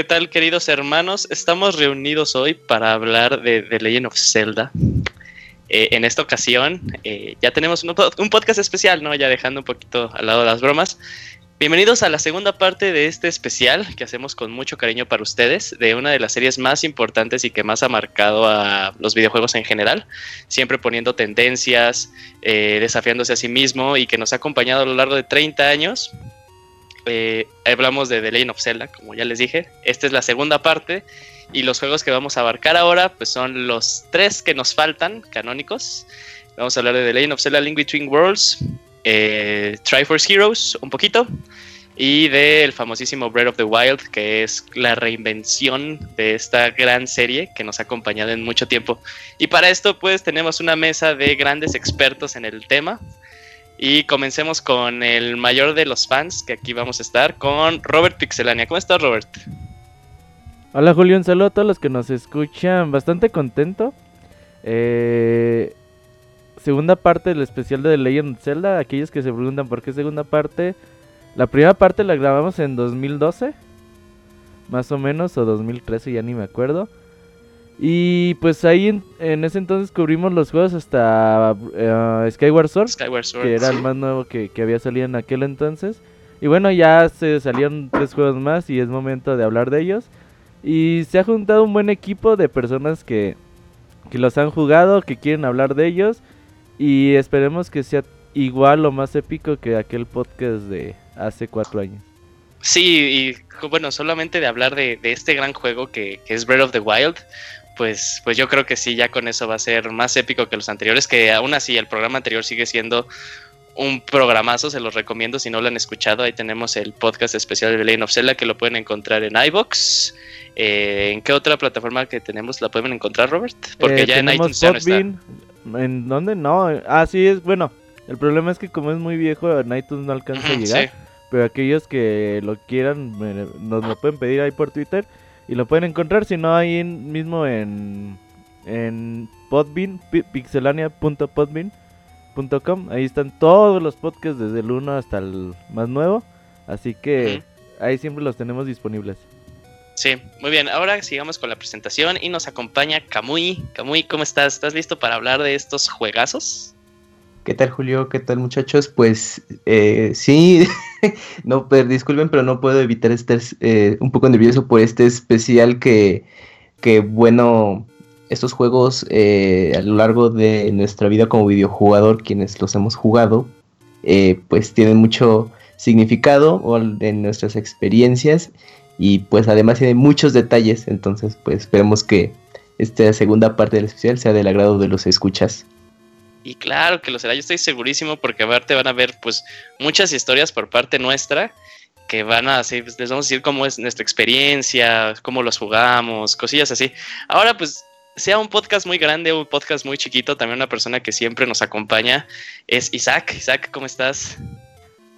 ¿Qué tal, queridos hermanos? Estamos reunidos hoy para hablar de The Legend of Zelda. Eh, en esta ocasión eh, ya tenemos un, un, podcast especial, ¿no? Ya dejando un poquito al lado las bromas. Bienvenidos a la segunda parte de este especial que hacemos con mucho cariño para ustedes, de una de las series más importantes y que más ha marcado a los videojuegos en general, siempre poniendo tendencias, eh, desafiándose a sí mismo y que nos ha acompañado a lo largo de 30 años eh, hablamos de The Legend of Zelda, como ya les dije. Esta es la segunda parte. Y los juegos que vamos a abarcar ahora, pues son los tres que nos faltan, canónicos. Vamos a hablar de The Legend of Zelda Link Between Worlds, eh, Triforce Heroes, un poquito. Y del famosísimo Breath of the Wild, que es la reinvención de esta gran serie que nos ha acompañado en mucho tiempo. Y para esto, pues tenemos una mesa de grandes expertos en el tema. Y comencemos con el mayor de los fans, que aquí vamos a estar, con Robert Pixelania. ¿Cómo estás, Robert? Hola, Julio. Un saludo a todos los que nos escuchan. Bastante contento. Eh, segunda parte del especial de The Legend of Zelda. Aquellos que se preguntan por qué segunda parte. La primera parte la grabamos en 2012. Más o menos, o 2013, ya ni me acuerdo. Y pues ahí en, ese entonces cubrimos los juegos hasta uh, Skyward, Sword, que era el más nuevo que, había salido en aquel entonces. Y bueno, ya se salieron tres juegos más y es momento de hablar de ellos. Y se ha juntado un buen equipo de personas que, que los han jugado, que quieren hablar de ellos. Y esperemos que sea igual o más épico que aquel podcast de hace cuatro años. Sí, y bueno, solamente de hablar de, de este gran juego que, que, es Breath of the Wild, pues, pues yo creo que sí, ya con eso va a ser más épico que los anteriores, que aún así el programa anterior sigue siendo un programazo, se los recomiendo si no lo han escuchado, ahí tenemos el podcast especial de Lane of Zelda que lo pueden encontrar en iBox. Eh, ¿En qué otra plataforma que tenemos la pueden encontrar, Robert? Porque eh, ya en iTunes ya no está. ¿En dónde? No, ah, sí, es bueno. El problema es que como es muy viejo, en iTunes no alcanza a llegar. Pero aquellos que lo quieran, nos lo pueden pedir ahí por Twitter. Y lo pueden encontrar, si no, ahí mismo en, en Podbean, pixelania.podbean.com. Ahí están todos los podcasts desde el 1 hasta el más nuevo. Así que ahí siempre los tenemos disponibles. Sí, muy bien. Ahora sigamos con la presentación y nos acompaña Kamui. Kamui, ¿cómo estás? ¿Estás listo para hablar de estos juegazos? ¿Qué tal Julio? ¿Qué tal muchachos? Pues eh, sí, no, pero disculpen, pero no puedo evitar estar eh, un poco nervioso por este especial que, que bueno, estos juegos eh, a lo largo de nuestra vida como videojugador, quienes los hemos jugado, pues tienen mucho significado en nuestras experiencias y pues además tienen muchos detalles, entonces pues esperemos que esta segunda parte del especial sea del agrado de los escuchas. Y claro que lo será, yo estoy segurísimo porque aparte van a ver pues muchas historias por parte nuestra que van a así, pues, les vamos a decir cómo es nuestra experiencia, cómo los jugamos, cosillas así. Ahora pues sea un podcast muy grande o un podcast muy chiquito, también una persona que siempre nos acompaña es Isaac. Isaac, ¿cómo estás?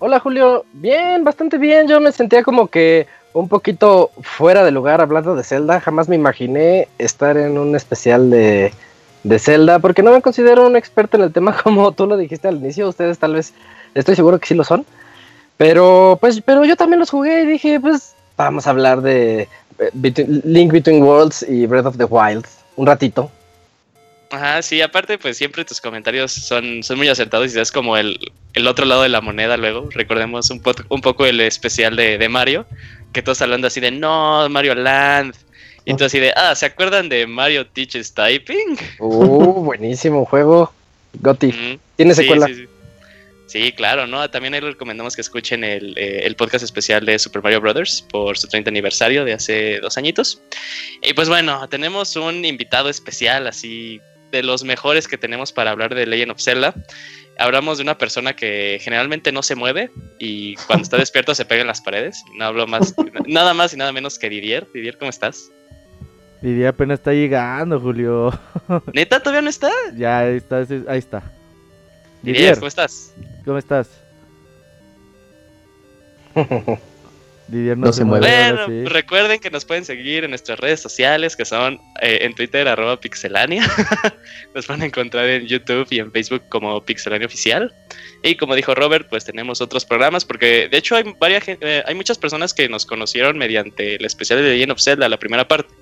Hola Julio, bien, bastante bien. Yo me sentía como que un poquito fuera de lugar hablando de Zelda. Jamás me imaginé estar en un especial de de Zelda, porque no me considero un experto en el tema como tú lo dijiste al inicio, ustedes tal vez, estoy seguro que sí lo son, pero pues, pero yo también los jugué y dije, pues vamos a hablar de eh, Link Between Worlds y Breath of the Wild un ratito. Ajá, sí, aparte pues siempre tus comentarios son, son muy acertados y es como el, el otro lado de la moneda luego, recordemos un, un poco el especial de, de Mario, que todos hablando así de no, Mario Land, y entonces así de, ah, ¿se acuerdan de Mario Teaches Typing? Uh, buenísimo juego. Gotti. ¿Tiene secuela? Sí, claro, ¿no? También ahí les recomendamos que escuchen el, eh, el, podcast especial de Super Mario Brothers por su 30 aniversario de hace dos añitos. Y pues bueno, tenemos un invitado especial, así de los mejores que tenemos para hablar de Legend of Zelda. Hablamos de una persona que generalmente no se mueve y cuando está despierto se pega en las paredes. No hablo más, nada más y nada menos que Didier. Didier, ¿cómo estás? Didier apenas está llegando, Julio. ¿Neta todavía no está? Ya, ahí está. Ahí está. Didier, ¿cómo estás? ¿Cómo estás? Didier no, No se, se mueve. Bueno, sí. recuerden que nos pueden seguir en nuestras redes sociales, que son eh, en Twitter, arroba pixelania. nos van a encontrar en YouTube y en Facebook como Pixelania Oficial. Y como dijo Robert, pues tenemos otros programas, porque de hecho hay, varias, eh, hay muchas personas que nos conocieron mediante el especial de Legend of Zelda, la primera parte.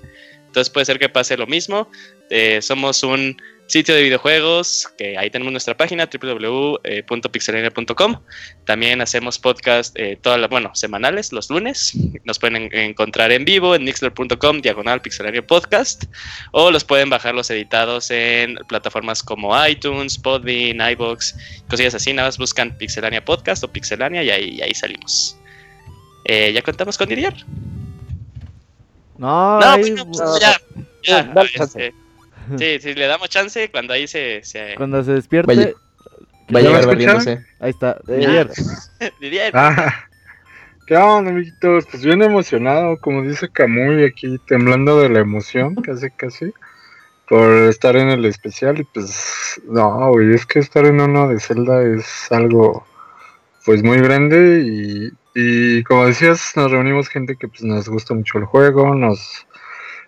Entonces puede ser que pase lo mismo. Eh, somos un sitio de videojuegos, que ahí tenemos nuestra página www.pixelania.com. También hacemos podcast, eh, todas las- bueno, semanales, los lunes. Nos pueden en- encontrar en vivo en mixler.com, diagonal pixelario podcast. O los pueden bajar los editados en plataformas como iTunes, Podbean, iBox, cosillas así. Nada más buscan Pixelania Podcast o Pixelania y ahí, y ahí salimos. Eh, ¿Ya contamos con Didier? No, No, ahí, bueno, pues, bu- ya. ya, Dale este, sí, sí, le damos chance cuando ahí se... se... cuando se despierte. Vaya. Va a ¿Ya me llegar barriéndose. Ahí está. Didier. Didier. Ah, ¿Qué onda, amiguitos? Pues bien emocionado, como dice Camuy, aquí temblando de la emoción, casi, casi, por estar en el especial. Y pues, no, güey, es que estar en uno de Zelda es algo, pues, muy grande. Y, y como decías, nos reunimos gente que pues nos gusta mucho el juego, nos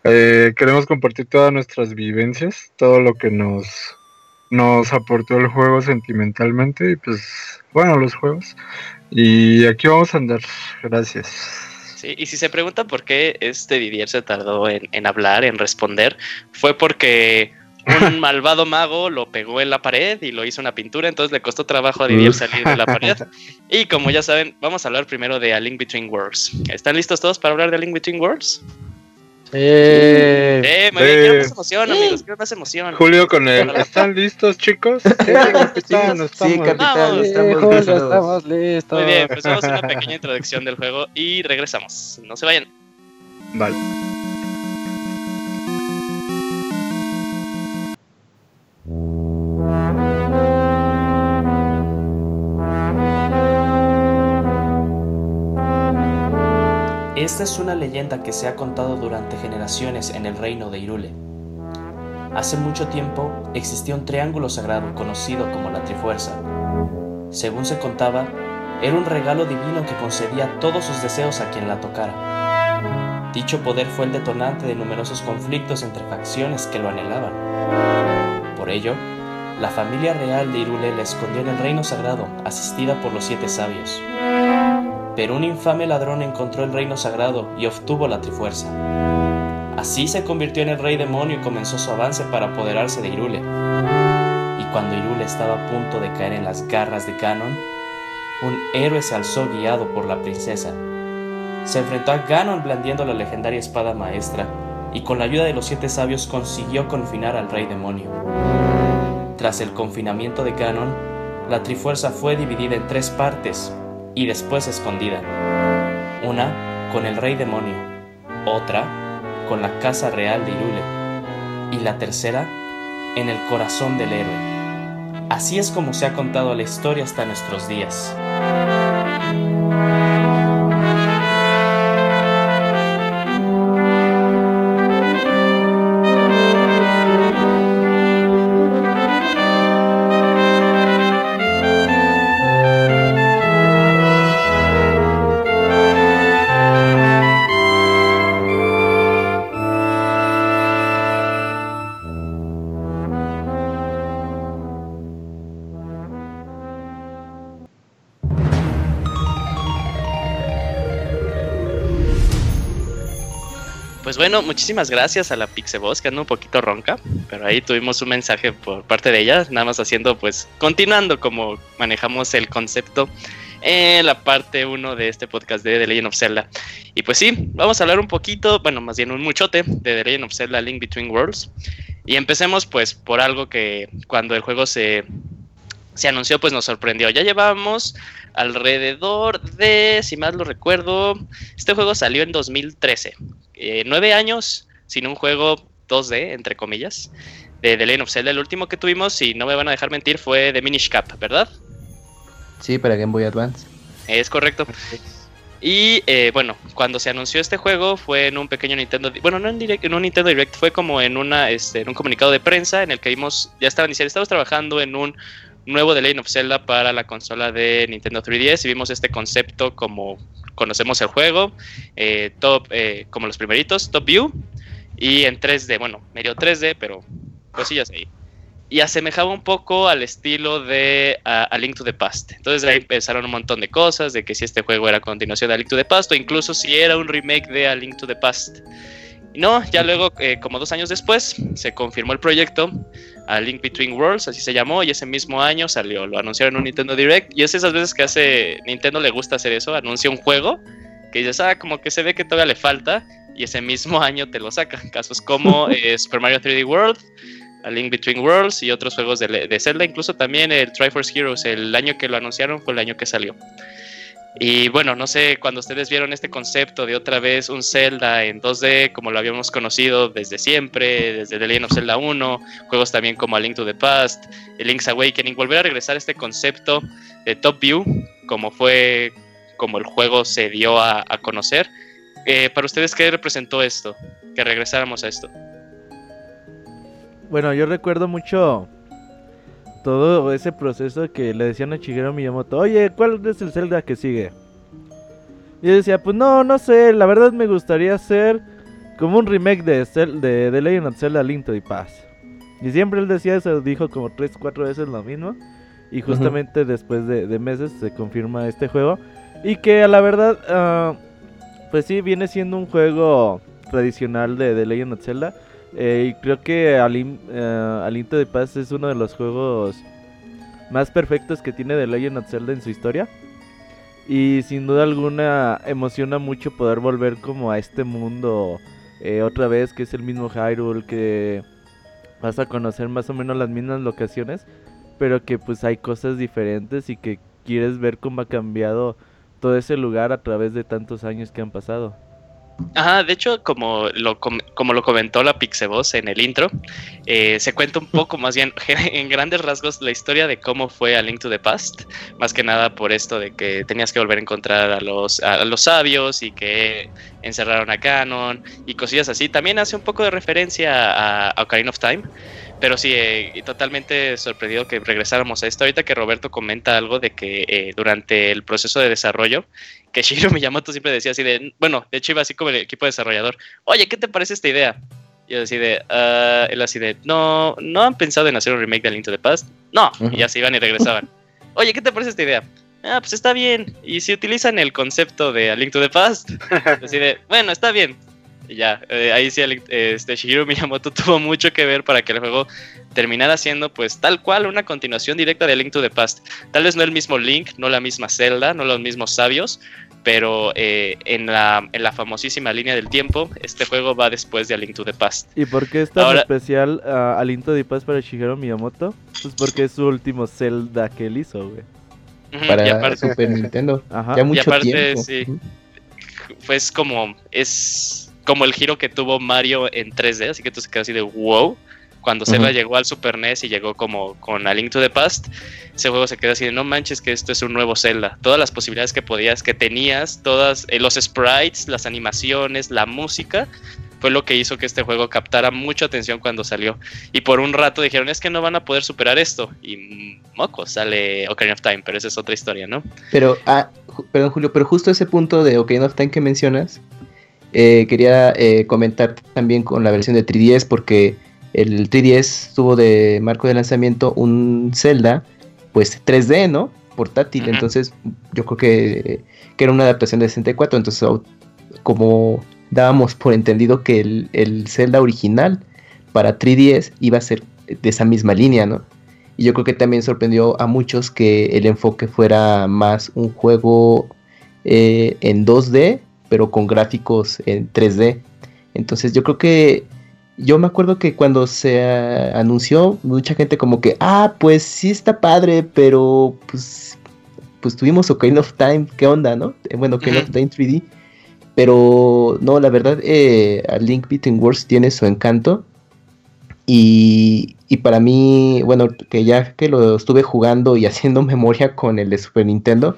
eh, queremos compartir todas nuestras vivencias, todo lo que nos, nos aportó el juego sentimentalmente. Y pues, bueno, los juegos. Y aquí vamos a andar. Gracias. Sí, y si se preguntan por qué este Didier se tardó en, en hablar, en responder, fue porque un malvado mago lo pegó en la pared y lo hizo una pintura, entonces le costó trabajo a Didier salir de la pared. Y como ya saben, vamos a hablar primero de A Link Between Worlds. ¿Están listos todos para hablar de A Link Between Worlds? Eh, Eh, muy bien, quiero Sí. más emoción, amigos, quiero más emoción. Julio con el. ¿Están listos, chicos? Sí, capitán, Sí, estamos- capitán. Vamos. estamos Julio, listos. estamos listos. Muy bien, pues vamos a una pequeña introducción del juego y regresamos. No se vayan. Vale. Esta es una leyenda que se ha contado durante generaciones en el reino de Irule. Hace mucho tiempo existía un triángulo sagrado conocido como la Trifuerza. Según se contaba, era un regalo divino que concedía todos sus deseos a quien la tocara. Dicho poder fue el detonante de numerosos conflictos entre facciones que lo anhelaban. Por ello, la familia real de Irule la escondió en el reino sagrado, asistida por los siete sabios. Pero un infame ladrón encontró el reino sagrado y obtuvo la Trifuerza. Así se convirtió en el rey demonio y comenzó su avance para apoderarse de Irule. Y cuando Irule estaba a punto de caer en las garras de Ganon, un héroe se alzó guiado por la princesa. Se enfrentó a Ganon blandiendo la legendaria espada maestra y con la ayuda de los siete sabios consiguió confinar al rey demonio. Tras el confinamiento de Ganon, la Trifuerza fue dividida en tres partes y después escondida. Una con el rey demonio, otra con la casa real de Irule y la tercera en el corazón del héroe. Así es como se ha contado la historia hasta nuestros días. Pues bueno, muchísimas gracias a la Pixeboss, que anda un poquito ronca, pero ahí tuvimos un mensaje por parte de ella, nada más haciendo, pues, continuando como manejamos el concepto en la parte 1 de este podcast de The Legend of Zelda. Y pues sí, vamos a hablar un poquito, bueno, más bien un muchote de The Legend of Zelda Link Between Worlds. Y empecemos pues por algo que cuando el juego se, se anunció pues nos sorprendió. Ya llevamos alrededor de, si mal lo recuerdo, este juego salió en 2013. Eh, nueve años sin un juego 2D, entre comillas, de The Legend of Zelda. El último que tuvimos, si no me van a dejar mentir, fue The Minish Cap, ¿verdad? Sí, para Game Boy Advance. Es correcto. Y eh, bueno, cuando se anunció este juego fue en un pequeño Nintendo, bueno, no en, direct, en un Nintendo Direct, fue como en una, este, en un comunicado de prensa en el que vimos, ya estaban diciendo, estamos trabajando en un nuevo The Legend of Zelda para la consola de Nintendo 3DS y vimos este concepto como conocemos el juego, eh, top, eh, como los primeritos, top view, y en 3D, bueno, medio 3D, pero cosillas ahí. Y asemejaba un poco al estilo de A Link to the Past. Entonces ahí empezaron un montón de cosas, de que si este juego era continuación de A Link to the Past, o incluso si era un remake de A Link to the Past. No, ya luego, eh, como dos años después, se confirmó el proyecto, a Link Between Worlds, así se llamó, y ese mismo año salió, lo anunciaron en un Nintendo Direct, y es esas veces que hace, Nintendo le gusta hacer eso, anuncia un juego, que dices, ah, como que se ve que todavía le falta, y ese mismo año te lo saca. Casos como eh, Super Mario 3D World, A Link Between Worlds y otros juegos de, de Zelda, incluso también el Triforce Heroes, el año que lo anunciaron fue el año que salió. Y bueno, no sé, cuando ustedes vieron este concepto de otra vez un Zelda en 2D, como lo habíamos conocido desde siempre, desde The Legend of Zelda 1, juegos también como A Link to the Past, Link's Awakening, volver a regresar a este concepto de Top View, como fue, como el juego se dio a, conocer. Eh, para ustedes, ¿qué representó esto? Que regresáramos a esto. Bueno, yo recuerdo mucho todo ese proceso que le decían a Shigeru Miyamoto, oye, ¿cuál es el Zelda que sigue? Y yo decía, pues no, no sé, la verdad me gustaría hacer como un remake de, de, de Legend of Zelda Link to the Past. Y siempre él decía eso, dijo como 3, 4 veces lo mismo. Y justamente después de, meses se confirma este juego. Y que a la verdad, uh, pues sí, viene siendo un juego tradicional de, de Legend of Zelda. Eh, y creo que Alim, uh, Alinto de Paz es uno de los juegos más perfectos que tiene The Legend of Zelda en su historia. Y sin duda alguna emociona mucho poder volver como a este mundo eh, otra vez, que es el mismo Hyrule, que vas a conocer más o menos las mismas locaciones, pero que pues hay cosas diferentes y que quieres ver cómo ha cambiado todo ese lugar a través de tantos años que han pasado. Ajá, de hecho, como lo, como lo comentó la Pixeboss en el intro, eh, se cuenta un poco más bien en grandes rasgos la historia de cómo fue a Link to the Past, más que nada por esto de que tenías que volver a encontrar a los, a sabios y que encerraron a Canon y cosillas así. También hace un poco de referencia a, Ocarina of Time, pero sí, eh, totalmente sorprendido que regresáramos a esto. Ahorita que Roberto comenta algo de que eh, durante el proceso de desarrollo que Shiro Miyamoto siempre decía así de, bueno, de hecho iba así como el equipo desarrollador, oye, ¿qué te parece esta idea? Y yo así de, uh, él así de, no, ¿no han pensado en hacer un remake de Link to the Past? No, y ya se iban y regresaban. Oye, ¿qué te parece esta idea? Ah, pues está bien. Y si utilizan el concepto de A Link to the Past, así de, bueno, está bien. Y ya, eh, ahí sí, este, Shigeru Miyamoto tuvo mucho que ver para que el juego terminara siendo pues tal cual una continuación directa de Link to the Past. Tal vez no el mismo Link, no la misma Zelda, no los mismos sabios, pero eh, en, la, en la famosísima línea del tiempo, este juego va después de A Link to the Past. ¿Y por qué es tan especial uh, A Link to the Past para Shigeru Miyamoto? Pues porque es su último Zelda que él hizo, güey. para Super Nintendo. Ajá. Ya mucho y aparte, sí. Pues como, es como el giro que tuvo Mario en 3D, así que tú se quedas así de wow cuando Zelda llegó al Super NES y llegó como con A Link to the Past, ese juego se quedó así de no manches que esto es un nuevo Zelda. Todas las posibilidades que podías, que tenías, todas eh, los sprites, las animaciones, la música, fue lo que hizo que este juego captara mucha atención cuando salió. Y por un rato dijeron, es que no van a poder superar esto. Y moco, sale Ocarina of Time, pero esa es otra historia, ¿no? Pero, ah, perdón Julio, pero justo ese punto de Ocarina of Time que mencionas, eh, quería eh, comentar también con la versión de 3DS porque el 3DS tuvo de marco de lanzamiento un Zelda, pues 3D, ¿no? Portátil. Entonces, yo creo que, era una adaptación de 64. Entonces, como dábamos por entendido que el, el, Zelda original para 3DS iba a ser de esa misma línea, ¿no? Y yo creo que también sorprendió a muchos que el enfoque fuera más un juego eh, en 2D, pero con gráficos en 3D. Entonces, yo creo que yo me acuerdo que cuando se anunció, mucha gente como que, ah, pues sí está padre, pero pues, pues tuvimos Ocarina of Time, ¿qué onda, no? Eh, bueno, Ocarina of Time 3D. Pero no, la verdad, eh, a Link Between Worlds tiene su encanto. Y, y para mí, bueno, que ya que lo estuve jugando y haciendo memoria con el de Super Nintendo,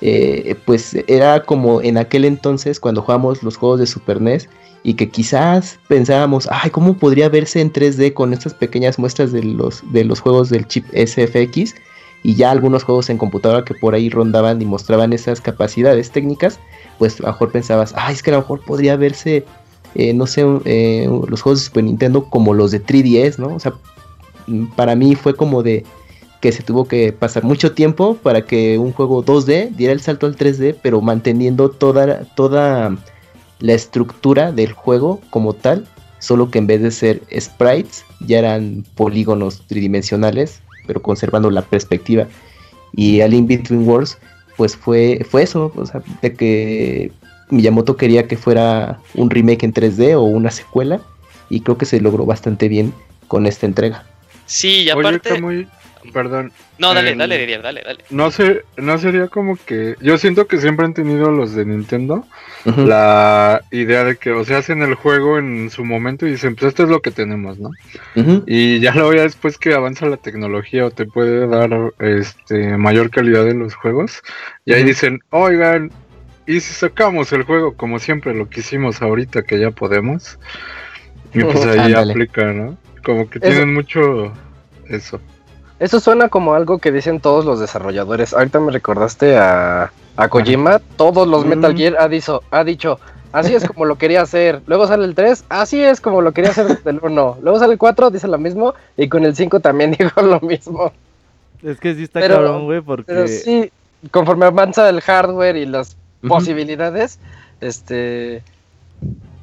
eh, pues era como en aquel entonces cuando jugamos los juegos de Super NES y que quizás pensábamos, ay, ¿cómo podría verse en 3D con estas pequeñas muestras de los, de los juegos del chip SFX? y ya algunos juegos en computadora que por ahí rondaban y mostraban esas capacidades técnicas, pues a lo mejor pensabas, ay, es que a lo mejor podría verse, eh, no sé, eh, los juegos de Super Nintendo como los de 3DS, ¿no? O sea, para mí fue como de que se tuvo que pasar mucho tiempo para que un juego 2D diera el salto al 3D, pero manteniendo toda, toda la estructura del juego como tal, solo que en vez de ser sprites, ya eran polígonos tridimensionales, pero conservando la perspectiva. Y al In Between Worlds, pues fue, fue eso, o sea, de que Miyamoto quería que fuera un remake en 3D o una secuela, y creo que se logró bastante bien con esta entrega. Sí, y aparte... Perdón. No, dale, dale, dale, dale. No, sé, no sería como que. Yo siento que siempre han tenido los de Nintendo la idea de que, o sea, hacen el juego en su momento y dicen, pues esto es lo que tenemos, ¿no? Y ya lo ya después que avanza la tecnología o te puede dar este mayor calidad en los juegos, y ahí dicen, oigan, y si sacamos el juego como siempre lo que hicimos ahorita que ya podemos, y pues ahí aplica, ¿no? Como que tienen mucho eso. Eso suena como algo que dicen todos los desarrolladores. Ahorita me recordaste a, a Kojima. Todos los Metal Gear ha dicho, ha dicho, así es como lo quería hacer. Luego sale el 3, así es como lo quería hacer desde el 1. Luego sale el 4, dice lo mismo. Y con el 5 también dijo lo mismo. Es que sí está cabrón, güey, porque... Pero sí, conforme avanza el hardware y las posibilidades, este...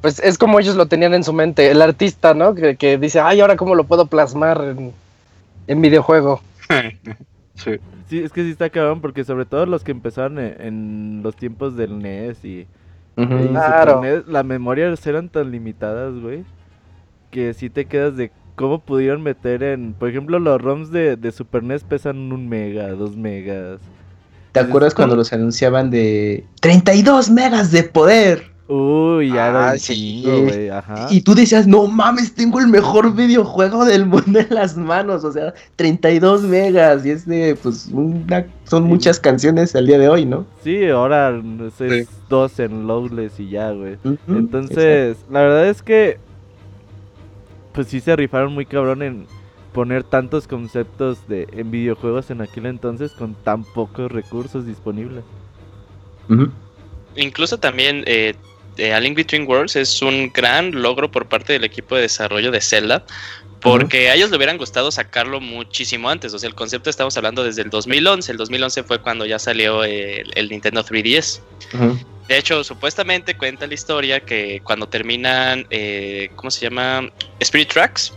Pues es como ellos lo tenían en su mente. El artista, ¿no? Que, que dice, ay, ahora cómo lo puedo plasmar en en videojuego. sí. Sí, es que sí está cabrón porque sobre todo los que empezaron en, los tiempos del NES y, claro. NES, las memorias eran tan limitadas, güey, que si te quedas de cómo pudieron meter en, por ejemplo, los ROMs de, de Super NES pesan un mega, dos megas. ¿Te acuerdas cuando los anunciaban de 32 megas de poder? Uy, ya era ah, sí. güey, ajá. Y tú decías, no mames, tengo el mejor videojuego del mundo en las manos, o sea, 32 megas, y es de, pues, una, son muchas canciones al día de hoy, ¿no? Sí, ahora es dos en Lowless y ya, güey. Entonces, la verdad es que, pues sí se rifaron muy cabrón en poner tantos conceptos de, en videojuegos en aquel entonces con tan pocos recursos disponibles. Incluso también eh, A Link Between Worlds es un gran logro por parte del equipo de desarrollo de Zelda, porque a ellos le hubieran gustado sacarlo muchísimo antes. O sea, el concepto estamos hablando desde el 2011. El 2011 fue cuando ya salió el, Nintendo 3DS. De hecho, supuestamente cuenta la historia que cuando terminan, eh, ¿cómo se llama? Spirit Tracks,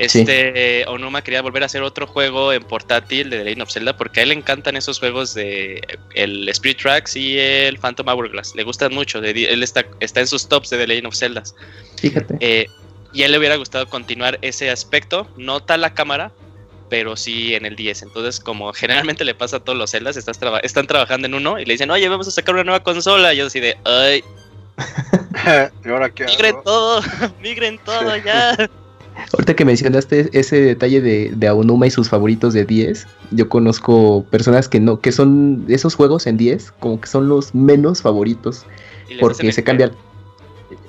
este Onuma quería volver a hacer otro juego en portátil de The Legend of Zelda porque a él le encantan esos juegos de el Spirit Tracks y el Phantom Hourglass. Le gustan mucho. él está, está en sus tops de The Legend of Zelda. Fíjate. Eh, y a él le hubiera gustado continuar ese aspecto, no tal la cámara, pero sí en el 10. Entonces, como generalmente le pasa a todos los Zeldas, están trabajando en uno y le dicen, oye, vamos a sacar una nueva consola. Y yo así de, ay. ¿Y ahora qué Migren todo, migren todo ya. Ahorita que mencionaste ese detalle de, de Aonuma y sus favoritos de 10, yo conozco personas que no, que son esos juegos en 10, como que son los menos favoritos. Porque se cambia,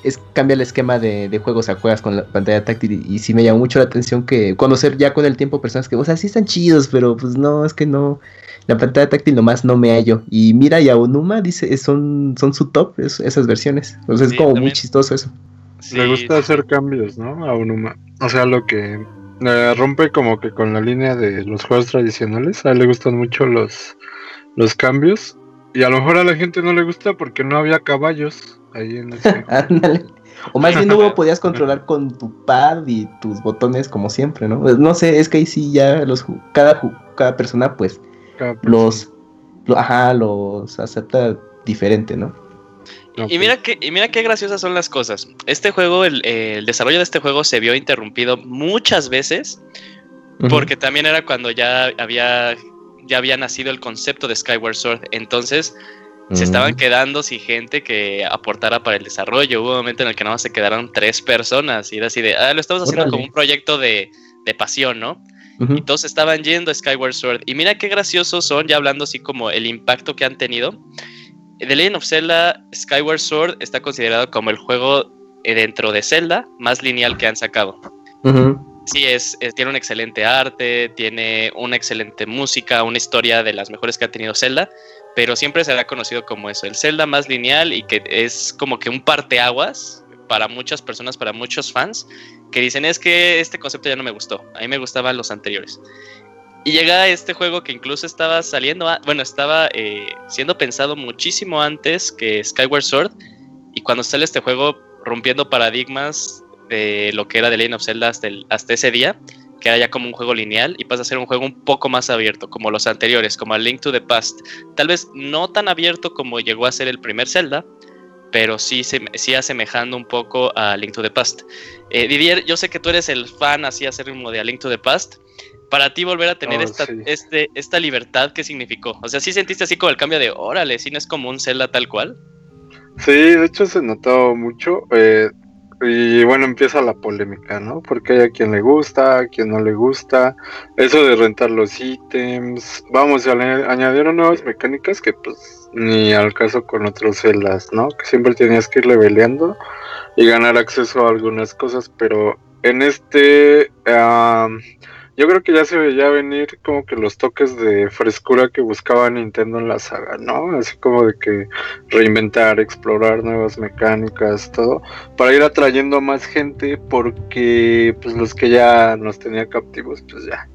es, cambia el esquema de, juegos a juegas con la pantalla táctil. Y, sí me llamó mucho la atención que conocer ya con el tiempo personas que, o sea, sí están chidos, pero pues no, es que no. La pantalla táctil nomás no me hallo. Y mira, y Aonuma dice, son, son su top esas versiones. Entonces es como muy chistoso eso. Le gusta hacer cambios, ¿no? A Unuma. O sea, lo que eh, rompe como que con la línea de los juegos tradicionales. A él le gustan mucho los, los cambios. Y a lo mejor a la gente no le gusta porque no había caballos ahí en ese. O más bien no podías controlar con tu pad y tus botones como siempre, ¿no? Pues, no sé, es que ahí sí ya los cada cada persona pues los ajá, los acepta diferente, ¿no? Y, mira que, y mira qué graciosas son las cosas. Este juego, el, desarrollo de este juego se vio interrumpido muchas veces. Porque también era cuando ya había, ya había nacido el concepto de Skyward Sword. Entonces se estaban quedando sin gente que aportara para el desarrollo. Hubo un momento en el que nada más se quedaron tres personas. Y era así de, ah, lo estamos haciendo como un proyecto de, de pasión, ¿no? Y todos estaban yendo a Skyward Sword. Y mira qué graciosos son, ya hablando así como el impacto que han tenido. The Legend of Zelda Skyward Sword está considerado como el juego eh, dentro de Zelda más lineal que han sacado. sí, es, es- tiene un excelente arte, tiene una excelente música, una historia de las mejores que ha tenido Zelda, pero siempre será conocido como eso, el Zelda más lineal y que es como que un parteaguas para muchas personas, para muchos fans, que dicen es que este concepto ya no me gustó, a mí me gustaban los anteriores. Y llega este juego que incluso estaba saliendo, bueno, estaba eh, siendo pensado muchísimo antes que Skyward Sword, y cuando sale este juego rompiendo paradigmas de lo que era The Legend of Zelda hasta, el- hasta ese día, que era ya como un juego lineal y pasa a ser un juego un poco más abierto, como los anteriores, como A Link to the Past. Tal vez no tan abierto como llegó a ser el primer Zelda, pero sí, sí asemejando un poco a Link to the Past. Eh, Didier, yo sé que tú eres el fan así acérrimo de A Link to the Past. Para ti volver a tener Oh, esta, sí. este, esta libertad, ¿qué significó? O sea, sí sentiste así como el cambio de, órale, sí no es como un Zelda tal cual. Sí, de hecho se notó mucho. eh, y bueno, empieza la polémica, ¿no? Porque hay a quien le gusta, a quien no le gusta. Eso de rentar los ítems. Vamos, le- añadieron nuevas mecánicas que pues ni al caso con otros celdas, ¿no? Que siempre tenías que ir leveleando y ganar acceso a algunas cosas. Pero en este... am, yo creo que ya se veía venir como que los toques de frescura que buscaba Nintendo en la saga, ¿no? Así como de que reinventar, explorar nuevas mecánicas, todo, para ir atrayendo a más gente porque pues los que ya nos tenía captivos, pues ya,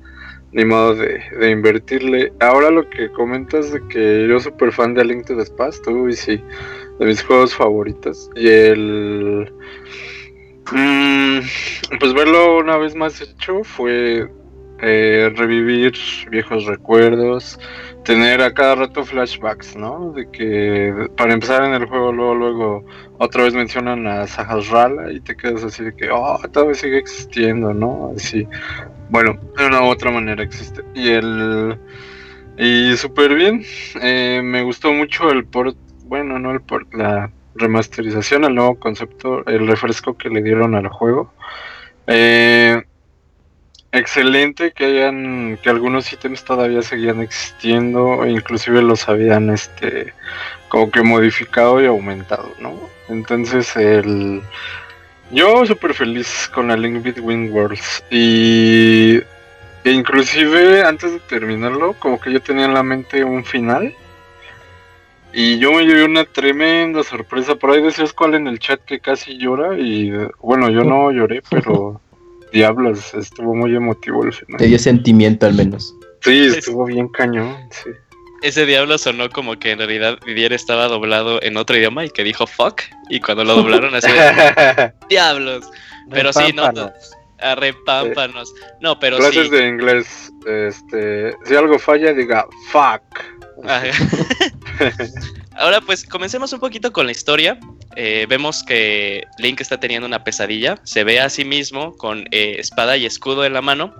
ni modo de, invertirle. Ahora lo que comentas de que yo súper fan de A Link to the Past, uy sí, de mis juegos favoritos. Y el... mm, pues verlo una vez más hecho fue eh, revivir viejos recuerdos, tener a cada rato flashbacks, ¿no? De que para empezar en el juego luego luego otra vez mencionan a Sahasrara y te quedas así de que oh todavía sigue existiendo, ¿no? Así, bueno, de una u otra manera existe. Y el y súper bien, eh, me gustó mucho el port, bueno no el port, la remasterización, el nuevo concepto, el refresco que le dieron al juego. Eh, excelente que hayan que algunos ítems todavía seguían existiendo e inclusive los habían este como que modificado y aumentado no entonces el yo súper feliz con la Link Between Worlds. Y e inclusive antes de terminarlo como que yo tenía en la mente un final. Y yo me llevé una tremenda sorpresa. Por ahí decías cuál en el chat que casi llora y bueno yo no lloré pero diablos estuvo muy emotivo el final Te dio sentimiento al menos. Sí, estuvo bien cañón, sí. Ese diablo sonó como que en realidad Didier estaba doblado en otro idioma y que dijo fuck. Y cuando lo doblaron así, diablos. Pero sí, no, Repámpanos. arrepámpanos. No, pero Clases sí. de inglés, este, si algo falla, diga fuck. Ahora pues comencemos un poquito con la historia. Eh, vemos que Link está teniendo una pesadilla. Se ve a sí mismo con eh, espada y escudo en la mano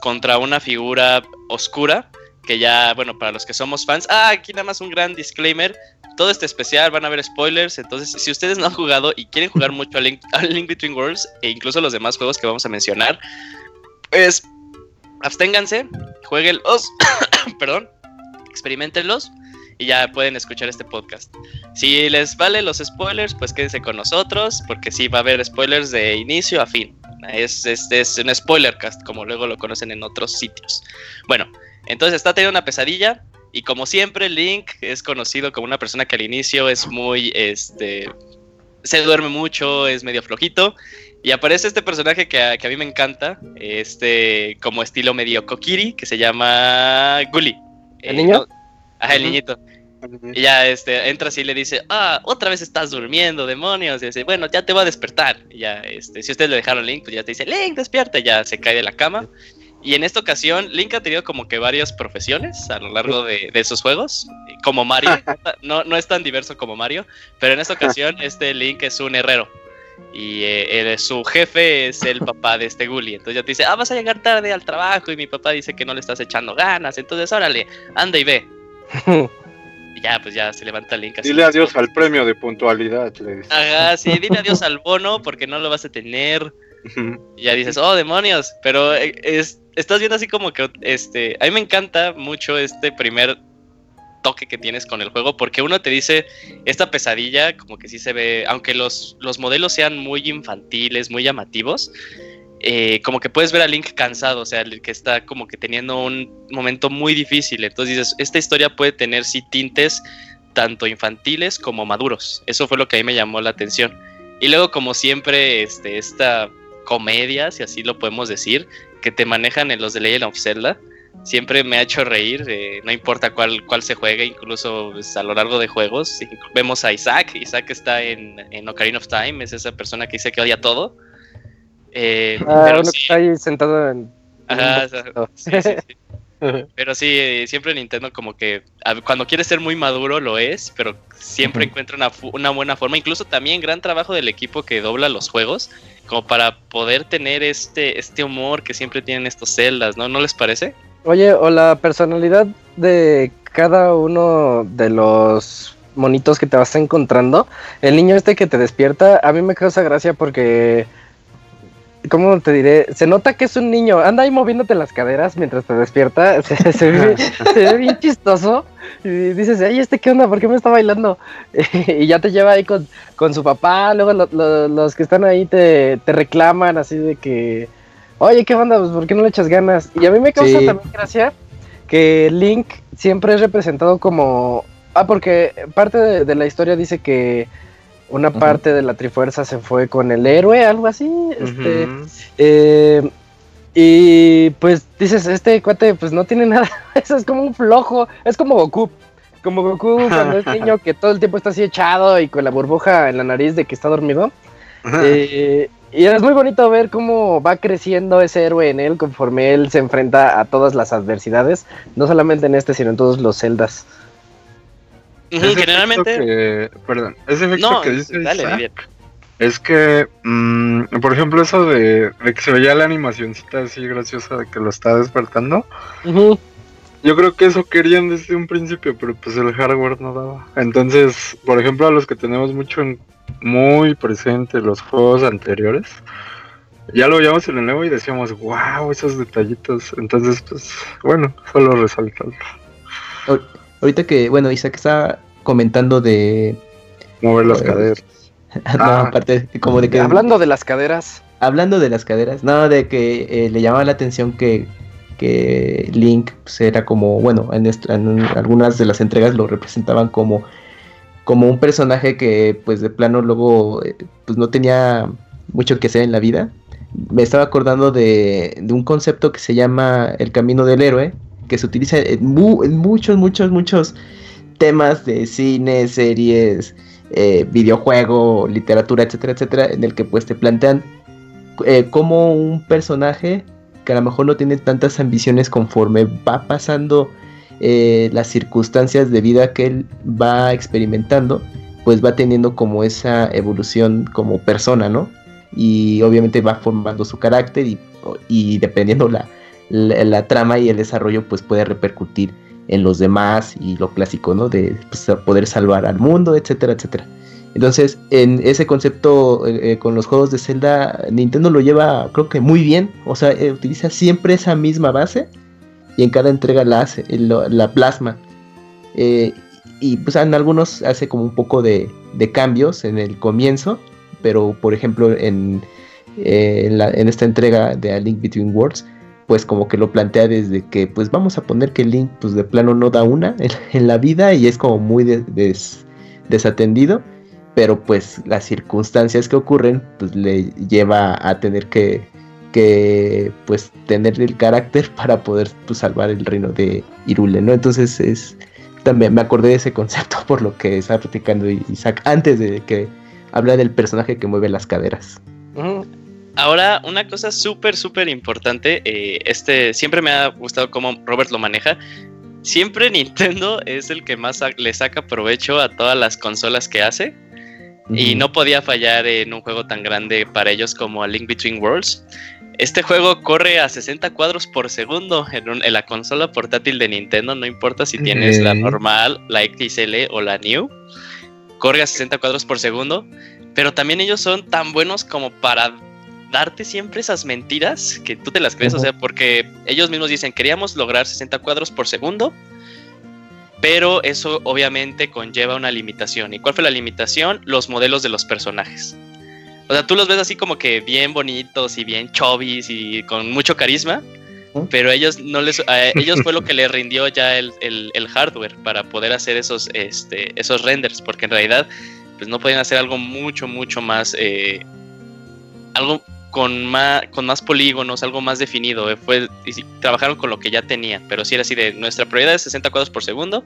contra una figura oscura que ya, bueno, para los que somos fans, ah, aquí nada más un gran disclaimer. Todo este especial van a haber spoilers, entonces si ustedes no han jugado y quieren jugar mucho a Link Between Worlds e incluso los demás juegos que vamos a mencionar, pues absténganse, jueguenlos, perdón, experimentenlos y ya pueden escuchar este podcast. Si les vale los spoilers, pues quédense con nosotros, porque sí va a haber spoilers de inicio a fin. Es, es, es un spoiler cast, como luego lo conocen en otros sitios. Bueno, entonces está teniendo una pesadilla. Y como siempre, Link es conocido como una persona que al inicio es muy, este, se duerme mucho, es medio flojito. Y aparece este personaje que a, que a mí me encanta, este, como estilo medio Kokiri, que se llama Gully. ¿El niño? no- Ajá, el niñito. Y ya este, entra así y le dice, ah, otra vez estás durmiendo, demonios. Y dice, bueno, ya te voy a despertar. Y ya, este, si ustedes le dejaron Link, pues ya te dice, Link, despierta. Y ya se cae de la cama. Y en esta ocasión, Link ha tenido como que varias profesiones a lo largo de, de sus juegos. Como Mario, no, no es tan diverso como Mario, pero en esta ocasión, este Link es un herrero. Y eh, eh, su jefe es el papá de este Gully. Entonces ya te dice, ah, vas a llegar tarde al trabajo. Y mi papá dice que no le estás echando ganas. Entonces, órale, anda y ve. Y ya, pues ya se levanta Link así. Dile adiós al premio de puntualidad. Ajá, sí, dile adiós al bono porque no lo vas a tener. Y ya dices, oh, demonios. Pero eh, es, estás viendo así como que, este, a mí me encanta mucho este primer toque que tienes con el juego porque uno te dice, esta pesadilla como que sí se ve, aunque los, los modelos sean muy infantiles, muy llamativos, eh, como que puedes ver a Link cansado, o sea, que está como que teniendo un momento muy difícil. Entonces dices, esta historia puede tener sí tintes tanto infantiles como maduros. Eso fue lo que a mí me llamó la atención. Y luego, como siempre, este, esta comedia, si así lo podemos decir, que te manejan en los de Legend of Zelda, siempre me ha hecho reír, eh, no importa cuál, cuál se juegue, incluso pues, a lo largo de juegos. Vemos a Isaac, Isaac está en, en Ocarina of Time, es esa persona que dice que odia todo eh, ah, pero sí. está ahí sentado en. pero sí, eh, siempre Nintendo como que cuando quiere ser muy maduro lo es, pero siempre encuentra una, una, buena forma. Incluso también gran trabajo del equipo que dobla los juegos, como para poder tener este, este humor que siempre tienen estos celdas, ¿no? ¿No les parece? Oye, o la personalidad de cada uno de los monitos que te vas encontrando, el niño este que te despierta, a mí me causa gracia porque ¿Cómo te diré? Se nota que es un niño. Anda ahí moviéndote las caderas mientras te despierta. Se, ve, bien chistoso. Y dices, ay, ¿este qué onda? ¿Por qué me está bailando? y ya te lleva ahí con, su papá. Luego los que están ahí te, reclaman así de que, oye, ¿qué onda? Pues, ¿por qué no le echas ganas? Y a mí me causa también gracia que Link siempre es representado como... Ah, porque parte de la historia dice que una parte de la Trifuerza se fue con el héroe, algo así. Este, eh, y pues dices, este cuate pues no tiene nada, eso es como un flojo, es como Goku. Como Goku cuando es niño que todo el tiempo está así echado y con la burbuja en la nariz de que está dormido. Eh, y es muy bonito ver cómo va creciendo ese héroe en él conforme él se enfrenta a todas las adversidades, no solamente en este, sino en todos los celdas generalmente. perdón, ese efecto que dice es que, mm, por ejemplo, eso de, que se veía la animacioncita así graciosa de que lo está despertando. Yo creo que eso querían desde un principio, pero pues el hardware no daba. Entonces, por ejemplo, a los que tenemos mucho muy presente los juegos anteriores, ya lo veíamos en el nuevo y decíamos, wow, esos detallitos. Entonces, pues, bueno, solo resaltarlo. Ahorita que, bueno, Isaac está comentando de... Mover las caderas. no, ah. aparte, como de que... Hablando de las caderas. Hablando de las caderas, no, de que eh, le llamaba la atención que, que Link pues, era como, bueno, en, algunas de las entregas lo representaban como, como un personaje que pues de plano luego eh, pues no tenía mucho que hacer en la vida. Me estaba acordando de, de un concepto que se llama el camino del héroe, que se utiliza en, muchos, muchos, muchos temas de cine, series, eh, videojuego, literatura, etcétera, etcétera, en el que pues te plantean eh, como un personaje que a lo mejor no tiene tantas ambiciones conforme va pasando eh, las circunstancias de vida que él va experimentando, pues va teniendo como esa evolución como persona, ¿no? Y obviamente va formando su carácter y, y dependiendo la, la, trama y el desarrollo pues puede repercutir en los demás y lo clásico, ¿no? De pues, poder salvar al mundo, etcétera, etcétera. Entonces, en ese concepto eh, eh, con los juegos de Zelda, Nintendo lo lleva, creo que muy bien. O sea, eh, utiliza siempre esa misma base y en cada entrega la plasma. y pues en algunos hace como un poco de, de cambios en el comienzo, pero por ejemplo en, en, esta entrega de A Link Between Worlds, pues como que lo plantea desde que pues vamos a poner que Link pues de plano no da una en, la vida y es como muy desatendido, pero pues las circunstancias que ocurren pues le lleva a tener que, que pues tener el carácter para poder pues, salvar el reino de Irule, ¿no? Entonces es también me acordé de ese concepto por lo que estaba platicando Isaac antes de que habla del personaje que mueve las caderas. Ahora, una cosa súper, súper importante, eh, este, siempre me ha gustado cómo Robert lo maneja. Siempre Nintendo es el que más le saca provecho a todas las consolas que hace. Y no podía fallar en un juego tan grande para ellos como A Link Between Worlds. Este juego corre a 60 cuadros por segundo en, la consola portátil de Nintendo, no importa si tienes la normal, la XL o la New. Corre a 60 cuadros por segundo, pero también ellos son tan buenos como para darte siempre esas mentiras que tú te las crees, o sea, porque ellos mismos dicen, queríamos lograr 60 cuadros por segundo, pero eso obviamente conlleva una limitación. ¿Y cuál fue la limitación? Los modelos de los personajes. O sea, tú los ves así como que bien bonitos y bien chovis y con mucho carisma, pero ellos no les, a ellos fue lo que les rindió ya el, el, hardware para poder hacer esos, este, esos renders, porque en realidad pues no podían hacer algo mucho, mucho más, eh, algo con más, con más polígonos, algo más definido. Eh, fue, y trabajaron con lo que ya tenían, pero sí era así de nuestra prioridad es 60 cuadros por segundo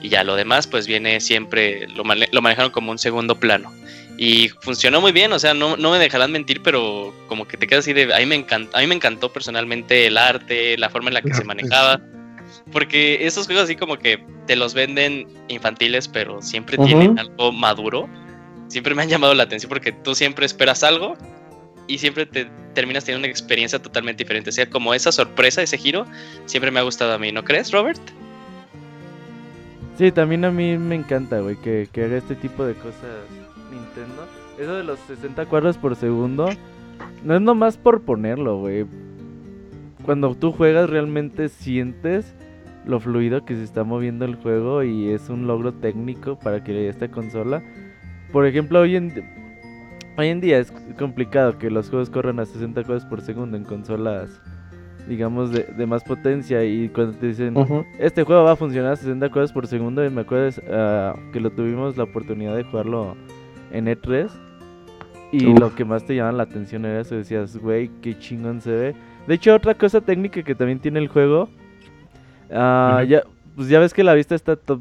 y ya lo demás pues viene siempre, lo, lo manejaron como un segundo plano. Y funcionó muy bien, o sea, no, no me dejarán mentir, pero como que te quedas así de... A mí, me encantó, a mí me encantó personalmente el arte, la forma en la que se manejaba. Porque esos juegos así como que te los venden infantiles, pero siempre tienen algo maduro. Siempre me han llamado la atención porque tú siempre esperas algo y siempre te terminas teniendo una experiencia totalmente diferente. O sea, como esa sorpresa, ese giro, siempre me ha gustado a mí, ¿no crees, Robert? Sí, también a mí me encanta, güey, que, que haga este tipo de cosas Nintendo. Eso de los 60 cuadros por segundo, no es nomás por ponerlo, güey. Cuando tú juegas realmente sientes lo fluido que se está moviendo el juego y es un logro técnico para que esta consola. Por ejemplo, hoy en, hoy en día es complicado que los juegos corran a 60 cuadros por segundo en consolas digamos, de, más potencia. Y cuando te dicen, este juego va a funcionar a 60 cuadros por segundo, y me acuerdo ah, que lo tuvimos la oportunidad de jugarlo en E3. Y lo que más te llama la atención era eso, decías, güey, qué chingón se ve. De hecho, otra cosa técnica que también tiene el juego, uh, ya, pues ya ves que la vista está top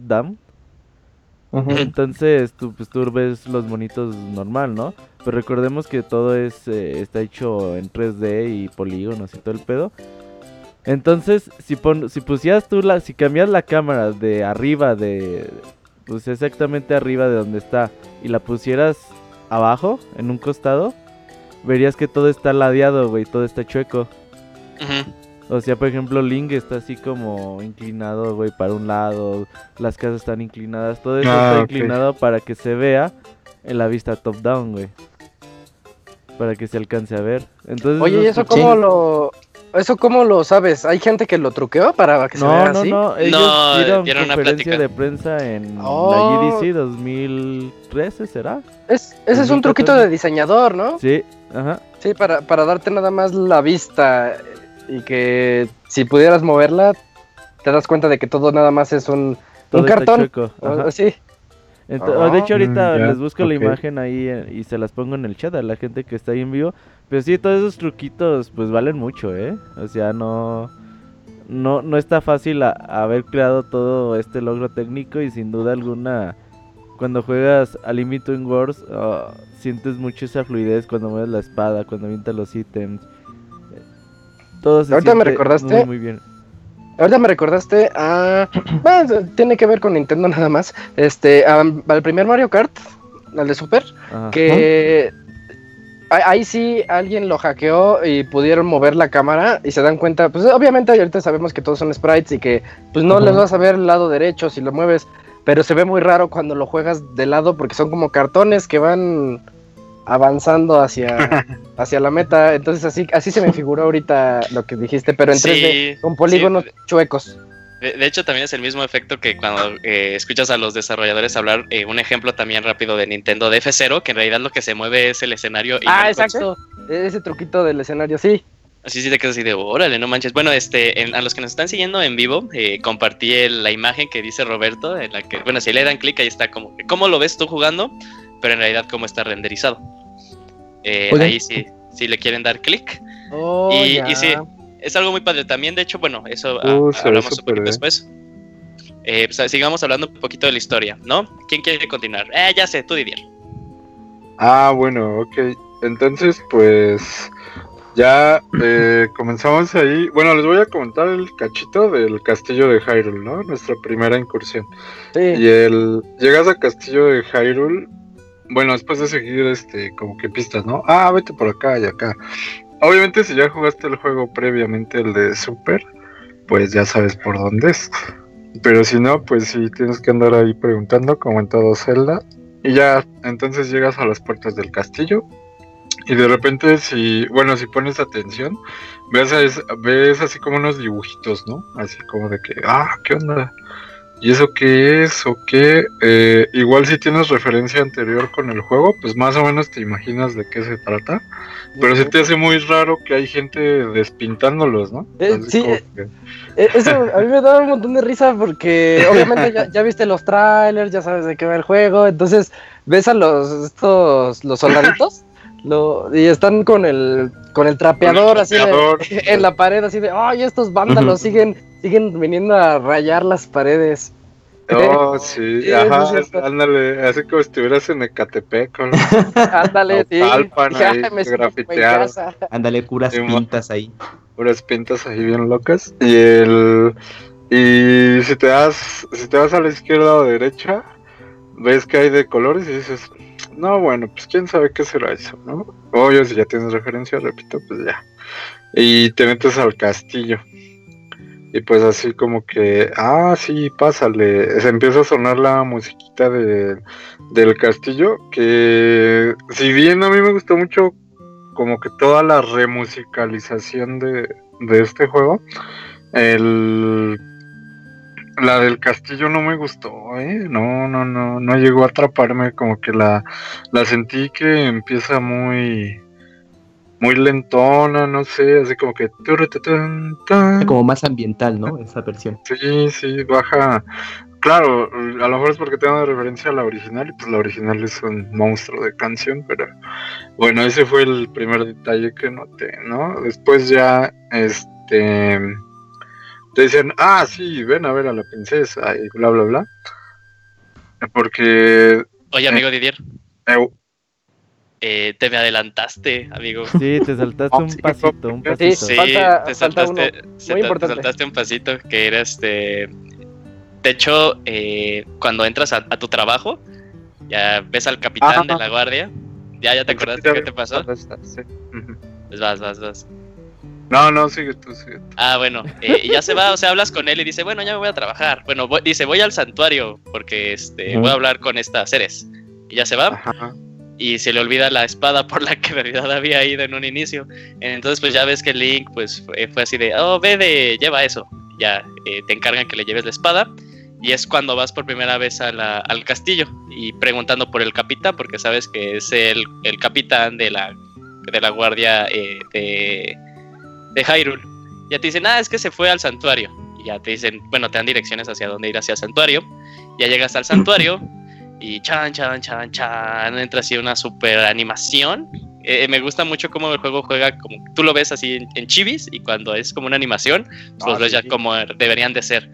down. Entonces tú, pues, tú ves los monitos normal, ¿no? Pero recordemos que todo es eh, está hecho en 3D y polígonos y todo el pedo. Entonces, si, pon, si pusieras tú la, si cambias la cámara de arriba de, pues exactamente arriba de donde está y la pusieras abajo, en un costado, verías que todo está ladeado, güey, todo está chueco. O sea, por ejemplo, Link está así como inclinado, güey, para un lado, las casas están inclinadas, todo eso ah, está inclinado para que se vea en la vista top down, güey. Para que se alcance a ver. Entonces, Oye, ¿y eso cómo lo ¿Eso cómo lo sabes? ¿Hay gente que lo truqueó para que se vea no, así? No, no, ellos dieron, dieron una conferencia de prensa en la GDC 2013, ¿será? Es, ese es un truquito de diseñador, ¿no? Sí, ajá. Sí, para, para darte nada más la vista y que si pudieras moverla, te das cuenta de que todo nada más es un, un cartón. Sí. Ah, de hecho, ahorita les busco la imagen ahí eh, y se las pongo en el chat a la gente que está ahí en vivo. Pero sí, todos esos truquitos pues valen mucho, ¿eh? O sea, no... No, no está fácil haber creado todo este logro técnico y sin duda alguna cuando juegas a Limit Twin Wars ah, sientes mucho esa fluidez cuando mueves la espada, cuando avientas los ítems. Todo se Ahorita me recordaste muy bien. Ahorita me recordaste a. Bueno, tiene que ver con Nintendo nada más. Este, al primer Mario Kart, al de Super, que. Ahí sí alguien lo hackeó y pudieron mover la cámara y se dan cuenta, pues obviamente ahorita sabemos que todos son sprites y que pues no les vas a ver el lado derecho si lo mueves, pero se ve muy raro cuando lo juegas de lado porque son como cartones que van avanzando hacia, hacia la meta. Entonces así, así se me figuró ahorita lo que dijiste, pero en 3D, con polígonos chuecos. De, hecho, también es el mismo efecto que cuando eh, escuchas a los desarrolladores hablar. Eh, un ejemplo también rápido de Nintendo de F0, que en realidad lo que se mueve es el escenario. ah, exacto. Ese truquito del escenario, sí. Así sí te quedas así de, órale, no manches. Bueno, este, a los que nos están siguiendo en vivo, eh, compartí la imagen que dice Roberto, en la que, bueno, si le dan clic, ahí está como, ¿cómo lo ves tú jugando? Pero en realidad, ¿cómo está renderizado? Eh, ahí sí, si le quieren dar clic. Oh, y, sí, es algo muy padre. También, de hecho, bueno, eso uh, hablamos un poquito después. Eh, pues, sigamos hablando un poquito de la historia, ¿no? ¿Quién quiere continuar? Eh, ya sé, tú Didier. Ah, bueno, ok. Entonces, pues ya eh, comenzamos ahí. Bueno, les voy a comentar el cachito del castillo de Hyrule, ¿no? Nuestra primera incursión. Sí. Y el llegas al castillo de Hyrule bueno, después de seguir este como que pistas, ¿no? Ah, vete por acá y acá. Obviamente si ya jugaste el juego previamente, el de Super, pues ya sabes por dónde es. Pero si no, pues sí tienes que andar ahí preguntando, como en todo Zelda. Y ya, entonces llegas a las puertas del castillo. Y de repente, si, bueno, si pones atención, ves, ves así como unos dibujitos, ¿no? Así como de que, ah, ¿qué onda? ¿Y eso qué es? ¿O qué? Eh, igual si tienes referencia anterior con el juego, pues más o menos te imaginas de qué se trata. Pero se te hace muy raro que hay gente despintándolos, ¿no? Eh, sí, eh, que- Eh, Eso a mí me da un montón de risa porque obviamente ya, ya viste los trailers, ya sabes de qué va el juego, entonces ves a los estos los soldaditos lo, y están con el con el trapeador así de- trapeador. en la pared así de, "Ay, estos vándalos siguen siguen viniendo a rayar las paredes." Oh, sí, ajá, ándale, así como si estuvieras en Ecatepec con Ándale, sí. Ya ahí, casa. Ándale, curas Sí, pintas ahí. puras pintas ahí bien locas. Y el y si te das, si te vas a la izquierda o derecha, ves que hay de colores y dices, no bueno, pues quién sabe qué será eso, ¿no? Obvio, si ya tienes referencia, repito, pues ya. Y te metes al castillo. Y pues así como que, ah, sí, pásale. Se empieza a sonar la musiquita de, del castillo, que si bien a mí me gustó mucho como que toda la remusicalización de, de este juego, el... La del castillo no me gustó, ¿eh? No, no, no, no llegó a atraparme, como que la, la sentí que empieza muy, muy lentona, no sé, así como que... Como más ambiental, ¿no? Esa versión. Sí, sí, baja. Claro, a lo mejor es porque tengo de referencia a la original y pues la original es un monstruo de canción, pero bueno, ese fue el primer detalle que noté, ¿no? Después ya, este, te dicen, ah, sí, ven a ver a la princesa y bla, bla, bla. Porque, Oye, amigo Didier, eh, eh, te me adelantaste, amigo. Sí, te saltaste un pasito, un pasito. Sí, Falta- te falta saltaste, uno muy te saltaste un pasito que era este. De hecho, eh, cuando entras a, a tu trabajo, ya ves al capitán de la guardia. Ya, ya te acordaste qué te pasó. Sí. Pues vas, vas, vas. No, no, sigue tú, sigue tú. Ah, bueno, eh, y ya se va, o sea, hablas con él y dice, bueno, ya me voy a trabajar. Bueno, voy- dice, voy al santuario porque este, voy a hablar con estas seres. Y ya se va Ajá. y se le olvida la espada por la que en realidad había ido en un inicio. Entonces, pues ya ves que Link, pues fue, fue así de, oh, ve de, lleva eso. Ya eh, te encargan que le lleves la espada. Y es cuando vas por primera vez a la- al castillo y preguntando por el capitán, porque sabes que es el, el capitán de la, de la guardia eh, de, de Hyrule. Ya te dicen, ah, es que se fue al santuario. Y ya te dicen, bueno, te dan direcciones hacia dónde ir hacia el santuario. Ya llegas al santuario y chan, chan, chan, chan, entra así una super animación. Eh, me gusta mucho cómo el juego juega, como tú lo ves así en, en chivis y cuando es como una animación, pues Ah, los ya como deberían de ser.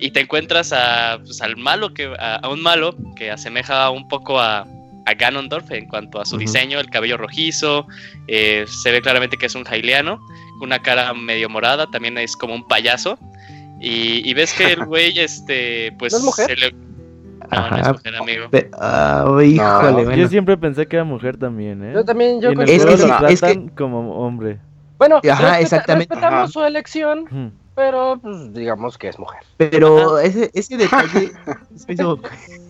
Y te encuentras a, pues, al malo, que, a, a un malo que asemeja un poco a, a Ganondorf en cuanto a su diseño, el cabello rojizo, eh, se ve claramente que es un Hyliano, una cara medio morada, también es como un payaso. Y, y ves que el güey, este, pues... ¿No es mujer? se le- No, no es mujer, amigo. Ah, híjole, No. bueno. Yo siempre pensé que era mujer también, ¿eh? Yo también, yo y. Es que sí, es que- como hombre. Bueno, Ajá, respeta- exactamente. respetamos Ajá. su elección, pero pues, digamos que es mujer. Pero ese, ese detalle se me hizo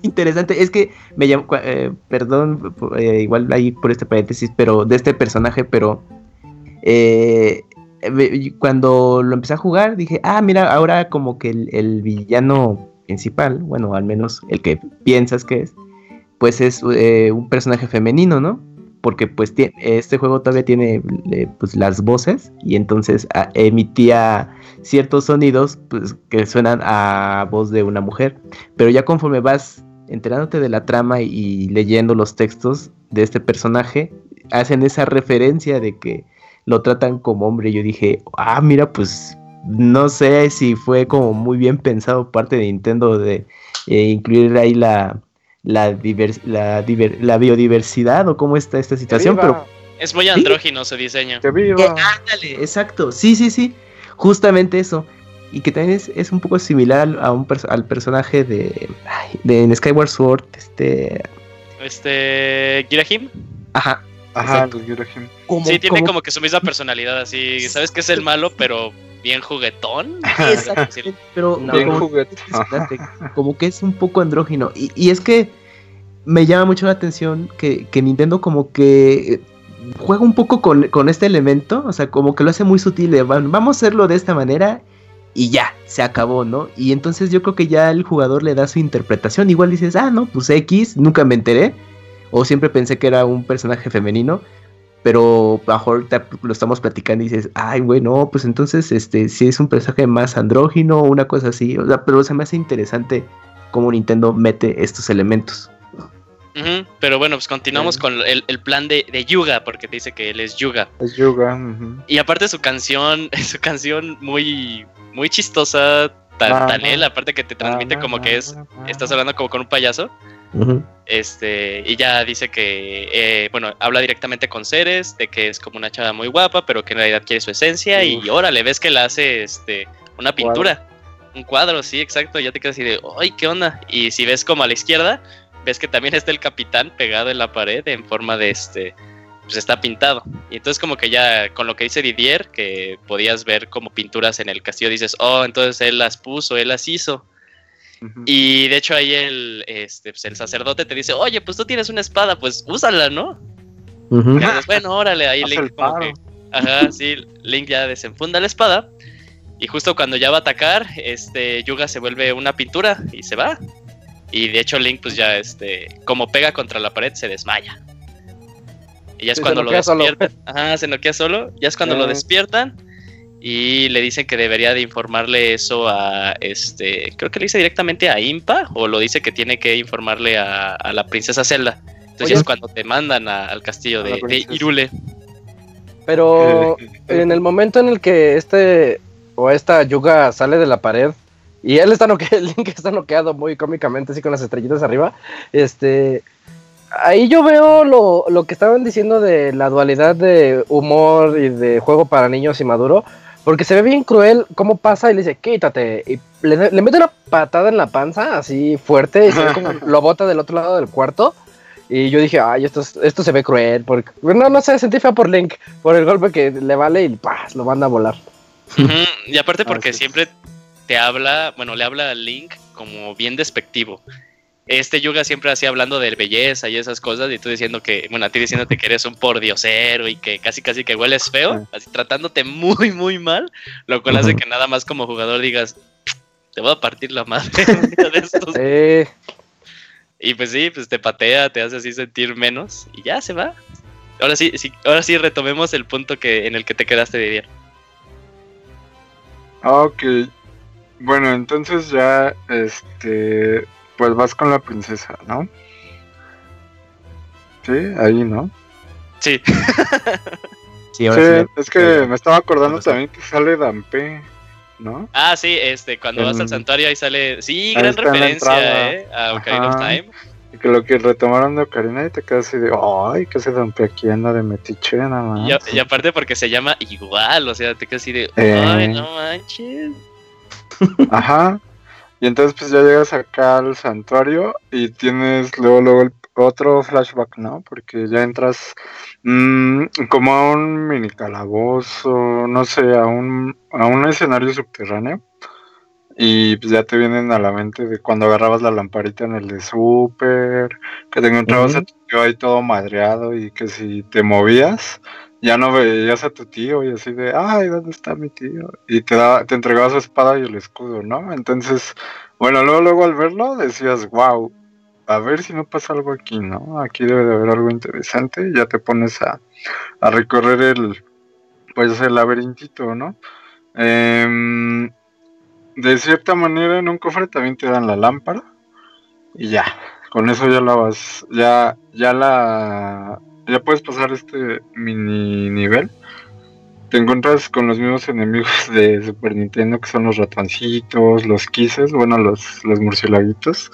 interesante. Es que me llamó, eh, perdón, eh, igual ahí por este paréntesis, pero de este personaje, pero eh, cuando lo empecé a jugar dije, ah, mira, ahora como que el, villano principal, bueno, al menos el que piensas que es, pues es eh, un personaje femenino, ¿no? Porque pues este juego todavía tiene eh, pues las voces y entonces ah, emitía ciertos sonidos pues, que suenan a voz de una mujer. Pero ya conforme vas enterándote de la trama y leyendo los textos de este personaje, hacen esa referencia de que lo tratan como hombre. Yo dije, ah, mira, pues no sé si fue como muy bien pensado parte de Nintendo de eh, incluir ahí la, la, divers- la, diver- la biodiversidad o cómo está esta situación, ¡Que pero! Es muy andrógino su diseño. ¡Que viva! eh, ándale, exacto. Sí, sí, sí. Justamente eso. Y que también es, es un poco similar al, a un al personaje de, ay, de en Skyward Sword. Este. Este. Girahim. Ajá. Ajá, exacto. los Sí, tiene como- como que su misma personalidad, así. Sabes que es el malo, pero bien juguetón. Exactamente, pero No. Bien como, impresionante, como que es un poco andrógino. Y, y es que me llama mucho la atención que, que Nintendo como que eh, juega un poco con, con este elemento, o sea, como que lo hace muy sutil, de, "Va- vamos a hacerlo de esta manera y ya, se acabó, ¿no? Y entonces yo creo que ya el jugador le da su interpretación. Igual dices, ah, no, pues X, nunca me enteré. O siempre pensé que era un personaje femenino. Pero bajo ahorita lo estamos platicando y dices, ay, bueno, pues entonces, este, si es un personaje más andrógino o una cosa así. O sea, pero se me hace interesante cómo Nintendo mete estos elementos. Pero bueno, pues continuamos con el, el plan de, de Yuga, porque te dice que él es Yuga. Es yoga. ujú. Y aparte su canción, su canción muy, muy chistosa, tan, él, aparte que te transmite como que es, estás hablando como con un payaso. Este, y ya dice que, eh, bueno, habla directamente con Ceres, de que es como una chava muy guapa, pero que en realidad quiere su esencia. Y Uf. órale, ves que la hace este, una pintura, un cuadro, sí, exacto. Ya te quedas así de, ¡ay, qué onda! Y si ves como a la izquierda, ves que también está el capitán pegado en la pared en forma de este, pues está pintado. Y entonces, como que ya con lo que dice Didier, que podías ver como pinturas en el castillo, dices, oh, entonces él las puso, él las hizo. Y de hecho ahí el, este, pues, el sacerdote te dice, oye, pues tú tienes una espada, pues úsala, ¿no? Ujú. Y dices, bueno, órale, ahí Haz Link el como paro. que, ajá, sí, Link ya desenfunda la espada. Y justo cuando ya va a atacar, este, Yuga se vuelve una pintura y se va. Y de hecho Link, pues ya, este, como pega contra la pared, se desmaya. Y ya es Sí, cuando lo despiertan. Ajá, se noquea solo. Ya es cuando lo despiertan. Y le dicen que debería de informarle eso a este. Creo que le dice directamente a Impa. O lo dice que tiene que informarle a, a la princesa Zelda. Entonces Oye. es cuando te mandan a- al castillo de. Irule. Pero en el momento en el que este o esta Yuga sale de la pared y él está noqueado, Link está noqueado muy cómicamente así con las estrellitas arriba, este ahí yo veo lo, lo que estaban diciendo de la dualidad de humor y de juego para niños y maduro, porque se ve bien cruel cómo pasa y le dice, quítate, y le, le mete una patada en la panza así fuerte y se ve como lo bota del otro lado del cuarto. Y yo dije, ay, esto, es- esto se ve cruel. Porque, no, no sé, sentí fea por Link, por el golpe que le vale y ¡pah! lo manda a volar. Y aparte porque Ah, sí. siempre te habla, bueno, le habla a Link como bien despectivo. Este Yuga siempre así hablando de belleza y esas cosas, y tú diciendo que, bueno, a ti diciéndote que eres un pordiosero y que casi casi que hueles feo, así tratándote muy, muy mal, lo cual hace que nada más como jugador digas, te voy a partir la madre de estos". Sí, Y pues sí, pues te patea, te hace así sentir menos, y ya se va. Ahora sí, sí, ahora sí retomemos el punto que en el que te quedaste de vivir. Ah, Ok. Bueno, entonces ya, este, pues vas con la princesa, ¿no? Sí, ahí, ¿no? Sí, Sí, ahora Sí, sí. ya- es que me estaba acordando también que sale Dampe, ¿no? Ah, sí, este, cuando vas al santuario ahí sale. Sí, Ahí gran referencia. ¿eh? A Ocarina of Ajá. Time. Y que lo que retomaron de Ocarina y te quedas así de, ay, que se Dampe aquí anda de metiche nada más. Y, aparte porque se llama igual, o sea, te quedas así de. Eh. Ay, no manches. Ajá. Y entonces pues ya llegas acá al santuario y tienes luego luego el otro flashback, ¿no? Porque ya entras mm, como a un mini calabozo, no sé, a un, a un escenario subterráneo. Y pues ya te vienen a la mente de cuando agarrabas la lamparita en el de Super, que te encontrabas a Ujú. tu tío ahí todo madreado y que si te movías, ya no veías a tu tío y así de, ay, ¿dónde está mi tío? Y te, daba, te entregaba su espada y el escudo, ¿no? Entonces, bueno, luego, luego al verlo decías, wow, a ver si no pasa algo aquí, ¿no? Aquí debe de haber algo interesante y ya te pones a, a recorrer el, pues el laberintito, ¿no? Em, de cierta manera en un cofre también te dan la lámpara y ya, con eso ya la vas, ya, ya la, ya puedes pasar este mini nivel. Te encuentras con los mismos enemigos de Super Nintendo que son los ratoncitos, los quises, bueno, los, los murciélaguitos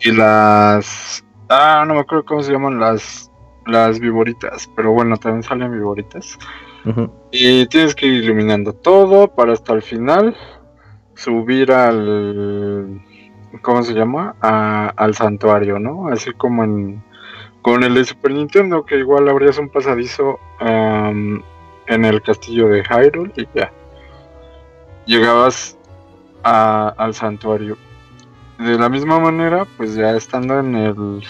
y las, ah, no me acuerdo cómo se llaman las, las viboritas, pero bueno, también salen viboritas. Y tienes que ir iluminando todo para hasta el final subir al. ¿Cómo se llama? A- al santuario, ¿no? Así como en. Con el de Super Nintendo, que igual abrías un pasadizo am, en el castillo de Hyrule y ya. Llegabas a- al santuario. De la misma manera, pues ya estando en el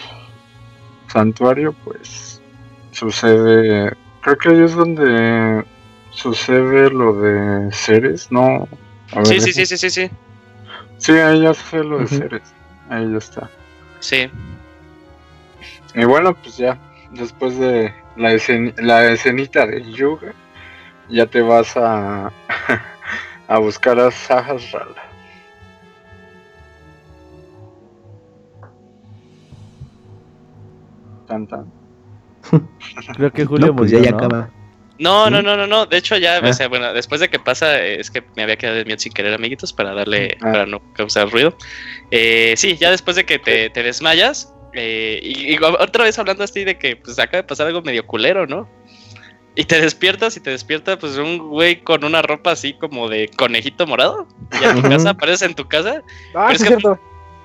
santuario, pues sucede. Creo que ahí es donde sucede lo de Ceres, no, A ver, Sí, sí, sí, sí, sí, sí. Sí, ahí ya sé lo de. Ceres. Ahí ya está. Sí. Y bueno, pues ya, después de la, escen- la escenita de Yuga, ya te vas a, a buscar a Sahasrara. Tan, tan. Creo que Julio no, pues murió, ya, ya ¿no? acaba. No, ¿Sí? no, no, no, no. De hecho, ya, Ah. o sea, bueno, después de que pasa, es que me había quedado el miedo sin querer, amiguitos, para darle, Ah. para no causar ruido. Eh, sí, ya después de que te, te desmayas, eh, y, y otra vez hablando así de que pues acaba de pasar algo medio culero, ¿no? Y te despiertas y te despierta pues un güey con una ropa así como de conejito morado. Y a tu casa, apareces en tu casa. Ah, es sí, que- cierto.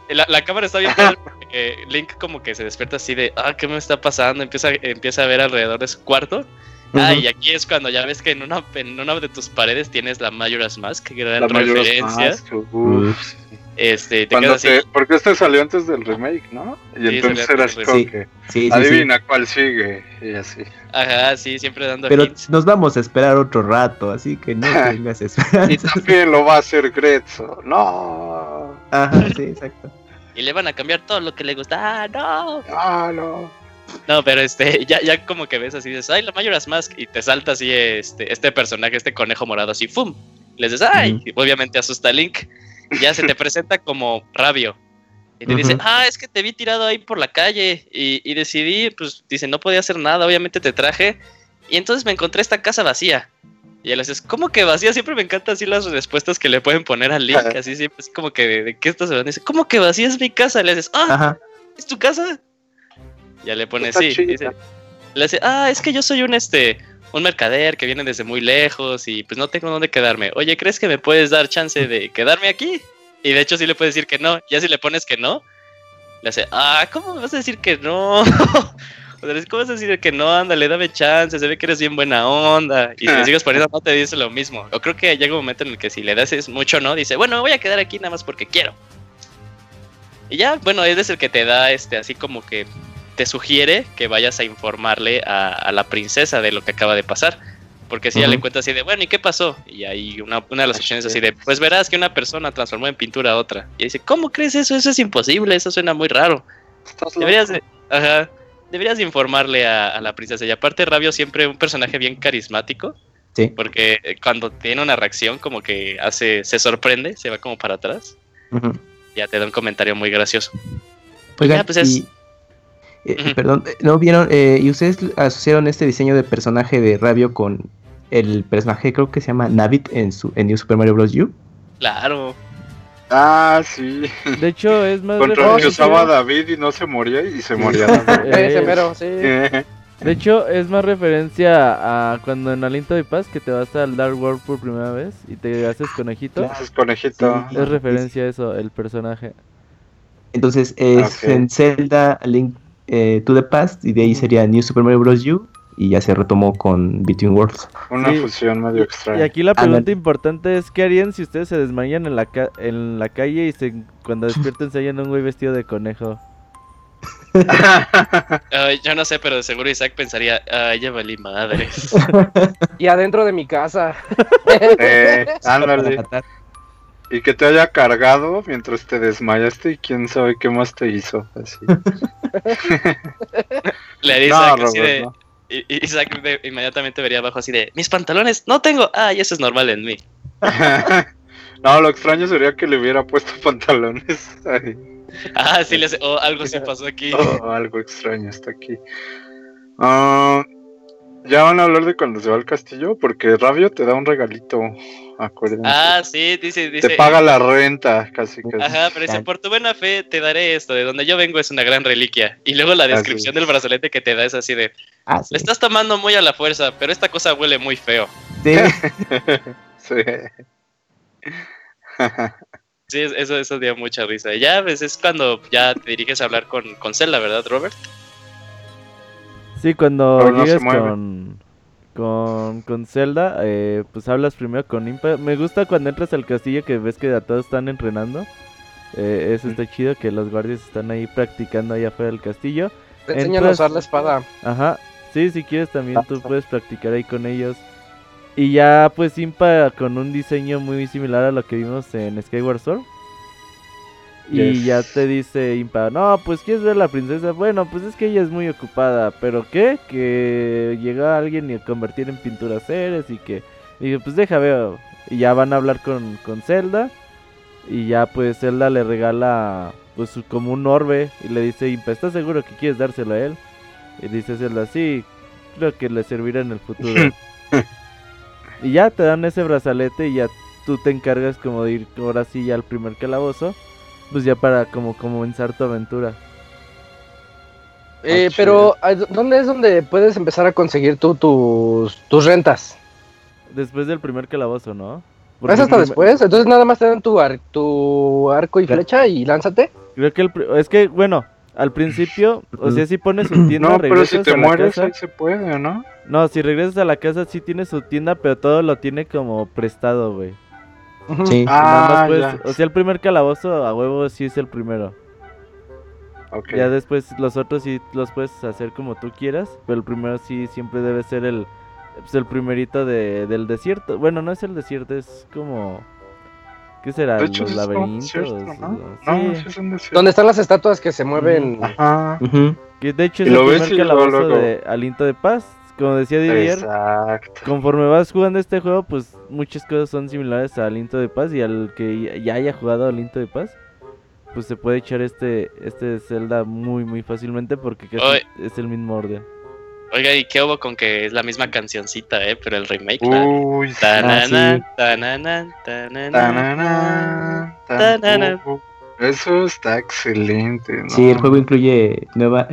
La, la cámara está bien eh, Link como que se despierta así de, ah, ¿qué me está pasando? Empieza, empieza a ver alrededor de su cuarto. Ah, y aquí es cuando ya ves que en una, en una de tus paredes tienes la Majora's Mask, gran La Majora's referencia. Mask, uf. Este, te Cuando quedas así. te- porque este salió antes del remake, ¿no? Y Sí, entonces era Sí. que, Sí, sí, sí. adivina cuál sigue, y así. Ajá, sí, siempre dando Pero hints. nos vamos a esperar otro rato, así que no tengas Y esperanza. también lo va a hacer Grezzo, no, Ajá, sí, exacto. Y le van a cambiar todo lo que le gusta. ¡Ah, no! ah, no. No, pero este, ya, ya como que ves así, dices, ay, la Majora's Mask, y te salta así este, este personaje, este conejo morado, así, ¡fum! Y les dices, ay, y obviamente asusta a Link, y ya se te presenta como Rabio. Y te dice, Ujú. ah, es que te vi tirado ahí por la calle, y, y decidí, pues, dice, no podía hacer nada, obviamente te traje, y entonces me encontré esta casa vacía. Y él le dices, ¿cómo que vacía? Siempre me encantan así las respuestas que le pueden poner a Link, Ajá. así siempre, así como que, ¿de, de qué estás hablando? Dice, ¿cómo que vacía es mi casa? Le dices, ah, Ajá. ¿es tu casa? Ya le pone sí. dice- le dice, ah, es que yo soy un este un mercader que viene desde muy lejos y pues no tengo dónde quedarme. Oye, ¿crees que me puedes dar chance de quedarme aquí? Y de hecho sí le puedes decir que no. Ya si le pones que no, le hace, ah, ¿cómo me vas a decir que no? O sea, ¿cómo vas a decir que no? Ándale, dame chance, se ve que eres bien buena onda. Y si le sigues poniendo no, te dice lo mismo. O creo que llega un momento en el que si le das mucho no, dice, bueno, me voy a quedar aquí nada más porque quiero. Y ya, bueno, es el que te da este, así como que te sugiere que vayas a informarle a, a la princesa de lo que acaba de pasar. Porque si ella le Ujú. cuenta así de, bueno, ¿y qué pasó? Y ahí una, una de las opciones así de, pues verás que una persona transformó en pintura a otra. Y dice, ¿cómo crees eso? Eso es imposible, eso suena muy raro. Deberías de, ajá, deberías de informarle a, a la princesa. Y aparte Rabio siempre un personaje bien carismático. Sí. Porque eh, cuando tiene una reacción como que hace, se sorprende, se va como para atrás. Ya te da un comentario muy gracioso. Oigan, Ya, pues es- y- eh, perdón, eh, ¿no vieron? eh, ¿Y ustedes asociaron este diseño de personaje de Rabio con el personaje, creo que se llama Navit en, su, en New Super Mario Bros. U? Claro. Ah, sí. De hecho, es más Contra el que usaba a David y no se moría y se Sí. moría. David. Ese mero, sí. De hecho, es más referencia a cuando en Aliento de Paz que te vas al Dark World por primera vez y te haces conejito. Claro. Ese es conejito. Sí. Es referencia a eso, el personaje. Entonces es en Zelda Link eh, to the Past y de ahí sería New Super Mario Bros. U y ya se retomó con Between Worlds. Una Sí. fusión medio Y extraña. aquí la pregunta importante es, ¿qué harían si ustedes se desmayan en la, ca- en la calle y se, cuando despierten se hallan un güey vestido de conejo? Yo no sé, pero de seguro Isaac pensaría, ay, ya valí madres. Y adentro de mi casa. Eh, ándale. Y que te haya cargado mientras te desmayaste y quién sabe qué más te hizo. Así. Le dice No, Isaac así de, Robert, no. Isaac de- inmediatamente vería abajo así de, mis pantalones, no tengo. Ay, eso es normal en mí. no, lo extraño sería que le hubiera puesto pantalones. Ay, Ah, sí, le hace, oh, algo sí pasó aquí. oh, algo extraño está aquí. Ah, ya van a hablar de cuando se va al castillo, porque Rabio te da un regalito. Acuérdense. Ah, sí, dice, dice. te paga la renta, casi casi. Ajá, pero dice, por tu buena fe te daré esto, de donde yo vengo es una gran reliquia. Y luego la descripción es. del brazalete que te da es así de, Ah, sí. le estás tomando muy a la fuerza, pero esta cosa huele muy feo. Sí. Sí. Sí, es- eso, eso dio mucha risa. Y ya, pues es cuando ya te diriges a hablar con, con Zelda, ¿verdad, Robert? Sí, cuando no llegas con, con, con Zelda, eh, pues hablas primero con Impa. Me gusta cuando entras al castillo que ves que a todos están entrenando. Eh, eso está chido, que los guardias están ahí practicando allá afuera del castillo. Te enseñan a usar la espada. Ajá. Sí, si quieres también Ah, tú sí. puedes practicar ahí con ellos. Y ya pues Impa con un diseño muy similar a lo que vimos en Skyward Sword. Y Yes. ya te dice Impa, no, pues quieres ver a la princesa. Bueno, pues es que ella es muy ocupada. ¿Pero qué? Que llega alguien y convertir en pinturas seres y que... Dije, pues deja veo. Y ya van a hablar con, con Zelda. Y ya pues Zelda le regala pues su- como un orbe. Y le dice Impa, ¿estás seguro que quieres dárselo a él? Y dice Zelda, sí, creo que le servirá en el futuro. y ya te dan ese brazalete y ya tú te encargas como de ir ahora sí ya al primer calabozo. Pues ya para como comenzar tu aventura. Eh, Ah, pero, ¿a- ¿dónde es donde puedes empezar a conseguir tú tus, tus rentas? Después del primer calabozo, ¿no? ¿Es hasta después? Entonces nada más te dan tu, ar- tu arco y flecha y lánzate. Creo que el pri- es que bueno, al principio, o sea, si pones su tienda, No, pero si regresas te a la mueres casa. ahí se puede, ¿no? No, si regresas a la casa sí tiene su tienda, pero todo lo tiene como prestado, güey. Sí. Ah, puedes- ya. o sea, el primer calabozo a huevo sí es el primero. Ya después los otros sí los puedes hacer como tú quieras, pero el primero sí siempre debe ser el pues, el primerito de, del desierto. Bueno, no es el desierto, es como ¿qué será? De hecho, los es laberintos. desierto, ¿no? o- No, sí. sí es un desierto. Donde están las estatuas que se mueven. Ajá. Ujú. Que de hecho Y es el primer calabozo luego. de Aliento de Paz. Como decía Didier, Exacto. conforme vas jugando este juego, pues muchas cosas son similares a Aliento de Paz y al que ya haya jugado Aliento de Paz, pues se puede echar este este Zelda muy muy fácilmente porque casi Oye. es el mismo orden. Oiga, ¿y qué hubo con que es la misma cancioncita, eh? Pero el remake. Uy. Eso está excelente, ¿no? Sí, el juego incluye nuevas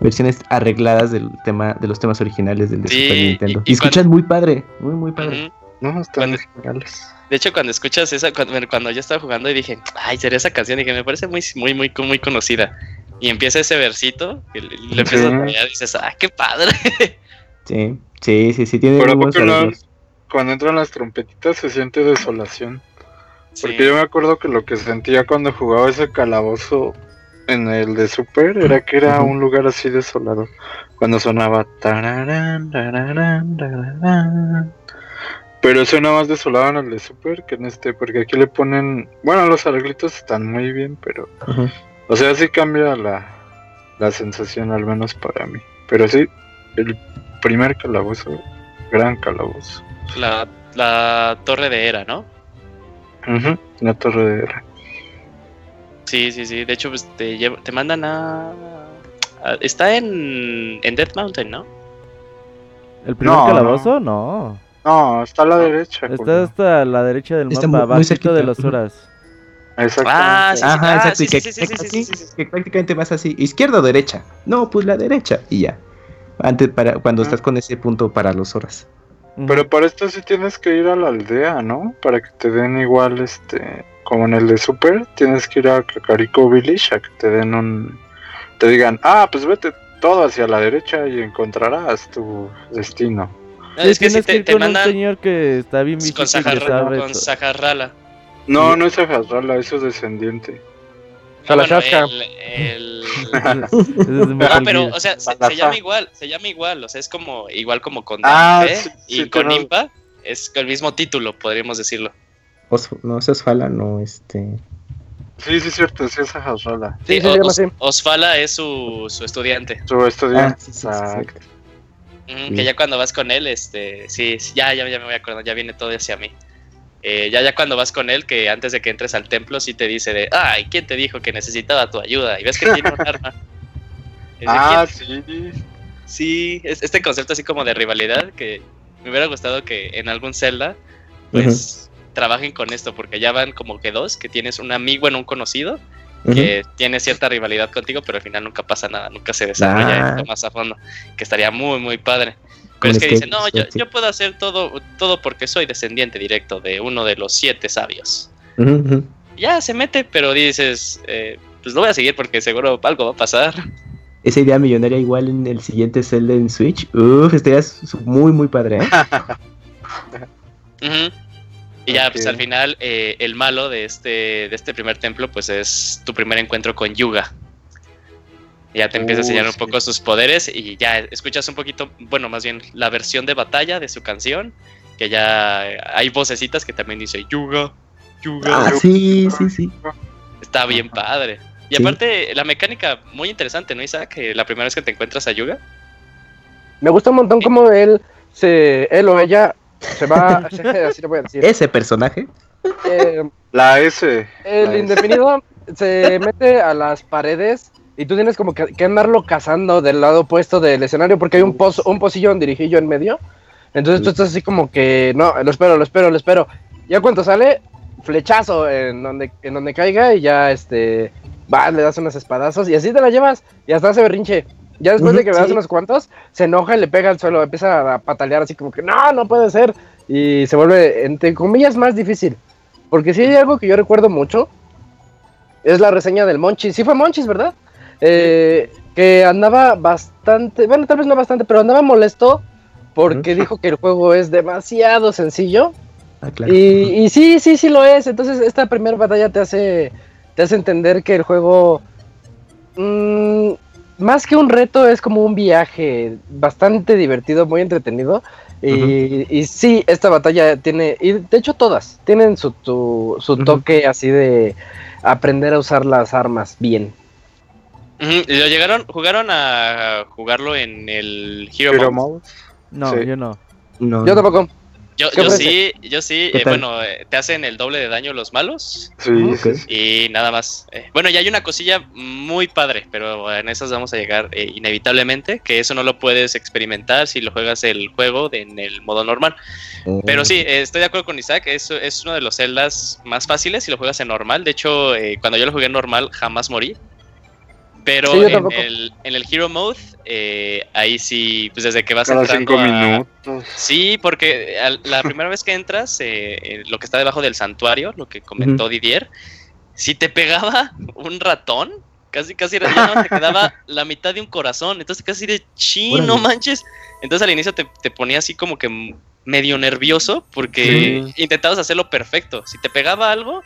versiones arregladas del tema, de los temas originales del de Sí, Super Nintendo. y- Y, muy padre, muy muy padre. No, están Cuando- geniales. De hecho, cuando escuchas esa, cuando, cuando yo estaba jugando y dije, ay, sería esa canción, y que me parece muy, muy, muy, muy conocida. Y empieza ese versito, y le, le empiezas Sí. a tararear y dices, ah, qué padre. Sí, sí, sí, sí, tiene Pero ¿a muy buenos poco no? Cuando entran las trompetitas se siente desolación. Porque Sí. yo me acuerdo que lo que sentía cuando jugaba ese calabozo en el de Super era que era un lugar así desolado. Cuando sonaba tararán, tararán, tararán. Pero suena más desolado en el de Super que en este, porque aquí le ponen. Bueno, los arreglitos están muy bien, pero. O sea, sí cambia la, la sensación, al menos para mí. Pero sí, el primer calabozo, gran calabozo. La, la torre de Era, ¿no? Ujú, La torre de Hera. Sí, sí, sí. De hecho, pues te, lleva- te mandan a... a- Está en, en Death Mountain, ¿no? ¿El primer No, calabozo? No. No, está a la derecha. Está Julio. hasta la derecha del Está mapa, abajito de las Ujú. horas. Exactamente. Ah, sí, sí, Ajá, ah, exacto. que, sí, sí, sí, sí, sí, sí, sí. que prácticamente vas así, izquierda o derecha. No, pues la derecha. Y ya. Antes para cuando Ah. estás con ese punto para los horas. Pero para esto sí tienes que ir a la aldea, ¿no? Para que te den igual, este, como en el de Super, tienes que ir a Kakariko Village a que te den un, te digan, ah, pues vete todo hacia la derecha y encontrarás tu destino. No, es que si que te, ir te con un mandan señor que está bien con sabe con eso. Sajarrala. No, no es eso es descendiente. Ah, bueno, el, Ah, pero, o sea, se, llama igual, se llama igual, o sea, es como, igual como con Ah, Dante sí, y sí, con pero- Impa, es el mismo título, podríamos decirlo. Os- no, es Fala, no, este. Sí, sí, es cierto, sí es Ajasrala. Sí, Os-. Osfala es su, su estudiante. Su estudiante. Ah, sí, sí, sí, Exacto. Ujú, Sí. Que ya cuando vas con él, este, sí, sí, ya, ya, ya me voy acordando, ya viene todo hacia mí. Eh, ya, ya cuando vas con él, que antes de que entres al templo, sí te dice de, ay, ¿quién te dijo que necesitaba tu ayuda? Y ves que tiene un arma. De, Ah, "¿Quién sí. Sí, es este concepto así como de rivalidad que me hubiera gustado que en algún Zelda pues trabajen con esto porque ya van como que dos, que tienes un amigo en un conocido que tiene cierta rivalidad contigo, pero al final nunca pasa nada, nunca se desarrolla Ah. esto más a fondo, que estaría muy muy padre. Pero es que Escape, dicen, no, yo, puedo hacer todo, todo porque soy descendiente directo de uno de los siete sabios. Ya se mete, pero dices, eh, pues lo voy a seguir porque seguro algo va a pasar. Esa idea millonaria igual en el siguiente Zelda en Switch. Uf, estaría muy, muy padre, ¿eh? Y ya, pues al final, eh, el malo de este, de este primer templo, pues es tu primer encuentro con Yuga. Ya te empieza a Uh, enseñar un sí. poco sus poderes y ya escuchas un poquito, bueno, más bien la versión de batalla de su canción, que ya hay vocecitas que también dice Yuga, Yuga. Ah, sí, sí, sí. Está bien padre. Y Sí. aparte, la mecánica muy interesante, ¿no, Isaac? Que la primera vez que te encuentras a Yuga. Me gusta un montón cómo él, se, él o ella se va, así le voy a decir. Ese personaje. Eh, La S. el La S. indefinido se mete a las paredes y tú tienes como que, que andarlo cazando del lado opuesto del escenario porque hay un, pozo, un pocillo, un dirijillo en medio. Entonces tú estás así como que, no, lo espero, lo espero, lo espero. Ya cuando sale, flechazo en donde, en donde caiga y ya este, va, le das unos espadazos y así te la llevas y hasta hace berrinche. Ya después de que le das sí. unos cuantos, se enoja y le pega al suelo, empieza a patalear así como que no, no puede ser. Y se vuelve, entre comillas, más difícil. Porque si hay algo que yo recuerdo mucho, es la reseña del Monchis. Sí fue Monchis, ¿verdad? Eh, que andaba bastante, bueno, tal vez no bastante, pero andaba molesto porque dijo que el juego es demasiado sencillo. Ah, claro. Y, y sí, sí, sí lo es. Entonces esta primera batalla te hace, te hace entender que el juego, mm, más que un reto, es como un viaje bastante divertido, muy entretenido. Y, y sí, esta batalla tiene, y de hecho todas, tienen su, tu- su toque así de aprender a usar las armas bien. Lo llegaron, jugaron a jugarlo en el Hero, Hero Mode. Mode. No, Sí. yo no. No, Yo tampoco. Yo, ¿Qué yo sí, yo sí. ¿Qué eh, bueno, eh, te hacen el doble de daño los malos Sí, sí. y nada más. Eh, bueno, ya hay una cosilla muy padre, pero en esas vamos a llegar eh, inevitablemente, que eso no lo puedes experimentar si lo juegas el juego de- en el modo normal. Eh, Pero sí, eh, estoy de acuerdo con Isaac, es, es uno de los celdas más fáciles si lo juegas en normal. De hecho, eh, cuando yo lo jugué en normal jamás morí. Pero Sí, en, el, en el Hero Mode, eh, ahí sí, pues desde que vas Cada entrando cinco a- minutos. Sí, porque al- la primera vez que entras, eh, eh, lo que está debajo del santuario, lo que comentó Didier, si te pegaba un ratón, casi casi era- ya no te quedaba la mitad de un corazón, entonces casi de chin, no Órale. manches. Entonces al inicio te, te ponía así como que medio nervioso porque intentabas hacerlo perfecto. Si te pegaba algo,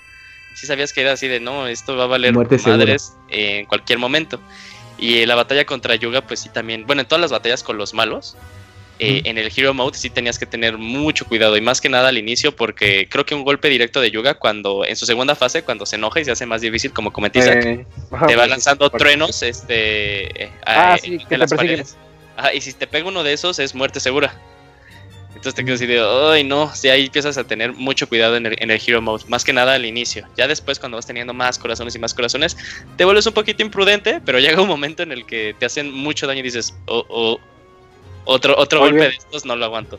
sí sabías que era así de no, esto va a valer Muerte madres eh, en cualquier momento. Y eh, la batalla contra Yuga, pues sí también, bueno, en todas las batallas con los malos, eh, en el Hero Mode sí tenías que tener mucho cuidado y más que nada al inicio porque creo que un golpe directo de Yuga cuando en su segunda fase cuando se enoja y se hace más difícil como Isaac, Eh, te va pues, lanzando truenos este Ah, a- sí, en que te las persiguen. paredes. Y si te pega uno de esos es muerte segura. Entonces te quedas así de, ay no, sí, ahí empiezas a tener mucho cuidado en el, en el Hero Mode, más que nada al inicio. Ya después cuando vas teniendo más corazones y más corazones, te vuelves un poquito imprudente, pero llega un momento en el que te hacen mucho daño y dices, oh, oh, otro, otro Oye. golpe de estos no lo aguanto.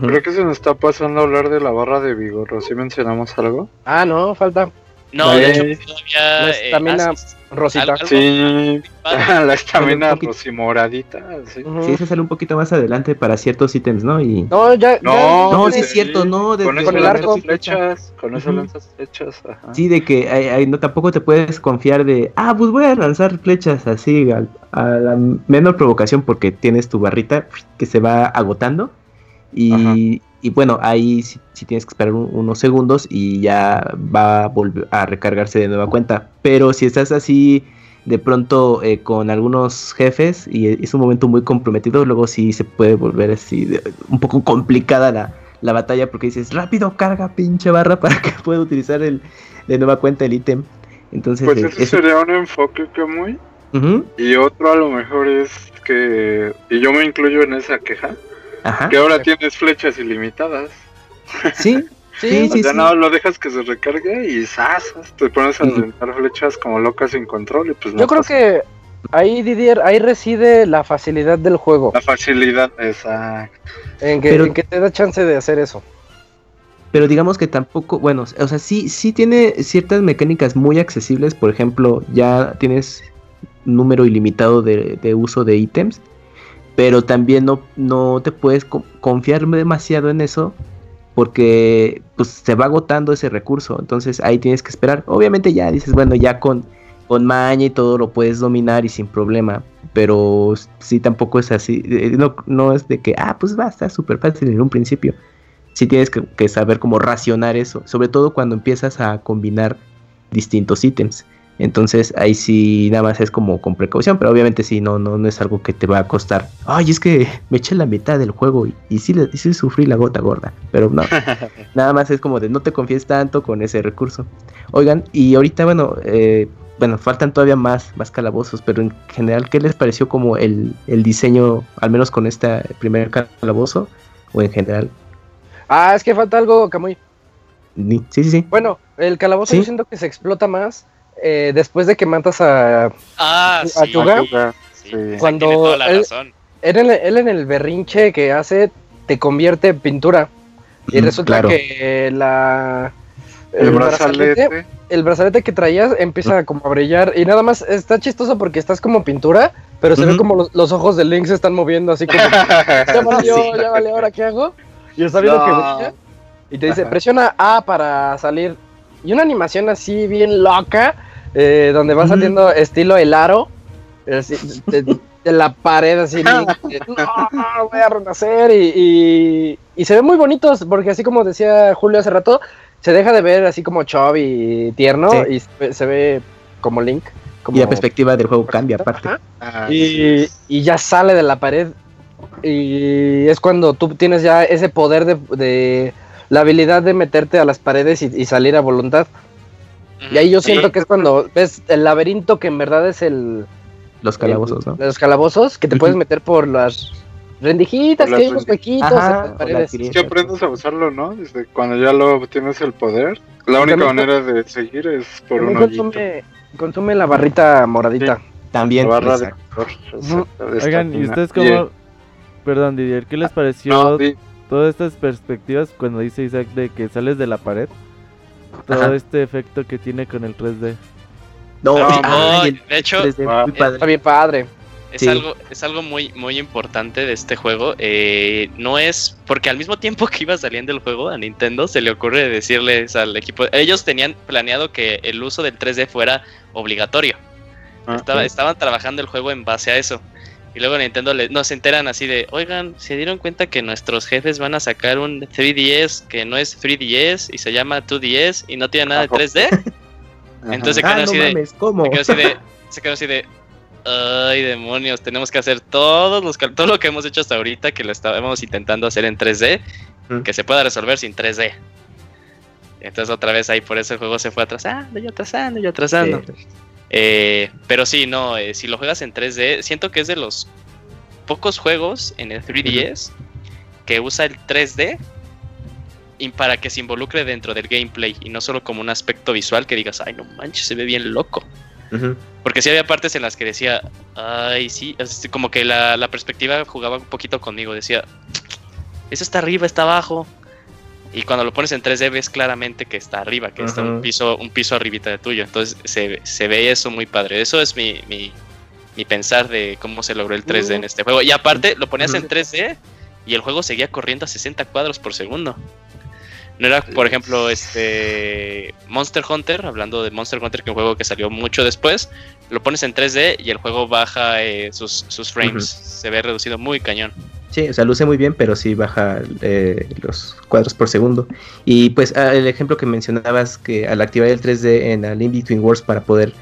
Creo que se nos está pasando a hablar de la barra de vigor. ¿O sí mencionamos algo? Ah, no, falta No, de hecho todavía... La eh, estamina sí, Rosita. algo- algo Sí. la estamina rosimoradita. Sí. Sí, ese sale un poquito más adelante para ciertos ítems, ¿no? Y... No, ya. No, ya- No, sí es cierto, no, Con desde- eso con el lanzas arco. flechas. Con eso lanzas flechas. Ajá. Sí, de que ay, ay, no tampoco te puedes confiar de, ah, pues voy a lanzar flechas así al- a, la menor provocación porque tienes tu barrita que se va agotando. Y, y bueno, ahí sí, sí tienes que esperar un- unos segundos y ya va a volver a recargarse de nueva cuenta. Pero si estás así de pronto eh, con algunos jefes y es un momento muy comprometido, luego sí se puede volver así de- un poco complicada la, la batalla porque dices, rápido, carga pinche barra para que pueda utilizar el, de nueva cuenta el ítem. Entonces, Pues eh, ese eso- sería un enfoque que muy. Y otro a lo mejor es que. Y yo me incluyo en esa queja. Ajá. Que ahora tienes flechas ilimitadas. Sí, sí, o sí. sea, sí. nada, lo dejas que se recargue y ¡zas! Te pones a inventar flechas como locas sin control y pues no Yo creo pasa. que ahí, Didier, ahí reside la facilidad del juego. La facilidad, exacto. En que, Pero- en que te da chance de hacer eso. Pero digamos que tampoco, bueno, o sea, sí, sí tiene ciertas mecánicas muy accesibles. Por ejemplo, ya tienes número ilimitado de, de uso de ítems. Pero también no, no te puedes co- confiar demasiado en eso. Porque pues se va agotando ese recurso. Entonces ahí tienes que esperar. Obviamente ya dices, bueno, ya con, con maña y todo lo puedes dominar y sin problema. Pero sí tampoco es así. eh, No, no es de que, ah, pues va a estar súper fácil en un principio sí tienes que, que saber cómo racionar eso, sobre todo cuando empiezas a combinar distintos ítems. Entonces ahí sí nada más es como con precaución, pero obviamente sí, no, no, no es algo que te va a costar. Ay, es que me eché la mitad del juego y, y sí, y sí sufrí la gota gorda. Pero no, nada más es como de no te confíes tanto con ese recurso. Oigan, y ahorita, bueno, eh, bueno, faltan todavía más, más calabozos, pero en general, ¿qué les pareció como el, el diseño, al menos con este primer calabozo? O en general, Ah, es que falta algo, Camuy. Sí, sí, sí. Bueno, el calabozo Sí. yo siento que se explota más eh, después de que matas a... Ah, ¿A sí. Yuga? Sí. Cuando tiene toda la él- razón. Él en, él en el berrinche que hace te convierte en pintura. Y Ujú, resulta claro. que la... El brazalete. el brazalete que traías empieza como a brillar y nada más está chistoso porque estás como pintura, pero se ve como los, los ojos de Link se están moviendo así como ya valió, Sí. ya valió, ahora qué hago. Y está viendo que No. brilla y te dice Ajá. presiona A para salir y una animación así bien loca eh, donde va saliendo estilo el aro así, de, de la pared así de, no, voy a renacer y, y, y se ve muy bonitos porque así como decía Julio hace rato se deja de ver así como chubby y tierno Sí. y se ve, se ve como Link. Como Y la perspectiva del juego cambia aparte. Ah, Y, y ya sale de la pared. Y es cuando tú tienes ya ese poder de, de la habilidad de meterte a las paredes y, y salir a voluntad. Y ahí yo Sí. siento que es cuando ves el laberinto que en verdad es el... Los calabozos, Los calabozos, que te puedes meter por las rendijitas, Por que las hay unos huequitos Ajá, paredes. Es que aprendes a usarlo, ¿no? Desde cuando ya lo tienes el poder. La única También- manera de seguir es por un consume, consume la barrita moradita. También. La barra de exacto. color, exacto, de Oigan, ¿y ustedes cómo... Perdón, Didier, ¿qué les pareció no, di- todas estas perspectivas cuando dice Isaac de que sales de la pared? Todo Ajá. este efecto que tiene con el 3D. No, No, el de hecho, 3D, Ah, muy padre. Está bien padre. Es Sí. algo, es algo muy, muy importante de este juego. Eh, no es porque al mismo tiempo que iba saliendo el juego a Nintendo se le ocurre decirles al equipo. Ellos tenían planeado que el uso del 3D fuera obligatorio. ah, Estaba- sí. Estaban trabajando el juego en base a eso. Y luego Nintendo le- nos enteran así de, oigan, ¿se dieron cuenta que nuestros jefes van a sacar un 3DS que no es 3DS y se llama 2DS y no tiene nada de Ajá. 3D? ajá. entonces se Ah, quedan no así de, mames, ¿cómo? se quedó así de, se quedó así de, ay demonios, tenemos que hacer todos los todo lo que hemos hecho hasta ahorita que lo estábamos intentando hacer en 3D, Ujú. que se pueda resolver sin 3D. Entonces otra vez ahí por eso el juego se fue atrasando y atrasando y atrasando. Sí. Eh, pero sí, no, eh, si lo juegas en 3D, siento que es de los pocos juegos en el 3DS que usa el 3D y para que se involucre dentro del gameplay y no solo como un aspecto visual que digas, ay no manches, se ve bien loco. Porque sí había partes en las que decía, ay, sí, como que la, la perspectiva jugaba un poquito conmigo, decía, eso está arriba, está abajo. Y cuando lo pones en 3D ves claramente que está arriba, que está un piso, un piso arribita de tuyo. Entonces se, se ve eso muy padre. Eso es mi, mi, mi pensar de cómo se logró el 3D en este juego. Y aparte lo ponías en 3D y el juego seguía corriendo a 60 cuadros por segundo. No era, por ejemplo, este Monster Hunter, hablando de Monster Hunter, que es un juego que salió mucho después, lo pones en 3D y el juego baja eh, sus, sus frames. Se ve reducido muy cañón. Sí, o sea, luce muy bien, pero sí baja eh, los cuadros por segundo. Y pues ah, el ejemplo que mencionabas, que al activar el 3D en el In Between Worlds para poder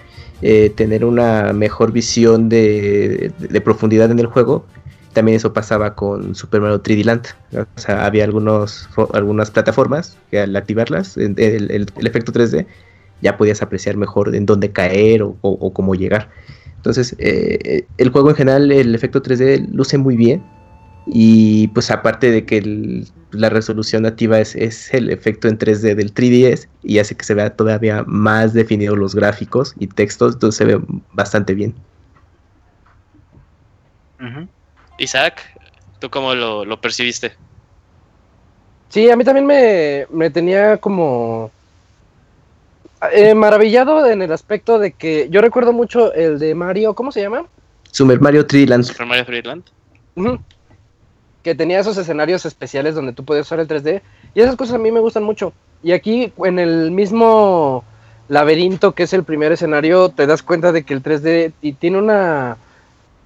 eh, tener una mejor visión de, profundidad en el juego, también eso pasaba con Super Mario 3D Land. O sea, había algunos, algunas plataformas que al activarlas, el, efecto 3D, ya podías apreciar mejor en dónde caer o cómo llegar. Entonces, eh, el juego en general, el efecto 3D luce muy bien. Y pues aparte de que el- la resolución nativa es, es el efecto en 3D del 3DS y hace que se vea todavía más definidos los gráficos y textos, entonces se ve bastante bien. Isaac, ¿tú cómo lo, lo percibiste? Sí, a mí también me, me tenía como eh, maravillado en el aspecto de que yo recuerdo mucho el de Mario, ¿cómo se llama? Super Mario 3D Land. Super Mario 3D Land. Que tenía esos escenarios especiales donde tú podías usar el 3D. Y esas cosas a mí me gustan mucho. Y aquí en el mismo laberinto que es el primer escenario, te das cuenta de que el 3D y tiene una,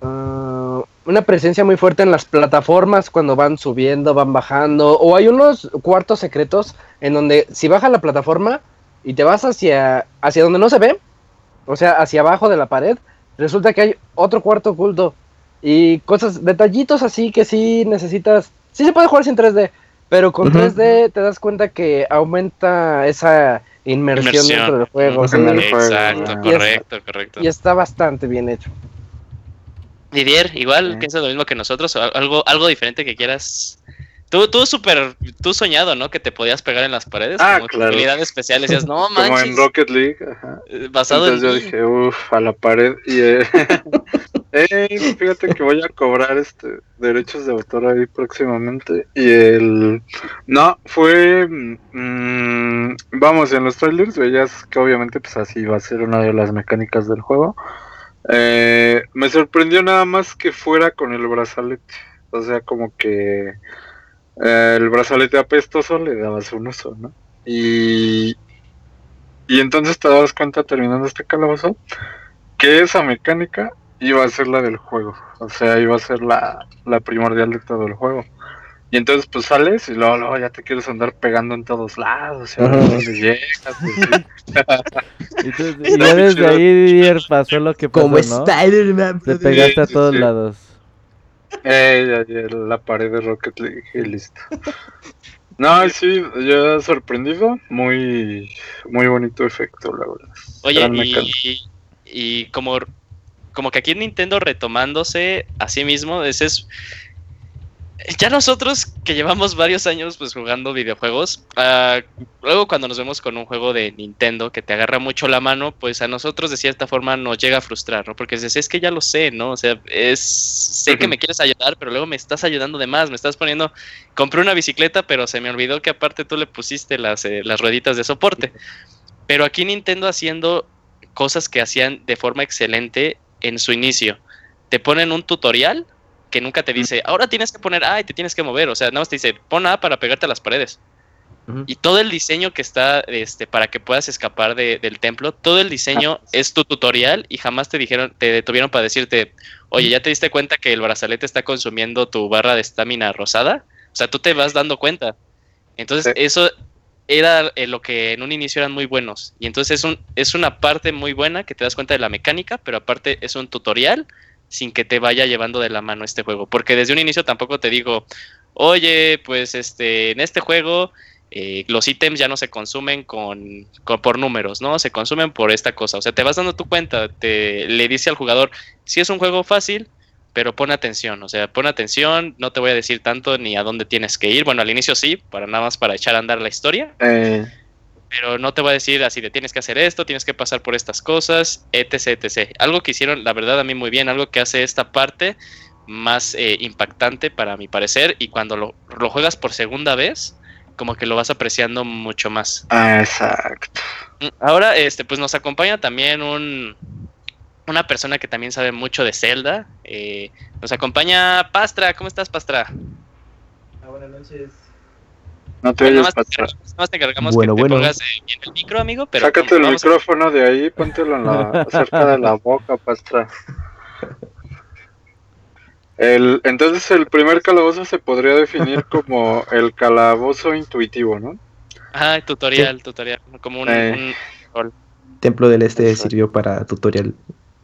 ah, una presencia muy fuerte en las plataformas cuando van subiendo, van bajando. O hay unos cuartos secretos en donde si bajas la plataforma y te vas hacia, hacia donde no se ve, o sea, hacia abajo de la pared, resulta que hay otro cuarto oculto y cosas, detallitos así que sí necesitas, sí se puede jugar sin 3D, pero con Ujú. 3D te das cuenta que aumenta esa inmersión, Inmersión. dentro del juego. Sí, En el juego, Exacto, ah. correcto, correcto. y está bastante bien hecho. Didier, igual Sí. piensas lo mismo que nosotros, o algo, algo diferente que quieras. Tú, tú súper, tú soñado, ¿no? Que te podías pegar en las paredes Ah, como claro. habilidad especial. Decías, no Como en manches, Rocket League. Ajá. eh, basado Entonces yo en. dije, uff, a la pared. Y eh, ey, fíjate que voy a cobrar este derechos de autor ahí próximamente. Y el. No, fue. mm, vamos, en los trailers veías que obviamente, pues así va a ser una de las mecánicas del juego. Eh, me sorprendió nada más que fuera con el brazalete. O sea, como que. eh, el brazalete apestoso le dabas un uso, ¿no? Y, y entonces te das cuenta terminando este calabozo que esa mecánica iba a ser la del juego. O sea, iba a ser la, la primordial de todo el juego. Y entonces pues sales y luego, luego ya te quieres andar pegando en todos lados. Y llegas. pues, sí. Y, ya desde ahí Didier pasó lo que pasó, Como ¿no? Spider-Man. Te pegaste a todos sí. lados. Eh, ya, ya, la pared de Rocket League y listo. No, sí, yo sorprendido. Muy, muy bonito efecto, la verdad. Oye, y, y como, como que aquí Nintendo retomándose a sí mismo, ese es. Ya nosotros que llevamos varios años pues jugando videojuegos, ah, luego cuando nos vemos con un juego de Nintendo que te agarra mucho la mano, pues a nosotros de cierta forma nos llega a frustrar, ¿no? Porque dices, es que ya lo sé, ¿no? O sea, es sé que me quieres ayudar, pero luego me estás ayudando de más, me estás poniendo, compré una bicicleta, pero se me olvidó que aparte tú le pusiste las, eh, las rueditas de soporte. Pero aquí Nintendo haciendo cosas que hacían de forma excelente en su inicio. Te ponen un tutorial que nunca te dice, ahora tienes que poner A y te tienes que mover. O sea, nada más te dice, pon A para pegarte a las paredes. Y todo el diseño que está este, para que puedas escapar de- del templo, todo el diseño es tu tutorial y jamás te dijeron, te detuvieron para decirte, oye, ¿ya te diste cuenta que el brazalete está consumiendo tu barra de estamina rosada? O sea, tú te vas dando cuenta. Entonces, Sí. eso era eh, lo que en un inicio eran muy buenos. Y entonces es, un, es una parte muy buena que te das cuenta de la mecánica, pero aparte es un tutorial sin que te vaya llevando de la mano este juego. Porque desde un inicio tampoco te digo, oye, pues este, en este juego eh, los ítems ya no se consumen con, con- por números, ¿no? Se consumen por esta cosa. O sea, te vas dando tu cuenta, te le dice al jugador, si es un juego fácil, pero pon atención, o sea, pon atención, no te voy a decir tanto ni a dónde tienes que ir. Bueno, al inicio sí, para nada más para echar a andar la historia, Eh, pero no te voy a decir así de tienes que hacer esto, tienes que pasar por estas cosas, etc, etc. Algo que hicieron, la verdad, a mí muy bien, algo que hace esta parte más eh, impactante para mi parecer y cuando lo, lo juegas por segunda vez, como que lo vas apreciando mucho más. ah, exacto. Ahora, este, pues nos acompaña también un, una persona que también sabe mucho de Zelda. eh, nos acompaña Pastra, ¿cómo estás, Pastra? buenas noches. No te oyes te te encargamos Bueno, que te bueno. pongas eh, bien el micro, amigo, pero Sácate el a- micrófono de ahí, póntelo en la, cerca de la boca, pastra. El, entonces el primer calabozo se podría definir como el calabozo intuitivo, ¿no? Ajá, tutorial, tutorial, como un, Eh. un- Templo del Este sirvió para tutorial.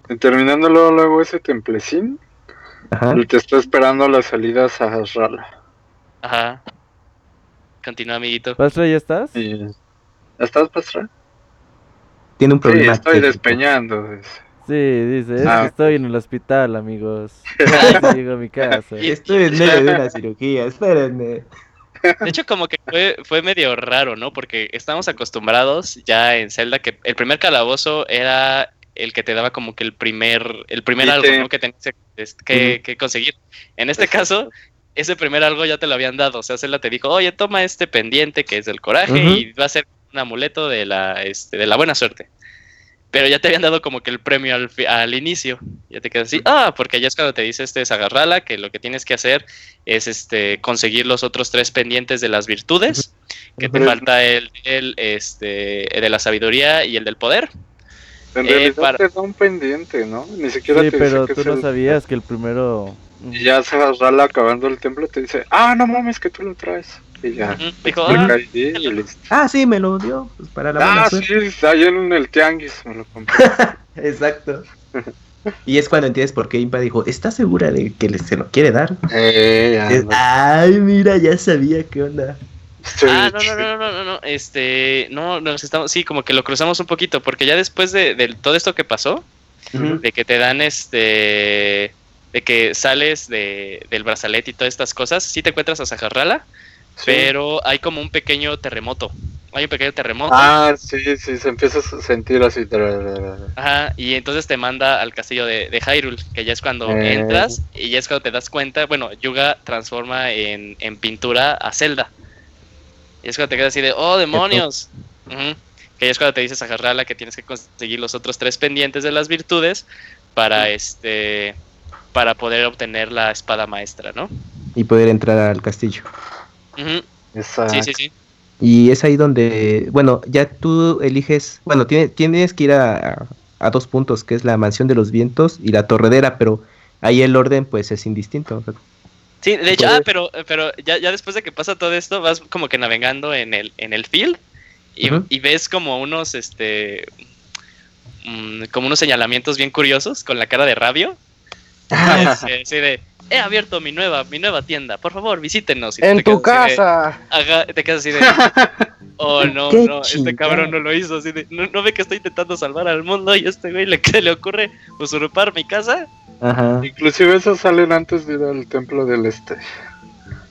Y terminando luego, luego ese templecín, Ajá. y te está esperando la salida a Sahasrala. Ajá. Continúa, amiguito. Pastra, ¿ya estás? Y... ¿Estás, pastra? Tiene un Sí, problema. estoy técnico. despeñando. Sí, dice, es Ah. que estoy en el hospital, amigos. Llego a mi casa. Y- Estoy en medio de una cirugía, espérenme. De hecho, como que fue, fue medio raro, ¿no? Porque estamos acostumbrados ya en Zelda que el primer calabozo era el que te daba como que el primer, el primer algo. ¿no? Que tenías que, conseguir. En este caso, ese primer algo ya te lo habían dado. O sea, Zelda te dijo, oye, toma este pendiente que es del coraje y va a ser un amuleto de la, este, de la buena suerte. Pero ya te habían dado como que el premio al, al inicio. Ya te quedas así, ah, porque ya es cuando te dice este es agarrala, que lo que tienes que hacer es este conseguir los otros tres pendientes de las virtudes, que te falta el, el este de la sabiduría y el del poder. En Eh, realidad para- te da un pendiente, ¿no? Ni siquiera Sí, te pero dice que tú no el- sabías que el primero... Y ya Sahasrala acabando el templo te dice, ah, no mames, que tú lo traes. Y ya. Dijo, ah, y listo. Ah, sí, me lo dio. Pues para la Ah, sí, está ahí en el tianguis, me lo compré. Exacto. Y es cuando entiendes por qué Impa dijo, ¿estás segura de que le- se lo quiere dar? Eh, ya, Es- no. Ay, mira, ya sabía qué onda. Ah, no, no, no, no, no, no, este, no, nos estamos, sí, como que lo cruzamos un poquito, porque ya después de, de todo esto que pasó, de que te dan este, de que sales de, del brazalete y todas estas cosas, sí te encuentras a Zajarrala, sí. pero hay como un pequeño terremoto, hay un pequeño terremoto, Ah, sí, sí, se empieza a sentir así. ajá, y entonces te manda al castillo de, de Hyrule, que ya es cuando Eh. entras y ya es cuando te das cuenta, bueno, Yuga transforma en, en pintura a Zelda, y es cuando te quedas así de, oh, demonios, Ujú. que ya es cuando te dices a Jarrala que tienes que conseguir los otros tres pendientes de las virtudes para este para poder obtener la espada maestra, ¿no? Y poder entrar al castillo. Exacto. Sí, sí, sí. Y es ahí donde, bueno, ya tú eliges, bueno, tiene- tienes que ir a, a dos puntos, que es la mansión de los vientos y la torredera, pero ahí el orden pues es indistinto. o sea, Sí, de hecho, ah, pero, pero ya, ya después de que pasa todo esto, vas como que navegando en el, en el field y, ves como unos, este, mm, como unos señalamientos bien curiosos con la cara de rabio. Ah. Así, así de, he abierto mi nueva, mi nueva tienda, por favor, visítenos. Y En te tu quedas así de- casa. Ajá, te quedas así de. Oh, no, no, este cabrón no lo hizo. Así de, no, no ve que estoy intentando salvar al mundo y a este güey le, ¿qué le ocurre usurpar mi casa. Ajá. Inclusive esos salen antes de ir al templo del este.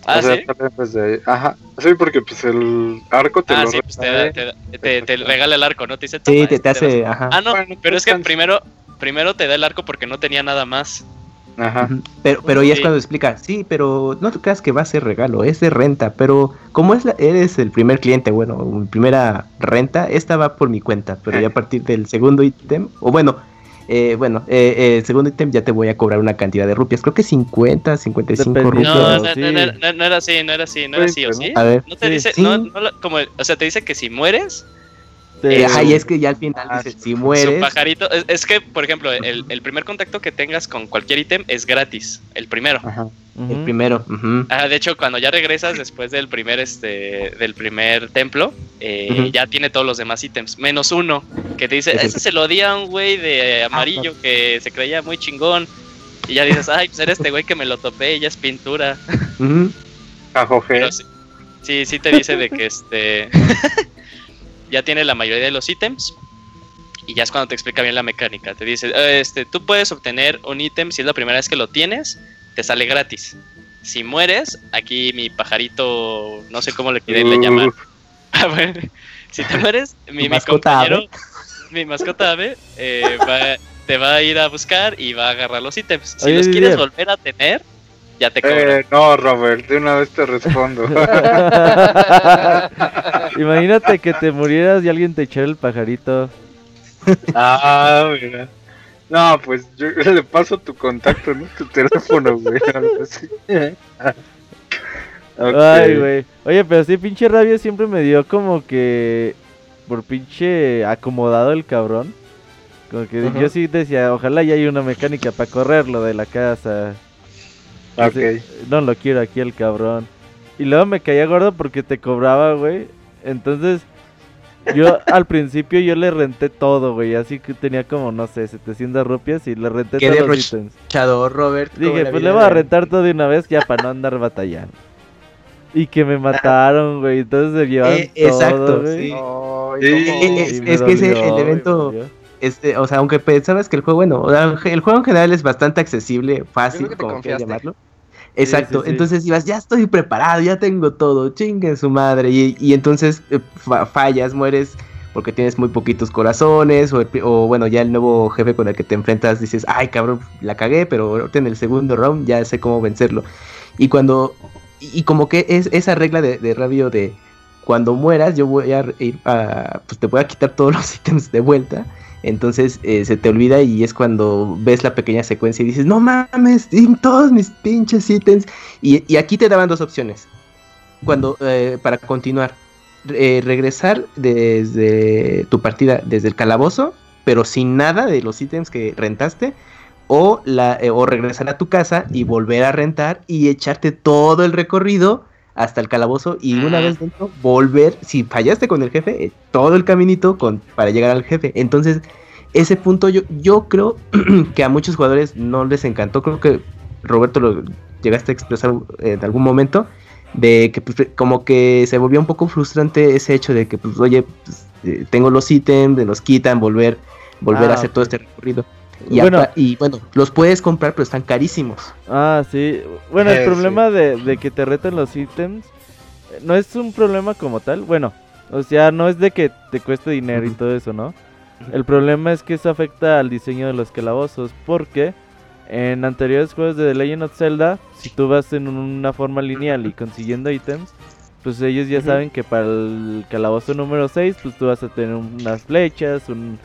Ah, o sea, sí. salen desde ahí. Ajá. Sí, porque pues el arco te Ah, lo sí, pues te, regala. da- te, da- te- te regala el arco, ¿no? Te dice, Sí, "Toma, te, te este hace, vas". ajá. Ah, no, Bueno, pero es que primero, primero te da el arco porque no tenía nada más. Ajá. Pero, pero ya es cuando explica, sí, pero no te creas que va a ser regalo, es de renta, pero como es la- eres el primer cliente, bueno, mi primera renta, esta va por mi cuenta, pero ya a partir del segundo ítem, o bueno, eh, bueno, eh, eh, el segundo ítem ya te voy a cobrar una cantidad de rupias, creo que 50, 55 Dependiendo. No, rupias. no, sí. no, no, no, no era así, no era así, no era así, ¿o sí? A ver, No te Sí. dice, Sí. no, no lo- como, o sea, te dice que si mueres, eh, ajá, y es que ya al final Ah, dice, si su mueres, pajarito, es, es que, por ejemplo, el, el primer contacto que tengas con cualquier ítem es gratis, el primero. Ajá. El primero. Ah, de hecho, cuando ya regresas después del primer, este, del primer templo, eh, ya tiene todos los demás ítems, menos uno, que te dice, ese se lo di a un güey de amarillo que se creía muy chingón. Y ya dices, ay, pues era este güey que me lo topé y ya es pintura. Pero sí, sí, sí te dice de que este ya tiene la mayoría de los ítems. Y ya es cuando te explica bien la mecánica. Te dice, "Eh, este, tú puedes obtener un ítem si es la primera vez que lo tienes, te sale gratis. Si mueres, aquí mi pajarito, no sé cómo le quieren le llamar. Ah, si te mueres, mi, mi mascota compañero, ave. mi mascota ave, eh, va- te va a ir a buscar y va a agarrar los ítems. Si Oye, los quieres volver a tener, ya te cobran. eh, no, Robert, de una vez te respondo. Imagínate que te murieras y alguien te echara el pajarito. ah, mira. No, pues yo le paso tu contacto, ¿no? Tu teléfono, güey. algo así. Ok. Ay, güey. Oye, pero sí, pinche rabia siempre me dio como que. Por pinche acomodado el cabrón. Como que yo sí decía, ojalá ya haya una mecánica para correrlo de la casa. Ok. No lo quiero aquí el cabrón. Y luego me caía gordo porque te cobraba, güey. Entonces, yo al principio yo le renté todo, güey. Así que tenía como, no sé, 700 rupias y le renté Qué todos los ítems. Robert. Dije, pues le voy a rentar todo de una vez ya para no andar batallando. Y que me mataron, güey. Entonces se llevaron Eh, exacto, güey. sí. Ay, Sí. ¿cómo? Eh, es que ese güey, me dolió. Este, o sea, aunque pensabas que el juego, bueno, el juego en general es bastante accesible, fácil, como quieras llamarlo. Exacto, sí, sí. entonces ibas, ya estoy preparado, ya tengo todo, chingue su madre, y, y entonces eh, fa- fallas, mueres porque tienes muy poquitos corazones, o, o, bueno, ya el nuevo jefe con el que te enfrentas dices, ay cabrón, la cagué, pero en el segundo round ya sé cómo vencerlo. Y cuando, y, y como que es esa regla de, de Rabio de cuando mueras, yo voy a ir a, pues te voy a quitar todos los ítems de vuelta. Entonces eh, se te olvida y es cuando ves la pequeña secuencia y dices, no mames, todos mis pinches ítems. Y, aquí te daban dos opciones. Cuando, eh, para continuar, eh, regresar desde tu partida, desde el calabozo, pero sin nada de los ítems que rentaste. O, o regresar a tu casa y volver a rentar y echarte todo el recorrido hasta el calabozo y una vez dentro volver, si fallaste con el jefe, eh, todo el caminito con, para llegar al jefe. Entonces, ese punto yo, yo creo que a muchos jugadores no les encantó, creo que Roberto lo llegaste a expresar en algún momento, de que pues, como que se volvió un poco frustrante ese hecho de que, pues, oye, pues, eh, tengo los ítems, de los quitan, volver, volver Ah, a hacer todo este recorrido. Y Bueno. y bueno, los puedes comprar, pero están carísimos. Ah, sí. Bueno, el Eh, problema de, de que te reten los ítems no es un problema como tal. Bueno, o sea, no es de que te cueste dinero y todo eso, ¿no? El problema es que eso afecta al diseño de los calabozos. Porque en anteriores juegos de The Legend of Zelda, si tú vas en una forma lineal y consiguiendo ítems, pues ellos ya saben que para el calabozo número 6, pues tú vas a tener unas flechas, un,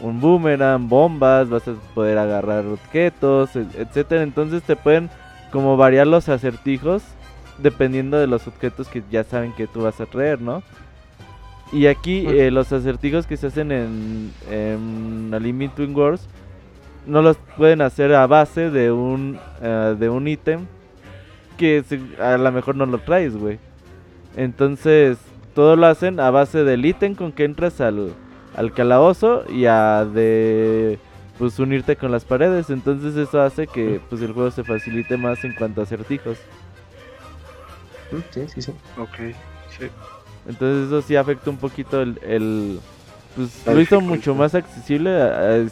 un boomerang, bombas, vas a poder agarrar objetos, et- etcétera. Entonces te pueden como variar los acertijos dependiendo de los objetos que ya saben que tú vas a traer, ¿no? Y aquí eh, los acertijos que se hacen en, en A Worlds no los pueden hacer a base de un eh, de un ítem que se- a lo mejor no lo traes, güey. Entonces, todo lo hacen a base del ítem con que entras al, al calabozo y a de pues unirte con las paredes. Entonces eso hace que pues el juego se facilite más en cuanto a acertijos. Mm, Sí, sí, sí. Ok, sí. Entonces eso sí afecta un poquito el... el- pues La lo hizo mucho más accesible.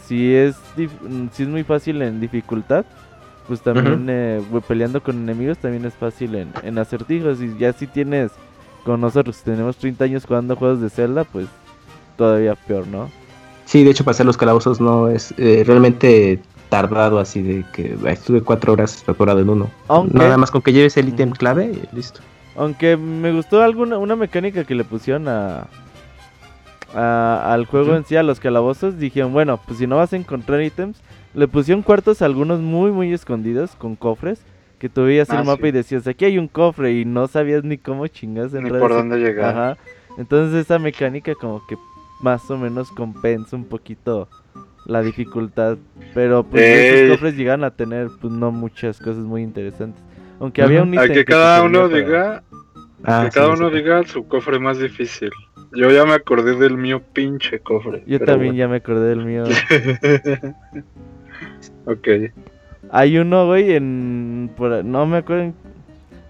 si, es dif- mm, si es muy fácil en dificultad, pues también eh, peleando con enemigos también es fácil en, en acertijos. Y ya si tienes, con nosotros tenemos 30 años jugando juegos de Zelda, pues todavía peor, ¿no? Sí, de hecho, pasar los calabozos no es eh, realmente tardado, así de que estuve cuatro horas atorado en uno. Aunque- Nada más con que lleves el ítem clave, y listo. Aunque me gustó alguna una mecánica que le pusieron a, a- al juego en sí, a los calabozos, dijeron, bueno, pues si no vas a encontrar ítems, le pusieron cuartos algunos muy muy escondidos con cofres, que tú veías el Ah, mapa sí. y decías, aquí hay un cofre y no sabías ni cómo chingas Ni entrar. por dónde llegar. Ajá. Entonces esa mecánica como que más o menos compensa un poquito la dificultad, pero pues Ey. esos cofres llegan a tener pues no muchas cosas muy interesantes. Aunque había un A que cada uno para- diga, Ah, que sí, cada sí. uno diga su cofre más difícil. Yo ya me acordé del mío pinche cofre. Yo también ya me acordé del mío. ok. Hay uno, güey, en... por- no me acuerdo, en,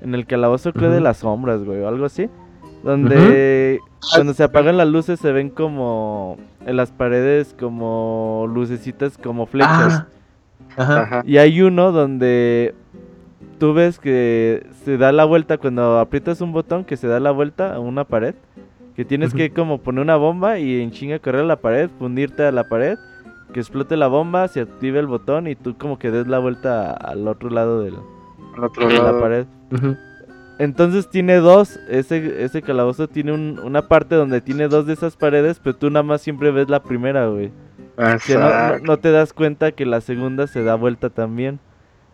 en el calabozo creo de Ujú. las sombras, güey, o algo así. Donde cuando se apagan las luces se ven como en las paredes como lucecitas como flechas. Ah, ajá. Ajá. Y hay uno donde tú ves que se da la vuelta cuando aprietas un botón que se da la vuelta a una pared. Que tienes que como poner una bomba y en chinga correr a la pared, fundirte a la pared, que explote la bomba, se active el botón y tú como que des la vuelta al otro lado del- Al otro de la pared. Ujú. Entonces tiene dos, ese, ese calabozo tiene un- una parte donde tiene dos de esas paredes, pero tú nada más siempre ves la primera, güey. Que no, no- Exacto. no te das cuenta que la segunda se da vuelta también.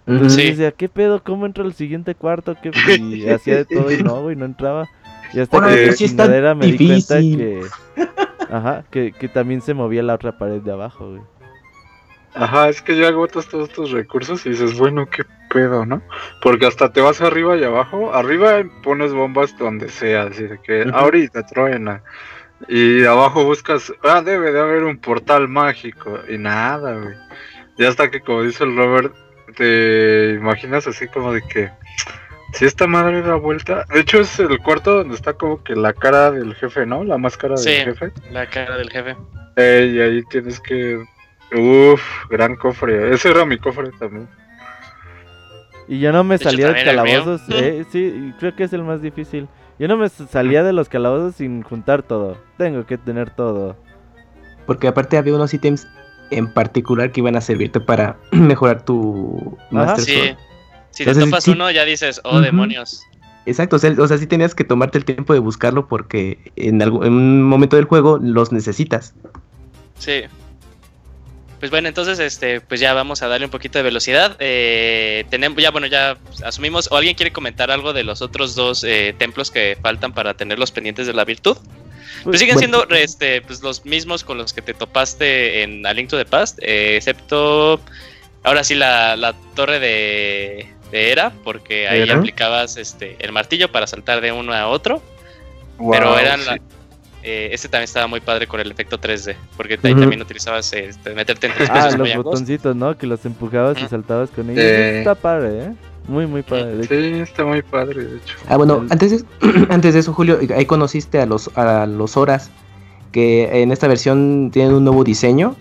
Entonces Sí. decía, ¿qué pedo? ¿Cómo entra al siguiente cuarto? ¿Qué? Y hacía de todo y no, güey, no entraba. Y hasta Órale, que sí me di cuenta difícil. que... Ajá, que, que también se movía la otra pared de abajo, güey. Ajá, es que ya agotas todos tus recursos y dices, bueno, qué pedo, ¿no? Porque hasta te vas arriba y abajo. Arriba pones bombas donde sea, así de que Ujú. ahorita truena. Y abajo buscas, ah, debe de haber un portal mágico. Y nada, güey. Ya hasta que, como dice el Robert, te imaginas así como de que si esta madre da vuelta. De hecho, es el cuarto donde está como que la cara del jefe, ¿no? La máscara Sí. del jefe. La cara del jefe. Eh, y ahí tienes que. Uf, gran cofre. Ese era mi cofre también. Y yo no me De hecho, salía de calabozos, eh, sí, creo que es el más difícil. Yo no me salía de los calabozos sin juntar todo. Tengo que tener todo. Porque aparte había unos ítems en particular que iban a servirte para mejorar tu Ajá. Master Sí. Sword. Si te Entonces, topas sí- uno, ya dices, oh, demonios. Exacto, o sea, o sea, sí tenías que tomarte el tiempo de buscarlo porque en, algún, en un momento del juego los necesitas. Sí. Pues bueno, entonces este, pues ya vamos a darle un poquito de velocidad. Eh, tenemos, ya bueno, ya asumimos. ¿O alguien quiere comentar algo de los otros dos eh, templos que faltan para tener los pendientes de la virtud? Pues siguen Bueno. siendo este, pues, los mismos con los que te topaste en A Link to the Past, eh, excepto ahora sí la, la torre de, de Era, porque ahí Era. aplicabas este el martillo para saltar de uno a otro, Wow, pero eran sí. la- eh, ese también estaba muy padre con el efecto 3D, porque ahí también utilizabas este, meterte entre Ah, espacios muy los botoncitos, ¿no? Que los empujabas y saltabas con ellos. Está padre, ¿eh? Muy, muy padre. Sí, está muy padre, de hecho. Ah, bueno, antes de, antes de eso, Julio, ahí conociste a los, a los Horas, que en esta versión tienen un nuevo diseño.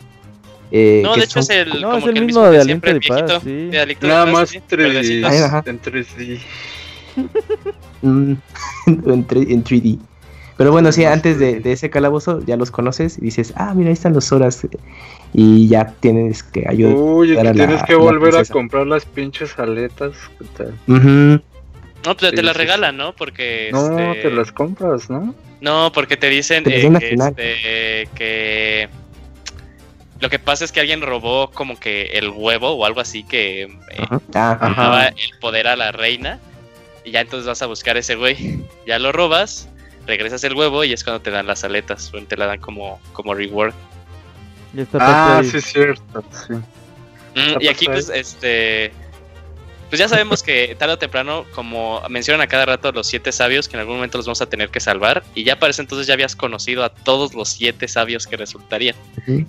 eh, No, que de hecho son- es el, No, como es el el mismo de Aliento siempre, de Paz, sí. de Nada más sí, 3D, verdecitos. Ay, ajá. en 3D. Mm, en, en 3D. Pero bueno, sí, antes de, de ese calabozo ya los conoces y dices, ah, mira, ahí están los Horas. Y ya tienes que ayudar. Uy, es Era que la- tienes que volver a comprar las pinches aletas. Ujú. No, pues Sí, te las sí, regalan, ¿no? Porque No, este, te las compras, ¿no? No, porque te dicen Te eh, que, final. este, que lo que pasa es que alguien robó como que el huevo o algo así que eh, Ajá. Ah, Ajá. daba el poder a la reina y ya entonces vas a buscar ese güey, ya lo robas, regresas el huevo y es cuando te dan las aletas, o te la dan como como reward. Ya está Ah, sí, es cierto. Sí. Mm, y aquí pues este pues ya sabemos que tarde o temprano, como mencionan a cada rato los siete sabios, que en algún momento los vamos a tener que salvar, y ya para ese entonces ya habías conocido a todos los siete sabios que resultarían.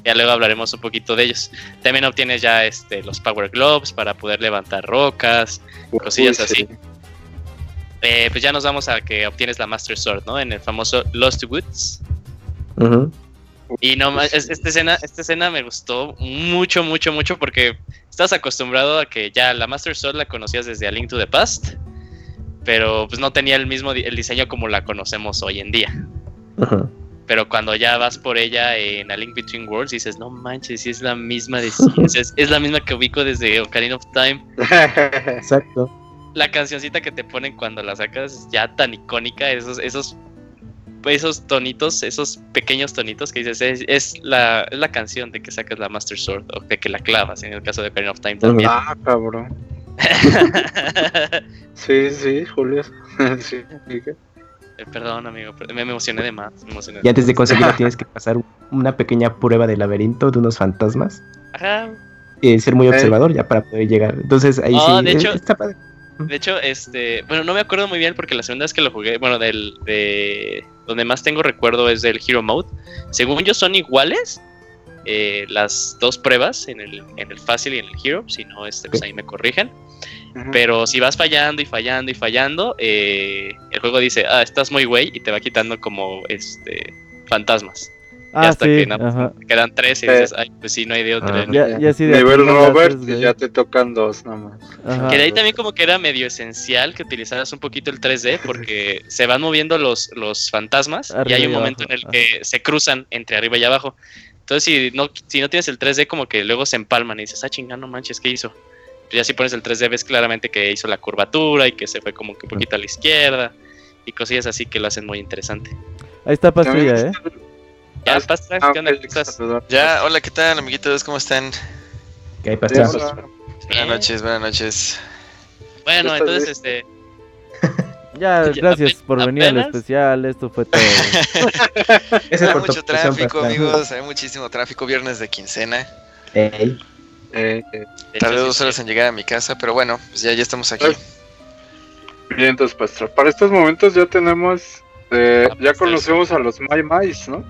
Ya luego hablaremos un poquito de ellos. También obtienes ya este, los Power Globes para poder levantar rocas. Cosillas Uy, así. Eh, pues ya nos vamos a que obtienes la Master Sword, ¿no? En el famoso Lost Woods. ujú. Y no ma- es- esta escena, esta escena me gustó mucho, mucho, mucho porque estás acostumbrado a que ya la Master Sword la conocías desde A Link to the Past, pero pues no tenía el mismo di- el diseño como la conocemos hoy en día. Pero cuando ya vas por ella en A Link Between Worlds dices, no manches, sí es la misma de es la misma que ubico desde Ocarina of Time. Exacto. La cancioncita que te ponen cuando la sacas es ya tan icónica, esos, esos, esos tonitos, esos pequeños tonitos que dices, es, es la, es la canción de que sacas la Master Sword o de que la clavas en el caso de Ocarina of Time también. ah, cabrón. Sí, sí, Julio. sí. Eh, Perdón, amigo, pero me emocioné de más. me emocioné Y antes de conseguirlo tienes que pasar una pequeña prueba de laberinto de unos fantasmas. Ajá. Y ser muy Eh. observador ya para poder llegar. Entonces ahí Ah, sí. de eh, hecho- está padre. De hecho, este, bueno, no me acuerdo muy bien porque la segunda vez que lo jugué, bueno, del, de donde más tengo recuerdo es del Hero Mode. Según yo son iguales eh, las dos pruebas en el, en el fácil y en el Hero, si no, este, pues ahí me corrigen. Pero si vas fallando y fallando y fallando, eh, el juego dice, ah, estás muy güey y te va quitando como este fantasmas. Y Ah, hasta sí, que quedan tres y dices, ay, pues sí, no hay de otra. Ah. Ya, ya sí de Nivel Robert ya te tocan dos nomás. Ajá. Que de ahí también como que era medio esencial que utilizaras un poquito el 3D porque se van moviendo los, los fantasmas y hay un y momento abajo, en el que se cruzan entre arriba y abajo. Entonces si no, si no tienes el 3D como que luego se empalman y dices, ah chingada, no manches, ¿qué hizo? Pero ya si pones el 3D ves claramente que hizo la curvatura y que se fue como que un poquito a la izquierda y cosillas así que lo hacen muy interesante. Ahí está pastilla, ¿eh? Ya, Ah, Pastra, ah, ¿qué onda? ok, ¿Cómo estás? saludar. Ya, hola, ¿qué tal, amiguitos? ¿Cómo están? Que hay. Buenas noches, buenas noches. Bueno, ¿Estás entonces bien? este... Ya, gracias por venir al especial. Esto fue todo. Ese Hay mucho tráfico, amigos. Hay muchísimo tráfico. Viernes de quincena. Ey. Eh, eh, Tardé dos horas en llegar a mi casa, pero bueno, pues ya, ya estamos aquí. Pues, Bien, entonces, Pastor. Para estos momentos ya tenemos. eh, Ah, ya pues, conocemos a los Mai Mais, ¿no?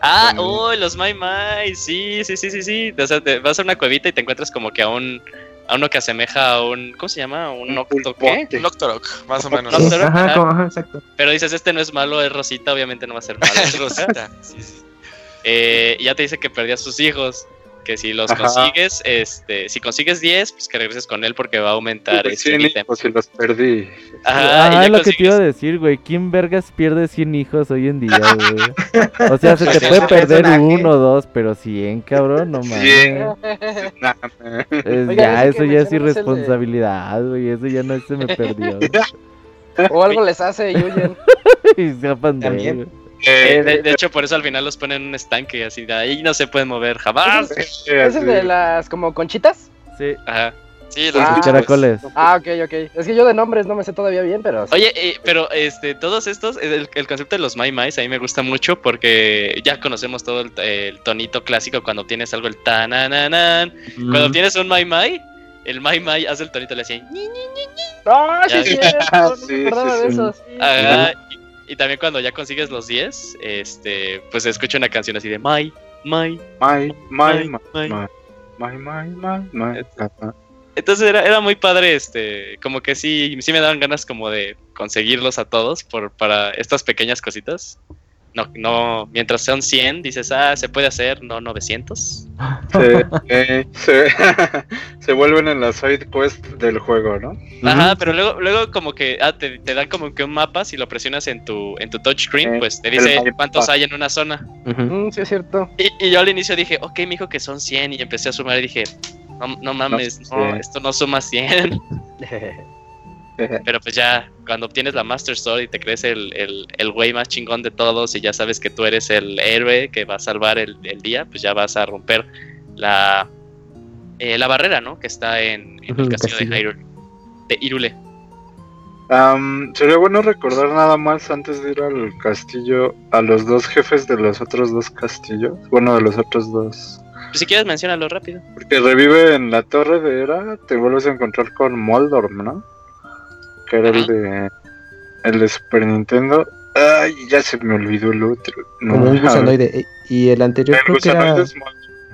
Ah, Con- oh, los Mai Mai, sí, sí, sí, sí, sí. O sea, te vas a una cuevita y te encuentras como que a un, a uno que asemeja a un, ¿cómo se llama? Un Un octo, ¿qué? pulpote. Un Octorok, más o menos. Ajá, ajá. como- ajá, exacto. Pero dices, este no es malo, es Rosita, obviamente no va a ser malo. Es Rosita. Sí, sí. Eh, y ya te dice que perdió a sus hijos, que si los Ajá. consigues, este, si consigues 10, pues que regreses con él porque va a aumentar Tuve este 100 ítem. hijos y los perdí. Ajá, Ah, y ya es lo que te iba a consigues- decir, güey. ¿Quién vergas pierde 100 hijos hoy en día, güey? O sea, se te Pues puede ese perder personaje. uno o dos, pero 100, cabrón, no mames. 100. Nah, Es- Oigan, ya, eso ya es es el de- irresponsabilidad, güey. Eso ya no se me perdió. O algo les hace y huyen. y de También. él, güey. Eh, eh, de, de hecho, por eso al final los ponen en un estanque, así de ahí no se pueden mover jamás. eh, ¿Es el de las como conchitas? Sí, Ajá. Sí, los Ah, caracoles. Ah, ok, ok. Es que yo de nombres no me sé todavía bien, pero. sí. Oye, eh, pero este, todos estos, el, el concepto de los Mai Mais a mí me gusta mucho porque ya conocemos todo el, el tonito clásico cuando tienes algo el tanananan. Cuando tienes un Mai Mai, el Mai Mai hace el tonito, le hacía. "Ñi". ¡Ah, sí, Ya. es cierto! No Sí, acordaba sí, de sí. esos. Ajá, y, y también cuando ya consigues los 10, este, pues se escucha una canción así de My, my, my, my, my, my, my, my. Entonces era, era muy padre, este, como que sí, sí me daban ganas como de conseguirlos a todos por, para estas pequeñas cositas. No, no, mientras sean 100, dices, ah, se puede hacer, no 900. Se, eh, se, se vuelven en la side quest del juego, ¿no? Ajá, pero luego, luego como que ah, te, te dan como que un mapa, si lo presionas en tu, en tu touchscreen, Eh, pues te dice cuántos hay en una zona. Mm, sí, es cierto. Y, y yo al inicio dije, ok, me dijo que son 100 y empecé a sumar y dije, no, no mames, No, no, esto no suma 100. Pero pues ya, cuando obtienes la Master Sword y te crees el, el, el güey más chingón de todos y ya sabes que tú eres el héroe que va a salvar el, el día, pues ya vas a romper la, eh, la barrera, ¿no? Que está en, en el castillo de. Hyrule. De Irule. Sería bueno recordar nada más antes de ir al castillo a los dos jefes de los otros dos castillos. Bueno, de los otros dos. Pues si quieres, menciónalo rápido. Porque revive en la torre de Era, te vuelves a encontrar con Moldorm, ¿no? Que era el de el de Super Nintendo. Ay, ya se me olvidó el otro. No, Como un gusanoide. Y el anterior El creo que era... es.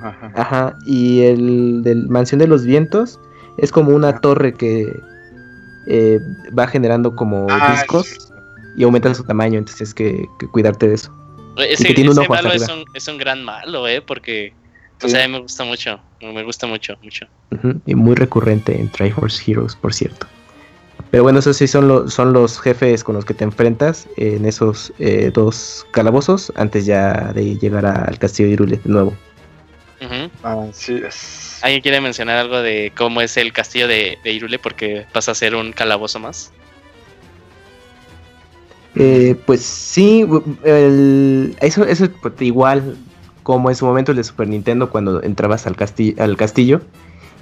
Ajá. Ajá, y el del Mansión de los Vientos es como una torre que eh, va generando como Ah, discos sí. y aumenta su tamaño, entonces es que, que cuidarte de eso. Ese, que tiene un ese ojo hasta malo es un, es un gran malo, ¿eh? Porque, o sea, a mí me gusta mucho. Me gusta mucho, mucho. Y muy recurrente en Triforce Heroes, por cierto. Pero bueno, esos sí son, los son los jefes con los que te enfrentas en esos eh, dos calabozos antes ya de llegar a- al castillo de Irule de nuevo. Ujú. Así es. ¿Alguien quiere mencionar algo de cómo es el castillo de, de Irule? Porque pasa a ser un calabozo más. Eh, pues sí, el- eso, eso pues, igual como en su momento el de Super Nintendo cuando entrabas al, casti- al castillo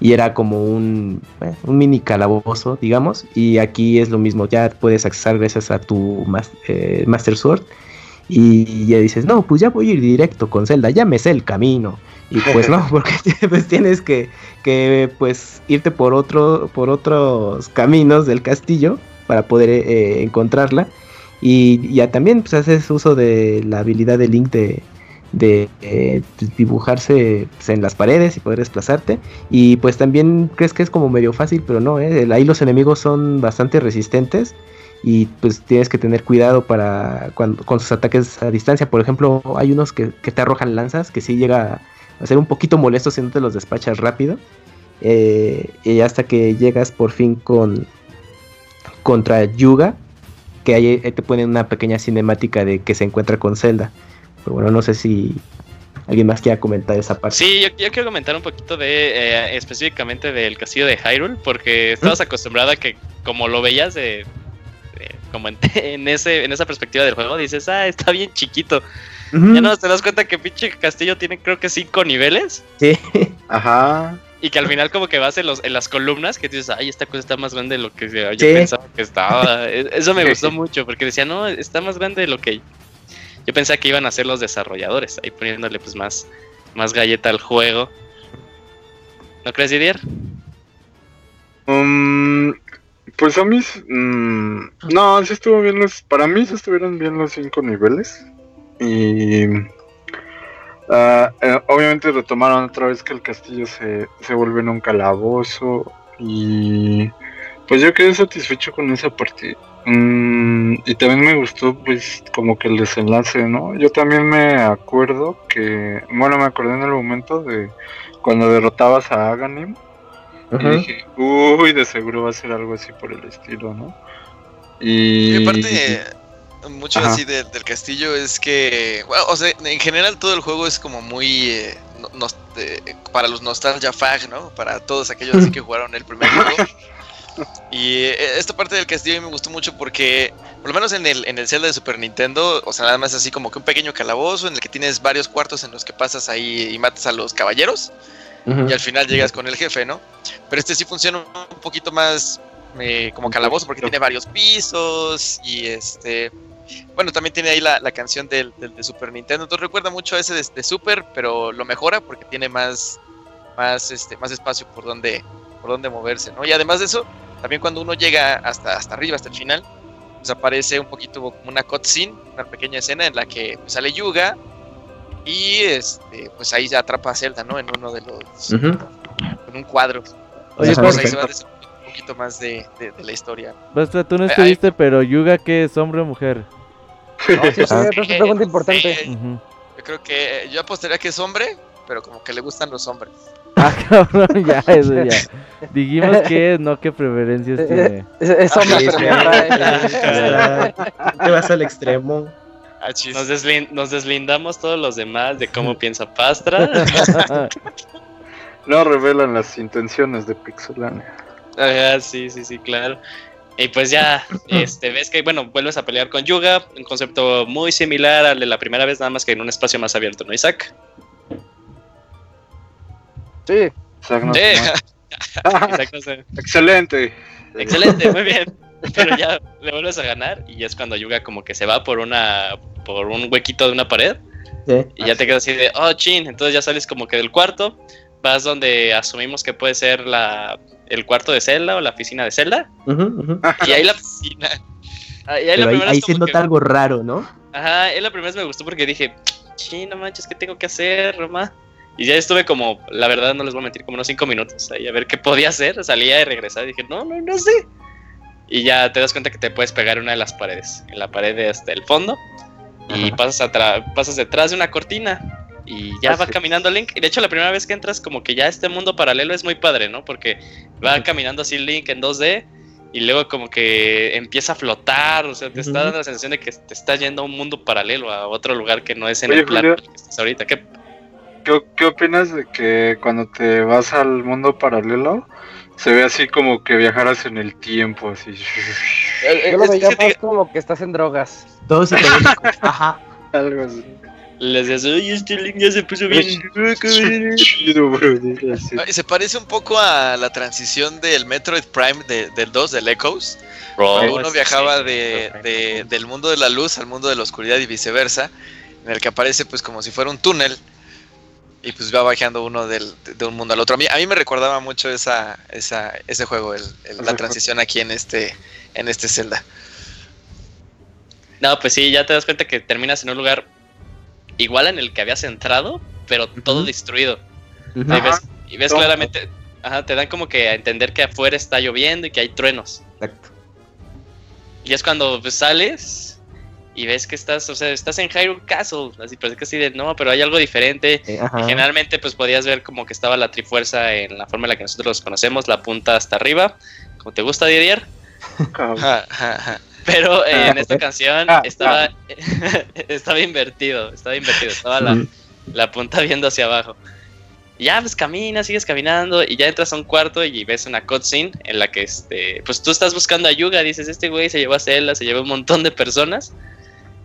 y era como un, eh, un mini calabozo, digamos, y aquí es lo mismo, ya puedes accesar gracias a tu eh, Master Sword y ya dices, no, pues ya voy a ir directo con Zelda, ya me sé el camino. Y pues no, porque pues tienes que, que pues irte por otro, por otros caminos del castillo para poder eh, encontrarla. Y ya también pues, haces uso de la habilidad de Link de, de eh, dibujarse pues, en las paredes y poder desplazarte. Y pues también crees que es como medio fácil, pero no, ¿eh? ahí los enemigos son bastante resistentes. Y pues tienes que tener cuidado para cuando, con sus ataques a distancia. Por ejemplo, hay unos que, que te arrojan lanzas, que sí llega a ser un poquito molesto si no te los despachas rápido. Eh, y hasta que llegas por fin con contra Yuga, que ahí ahí te ponen una pequeña cinemática de que se encuentra con Zelda. Pero bueno, no sé si alguien más quiera comentar esa parte. Sí, yo, yo quiero comentar un poquito de eh, específicamente del castillo de Hyrule, porque estabas acostumbrada a que como lo veías de, de- como en, en ese en esa perspectiva del juego, dices, ah, está bien chiquito. Ya no te das cuenta que pinche castillo tiene creo que cinco niveles sí. Ajá. y que al final como que vas en, los, en las columnas que dices, ay, esta cosa está más grande de lo que yo Sí. pensaba que estaba. E- Eso me gustó mucho porque decía, no, está más grande de lo que yo pensaba que iban a ser los desarrolladores, ahí poniéndole pues más, más galleta al juego. ¿No crees, Didier? Um, pues a mí, mm, no, sí estuvo bien los, para mí sí estuvieron bien los cinco niveles. Y eh, obviamente retomaron otra vez que el castillo se, se vuelve en un calabozo. Y pues yo quedé satisfecho con esa parte. Mm, y también me gustó pues como que el desenlace, ¿no? Yo también me acuerdo que, bueno, me acordé en el momento de cuando derrotabas a Aganim. Y Ujú. dije, uy, de seguro va a ser algo así por el estilo, ¿no? Y, Y aparte, mucho Ajá. así de- del castillo es que, bueno, o sea, en general todo el juego es como muy eh, no- eh, para los nostalgia fag, ¿no? Para todos aquellos así que jugaron el primer juego. Y eh, esta parte del castillo me gustó mucho porque, por lo menos en el, en el Zelda de Super Nintendo, o sea, nada más así como que un pequeño calabozo en el que tienes varios cuartos en los que pasas ahí y matas a los caballeros y al final llegas con el jefe, ¿no? Pero este sí funciona un poquito más eh, como calabozo porque tiene varios pisos y este... Bueno, también tiene ahí la, la canción del, del de Super Nintendo. Entonces recuerda mucho a ese de, de Super, pero lo mejora porque tiene más, más, este, más espacio por donde, por dónde moverse, ¿no? Y además de eso, también cuando uno llega hasta, hasta arriba, hasta el final, pues aparece un poquito como una cutscene, una pequeña escena en la que pues, sale Yuga y este, pues ahí se atrapa a Zelda, ¿no? En uno de los. Ujú. en un cuadro. Oye, Entonces, Ajá, pues, ahí se va a descubrir un poquito más de, de- de la historia. Bastra, tú no Ay, estuviste, pero Yuga, ¿qué es hombre o mujer? No, sí, sí, Ah. es una pregunta importante. Yo creo que yo apostaría que es hombre, pero como que le gustan los hombres. Ah, cabrón, ya, eso ya. Dijimos que es, no qué preferencias tiene. Es, es hombre, Sí, pero sí. me atrae. Está- Te vas al extremo. Ah. Nos, deslin- nos deslindamos todos los demás de cómo piensa Pastra. No revelan las intenciones de Pixelania. Ajá, sí, sí, sí, claro. Y pues ya, este, ves que, bueno, vuelves a pelear con Yuga, un concepto muy similar al de la primera vez, nada más que en un espacio más abierto, ¿no, Isaac? Sí. No no sé. Excelente. Excelente, muy bien. Pero ya le vuelves a ganar y ya es cuando Yuga como que se va por una por un huequito de una pared Sí. y ya te quedas así de, oh, chin, entonces ya sales como que del cuarto, vas donde asumimos que puede ser la el cuarto de Zelda o la oficina de ujú. y ahí la piscina. Ah, ahí la ahí, se nota que- algo raro, ¿no? Ajá, ahí la primera vez me gustó porque dije, chin, no manches, ¿qué tengo que hacer, Roma? Y ya estuve como, la verdad no les voy a mentir, como unos cinco minutos ahí a ver qué podía hacer. Salía y regresaba y dije, no, no, no sé. Y ya te das cuenta que te puedes pegar en una de las paredes, en la pared de hasta el fondo. Y Ajá. pasas, atra- pasas detrás de una cortina. Y ya va Así. caminando Link. Y de hecho, la primera vez que entras, como que ya este mundo paralelo es muy padre, ¿no? Porque va caminando así Link en 2D. Y luego como que empieza a flotar, o sea, te está Ujú. dando la sensación de que te está yendo a un mundo paralelo, a otro lugar que no es en Oye, el plano Julio. en el que estás ahorita. ¿Qué? ¿Qué, qué opinas de que cuando te vas al mundo paralelo se ve así como que viajaras en el tiempo? Así. Yo lo veía más te- como que estás en drogas. Todo psicodélico. Ajá. Algo así. Les decías, oye, este Link ya se puso bien loco, güey". Chido, bro, dile así. Ah, y Se parece un poco a la transición del Metroid Prime de- del 2, del Echoes. Bro, Cuando uno viajaba sí, de, de- del mundo de la luz al mundo de la oscuridad y viceversa, en el que aparece pues como si fuera un túnel y pues va bajando uno del- de un mundo al otro. A mí, a mí me recordaba mucho esa, esa, ese juego, el- el- la transición aquí en este, en este Zelda. No, pues sí, ya te das cuenta que terminas en un lugar igual en el que habías entrado, pero todo destruido. Y ves, y ves Todo. claramente, ajá, te dan como que a entender que afuera está lloviendo y que hay truenos. Exacto. Y es cuando pues, sales y ves que estás, o sea, estás en Hyrule Castle, así, pero es que así de, no, pero hay algo diferente. Eh, Y generalmente pues podías ver como que estaba la trifuerza en la forma en la que nosotros los conocemos, la punta hasta arriba, como te gusta Didier. Pero eh, en Ah, esta ok. canción Ah, estaba, estaba invertido, estaba invertido, estaba la, la punta viendo hacia abajo. Y ya pues caminas, sigues caminando y ya entras a un cuarto y ves una cutscene en la que este, pues tú estás buscando a Yuga, dices, este güey se llevó a Zelda, se llevó un montón de personas.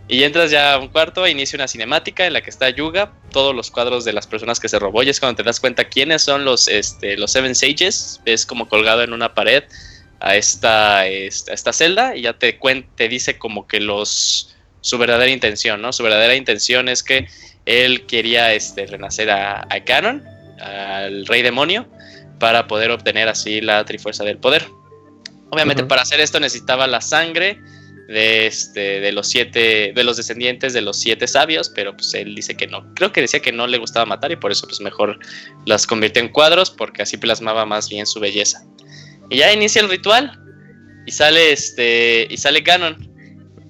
Y entras ya a un cuarto, inicia una cinemática en la que está Yuga, todos los cuadros de las personas que se robó, y es cuando te das cuenta quiénes son los, este, los Seven Sages, ves como colgado en una pared a esta, esta, esta celda y ya te, cuen- te dice como que los su verdadera intención, ¿no? Su verdadera intención es que él quería este, renacer a, a Ganon, al rey demonio, para poder obtener así la trifuerza del poder. Obviamente para hacer esto necesitaba la sangre de, este, de los siete, de los descendientes de los siete sabios, pero pues él dice que no. Creo que decía que no le gustaba matar y por eso pues mejor las convirtió en cuadros porque así plasmaba más bien su belleza. Y ya inicia el ritual y sale este y sale Ganon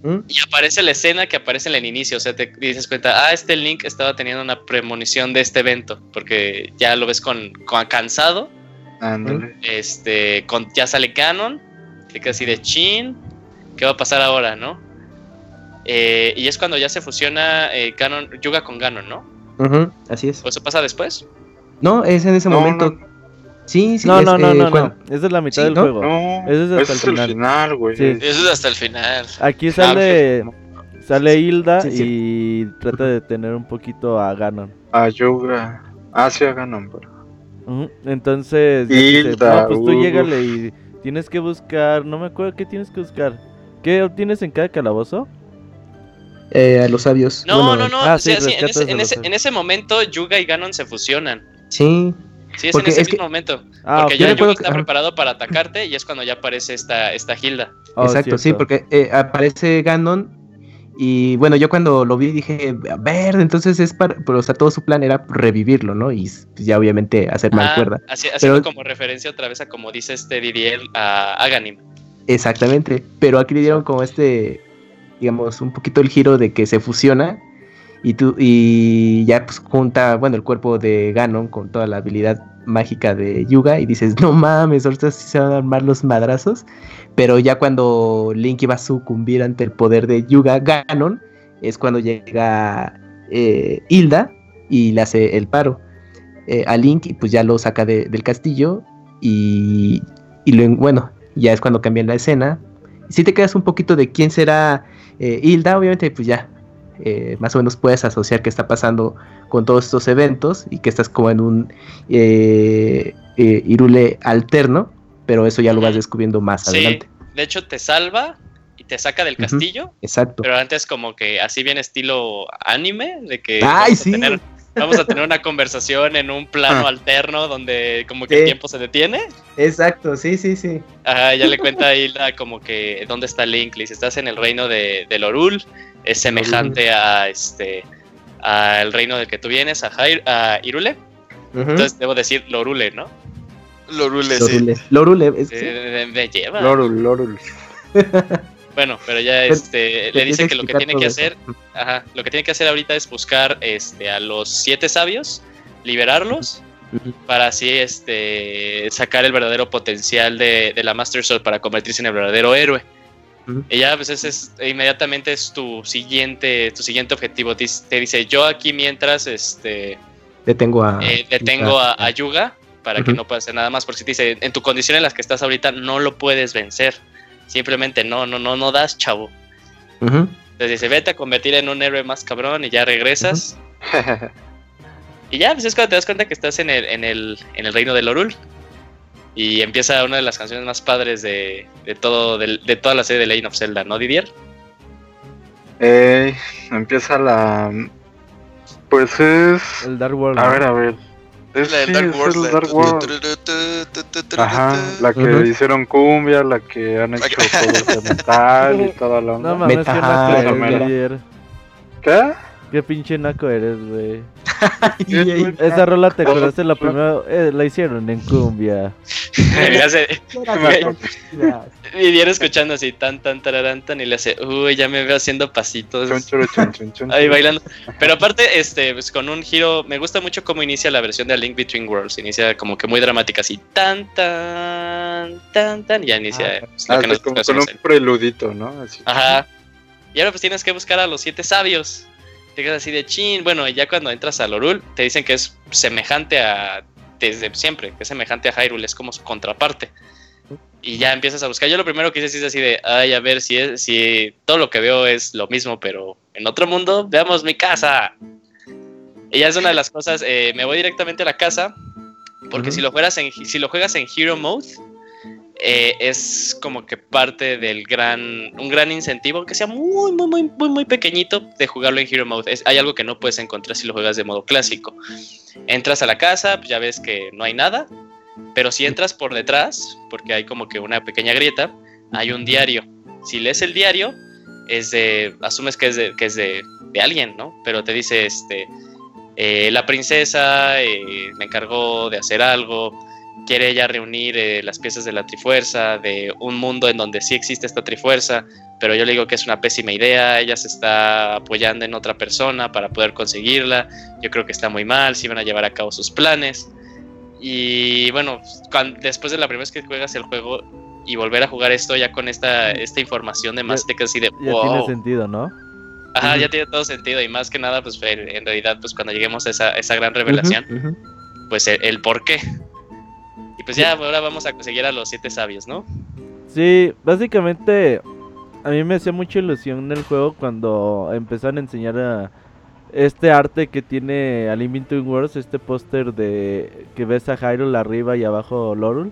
Ujú. y aparece la escena que aparece en el inicio, o sea, te dices cuenta, ah, este Link estaba teniendo una premonición de este evento, porque ya lo ves con, con cansado, Ándale. este, con, ya sale Ganon, te quedas así de chin, ¿qué va a pasar ahora, no? Eh, y es cuando ya se fusiona eh, Ganon, Yuga con Ganon, ¿no? Así es. ¿O eso pasa después? No, es en ese No, momento. no. Sí, sí. No, es, no, no, eh, no, no. Esa es la mitad Sí, del ¿no? juego. No, Ese es hasta el final. final, güey. Sí. Eso es hasta el final. Aquí sale, sale Hilda Sí, sí. y trata de tener un poquito a Ganon. A Yoga. Ah, sí, a Ganon, pero. Entonces, dice, Hilda, no, pues tú llégale y tienes que buscar, no me acuerdo qué tienes que buscar. ¿Qué obtienes en cada calabozo? eh, a los sabios. No, Bueno, no, no, ah, o sea, sí, en, ese, de en, los ese, en ese momento Yuga y Ganon se fusionan. Sí. Sí, es Porque en ese es que- mismo momento. Ah, porque ya que- está preparado para atacarte y es cuando ya aparece esta, esta Hilda. Oh, Exacto, sí, porque eh, aparece Ganon y bueno, yo cuando lo vi dije, a ver, entonces es para, pero o sea, todo su plan era revivirlo, ¿no? Y s- ya obviamente hacer mal Ah, cuerda. haci- haciendo Pero- como referencia otra vez a como dice este Didier a Aganim. Exactamente, pero aquí le dieron como este, digamos, un poquito el giro de que se fusiona y tú y ya pues junta, bueno, el cuerpo de Ganon con toda la habilidad mágica de Yuga y dices, no mames, ahorita sí se van a armar los madrazos, pero ya cuando Link iba a sucumbir ante el poder de Yuga, Ganon, es cuando llega eh, Hilda y le hace el paro eh, a Link y pues ya lo saca de- del castillo y, y lo, en- bueno, ya es cuando cambian la escena. Si te quedas un poquito de quién será eh, Hilda, obviamente pues ya eh, más o menos puedes asociar qué está pasando con todos estos eventos y que estás como en un eh, eh, Irule alterno, pero eso ya lo vas descubriendo más Sí, adelante. de hecho te salva y te saca del castillo, Exacto. pero antes como que así bien estilo anime, de que ¡Ay, vamos, a sí! tener, vamos a tener una conversación en un plano Ah. alterno donde como que Sí. el tiempo se detiene. Exacto, sí, sí, sí. Ajá, ya le cuenta a Hilda como que dónde está Link, le dice, estás en el reino de, de Lorul, es semejante a este al reino del que tú vienes, a, Jair- a Irule. Entonces debo decir Lorule, ¿no? Lorule, sí. Lorule. Lorule, es- Eh, de- de- lleva. Lorul, Lorul. Bueno, pero ya este, te le dice que lo que tiene que hacer, ajá, lo que tiene que hacer ahorita es buscar este a los siete sabios, liberarlos para así este sacar el verdadero potencial de, de la Master Sword para convertirse en el verdadero héroe. Ujú. Y ya pues ese es inmediatamente es tu siguiente tu siguiente objetivo. Te, te dice, "Yo aquí mientras este Detengo a. eh, detengo a, a Yuga para que no pueda hacer nada más porque te dice, en tu condición en las que estás ahorita no lo puedes vencer. Simplemente no, no, no, no das, chavo. Entonces dice, vete a convertir en un héroe más cabrón y ya regresas. Y ya, pues es cuando te das cuenta que estás en el, en el, en el reino de Lorul. Y empieza una de las canciones más padres de, de todo, de, de toda la serie de Legend of Zelda, ¿no, Didier? Ey, empieza la. Pues es. El Dark World. A ¿no? ver, a ver. Es, La del sí, Dark World. la- Dark World. Ajá, la que Ujú. hicieron cumbia, la que han hecho de metal y toda la onda. No mames, Metal, Romero. Didier. ¿Qué? Qué pinche naco eres, güey. Y Esa rola te acordaste la primera, eh, la hicieron en cumbia. le hace, Me escuchando así tan, tan, tararán, tan, y le hace, uy, ya me veo haciendo pasitos. Ahí bailando. Pero aparte, este, pues con un giro, me gusta mucho cómo inicia la versión de A Link Between Worlds. Inicia como que muy dramática, así, tan, tan, tan, tan, y ya inicia pues, lo Ah, que sí, nosotros como con un preludito, ¿no? Así. Ajá. Y ahora pues tienes que buscar a los siete sabios. Te quedas así de chin. Bueno, y ya cuando entras a Lorul, te dicen que es semejante a. Desde siempre, que es semejante a Hyrule, es como su contraparte. Y ya empiezas a buscar. Yo lo primero que hice es así de, ay, a ver si, es, si todo lo que veo es lo mismo, pero en otro mundo, veamos mi casa. Y ya es una de las cosas, eh, me voy directamente a la casa, porque si, lo juegas en, si lo juegas en Hero Mode, eh, es como que parte del gran, un gran incentivo, aunque sea muy, muy, muy, muy, muy pequeñito, de jugarlo en Hero Mode. Es, hay algo que no puedes encontrar si lo juegas de modo clásico. Entras a la casa, pues ya ves que no hay nada, pero si entras por detrás, porque hay como que una pequeña grieta, hay un diario. Si lees el diario, es de, asumes que es de, que es de, de alguien, ¿no? Pero te dice, este, eh, la princesa eh, me encargó de hacer algo, quiere ella reunir eh, las piezas de la Trifuerza, de un mundo en donde sí existe esta Trifuerza, pero yo le digo que es una pésima idea, ella se está apoyando en otra persona para poder conseguirla, yo creo que está muy mal, si van a llevar a cabo sus planes. Y bueno, cuan- después de la primera vez que juegas el juego y volver a jugar esto ya con esta, esta información de más, te quedas así de Ya wow. tiene sentido, ¿no? Ajá, ya tiene todo sentido y más que nada, pues en, realidad, pues cuando lleguemos a esa, esa gran revelación, Ujú, ujú. pues el, el por qué. Pues ya, ahora vamos a conseguir a los siete sabios, ¿no? Sí, básicamente a mí me hacía mucha ilusión el juego cuando empezaron a enseñar a este arte que tiene a Link Between Worlds, este póster de que ves a Hyrule arriba y abajo Lorul.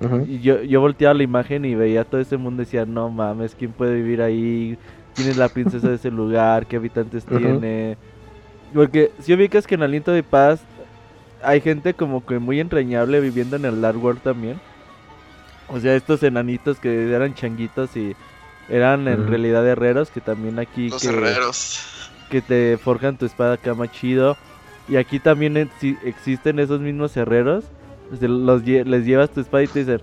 Ujú. Y yo, yo volteaba la imagen y veía todo ese mundo y decía, no mames, ¿quién puede vivir ahí? ¿Quién es la princesa de ese lugar? ¿Qué habitantes Ujú. tiene? Porque si ubicas que en Aliento de Paz hay gente como que muy entrañable viviendo en el Dark World también. O sea, estos enanitos que eran changuitos y eran en realidad herreros, que también aquí Los que, herreros. que te forjan tu espada acá más chido. Y aquí también exi- existen esos mismos herreros. Se los lle- les llevas tu espada y te dicen,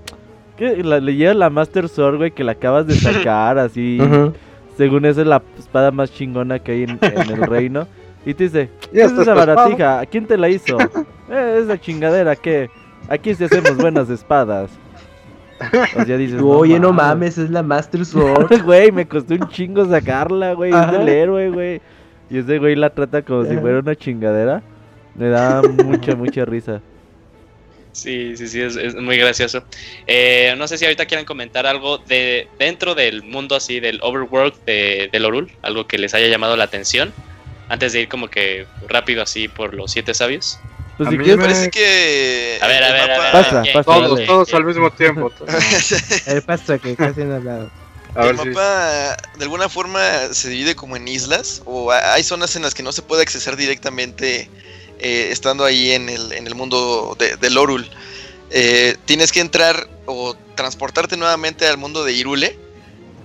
¿qué? La- le llevas la Master Sword, güey, que la acabas de sacar, así. Según eso es la espada más chingona que hay en, en el reino. Y te dice, ¿qué es esta esa baratija? ¿Quién te la hizo? "Eh, esa chingadera que aquí sí hacemos buenas espadas. O sea, dices, Oye, no mames, es la Master Sword. Güey, me costó un chingo sacarla, güey. Es del héroe, güey. Y ese güey la trata como si fuera una chingadera. Me da mucha, mucha risa. Sí, sí, sí, es, es muy gracioso. Eh, no sé si ahorita quieren comentar algo de dentro del mundo así, del overworld de, del Orul, algo que les haya llamado la atención, antes de ir como que rápido así por los siete sabios. Pues A si mí quieres, me- Parece que. A ver, a el ver, a mapa- ver. Pasa, ¿quién- pasa, quién- Todos, dale. todos al mismo tiempo. Eh, pasa que casi no hablado. A el ver si. mapa de alguna forma se divide como en islas o ha- hay zonas en las que no se puede accesar directamente eh, estando ahí en el, en el mundo de, del Orul. Eh, tienes que entrar o transportarte nuevamente al mundo de Irule,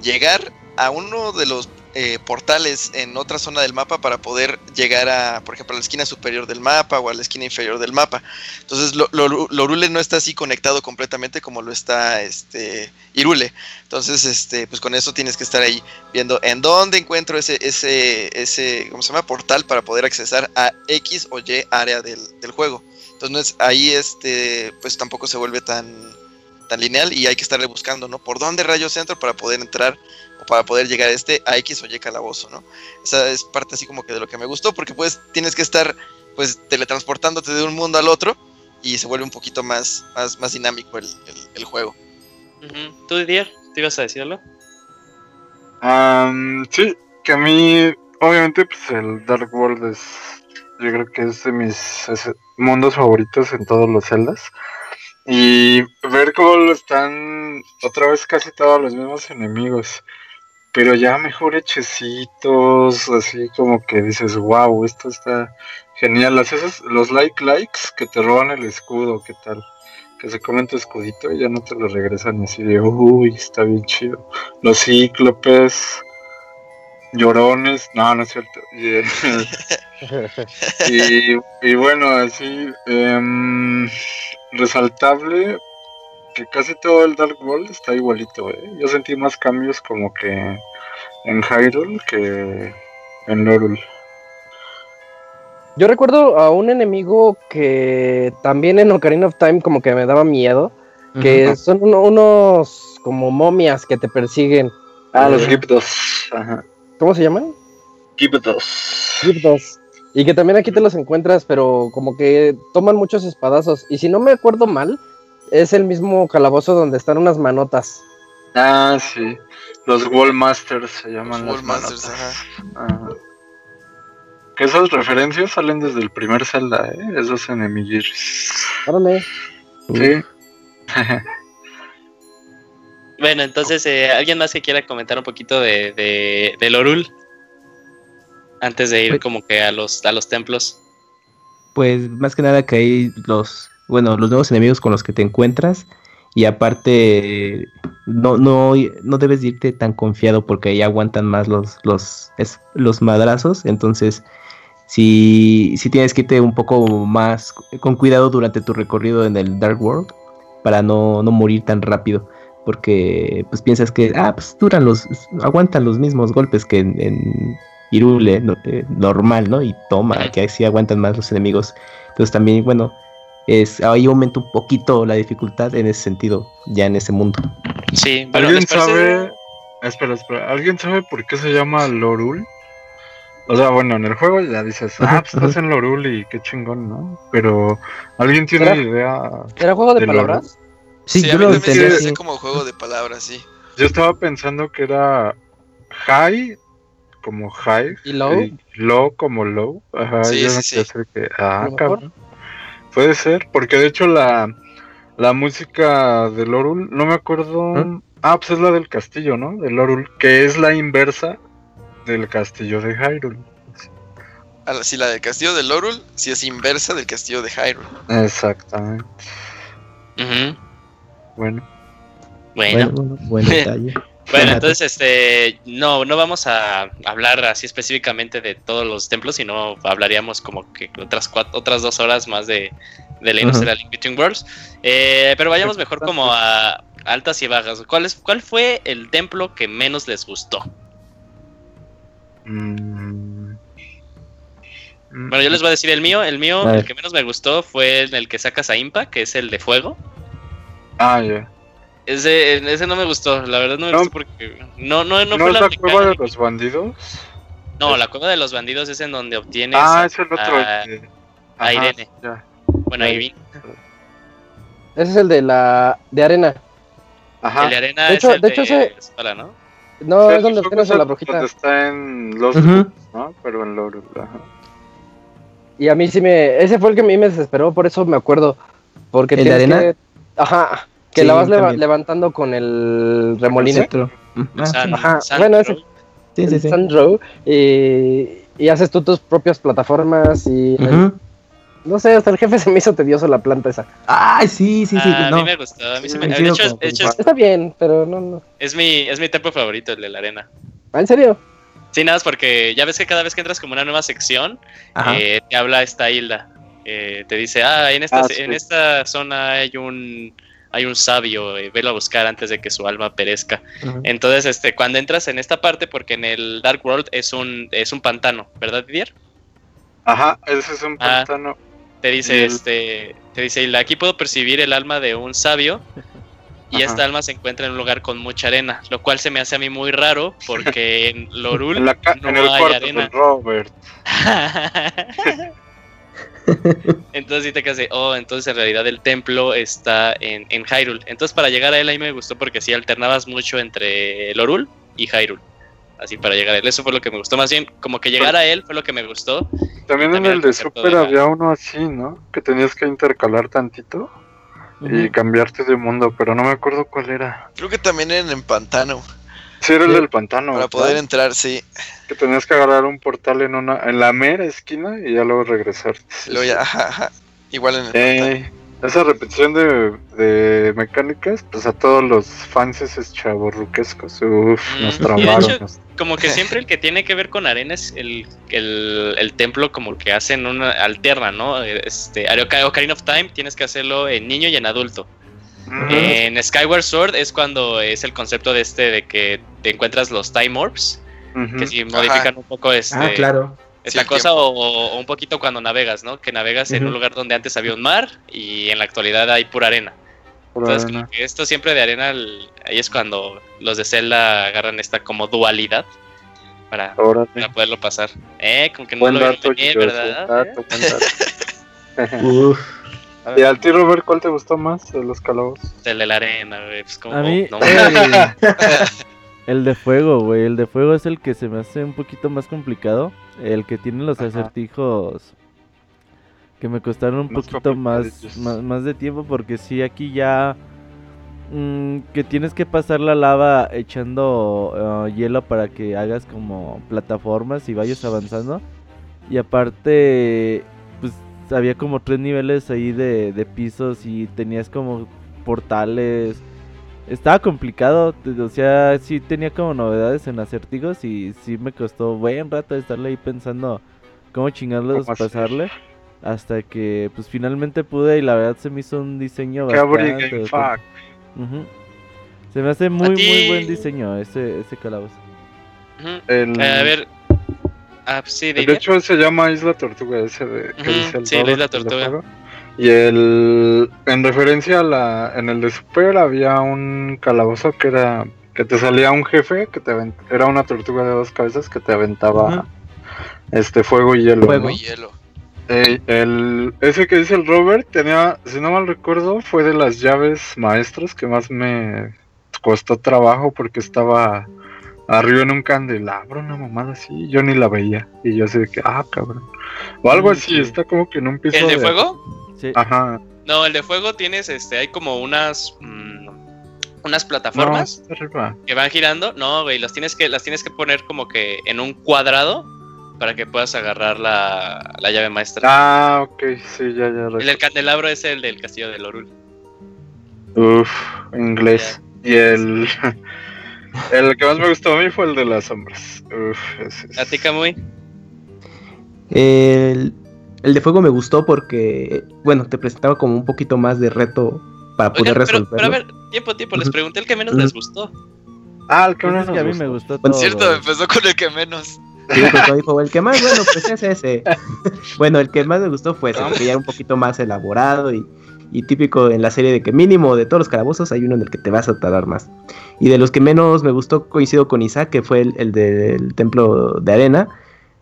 llegar a uno de los eh, portales en otra zona del mapa para poder llegar a, por ejemplo, a la esquina superior del mapa o a la esquina inferior del mapa. Entonces, lo, lo- Lorule no está así conectado completamente como lo está este Irule. Entonces, este, pues con eso tienes que estar ahí viendo en dónde encuentro ese, ese, ese, ¿cómo se llama? Portal para poder accesar a X o Y área del, del juego. Entonces, ahí, este, pues tampoco se vuelve tan, tan lineal y hay que estarle buscando, ¿no? Por dónde rayos entro para poder entrar para poder llegar a este a X o Y calabozo, ¿no? Esa es parte así como que de lo que me gustó, porque pues tienes que estar, pues, teletransportándote de un mundo al otro y se vuelve un poquito más, más, más dinámico el, el- el juego. ¿Tú, Didier? ¿Te ibas a decirlo? Am, sí, que a mí, obviamente, pues el Dark World es, yo creo que es de mis es- mundos favoritos en todos los Zeldas. Y ver cómo lo están otra vez casi todos los mismos enemigos, pero ya mejor hechecitos, así como que dices, wow, esto está genial. Las esos, los like likes que te roban el escudo, ¿qué tal? Que se comen tu escudito y ya no te lo regresan y así de, uy, está bien chido los cíclopes, llorones, no, no es cierto. Y, eh, y, y bueno, así, em, resaltable que casi todo el Dark World está igualito. ¿eh? Yo sentí más cambios como que en Hyrule que en Lorul. Yo recuerdo a un enemigo que también en Ocarina of Time como que me daba miedo, que son uno- unos como momias que te persiguen. Ah, los Eh, Gipdos. Ajá. ¿Cómo se llaman? Gipdos. Gipdos. Y que también aquí te los encuentras, pero como que toman muchos espadazos. Y si no me acuerdo mal, es el mismo calabozo donde están unas manotas. Ah, sí. Los Wallmasters se Los llaman las Wallmasters, manotas. ajá. Ajá. Que esas referencias salen desde el primer Zelda, ¿eh? Esos enemigos. Órale. Sí. Bueno, entonces, eh, ¿alguien más que quiera comentar un poquito de, de, del Orul? Antes de ir Pues- como que a los, a los templos. Pues más que nada que hay los, bueno, los nuevos enemigos con los que te encuentras y aparte no, no, no debes de irte tan confiado porque ahí aguantan más los, los, es- los madrazos, entonces si, si tienes que irte un poco más con cuidado durante tu recorrido en el Dark World para no, no morir tan rápido. Porque pues piensas que ah, pues duran los, aguantan los mismos golpes que en, en Irule eh, normal, ¿no? Y toma, que así aguantan más los enemigos. Entonces también, bueno, es ahí aumenta un poquito la dificultad en ese sentido, ya en ese mundo. Sí, pero ¿Alguien ¿les parece- sabe? Espera, espera. ¿Alguien sabe por qué se llama Lorul? O sea, bueno, en el juego ya dices, ah, pues estás en Lorul y qué chingón, ¿no? Pero, ¿alguien tiene ¿Será? idea? ¿Era juego de De palabras? Sí, Sí, yo a mí lo también se entendí así. hace como juego de palabras, sí. Yo estaba pensando que era high como high ¿Y low? y low como low. Ajá, Sí, yo sí, no sí. que. Ah, cabrón. Puede ser, porque de hecho la, la música de Lorul, no me acuerdo. ¿Mm? Ah, pues es la del castillo, ¿no? De Lorul, que es la inversa del castillo de Hyrule. a la, si la del castillo de Lorul, si es inversa del castillo de Hyrule. Exactamente. Bueno. Bueno, buen detalle. Bueno, entonces, este, no, no vamos a hablar así específicamente de todos los templos, sino hablaríamos como que otras cuatro, otras dos horas más de, de Ujú. Zelda Link Between Worlds. Eh, pero vayamos mejor como a altas y bajas. ¿Cuál, es, ¿Cuál fue el templo que menos les gustó? Mm. Bueno, yo les voy a decir el mío. El mío, el que menos me gustó fue en el que sacas a Impa, que es el de fuego. Ah, ya. Ese, ese no me gustó, la verdad no me No. gustó porque no, no, no, ¿No, fue es la la cueva de los bandidos? No, la cueva de los bandidos es en donde obtienes Ah, es el otro. a- el de- a Ajá, Irene. ya. bueno, a Irene. Ese es el de la de arena. Ajá. El de arena De es hecho- el de hecho ese- ¿no? No, Sí, es donde tienes a la brujita. Donde está en los Ujú. ¿no? Pero en Lorul, ajá. Y a mí sí me. Ese fue el que a mí me desesperó, por eso me acuerdo. Porque ¿El de arena? que- Ajá. Que Sí, la vas leva- levantando con el remolino. Cetro. Ah, San- Ajá, San bueno, ese- sí, sí. Sandrow, y, y haces tú tus propias plataformas y no sé, hasta el jefe se me hizo tedioso la planta esa. Ay, sí, sí, sí. Ah, a mí me gustó, a mí se me- de hecho, como de hecho, es, Está bien, pero no, no. es mi, es mi templo favorito, el de la arena. Ah, ¿En serio? Sí, nada más porque ya ves que cada vez que entras como una nueva sección, eh, te habla esta Hilda. Eh, te dice, ah, en esta, Ah, sí. en esta zona hay un hay un sabio, eh, velo a buscar antes de que su alma perezca. Entonces, este, cuando entras en esta parte, porque en el Dark World es un, es un pantano, ¿verdad, Didier? Ajá, ese es un Ah. pantano. Te dice, Y el- este, te dice, aquí puedo percibir el alma de un sabio. Y Ajá. esta alma se encuentra en un lugar con mucha arena, lo cual se me hace a mí muy raro porque en Lorul En, no en el hay cuarto arena. Robert. entonces sí te quedas de, oh, entonces en realidad el templo está en, en Hyrule. Entonces para llegar a él ahí me gustó porque sí alternabas mucho entre Lorul y Hyrule. Así para llegar a él. Eso fue lo que me gustó. Más bien, como que llegar a él fue lo que me gustó. También en También el el de Super había uno así, ¿no? Que tenías que intercalar tantito y cambiarte de mundo, pero no me acuerdo cuál era. Creo que también en, en Pantano. Sí, era el Sí. del pantano. Para poder entrar, sí. Que tenías que agarrar un portal en una en la mera esquina y ya luego regresar. Luego ya, ajá, ajá. Igual en el. Eh, esa repetición de, de mecánicas, pues a todos los fans es chaborruquescos. Uf, Mm, nos tramaron. hecho- nos- Como que siempre el que tiene que ver con arena es el, el, el templo como que hacen una alterna, ¿no? Este, Oca- Ocarina of Time tienes que hacerlo en niño y en adulto. En Skyward Sword es cuando es el concepto de este de que te encuentras los Time Orbs, que sí modifican un poco este, Ah, claro. esta cosa o, o un poquito cuando navegas, ¿no? Que navegas en un lugar donde antes había un mar y en la actualidad hay pura arena. Entonces, arena. como que esto siempre de arena, el- ahí es cuando los de Zelda agarran esta como dualidad para, poderlo pasar. Eh, como que no Buen lo dato, chicos, ¿verdad? dato, buen dato. Uf. Y al ti, Robert, ¿cuál te gustó más de los calabozos? El de la arena, güey. Pues como, A mí, no, el, el de fuego, güey. El de fuego es el que se me hace un poquito más complicado. El que tiene los Ajá. acertijos que me costaron un Más poquito más, más, más de tiempo. Porque sí, aquí ya. mm, que tienes que pasar la lava echando ah, hielo para que hagas como plataformas y vayas avanzando. Y aparte, había como tres niveles ahí de, de pisos y tenías como portales. Estaba complicado, o sea, sí tenía como novedades en acertijos y sí me costó buen rato estarle ahí pensando cómo chingarlos ¿Cómo hacer? pasarle. Hasta que pues finalmente pude y la verdad se me hizo un diseño Qué bastante, Game. Se me hace muy, muy buen diseño ese, ese calabozo. El- Eh, a ver. Ah, pues sí, de hecho, se llama Isla Tortuga, ese de, que dice el sí, la Isla Tortuga. Y el en referencia a la en el de Super había un calabozo que era que te salía un jefe que te avent- era una tortuga de dos cabezas que te aventaba este fuego y hielo. Fuego. ¿no? Muy hielo. Eh, el, ese que dice el Robert tenía, si no mal recuerdo, fue de las llaves maestras que más me costó trabajo porque estaba arriba en un candelabro, una mamada así, yo ni la veía. Y yo así de que, ah, cabrón. O algo Mm, así, sí. está como que en un piso ¿El de fuego? Sí. Ajá. No, el de fuego tienes, este, hay como unas. mm, unas No, plataformas arriba. que van girando. No, güey, las tienes que, las tienes que poner como que en un cuadrado. para que puedas agarrar la, la llave maestra. Ah, ok, sí, ya, ya. el del candelabro es el del castillo de Lorul. Uf, inglés. Y el. El que más me gustó a mí fue el de las sombras. Uf, ese es- ¿A ti, Kamui? El, el de fuego me gustó porque, bueno, te presentaba como un poquito más de reto para poder Oigan, pero, resolverlo. pero a ver, tiempo, tiempo, les pregunté el que menos les gustó. Ah, el que Pues menos es que a mí gustó. me gustó Bueno, todo. Cierto, empezó con el que menos. Sí, pues, dijo, el que más, bueno, pues es ese. bueno, el que más me gustó fue ese, porque ya era un poquito más elaborado y, y típico en la serie de que mínimo de todos los calabozos hay uno en el que te vas a tardar más. Y de los que menos me gustó, coincido con Isaac, que fue el, el del templo de arena.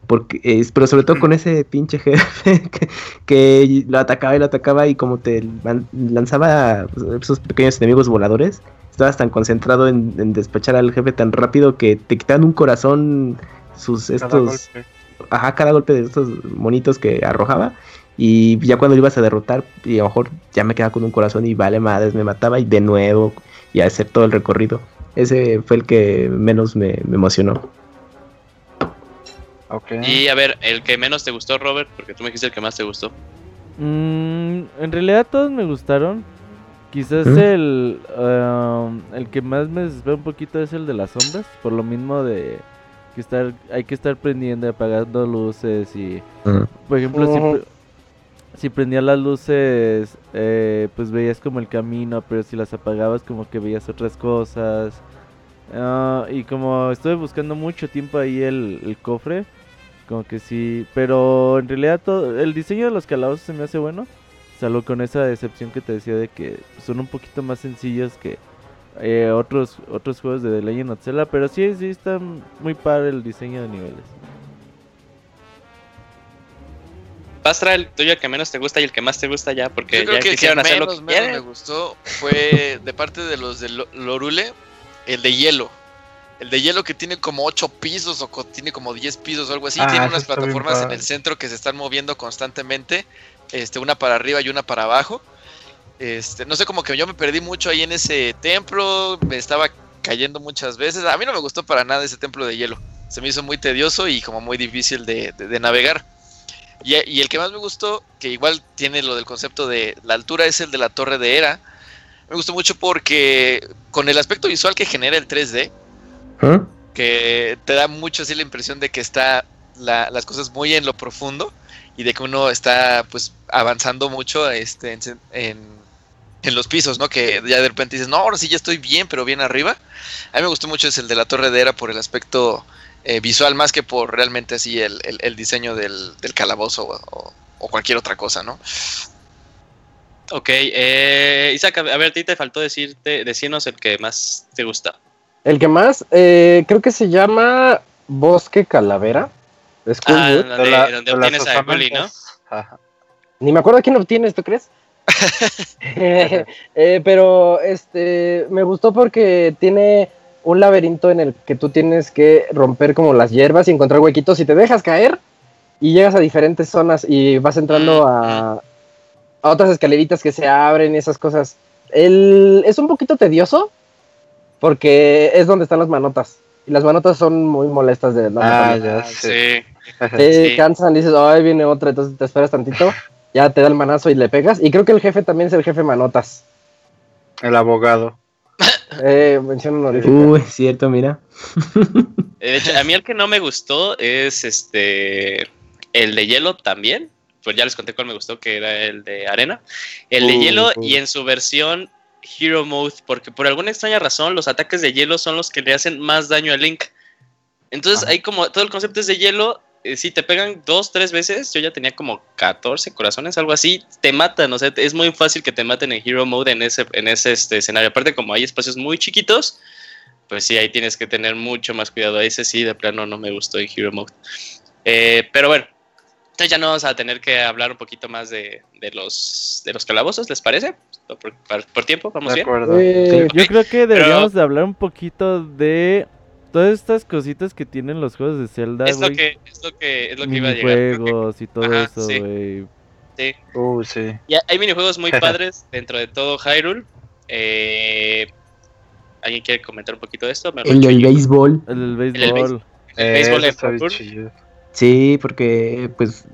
Porque, pero sobre todo con ese pinche jefe que, que lo atacaba y lo atacaba y como te lanzaba pues, esos pequeños enemigos voladores, estabas tan concentrado en, en despachar al jefe tan rápido que te quitaban un corazón sus Cada estos golpe. ajá, cada golpe de estos monitos que arrojaba. Y ya cuando lo ibas a derrotar, y a lo mejor ya me quedaba con un corazón y vale madres, me mataba y de nuevo, y a hacer todo el recorrido. Ese fue el que menos me, me emocionó. Y a ver, el que menos te gustó, Robert, porque tú me dijiste el que más te gustó. Mm, en realidad todos me gustaron. Quizás ¿Mm? el, um, el que más me desespera un poquito es el de las sombras. Por lo mismo de que estar, hay que estar prendiendo y apagando luces y... Por ejemplo, si, Ujú. pre- si prendías las luces, eh, pues veías como el camino, pero si las apagabas como que veías otras cosas. Ah, y como estuve buscando mucho tiempo ahí el, el cofre, como que sí, pero en realidad todo, el diseño de los calabozos se me hace bueno, salvo con esa decepción que te decía de que son un poquito más sencillos que eh, otros otros juegos de The Legend of Zelda, pero sí, sí está muy padre el diseño de niveles. Pastra, el tuyo el que menos te gusta y el que más te gusta ya, porque Yo creo ya que el que quisieron hacer lo menos, que menos quieren. me gustó fue de parte de los de Lo- Lorule, el de hielo. El de hielo que tiene como 8 pisos o tiene como 10 pisos o algo así. Ah, tiene unas plataformas en el centro que se están moviendo constantemente. Este, una para arriba y una para abajo. Este, no sé, como que yo me perdí mucho ahí en ese templo. Me estaba cayendo muchas veces. A mí no me gustó para nada ese templo de hielo. Se me hizo muy tedioso y como muy difícil de, de- de navegar. Y, y el que más me gustó, que igual tiene lo del concepto de la altura, es el de la torre de Era. Me gustó mucho porque con el aspecto visual que genera el 3D, ¿Ah? que te da mucho así la impresión de que está la- las cosas muy en lo profundo y de que uno está pues avanzando mucho este, en, en- en los pisos, ¿no? Que ya de repente dices, no, ahora sí ya estoy bien, pero bien arriba. A mí me gustó mucho es el de la Torre de Era por el aspecto eh, visual más que por realmente así el, el- el diseño del, del calabozo o, o- o cualquier otra cosa, ¿no? Ok, eh, Isaac, a ver, a ti te faltó decirte, decirnos el que más te gusta. El que más, eh, creo que se llama Bosque Calavera. de Ah, donde, De la- donde de obtienes a Gully, ¿no? Ajá. Ni me acuerdo quién obtienes, ¿tú crees? Eh, pero este me gustó porque tiene un laberinto en el que tú tienes que romper como las hierbas y encontrar huequitos y te dejas caer y llegas a diferentes zonas y vas entrando a, a otras escaleritas que se abren y esas cosas. El, es un poquito tedioso porque es donde están las manotas y las manotas son muy molestas de Ah, ya Ah, sí. Te Sí. cansan, dices, ay, viene otra, entonces te esperas tantito, ya te da el manazo y le pegas. Y creo que el jefe también es el jefe manotas. El abogado. Eh, mención honorífica. Uy, cierto, mira. Eh, De hecho, a mí el que no me gustó es este el de hielo también. Pues ya les conté cuál me gustó, que era el de arena. El de Uh, hielo uh. y en su versión Hero Mode, porque por alguna extraña razón los ataques de hielo son los que le hacen más daño a Link. Entonces Ajá. hay como todo el concepto es de hielo. Eh, si te pegan dos, tres veces, yo ya tenía como 14 corazones, algo así, te matan, o sea, es muy fácil que te maten en Hero Mode en ese, en ese este, escenario. Aparte, como hay espacios muy chiquitos, pues sí, ahí tienes que tener mucho más cuidado. Ese sí, de plano no me gustó en Hero Mode. Eh, pero bueno, entonces ya no vamos a tener que hablar un poquito más de, de los, de los calabozos, ¿les parece? Por, por- por tiempo, vamos De bien. acuerdo. Eh, Yo creo que deberíamos de hablar un poquito de todas estas cositas que tienen los juegos de Zelda, Es lo güey. que, es lo que, es lo que iba a llegar. Que- Minijuegos y todo Ajá, eso, güey. sí. Uh, sí. Y hay minijuegos muy padres dentro de todo Hyrule. Eh, ¿Alguien quiere comentar un poquito de esto? Me El del béisbol. El del del béisbol. El béisbol Eh, Hyrule. chido. Sí, porque pues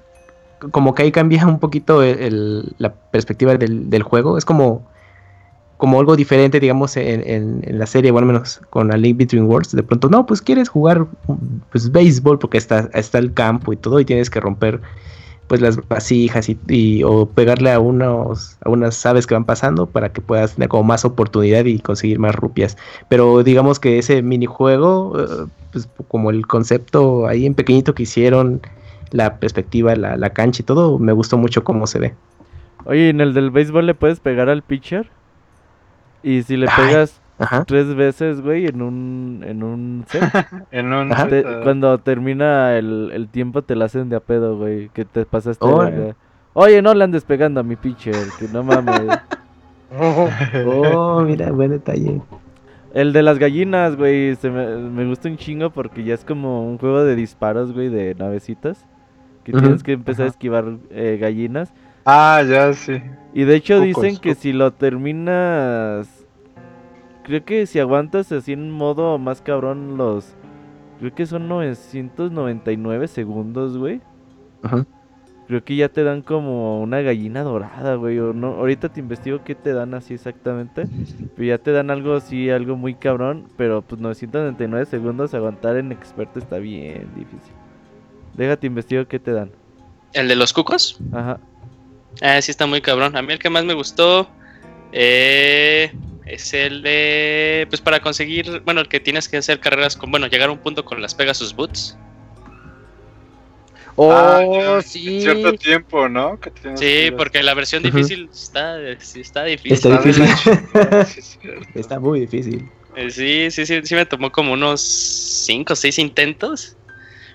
como que ahí cambia un poquito el- el- la perspectiva del, del juego. Es como, como algo diferente, digamos, en, la serie, o al menos con la Link Between Worlds. De pronto, no, pues quieres jugar pues béisbol porque está, está el campo y todo y tienes que romper pues las vasijas y- o pegarle a unos a unas aves que van pasando para que puedas tener como más oportunidad y conseguir más rupias. Pero digamos que ese minijuego, eh, pues como el concepto ahí en pequeñito que hicieron, la perspectiva, la, la cancha y todo, me gustó mucho cómo se ve. Oye, en el del béisbol le puedes pegar al pitcher. Y si le Ay. pegas Ajá. tres veces, güey, en un, en un set, En un te- set, cuando termina el, el tiempo te la hacen de a pedo, güey, que te pasaste. Oye, no le andes pegando a mi pitcher, que no mames. Oh, mira, buen detalle. El de las gallinas, güey, se me, me gusta un chingo porque ya es como un juego de disparos, güey, de navecitas. Que tienes que empezar a esquivar eh, gallinas. Ah, ya sí. Y de hecho dicen que si lo terminas... Creo que si aguantas así en modo más cabrón los... Creo que son 999 segundos, güey. Ajá. Creo que ya te dan como una gallina dorada, güey. O no, ahorita te investigo qué te dan así exactamente. Pero ya te dan algo así, algo muy cabrón. Pero pues 999 segundos aguantar en experto está bien difícil. Déjate investigo qué te dan. ¿El de los cucos? Ajá. Ah, sí está muy cabrón. A mí el que más me gustó eh, es el de... Pues para conseguir... Bueno, el que tienes que hacer carreras con... Bueno, llegar a un punto con las Pegasus Boots. Oh, Ah, sí. En cierto tiempo, ¿no? Que Sí, porque la versión difícil está, sí está difícil. Está difícil. Está muy difícil. Eh, Sí, sí, sí, sí me tomó como unos 5 o 6 intentos.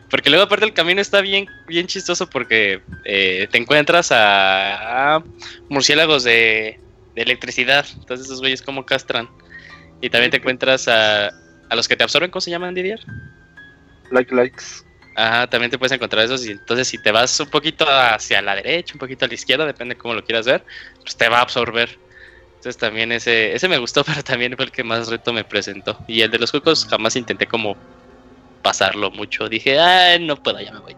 Porque luego aparte el camino está bien, bien chistoso porque eh, te encuentras a, a murciélagos de, de electricidad. Entonces esos güeyes como castran. Y también te encuentras a, a los que te absorben, ¿cómo se llaman, Didier? Like likes. Ajá, también te puedes encontrar esos. Y entonces si te vas un poquito hacia la derecha, un poquito a la izquierda, depende de cómo lo quieras ver, pues te va a absorber. Entonces también ese, ese me gustó, pero también fue el que más reto me presentó. Y el de los cucos jamás intenté como pasarlo mucho. Dije, ah, no puedo, ya me voy.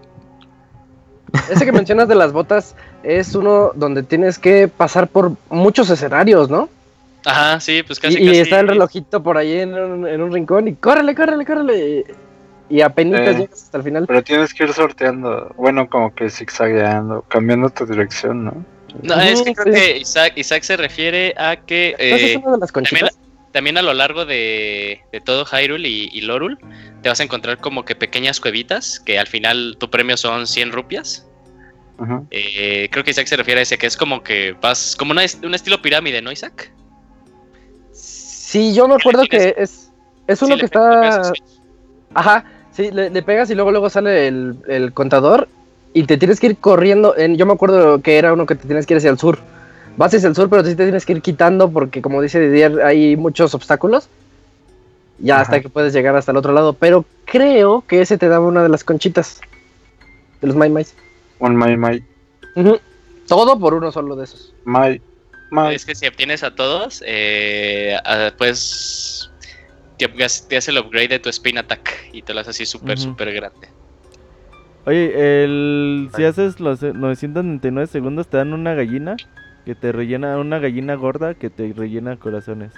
Ese que mencionas de las botas es uno donde tienes que pasar por muchos escenarios, ¿no? Ajá, sí, pues casi y, y casi. está el relojito por ahí en un, en un rincón y córrele, córrele, córrele. Y apenas Eh. llegas hasta el final. Pero tienes que ir sorteando. Bueno, como que zigzagueando, cambiando tu dirección, ¿no? No, es que creo sí. que Isaac, Isaac se refiere a que ¿Entonces eh, es una de las conchitas? también a lo largo de, de todo Hyrule y, y Lorul te vas a encontrar como que pequeñas cuevitas que al final tu premio son 100 rupias. Eh, creo que Isaac se refiere a ese, que es como que vas, como una, un estilo pirámide, ¿no, Isaac? Sí, yo me acuerdo que es, es uno Sí, que está... Ajá, sí, le, le pegas y luego luego sale el, el contador y te tienes que ir corriendo. En, yo me acuerdo que era uno que te tienes que ir hacia el sur. Vas hacia el sur, pero sí te tienes que ir quitando porque, como dice Didier, hay muchos obstáculos. Ya Ajá. hasta que puedes llegar hasta el otro lado. Pero creo que ese te daba una de las conchitas. De los Mai Mais. Un my, Ujú. Todo por uno solo de esos. my. Es que si obtienes a todos, eh, pues te, te hace el upgrade de tu Spin Attack y te lo hace así súper, Ujú. súper grande. Oye, el, si haces los eh, 999 segundos te dan una gallina que te rellena, una gallina gorda que te rellena corazones.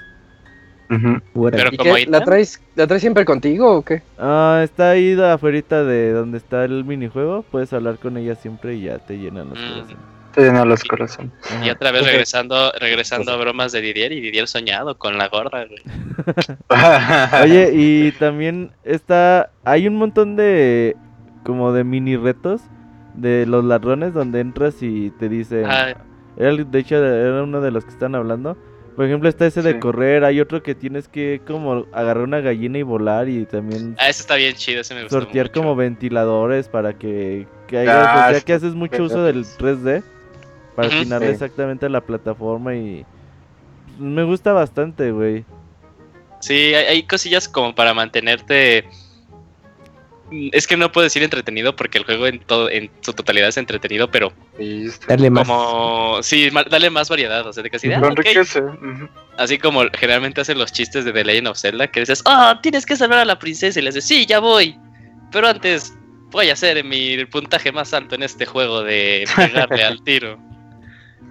Ujú. Órale. Pero ¿Y como qué? ítem, ¿La traes, ¿La traes siempre contigo o qué? Ah, está ahí de afuera de donde está el minijuego. Puedes hablar con ella siempre y ya te llenan los Mm. corazones. Te llena los corazones. y otra vez regresando, regresando a bromas de Didier y Didier soñado con la gorda, güey. Oye, y también está. Hay un montón de. Como de mini retos de los ladrones donde entras y te dicen. Ah, Era de hecho, era uno de los que están hablando. Por ejemplo, está ese de Sí. correr. Hay otro que tienes que como agarrar una gallina y volar y también ah, ese está bien chido, ese me gustó sortear mucho. como ventiladores para que, que hagas, Ah, o sea, está que haces mucho uso del 3D para Sí. exactamente a la plataforma y me gusta bastante, güey. Sí, hay, hay cosillas como para mantenerte. Mm, Es que no puedo decir entretenido porque el juego en todo, en su totalidad es entretenido, pero. Darle más. como sí, dale más variedad, o sea, de casi de, ah, Lo ok. enriquece. ujú. así como generalmente hacen los chistes de The Legend of Zelda, que dices, ah, tienes que salvar a la princesa y le dices, sí, ya voy, pero antes voy a hacer mi puntaje más alto en este juego de pegarle al tiro.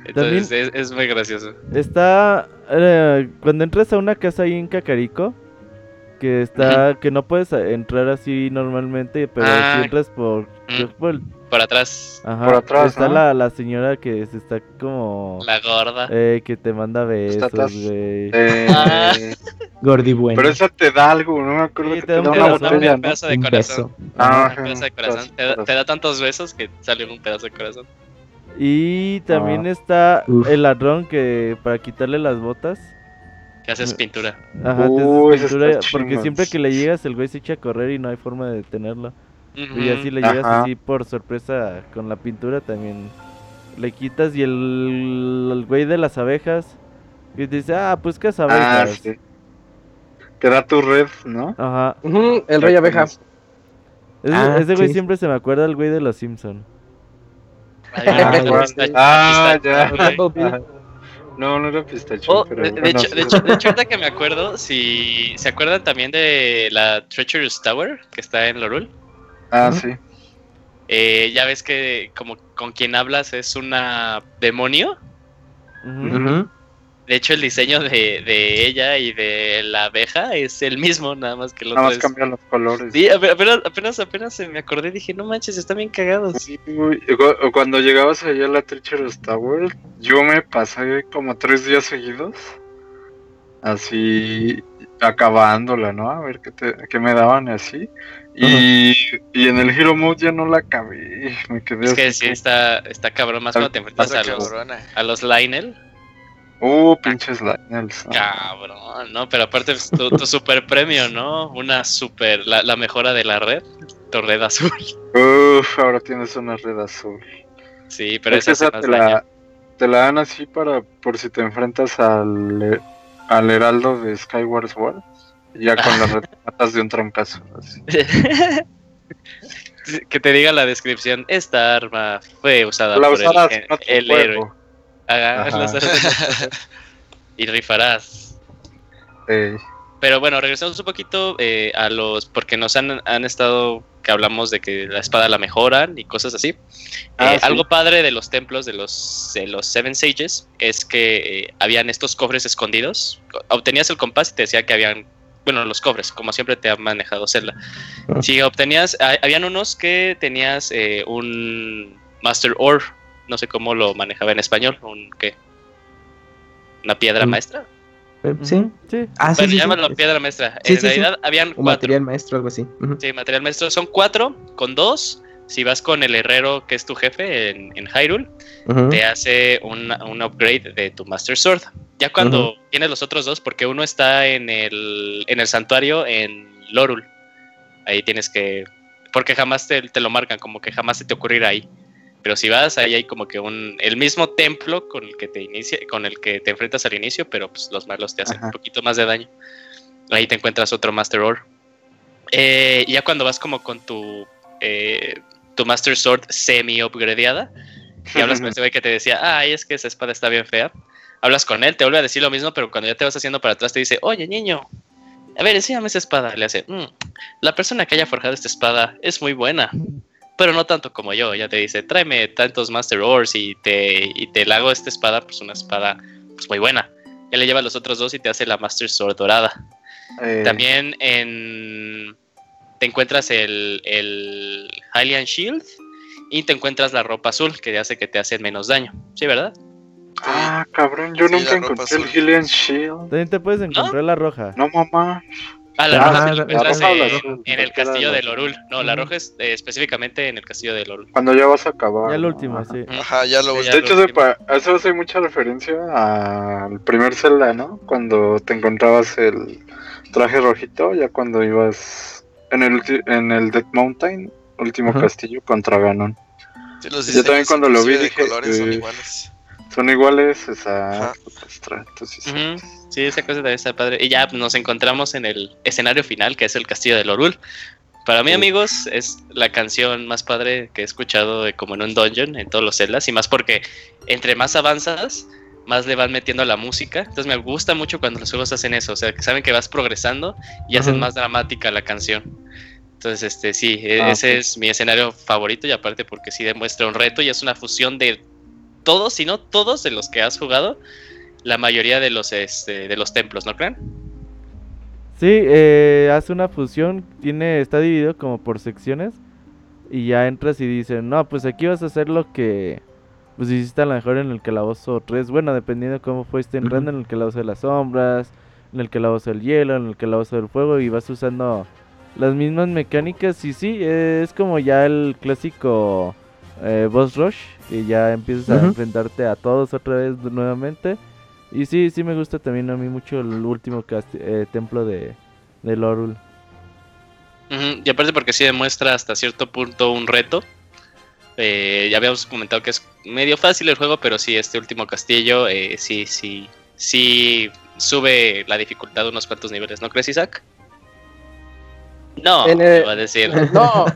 Entonces es, es muy gracioso. Está. eh, cuando entras a una casa ahí en Cacarico, que está. que no puedes entrar así normalmente, pero Ah. si entras por. Mm. por el- Por atrás, ajá, Por atrás, está ¿no? la, la señora que se está como. la gorda. Eh, que te manda besos, güey. Eh, Ah. Gordi bueno. pero esa te da algo, no me acuerdo Sí, que te te da da un una pedazo, botella, un ¿no? pedazo de Un corazón. beso. Ah, Un pedazo de corazón. Te da, te da tantos besos que sale un pedazo de corazón. Y también Ah. está Uf. el ladrón que para quitarle las botas. Que haces pintura. Ajá, te haces Uh, ese pintura, porque siempre que le llegas el güey se echa a correr y no hay forma de detenerlo. Y así le Ajá. llegas así por sorpresa con la pintura también le quitas y el, el güey de las abejas que te dice, ah, pues que Ah, abejas. sí. Te da tu red, ¿no? Ajá. El rey abeja. Ese, Ah, ese güey sí. siempre se me acuerda al güey de los Simpson. Ay, Ah, Ah, pistacho, ya. No, no era pistacho, Oh, pero de, hecho, de, hecho, de hecho, ahorita que me acuerdo, si se acuerdan también de la Treacherous Tower que está en Lorul, Ah, sí. eh, ya ves que como con quien hablas es una demonio. Ujú. De hecho, el diseño de, de ella y de la abeja es el mismo, nada más que el Nada más es- cambian los colores. Sí, ape- apenas, apenas, apenas me acordé, dije, no manches, están bien cagados. Sí, Cuando llegabas allá a la Treacherous Tower, yo me pasé como tres días seguidos. Así acabándola, ¿no? A ver qué, te- qué me daban y así. Y, y en el Hero Mode ya no la acabé. Me quedé Es que sí, está, está cabrón, más cuando te enfrentas a los, a los Lionel. Uh, pinches Lionels. ¿no? Cabrón, ¿no? Pero aparte pues, tu, tu super premio, ¿no? Una super, la, la mejora de la red, tu red azul. Uf, ahora tienes una red azul. Sí, pero Es esa esa te la, te la dan así para por si te enfrentas al, al heraldo de Skyward Sword. Ya con la red matas de un trancazo. así. que te diga la descripción, esta arma fue usada La por el, héroe. Juego. Haga- Ajá. la usarás y rifarás. Ey. Pero bueno, regresamos un poquito eh, a los. Porque nos han, han estado. Que hablamos de que la espada la mejoran y cosas así. Ah, Eh, sí. Algo padre de los templos de los, de los Seven Sages es que eh, habían estos cofres escondidos. Obtenías el compás y te decía que habían. Bueno, los cofres, como siempre te ha manejado Zelda. Ah. Si obtenías. ha- Habían unos que tenías eh, un Master Ore. No sé cómo lo manejaba en español. Un, ¿Qué? ¿Una piedra maestra? Eh, Sí. Sí. Ah, sí, bueno, sí, sí. llámalo piedra maestra. Sí, en sí, sí. realidad habían Un cuatro. material maestro, algo así. Sí, material maestro. Son cuatro con dos. Si vas con el herrero que es tu jefe en, en Hyrule, te hace un, un upgrade de tu Master Sword. Ya cuando tienes los otros dos, porque uno está en el, en el santuario en Lorul. Ahí tienes que. Porque jamás te, te lo marcan, como que jamás se te ocurrirá ahí. Pero si vas, ahí hay como que un. el mismo templo con el que te inicia, con el que te enfrentas al inicio, pero pues los malos te hacen Ajá. un poquito más de daño. Ahí te encuentras otro Master Ore. Eh, ya cuando vas como con tu. eh, tu Master Sword semi-upgradeada, y hablas con ese güey que te decía, ay, es que esa espada está bien fea. Hablas con él, te vuelve a decir lo mismo, pero cuando ya te vas haciendo para atrás te dice, oye, niño, a ver, enséñame esa espada. Le hace, "Mm, la persona que haya forjado esta espada es muy buena, pero no tanto como yo. Ya te dice, tráeme tantos Master Ores y te, y te la hago esta espada, pues una espada pues muy buena. Ya le lleva los otros dos y te hace la Master Sword dorada. Eh, También en te encuentras el, el Hylian Shield y te encuentras la ropa azul que hace que te hacen menos daño. ¿Sí, verdad? Ah, cabrón, yo Sí, nunca encontré el. Gillian Shield. También te puedes encontrar la roja. No, mamá. Ah, la Ah, roja te la- roja en, el castillo de Lorul. No, la roja es eh, específicamente en el castillo de Lorul. Cuando ya vas a acabar. Ya el último, Ajá. sí. Ajá, ya lo Sí, ya. De hecho, lo se pa- eso hace mucha referencia al primer Zelda, ¿no? Cuando te encontrabas el traje rojito, ya cuando ibas en el, en el Dead Mountain, último Ajá. castillo contra Ganon. Sí, Yo también cuando lo vi dije, colores son eh, iguales. Son iguales, esa Ajá. entonces, Sí, esa cosa también está padre. Y ya nos encontramos en el escenario final, que es el castillo de Lorul. Para mí, amigos, es la canción más padre que he escuchado de como en un dungeon en todos los celdas. Y más porque entre más avanzas, más le van metiendo la música. Entonces me gusta mucho cuando los juegos hacen eso. O sea, que saben que vas progresando y hacen más dramática la canción. Entonces, este, sí, e- Ah, ese ok. es mi escenario favorito y aparte porque sí demuestra un reto y es una fusión de todos, si no todos de los que has jugado, la mayoría de los, este, de los templos, ¿no creen? Sí, eh, hace una fusión, tiene, está dividido como por secciones y ya entras y dicen, no, pues aquí vas a hacer lo que pues hiciste a lo mejor en el calabozo 3, bueno, dependiendo de cómo fuiste entrando en el calabozo de las sombras, en el calabozo del hielo, en el calabozo del fuego y vas usando las mismas mecánicas y sí, es como ya el clásico eh, boss rush y ya empiezas a enfrentarte a todos otra vez nuevamente. Y sí, sí me gusta también a mí mucho el último eh, templo de, de Lorul. Y aparte porque sí demuestra hasta cierto punto un reto. Eh, ya habíamos comentado que es medio fácil el juego, pero sí, este último castillo, eh, sí, sí, sí sube la dificultad unos cuantos niveles, ¿no crees, Isaac? No, el- va a decir. No,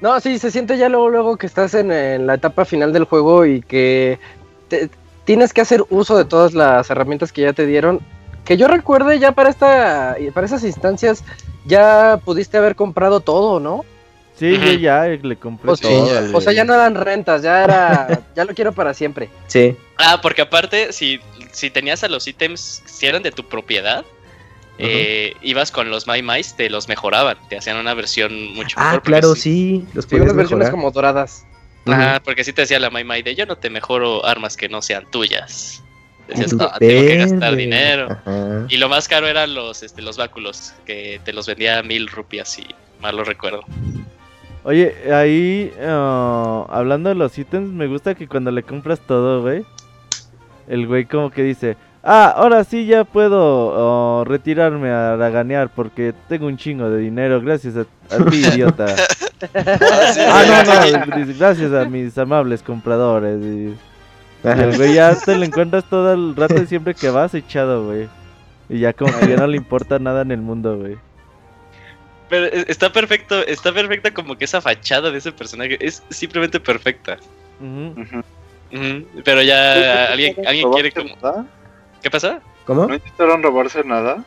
no, sí, se siente ya luego, luego que estás en, en la etapa final del juego y que te- tienes que hacer uso de todas las herramientas que ya te dieron. Que yo recuerde ya para esta, para esas instancias ya pudiste haber comprado todo, ¿no? Sí, yo ya le compré O sea, todo. O sea, ya no eran rentas, ya era, ya lo quiero para siempre. Sí. Ah, porque aparte, si, si tenías a los ítems, si eran de tu propiedad, eh, ibas con los My Mais, te los mejoraban, te hacían una versión mucho Ah, mejor. porque claro, sí- sí. Los Sí, versiones como doradas. Ajá, porque sí te decía la My de yo no te mejoro armas que no sean tuyas. Decías, no, tengo que gastar dinero. Ajá. Y lo más caro eran los, este, los báculos, que te los vendía a mil rupias, si mal lo recuerdo. Oye, ahí, ah, hablando de los ítems, me gusta que cuando le compras todo, güey, el güey como que dice, ah, ahora sí ya puedo oh, retirarme a raganear porque tengo un chingo de dinero, gracias a, a ti, idiota. Ah, no, no, gracias a mis amables compradores. Y, el güey ya te lo encuentras todo el rato y siempre que vas echado, güey. Y ya como que ya no le importa nada en el mundo, güey. Pero e- está perfecto, está perfecta como que esa fachada de ese personaje, es simplemente perfecta. Pero ya alguien, alguien quiere como... ¿Qué pasa? ¿Cómo? ¿No intentaron robarse nada?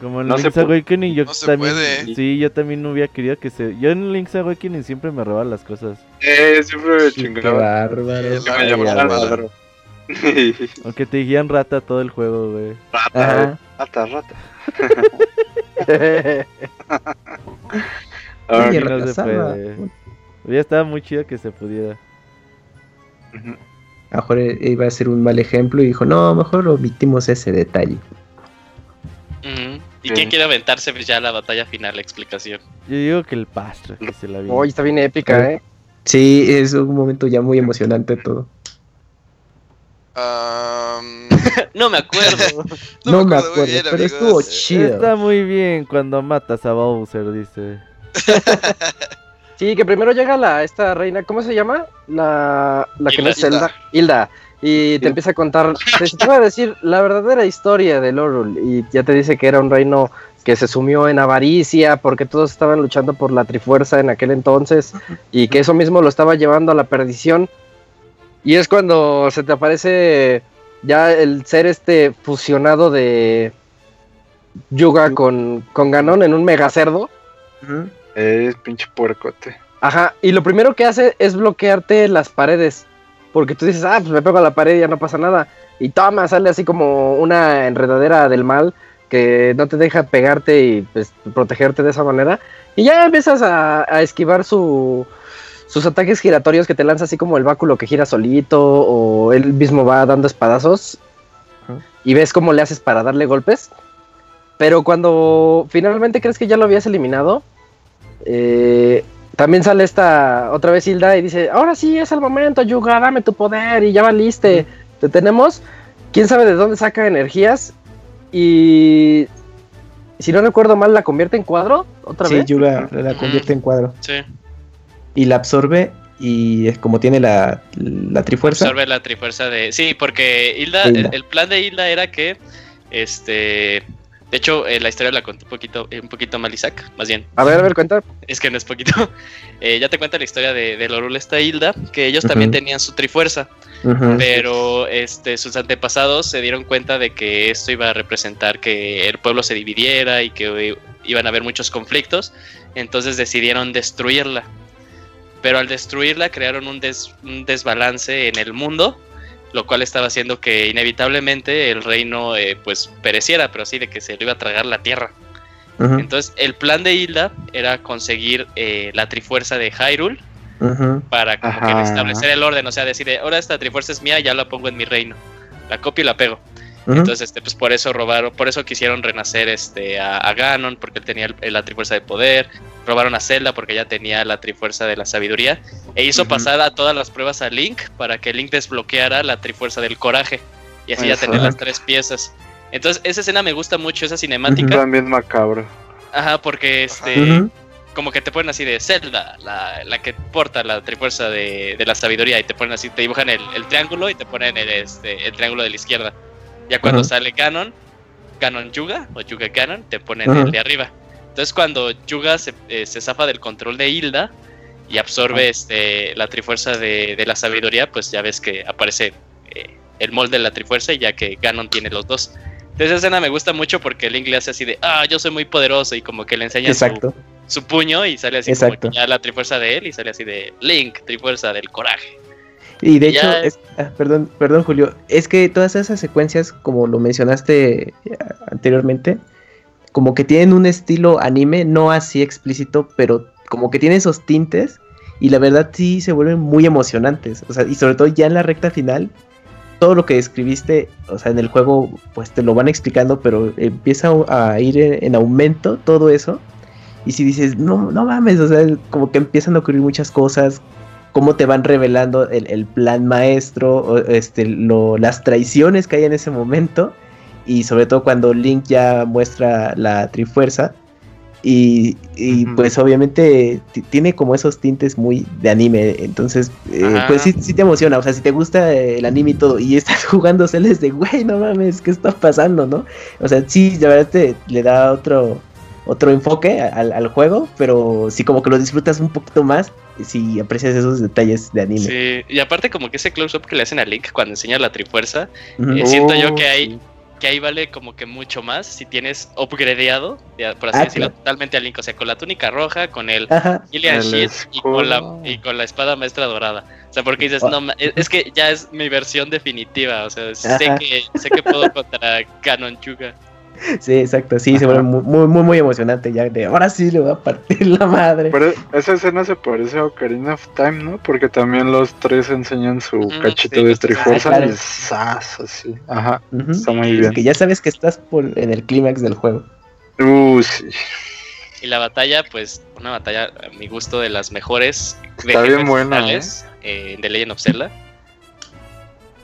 Como en No Link's Awakening yo no se también puede. sí, yo también no hubiera querido que se yo en Link's Awakening siempre me robaban las cosas, Eh, siempre me Sí, qué chingaba. bárbaro. Sí, me ladrón. aunque te dijeran rata todo el juego, güey. Rata, Ajá. rata, rata. Oye, Ahora, no se puede. Ya estaba muy chido que se pudiera. A lo mejor iba a ser un mal ejemplo y dijo, no, mejor omitimos ese detalle. ¿Y Sí. quién quiere aventarse pues, ya la batalla final, la explicación? Yo digo que el pastre que se la vi. Hoy está bien épica, ¿eh? Sí, es un momento ya muy emocionante todo. Am, No me acuerdo. No, me acuerdo, bien, pero amigos. estuvo chido. Está muy bien cuando matas a Bowser, dice. Sí, que primero llega la esta reina, ¿cómo se llama? La, la que no Hilda. es Zelda, Hilda. Y te empieza a contar, te, va a decir la verdadera historia de Lorul. Y ya te dice que era un reino que se sumió en avaricia porque todos estaban luchando por la trifuerza en aquel entonces y que eso mismo lo estaba llevando a la perdición. Y es cuando se te aparece ya el ser este fusionado de Yuga con, con Ganon en un megacerdo. Ujú. Es pinche puercote. Ajá, y lo primero que hace es bloquearte las paredes. Porque tú dices, ah, pues me pego a la pared y ya no pasa nada. Y toma, sale así como una enredadera del mal que no te deja pegarte y pues, protegerte de esa manera. Y ya empiezas a, a esquivar su, sus ataques giratorios que te lanza así como el báculo que gira solito o él mismo va dando espadazos. Y ves cómo le haces para darle golpes. Pero cuando finalmente crees que ya lo habías eliminado, eh, también sale esta otra vez Hilda y dice, ahora sí es el momento, Yuga, dame tu poder y ya valiste, te tenemos. Quién sabe de dónde saca energías y si no recuerdo mal la convierte en cuadro otra Sí, vez. Yuga la convierte en cuadro. Sí, Y la absorbe y es como tiene la, la trifuerza. absorbe la trifuerza de... Sí, porque Hilda, Hilda. El, el plan de Hilda era que, este... De hecho, eh, la historia la contó un poquito, un poquito mal Isaac, más bien. A ver, a ver, cuenta. Es que no es poquito. Eh, ya te cuenta la historia de, de Lorul esta Hilda, que ellos también tenían su trifuerza. Pero este, sus antepasados se dieron cuenta de que esto iba a representar que el pueblo se dividiera y que eh, iban a haber muchos conflictos, entonces decidieron destruirla. Pero al destruirla crearon un, des- un desbalance en el mundo, lo cual estaba haciendo que inevitablemente el reino eh, pues pereciera, pero así de que se lo iba a tragar la tierra. Entonces el plan de Hilda era conseguir eh, la trifuerza de Hyrule para como que establecer el orden, o sea, decir, ahora esta trifuerza es mía, ya la pongo en mi reino. La copio y la pego. Entonces, este, pues por eso robaron, por eso quisieron renacer este, a, a Ganon, porque él tenía el- la trifuerza de poder. Robaron a Zelda porque ya tenía la trifuerza de la sabiduría. E hizo Ujú. pasar a todas las pruebas a Link para que Link desbloqueara la trifuerza del coraje. Y así ya tener las tres piezas. Entonces, esa escena me gusta mucho, esa cinemática. También macabro. Ajá, porque este como que te ponen así de Zelda, la, la que porta la trifuerza de, de la sabiduría, y te ponen así, te dibujan el, el triángulo y te ponen el, este, el triángulo de la izquierda. Ya cuando Ajá. sale Ganon, Ganon Yuga o Yuga Ganon, te ponen Ajá. el de arriba. Entonces cuando Yuga se, eh, se zafa del control de Hilda y absorbe este, la trifuerza de, de la sabiduría, pues ya ves que aparece eh, el molde de la trifuerza y ya que Ganon tiene los dos. Entonces esa escena me gusta mucho porque Link le hace así de, ah, yo soy muy poderoso y como que le enseña su, Exacto. su puño y sale así Exacto. como que ya la trifuerza de él y sale así de Link, trifuerza del coraje. Y de Ya- hecho, es- ah, perdón, perdón Julio, es que todas esas secuencias, como lo mencionaste eh, anteriormente, como que tienen un estilo anime, no así explícito, pero como que tiene esos tintes y la verdad sí se vuelven muy emocionantes. O sea, y sobre todo ya en la recta final, todo lo que describiste, o sea, en el juego, pues te lo van explicando, pero empieza a ir en, en aumento todo eso. Y si dices, no, no mames, o sea, como que empiezan a ocurrir muchas cosas, cómo te van revelando el, el plan maestro, o, este, lo, las traiciones que hay en ese momento, y sobre todo cuando Link ya muestra la trifuerza, y, y, pues obviamente ti- tiene como esos tintes muy de anime, entonces eh, pues sí, sí te emociona, o sea, si te gusta el anime y todo, y estás jugando Celes de, güey, no mames, ¿qué está pasando, no? O sea, sí, la verdad te le da otro otro enfoque al, al juego, pero sí como que lo disfrutas un poquito más si aprecias esos detalles de anime. Sí, y aparte como que ese close-up que le hacen a Link cuando enseña la trifuerza. Eh, siento yo Oh, que hay- sí. que ahí vale como que mucho más si tienes upgradeado, por así Ah, decirlo, claro. totalmente a Link, o sea, con la túnica roja, con el. Gillian Sheet y con, la, y con la espada maestra dorada. O sea, porque dices, Ah. no, ma- es que ya es mi versión definitiva, o sea, sé que, sé que puedo contra Canon Yuga. Sí, exacto, sí, se vuelve muy, muy, muy, emocionante ya de ahora sí le voy a partir la madre. Pero esa escena se parece a Ocarina of Time, ¿no? Porque también los tres enseñan su cachito sí, de trifuerza enseñan. y ¡zas! así. Ajá, está muy bien. Que ya sabes que estás por, en el clímax del juego. Uh, sí. Y la batalla, pues, una batalla a mi gusto de las mejores de Está bien buena, finales, eh, de Legend of Zelda.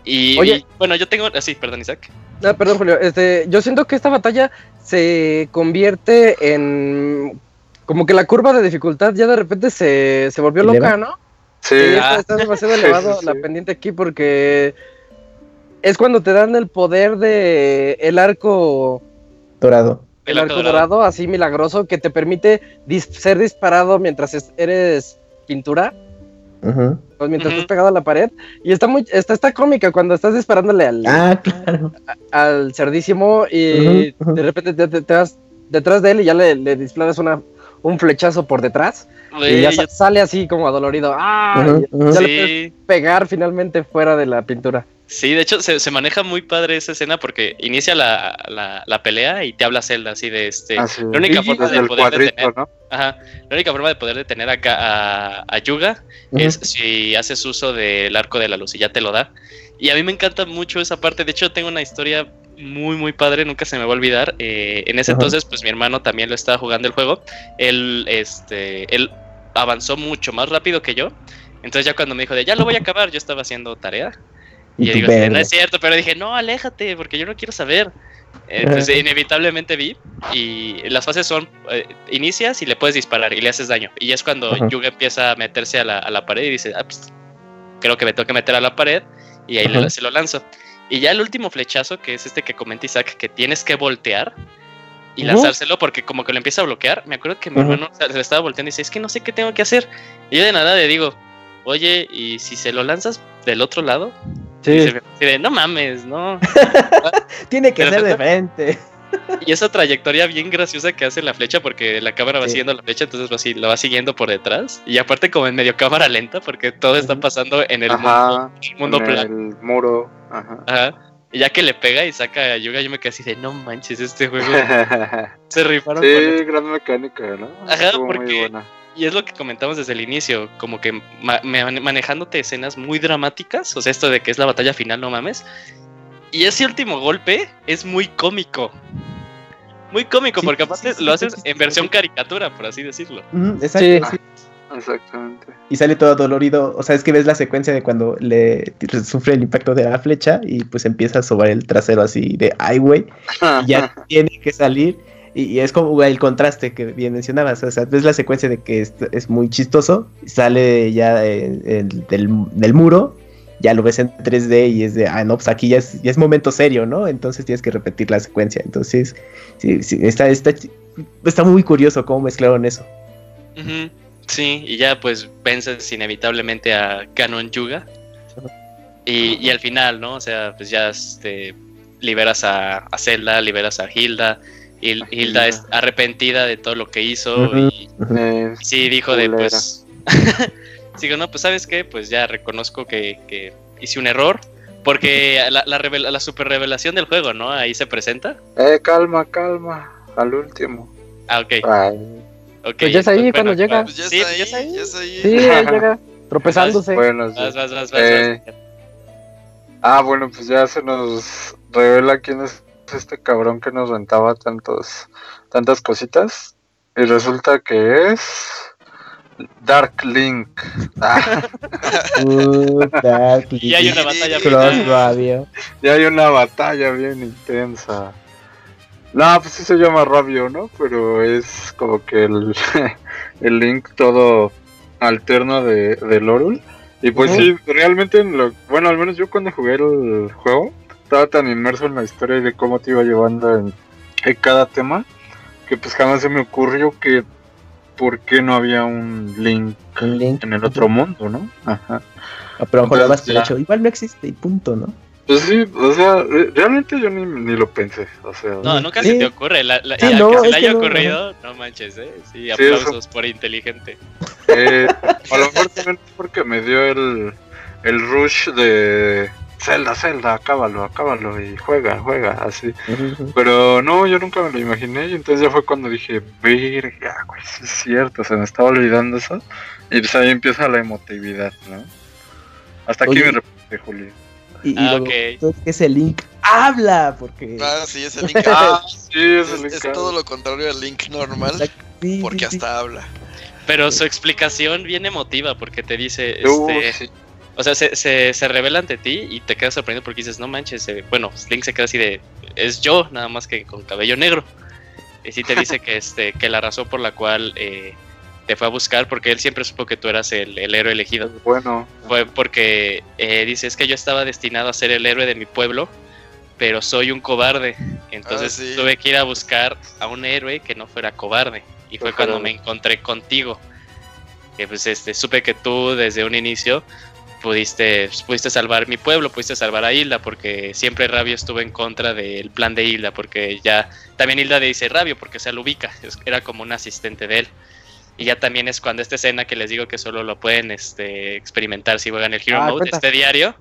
Y, Oye. y, bueno, yo tengo, así, perdón, Isaac. Ah, perdón, Julio. Este, yo siento que esta batalla se convierte en. Como que la curva de dificultad ya de repente se, se volvió ¿Eleva? loca, ¿no? Sí, Sí, Ah. está, está demasiado elevado sí, la pendiente aquí porque es cuando te dan el poder de el arco Dorado. el arco dorado. así milagroso que te permite dis- ser disparado mientras es- eres pintura O mientras estás pegado a la pared y está muy está esta cómica cuando estás disparándole al, Ah, claro. al cerdísimo y de repente te, te- te vas detrás de él y ya le, le disparas una un flechazo por detrás y ya sale así como adolorido. ¡Ah! Ya le puedes pegar finalmente fuera de la pintura sí, de hecho se, se maneja muy padre esa escena porque inicia la, la, la pelea y te habla Zelda así de este. así. la única forma de poder cuadrito, detener, ¿no? ajá, la única forma de poder detener acá a, a Yuga es si haces uso del arco de la luz y ya te lo da. Y a mí me encanta mucho esa parte. De hecho, tengo una historia muy, muy padre, nunca se me va a olvidar. Eh, en ese Ajá. entonces, pues mi hermano también lo estaba jugando el juego. Él, este, él avanzó mucho más rápido que yo. Entonces ya cuando me dijo de ya lo voy a acabar, yo estaba haciendo tarea. Y, Y digo, "Sí, no es cierto, pero dije, no, aléjate, porque yo no quiero saber. Entonces inevitablemente vi y las fases son, eh, inicias y le puedes disparar y le haces daño. Y es cuando Ajá. Yuga empieza a meterse a la, a la pared y dice, ah, pues, creo que me tengo que meter a la pared y ahí le- se lo lanzo. Y ya el último flechazo, que es este que comenta Isaac, que tienes que voltear y lanzárselo porque como que lo empieza a bloquear. Me acuerdo que mi Ajá. hermano se se le estaba volteando y dice, es que no sé qué tengo que hacer. Y yo de nada le digo, oye, ¿y si se lo lanzas del otro lado? Y Sí, de, no mames, no. Tiene que ser de frente. Y esa trayectoria bien graciosa que hace la flecha, porque la cámara va Sí. siguiendo la flecha, entonces va así, la va siguiendo por detrás. Y aparte como en medio cámara lenta, porque todo está pasando en el mundo, Ajá. el mundo en plano. el muro. Ajá. Ajá. Y ya que le pega y saca a Yuga, yo me quedé así de, no manches, este juego se rifaron con sí, gran mecánica, ¿no? Ajá, Estuvo muy porque- buena. Y es lo que comentamos desde el inicio, como que ma- manejándote escenas muy dramáticas, o sea, esto de que es la batalla final, no mames. Y ese último golpe es muy cómico. Muy cómico, Sí, porque aparte sí, lo haces sí, en versión sí. caricatura, por así decirlo. Ujú, exacto, Sí. sí. Exactamente. Y sale todo dolorido. O sea, es que ves la secuencia de cuando le sufre el impacto de la flecha y pues empieza a sobar el trasero así de ay, güey. Y ya tiene que salir. Y, es como el contraste que bien mencionabas. O sea, ves la secuencia de que es, muy chistoso. Sale ya el- del, del muro. Ya lo ves en 3D y es de, ah, no, pues aquí ya es, ya es momento serio, ¿no? Entonces tienes que repetir la secuencia. Entonces, sí, sí, está, está, está muy curioso cómo mezclaron eso. Sí, y ya pues vences inevitablemente a Canon Yuga. Y, y al final, ¿no? O sea, pues ya este, liberas a, a Zelda, liberas a Hilda. Y Hilda es arrepentida de todo lo que hizo. Y sí dijo de pues. Digo, no, pues sabes qué, pues ya reconozco que, que hice un error. Porque la, la, revela- la super revelación del juego, ¿no? Ahí se presenta. eh, calma, calma. Al último. Ah, ok. Ay. ok, Pues ya es ahí cuando llega. Pues ya Sí, está ya está ahí, ya está ahí. sí, ahí llega tropezándose. Bueno, sí. Vas, vas, vas, vas, Eh, vas. Ah, bueno, pues ya se nos revela quién es este cabrón que nos rentaba tantos, tantas cositas. Y resulta que es Dark Link. Ah, Y hay una batalla. Radio. y hay una batalla bien intensa. No, pues sí se llama Rabio, ¿no? Pero es como que el, el Link todo alterno de, de Lorul. Y pues Ujú. sí, realmente, en lo, bueno, al menos yo cuando jugué el juego, estaba tan inmerso en la historia y de cómo te iba llevando en, en cada tema, que pues jamás se me ocurrió que por qué no había un Link Un link. en el otro mundo, ¿no? Ajá. Ah, pero a lo mejor lo Entonces, más hecho. Igual no existe y punto, ¿no? Pues sí, o sea, re- realmente yo ni, ni lo pensé, o sea... No, nunca Sí. se te ocurre. La, la, Sí, al no, que se le haya no, ocurrido, no manches, ¿eh? Sí, Sí, aplausos por inteligente. Eh, a lo mejor también porque me dio el, el rush de Zelda, Zelda, acábalo, acábalo y juega, juega, así. Pero no, yo nunca me lo imaginé y entonces ya fue cuando dije, verga, güey, sí es cierto, se me estaba olvidando eso. Y pues ahí empieza la emotividad, ¿no? Hasta aquí Oye. me repite, Julio. Y, y Ah, luego, ok. entonces, ese link habla, porque. Ah, sí, es el Link. Ah, sí, es es, el es Link. todo lo contrario al Link normal, Sí, porque sí, sí. hasta habla. Pero su explicación bien emotiva porque te dice, Uh, este, sí. O sea, se, se, se revela ante ti y te quedas sorprendido porque dices, no manches, eh, bueno, Link se queda así de, es yo, nada más que con cabello negro. Y sí te dice que, este, que la razón por la cual eh, te fue a buscar, porque él siempre supo que tú eras el, el héroe elegido, Bueno, fue porque eh, dice, es que yo estaba destinado a ser el héroe de mi pueblo, pero soy un cobarde. Entonces Ah, sí. tuve que ir a buscar a un héroe que no fuera cobarde. Y fue cuando me encontré contigo. Que pues este, supe que tú desde un inicio pudiste, pudiste salvar mi pueblo, pudiste salvar a Hilda, porque siempre Rabio estuvo en contra del plan de Hilda, porque ya también Hilda le dice Rabio, porque se lo ubica, era como un asistente de él. Y ya también es cuando esta escena que les digo que solo lo pueden este, experimentar si juegan el Hero Ah, Mode, cuenta. este diario.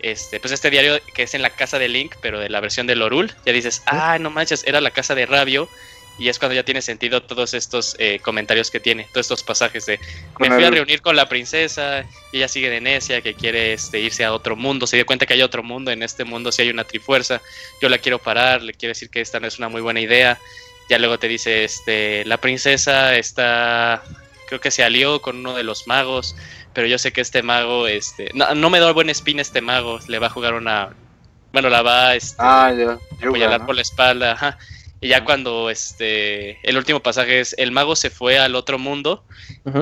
Este, pues este diario que es en la casa de Link, pero de la versión de Lorul, ya dices, ah, no manches, era la casa de Rabio. Y es cuando ya tiene sentido todos estos eh, comentarios que tiene, todos estos pasajes de me fui a reunir con la princesa y ella sigue de necia, que quiere este, irse a otro mundo, se dio cuenta que hay otro mundo, en este mundo sí hay una trifuerza, yo la quiero parar, le quiero decir que esta no es una muy buena idea, ya luego te dice, este, la princesa está, creo que se alió con uno de los magos, pero yo sé que este mago, este, no, no me da buen spin este mago, le va a jugar una, bueno, la va este, ah, ya. Yuga, apuñalar ¿no? por la espalda, ajá. Y ya cuando este el último pasaje es el mago se fue al otro mundo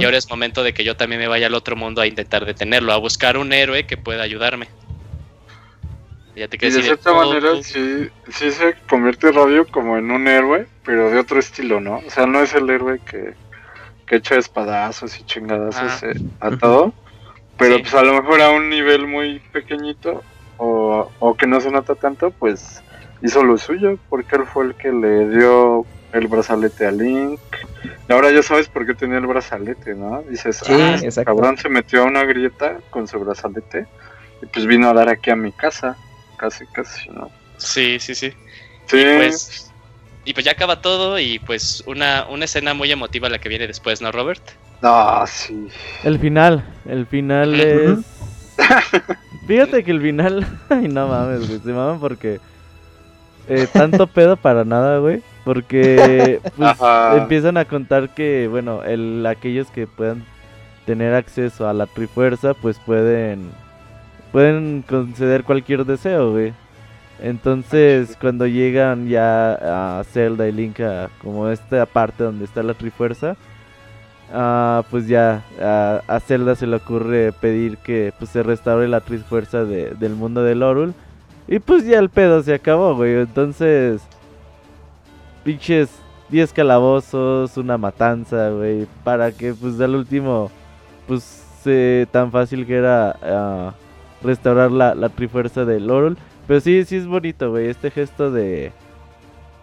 y ahora es momento de que yo también me vaya al otro mundo a intentar detenerlo, a buscar un héroe que pueda ayudarme. Y ya te Y de cierta "Oh, manera oh". sí, sí se convierte Radio como en un héroe, pero de otro estilo, ¿no? O sea, no es el héroe que, que echa espadazos y chingadazos eh, a todo, pero Sí. pues a lo mejor a un nivel muy pequeñito o, o que no se nota tanto, pues hizo lo suyo, porque él fue el que le dio el brazalete a Link. Y ahora ya sabes por qué tenía el brazalete, ¿no? Dices, Sí, ah, exacto. cabrón se metió a una grieta con su brazalete y pues vino a dar aquí a mi casa, casi, casi, ¿no? Sí, sí, sí. Sí, Y pues, y pues ya acaba todo y pues una, una escena muy emotiva la que viene después, ¿no, Robert? no, sí. El final, el final es... Fíjate que el final... Ay, no mames, güey, se maman porque... eh, tanto pedo para nada, güey. Porque pues, empiezan a contar que, bueno, el, aquellos que puedan tener acceso a la Trifuerza, pues pueden... Pueden conceder cualquier deseo, güey. Entonces, cuando llegan ya a Zelda y Link a como esta parte donde está la Trifuerza, ah, pues ya a, a Zelda se le ocurre pedir que pues se restaure la Trifuerza de, del mundo del Orul. Y pues ya el pedo se acabó, güey. Entonces, pinches 10 calabozos, una matanza, güey. Para que pues al último, pues se- tan fácil que era ah, restaurar la, la Trifuerza del Orul. Pero sí, sí es bonito, güey, este gesto de...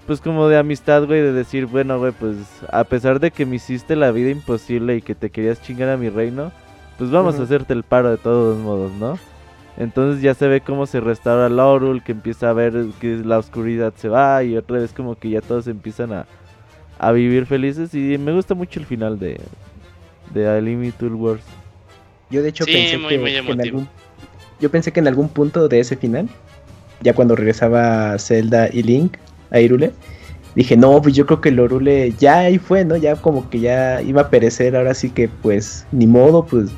Pues como de amistad, güey, de decir, bueno, güey, pues a pesar de que me hiciste la vida imposible y que te querías chingar a mi reino, pues vamos a hacerte el paro de todos modos, ¿no? Entonces ya se ve cómo se restaura Laurel, que empieza a ver que la oscuridad se va y otra vez como que ya todos empiezan a, a vivir felices y me gusta mucho el final de, de A Limited Wars. Yo de hecho Sí, pensé muy, que, muy que en algún yo pensé que en algún punto de ese final, ya cuando regresaba Zelda y Link a Irule, dije, no, pues yo creo que el Orule ya ahí fue, ¿no? Ya como que ya iba a perecer, ahora sí que pues ni modo, pues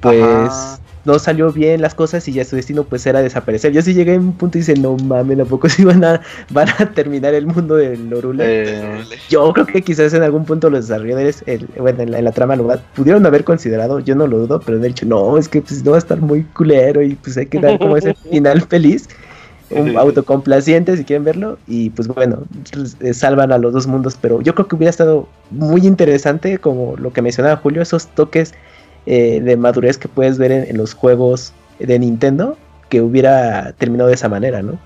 pues Ajá. No salió bien las cosas y ya su destino pues era desaparecer. Yo sí llegué a un punto y dice, no mames, ¿a poco sí van a, van a terminar el mundo del Orule? Eh, Yo creo que quizás en algún punto los desarrolladores, el- bueno, en la, en la trama lo va- pudieron haber considerado, yo no lo dudo, pero de hecho, no, es que pues no va a estar muy culero y pues hay que dar como ese final feliz, un autocomplaciente si quieren verlo, y pues bueno, eh, salvan a los dos mundos, pero yo creo que hubiera estado muy interesante, como lo que mencionaba Julio, esos toques eh, de madurez que puedes ver en, en los juegos de Nintendo, que hubiera terminado de esa manera, ¿no?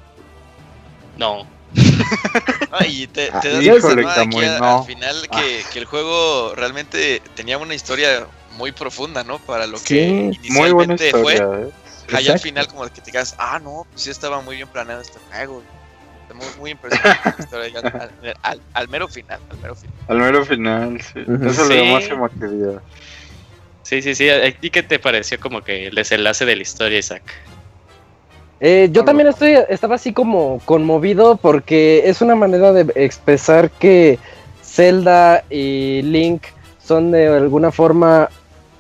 No. Ay, te, Ah, te das híjole, al final que, que el juego realmente tenía una historia muy profunda, ¿no? Para lo que Sí, muy buena inicialmente fue. historia, ¿eh? Allá al final como que te digas, ah, no, pues sí estaba muy bien planeado este juego. Muy, muy impresionante la historia ya al, al- al mero final, al mero final. Al mero final, sí. Eso le da Sí. más emotividad. Sí, sí, sí. ¿A ti qué te pareció como que el desenlace de la historia, Isaac? Eh, yo también estoy, estaba así como conmovido porque es una manera de expresar que Zelda y Link son de alguna forma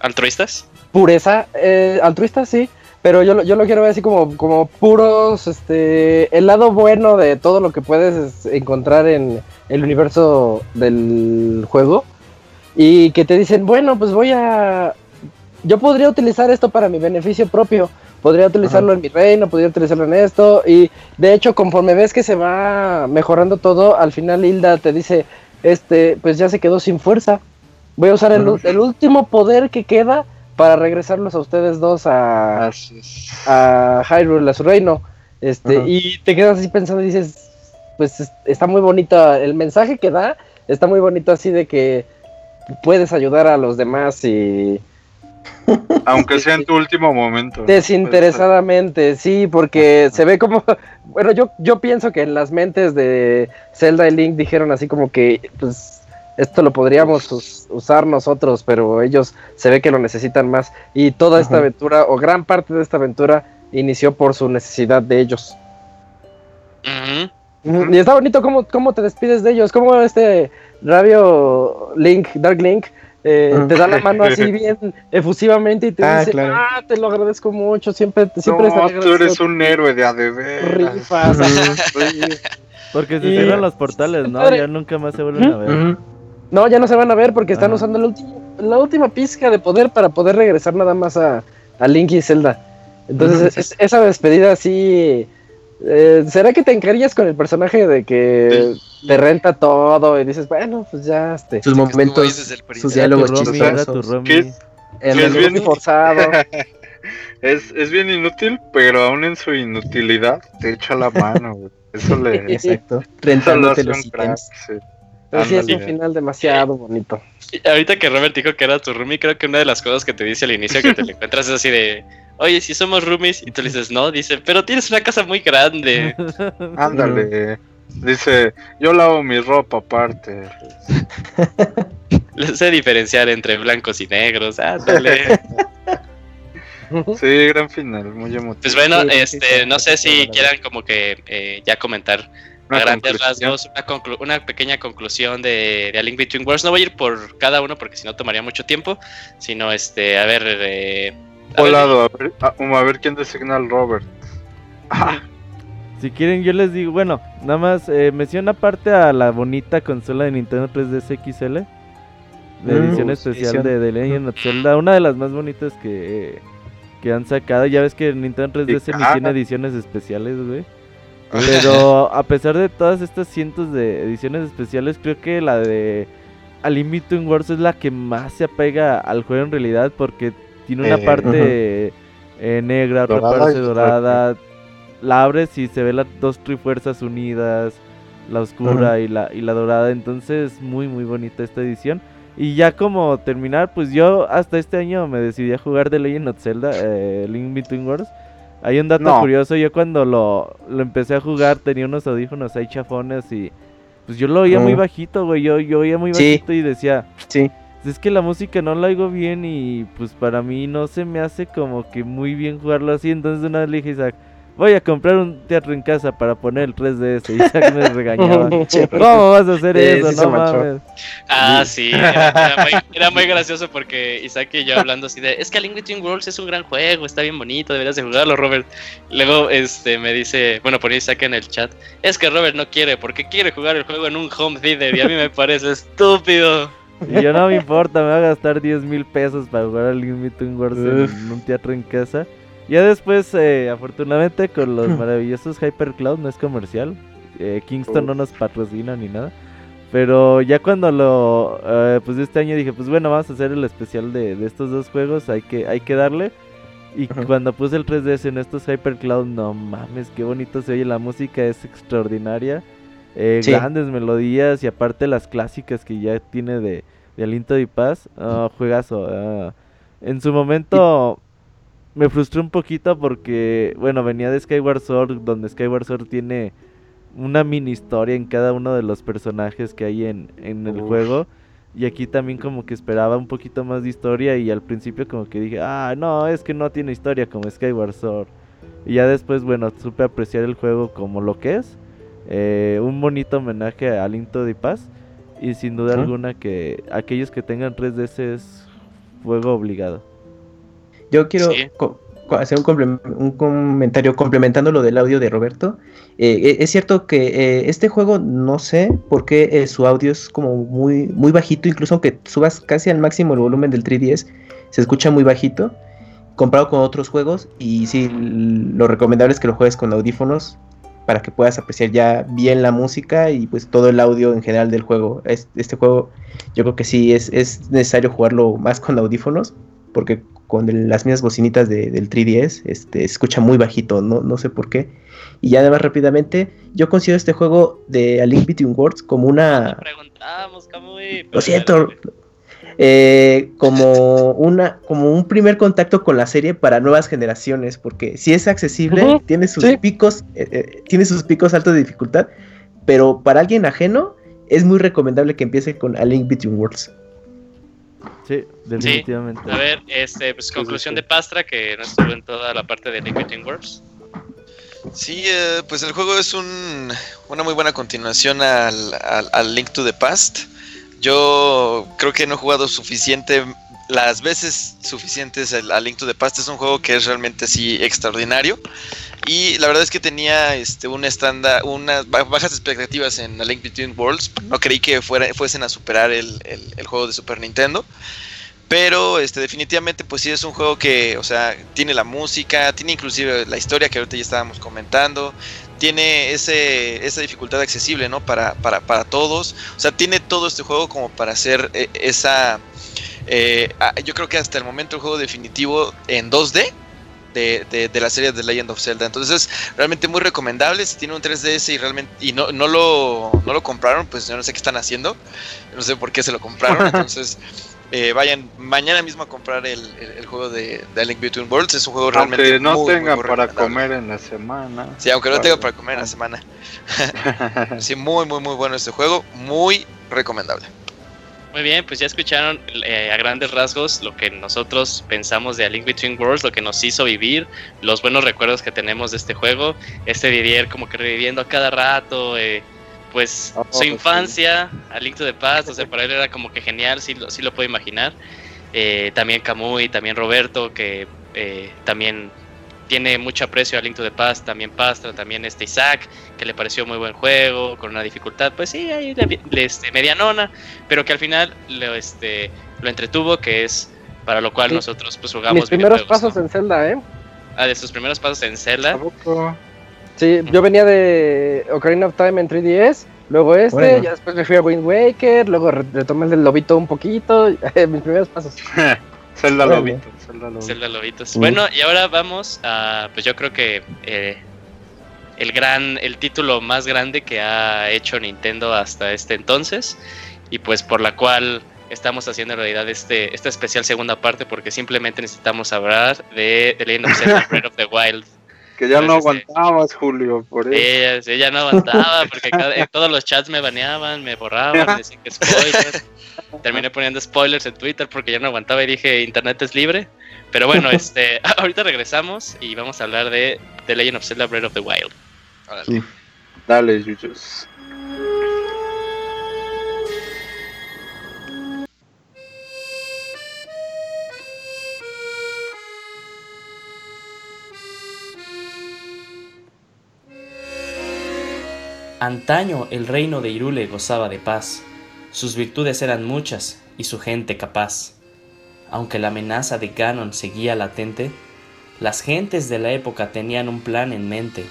¿Altruistas? pureza, eh, altruista sí, pero yo, lo- yo lo quiero ver así como, como puros, este, el lado bueno de todo lo que puedes encontrar en el universo del juego y que te dicen, bueno, pues voy a, yo podría utilizar esto para mi beneficio propio, podría utilizarlo en mi reino, podría utilizarlo en esto y de hecho conforme ves que se va mejorando todo, al final Hilda te dice, este, pues ya se quedó sin fuerza. Voy a usar el, último poder que queda para regresarlos a ustedes dos a, a Hyrule, a su reino. Este, Ajá. y te quedas así pensando y dices, pues es- está muy bonito el mensaje que da, está muy bonito así de que puedes ayudar a los demás y Aunque sea en tu último momento. desinteresadamente, sí, porque se ve como, bueno, yo, yo pienso que en las mentes de Zelda y Link dijeron así como que, pues, esto lo podríamos us- usar nosotros, pero ellos se ve que lo necesitan más. Y toda esta Ajá. aventura, o gran parte de esta aventura, inició por su necesidad de ellos. Y está bonito cómo, cómo te despides de ellos, cómo este rabio Link, Dark Link, eh, Ah. te da la mano así bien efusivamente y te Ah, dice, claro. ah, te lo agradezco mucho, siempre, siempre No, tú eres un héroe de a de veras. rifas. Porque se Y- cierran los portales, ¿no? Padre. Ya nunca más se vuelven a ver. No, ya no se van a ver porque están Ah. usando la, la última pizca de poder para poder regresar nada más a, a Link y Zelda. Entonces, es- esa despedida así. Eh, ¿Será que te encariñas con el personaje de que te renta todo y dices, bueno, pues ya, este. Sus momentos, sus principio. Era tu diálogos chistosos. El bien- forzado. es, es bien inútil, pero aún en su inutilidad te echa la mano, güey. Eso le. Exacto. Rentándote los ítems. sí. Pero sí es un final demasiado bonito. Y Ahorita que Robert dijo que era tu roomie, creo que una de las cosas que te dice al inicio que te lo encuentras es así de, oye, si somos roomies, y tú le dices, no, dice, pero tienes una casa muy grande. Ándale. Dice, yo lavo mi ropa aparte. Le sé diferenciar entre blancos y negros, ándale. Sí, gran final, muy emotivo. Pues bueno, Sí, este, sí, no sé si quieran como que eh, ya comentar a grandes rasgos una, conclu- una pequeña conclusión de, de A Link Between Worlds. No voy a ir por cada uno porque si no tomaría mucho tiempo, sino este, a ver, eh, a ver, Volado, a ver, a, um, a ver quién designa al Robert. Ah, Si quieren, yo les digo, bueno, nada más eh, menciona aparte a la bonita consola de Nintendo 3DS XL, de Mm, edición especial edición. de The Legend of Zelda, una de las más bonitas que, que han sacado. Ya ves que Nintendo 3DS ni ah. tiene ediciones especiales, güey. Pero a pesar de todas estas cientos de ediciones especiales, creo que la de A Link Between Worlds es la que más se apega al juego en realidad porque tiene una Eh, parte eh, negra, otra parte dorada. La abres y se ve las dos trifuerzas unidas, la oscura y, la, y la dorada. Entonces, muy, muy bonita esta edición. Y ya como terminar, pues yo hasta este año me decidí a jugar The Legend of Zelda, eh, Link Between Worlds. Hay un dato No. curioso, yo cuando lo, lo empecé a jugar tenía unos audífonos ahí chafones y pues yo lo oía muy Mm. bajito, güey, yo, yo oía muy Sí. bajito y decía, Sí. Es que la música no la oigo bien y pues para mí no se me hace como que muy bien jugarlo así, entonces de una vez le dije Isaac, voy a comprar un teatro en casa para poner el 3DS y Isaac me regañaba. ¿Cómo vas a hacer Sí, eso? sí no mames. Ah, sí, era, era muy, era muy gracioso porque Isaac y yo hablando así de, es que Link Between Worlds es un gran juego, está bien bonito, deberías de jugarlo, Robert. Luego este me dice, bueno, ponía Isaac en el chat, es que Robert no quiere, porque quiere jugar el juego en un home theater y a mí me parece estúpido. Y yo no me importa, me voy a gastar 10 mil pesos para jugar al Between Worlds Uf. en un teatro en casa. Ya después, eh, afortunadamente, con los maravillosos Hypercloud, no es comercial. eh, Kingston no nos patrocina ni nada. Pero ya cuando lo, eh, pues este año dije, pues bueno, vamos a hacer el especial de, de estos dos juegos, hay que, hay que darle. Y Ajá. cuando puse el 3DS en estos Hypercloud, no mames, qué bonito se oye, la música es extraordinaria. Eh, Sí. Grandes melodías y aparte las clásicas que ya tiene de, de Aliento y Paz. ah, juegazo. ah. En su momento me frustré un poquito porque, bueno, venía de Skyward Sword, donde Skyward Sword tiene una mini historia en cada uno de los personajes que hay en, en el Uf. juego. Y aquí también como que esperaba un poquito más de historia y al principio como que dije, ah, no, es que no tiene historia como Skyward Sword. Y ya después, bueno, supe apreciar el juego como lo que es. Eh, un bonito homenaje a Aliento de Paz. Y sin duda alguna que aquellos que tengan 3DS es juego obligado. Yo quiero Sí. co- co- hacer un, comple- un comentario complementando lo del audio de Roberto. Eh, eh, es cierto que eh, este juego, no sé por qué eh, su audio es como muy, muy bajito, incluso aunque subas casi al máximo el volumen del 3DS, se escucha muy bajito comparado con otros juegos. Y sí, lo recomendable es que lo juegues con audífonos para que puedas apreciar ya bien la música y pues todo el audio en general del juego. Es- Este juego yo creo que sí es, es necesario jugarlo más con audífonos porque con el- las mismas bocinitas de- del 3DS este, se escucha muy bajito, no, no sé por qué. Y ya además rápidamente, yo considero este juego de A Link Between Worlds como una... Lo siento, eh, como, una, como un primer contacto con la serie para nuevas generaciones, porque si es accesible, tiene sus sí. picos, eh, eh, tiene sus picos altos de dificultad, pero para alguien ajeno es muy recomendable que empiece con A Link Between Worlds. Sí, definitivamente. A ver, este, pues conclusión sí, sí. de Pastra, que no estuvo en toda la parte de Link Between Worlds. Sí, eh, pues el juego es un, una muy buena continuación al, al- al Link to the Past. Yo creo que no he jugado suficiente, las veces suficientes al, Link to the Past. Es un juego que es realmente así extraordinario. Y la verdad es que tenía este, un estándar, unas ba- bajas expectativas en A Link Between Worlds. No creí que fuera, fuesen a superar el, el- el juego de Super Nintendo. Pero este, definitivamente, pues sí es un juego que, o sea, tiene la música, tiene inclusive la historia que ahorita ya estábamos comentando, tiene ese, esa dificultad accesible, ¿no? Para, para, para todos. O sea, tiene todo este juego como para hacer eh, esa... eh, ah, yo creo que hasta el momento el juego definitivo en 2D de, de, de la serie de Legend of Zelda. Entonces, realmente muy recomendable. Si tienen un 3DS y realmente y no, no, lo, no lo compraron, pues yo no sé qué están haciendo. No sé por qué se lo compraron. Entonces, eh, vayan mañana mismo a comprar el, el, el juego de, de Link Between Worlds. Es un juego Aunque realmente no muy, tengan muy para comer en la semana. Sí, aunque no Vale. tenga para comer en la semana. Sí, muy, muy, muy bueno este juego. Muy recomendable. Muy bien, pues ya escucharon eh, a grandes rasgos lo que nosotros pensamos de A Link Between Worlds, lo que nos hizo vivir, los buenos recuerdos que tenemos de este juego. Este Didier como que reviviendo a cada rato, eh, pues Oh, su sí. infancia, A Link to the Past, o sea, para él era como que genial, sí, lo- sí lo puedo imaginar. Eh, también Kamui, también Roberto, que eh, también tiene mucho aprecio a Link to the Past, también Pastra, también este Isaac, que le pareció muy buen juego, con una dificultad, pues sí, ahí le- le- este, medianona, pero que al final lo, este, lo entretuvo, que es para lo cual Sí. nosotros pues jugamos Mis primeros pasos ¿no? en Zelda, ¿eh? Ah, de sus primeros pasos en ¿A Zelda. Sí, yo venía de Ocarina of Time en 3DS, luego este, Bueno. ya después me fui a Wind Waker, luego re- retomé el del lobito un poquito, mis primeros pasos. Zelda Bueno. Lobito. Zelda Lobito. Zelda Lobitos. Bueno, y ahora vamos a, pues yo creo que eh, el gran, el título más grande que ha hecho Nintendo hasta este entonces, y pues por la cual estamos haciendo en realidad este, esta especial segunda parte, porque simplemente necesitamos hablar de The Legend of Zelda Breath of the Wild. Que ya no aguantabas, Julio, por eso. Ella, ella no aguantaba porque cada- en todos los chats me baneaban, me borraban, me decían que spoilers. Terminé poniendo spoilers en Twitter porque ya no aguantaba y dije internet es libre. Pero bueno, este, ahorita regresamos y vamos a hablar de The Legend of Zelda Breath of the Wild. Órale. Dale, Yuyos. Antaño el reino de Irule gozaba de paz, sus virtudes eran muchas y su gente capaz. Aunque la amenaza de Ganon seguía latente, las gentes de la época tenían un plan en mente.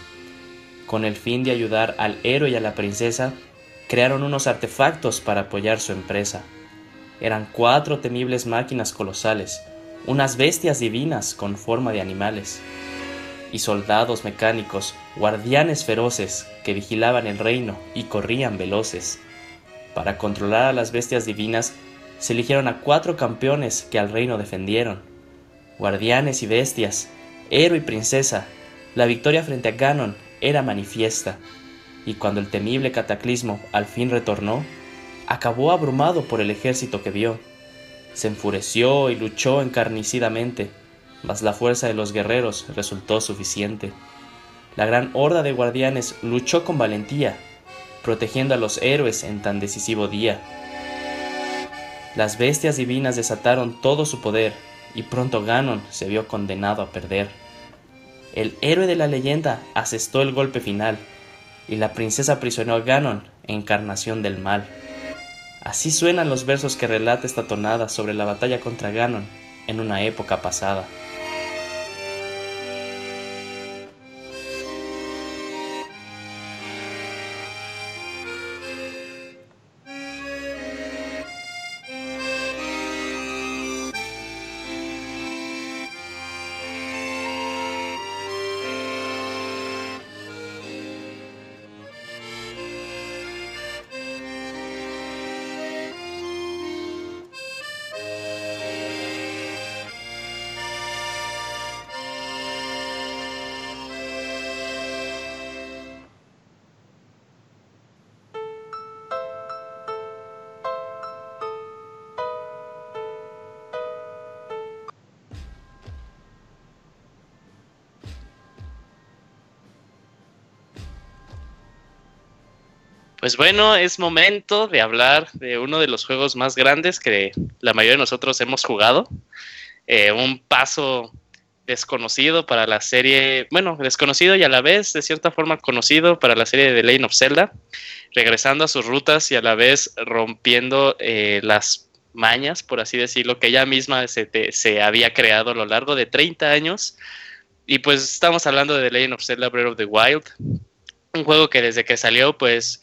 Con el fin de ayudar al héroe y a la princesa, crearon unos artefactos para apoyar su empresa. Eran cuatro temibles máquinas colosales, unas bestias divinas con forma de animales y soldados mecánicos, guardianes feroces que vigilaban el reino y corrían veloces. Para controlar a las bestias divinas, se eligieron a cuatro campeones que al reino defendieron. Guardianes y bestias, héroe y princesa, la victoria frente a Ganon era manifiesta, y cuando el temible cataclismo al fin retornó, acabó abrumado por el ejército que vio. Se enfureció y luchó encarnicidamente, mas la fuerza de los guerreros resultó suficiente. La gran horda de guardianes luchó con valentía, protegiendo a los héroes en tan decisivo día. Las bestias divinas desataron todo su poder, y pronto Ganon se vio condenado a perder. El héroe de la leyenda asestó el golpe final, y la princesa aprisionó a Ganon, encarnación del mal. Así suenan los versos que relata esta tonada sobre la batalla contra Ganon en una época pasada. Pues bueno, es momento de hablar de uno de los juegos más grandes que la mayoría de nosotros hemos jugado. Eh, un paso desconocido para la serie, bueno, desconocido y a la vez de cierta forma conocido para la serie de The Legend of Zelda, regresando a sus rutas y a la vez rompiendo eh, las mañas, por así decirlo, que ella misma se, te- se había creado a lo largo de 30 años. Y pues estamos hablando de The Legend of Zelda Breath of the Wild, un juego que desde que salió, pues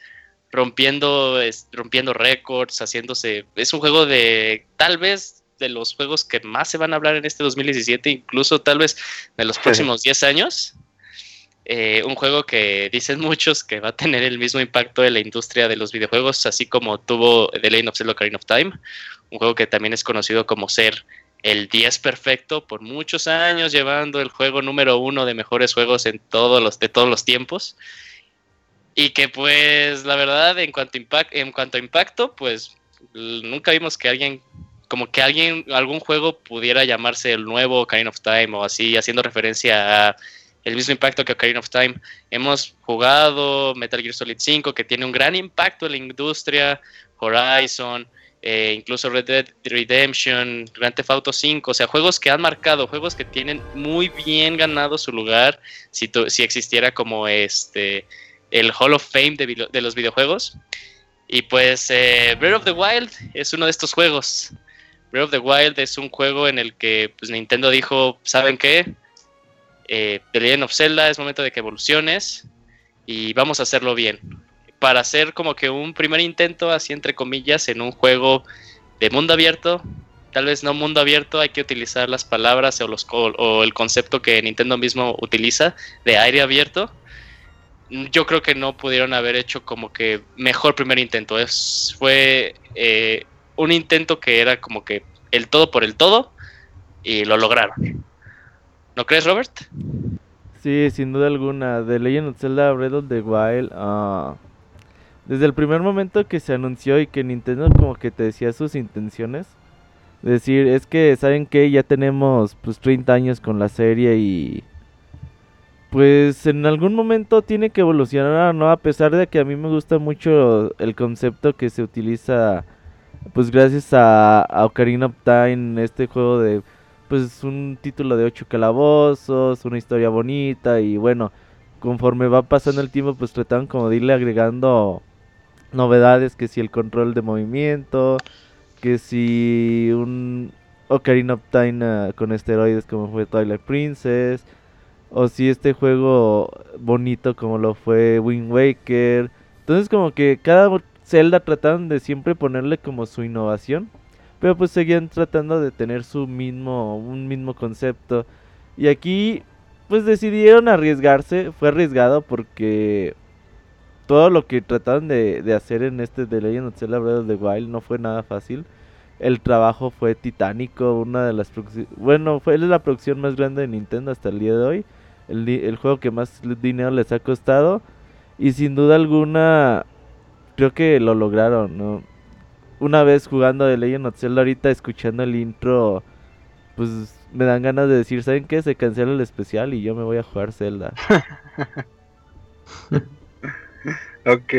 rompiendo, es- rompiendo récords, haciéndose. Es un juego de tal vez de los juegos que más se van a hablar en este 2017, incluso tal vez de los próximos 10 años. Eh, un juego que dicen muchos que va a tener el mismo impacto en la industria de los videojuegos, así como tuvo The Legend of Zelda Ocarina of Time, un juego que también es conocido como ser el 10 perfecto por muchos años, llevando el juego número uno de mejores juegos en todos los, de todos los tiempos. Y que pues la verdad en cuanto, impact, en cuanto a impacto, pues nunca vimos que alguien, como que alguien, algún juego pudiera llamarse el nuevo Ocarina of Time o así, haciendo referencia a el mismo impacto que Ocarina of Time. Hemos jugado Metal Gear Solid 5, que tiene un gran impacto en la industria, Horizon, eh, incluso Red Dead Redemption, Grand Theft Auto 5, o sea, juegos que han marcado, juegos que tienen muy bien ganado su lugar si, si existiera como este el Hall of Fame de, los videojuegos. Y pues eh, Breath of the Wild es uno de estos juegos. Breath of the Wild es un juego en el que pues, Nintendo dijo, ¿saben qué? Eh, The Legend of Zelda es momento de que evoluciones y vamos a hacerlo bien para hacer como que un primer intento, así entre comillas, en un juego de mundo abierto. Tal vez no mundo abierto, hay que utilizar las palabras o, los, o el concepto que Nintendo mismo utiliza de aire abierto. Yo creo que no pudieron haber hecho como que mejor primer intento. Es, fue eh, un intento que era como que el todo por el todo y lo lograron. ¿No crees, Robert? Sí, sin duda alguna. The Legend of Zelda Breath of the Wild. Uh, desde el primer momento que se anunció y que Nintendo como que te decía sus intenciones, decir, es que, ¿saben que Ya tenemos pues 30 años con la serie y pues en algún momento tiene que evolucionar, ¿no? A pesar de que a mí me gusta mucho el concepto que se utiliza, pues gracias a, a Ocarina of Time, este juego de, pues un título de ocho calabozos, una historia bonita y bueno, conforme va pasando el tiempo, pues trataron como de irle agregando novedades, que si el control de movimiento, que si un Ocarina of Time ah, con esteroides como fue Twilight Princess, o si este juego bonito como lo fue Wind Waker. Entonces como que cada Zelda trataron de siempre ponerle como su innovación, pero pues seguían tratando de tener su mismo un mismo concepto. Y aquí pues decidieron arriesgarse, fue arriesgado porque todo lo que trataron de, hacer en este The Legend of Zelda Breath of the Wild no fue nada fácil. El trabajo fue titánico, una de las bueno, fue la producción más grande de Nintendo hasta el día de hoy. El, el juego que más dinero les ha costado y sin duda alguna creo que lo lograron, ¿no? Una vez jugando The Legend of Zelda ahorita escuchando el intro pues me dan ganas de decir, ¿saben qué? Se cancela el especial y yo me voy a jugar Zelda. Ok,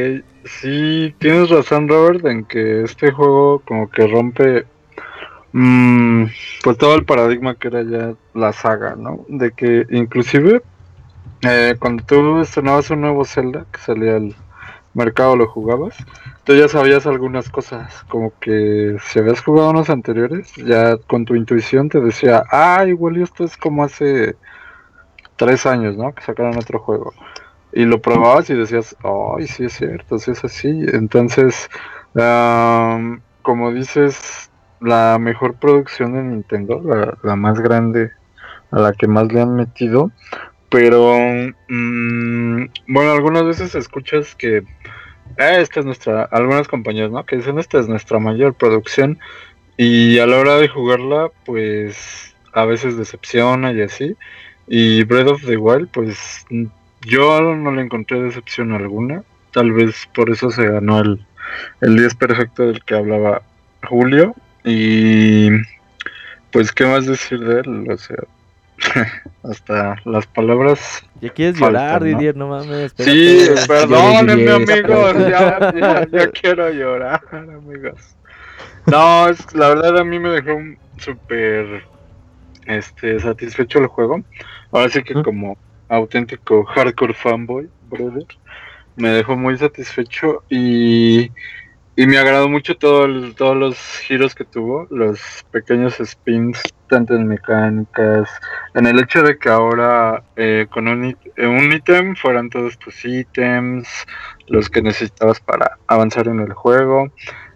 sí, tienes razón Robert en que este juego como que rompe mmm, pues todo el paradigma que era ya la saga, ¿no? De que inclusive eh, cuando tú estrenabas un nuevo Zelda que salía al mercado lo jugabas, tú ya sabías algunas cosas, como que si habías jugado unos anteriores, ya con tu intuición te decía, ah, igual esto es como hace tres años, ¿no? Que sacaron otro juego y lo probabas y decías, ay, sí es cierto, sí es así. Entonces, como dices, la mejor producción de Nintendo, la, más grande, a la que más le han metido, pero, mm, bueno, algunas veces escuchas que, eh, esta es nuestra, algunas compañías, ¿no? Que dicen, esta es nuestra mayor producción, y a la hora de jugarla, pues, a veces decepciona y así. Y Breath of the Wild, pues yo no le encontré decepción alguna. Tal vez por eso se ganó el, el 10 perfecto del que hablaba Julio. Y pues, ¿qué más decir de él? O sea, hasta las palabras. Ya quieres llorar, Didier, no mames. Sí, perdónenme, amigos. Ya, ya, ya, quiero llorar, amigos. No, es, la verdad a mí me dejó súper este, satisfecho el juego. Ahora sí que, como auténtico hardcore fanboy, brother. Me dejó muy satisfecho y, y me agradó mucho todo todos los giros que tuvo, los pequeños spins, tanto en mecánicas, en el hecho de que ahora eh, con un, eh, un ítem fueran todos tus ítems, los que necesitabas para avanzar en el juego.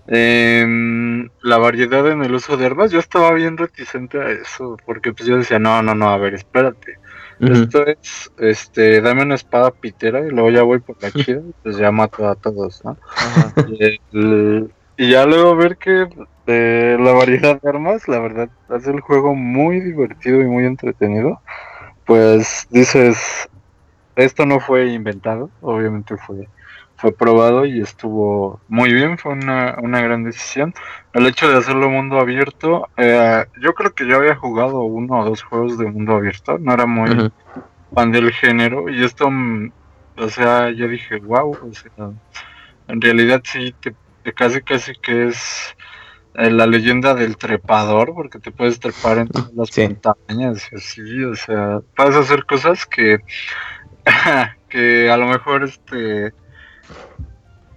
em, la variedad en el uso de armas, yo estaba bien reticente a eso, porque pues yo decía, no, no, no, a ver, espérate. Esto es, este, dame una espada pitera y luego ya voy por la chida y pues ya mato a todos, ¿no? Y, el- y ya luego ver que eh, la variedad de armas, la verdad, hace el juego muy divertido y muy entretenido. Pues dices, esto no fue inventado, obviamente fue, fue probado y estuvo muy bien, fue una, una gran decisión. El hecho de hacerlo mundo abierto, eh, yo creo que yo había jugado uno o dos juegos de mundo abierto, no era muy fan del género y esto, mm, o sea, yo dije, wow, o sea, en realidad sí, te, te casi casi que es eh, la leyenda del trepador, porque te puedes trepar en todas las Sí. montañas y así, o sea, puedes hacer cosas que, que a lo mejor este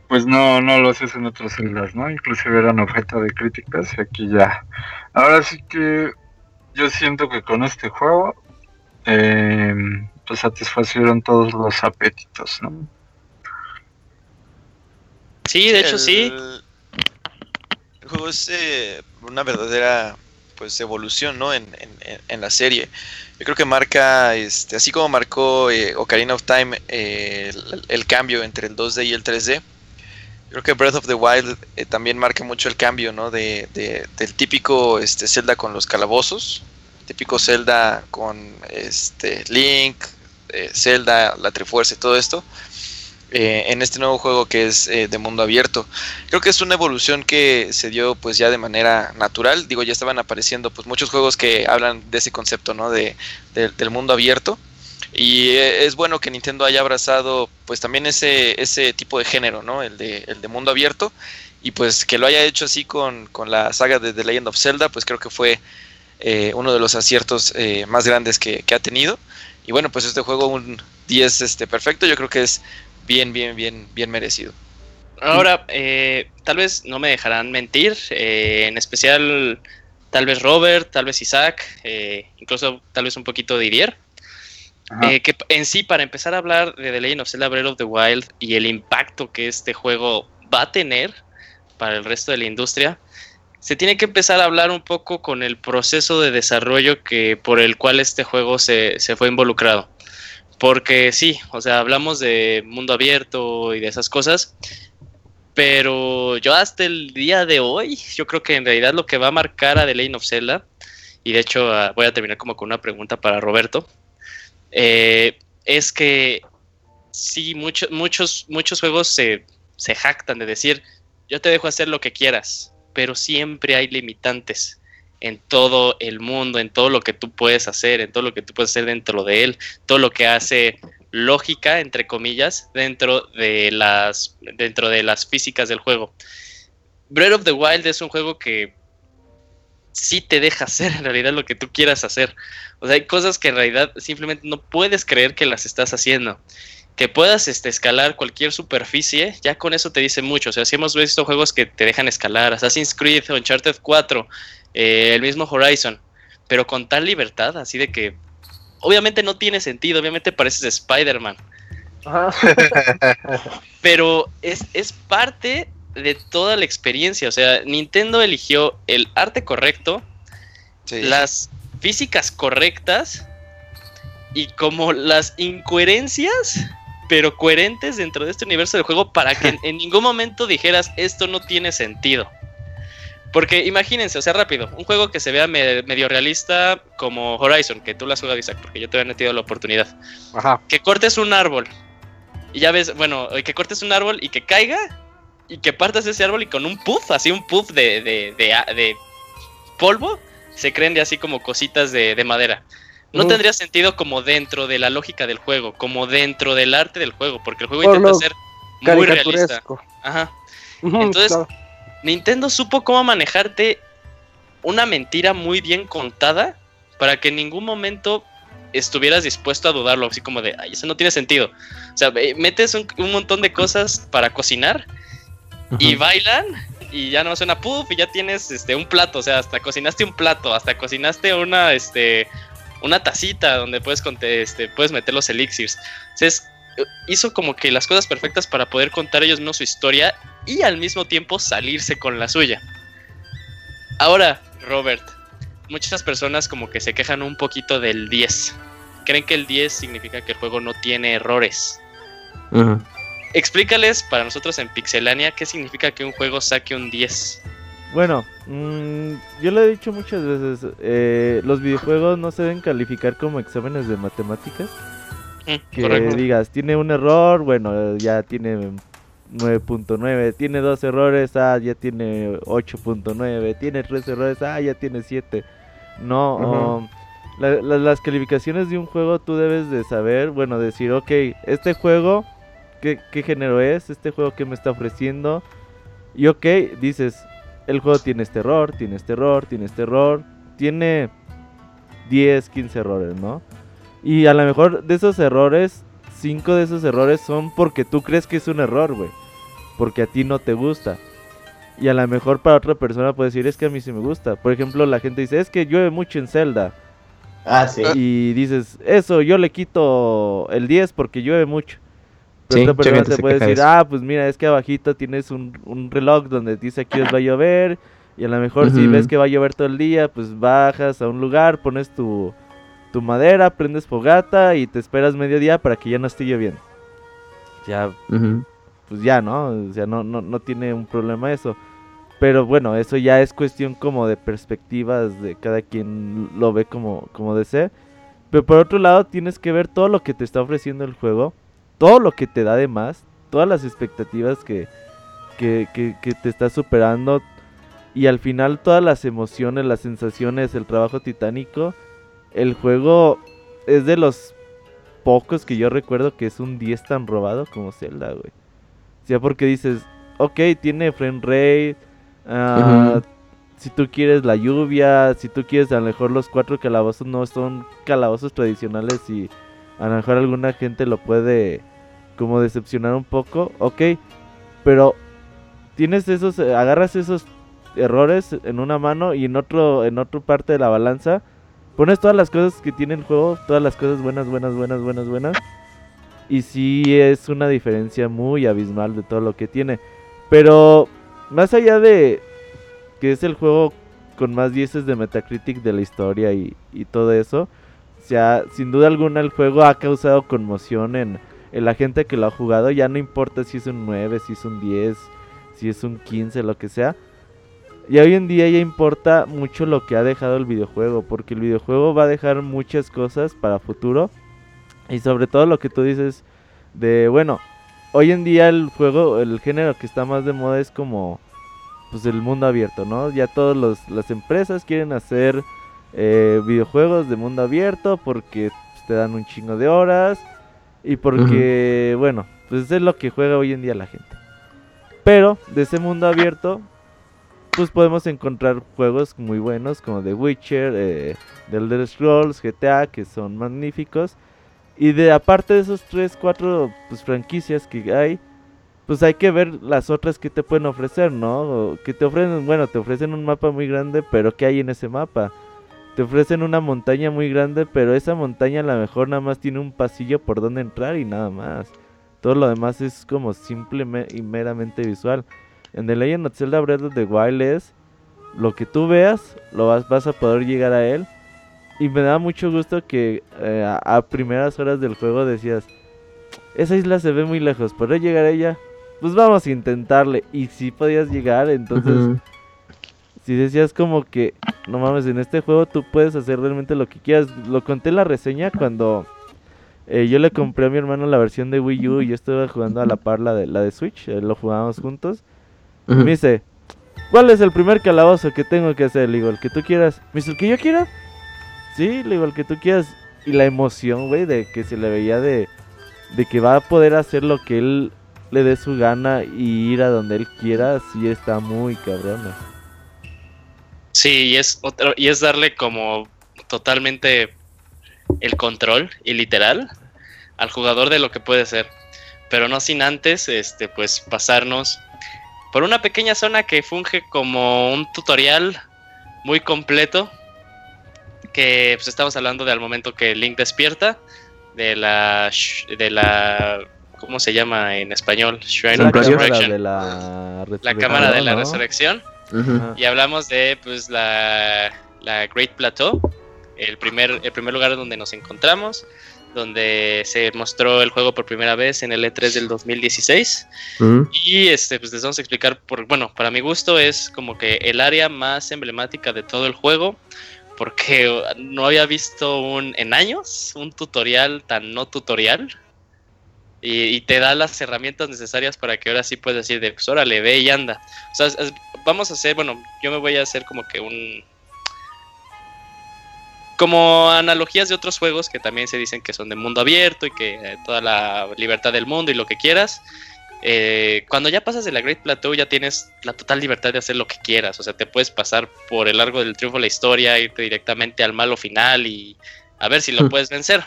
pues no, no lo haces en otras celdas, ¿no? Inclusive eran objeto de críticas y aquí ya. Ahora sí que yo siento que con este juego eh, pues satisfacieron todos los apetitos, ¿no? Sí, de hecho el, sí. El juego es eh, una verdadera pues evolución, ¿no? En, en- la serie. Yo creo que marca, este, así como marcó eh, Ocarina of Time eh, el, cambio entre el 2D y el 3D. Creo que Breath of the Wild eh, también marca mucho el cambio, ¿no? De, de- del típico este, Zelda con los calabozos, típico Zelda con este Link, Zelda, la Trifuerza y todo esto, eh, en este nuevo juego que es eh, de mundo abierto. Creo que es una evolución que se dio pues ya de manera natural. Digo, ya estaban apareciendo pues muchos juegos que hablan de ese concepto, ¿no? De, de- del mundo abierto. Y eh, es bueno que Nintendo haya abrazado pues también ese, ese tipo de género, ¿no? El de, el de mundo abierto. Y pues que lo haya hecho así con, con la saga de The Legend of Zelda, pues creo que fue eh, uno de los aciertos más grandes que, que ha tenido. Y bueno, pues este juego un 10 este, perfecto, yo creo que es bien, bien, bien, bien merecido. Ahora, eh, tal vez no me dejarán mentir, eh, en especial tal vez Robert, tal vez Isaac, eh, incluso tal vez un poquito Didier, Ajá. eh, que en sí para empezar a hablar de The Legend of Zelda Breath of the Wild y el impacto que este juego va a tener para el resto de la industria, se tiene que empezar a hablar un poco con el proceso de desarrollo que por el cual este juego se, se fue involucrado. Porque sí, o sea, hablamos de mundo abierto y de esas cosas, pero yo hasta el día de hoy, yo creo que en realidad lo que va a marcar a The Legend of y de hecho ah, voy a terminar como con una pregunta para Roberto, eh, es que sí, muchos muchos, muchos juegos se, se jactan de decir, yo te dejo hacer lo que quieras, pero siempre hay limitantes en todo el mundo, en todo lo que tú puedes hacer, en todo lo que tú puedes hacer dentro de él, todo lo que hace lógica, entre comillas, dentro de las, dentro de las físicas del juego. Breath of the Wild es un juego que sí te deja hacer en realidad lo que tú quieras hacer. O sea, hay cosas que en realidad simplemente no puedes creer que las estás haciendo. Que puedas este, escalar cualquier superficie, ya con eso te dice mucho. O sea, si hemos visto juegos que te dejan escalar, Assassin's Creed, Uncharted 4, eh, el mismo Horizon, pero con tal libertad, así de que obviamente no tiene sentido, obviamente pareces Spider-Man, pero es, es parte de toda la experiencia. O sea, Nintendo eligió el arte correcto, Sí. las físicas correctas y como las incoherencias, pero coherentes dentro de este universo del juego para que en ningún momento dijeras esto no tiene sentido. Porque imagínense, o sea, rápido, un juego que se vea me- medio realista como Horizon, que tú lo has jugado, Isaac, porque yo todavía no he tenido la oportunidad. Ajá. Que cortes un árbol y ya ves, bueno, que cortes un árbol y que caiga y que partas ese árbol y con un puff, así un puff de, de, de, polvo, se creen de así como cositas de, de madera. No Uf. tendría sentido como dentro de la lógica del juego, como dentro del arte del juego, porque el juego Por intenta ser muy realista. Ajá. Entonces, claro. Nintendo supo cómo manejarte una mentira muy bien contada para que en ningún momento estuvieras dispuesto a dudarlo, así como de, ay, eso no tiene sentido. O sea, ve- metes un, un montón de cosas para cocinar y bailan y ya no suena puff y ya tienes este un plato, o sea, hasta cocinaste un plato, hasta cocinaste una este una tacita donde puedes este puedes meter los elixirs. O sea, es- hizo como que las cosas perfectas para poder contar ellos mismos su historia y al mismo tiempo salirse con la suya. Ahora, Robert, muchas personas como que se quejan un poquito del 10. Creen que el 10 significa que el juego no tiene errores. Explícales para nosotros en Pixelania qué significa que un juego saque un 10. Bueno, mm, yo lo he dicho muchas veces, eh, los videojuegos no se deben calificar como exámenes de matemáticas. Mm, Que correcto. digas, tiene un error, bueno, ya tiene 9.9, tiene dos errores, ah, ya tiene 8.9, tiene tres errores, ah, ya tiene 7. No, um, la- la- las calificaciones de un juego tú debes de saber, bueno, decir, ok, este juego, ¿qué, qué género es? ¿Este juego que me está ofreciendo? Y ok, dices, el juego tiene este error, tiene este error, tiene este error, tiene 10, 15 errores, ¿no? Y a lo mejor de esos errores, 5 de esos errores son porque tú crees que es un error, güey. Porque a ti no te gusta. Y a lo mejor para otra persona puede decir, es que a mí sí me gusta. Por ejemplo, la gente dice, es que llueve mucho en Zelda. Ah, sí. Y dices, eso, yo le quito el 10 porque llueve mucho. Pero Sí, otra persona te puede decir, ah, pues mira, es que abajito tienes un, un reloj donde dice aquí os va a llover. Y a lo mejor si ves que va a llover todo el día, pues bajas a un lugar, pones tu, tu madera, prendes fogata y te esperas mediodía para que ya no esté lloviendo. Ya, pues ya, ¿no? O sea, no, no, no tiene un problema eso. Pero bueno, eso ya es cuestión como de perspectivas de cada quien lo ve como, como desee. Pero por otro lado tienes que ver todo lo que te está ofreciendo el juego, todo lo que te da de más, todas las expectativas que, que, que, que te está superando y al final todas las emociones, las sensaciones, el trabajo titánico. El juego es de los pocos que yo recuerdo que es un 10 tan robado como Zelda, güey. O sea, porque dices, ok, tiene frame rate, ah, si tú quieres la lluvia, si tú quieres a lo mejor los cuatro calabozos no son calabozos tradicionales y a lo mejor alguna gente lo puede como decepcionar un poco, ok, pero tienes esos, agarras esos errores en una mano y en otro, en otra parte de la balanza pones todas las cosas que tiene el juego, todas las cosas buenas, buenas, buenas, buenas, buenas. Y sí es una diferencia muy abismal de todo lo que tiene. Pero más allá de que es el juego con más dieces de Metacritic de la historia y, y todo eso, o sea, sin duda alguna el juego ha causado conmoción en, en la gente que lo ha jugado. Ya no importa si es un 9, si es un 10, si es un 15, lo que sea. Y hoy en día ya importa mucho lo que ha dejado el videojuego, porque el videojuego va a dejar muchas cosas para futuro. Y sobre todo lo que tú dices de, bueno, hoy en día el juego, el género que está más de moda es como, pues el mundo abierto, ¿no? Ya todas las empresas quieren hacer eh, videojuegos de mundo abierto porque pues, te dan un chingo de horas y porque, bueno, pues es lo que juega hoy en día la gente. Pero de ese mundo abierto pues podemos encontrar juegos muy buenos como The Witcher, eh, The Elder Scrolls, GTA, que son magníficos. Y de aparte de esos 3, 4 pues, franquicias que hay, pues hay que ver las otras que te pueden ofrecer, ¿no? Que te ofrecen, bueno, te ofrecen un mapa muy grande, pero ¿qué hay en ese mapa? Te ofrecen una montaña muy grande, pero esa montaña a lo mejor nada más tiene un pasillo por donde entrar y nada más. Todo lo demás es como simple y meramente visual. En The Legend of Zelda Breath of the Wild es lo que tú veas, lo vas, vas a poder llegar a él. Y me da mucho gusto que eh, a, a primeras horas del juego decías, esa isla se ve muy lejos, ¿podré llegar a ella? Pues vamos a intentarle. Y si podías llegar, entonces si decías como que, no mames, en este juego tú puedes hacer realmente lo que quieras. Lo conté en la reseña cuando eh, yo le compré a mi hermano la versión de Wii U y yo estuve jugando a la par la de, la de Switch, eh, lo jugábamos juntos. Me dice, ¿cuál es el primer calabozo que tengo que hacer? Le digo, el que tú quieras. Me dice, ¿el que yo quiera? Sí, le digo, el que tú quieras. Y la emoción, güey, de que se le veía de, de que va a poder hacer lo que él le dé su gana y ir a donde él quiera, sí está muy cabrona. Sí, y es otro, y es darle como totalmente el control y literal al jugador de lo que puede ser. Pero no sin antes, este, pues pasarnos por una pequeña zona que funge como un tutorial muy completo. Que pues estamos hablando de al momento que Link despierta de la de la ¿cómo se llama en español? Shrine La of Resurrection. de la cámara de la ¿no? resurrección. Y hablamos de pues la, la Great Plateau, el primer, el primer lugar donde nos encontramos, donde se mostró el juego por primera vez en el E3 del 2016. Ujú. Y este, pues les vamos a explicar, por, bueno, para mi gusto es como que el área más emblemática de todo el juego, porque no había visto un, en años un tutorial tan no tutorial. Y, y te da las herramientas necesarias para que ahora sí puedas decir de, pues órale, ve y anda. O sea, vamos a hacer, bueno, yo me voy a hacer como que un... Como analogías de otros juegos que también se dicen que son de mundo abierto y que eh, toda la libertad del mundo y lo que quieras. Eh, cuando ya pasas de la Great Plateau ya tienes la total libertad de hacer lo que quieras. O sea, te puedes pasar por el largo del triunfo de la historia, irte directamente al malo final y a ver si lo Hmm. puedes vencer.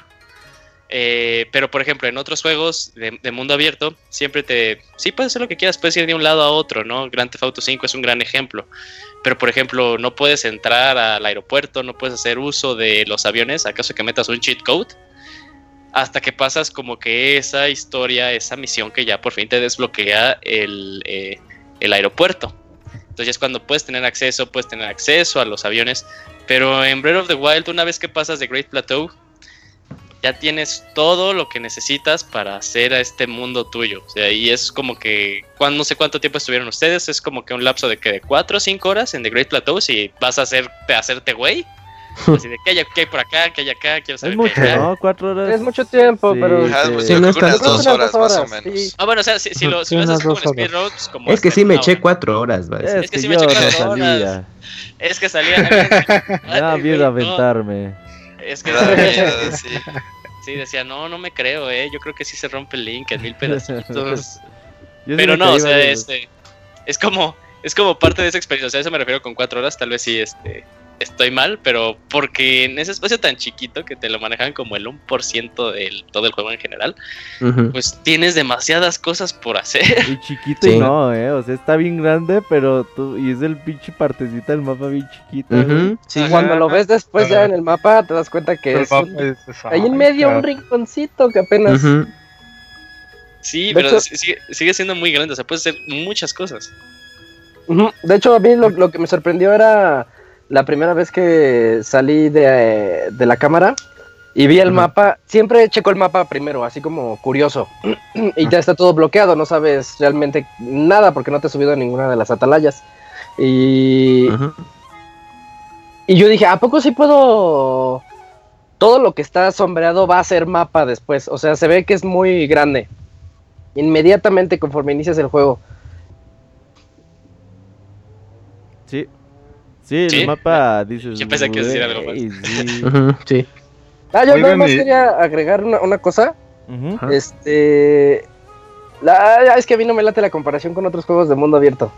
Eh, pero por ejemplo, en otros juegos de, de mundo abierto, siempre te... Sí, puedes hacer lo que quieras, puedes ir de un lado a otro, ¿no? Grand Theft Auto 5 es un gran ejemplo. Pero por ejemplo, no puedes entrar al aeropuerto, no puedes hacer uso de los aviones, acaso que metas un cheat code hasta que pasas como que esa historia, esa misión que ya por fin te desbloquea el, eh, el aeropuerto. Entonces es cuando puedes tener acceso, puedes tener acceso a los aviones. Pero en Breath of the Wild, una vez que pasas de Great Plateau, ya tienes todo lo que necesitas para hacer a este mundo tuyo. O sea, y es como que, cuando, no sé cuánto tiempo estuvieron ustedes, es como que un lapso de que de 4 o 5 horas en The Great Plateau si vas a hacer, a hacerte güey. Así de que hay, qué hay por acá, que hay acá, quiero saber Es qué mucho, acá. ¿no? Cuatro horas. Es mucho tiempo, pero- sí. Ajá, pues, Sí, yo no creo que es unas dos horas, más o horas, menos. sí. Ah, bueno, o sea, si, si lo, si Sí, lo haces como en horas. speedrun, como... Es que sí me eché cuatro horas, va. Es, Es que que sí me eché cuatro horas. salía. Es que salía... Güey, no, aventarme. Es que miedo, sí. sí, decía, no, no me creo, eh. Yo creo que sí se rompe el link en mil pedacitos. Pero no, o sea, este... Es como... Es como parte de esa experiencia, o sea, a eso me refiero con cuatro horas, tal vez sí, este... Estoy mal, pero porque en ese espacio tan chiquito que te lo manejan como el 1% de todo el juego en general, pues tienes demasiadas cosas por hacer. Y chiquito Sí. y no, eh. O sea, está bien grande, pero tú. Y es el pinche partecita del mapa bien chiquita. güey. Ujú, sí. Cuando lo ves después ya en el mapa, te das cuenta que El es un- es- ahí en medio un rinconcito que apenas... Sí, De pero hecho- sigue, sigue siendo muy grande, o sea, puedes hacer muchas cosas. De hecho, a mí lo, lo que me sorprendió era la primera vez que salí de, de la cámara y vi el mapa. Siempre checo el mapa primero, así como curioso. y ya está todo bloqueado, no sabes realmente nada porque no te has subido a ninguna de las atalayas. Y, y yo dije, ¿a poco sí puedo...? Todo lo que está sombreado va a ser mapa después. O sea, se ve que es muy grande. Inmediatamente conforme inicias el juego. Sí. Sí, ¿Sí? el mapa dices. Yo pensé que decir algo más. "Güey, sí". Ah, yo Oigan, nada más y- quería agregar una, una cosa. Este. La, es que a mí no me late la comparación con otros juegos de mundo abierto.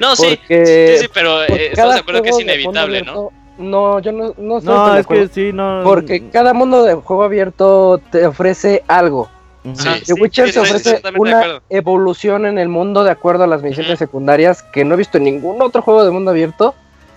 No, sí, Porque- sí, sí, pero eh, estamos de acuerdo que es inevitable, ¿no? abierto- No, yo no, no estoy No, es que sí, no. Porque cada mundo de juego abierto te ofrece algo. Sí, The Witcher sí, estoy ofrece una evolución en el mundo de acuerdo a las misiones secundarias que no he visto en ningún otro juego de mundo abierto.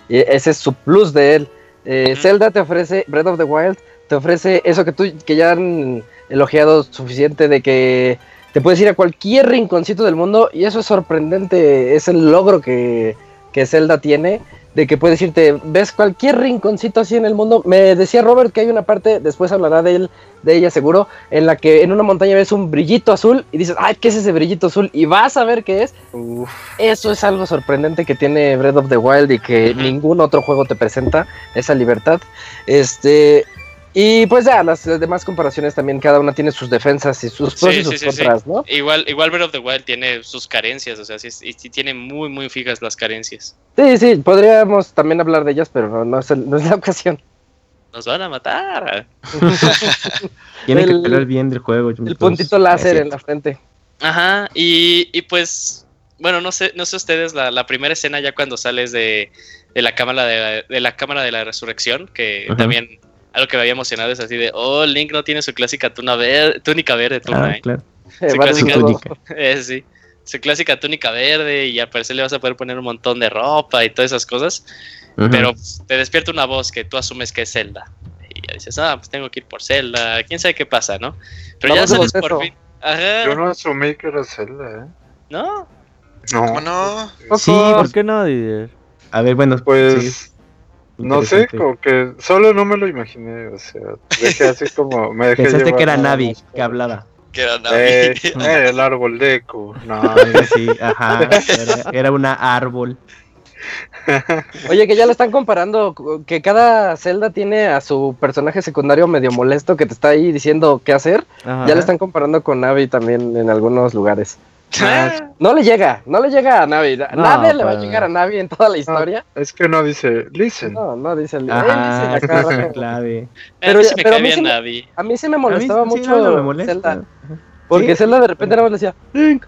Y ese es su plus de él. Eh. Zelda te ofrece, Breath of the Wild, te ofrece eso que tú que ya han elogiado suficiente de que te puedes ir a cualquier rinconcito del mundo y eso es sorprendente, es el logro que, que Zelda tiene, de que puedes irte, ves cualquier rinconcito así en el mundo. Me decía Robert que hay una parte, después hablará de él, de ella seguro, en la que en una montaña ves un brillito azul y dices, ay, ¿qué es ese brillito azul? Y vas a ver qué es. Uf, Eso es algo sorprendente que tiene Breath of the Wild y que ningún otro juego te presenta, esa libertad. Este, y pues ya, las demás comparaciones también, cada una tiene sus defensas y sus pros Sí, y sus sí, sí, sí. contras, ¿no? Igual, igual Breath of the Wild tiene sus carencias, o sea, sí, sí- sí tiene muy, muy fijas las carencias. Sí, sí, podríamos también hablar de ellas, pero no, no es, el- no es la ocasión. Nos van a matar. Tiene El- que hablar bien del juego. El puntito láser en la frente. Ajá, y, y pues, bueno, no sé, no sé ustedes, la, la primera escena ya cuando sales de, de la cámara de, la- de la cámara de la resurrección, que Ajá. también algo que me había emocionado es así de, oh, Link no tiene su clásica tuna ver- túnica verde, Ah, ¿eh? claro. Eh, Sí, varios clásica túnica. Eh, sí. Su clásica túnica verde y al parecer le vas a poder poner un montón de ropa y todas esas cosas. Pero pues, te despierta una voz que tú asumes que es Zelda. Y ya dices, ah, pues tengo que ir por Zelda. Quién sabe qué pasa, ¿no? Pero ya sales bostezo. por fin. Ajá. Yo no asumí que era Zelda, ¿eh? ¿No? No. ¿Cómo no? Sí, ¿Por qué no, Didier? A ver, bueno, Pues, sí, no sé, como que solo no me lo imaginé, o sea, dejé así como, me dejé Pensaste llevar que era Navi, más que hablaba. Que era Navi. Eh, eh, el árbol de eco. No, Sí, ajá. Era, era una árbol. Oye, que ya le están comparando, que cada celda tiene a su personaje secundario medio molesto que te está ahí diciendo qué hacer. Ajá. Ya le están comparando con Navi también en algunos lugares. Ah, No le llega, no le llega a Navi. No, Nadie le va a para- llegar a Navi en toda la historia. es que no dice, listen. No, no dice el Ajá, la cara. clave. Pero mí sí me pero a mí sí me- Navi. A mí sí me mí molestaba sí, mucho no, me molesta. Zelda. Porque Sí. Zelda de repente nada más le decía, Link,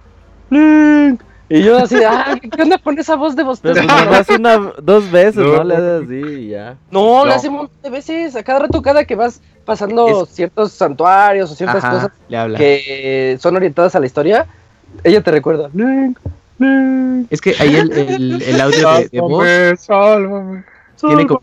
Link. Y yo así, ah, ¿qué onda con esa voz de? Pero pues nomás una, dos veces, ¿no? Le das así y ya. No, le No. hace un montón de veces. A cada rato, cada que vas pasando ciertos santuarios o ciertas Ajá, cosas le que son orientadas a la historia, ella te recuerda. Link, Link. Es que ahí el, el, el audio de, de voz Sálvame, sálvame. tiene como,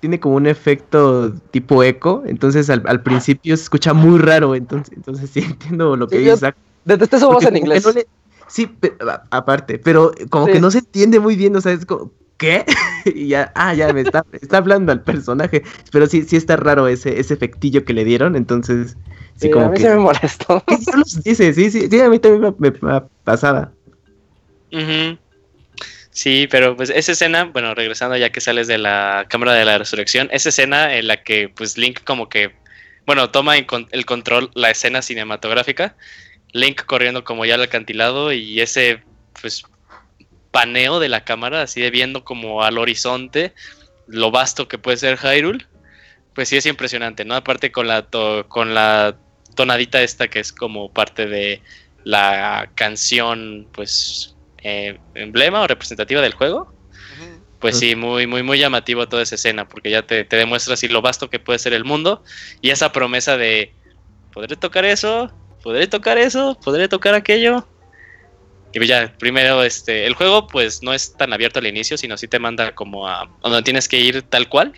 tiene como un efecto tipo eco, entonces al, al principio se escucha muy raro, entonces, entonces sí entiendo lo que Sí, dices. Detesté su voz en inglés. no le- sí, pe- a- aparte, pero como Sí. que no se entiende muy bien, o sea, es como, ¿qué? y ya, ah, ya me está, está hablando al personaje, pero sí, sí está raro ese, ese efectillo que le dieron, entonces, sí, Sí, como a mí que... se me molestó. ¿Qué diablos dice? Sí, sí, sí, a mí también me, me- me pasaba. Sí, pero pues esa escena, bueno, regresando ya que sales de la cámara de la resurrección, esa escena en la que pues Link como que, bueno, toma en con- el control la escena cinematográfica, Link corriendo como ya al acantilado y ese pues paneo de la cámara, así de viendo como al horizonte lo vasto que puede ser Hyrule, pues sí es impresionante, ¿no? Aparte con la, to- con la tonadita esta que es como parte de la canción, pues, eh, emblema o representativa del juego. Pues sí, muy, muy, muy llamativo toda esa escena, porque ya te, te demuestra así lo vasto que puede ser el mundo y esa promesa de, ¿podré tocar eso? ¿Podré tocar eso? ¿Podré tocar aquello? Y pues ya, primero, este, el juego pues no es tan abierto al inicio, sino sí te manda como a, a donde tienes que ir tal cual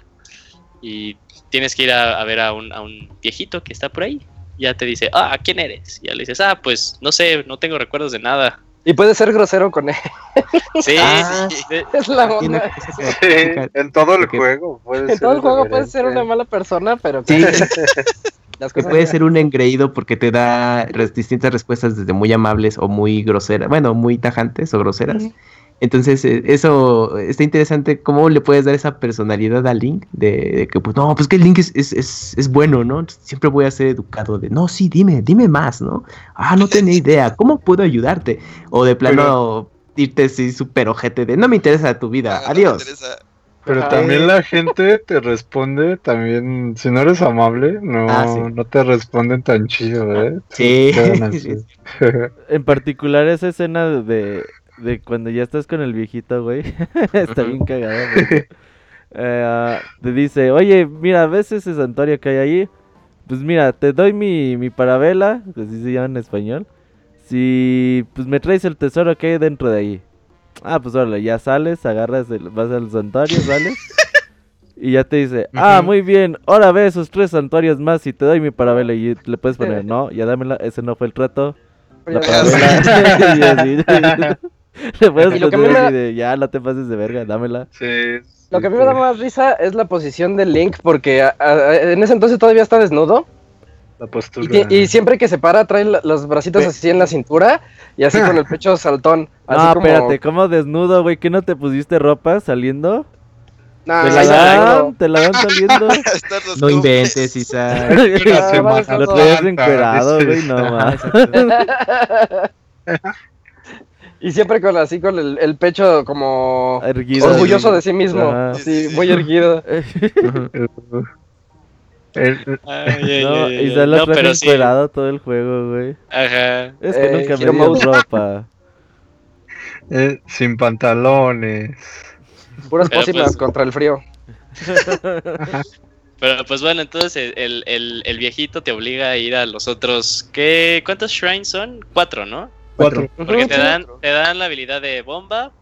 y tienes que ir a, a ver a un, a un viejito que está por ahí. Ya te dice, ah, ¿quién eres? Y ya le dices, ah, pues no sé, no tengo recuerdos de nada. Y puede ser grosero con él. Sí, Ah. sí. Es la onda. Sí, en todo el juego puede En ser todo el juego puede ser una mala persona, pero Sí, las que puede ser un engreído porque te da res- distintas respuestas desde muy amables o muy groseras, bueno, muy tajantes o groseras. Entonces, eh, eso está interesante, cómo le puedes dar esa personalidad a Link, de, de que, pues, no, pues que Link es, es, es, es bueno, ¿no? Siempre voy a ser educado, de, no, sí, dime, dime más, ¿no? Ah, no tenía idea, ¿cómo puedo ayudarte? O de plano, irte así súper ojete de, no me interesa tu vida, Ah, no me adiós. interesa. Pero Ajá. también la gente te responde también, si no eres amable, no, Ah, sí. no te responden tan chido, ¿eh? Sí. En particular esa escena de, de cuando ya estás con el viejito, güey. Está bien cagada. eh, te dice, oye, mira, ¿ves ese santuario que hay ahí? Pues mira, te doy mi, mi parabela, que así se llama en español. Si pues me traes el tesoro que hay dentro de ahí. Ah, pues órale, ya sales, agarras, el, vas al santuario, sales. Y ya te dice, ah, muy bien, ahora ve esos tres santuarios más y te doy mi parabela. Y le puedes poner, no, ya dámela, ese no fue el trato. La Ya parabela. Y así, Le puedes Y lo que me de, ya, no te pases de verga, dámela. Sí, Lo que a mí me da más risa es la posición de Link, porque a- a- en ese entonces todavía está desnudo. La Y, postura. ti- y siempre que se para, trae los bracitos así en la cintura y así con el pecho saltón. Así No, como... espérate, ¿cómo desnudo, güey? ¿Que no te pusiste ropa saliendo? Nah, ¿Te sí, la sí, dan? ¿Te la dan saliendo? No inventes, Isa. Una semana Lo traías encuerado, güey, no más. Y siempre con así con el, el pecho como Erguido. orgulloso de sí mismo, Ajá. así muy erguido. El- Ay, No, ay, ay, y ay. se lo No, trae pero sí. encuerado todo el juego, güey. Ajá. Es que Eh, nunca me dio ropa. eh, sin pantalones. Puras pócimas pues, contra el frío. Pero pues bueno, entonces el, el, el viejito te obliga a ir a los otros. ¿qué? ¿Cuántos shrines son? Cuatro, ¿no? Cuatro. Porque te dan, te dan la habilidad de bomba,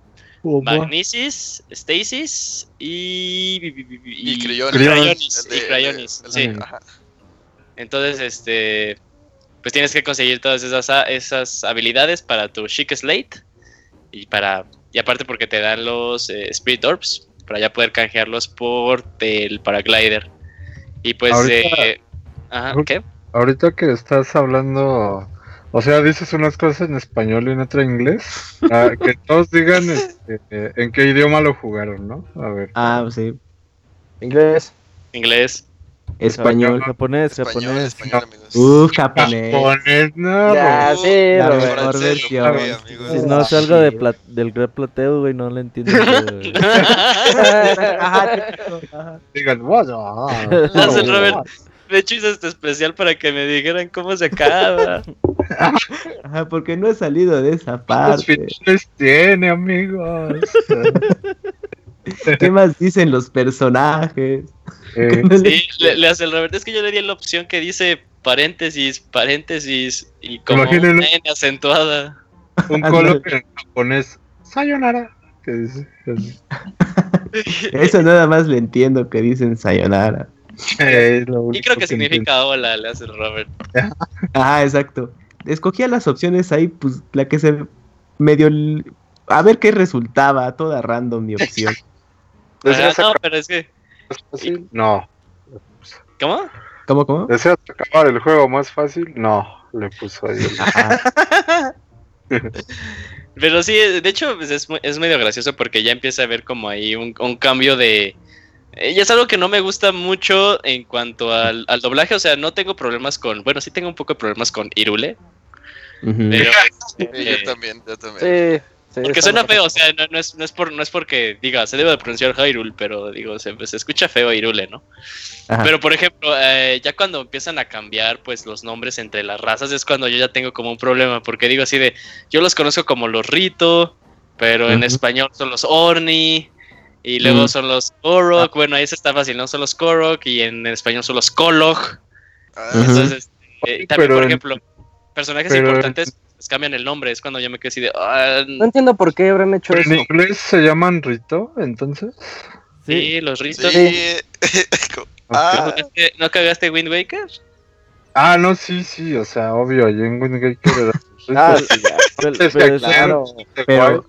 magnesis, stasis y. y, Y Cryonis. Cryonis, El de- y Cryonis, el de- sí. ajá. Entonces, este. pues tienes que conseguir todas esas, esas habilidades para tu Chic Slate y para y aparte porque te dan los eh, Spirit Orbs para ya poder canjearlos por el paraglider. Y pues Ahorita- eh, ajá, ¿qué? Ahorita que estás hablando, o sea, dices unas cosas en español y en otra en inglés. Ah, que todos digan este, eh, en qué idioma lo jugaron, ¿no? A ver. Ah, sí. Inglés. Inglés. Español. Japonés, Español, japonés. español, amigos. Uf, japonés. Japonés, no. Ya, Uh, sí, la mejor versión. lo. Si no salgo de pla- del gran plateo, güey, no le entiendo. Digan, "Vaya". Robert. De hecho hice este especial para que me dijeran cómo se acaba. Ajá, porque no he salido de esa ¿Cuántos parte. finales tiene, amigos? ¿Qué más dicen los personajes? Eh, Sí, le, le hace el Robert. Es que yo le di la opción que dice paréntesis, paréntesis y como Imagínenlo. una N acentuada. un color en japonés. Sayonara. Que dice. así. Eso nada más le entiendo que dicen sayonara. Y creo que entiendo. significa hola, le hace el Robert. Ah, exacto. Escogía las opciones ahí, pues la que se medio... l- A ver qué resultaba, toda random mi opción. ¿Deseas, Ajá, no, pero es que. más fácil? No. ¿Cómo? ¿Cómo, cómo? ¿Deseas acabar el juego más fácil? No. Le puso ahí. el- Ajá. Pero sí, de hecho, pues, es, es medio gracioso porque ya empieza a ver como ahí un, un cambio de. Eh, Y es algo que no me gusta mucho en cuanto al, al doblaje. O sea, no tengo problemas con. Bueno, sí tengo un poco de problemas con Irule. Ujú. Pero. Sí, eh, yo también, yo también. Sí, sí. Porque suena feo, o sea, no, no es, no, es por, no es porque diga, se debe de pronunciar Hyrule, pero digo, se, se escucha feo Hyrule, ¿no? Ajá. Pero por ejemplo, eh, ya cuando empiezan a cambiar pues los nombres entre las razas es cuando yo ya tengo como un problema, porque digo así de, yo los conozco como los Rito, pero en español son los Orni, y luego Mm. son los Korok, bueno, ahí se está fácil, ¿no? Son los Korok, y en español son los Kolog, Ah, entonces, eh, también pero por ejemplo, personajes pero importantes les cambian el nombre, es cuando yo me quedo así de, ah, No entiendo por qué habrán hecho ¿En inglés se llaman Rito, entonces? Sí, sí, los Rito. Sí. ah, ¿No cagaste- ¿No cagaste Wind Waker? Ah, no, sí, sí, o sea, obvio, allí en Wind Waker era. Ah, sí, ya. pero, claro, Pero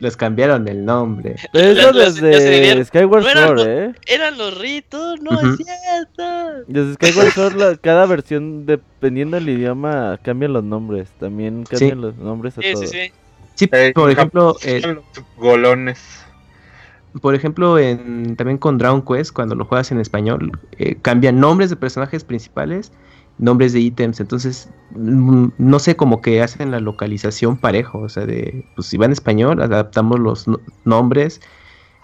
les cambiaron el nombre. pero eso desde. Skyward No Sword, ¿eh? Eran los Ritos, no es cierto. Desde Skyward Sword, la- cada versión, dependiendo del idioma, cambian los nombres. También cambian los nombres a Sí, sí, todos. sí. Sí, Eh, por ejemplo, eh, son los golones. por ejemplo, en, también con Dragon Quest, cuando lo juegas en español, eh, cambian nombres de personajes principales, nombres de ítems. Entonces, mm, no sé, como que hacen la localización parejo. O sea, de, pues si va en español, adaptamos los no- nombres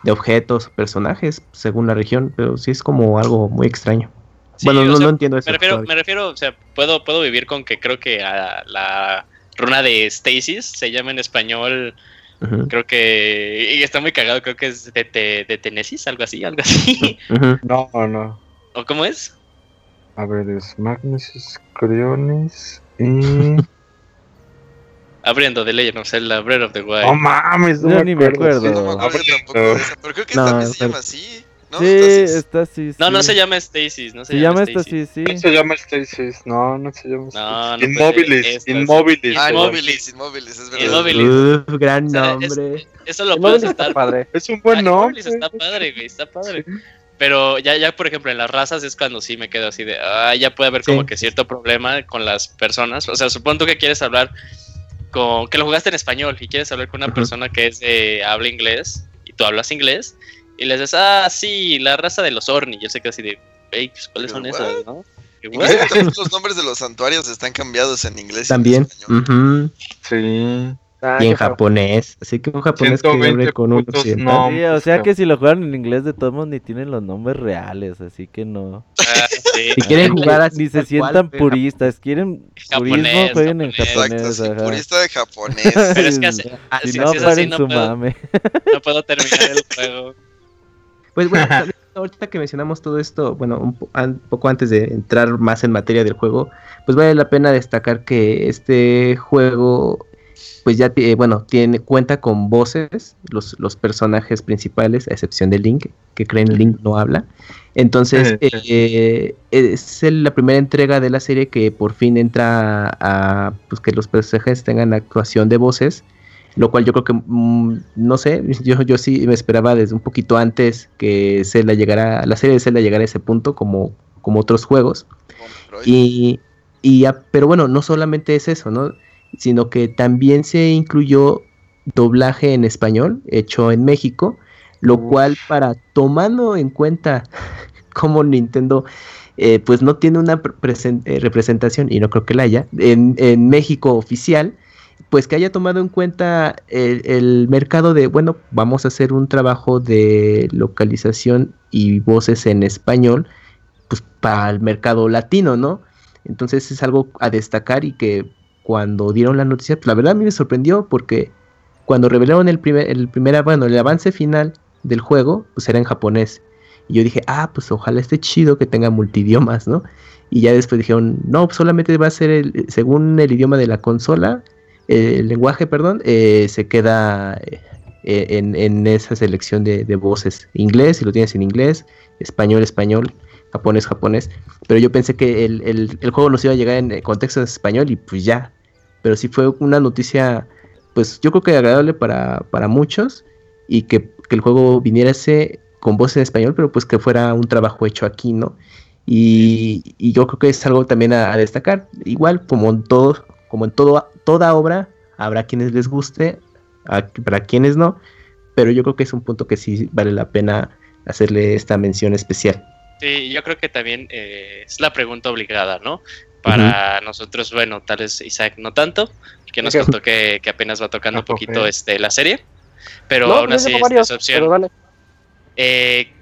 de objetos, personajes, según la región. Pero sí es como algo muy extraño. Sí, bueno, no, sea, no entiendo eso. Me refiero, todavía. me refiero, o sea, puedo, puedo vivir con que creo que a la runa de Stasis se llama en español, creo que, y está muy cagado, creo que es de, de, de Tenesis, algo así, algo así. No, no. ¿O cómo es? A ver, es Magnus Crionis y. Abriendo The Legend of Zelda, Breath of the Wild. No mames, no Yo me ni me acuerdo. acuerdo. no me acuerdo tampoco de esa, pero creo que No, también se pero- llama así, ¿no? sí, Entonces, está así. no, no sí. se llama Stasis, no se, Se llama esta, sí, sí. No se llama Stasis, no, no se llama No, Stasis. no, Inmóvilis, esta- Inmóvilis. Ah, perdón. Inmóvilis, Inmóvilis, es verdad. Inmóvilis. Uf, gran O sea, es- nombre. Eso lo está aceptar. padre. Es un buen Ah, nombre. Está padre, güey, está padre. Pero ya, ya, por ejemplo, en las razas es cuando sí me quedo así de, ah, ya puede haber como que cierto problema con las personas. O sea, supongo tú que quieres hablar con, que lo jugaste en español y quieres hablar con una persona que es de habla inglés y tú hablas inglés y les dices, ah, sí, la raza de los Orni. Yo sé que así de, "Ey, pues, ¿cuáles son esas, no? También los nombres de los santuarios están cambiados en inglés y en También. español. ujú, Sí. Ah, Y en japonés. Así que un japonés que 120 hable con un occidental. no. Sí, o sea que si lo juegan en inglés, de todos modos ni tienen los nombres reales, así que no. Ah, sí. Si quieren jugar así. Ni se sientan puristas, quieren Japonés, purismo, jueguen en japonés. Exacto, sí, ajá. purista de japonés. Pero es que así, Si si- no, si así, no su puedo. mame. no puedo terminar el juego. Pues bueno, ahorita que mencionamos todo esto, bueno, un po- poco antes de entrar más en materia del juego, pues vale la pena destacar que este juego, pues ya, ti- eh, bueno, tiene cuenta con voces, los, los personajes principales, a excepción de Link, que creen Link no habla. Entonces, eh, es el- la primera entrega de la serie que por fin entra a pues, que los personajes tengan actuación de voces, lo cual yo creo que, mm, no sé, yo, yo sí me esperaba desde un poquito antes que Zelda llegara, la serie de Zelda llegara a ese punto como, como otros juegos. Y, y ya- pero bueno, no solamente es eso, ¿no? Sino que también se incluyó doblaje en español hecho en México, lo Uf. cual para tomando en cuenta cómo Nintendo eh, pues no tiene una eh, representación y no creo que la haya en, en México oficial, pues que haya tomado en cuenta el, el mercado de, bueno, vamos a hacer un trabajo de localización y voces en español, pues para el mercado latino, ¿no? Entonces es algo a destacar y que cuando dieron la noticia, pues la verdad a mí me sorprendió porque cuando revelaron el primer, el primer, bueno, el avance final del juego, pues era en japonés. Y yo dije, ah, pues ojalá esté chido que tenga multidiomas, ¿no? Y ya después dijeron, no, pues solamente va a ser el, según el idioma de la consola, eh, el lenguaje, perdón, eh, se queda eh, en, esa selección de, de voces. Inglés, si lo tienes en inglés, español, español, japonés, japonés. Pero yo pensé que el, el- el juego nos iba a llegar en contexto en español y pues ya. Pero sí fue una noticia, pues yo creo que agradable para, para muchos y que, que el juego viniera ese con voz en español, pero pues que fuera un trabajo hecho aquí, ¿no? Y, y yo creo que es algo también a, destacar. Igual como en todo, como en todo, toda obra, habrá quienes les guste, para quienes no, pero yo creo que es un punto que sí vale la pena hacerle esta mención especial. Sí, yo creo que también eh, es la pregunta obligada, ¿no? Para nosotros, bueno, tal vez Isaac no tanto, que nos Ok. contó que, que apenas va tocando un poquito este, la serie, pero No, aún pues así es, varios, es opción. Eh,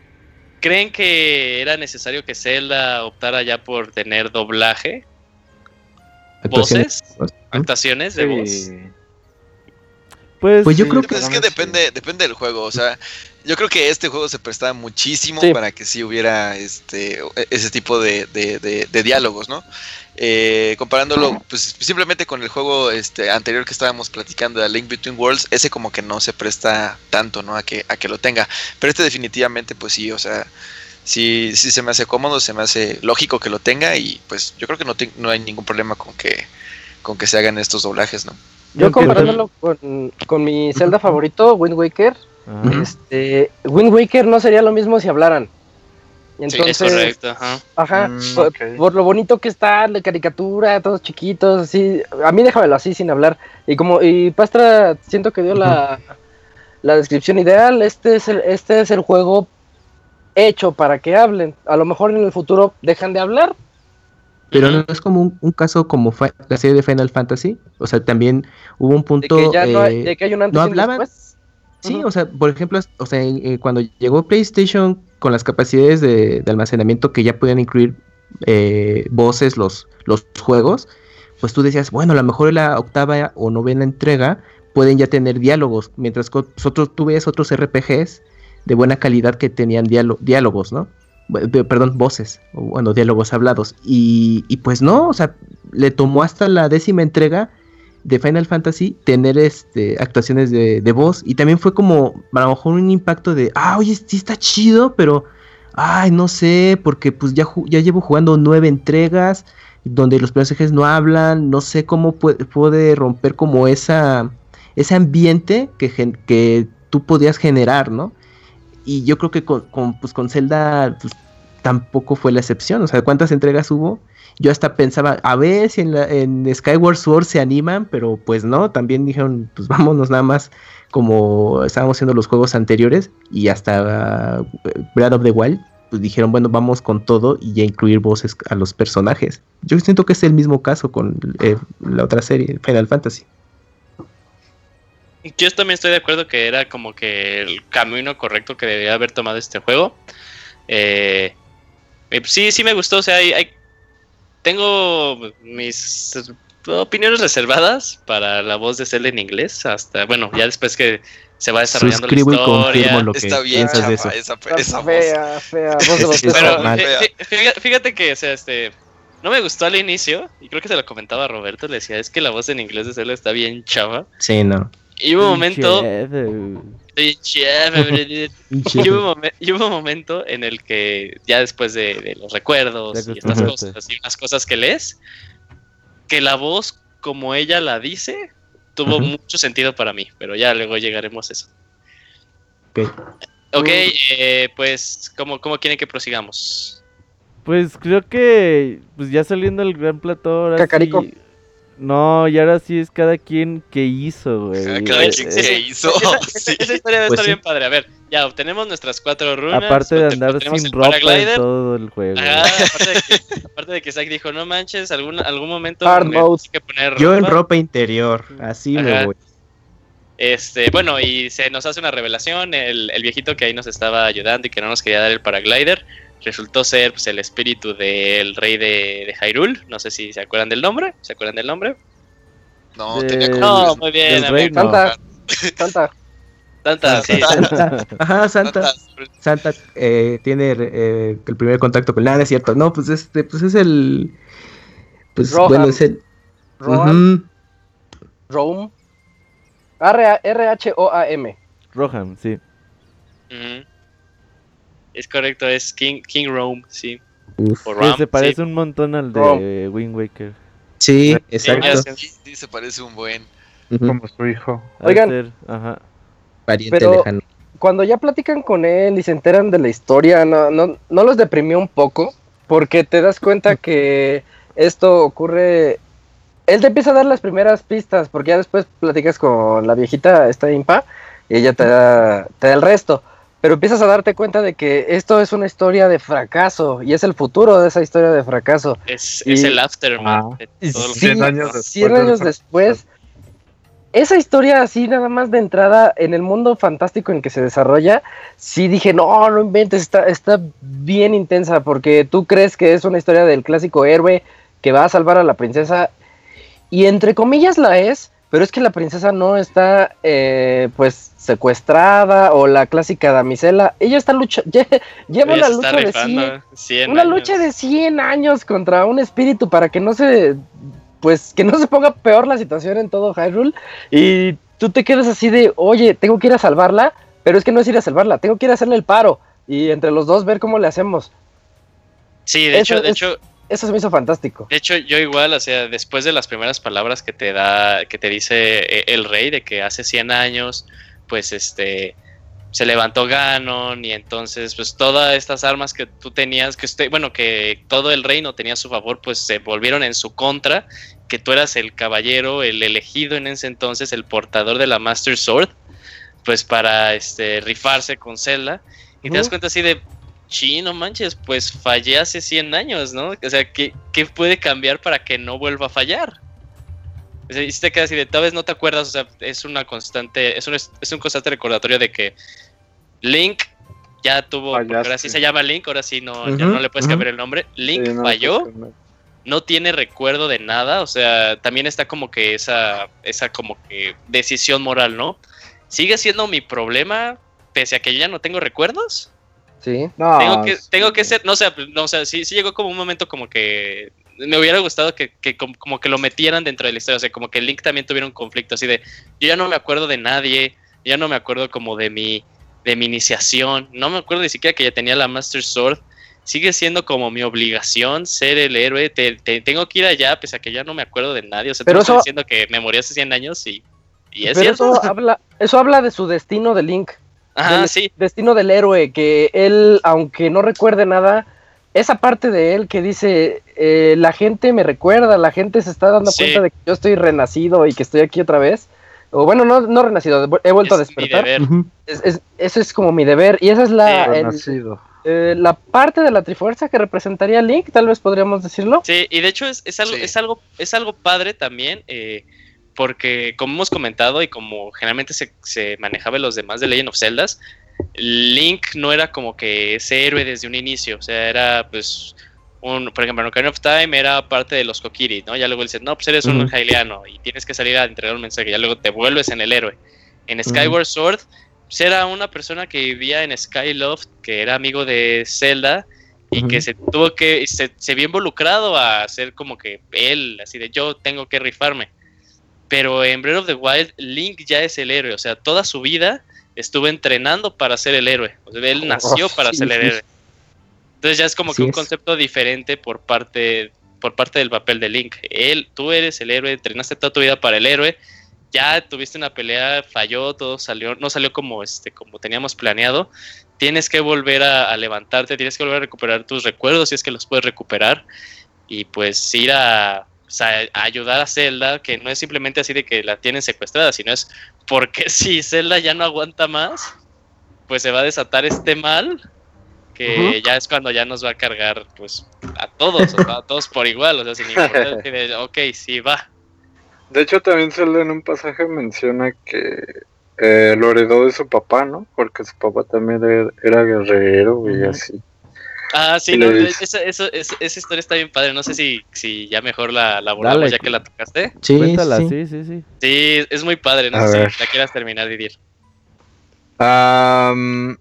¿Creen que era necesario que Zelda optara ya por tener doblaje, voces, actuaciones de voz? Sí. Pues, Pues yo sí, creo Pues es que depende, depende del juego, o sea, yo creo que este juego se prestaba muchísimo Sí. para que sí hubiera este ese tipo de, de- de- de diálogos, ¿no? Eh, comparándolo pues simplemente con el juego este anterior que estábamos platicando de Link Between Worlds, ese como que no se presta tanto, ¿no? A que, a que lo tenga, pero este definitivamente pues sí, o sea, sí, sí se me hace cómodo, se me hace lógico que lo tenga y pues yo creo que no, te- no hay ningún problema con que, con que se hagan estos doblajes, ¿no? Yo comparándolo con, con mi Zelda favorito, Wind Waker, Ajá. este, Wind Waker no sería lo mismo si hablaran. Sí, Entonces, es correcto. Ajá. Ajá, Mm, por, lo bonito que está, la caricatura, todos chiquitos, así. A mí déjamelo así sin hablar. Y como, y Pastra siento que dio la, la descripción ideal. Este es el, este es el juego hecho para que hablen. A lo mejor en el futuro dejan de hablar. Pero no es como un, un caso como la serie de Final Fantasy. O sea, también hubo un De punto. que ya no hay, de que hay un antes no y un hablaban. después. Sí, o sea, por ejemplo, o sea, eh, cuando llegó PlayStation con las capacidades de, de almacenamiento que ya podían incluir eh, voces los, los juegos, pues tú decías, bueno, a lo mejor en la octava o novena entrega pueden ya tener diálogos, mientras que otros, tú ves otros RPGs de buena calidad que tenían diálo- diálogos, ¿no? Perdón, voces, o bueno, diálogos hablados. Y, y pues no, o sea, le tomó hasta la décima entrega de Final Fantasy tener este actuaciones de, de voz. Y también fue como a lo mejor un impacto de ah oye sí está chido pero ay no sé porque pues ya ya llevo jugando nueve entregas donde los personajes no hablan no sé cómo puede, puede romper como esa ese ambiente que, que tú podías generar no y yo creo que con, con, pues, con Zelda pues, tampoco fue la excepción. O sea cuántas entregas hubo yo hasta pensaba, a ver si en, la- en Skyward Sword se animan, pero pues no, también dijeron, pues vámonos nada más como estábamos haciendo los juegos anteriores y hasta uh, Breath of the Wild, pues dijeron, bueno, vamos con todo y ya incluir voces a los personajes. Yo siento que es el mismo caso con eh, la otra serie, Final Fantasy. Yo también estoy de acuerdo que era como que el camino correcto que debía haber tomado este juego. Eh, eh, sí, sí me gustó. O sea, hay- tengo mis opiniones reservadas para la voz de Zelda en inglés. Hasta, bueno, ya después que se va desarrollando Suscribo y la confirmo historia. lo que Está bien, piensas de eso. esa, esa voz. fea, fea, voz de Pero fíjate, que, o sea, este, no me gustó al inicio, y creo que se lo comentaba a Roberto, le decía, es que la voz en inglés de Zelda está bien chava. Sí, no. Y hubo un momento. Estoy chévere. Y hubo, un momen- y hubo un momento en el que ya después de, de los recuerdos y estas cosas y unas cosas que lees, que la voz como ella la dice tuvo mucho sentido para mí, pero ya luego llegaremos a eso. Ok. Ok, eh, pues, ¿cómo, ¿cómo quieren que prosigamos? Pues creo que pues ya saliendo del gran plató ahora Cacarico. sí- No, y ahora sí es cada quien que hizo, güey. Cada Eh, quien eh, se hizo. Esa, sí. esa historia debe Pues estar sí. bien padre. A ver, ya obtenemos nuestras cuatro runas. Aparte de obte- andar sin ropa en todo el juego. Ajá, aparte, de que, aparte de que Zack dijo, no manches, algún, algún momento Hard me que poner Yo en ropa". ropa interior, así Ajá. me voy. Este, bueno, y se nos hace una revelación, el, el viejito que ahí nos estaba ayudando y que no nos quería dar el paraglider, resultó ser pues, el espíritu del rey de, de Hyrule, no sé si se acuerdan del nombre, ¿se acuerdan del nombre? No, De- tenía como. No, muy bien, rey, amigo. no. Santa, Santa. Tanta, sí. Santa, ajá, Santa, Santa eh, tiene eh, el primer contacto con nada, es cierto. No, pues este, pues es el, pues Rohan. bueno, es el, Rohan. Rome. R- R-H-O-A-M. Rohan, sí. Ujú. Es correcto, es King, King Rome, sí. Uf. O Ram, se parece sí. un montón al de Rom. Wind Waker. Sí, Sí, exacto. Sí, sí, se parece un buen. Como su hijo. Oigan. ser, Ajá. Pariente Pero- lejano. Cuando ya platican con él y se enteran de la historia, ¿no, no, no los deprimió un poco? Porque te das cuenta que esto ocurre... Él te empieza a dar las primeras pistas, porque ya después platicas con la viejita, esta impa, y ella te da, te da el resto. Pero empiezas a darte cuenta de que esto es una historia de fracaso, y es el futuro de esa historia de fracaso. Es, Y- es el aftermath Ah. de Sí, 100 años después 100 del años después. Esa historia así nada más de entrada en el mundo fantástico en que se desarrolla, sí dije, no, no inventes, está, está bien intensa porque tú crees que es una historia del clásico héroe que va a salvar a la princesa y entre comillas la es, pero es que la princesa no está eh, pues secuestrada o la clásica damisela, ella está lucha, lle- lleva Ella una lucha de rifando 100 100 una años. lucha de 100 años contra un espíritu para que no se pues que no se ponga peor la situación en todo Hyrule y tú te quedas así de, "Oye, tengo que ir a salvarla", pero es que no es ir a salvarla, tengo que ir a hacerle el paro y entre los dos ver cómo le hacemos. Sí, de Eso hecho, de es- hecho, Eso se me hizo fantástico. De hecho, yo igual, o sea, después de las primeras palabras que te da, que te dice eh, el rey de que hace 100 años, pues este, se levantó Ganon y entonces, pues todas estas armas que tú tenías, que usted, bueno, que todo el reino tenía a su favor, pues se volvieron en su contra, que tú eras el caballero, el elegido en ese entonces, el portador de la Master Sword, pues para este, rifarse con Zelda, y te das cuenta así de, Sí, no manches, pues fallé hace 100 años, ¿no? O sea, ¿qué, qué puede cambiar para que no vuelva a fallar? O sea, y si te quedas así de tal vez no te acuerdas, o sea, es una constante, es un, es un constante recordatorio de que Link ya tuvo, porque ahora sí se llama Link, ahora sí no, ya no le puedes cambiar el nombre. Link Sí, no, falló, no. no tiene recuerdo de nada, o sea, también está como que esa, esa como que decisión moral, ¿no? ¿Sigue siendo mi problema pese a que yo ya no tengo recuerdos? Sí. No, tengo que, tengo que ser, no sé, no, o sea, sí, sí llegó como un momento como que me hubiera gustado que, que como, como que lo metieran dentro de la historia, o sea, como que Link también tuviera un conflicto así de, yo ya no me acuerdo de nadie, ya no me acuerdo como de mi, de mi iniciación, no me acuerdo ni siquiera que ya tenía la Master Sword, sigue siendo como mi obligación ser el héroe, te, te- tengo que ir allá, pese a que ya no me acuerdo de nadie, o sea, Pero estás eso- diciendo que me morí hace 100 años y, y es Pero cierto. eso habla, eso habla de su destino de Link. Ajá, del sí, destino del héroe, que él, aunque no recuerde nada, esa parte de él que dice, eh, la gente me recuerda, la gente se está dando Sí. cuenta de que yo estoy renacido y que estoy aquí otra vez. O bueno, no, no renacido, he vuelto a es mi despertar. deber. Es- es- eso es como mi deber. Y esa es la, el- eh, la parte de la Trifuerza que representaría Link, tal vez podríamos decirlo. Sí, y de hecho es, es algo, Sí. es algo, es algo padre también, eh, porque como hemos comentado y como generalmente se, se manejaba en los demás de Legend of Zeldas, Link no era como que ese héroe desde un inicio, o sea, era pues un, por ejemplo, en Ocarina of Time era parte de los Kokiri, ¿no? Ya luego dices, no, pues eres un. Hyliano y tienes que salir a entregar un mensaje, ya luego te vuelves en el héroe. En Skyward Sword, pues era una persona que vivía en Skyloft, que era amigo de Zelda, y que se tuvo que, se, se vio involucrado a hacer como que él, así de yo tengo que rifarme. Pero en Breath of the Wild, Link ya es el héroe, o sea, toda su vida estuvo entrenando para ser el héroe. O sea, él nació para sí, ser el héroe. Entonces ya es como que un es. concepto diferente por parte, por parte del papel de Link. Él, tú eres el héroe, entrenaste toda tu vida para el héroe. Ya tuviste una pelea, falló, todo salió, no salió como este, como teníamos planeado. Tienes que volver a, a levantarte, tienes que volver a recuperar tus recuerdos si es que los puedes recuperar. Y pues ir a, o sea, a ayudar a Zelda, que no es simplemente así de que la tienen secuestrada, sino es porque si Zelda ya no aguanta más, pues se va a desatar este mal que ya es cuando ya nos va a cargar pues a todos, o sea, a todos por igual, o sea, sin importar de, ok, sí va. De hecho, también Zelda en un pasaje menciona que eh, lo heredó de su papá, ¿no? Porque su papá también era, era guerrero y así. Ah, sí, no, esa, eso- esa- esa historia está bien padre, no sé si, si ya mejor la, la abordamos Dale. ya que la tocaste. Sí, Cuéntala, sí. sí, sí, sí. Sí, es muy padre, no A sé ver. si la quieras terminar, Didier. Am,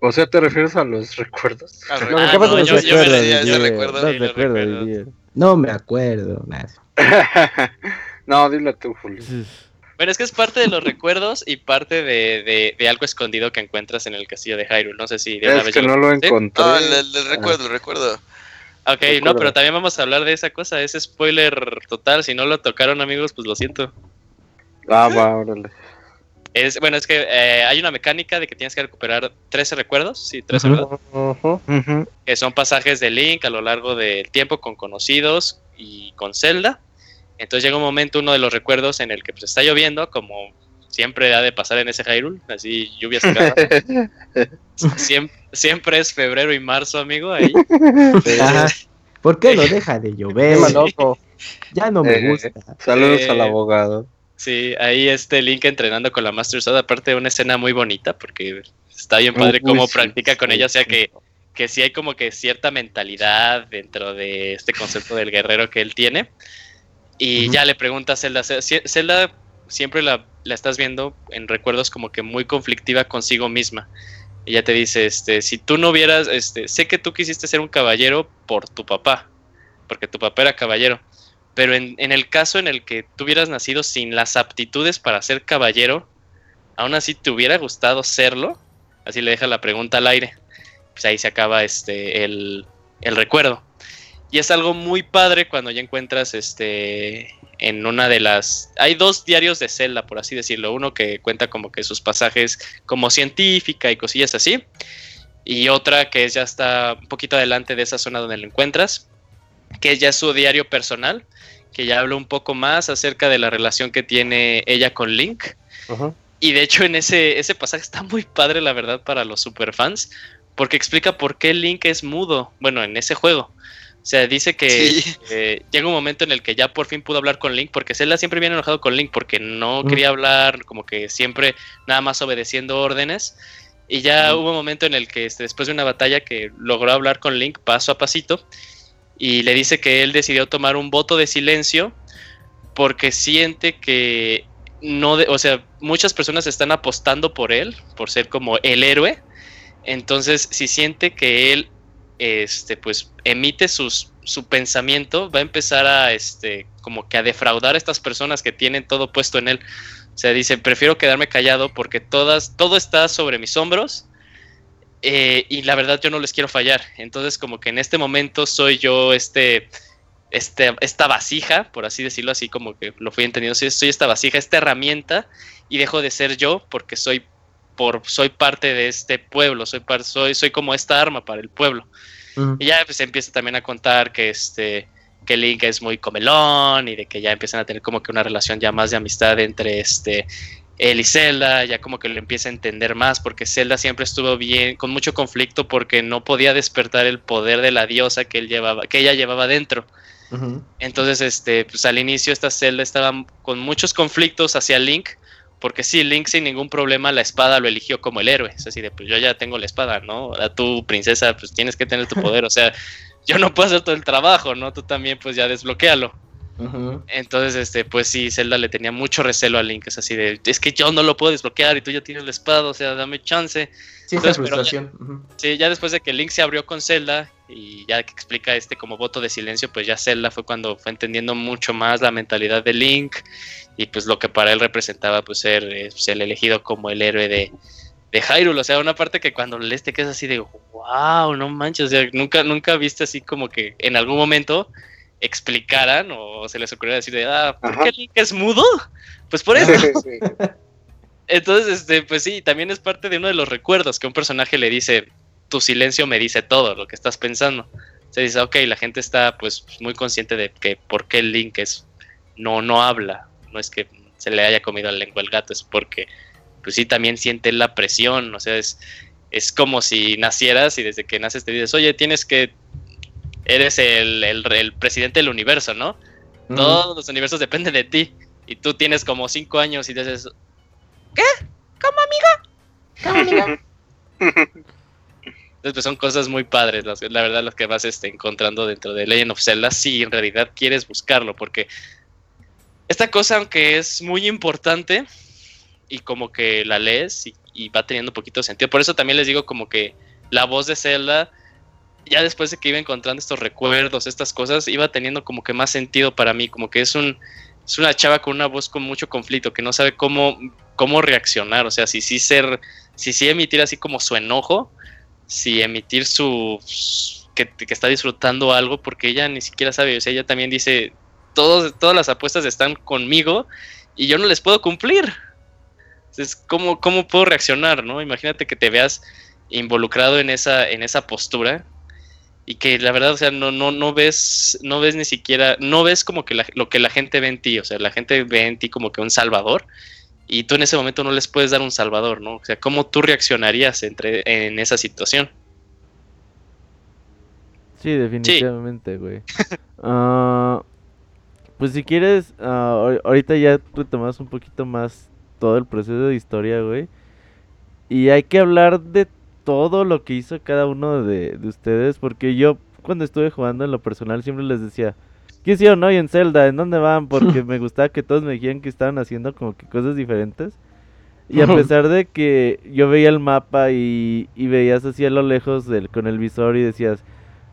o sea, ¿te refieres a los recuerdos? Ah, no, yo, yo me ese Didier, recuerdo. no los recuerdos. Me acuerdo. nada. no, dile tú, Julio. Bueno, es que es parte de los recuerdos y parte de, de- de algo escondido que encuentras en el castillo de Hyrule. No sé si de una Es vez que no lo encontré. No, el, el- el recuerdo, el recuerdo. Ok, no, pero también vamos a hablar de esa cosa, ese spoiler total. Si no lo tocaron, amigos, pues lo siento. Ah, va, órale. Es, bueno, es que eh, hay una mecánica de que tienes que recuperar 13 recuerdos, sí, 13 Ujú. ¿verdad? Ujú. Ujú. que son pasajes de Link a lo largo del tiempo con conocidos y con Zelda. Entonces llega un momento, uno de los recuerdos, en el que pues, está lloviendo, como siempre ha de pasar en ese Hyrule, así lluvias siempre, siempre es febrero y marzo, amigo, ahí. Ajá. ¿Por qué no deja de llover? Loco. Ya no me Eh, gusta. Saludos Eh, al abogado. Sí, ahí este Link entrenando con la Master Sword, aparte de una escena muy bonita, porque está bien Uy, padre cómo sí, practica con sí, ella, o sea sí. que, que sí hay como que cierta mentalidad dentro de este concepto del guerrero que él tiene. Y ya le pregunta a Zelda, Zelda siempre la, la estás viendo en recuerdos como que muy conflictiva consigo misma. Ella te dice, este, si tú no hubieras, este, sé que tú quisiste ser un caballero por tu papá, porque tu papá era caballero, pero en, en el caso en el que tú hubieras nacido sin las aptitudes para ser caballero, aún así te hubiera gustado serlo, así le deja la pregunta al aire, pues ahí se acaba este, el, el recuerdo. Y es algo muy padre cuando ya encuentras este en una de las hay dos diarios de Zelda, por así decirlo, uno que cuenta como que sus pasajes como científica y cosillas así, y otra que ya está un poquito adelante de esa zona donde lo encuentras, que es ya su diario personal, que ya habla un poco más acerca de la relación que tiene ella con Link. Y de hecho en ese, ese pasaje está muy padre, la verdad, para los superfans, porque explica por qué Link es mudo, bueno, en ese juego. O sea, dice que Sí. eh, llega un momento en el que ya por fin pudo hablar con Link, porque Zelda siempre viene enojado con Link, porque no Mm. quería hablar, como que siempre nada más obedeciendo órdenes. Y ya Mm. hubo un momento en el que este, después de una batalla que logró hablar con Link paso a pasito, y le dice que él decidió tomar un voto de silencio porque siente que no, de- o sea, muchas personas están apostando por él, por ser como el héroe. Entonces, si siente que él, este, pues, emite sus, su pensamiento, va a empezar a, este, como que a defraudar a estas personas que tienen todo puesto en él. O sea, dice, prefiero quedarme callado porque todas, todo está sobre mis hombros. eh, y la verdad yo no les quiero fallar. Entonces, como que en este momento soy yo este, este, esta vasija, por así decirlo, así como que lo fui entendiendo, soy, esta vasija, esta herramienta, y dejo de ser yo porque soy, por, soy parte de este pueblo, soy, par- soy, soy como esta arma para el pueblo. Y ya pues empieza también a contar que este que Link es muy comelón y de que ya empiezan a tener como que una relación ya más de amistad entre este él y Zelda, ya como que lo empieza a entender más porque Zelda siempre estuvo bien con mucho conflicto porque no podía despertar el poder de la diosa que él llevaba, que ella llevaba dentro. Entonces, este, pues al inicio esta Zelda estaba con muchos conflictos hacia Link, porque sí, Link sin ningún problema la espada lo eligió como el héroe. Es así de, pues yo ya tengo la espada, ¿no? A tu princesa, pues tienes que tener tu poder. O sea, yo no puedo hacer todo el trabajo, ¿no? Tú también, pues ya desbloquéalo. Ujú. Entonces, este, pues sí, Zelda le tenía mucho recelo a Link, es así de, es que yo no lo puedo desbloquear y tú ya tienes la espada, o sea, dame chance. Sí, esa Entonces, ya- frustración. Sí, ya después de que Link se abrió con Zelda y ya que explica este como voto de silencio, pues ya Zelda fue cuando fue entendiendo mucho más la mentalidad de Link y pues lo que para él representaba pues ser, eh, pues, el elegido como el héroe de, de Hyrule. O sea, una parte que cuando lees te quedas así de wow, no manches, o sea, nunca, nunca viste así como que en algún momento explicaran o se les ocurriera decir de, ah, ¿por Ajá. qué Link es mudo? Pues por eso. Entonces, este, pues sí, también es parte de uno de los recuerdos que un personaje le dice, tu silencio me dice todo lo que estás pensando. Se dice, ok, la gente está pues muy consciente de que por qué el Link es, no, no habla, no es que se le haya comido la lengua al gato, es porque pues sí también siente la presión, o sea, es, es como si nacieras y desde que naces te dices, oye, tienes que, eres el, el, el presidente del universo, ¿no? Todos los universos dependen de ti. Y tú tienes como cinco años y dices, ¿qué? ¿Cómo amiga? Entonces, pues son cosas muy padres, la verdad, las que vas este, encontrando dentro de Legend of Zelda, si en realidad quieres buscarlo, porque esta cosa, aunque es muy importante y como que la lees y, va teniendo un poquito sentido, por eso también les digo como que la voz de Zelda, ya después de que iba encontrando estos recuerdos, estas cosas, iba teniendo como que más sentido para mí, como que es un es una chava con una voz con mucho conflicto, que no sabe cómo, cómo reaccionar, o sea, si sí ser, si sí emitir así como su enojo, si emitir su que, que está disfrutando algo, porque ella ni siquiera sabe, o sea, ella también dice, todos, todas las apuestas están conmigo y yo no les puedo cumplir. Entonces, ¿cómo, cómo puedo reaccionar, no? Imagínate que te veas involucrado en esa, en esa postura y que la verdad, o sea, no, no, no ves, no ves ni siquiera, no ves como que la- lo que la gente ve en ti, o sea, la gente ve en ti como que un salvador y tú en ese momento no les puedes dar un salvador, ¿no? O sea, ¿cómo tú reaccionarías entre, en esa situación? Sí, definitivamente, güey. Ah, pues si quieres, ah, ahor- ahorita ya retomamos un poquito más todo el proceso de historia, güey. Y hay que hablar de todo lo que hizo cada uno de, de ustedes, porque yo cuando estuve jugando en lo personal siempre les decía, ¿qué hicieron hoy en Zelda? ¿En dónde van? Porque me gustaba que todos me dijeran que estaban haciendo como que cosas diferentes. Y a pesar de que yo veía el mapa y, y veías así a lo lejos del, con el visor y decías,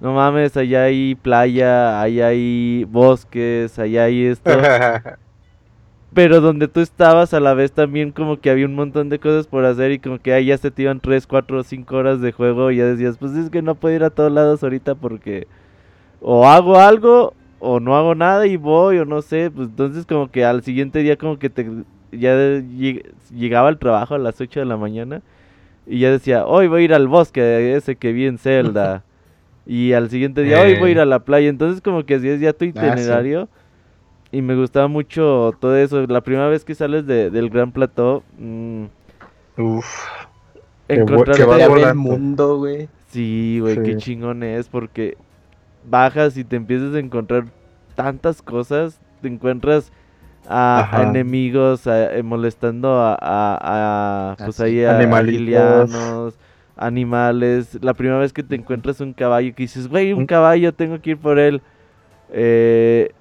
no mames, allá hay playa, allá hay bosques, allá hay esto. Pero donde tú estabas a la vez también como que había un montón de cosas por hacer y como que ahí ya se te iban 3, 4 o 5 horas de juego y ya decías, pues es que no puedo ir a todos lados ahorita porque o hago algo o no hago nada y voy o no sé, pues entonces como que al siguiente día como que te ya de- lleg- llegaba al trabajo a las 8 de la mañana y ya decía, hoy voy a ir al bosque ese que vi en Zelda. Y al siguiente día, hoy voy a ir a la playa. Entonces como que hacías ya tu sí. itinerario. Y me gustaba mucho todo eso. La primera vez que sales de- del Gran Plató, mm, Uf. Encontrarte... volando. el mundo, güey. Sí, güey, qué chingón es porque bajas y te empiezas a encontrar tantas cosas. Te encuentras a, a enemigos a- eh, molestando a, a- a, pues Así, ahí a, a animalitos. gilianos, animales. La primera vez que te encuentras un caballo que dices, güey, un Un- caballo, tengo que ir por él. Eh,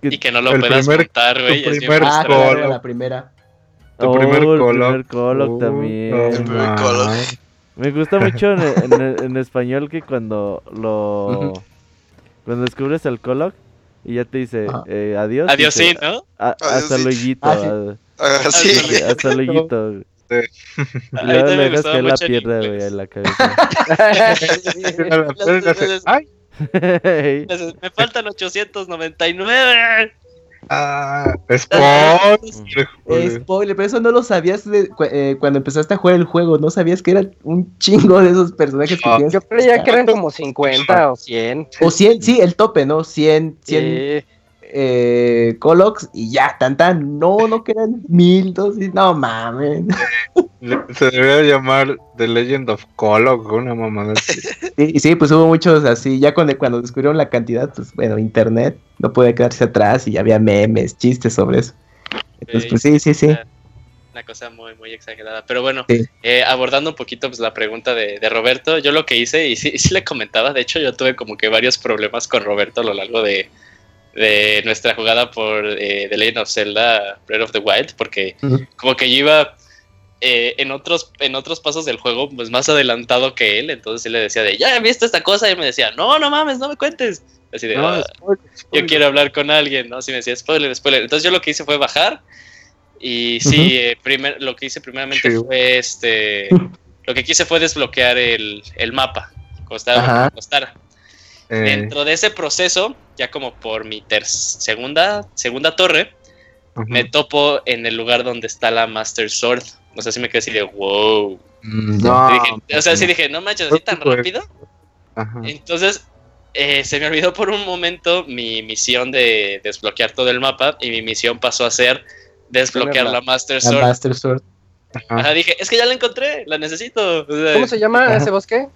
que- Y que no lo El puedas primer- montar, güey. primer Ah, claro, la primera. Tu Oh, primer el Colo. primer Colo Uh, también. no El primer Colo. Me gusta mucho en, en- en español que cuando lo cuando descubres el Coloc y ya te dice eh, adiós. Adiós, dice, sí, ¿no? "A- Adiós, hasta sí". luego. Ah, sí. Ah, sí. sí. Hasta luego. Luego le me dejas caer la pierna, güey, en la cabeza. Ay, Me faltan 899. Ah, spoiler, Eh, Julio. spoiler, pero eso no lo sabías de- eh, cuando empezaste a jugar el juego. No sabías que eran un chingo de esos personajes que Ah. tienes. Yo creía que eran como 50 o 100. O 100, sí, el tope, ¿no? 100, 100 Sí. Eh, Colox y ya, tan tan. No, no que eran mil, dos, y- no mames. Se debería llamar The Legend of Colo, una mamada. Sí, y sí, pues hubo muchos así. Ya cuando, cuando descubrieron la cantidad, pues bueno, internet no puede quedarse atrás y había memes, chistes sobre eso. Entonces, pues sí, sí, sí. Una cosa muy, muy exagerada. Pero bueno, Sí. eh, abordando un poquito pues, la pregunta de, de Roberto, yo lo que hice, y sí, sí le comentaba, de hecho yo tuve como que varios problemas con Roberto a lo largo de, de nuestra jugada por eh, The Legend of Zelda Breath of the Wild, porque como que yo iba eh, en, otros, en otros pasos del juego pues más adelantado que él, entonces él le decía de, ya he visto esta cosa, y él me decía, no, no mames, no me cuentes. Así de, No, "Ah, spoiler, yo quiero hablar con alguien, ¿no? Si me decía spoiler, spoiler. Entonces yo lo que hice fue bajar y sí, eh, primer, lo que hice primeramente fue este, lo que quise fue desbloquear el, el mapa, costara costara. Eh, Dentro de ese proceso, ya como por mi ter segunda, segunda torre, me topo en el lugar donde está la Master Sword. O sea, sí me quedé así de wow. Mm, No. Dije- o sea, sí dije, no manches, así tan rápido. Ajá. Entonces, eh, se me olvidó por un momento mi misión de desbloquear todo el mapa y mi misión pasó a ser desbloquear la Master La Sword. Master Sword. Ajá. Ajá, dije, es que ya la encontré, la necesito. O sea, ¿Cómo se llama Ajá. ese bosque?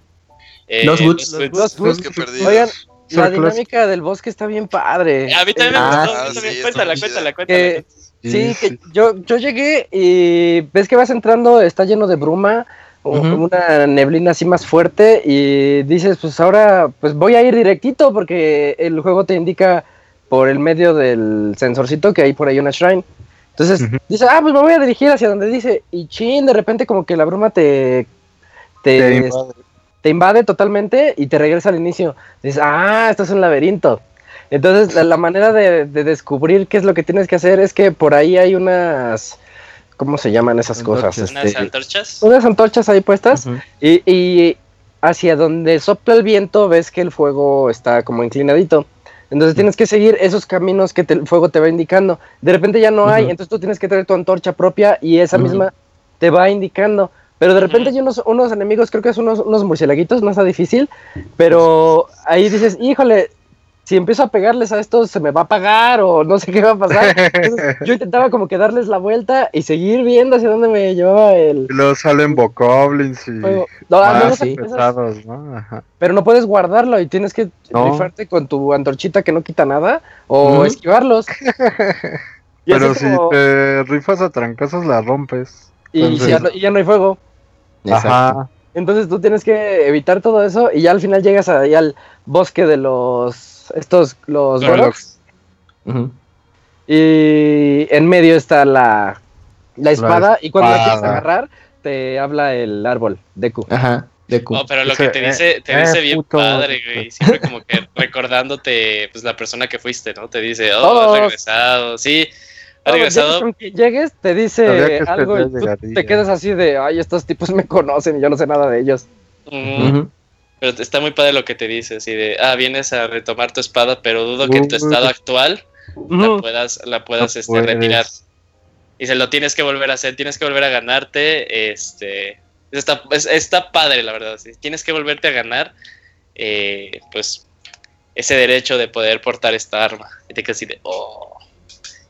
Eh, Los Woods. Los Woods. Los. Oigan, La dinámica del bosque está bien padre. A mí también Ah, me gustó. sí, a mí también. está Cuéntala, cuéntala, cuéntala. Que- Sí, que yo, yo llegué y ves que vas entrando, está lleno de bruma, o- una neblina así más fuerte y dices, pues ahora pues voy a ir directito porque el juego te indica por el medio del sensorcito que hay por ahí una shrine. Entonces Ujú. dices, ah, pues me voy a dirigir hacia donde dice y chin, de repente como que la bruma te... te, Te invade. Te invade totalmente y te regresa al inicio. Dices, ah, esto es un laberinto. Entonces, la, la manera de, de descubrir qué es lo que tienes que hacer es que por ahí hay unas. ¿Cómo se llaman esas cosas? Antorchas. Unas Este, antorchas. unas antorchas ahí puestas. Y, y hacia donde sopla el viento, ves que el fuego está como inclinadito. Entonces tienes que seguir esos caminos que te- el fuego te va indicando. De repente ya no hay, entonces tú tienes que traer tu antorcha propia y esa misma te va indicando. Pero de repente hay unos, unos enemigos, creo que son unos, unos murcielaguitos, no está difícil. Pero ahí dices, híjole, si empiezo a pegarles a estos, se me va a apagar o no sé qué va a pasar. Entonces, yo intentaba como que darles la vuelta y seguir viendo hacia dónde me llevaba el Y luego salen bokoblins y. No, más sí. pesados, ¿no? Ajá. pero no puedes guardarlo y tienes que No. rifarte con tu antorchita que no quita nada o esquivarlos. Pero si te rifas a trancazos la rompes. y entonces- ya no, y ya no hay fuego. Exacto. Ajá. Entonces tú tienes que evitar todo eso y ya al final llegas ahí al bosque de los estos los Gorloks. Goroks Ujú. y en medio está la, la espada y cuando la quieres agarrar te habla el árbol Deku. Ajá. Deku. No, pero lo que te eh, dice, te eh, dice bien puto. padre, güey. Siempre como que recordándote, pues, la persona que fuiste, ¿no? Te dice, oh, Todos. has regresado. Sí, llegues regresado. llegues, te dice este algo y tú te quedas así de, ay, estos tipos me conocen y yo no sé nada de ellos. Ujú. Pero está muy padre lo que te dice, así de, ah, vienes a retomar tu espada, pero dudo que en tu estado actual la puedas, la puedas No este, retirar. Y se lo tienes que volver a hacer, tienes que volver a ganarte, este... Está, es- está padre, la verdad. sí. Tienes que volverte a ganar, eh, pues, ese derecho de poder portar esta arma. Y te quedas así de, oh.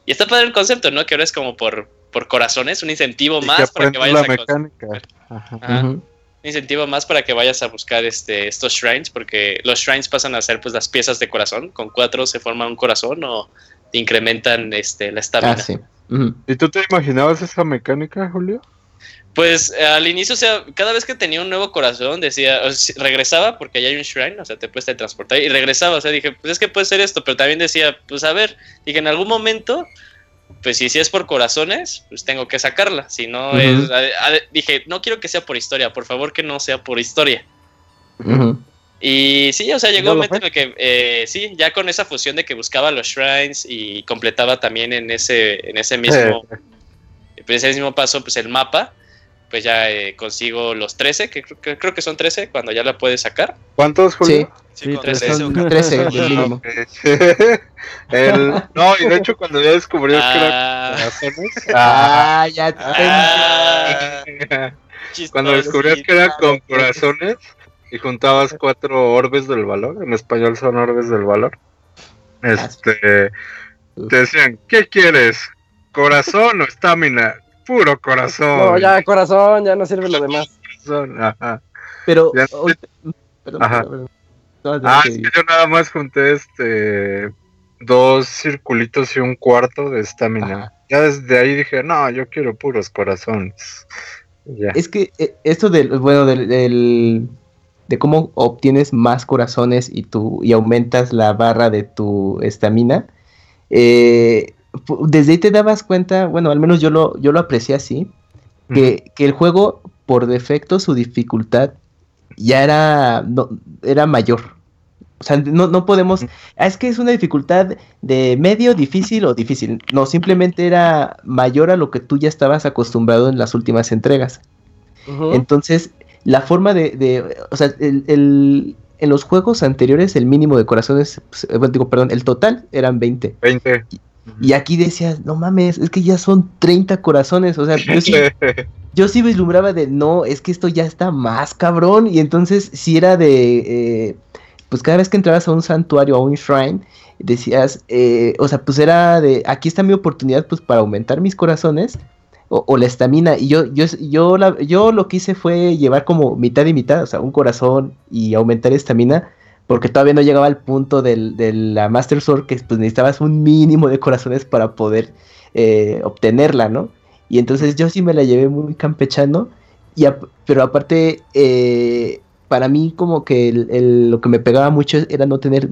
Y está padre el concepto, ¿no? Que ahora es como por, por corazones, un incentivo Y más para que vayas la a... mecánica. Ajá. Ajá. Ujú. un incentivo más para que vayas a buscar este, estos shrines, porque los shrines pasan a ser pues las piezas de corazón. Con cuatro se forma un corazón o te incrementan este, la estamina. Ah, sí. ¿Y tú te imaginabas esa mecánica, Julio? Pues eh, al inicio, o sea, cada vez que tenía un nuevo corazón, decía, o sea, regresaba porque allá hay un shrine, o sea, te puedes transportar y regresaba, o sea, dije, pues es que puede ser esto, pero también decía, pues a ver, dije, en algún momento, pues si, si es por corazones, pues tengo que sacarla, si no es, a- a- dije, no quiero que sea por historia, por favor que no sea por historia. Y sí, o sea, llegó ¿No un momento en el que, eh, sí, ya con esa fusión de que buscaba los shrines y completaba también en ese, en ese mismo, en ese mismo paso, pues el mapa, pues ya eh, consigo los 13, que, creo- que creo que son 13 cuando ya la puedes sacar. ¿Cuántos, Julio? Sí, Sí, tres trece son- o 13 del mínimo. El- no, y de hecho cuando ya descubrías que eran Ah, corazones, Ah, ya ah, cuando descubrías que era con corazones y juntabas cuatro orbes del valor, en español son orbes del valor, este, te decían, ¿qué quieres? ¿Corazón o estamina? Puro corazón. No, ya corazón, ya no sirve lo demás. corazón, ajá. Pero. Ya- perdón, Ajá. perdón, perdón. Ah, es que yo nada más junté este dos circulitos y un cuarto de estamina. Ya desde ahí dije, no, yo quiero puros corazones. Ya. Es que eh, esto del, bueno, del, del- de cómo obtienes más corazones y tu y aumentas la barra de tu estamina, eh, desde ahí te dabas cuenta, bueno, al menos yo lo, yo lo aprecié así, que, que el juego, por defecto, su dificultad ya era, no, era mayor. O sea, no, no podemos... ah, es que es una dificultad de medio, difícil o difícil. No, simplemente era mayor a lo que tú ya estabas acostumbrado en las últimas entregas. Entonces, la forma de, de- o sea, el, el- en los juegos anteriores el mínimo de corazones, pues, eh, bueno, digo, perdón, el total eran 20. 20. Y aquí decías, no mames, es que ya son 30 corazones. O sea, yo sí, yo sí vislumbraba de, no, es que esto ya está más cabrón. Y entonces, si era de, eh, pues cada vez que entrabas a un santuario, a un shrine, decías, eh, o sea, pues era de, aquí está mi oportunidad, pues para aumentar mis corazones. O, o la estamina, y yo, yo, yo, la- yo lo que hice fue llevar como mitad y mitad, o sea, un corazón y aumentar estamina, porque todavía no llegaba al punto del, de la Master Sword, que pues necesitabas un mínimo de corazones para poder eh, obtenerla, ¿no? Y entonces yo sí me la llevé muy campechano, y pero aparte, eh, para mí como que el- el- lo que me pegaba mucho era no tener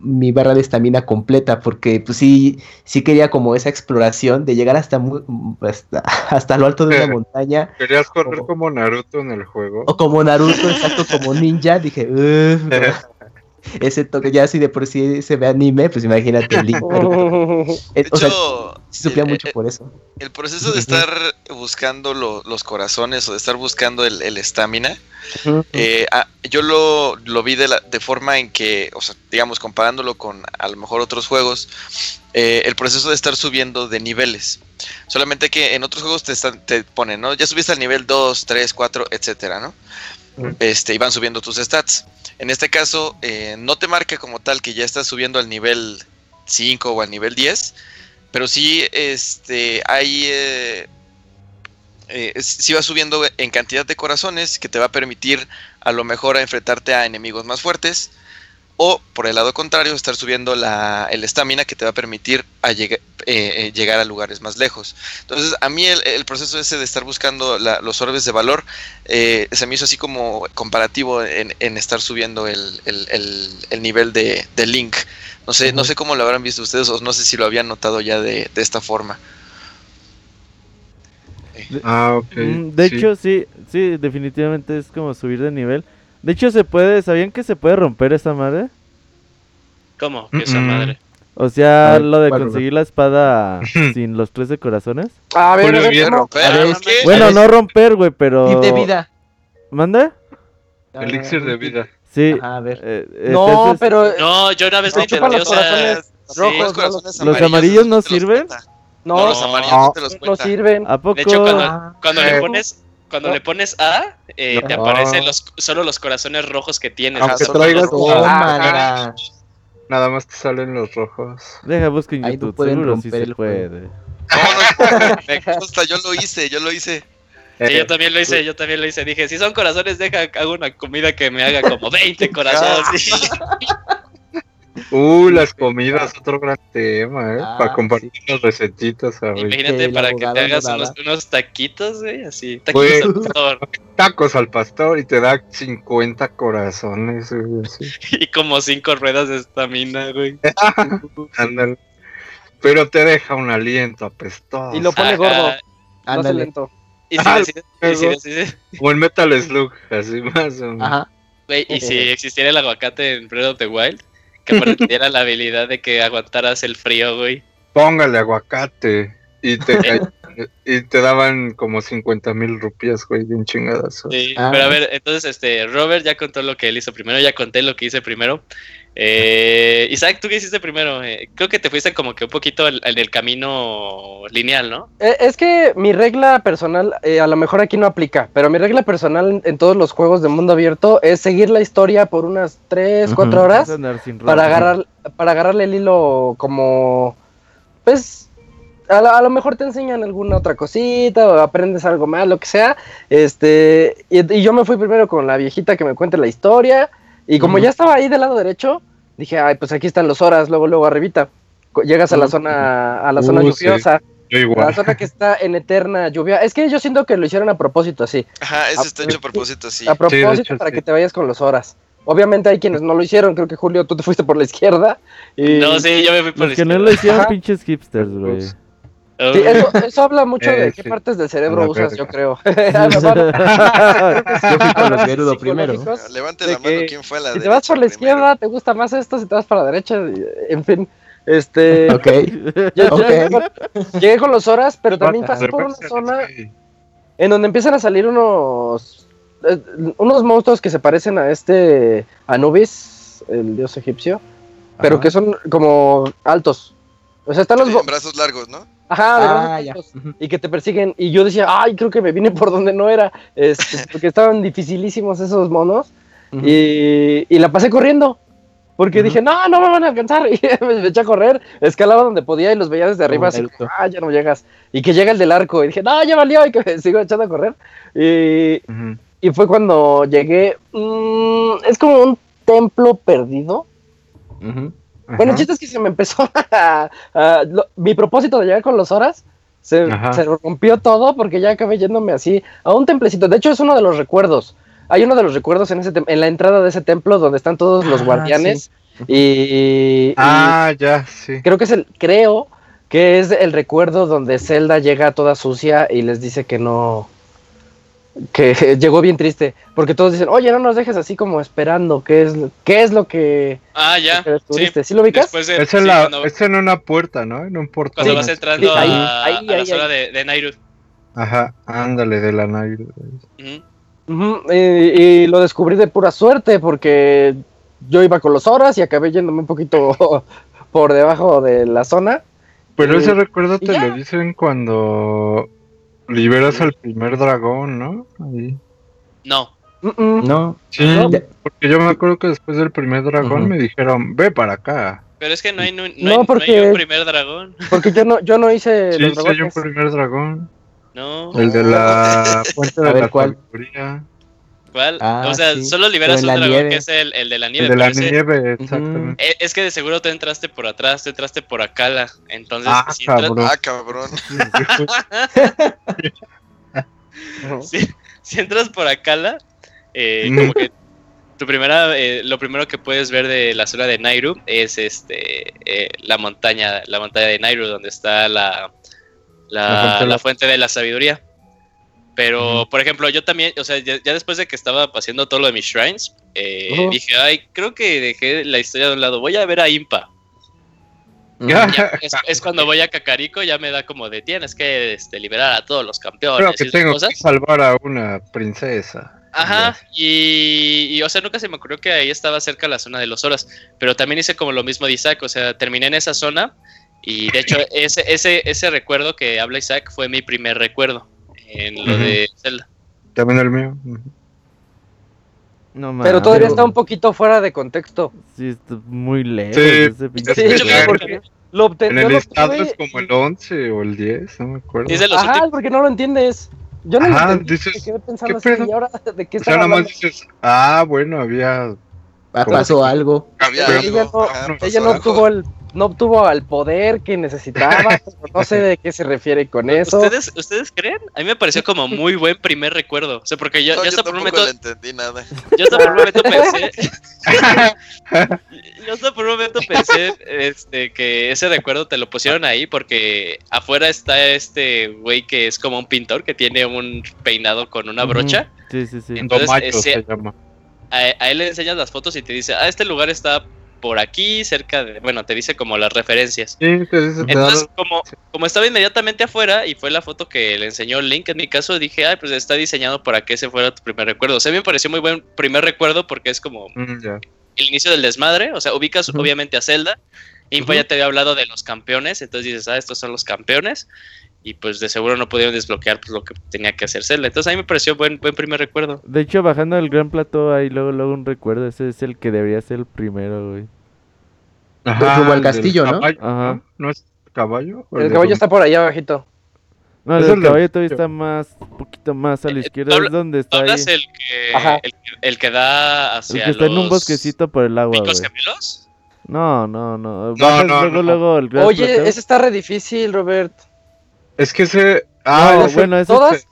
mi barra de estamina completa, porque pues sí, sí quería como esa exploración de llegar hasta, muy- hasta, hasta lo alto de una montaña, ¿Querías correr Como- como Naruto en el juego? o como Naruto, exacto, como ninja, dije, "Uf, no". ese toque, ya si de por sí se ve anime, pues imagínate el Link. pero- De o sea, hecho, sí sufría mucho por eso. el proceso de estar buscando lo- los corazones o de estar buscando el el estamina, eh, ah, yo lo, lo vi de, la, de forma en que, o sea, digamos, comparándolo con a lo mejor otros juegos, eh, el proceso de estar subiendo de niveles. Solamente que en otros juegos te, están, te ponen, ¿no? Ya subiste al nivel 2, 3, 4, etcétera, ¿no? Este, y van subiendo tus stats. En este caso, eh, no te marca como tal que ya estás subiendo al nivel 5 o al nivel 10, pero sí este, hay... Eh, eh, sí va subiendo en cantidad de corazones que te va a permitir a lo mejor enfrentarte a enemigos más fuertes o por el lado contrario estar subiendo la, el estamina que te va a permitir a llega- eh, eh, llegar a lugares más lejos. Entonces a mí el, el proceso ese de estar buscando la- los orbes de valor eh, se me hizo así como comparativo en, en estar subiendo el, el- el- el nivel de, de Link. No sé, no sé cómo lo habrán visto ustedes o no sé si lo habían notado ya de, de esta forma. Ah, ok. Mm, De sí. hecho, sí, sí, definitivamente es como subir de nivel. De hecho, se puede, ¿sabían que se puede romper esa madre? ¿Cómo? Que esa Mm-mm. madre. O sea, ver, lo de ¿cuál, conseguir la espada sin los 13 corazones. A ver, romper, A ver, ¿no? Bueno, no romper, güey, pero... Tip de vida. ¿Manda? Elixir de vida. Sí. Ajá, a ver. eh, No, entonces, pero No, yo una vez No, lo intenté, los o sea, corazones Sí, rojos, los no corazones los- ¿Los amarillos amarillos no te sirven? no, No, los No, amarillos no te los no cuenta. sirven. ¿A poco? De hecho, cuando, Ah, cuando le eh. pones cuando le pones A, eh, te No. aparecen los, solo los corazones rojos que tienes. Aunque traigas Tómala. Nada más te salen los rojos. Deja, busca en Ahí no YouTube, pueden seguro sí romper se el juego. puede. No, no, me consta, yo lo hice, yo lo hice. Sí, Eh, yo también lo hice, yo también lo hice. Dije, si son corazones, deja, hago una comida que me haga como 20 corazones. Uh, las comidas, otro gran tema, ¿eh? Ah, Para compartir las recetitas ahorita. Imagínate para que te hagas no unos, taquitos, güey, así. Taquitos Güey. al pastor. Tacos al pastor y te da 50 corazones, güey. Y como cinco ruedas de estamina, güey. Ándale. Pero te deja un aliento apestoso. Y lo pone Ajá. gordo, no hace Ándale. lento. Y si, Ah, decides- y si O el Metal Slug, así más o menos. Ajá. güey, y si existiera el aguacate en Breath of the Wild, que aparte tuviera la habilidad de que aguantaras el frío, güey. Póngale aguacate. Y te, y te daban como 50 mil rupias, güey, de un chingadazo. Sí, Ah. pero a ver, entonces, este, Robert ya contó lo que él hizo primero, ya conté lo que hice primero. Eh, Isaac, ¿tú qué hiciste primero? Eh, creo que te fuiste como que un poquito en el camino lineal, ¿no? Eh, Es que mi regla personal, eh, a lo mejor aquí no aplica, pero mi regla personal en, todos los juegos de mundo abierto es seguir la historia por unas 3, 4 Ujú. horas para agarrar para agarrarle el hilo como pues a, lo- a lo mejor te enseñan alguna otra cosita o aprendes algo más lo que sea este y, y yo me fui primero con la viejita que me cuente la historia y como ya estaba ahí del lado derecho dije ay pues aquí están los horas luego luego arribita llegas a la zona a la zona Uh, sí. lluviosa Yo la igual. zona que está en eterna lluvia es que yo siento que lo hicieron a propósito así Ajá, eso está hecho a propósito, sí. a propósito hecho, para sí. que te vayas con los horas Obviamente hay quienes no lo hicieron, creo que Julio, tú te fuiste por la izquierda. Y... No, sí, yo me fui por Los la que no izquierda. lo hicieron Ajá. pinches hipsters, güey. Sí, eso, eso habla mucho de qué sí. partes del A cerebro usas, yo creo. Yo fui con los Gerudo primero. Levante la mano que quién fue la Si te vas por la primero. izquierda, te gusta más esto, si te vas para la derecha, en fin. Este, Ok. yo- yo Ok. llegué, con, llegué con los horas, pero también pasé por una zona en donde empiezan a salir unos eh, unos monstruos que se parecen a este Anubis, el dios egipcio, pero Ajá. que son como altos. O sea, están los Sí, brazos largos, ¿no? Ajá, de Ah, brazos y que te persiguen y yo decía, "Ay, creo que me vine por donde no era", este, porque estaban dificilísimos esos monos Ujú. y, y la pasé corriendo. Porque Ujú. dije, no, no me van a alcanzar. Y me eché a correr, escalaba donde podía y los veía desde arriba, así Naruto. como, ah, ya no llegas. Y que llega el del arco. Y dije, no, ya valió. Y que me sigo echando a correr. Y, Ujú. y fue cuando llegué. mm, es como un templo perdido. Bueno, el chiste es que se me empezó a. a- lo- mi propósito de llegar con los horas se, rompió todo porque ya acabé yéndome así a un templecito. De hecho, es uno de los recuerdos. Hay uno de los recuerdos en, ese en la entrada de ese templo donde están todos los Ah, guardianes. Y, y Ah, ya, sí. creo que es el. Creo que es el recuerdo donde Zelda llega toda sucia y les dice que no. Que llegó bien triste. Porque todos dicen, oye, no nos dejes así como esperando. ¿Qué es, qué es lo que, Ah, ya. que Sí. descubriste? ¿Sí lo ubicas? De. Es en, sí, la, cuando, es en una puerta, ¿no? En un portal. cuando vas entrando Sí, ahí, a, ahí, a la ahí, zona ahí. de, de Nairu. Ajá, ándale, de la Nair. Ujú. Ujú, y, y lo descubrí de pura suerte porque yo iba con los horas y acabé yéndome un poquito por debajo de la zona. Pero Y- ese recuerdo te ya. lo dicen cuando liberas al primer dragón, ¿no? Ahí. No. No. Sí, No. porque yo me acuerdo que después del primer dragón me dijeron, ve para acá. Pero es que no hay, no, no No, hay- no hay porque- un primer dragón. Porque yo no, yo no hice Sí, los sí, hay un primer dragón. No. El de la fuente de ver, la ¿cuál? sabiduría. ¿Cuál? Ah, o sea, sí. solo liberas un dragón nieve. que es el, el de la nieve. El de la ese- nieve, exactamente. Eh, Es que de seguro te entraste por atrás, te entraste por acá. Entonces, Ah, si, entras, cabrón. Ah, cabrón. Si- si entras por acá, eh, como que tu primera, eh, lo primero que puedes ver de la zona de Nairu es este eh, la montaña, la montaña de Nairu, donde está la, la, La fuente de la la- fuente de la sabiduría. Pero, por ejemplo, yo también, o sea, ya, ya después de que estaba haciendo todo lo de mis shrines, eh, dije, ay, creo que dejé la historia de un lado, voy a ver a Impa. Ya. Es, es cuando voy a Kakariko, ya me da como de tienes que este, liberar a todos los Creo campeones que y esas tengo cosas. que salvar a una princesa. Ajá, y, y, o sea, nunca se me ocurrió que ahí estaba cerca la zona de los horas, pero también hice como lo mismo de Isaac, o sea, terminé en esa zona y de hecho ese, ese, ese recuerdo que habla Isaac fue mi primer recuerdo en lo Ujú. de Zelda. También el mío. Ujú. No Pero mames. todavía está un poquito fuera de contexto. Sí, está muy lejos. Sí, ese pinche Sí, porque lo obten- En el lo listado obtuve es como el 11 o el 10, no me acuerdo. Es de los Ajá, últimos- porque no lo entiendes. Yo no Ajá, lo entendí. dices, me quedé pensando ¿qué así? ¿y ahora de qué O sea, nada más hablando? dices, ah, bueno, había. Pasó algo. Ella no, ella no obtuvo el no obtuvo al poder que necesitaba, no sé de qué se refiere con eso. ¿Ustedes, ¿Ustedes creen? A mí me pareció como muy buen primer recuerdo. O sea, porque yo, No, yo yo hasta por un momento le entendí nada. Yo hasta por un momento pensé. yo hasta por un momento pensé este, que ese recuerdo te lo pusieron ahí porque afuera está este güey que es como un pintor que tiene un peinado con una brocha. Sí, sí, sí. Entonces, ese- se llama. A, a él le enseñas las fotos y te dice, ah, este lugar está por aquí, cerca de. Bueno, te dice como las referencias. Sí, te dice, Entonces, como, como estaba inmediatamente afuera y fue la foto que le enseñó Link, en mi caso dije, ay, pues está diseñado para que ese fuera tu primer recuerdo. O sea, me pareció muy buen primer recuerdo porque es como Mm, el inicio del desmadre, o sea, ubicas obviamente a Zelda, Impa Ujú. ya te había hablado de los campeones, entonces dices, ah, estos son los campeones, y pues de seguro no pudieron desbloquear pues, lo que tenía que hacer Zelda. Entonces a mí me pareció buen, buen primer recuerdo. De hecho, bajando del gran plató hay luego, luego un recuerdo. Ese es el que debería ser el primero, güey. rumbo al el castillo, ¿no? caballo, Ajá. ¿No es caballo? ¿O El caballo está por allá abajito. No, el, el caballo todavía está más, un poquito más a la Eh, izquierda. Es donde está ahí. ¿Hablas el que, Ajá. el, que- el que da El hacia que está en un bosquecito por el agua, picos güey. gemelos? No, no, no. Bajas no, luego, no. luego el gran Oye, plató. ese está re difícil, Robert. Es que ese. Ah, No, ese- bueno, ese ¿Todas? es-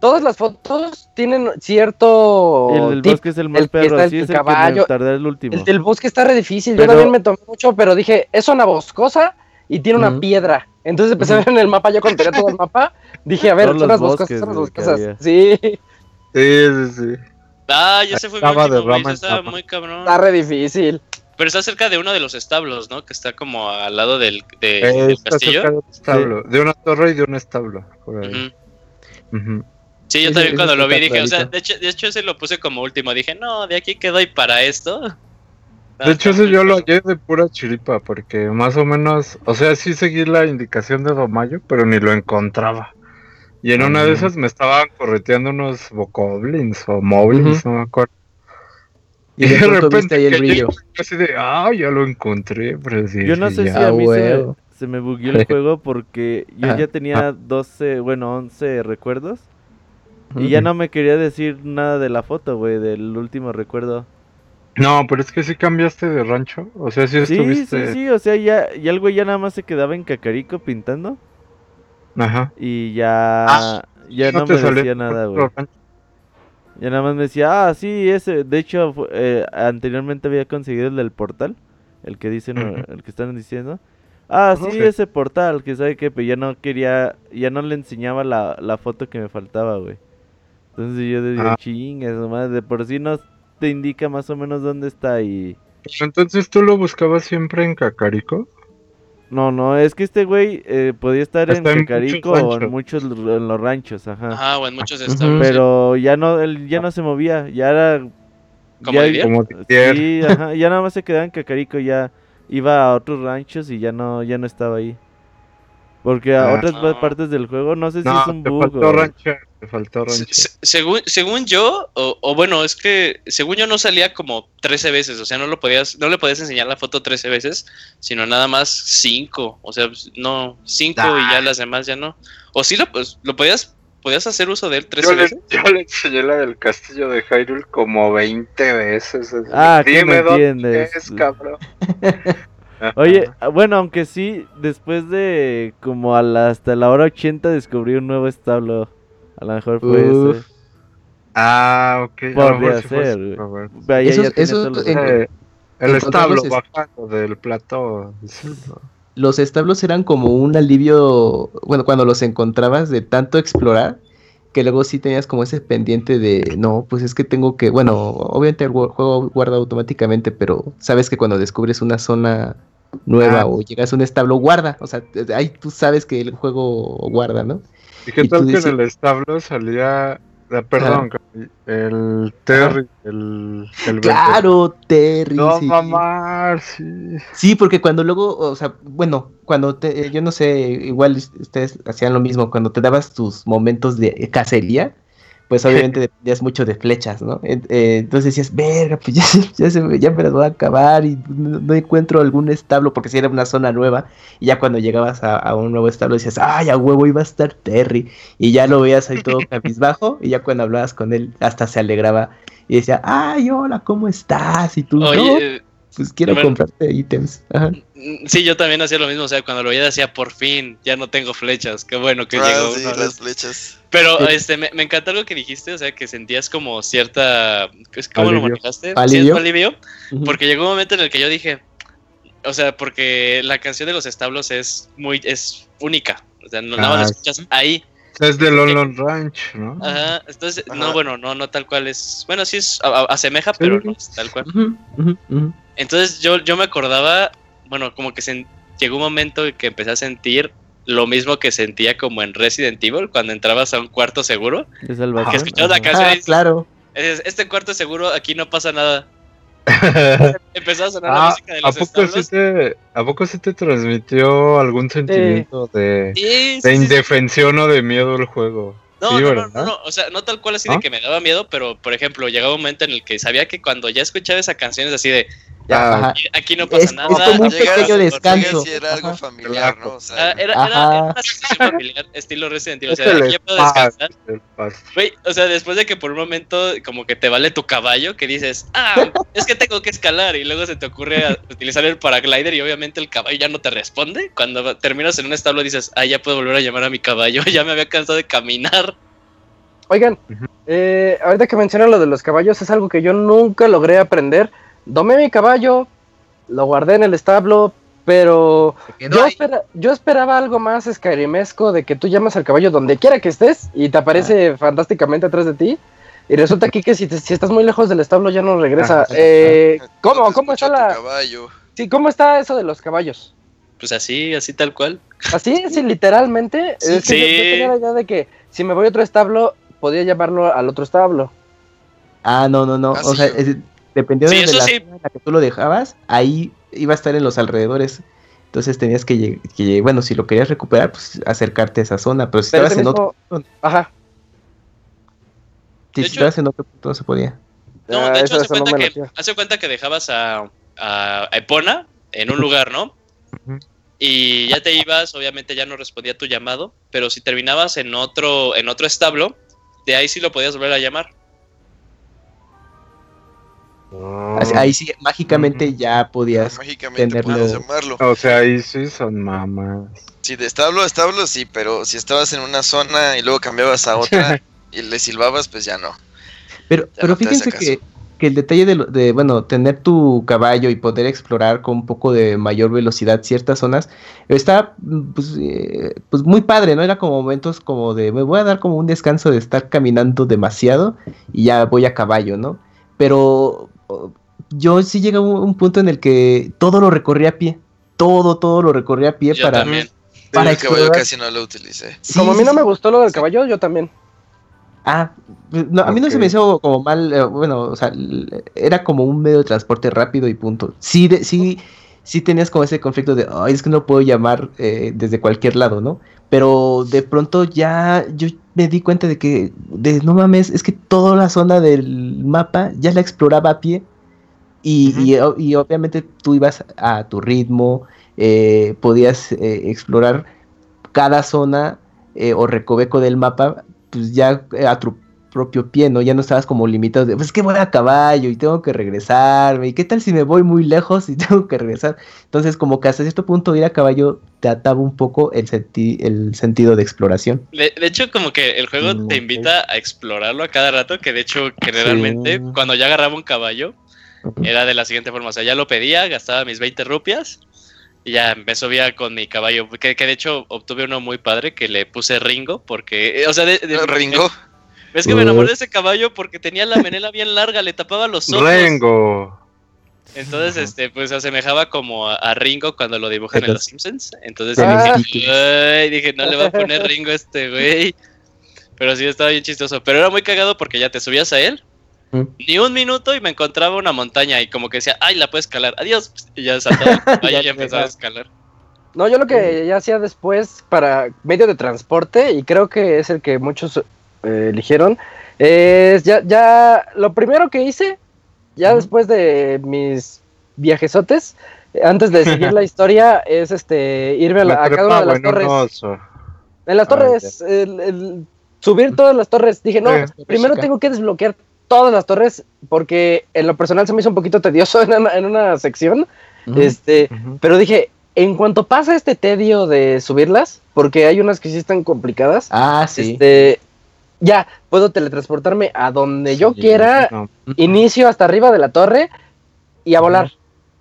todas las fotos tienen cierto el del tip. bosque es el más el perro, está sí el es el que caballo, me el último. El del bosque está re difícil. Pero- Yo también me tomé mucho, pero dije, es una boscosa y tiene una piedra. Entonces empecé a ver en el mapa, yo cuando tenía todo el mapa, dije, a ver, son unas boscosas, son que boscosas. Sí, Sí, sí, sí. Ah, ya se fue mi último, muy cabrón. está re difícil. Pero está cerca de uno de los establos, ¿no? Que está como al lado del, de- Eh, del está castillo. cerca de un establo, de una torre y de un establo. Por ahí. Sí, yo también cuando lo vi dije, o sea, de hecho, de hecho ese lo puse como último. Dije, no, de aquí quedo y para esto. De hecho, ese yo lo hallé de pura chiripa, porque más o menos, o sea, sí seguí la indicación de Domayo, pero ni lo encontraba. Y en una de Ah. esas me estaban correteando unos bokoblins o moblins, no me acuerdo. Y de viste ahí el brillo. Así de, ah, ya lo encontré, pero sí. Yo no sí, sé ya. si a mí se, me bugueó el juego porque yo ya tenía 12, bueno, 11 recuerdos. Y ya no me quería decir nada de la foto, güey, del último recuerdo. No, pero es que sí cambiaste de rancho. O sea, sí Sí, estuviste. sí, sí, o sea, ya, ya el güey ya nada más se quedaba en Cacarico pintando. Ajá. Y ya, Ah, ya No me salió decía nada, güey. rancho. Ya nada más me decía, ah, sí, ese. De hecho, eh, anteriormente había conseguido el del portal. El que dicen, el que están diciendo. Ah, sí, Sí. ese portal, que sabe qué, pero ya no quería, ya no le enseñaba la, la foto que me faltaba, güey. Entonces yo decía, Ah. chingas, nomás, de por sí no te indica más o menos dónde está y... Entonces tú lo buscabas siempre en Cacarico. No, no, es que este güey eh, podía estar Está en Cacarico o en muchos en los ranchos, ajá. Ajá, o en muchos. Pero ya no, él ya no se movía, ya era... ¿Como ya-? Como. Sí, ajá, ya nada más se quedaba en Cacarico, ya iba a otros ranchos y ya no, ya no estaba ahí. Porque a Ah. otras Ah. partes del juego, no sé si No, es un bug faltó o- rancho. Te faltó Se- rancho. se- según, según yo, o, o bueno, es que según yo no salía como 13 veces, o sea, no lo podías, no le podías enseñar la foto 13 veces, sino nada más 5, o sea, pues, no, 5 y ya las demás ya no. O sí lo, pues, lo podías, podías hacer uso de él 13 Yo le, veces. yo le enseñé la del castillo de Hyrule como 20 veces. así, Ah, ¿qué no Dime dónde entiendes? es, cabrón. Oye, ah, bueno, aunque sí, después de como a la, hasta la hora 80 descubrí un nuevo establo. A lo mejor fue Uf. ese. Ah, ok. Podría ser, eso, güey. los- en- Eh, el establo es- bajando del plató. Los establos eran como un alivio, bueno, cuando los encontrabas de tanto explorar, que luego sí tenías como ese pendiente de, no, pues es que tengo que, bueno, obviamente el juego guarda automáticamente, pero sabes que cuando descubres una zona nueva Ah. o llegas a un establo, guarda, o sea, ahí tú sabes que el juego guarda, ¿no? ¿Y qué Y tal que dices- en el establo salía, ah, perdón, el Terry, el, el Claro, Terry. No, sí. mamá, sí. Sí, porque cuando luego, o sea, bueno, cuando te, yo no sé, igual us- ustedes hacían lo mismo, cuando te dabas tus momentos de cacería, pues obviamente dependías mucho de flechas, ¿no? Eh, entonces decías, verga, pues ya, se- ya, se me- ya me las voy a acabar y no, no encuentro algún establo porque si era una zona nueva y ya cuando llegabas a, a un nuevo establo decías, ay, a huevo iba a estar Terry y ya lo veías ahí todo cabizbajo y ya cuando hablabas con él hasta se alegraba y decía, ay, hola, ¿cómo estás? Y tú, Oye, pues quiero bueno. comprarte ítems. Ajá. mm, sí, yo también hacía lo mismo, o sea, cuando lo veía decía, por fin, ya no tengo flechas, qué bueno que Ah, llegó. sí, una las vez". flechas. Pero Sí. este, me, me encanta algo que dijiste, o sea, que sentías como cierta... ¿Cómo lo manejaste? ¿Alivio? ¿Cierto alivio? Porque llegó un momento en el que yo dije, o sea, porque la canción de los establos es muy, es única. O sea, no, nada más la Ah, escuchas ahí. Es de London Ranch, ¿no? Ajá. Entonces, no, bueno, no, no tal cual es. Bueno, sí es, a- a- asemeja, pero no es tal cual. Ujú, ujú. Entonces yo, yo me acordaba, bueno, como que sen- llegó un momento en que empecé a sentir lo mismo que sentía como en Resident Evil cuando entrabas a un cuarto seguro. de salvación. Que escuchabas la canción Ah, y- claro. Es- Este cuarto seguro, aquí no pasa nada. Empezó a sonar la Ah, música de ¿a los poco, sí te, ¿A poco sí te transmitió algún sentimiento de, Sí, sí, de sí, sí. indefensión o de miedo el juego? No, sí, no, no, no, o sea, no tal cual así de que me daba miedo, pero por ejemplo, llegaba un momento en el que sabía que cuando ya escuchaba esa canción es así de, Ya, Ah, ajá. "Aquí- aquí no pasa Es- nada. es como un llegas- pequeño descanso. Si era algo Ajá. familiar, ¿no? O sea, era, era, era una sensación familiar, estilo Resident Evil, o sea, aquí ya puedo descansar. Güey, o sea, después de que por un momento como que te vale tu caballo, que dices, ah, es que tengo que escalar, y luego se te ocurre utilizar el paraglider y obviamente el caballo ya no te responde. Cuando terminas en un establo dices, ah, ya puedo volver a llamar a mi caballo, ya me había cansado de caminar. Oigan, eh, ahorita que mencionan lo de los caballos, es algo que yo nunca logré aprender. Domé mi caballo, lo guardé en el establo, pero yo, espera- yo esperaba algo más skyrimesco de que tú llamas al caballo donde quiera que estés y te aparece Ah. fantásticamente atrás de ti. Y resulta aquí que si, te- si estás muy lejos del establo ya no regresa. Ajá. Eh, ¿Cómo? ¿Cómo está la...? caballo. Sí, ¿cómo está eso de los caballos? Pues así, así tal cual. Así, sí, literalmente. Sí. es que yo- tenía la idea de que si me voy a otro establo, podía llamarlo al otro establo. Ah, no, no, no. Ah, o sí, sea, es- dependiendo Sí, de la sí. zona en la que tú lo dejabas, ahí iba a estar en los alrededores. Entonces tenías que, que, bueno, si lo querías recuperar, pues acercarte a esa zona. Pero si Pero estabas en mismo- otro punto, Ajá. si De hecho- estabas en otro punto no se podía. No, Ah, de eso- hecho, hace eso cuenta, que, hace cuenta que dejabas a, a Epona en un lugar, ¿no? Y ya te ibas, obviamente ya no respondía tu llamado, pero si terminabas en otro, en otro establo, de ahí sí lo podías volver a llamar. Ahí sí, mágicamente ya podías. Mágicamente tenerlo- puedes llamarlo. O sea, ahí sí son mamás. Sí, de establo a establo sí, pero si estabas en una zona y luego cambiabas a otra y le silbabas, pues ya no. Pero, Ya pero no fíjense que, que el detalle de, lo- de, bueno, tener tu caballo y poder explorar con un poco de mayor velocidad ciertas zonas, está pues, eh, pues muy padre, ¿no? Era como momentos como de, me voy a dar como un descanso de estar caminando demasiado y ya voy a caballo, ¿no? Pero yo sí llegué a un, un punto en el que todo lo recorrí a pie, todo, todo lo recorrí a pie Yo para... también. Para el caballo casi no lo utilicé. Sí, Como a mí no me gustó lo del caballo, yo también. Ah, no, a mí no se me hizo como mal, eh, bueno, o sea, era como un medio de transporte rápido y punto. Sí, de- sí, sí tenías como ese conflicto de, ay, es que no puedo llamar eh, desde cualquier lado, ¿no? Pero de pronto ya yo me di cuenta de que, de no mames, es que toda la zona del mapa ya la exploraba a pie y, y, obviamente tú ibas a tu ritmo, eh, podías eh, explorar cada zona eh, o recoveco del mapa, pues ya a tu propio pie, ¿no? Ya no estabas como limitado de, pues es que voy a caballo y tengo que regresarme, y qué tal si me voy muy lejos y tengo que regresar. Entonces, como que hasta cierto punto ir a caballo te ataba un poco el, senti- el sentido de exploración. De, de hecho, como que el juego Mm, te invita a explorarlo a cada rato, que de hecho, generalmente, Sí. cuando ya agarraba un caballo, era de la siguiente forma. O sea, ya lo pedía, gastaba mis 20 rupias y ya me subía con mi caballo. Que, que de hecho obtuve uno muy padre que le puse Ringo, porque, eh, o sea, de, de- Ringo. Es que me enamoré de ese caballo porque tenía la menela bien larga, le tapaba los ojos. Rengo. Entonces, este, pues se asemejaba como a, a Ringo cuando lo dibujan en Los Simpsons. Entonces Ah. dije, "Ay", dije, no le va a poner Ringo a este güey. Pero sí estaba bien chistoso. Pero era muy cagado porque ya te subías a él. Mm. Ni un minuto y me encontraba una montaña y como que decía, ay, la puedes escalar, adiós. Y ya saltaba, ahí Ya empezaba a escalar. No, yo lo que ya hacía después para medio de transporte, y creo que es el que muchos eh, eligieron, es ya, ya, lo primero que hice, ya después de mis viajesotes, antes de seguir la historia, es este irme a, la- a Me cada una de las torres. oso. En las Ah, torres, el- el subir todas las torres. Dije, no, Eh, primero chica. tengo que desbloquear todas las torres porque en lo personal se me hizo un poquito tedioso en una, en una sección. Este, pero dije, en cuanto pasa este tedio de subirlas, porque hay unas que sí están complicadas, Ah, sí. este, ya puedo teletransportarme a donde yo Sí, quiera, No, inicio hasta arriba de la torre y a volar.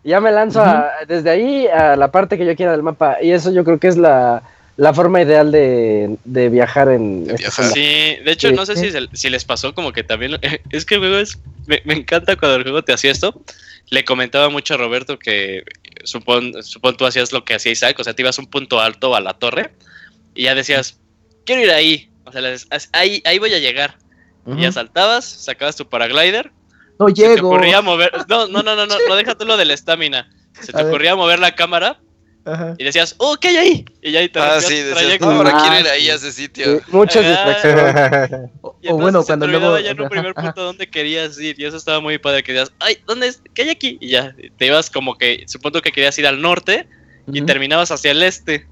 Ya me lanzo a- desde ahí a la parte que yo quiera del mapa. Y eso yo creo que es la, la forma ideal de, de viajar en De viajar. zona. Sí, de hecho, Sí. no sé si, se- si les pasó como que también. Es que el juego es. Me, me encanta cuando el juego te hacía esto. Le comentaba mucho a Roberto que supón, supón tú hacías lo que hacía Isaac, o sea, te ibas a un punto alto a la torre y ya decías, quiero ir ahí, o sea, les- ahí, ahí voy a llegar. Y ya saltabas, sacabas tu paraglider, No se te llego. ocurría mover, no, no, no, no, no, no déjate lo de la estamina, se te A ver. ocurría mover la cámara Ajá. y decías, oh, ¿qué hay ahí? Y ya ahí te Ah, sí, decías, trayecto. no, ahora Ah, quiero ir ahí a ese sitio. Sí, muchas distracciones. O, bueno, se cuando luego. ya en un primer punto dónde querías ir. Y eso estaba muy padre. Que decías, ay, ¿dónde es? ¿Qué hay aquí? Y ya, te ibas como que, supongo que querías ir al norte y terminabas hacia el este.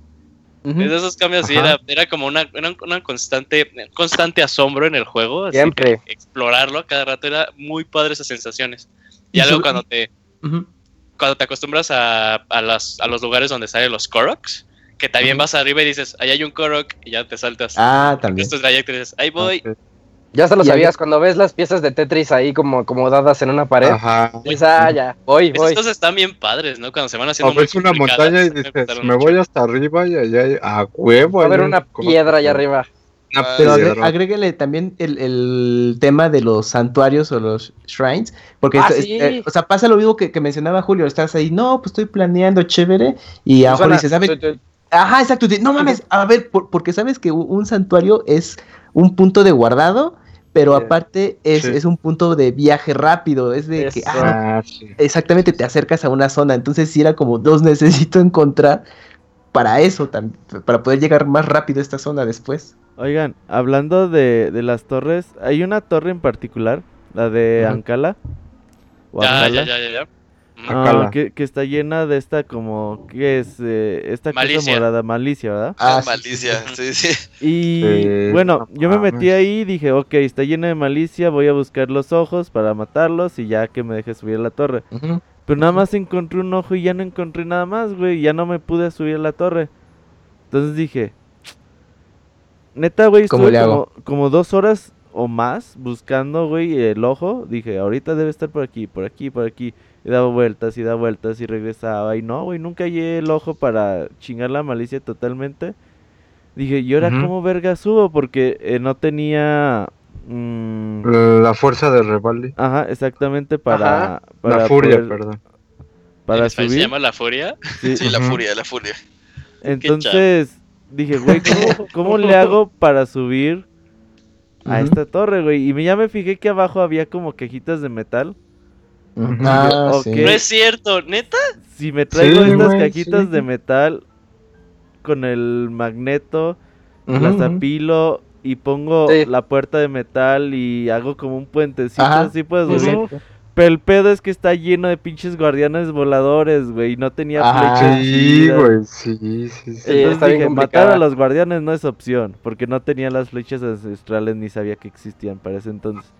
Ujú. Es de esos cambios sí era, era como una, era una constante, constante asombro en el juego. así Siempre. que explorarlo a cada rato era muy padre esas sensaciones. Y Y luego sobre- cuando te, cuando te acostumbras a, a, las, a los lugares donde salen los Koroks, que también vas arriba y dices, ahí hay un Korok y ya te saltas. Ah, también. Estos trayectos y dices, ahí voy. Ya se lo sabías, cuando ves las piezas de Tetris ahí como acomodadas en una pared, Ajá. dices, ah, ya, voy, Esas voy. cosas están bien padres, ¿no? Cuando se van haciendo O ves muy una montaña y me dices, me voy hasta arriba y allá hay- a huevo. Va a haber una piedra allá arriba. Una Pero agréguele también el, el tema de los santuarios o los shrines, porque Ah, sí. eh, o sea, pasa lo mismo que, que mencionaba Julio, estás ahí, no, pues estoy planeando chévere, y a lo mejor Suena- dices, ¿sabes? Ajá, exacto, no mames, a ver, por- porque sabes que un santuario es un punto de guardado, pero Sí. aparte es, Sí. es un punto de viaje rápido, es de que, Eso. ah, Ah, sí. exactamente, te acercas a una zona, entonces sí era como, los necesito encontrar para eso, para poder llegar más rápido a esta zona después. Oigan, hablando de, de las torres, hay una torre en particular, la de. Ancala. o Ya, Ancala, ya, ya, ya, ya. Ah, que, que está llena de esta como, ¿qué es? Eh, esta cosa Malicia. morada, malicia, ¿verdad? Ah, Ah, malicia, sí, sí. Y Sí, bueno, no yo me metí ahí y dije, ok, está llena de malicia, voy a buscar los ojos para matarlos y ya que me deje subir a la torre. Pero nada más encontré un ojo y ya no encontré nada más, güey. Ya no me pude subir a la torre. Entonces dije, neta, güey, ¿Cómo estuve como, como dos horas o más buscando, güey, el ojo. Dije, ahorita debe estar por aquí, por aquí, por aquí. Y daba vueltas y daba vueltas y regresaba. Y no, güey, nunca hallé el ojo para chingar la malicia totalmente. Dije, ¿y ahora Ujú. cómo verga subo? Porque eh, no tenía... mm, La fuerza de Revaldi. Ajá, exactamente para, para La furia, poder- perdón. para ¿En español subir. ¿Se llama la furia? Sí, Sí, la furia, la furia. Entonces dije, güey, ¿cómo, cómo le hago para subir a esta torre, güey? Y me, ya me fijé que abajo había como cajitas de metal. Ah, sí. No es cierto, neta. Si me traigo Sí, estas güey, cajitas sí. de metal con el magneto, las apilo y pongo Sí. la puerta de metal y hago como un puentecito, Ajá. así puedo Ujú. subir. Pero el pedo es que está lleno de pinches guardianes voladores, güey, y no tenía Ajá. flechas. Sí, güey, sí, sí, Entonces está bien dije, matar a los guardianes no es opción, porque no tenía las flechas ancestrales ni sabía que existían para ese entonces.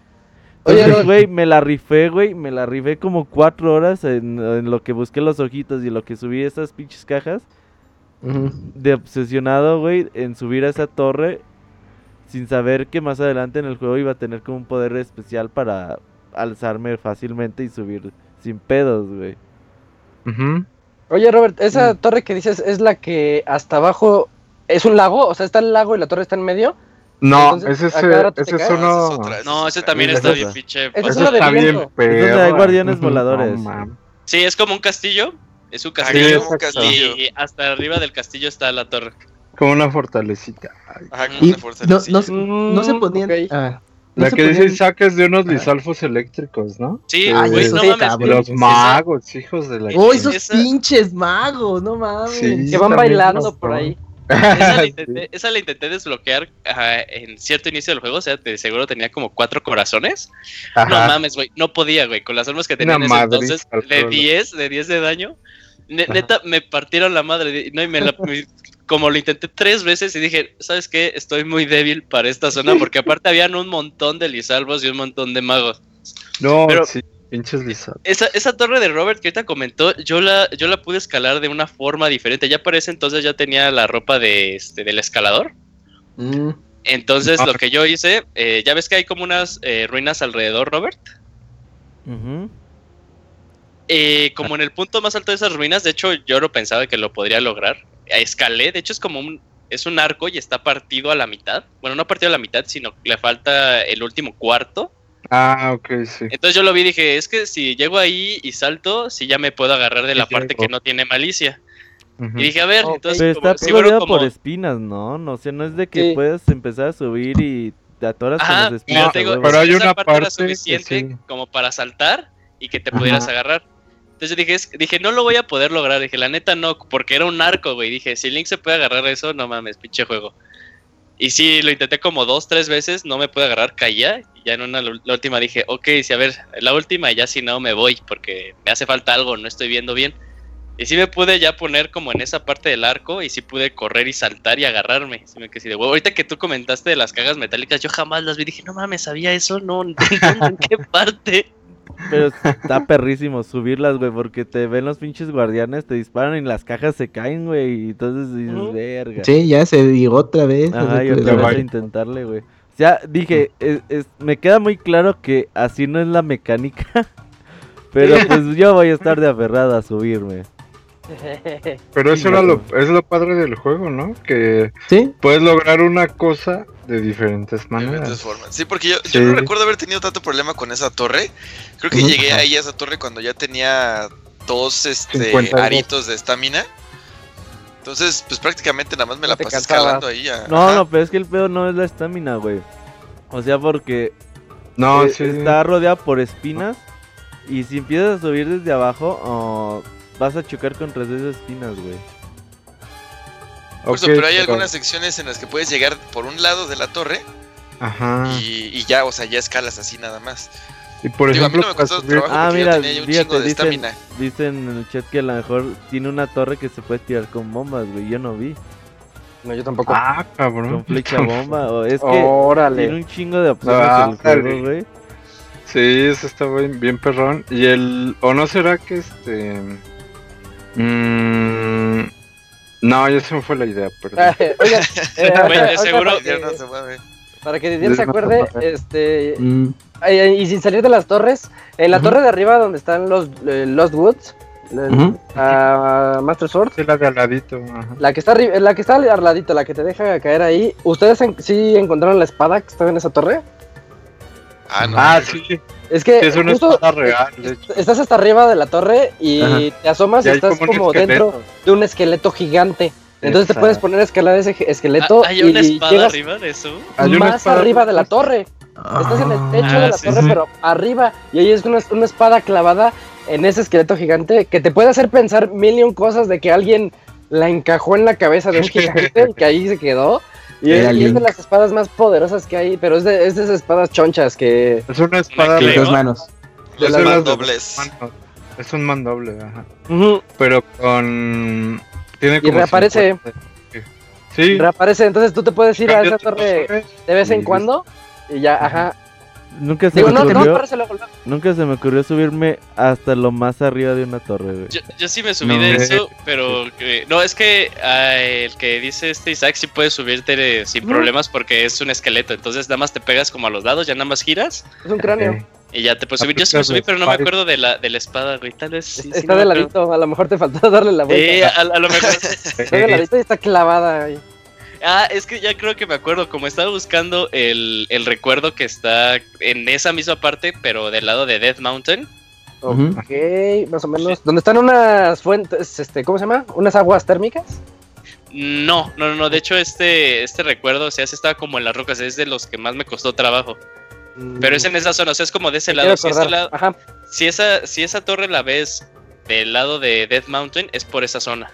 Oye, güey, me la rifé, güey, me la rifé como cuatro horas en, en lo que busqué los ojitos y en lo que subí esas pinches cajas. De obsesionado, güey, en subir a esa torre sin saber que más adelante en el juego iba a tener como un poder especial para alzarme fácilmente y subir sin pedos, güey. Ujú. Oye, Robert, Mm. esa torre que dices es la que hasta abajo es un lago, o sea, está el lago y la torre está en medio. No, Entonces, ese a es, cada rato te ese es uno. otra, No, es ese también está es bien pinche. Esa es Ese una de está bien donde hay guardianes voladores. no. Sí, es como un castillo. Es un Sí, castillo. es un castillo. y hasta arriba del castillo está la torre. Como una fortalecita. Ay. Ajá, como una fuerza no, no, sí. no se Mm, ponían. ok. ah, no La que dice ponían- Isaac es de unos lisalfos eléctricos, ¿no? Sí, Ah, güey, eso no sí, mames. Los esa- magos, hijos de la. ¡Oh, esos Esa- pinches magos! ¡No mames! Sí. Que van bailando por ahí. Esa la, intenté, esa la intenté desbloquear ajá, en cierto inicio del juego, o sea, de seguro tenía como cuatro corazones. Ajá. No mames, güey, no podía, güey, con las armas que tenía en ese entonces, de suelo. 10, de 10 de daño. Ne- neta, me partieron la madre, no, y me la, me- como lo intenté tres veces y dije, ¿sabes qué? Estoy muy débil para esta zona, porque aparte habían un montón de lisalvos y un montón de magos. No, Pero- sí, pinches lisalvos. Esa, esa torre de Robert que ahorita comentó, yo la, yo la pude escalar de una forma diferente. Ya para ese entonces ya tenía la ropa de, este, del escalador. Mm, Entonces Ah. lo que yo hice, eh, ya ves que hay como unas eh, ruinas alrededor, Robert. Eh, como en el punto más alto de esas ruinas, de hecho yo no pensaba que lo podría lograr. Escalé, de hecho es como un, es un arco y está partido a la mitad. Bueno, no partido a la mitad, sino le falta el último cuarto. Ah, ok, sí. Entonces yo lo vi y dije, es que si llego ahí y salto, sí ya me puedo agarrar de la Sí, parte llego. que no tiene malicia. Y dije, a ver, entonces Pero como- está si rodeado por como- espinas, ¿no? No, o sea, no es de que Sí. puedas empezar a subir y te atoras Ajá, con las espinas. te digo, pero hay esa una parte era parte que suficiente sí. como para saltar y que te pudieras agarrar. Entonces dije, es- dije, no lo voy a poder lograr. Dije, la neta no, porque era un arco, güey. Dije, si Link se puede agarrar eso, no mames, pinche juego. Y sí, lo intenté como dos, tres veces, no me pude agarrar, caía. Ya en una, la última dije, ok, sí, a ver, la última y ya si no me voy, porque me hace falta algo, no estoy viendo bien. Y sí me pude ya poner como en esa parte del arco y sí pude correr y saltar y agarrarme. Sí me quedé de huevo. Ahorita que tú comentaste de las cagas metálicas, yo jamás las vi. Dije, no mames, ¿sabía eso? No, ¿en qué parte? Pero está perrísimo subirlas, güey, porque te ven los pinches guardianes, te disparan y las cajas se caen, güey. Y entonces dices, verga. Sí, ya se digo otra vez. Ajá, y otra vez intentarle, güey. Sea, dije, es- es- me queda muy claro que así no es la mecánica. Pero pues yo voy a estar de aferrado a subirme. Pero eso era lo, es lo padre del juego, ¿no? Que ¿Sí? puedes lograr una cosa de diferentes de maneras. diferentes formas. Sí, porque yo, yo Sí. no recuerdo haber tenido tanto problema con esa torre. Creo que llegué ahí a esa torre cuando ya tenía dos este, 52. aritos de estamina. Entonces, pues prácticamente nada más me la pasé escalando ahí. a- No, ajá. no, pero es que el pedo no es la estamina, güey. O sea, porque No, eh, sí. está rodeada por espinas. Y si empiezas a subir desde abajo, oh, vas a chocar contra esas espinas, güey. Por eso, pero hay algunas secciones en las que puedes llegar por un lado de la torre Ajá. y, y ya, o sea, ya escalas así nada más. Y por Digo, a mí ejemplo, no subir- Ah, mira, tenía ya un fíjate, dicen, dicen en el chat que a lo mejor tiene una torre que se puede tirar con bombas, güey. Yo no vi. No, yo tampoco. Ah, cabrón. Con flecha bomba. O es que Órale. tiene un chingo de opciones Ah, el juego, güey. Sí, eso está bien, bien perrón. Y el. ¿O no será que este. mm, no, ya se me fue la idea, perdón. Oigan, eh, seguro- Ya no se mueve. Para que Didier se acuerde, este, Mm, y sin salir de las torres, en la torre de arriba donde están los eh, Lost Woods, ah, Master Sword, Sí, la de al ladito. Ajá. la que está arri- la que está al ladito, la que te deja caer ahí, ¿ustedes en- sí encontraron la espada que estaba en esa torre? Ah, no. Ah, sí. Es que Es una justo espada real, de hecho. estás hasta arriba de la torre y Ajá. te asomas y, estás como dentro de un esqueleto gigante. Entonces te puedes poner a escalar ese esqueleto Ah, ¿Hay una y espada llegas arriba de eso? Hay una más espada- arriba de la torre. Estás en el techo Ah, de la sí, torre, sí. pero arriba. Y ahí es una, una espada clavada en ese esqueleto gigante que te puede hacer pensar mil y un cosas de que alguien la encajó en la cabeza de un gigante y que ahí se quedó. Y y es de las espadas más poderosas que hay, pero es de, es de esas espadas chonchas que... Es una espada de dos manos. Los es de las de dos mandobles. manos. Es un mandoble, ajá. Pero con. Tiene como. reaparece. 50. Sí. reaparece, entonces tú te puedes ir a esa torre de vez en y- cuando y ya, ajá. Nunca se Digo, me no, ocurrió, nunca se me ocurrió subirme hasta lo más arriba de una torre, güey. Yo, yo sí me subí No. de eso, pero que- no, es que el que dice este Isaac sí puede subirte sin problemas porque es un esqueleto, entonces nada más te pegas como a los lados, ya nada más giras Es un cráneo. Y ya te puedes subir. Yo sí me subí, pero no me acuerdo de la, de la espada, güey, tal vez sí, sí, está no de ladito, a lo mejor te faltó darle la vuelta. Sí, a, a lo mejor. Está de ladito y está clavada ahí. Ah, es que ya creo que me acuerdo, como estaba buscando el, el recuerdo que está en esa misma parte, pero del lado de Death Mountain. Ok, más o menos. ¿Dónde están unas fuentes, este, ¿cómo se llama? ¿Unas aguas térmicas? No, no, no, no, de hecho este, este recuerdo, o sea, se estaba como en las rocas, es de los que más me costó trabajo. Pero es en esa zona, o sea, es como de ese lado. Si, ese acordar. lado- si esa, si esa torre la ves del lado de Death Mountain, es por esa zona.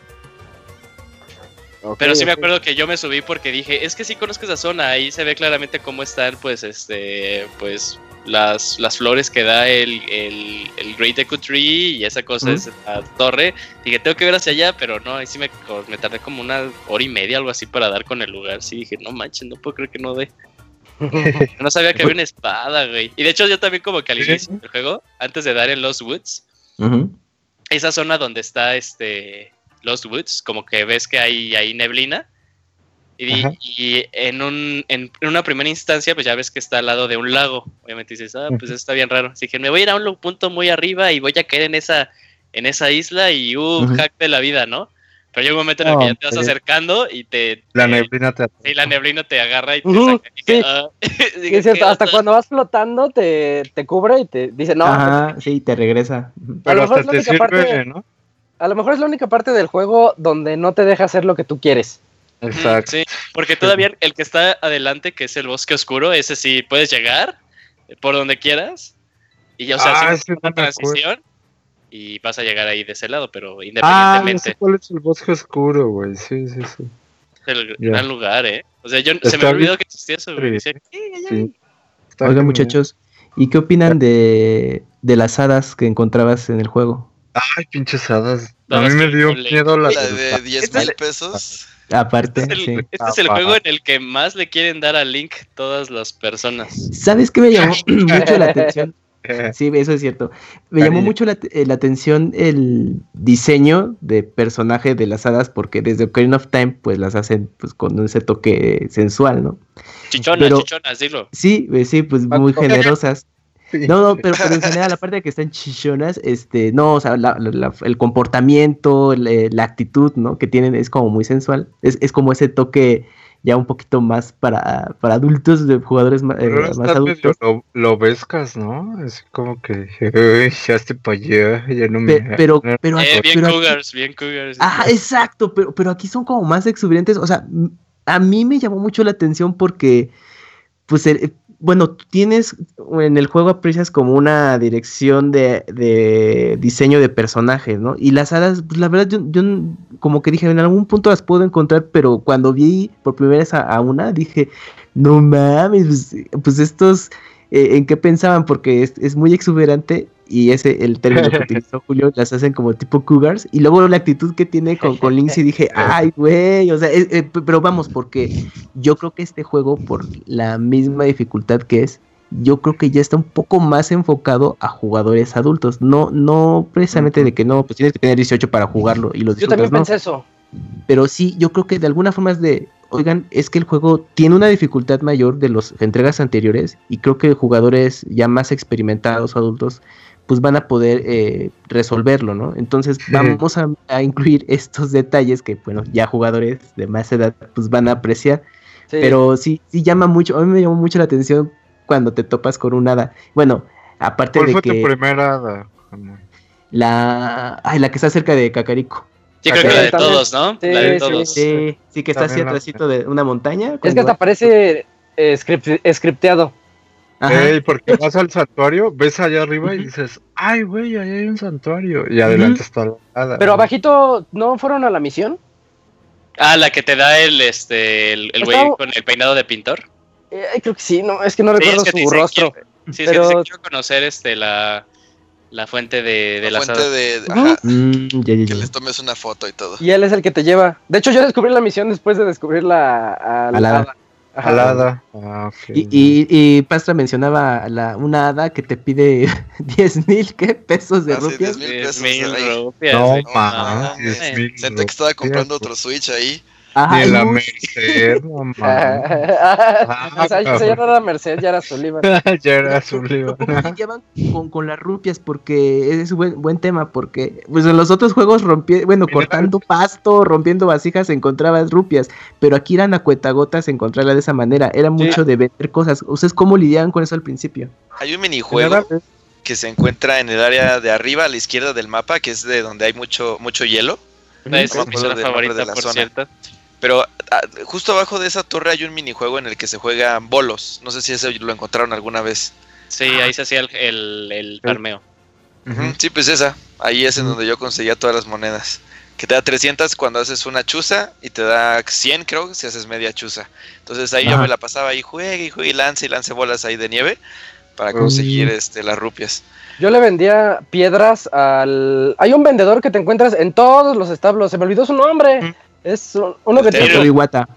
Pero sí me acuerdo que yo me subí porque dije, es que sí conozco esa zona, ahí se ve claramente cómo están, pues, este, pues, las, las flores que da el, el, el Great Echo Tree y esa cosa Ujú. es la torre. Dije, tengo que ver hacia allá, pero no, ahí sí me, me tardé como una hora y media, algo así, para dar con el lugar. Sí, dije, no manches, no puedo creer que no dé. No sabía que había una espada, güey. Y de hecho yo también como que al inicio del juego, antes de dar en Lost Woods, esa zona donde está este Lost Woods, como que ves que hay, hay neblina. Y, en, un, en, una primera instancia, pues ya ves que está al lado de un lago. Obviamente dices, ah, pues está bien raro. Así que me voy a ir a un punto muy arriba y voy a caer en esa, en esa isla y uh, hack de la vida, ¿no? Pero llega un momento en el que ya te vas acercando y te. La te- neblina te Sí, la neblina te agarra y te Ujú, saca. Y sí. ah. Es cierto, ¿qué hasta onda? cuando vas flotando te, te cubre y te dice, no, Ajá, sí, te regresa. Pero lo mejor hasta es te la única sirve, parte- ¿no? a lo mejor es la única parte del juego donde no te deja hacer lo que tú quieres. Exacto. Sí, porque todavía el que está adelante, que es el bosque oscuro, ese sí puedes llegar por donde quieras. Y ya, o sea, Ah, sí, una transición. Y vas a llegar ahí de ese lado, pero Ah, no independientemente, sé cuál es el bosque oscuro, güey. Sí, sí, sí. es el gran lugar, ¿eh? O sea, yo se me olvidó que existía eso, güey. Decía, Sí. Genial. muchachos, ¿y qué opinan de, de las hadas que encontrabas en el juego? Ay, pinches hadas. A mí me dio miedo la La de 10 Este mil es- pesos. Aparte, Este es el, sí. este es el Ah, juego en el que más le quieren dar a Link todas las personas. ¿Sabes qué me llamó mucho la atención? Sí, eso es cierto. Me llamó mucho la, eh, la atención el diseño de personaje de las hadas, porque desde Ocarina of Time, pues las hacen pues con ese toque sensual, ¿no? Chichonas, Pero- chichonas, dilo. Sí, eh, sí, pues muy Paco. generosas. No, no, pero, pero en general, aparte de que están chichonas, este, no, o sea, la- la- la- el comportamiento, la, la actitud, ¿no? Que tienen es como muy sensual. Es, es como ese toque ya un poquito más para, para adultos, de jugadores eh, Pero más medio adultos. lo, lo vescas, ¿no? Así como que, "Uy, ya estoy para allá, ya no me... Pe- pero, pero, Eh, aquí- bien pero aquí- cougars, bien cougars. Ajá, exacto, pero, pero aquí son como más exuberantes. O sea, a mí me llamó mucho la atención porque, pues, el- eh, bueno, tienes en el juego aprecias como una dirección de, de diseño de personajes, ¿no? Y las hadas, pues la verdad, yo, yo como que dije, en algún punto las puedo encontrar, pero cuando vi por primera vez a, a una, dije, no mames, pues, pues estos, eh, ¿en qué pensaban? Porque es, es muy exuberante y ese el término que utilizó Julio, las hacen como tipo cougars. Y luego la actitud que tiene con, con Lindsay, dije, ay, güey, o sea, eh, eh, pero vamos, porque yo creo que este juego, por la misma dificultad que es, yo creo que ya está un poco más enfocado a jugadores adultos. No, no precisamente de que no, pues tienes que tener 18 para jugarlo y los Yo también no. pensé eso. Pero sí, yo creo que de alguna forma es de, oigan, es que el juego tiene una dificultad mayor de las entregas anteriores y creo que jugadores ya más experimentados o adultos pues van a poder eh, resolverlo, ¿no? Entonces vamos a, a incluir estos detalles que, bueno, ya jugadores de más edad pues van a apreciar, Sí. pero sí, sí llama mucho, a mí me llamó mucho la atención cuando te topas con un hada. Bueno, aparte ¿Cuál de fue que tu primera hada? La, ay, la que está cerca de Cacarico. Sí, creo que Sí, la de todos, ¿no? Sí, la de sí, todos. Sí, sí, que está así atrásito de una montaña. es que hasta parece eh, script- scripteado. Ey, porque vas al santuario, ves allá arriba y dices, ay, güey, ahí hay un santuario. Y adelante está la hada. Pero abajito, ¿no fueron a la misión? Ah, la que te da el este el, el güey con el peinado de pintor. Eh, creo que sí, no, es que no Sí, recuerdo es que su rostro. quiero- Sí, Pero- es que te quiero conocer este la, la fuente de, de la fuente de. Ajá, Mm, que les tomes una foto y todo. Y él es el que te lleva. De hecho, yo descubrí la misión después de descubrir la a A la hada. Ajá. Al hada. Ah. Y, y, y Pastra mencionaba la, una hada que te pide 10 mil ¿qué? pesos de Ah, sí, rupias. 10,000 Diez pesos, mil ahí. rupias, No, mil que estaba comprando otro Switch ahí. Ajá, Ni la no, Merced, no mames. o sea, ya no era Merced, ya era Sullivan. ya era su libro. ¿Cómo lidiaban con, con las rupias? Porque es un buen, buen tema, porque pues en los otros juegos rompí, bueno, cortando pasto, rompiendo vasijas, encontrabas rupias, pero aquí eran a cuetagotas encontrarla de esa manera, era mucho de vender cosas. ¿Ustedes cómo lidiaban con eso al principio? Hay un minijuego que se encuentra en el área de arriba a la izquierda del mapa, que es de donde hay mucho, mucho hielo. De por zona. cierto. Pero ah, justo abajo de esa torre hay un minijuego en el que se juegan bolos. No sé si ese lo encontraron alguna vez. Sí, ahí se hacía el, el, el Sí, pues esa. Ahí es en donde yo conseguía todas las monedas. Que te da 300 cuando haces una chuza y te da 100 creo si haces media chuza. Entonces ahí yo me la pasaba ahí, juegue y juegue y lance y lance bolas ahí de nieve para conseguir este, las rupias. Yo le vendía piedras al. Hay un vendedor que te encuentras en todos los establos. Se me olvidó su nombre. Mm. Es un- uno que. Satoru Iwata.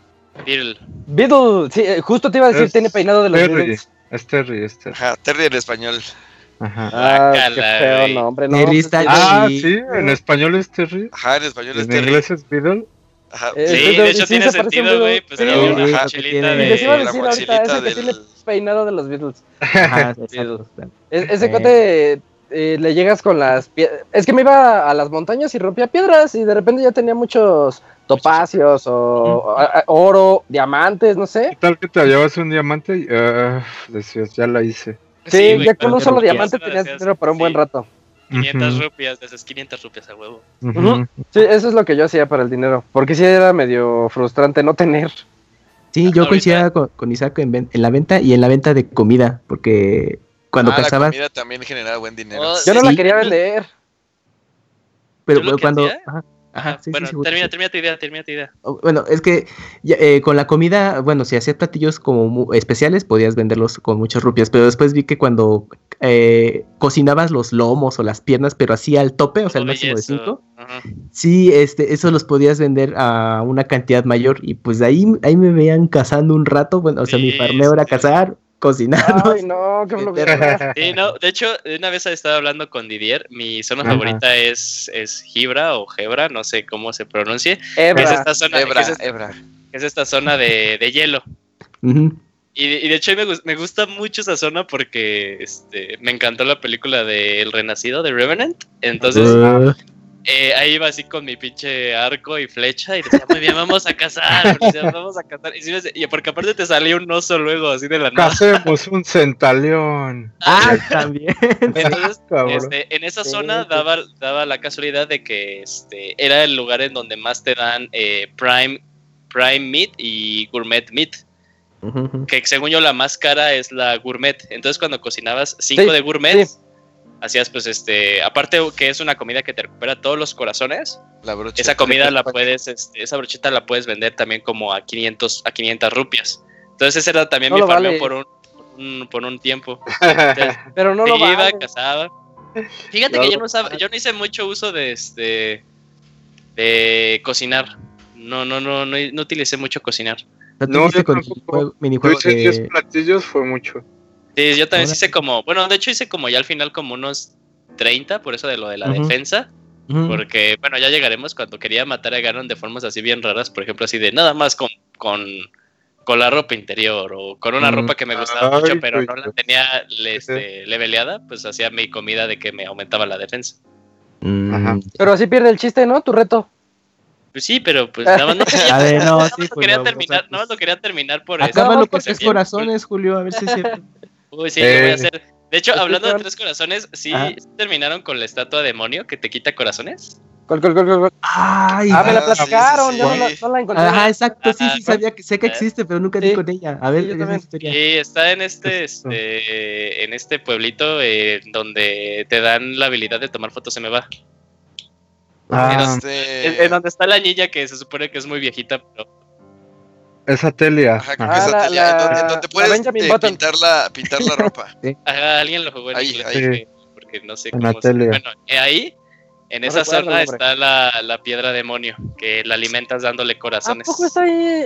Beetle. Beetle. Sí, eh, justo te iba a decir, Es tiene peinado de los Terry. Beatles. Es Terry, es Terry. Ajá, Terry en español. Ajá. Ah, qué Guácala, feo nombre, no. Terry está sí, Ah, Sí. sí, en español es Terry. Ajá, en español es En Terry. inglés es Beetle. Ajá. Eh, Sí, de hecho sí, tiene se sentido, güey. Pues Sí, era sí, una sí, mochilita tiene- Y les iba a de. la decir ahorita, ese que del- tiene el peinado de los Beatles. Ajá, exacto. Es- ese Eh. Eh, le llegas con las piedras. Es que me iba a las montañas y rompía piedras y de repente ya tenía muchos topacios o oro, diamantes, no sé. ¿Qué tal que te llevas un diamante y ah, decías, ya la hice? Sí, güey, ya con un solo diamante tenías dinero para un buen rato. 500 Ujú, rupias, de esas 500 rupias a huevo. Sí, eso es lo que yo hacía para el dinero. Porque sí era medio frustrante no tener. Sí, yo coincidía con, con Isaac en, en la venta y en la venta de comida, porque cuando ah, la cazabas, comida también genera buen dinero. Oh, Yo no Sí, la sí. quería vender. pero yo lo que cuando... hacía- ajá, sí, bueno, sí, termina, termina tu idea, termina tu idea. Oh, Bueno, es que ya, eh, con la comida, bueno, si hacías platillos como especiales, podías venderlos con muchas rupias, pero después vi que cuando eh, cocinabas los lomos o las piernas, pero así al tope, o sea, el Todo máximo de yeso. 5, Ajá. sí, este, eso los podías vender a una cantidad mayor y pues ahí, ahí me veían cazando un rato, bueno, o sea, mi farmeo era cazar, cocinarnos. Ay, no, qué flojera. Sí, no, de hecho, una vez estaba hablando con Didier, mi zona Ajá. favorita es, es Gibra o Gebra, no sé cómo se pronuncie. Ebra. Es esta zona, Ebra, es esta, Ebra. es esta zona de, de hielo. Y, y de hecho me gusta mucho esa zona porque este, me encantó la película de El Renacido, de Revenant. Entonces Uh, eh, ahí iba así con mi pinche arco y flecha y decía, muy bien, vamos a cazar, decía, vamos a cazar. Y, sí porque aparte te salía un oso luego, así de la nada. Hacemos un centaleón. ah, también. Entonces, Cabrón. Este, en esa zona daba, daba la casualidad de que este, era el lugar en donde más te dan eh, prime, prime meat y gourmet meat. Que según yo la más cara es la gourmet. Entonces cuando cocinabas 5 Sí, de gourmet, sí. Hacías pues este, aparte que es una comida que te recupera todos los corazones, La esa comida la puedes, este, esa brocheta la puedes vender también como a 500, a 500 rupias. Entonces ese era también No mi farmeo vale. por un, por un, por un tiempo. Entonces, Pero no lo iba, vale. Fíjate No que yo no, sab- yo no hice mucho uso de este de cocinar. No, no, no, no, no utilicé mucho cocinar. ¿No yo con tampoco. minijuego, Yo minijuego hice 10 de... platillos, fue mucho. Sí, yo también hice como, bueno, de hecho hice como ya al final como unos 30, por eso de lo de la defensa, porque bueno, ya llegaremos cuando quería matar a Ganon de formas así bien raras, por ejemplo, así de nada más con con, con la ropa interior o con una Ujú. ropa que me gustaba Ay, mucho, pero no la tenía le- este, leveleada, pues hacía mi comida de que me aumentaba la defensa. Mm, Ajá. Pero así pierde el chiste, ¿no? Tu reto. Pues sí, pero pues nada más no quería, ver, no, nada más sí, lo pues, quería no, terminar, o sea, nada más lo quería terminar por Acábalo eso. por Se tres corazones, Julio, a ver si es cierto. Uy, sí, lo voy Eh. a hacer. De hecho, Es hablando de tres corazones, ¿sí, Ajá. sí terminaron con la estatua demonio que te quita corazones? Col, col, col, col, col. Ay, Ah, me la sí, platicaron, sí, yo no sí. la, no la encontré. Ajá, exacto, sí, sí, sabía que, sé que existe, pero nunca di Sí. con ella. A ver, Sí, también. historia. Y está en este, este, en este pueblito eh, donde te dan la habilidad de tomar fotos, se me va. Ah, Este, En, en donde está la niña que se supone que es muy viejita, pero esa Telia. Ajá, creo Ajá. que Ah, esa la- telia, en donde, en puedes eh, pintar, la, pintar la ropa. ajá, alguien lo jugó en Ahí, inglés, ahí. porque- no sé En cómo se-. Bueno, eh, ahí, en No esa zona está la, la piedra demonio, que la alimentas dándole ¿A corazones. poco está ahí?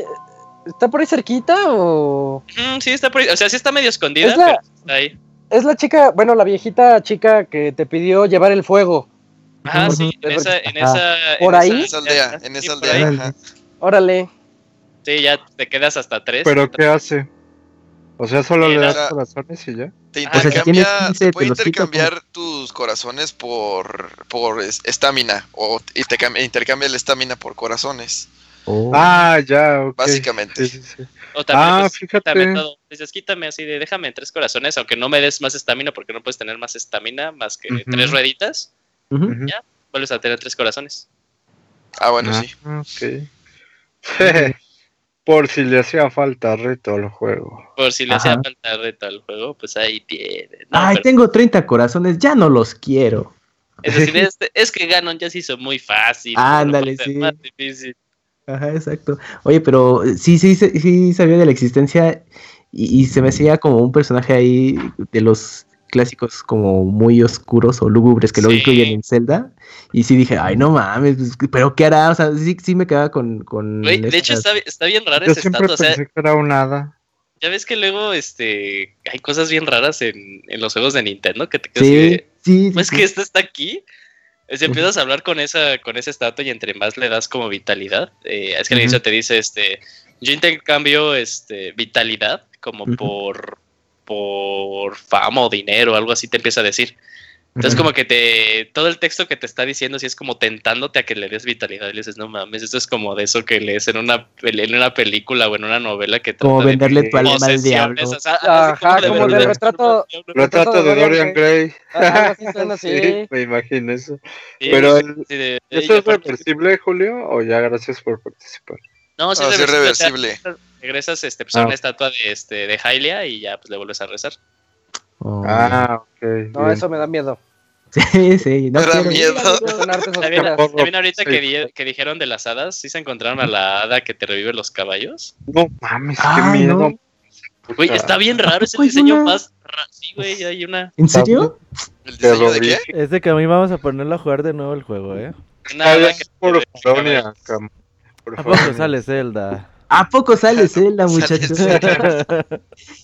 ¿Está por ahí cerquita o...? Mm, sí, está por ahí. O sea, sí está medio escondida, Es la- pero está ahí. Es la chica, bueno, la viejita chica que te pidió llevar el fuego. Ajá, Ujú. sí, en esa, en Ajá. esa, en ¿Por ahí? En esa aldea, en sí, esa por ahí. aldea. ajá. Órale. Sí, ya te quedas hasta tres. ¿Pero qué hace? O sea, solo le das corazones y ya. Te O sea, si intercambia, tienes 15, te te puede intercambiar tus corazones por por es- estamina o y te cambia- intercambia la estamina por corazones, Oh. Ah, ya, ok. básicamente. Sí, sí, sí. O también, Ah, pues, fíjate. quítame todo. Dices, quítame así de, déjame en tres corazones, aunque no me des más estamina, porque no puedes tener más estamina más que tres rueditas. Ujú. vuelves a tener tres corazones. Ah, bueno, Ah, sí. ok. Por si le hacía falta reto al juego. Por si le Ajá. hacía falta reto al juego, pues ahí tienes. No, Ay, pero tengo 30 corazones, ya no los quiero. es decir, es, es que Ganon ya se hizo muy fácil. Ándale, no puede ser sí. más difícil. Ajá, exacto. Oye, pero sí, sí, sí, sí sabía de la existencia y, y se me hacía como un personaje ahí de los clásicos como muy oscuros o lúgubres que luego Sí. incluyen en Zelda. Y sí dije, ay, no mames, pues, pero ¿qué hará? O sea, sí, sí me quedaba con... con de hecho está, está bien rara Yo esa siempre estatua. O sea, pensé que era un hada. ya ves que luego este, hay cosas bien raras en, en los juegos de Nintendo que te quedas así Sí, de, sí, Pues sí. que esta está aquí. Si empiezas a hablar con esa, con esa estatua y entre más le das como vitalidad, eh, es que al Ujú. inicio te dice, este, yo intercambio este, vitalidad como por, por fama o dinero, algo así te empieza a decir. Entonces como que te, todo el texto que te está diciendo, sí es como tentándote a que le des vitalidad y le dices, no mames, esto es como de eso que lees en una, en una película o en una novela que Como trata de venderle tu alma al diablo. o sea, Ajá, de como venderle del tu retrato-. Retrato de Dorian Gray. Así. Sí, me imagino eso. Sí, Pero sí, de- ¿Eso es reversible, Julio? ¿O ya gracias por participar? No, sí Ah, es sí es reversible. o sea, reversible. Regresas este, pues, a Ah. una estatua de, este, de Hylia y ya pues le vuelves a rezar. Oh. Ah, ok. No, bien. eso me da miedo. Sí, sí. No Me da miedo. También, también ahorita que, Sí. di- que dijeron de las hadas, ¿sí se encontraron a la hada que te revive los caballos? No mames, qué Ay, miedo. no. Güey, está bien raro, es el poco hay diseño una? más. Sí, güey, hay una, ¿En serio? ¿El diseño de qué? Es de que a mí vamos a ponerlo a jugar de nuevo el juego, ¿eh? una Ah, que por Polonia, por ¿A poco favor. sale Zelda? ¿A poco sale Zelda, Sale muchachos? Zelda.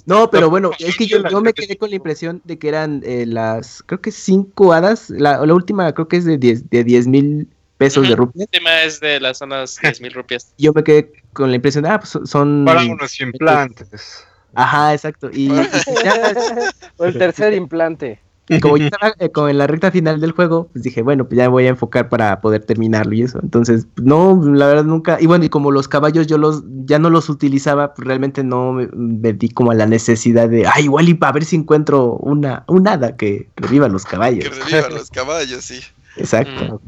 No, pero bueno, es que yo, yo me quedé con la impresión de que eran eh, las, creo que cinco hadas. La, la última creo que es de 10 de 10 mil pesos de rupias. El tema es de las zonas 10.000 rupias. Yo me quedé con la impresión de, ah, pues son... Para unos implantes. Ajá, exacto. Y, O el tercer implante. Y como ya estaba eh, como en la recta final del juego, pues dije, bueno, pues ya me voy a enfocar para poder terminarlo y eso. Entonces, no, la verdad nunca. Y bueno, y como los caballos yo los ya no los utilizaba, pues realmente no me, me di como a la necesidad de, ay, igual y para ver si encuentro una, un hada que reviva los Que caballos. revivan los caballos, sí. Exacto.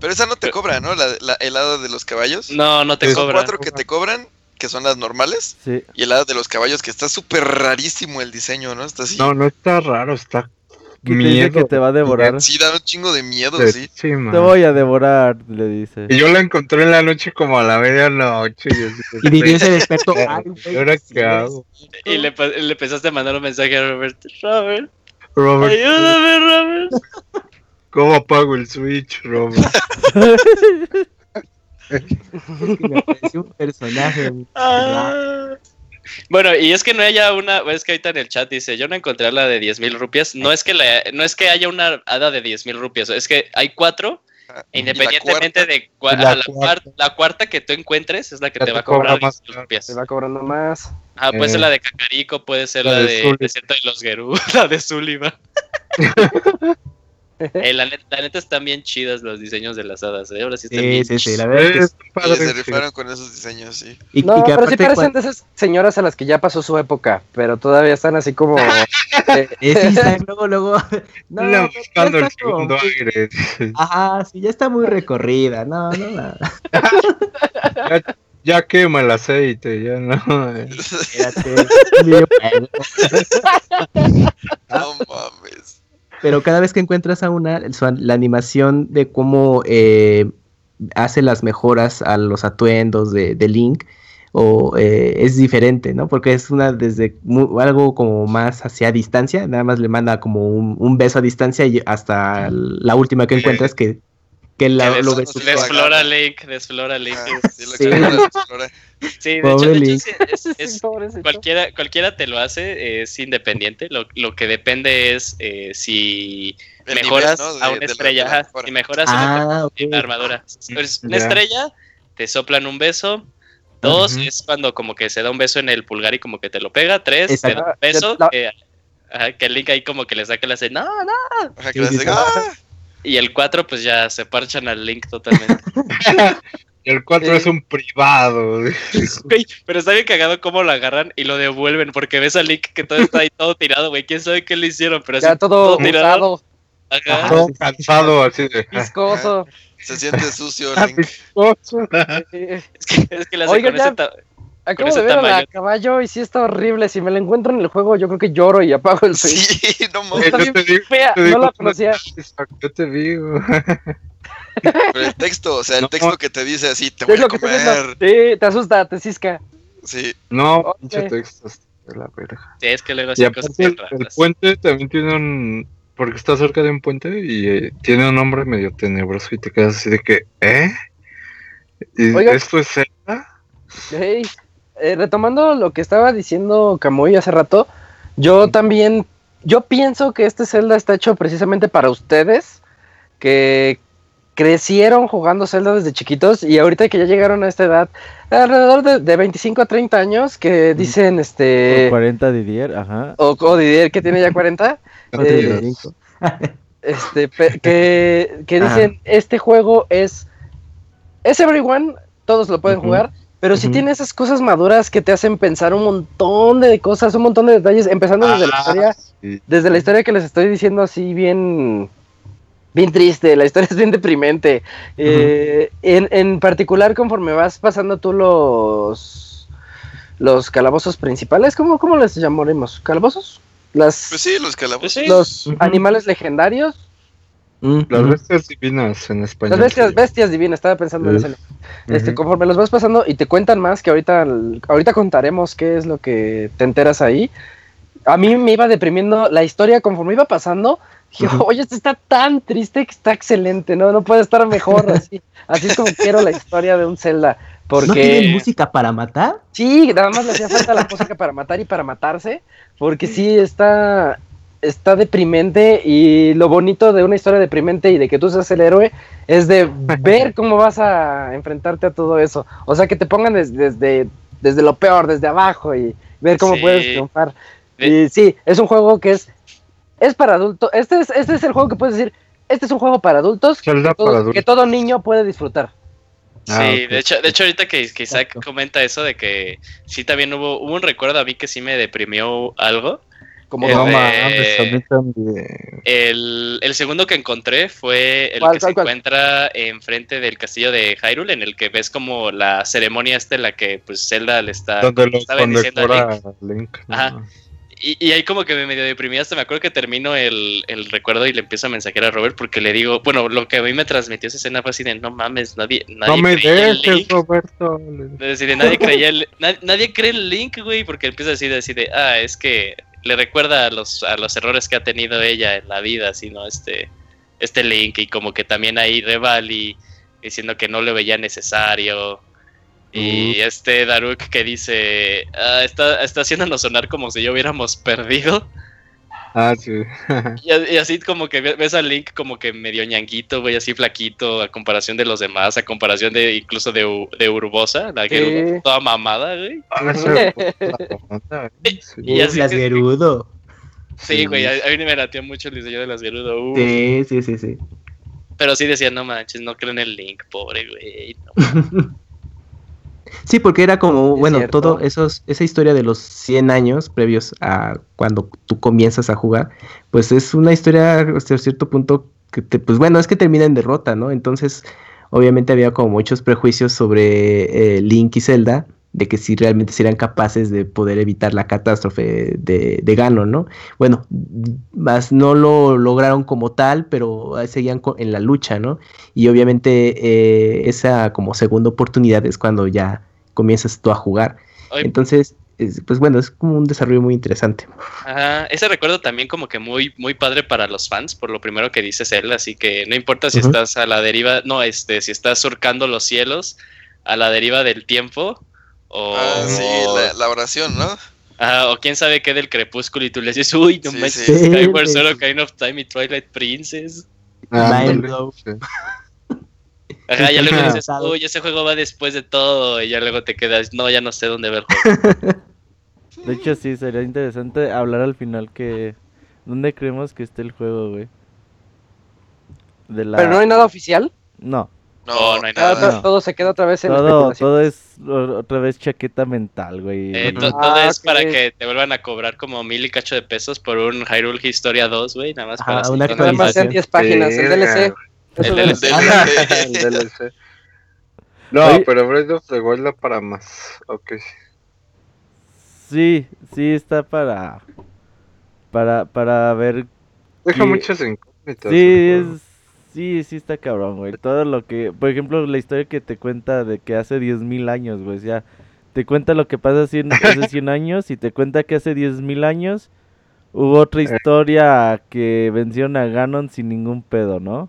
Pero esa no te cobra, ¿no? La, la helada de los caballos. No, no te Son cobran. cuatro que te cobran, que son las normales. Sí. Y el hada de los caballos, que está súper rarísimo el diseño, ¿no? Está así. No, no está raro, está Que te dice miedo. que te va a devorar. Sí, da un chingo de miedo, de sí. encima. Te voy a devorar, le dice. Y yo la encontré en la noche como a la medianoche. Y, así de- Y diría ese experto, ¿Y ay, güey, ahora sí, qué hago? Y le, le empezaste a mandar un mensaje a Robert. Robert, Robert, ayúdame, Robert. ¿cómo apago el Switch, Robert? es que me pareció un personaje. Ah. Bueno, y es que no haya una, es que ahorita en el chat dice, yo no encontré la de 10 mil rupias, no es que la, no es que haya una hada de 10 mil rupias, es que hay cuatro, Ah, e independientemente cuarta, de cua- La cuarta, la cuarta que tú encuentres es la que te va a cobra cobrar más 10 mil caro. rupias. Se va cobrando más. Ah, puede ser Eh, la de Cacarico, puede ser la de de. Desierto de los Gerú, la de Sullivan. Eh, la, neta, la neta están bien chidas los diseños de las hadas, ¿eh? ahora sí están Sí, bien sí, sí, la chidas. verdad es que padre, se rifaron con esos diseños, sí. y, y No, que pero sí aparte parecen cuan- de esas señoras a las que ya pasó su época, pero todavía están así como... eh, eh, sí, luego, luego. No, buscando el como segundo aire. Ajá, sí, ya está muy recorrida. No, no, no. Ya, ya quema el aceite, ya no. eh. Espérate. No mames. Pero cada vez que encuentras a una, la animación de cómo eh, hace las mejoras a los atuendos de, de Link o eh, es diferente, ¿no? Porque es una desde mu- algo como más hacia distancia, nada más le manda como un, un beso a distancia y hasta la última que encuentras que, que la- Que lo ves. desflora Link, desflora Link. Ah, sí, lo Sí. Sí, de Pobre hecho, de hecho, Link. sí, es- es- cualquiera, cualquiera te lo hace, es independiente. Lo, lo que depende es eh, si El mejoras nivel, ¿no? a de- una de la- estrella. la si mejoras una Ah, ok. la armadura. Es una Ya. estrella, te soplan un beso. Dos, Ujú. es cuando como que se da un beso en el pulgar y como que te lo pega. Tres, te Exacto. da un beso. La- que, ajá, que el Link ahí como que le saca hace no, no. Ajá, que Sí, le sí, hace, sí. ¡ah! Y el cuatro, pues ya se parchan al Link totalmente. El 4 Sí. es un privado. Güey, pero está bien cagado cómo lo agarran y lo devuelven porque ves al Link que todo está ahí todo tirado, güey. ¿Quién sabe qué le hicieron? Pero así Ya todo tirado. usado, Ajá. Todo cansado así de. viscoso. Se siente sucio, Ah, Link. viscoso. Es que, es que le hace Oigan, con ya- ese Acabo de ver a la caballo y sí está horrible. Si me la encuentro en el juego, yo creo que lloro y apago el Switch. Sí, no Eh, mames. Está yo bien te digo, Fea, te no digo, la conocía. Yo te digo. Pero el texto, o sea, el No. texto que te dice así, te voy a comer. Sí, te asusta, te cisca. Sí, No, Ok. pinche texto. De la verga. Sí, es que luego Y aparte, el, puente también tiene un. Porque está cerca de un puente y eh, tiene un nombre medio tenebroso y te quedas así de que, ¿eh? ¿Y esto es Zelda? Hey, eh, retomando lo que estaba diciendo Kamui hace rato, yo también, yo pienso que este Zelda está hecho precisamente para ustedes, que crecieron jugando Zelda desde chiquitos y ahorita que ya llegaron a esta edad, alrededor de, de 25 a 30 años, que dicen, este, 40 Didier, ajá. o, o Didier que tiene ya 40, Eh, este, que, que Ajá. dicen, este juego es, es everyone, todos lo pueden jugar, pero sí tiene esas cosas maduras que te hacen pensar un montón de cosas, un montón de detalles, empezando desde la Ah, historia, sí. desde la historia que les estoy diciendo así bien, bien triste, la historia es bien deprimente. Eh, en, en particular, conforme vas pasando tú los los calabozos principales, ¿cómo, cómo les llamaremos? ¿Calabozos? Las, pues sí, los calabozos. Pues los animales legendarios, Las bestias divinas en español. las bestias, bestias divinas, estaba pensando en ese. Este, conforme los vas pasando y te cuentan más, que ahorita, ahorita contaremos qué es lo que te enteras ahí. A mí me iba deprimiendo la historia conforme iba pasando. Dije, oye, esto está tan triste que está excelente, ¿no? No puede estar mejor así. Así es como quiero la historia de un Zelda. Porque... ¿No tienen música para matar? Sí, nada más le hacía falta la música para matar y para matarse, porque sí está, está deprimente y lo bonito de una historia deprimente y de que tú seas el héroe es de ver cómo vas a enfrentarte a todo eso. O sea, que te pongan des- desde, desde lo peor, desde abajo y ver cómo Sí. puedes triunfar. Y sí, es un juego que es, es para adultos. Este es, este es el juego que puedes decir, este es un juego para adultos que todo, para adultos. que todo niño puede disfrutar. Sí, Ah, ok. de hecho, de hecho ahorita que, que Isaac Exacto. comenta eso de que sí también hubo, hubo un recuerdo a mí que sí me deprimió algo. Como Eh, No de- también. El, el segundo que encontré fue el ¿Cuál, que se encuentra enfrente del castillo de Hyrule, en el que ves como la ceremonia esta en la que pues Zelda le está, Donde lo está bendiciendo a Link. Link. ¿no? Ajá. Y, y ahí como que me medio deprimí, hasta me acuerdo que termino el, el recuerdo y le empiezo a mensajear a Robert porque le digo, bueno, lo que a mí me transmitió esa escena fue así de, no mames, nadie, nadie No me dejes, Link". Roberto. Decir, nadie creía el- na- nadie cree en Link, güey, porque empieza a decir así de, ah, es que le recuerda a los, a los errores que ha tenido ella en la vida, así, ¿no? Este, este Link, y como que también ahí Revali diciendo que no le veía necesario. Y este Daruk que dice, ah, está, está haciéndonos sonar como si yo hubiéramos perdido. Ah, sí. Y, así como que ve- ves a Link como que medio ñanguito, güey, así flaquito, a comparación de los demás, a comparación de incluso de, U- de Urbosa, la que Sí. toda mamada, güey. Ah. Y así Las Gerudo. Sí, güey, a, a mí me latió mucho el diseño de las Gerudo. uh. Sí, sí, sí, sí. Pero sí decía, no manches, no creo en el Link, pobre, güey. no". Sí, porque era como, Es bueno, cierto. todo esos, esa historia de los 100 años previos a cuando tú comienzas a jugar, pues es una historia hasta cierto punto que te, pues bueno, es que termina en derrota, ¿no? Entonces, obviamente había como muchos prejuicios sobre eh, Link y Zelda, de que si realmente serían capaces de poder evitar la catástrofe de, de Ganon, ¿no? Bueno, más no lo lograron como tal, pero seguían en la lucha, ¿no? Y obviamente eh, esa como segunda oportunidad es cuando ya comienzas tú a jugar. Entonces, es- pues bueno, es como un desarrollo muy interesante. ajá, ese recuerdo también como que muy, muy padre para los fans, por lo primero que dice Zelda, así que no importa si estás a la deriva, no, este, si estás surcando los cielos, a la deriva del tiempo, o, Ah, sí, la, la oración, ¿no? ajá, o quién sabe qué del crepúsculo y tú le dices, uy, no Sí, manches, sí. Skyward Sword. Ocarina of Time y Twilight Princess. Ah, Mind blow. Ajá, ya luego dices, uy, ese juego va después de todo, y ya luego te quedas, no, ya no sé dónde verlo. De hecho, sí, sería interesante hablar al final que... ¿Dónde creemos que esté el juego, güey? De la... Pero no hay nada oficial. No, No, no hay Nada, nada. to- Todo se queda otra vez en todo, especulación. todo es otra vez chaqueta mental, güey. Eh, to- Ah, todo es ok. para que te vuelvan a cobrar como mil y cacho de pesos por un Hyrule Historia 2, güey, nada más Ajá, para una Nada más actualización. 10 páginas. El DLC. El DLC. es- El DLC. No, Oye. pero Breath of the Wild para más. Ok. Sí, sí está para... Para, para ver... Deja Sí. muchas incógnitas. Sí, es... Sí, sí está cabrón, güey. Todo lo que... Por ejemplo, la historia que te cuenta de que hace 10.000 años, güey. Ya te cuenta lo que pasa cien- hace 100 años y te cuenta que hace 10.000 años hubo otra Eh. historia que vencieron a Ganon sin ningún pedo, ¿no?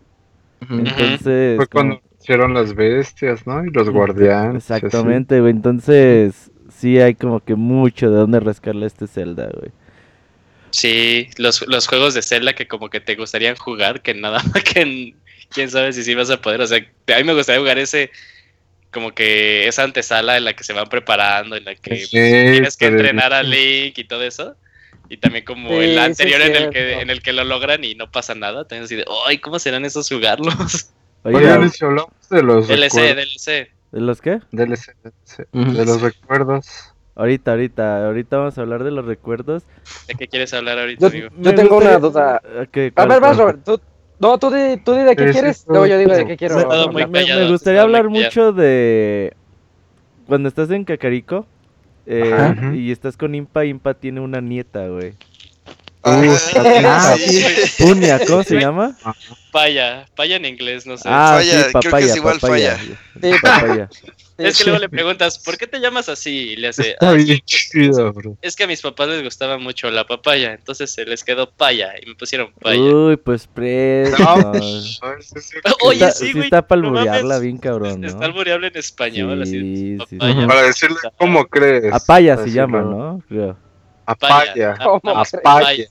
Entonces... Fue como- cuando hicieron las bestias, ¿no? Y los guardianes. así. Exactamente, güey. Entonces, sí hay como que mucho de dónde rascarle a este Zelda, güey. Sí, los, los juegos de Zelda que como que te gustarían jugar, que nada más que en- quién sabe si sí vas a poder. O sea, a mí me gustaría jugar ese, como que esa antesala en la que se van preparando, en la que pues, tienes que entrenar a Link y todo eso. Y también como Sí, el sí, anterior en el que en el que lo logran y no pasa nada. También así de, ay, ¿cómo serán esos jugarlos? Oye, Oigan, si hablamos de los DLC, recuerdos. DLC. ¿de los qué? DLC, DLC, de los recuerdos. Ahorita, ahorita, ahorita vamos a hablar de los recuerdos. ¿De qué quieres hablar ahorita, Yo, amigo? yo Me tengo una duda. Ah. A ¿Cuál, ver, vas? Robert. Tú, no, tú di, tú di de qué Sí, sí, quieres. tú- Luego yo digo de qué quiero. Muy me, callado, gustaría hablar callado. mucho de cuando estás en Cacarico eh, Ajá. y estás con Impa. Impa tiene una nieta, güey. Ah, ah, sí. Punia, ¿cómo se llama? Paya, paya en inglés, no sé. Ah, Falla, sí, creo que papaya, es igual papaya. Sí, papaya. Es que luego le preguntas, ¿por qué te llamas así? Y le hace, Está "Ah, bien chido, bro. es que a mis papás les gustaba mucho la papaya, entonces se les quedó paya y me pusieron paya. Uy, pues preso. No, pues, Oye, sí, sí güey, está para no alburearla mames. bien cabrón, ¿no? Está albureable en español, así. Sí, sí, papaya. sí. Para decirle cómo crees. Apaya se Así, llama. ¿no? Creo. Apaya. ¿Cómo Apaya.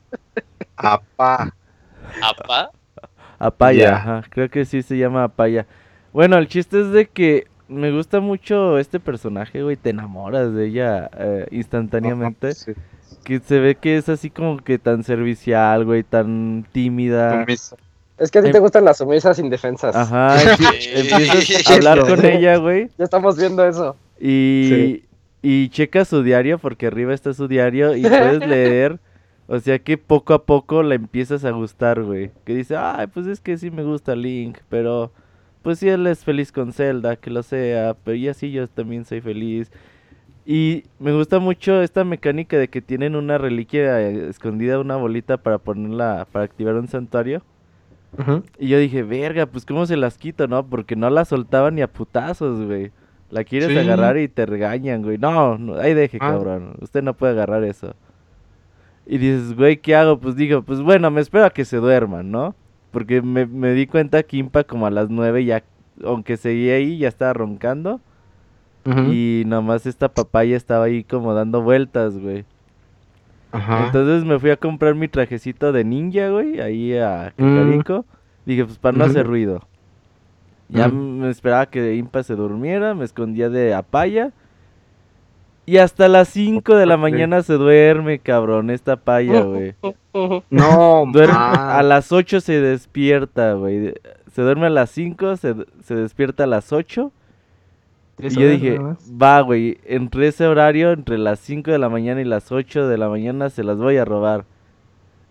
Apá. Apa. Apaya, Ya. ajá, creo que sí se llama Apaya. Bueno, el chiste es de que me gusta mucho este personaje, güey, te enamoras de ella eh, instantáneamente. Sí, Que se ve que es así como que tan servicial, güey, tan tímida. sumisa. Es que a ti te gustan las sumisas indefensas. Ajá, empiezas a hablar con ella, güey, Ya estamos viendo eso. y, Sí. y checa su diario, porque arriba está su diario, y puedes leer, o sea que poco a poco la empiezas a gustar, güey. Que dice, ay, pues es que sí me gusta Link, pero pues sí él es feliz con Zelda, que lo sea, pero ya sí yo también soy feliz. Y me gusta mucho esta mecánica de que tienen una reliquia eh, escondida, una bolita para ponerla, para activar un santuario. Y yo dije, verga, pues cómo se las quito, ¿no? Porque no la soltaban ni a putazos, güey. La quieres Sí. agarrar y te regañan, güey. No, no, ahí deje, Ah. cabrón. Usted no puede agarrar eso. Y dices, güey, ¿qué hago? Pues digo, pues bueno, me espero a que se duerman, ¿no? Porque me, me di cuenta que Impa como a las nueve ya, aunque seguía ahí, ya estaba roncando. Ujú. Y nomás esta papaya estaba ahí como dando vueltas, güey. Ajá. Entonces me fui a comprar mi trajecito de ninja, güey, ahí a Mm. Cacarico. Dije, pues para no hacer ruido. Ya me esperaba que Impa se durmiera, me escondía de Apaya. Y hasta las 5 de la mañana se duerme, cabrón, esta paya, güey. No, Duerme, a las 8 se despierta, güey. Se duerme a las 5, se, se despierta a las 8. Y Tres yo dije, va, güey, entre ese horario, entre las 5 de la mañana y las 8 de la mañana, se las voy a robar.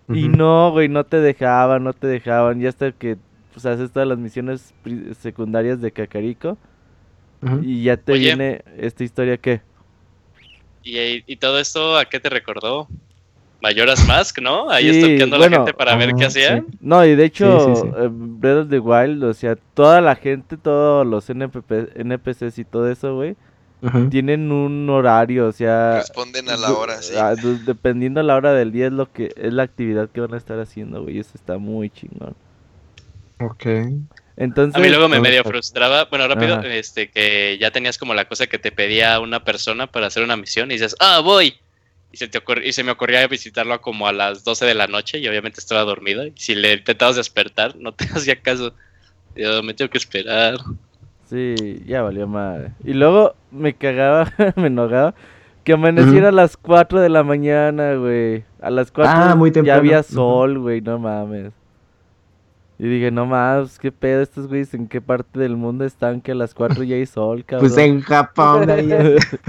Y no, güey, no te dejaban, no te dejaban. Ya hasta que pues, haces todas las misiones secundarias de Cacarico. Y ya te Oye. viene esta historia que... Y, y todo esto, ¿a qué te recordó? Mayoras Mask, ¿no? Ahí Sí, a la gente para ver qué hacían. No, y de hecho, Sí, sí, sí. eh, Breath of the Wild, o sea, toda la gente, todos los NPP, NPCs y todo eso, güey, tienen un horario, o sea... Responden a la hora, sí. dependiendo de la hora del día es lo que es la actividad que van a estar haciendo, güey, eso está muy chingón. Ok. Entonces, A mí luego me no, medio no. frustraba, bueno, rápido, Ajá. este, que ya tenías como la cosa que te pedía una persona para hacer una misión y dices, ah, voy. Y se, te y se me ocurría visitarlo como a las 12 de la noche y obviamente estaba dormido. Y si le intentabas despertar, no te hacía caso. Yo me tengo que esperar. Sí, ya valió madre. Y luego me cagaba, me enojaba que amaneciera a las 4 de la mañana, güey. A las 4 Ah, muy ya temprano. había Ujú. sol, güey, no mames. Y dije, no mames, qué pedo estos güeyes, ¿en qué parte del mundo están que a las 4 ya hay sol, cabrón? Pues en Japón, ahí,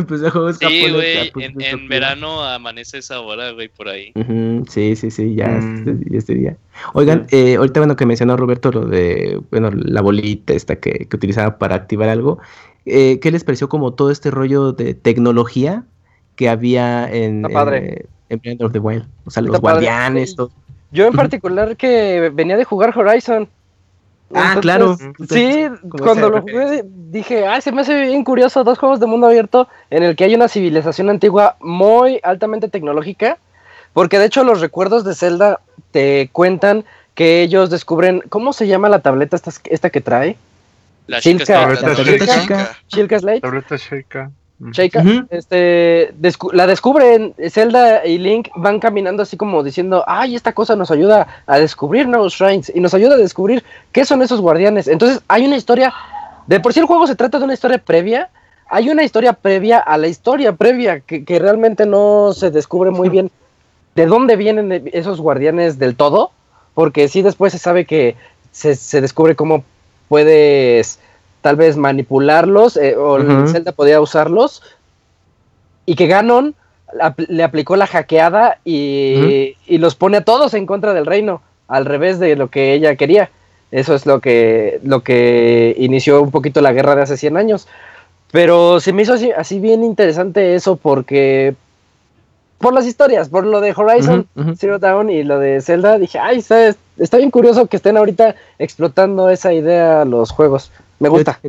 pues el juego es Sí, japonés, güey, pues, en, pues, en pues, verano amanece esa hora, güey, por ahí. Sí, sí, sí, ya, Mm. este, ya este día. Oigan, eh, ahorita bueno que mencionó Roberto lo de, bueno, la bolita esta que, que utilizaba para activar algo, eh, ¿qué les pareció como todo este rollo de tecnología que había en, Está padre. eh, en Breath of the Wild? O sea, los padre, guardianes, todo. Yo en particular que venía de jugar Horizon. Ah, Entonces, claro. Sí, cuando lo jugué dije, ay, se me hace bien curioso, dos juegos de mundo abierto en el que hay una civilización antigua muy altamente tecnológica, porque de hecho los recuerdos de Zelda te cuentan que ellos descubren, ¿cómo se llama la tableta esta, esta que trae? La Silka, chica está- la Tableta. Shilka Ujú. este, descu- la descubren, Zelda y Link van caminando así como diciendo, ay, esta cosa nos ayuda a descubrir nuevos shrines y nos ayuda a descubrir qué son esos guardianes. Entonces hay una historia, de por sí el juego se trata de una historia previa, hay una historia previa a la historia previa que, que realmente no se descubre muy bien de dónde vienen e- esos guardianes del todo, porque sí después se sabe que se, se descubre cómo puedes tal vez manipularlos eh, o. Zelda podía usarlos y que Ganon le aplicó la hackeada y, y los pone a todos en contra del reino, al revés de lo que ella quería. Eso es lo que, lo que inició un poquito la guerra de hace 100 años. Pero se me hizo así, así bien interesante eso porque por las historias, por lo de Horizon. Zero Dawn y lo de Zelda, dije, ay, está, está bien curioso que estén ahorita explotando esa idea los juegos. Me gusta.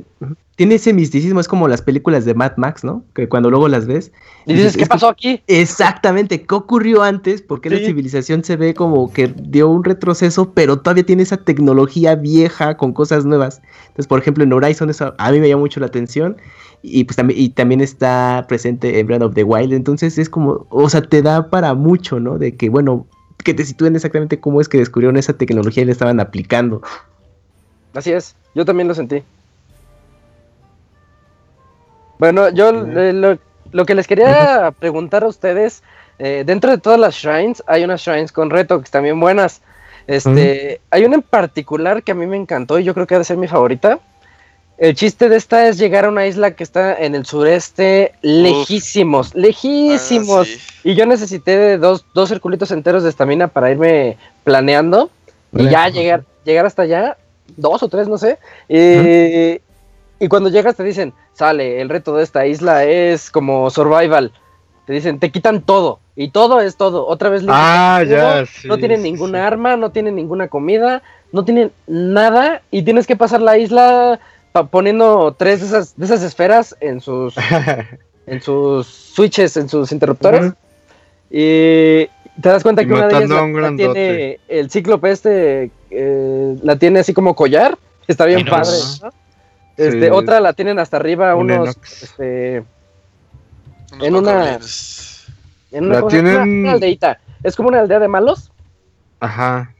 Tiene ese misticismo, es como las películas de Mad Max, ¿no? Que cuando luego las ves. Y dices, ¿qué pasó aquí? Exactamente, ¿qué ocurrió antes? Porque la Sí. civilización se ve como que dio un retroceso, pero todavía tiene esa tecnología vieja con cosas nuevas. Entonces, por ejemplo, en Horizon eso a mí me llama mucho la atención y pues también y también está presente en Breath of the Wild, entonces es como, o sea, te da para mucho, ¿no? De que bueno, que te sitúen exactamente cómo es que descubrieron esa tecnología y la estaban aplicando. Así es, yo también lo sentí. Bueno, yo eh, lo, lo que les quería preguntar a ustedes, eh, dentro de todas las shrines, hay unas shrines con reto que están bien buenas. Este, hay una en particular que a mí me encantó y yo creo que ha de ser mi favorita. El chiste de esta es llegar a una isla que está en el sureste, lejísimos, lejísimos. Ah, sí. Y yo necesité de dos, dos circulitos enteros de estamina para irme planeando. Y ya llegar, llegar hasta allá, dos o tres, no sé. Y, y cuando llegas te dicen, sale, el reto de esta isla es como survival. Te dicen, te quitan todo. Y todo es todo. Otra vez Ah, todo, ya, sí. No tienen sí, ninguna sí. arma, no tienen ninguna comida, no tienen nada. Y tienes que pasar la isla pa- poniendo tres de esas, de esas esferas en sus en sus switches, en sus interruptores. Y te das cuenta Y que una de ellas la, tiene el cíclope este, eh, la tiene así como collar. Está bien padre. ¿no? Este, Sí. Otra la tienen hasta arriba, Un unos, este, Unos en una- en una, La cosa- una- tienen- una aldeita. Es como una aldea de malos. Ajá.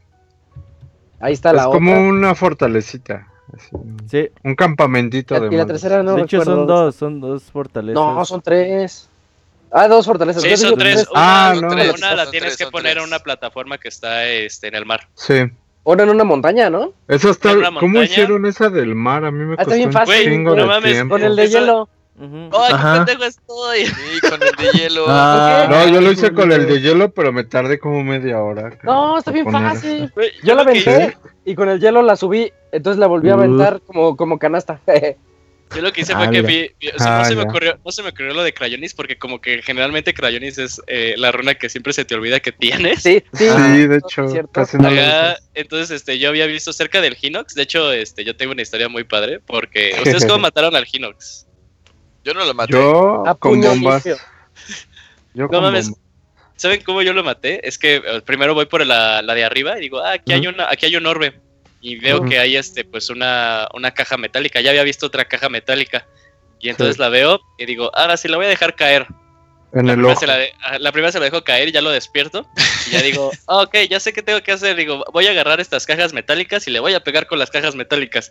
Ahí está Es la como otra. una fortalecita. así, Sí, Un campamentito Y de la- y la malos. tercera no de hecho recuerdo son dos, son dos fortalezas. No, son tres. Ah, dos fortalezas. Sí, son tres. Ah, Una, no. una Son la tres, tienes que tres. poner en una plataforma que está este, en el mar. Sí. Una en una montaña, ¿no? Esa está. ¿Cómo montaña. hicieron esa del mar? A mí me Ah, está costó bien un fácil, chingo güey. de No mames, tiempo. Con el de Eso- hielo. Ujú. ¡Ay, Ajá. qué pendejo estoy! Sí, con el de hielo. Ah, No, yo lo hice con el de hielo, pero me tardé como media hora. No, está bien fácil. Yo la aventé y con el hielo la subí, entonces la volví a Uh. aventar como, como canasta. Yo lo que hice fue Ah, que mira. vi, vi- o sea, Ah, no, se me ocurrió, no se me ocurrió lo de Crayonis porque como que generalmente Crayonis es eh, la runa que siempre se te olvida que tienes. sí, sí. Sí, de hecho, Acá, entonces este, yo había visto cerca del Hinox, de hecho este, yo tengo una historia muy padre porque ¿ustedes cómo mataron al Hinox? Yo no lo maté. Yo A con bombas. Yo No con mames. bombas. ¿Saben cómo yo lo maté? Es que eh, primero voy por la, la de arriba y digo, ah, aquí hay una, aquí hay un orbe. Y veo que hay este, pues una, una caja metálica. Ya había visto otra caja metálica. Y entonces Sí. la veo y digo, ahora sí la voy a dejar caer. En La el primera, ojo. se la, de- ah, la primera se la dejo caer y ya lo despierto. Y ya digo, ah, ok, ya sé qué tengo que hacer. Digo, voy a agarrar estas cajas metálicas y le voy a pegar con las cajas metálicas.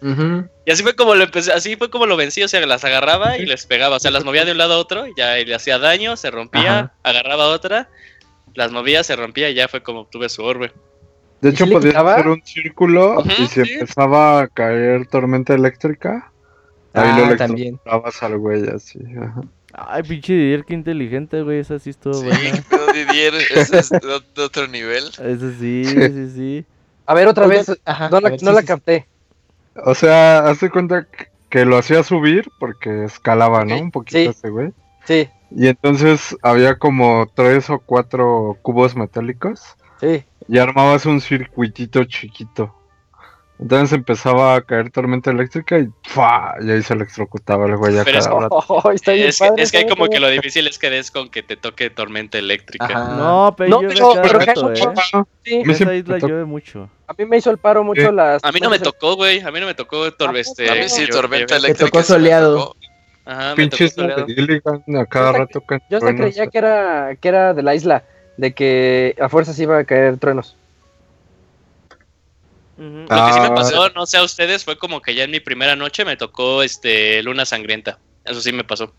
Y así fue como lo empecé, así fue como lo vencí, o sea, las agarraba y les pegaba, o sea, las movía de un lado a otro y ya y le hacía daño, se rompía, Ajá. agarraba otra, las movía, se rompía y ya fue como obtuve su orbe. De ¿Y hecho, quitaba? hacer un círculo y si sí. empezaba a caer tormenta eléctrica, ahí Ah, lo también. electrocutabas al güey así. ajá. Ay, pinche Didier, qué inteligente, güey. Esa sí estuvo Sí, buena. pero Didier, ese es de, otro nivel. Eso sí, sí, sí. A ver, otra Oye, vez. ajá, No la, ver, no sí, la sí, capté. O sea, hazte cuenta que lo hacía subir porque escalaba, ¿no? Un poquito sí. ese güey. Sí, Y entonces había como tres o cuatro cubos metálicos sí. Y armabas un circuitito chiquito. Entonces empezaba a caer tormenta eléctrica y ¡fua! Y ahí se electrocutaba el güey Pero es-. Oh, está bien Es que, es que hay como que lo difícil es que des con que te toque tormenta eléctrica. Ajá. No, pero No, yo pero- pero rato, eh. Sí, isla llueve mucho. a mí me hizo el paro mucho las. A mí no me tocó, güey, a mí no me tocó tor- ¿A este, A mí sí, tormenta yo- eléctrica. tocó me soleado. tocó. Ajá, me Pinche tocó soleado. A cada Yo rato Yo creía que era, que era de la isla, de que a fuerzas iba a caer truenos. Lo que sí me Ah. pasó, no sé a ustedes, fue como que ya en mi primera noche me tocó este luna sangrienta. Eso sí me pasó.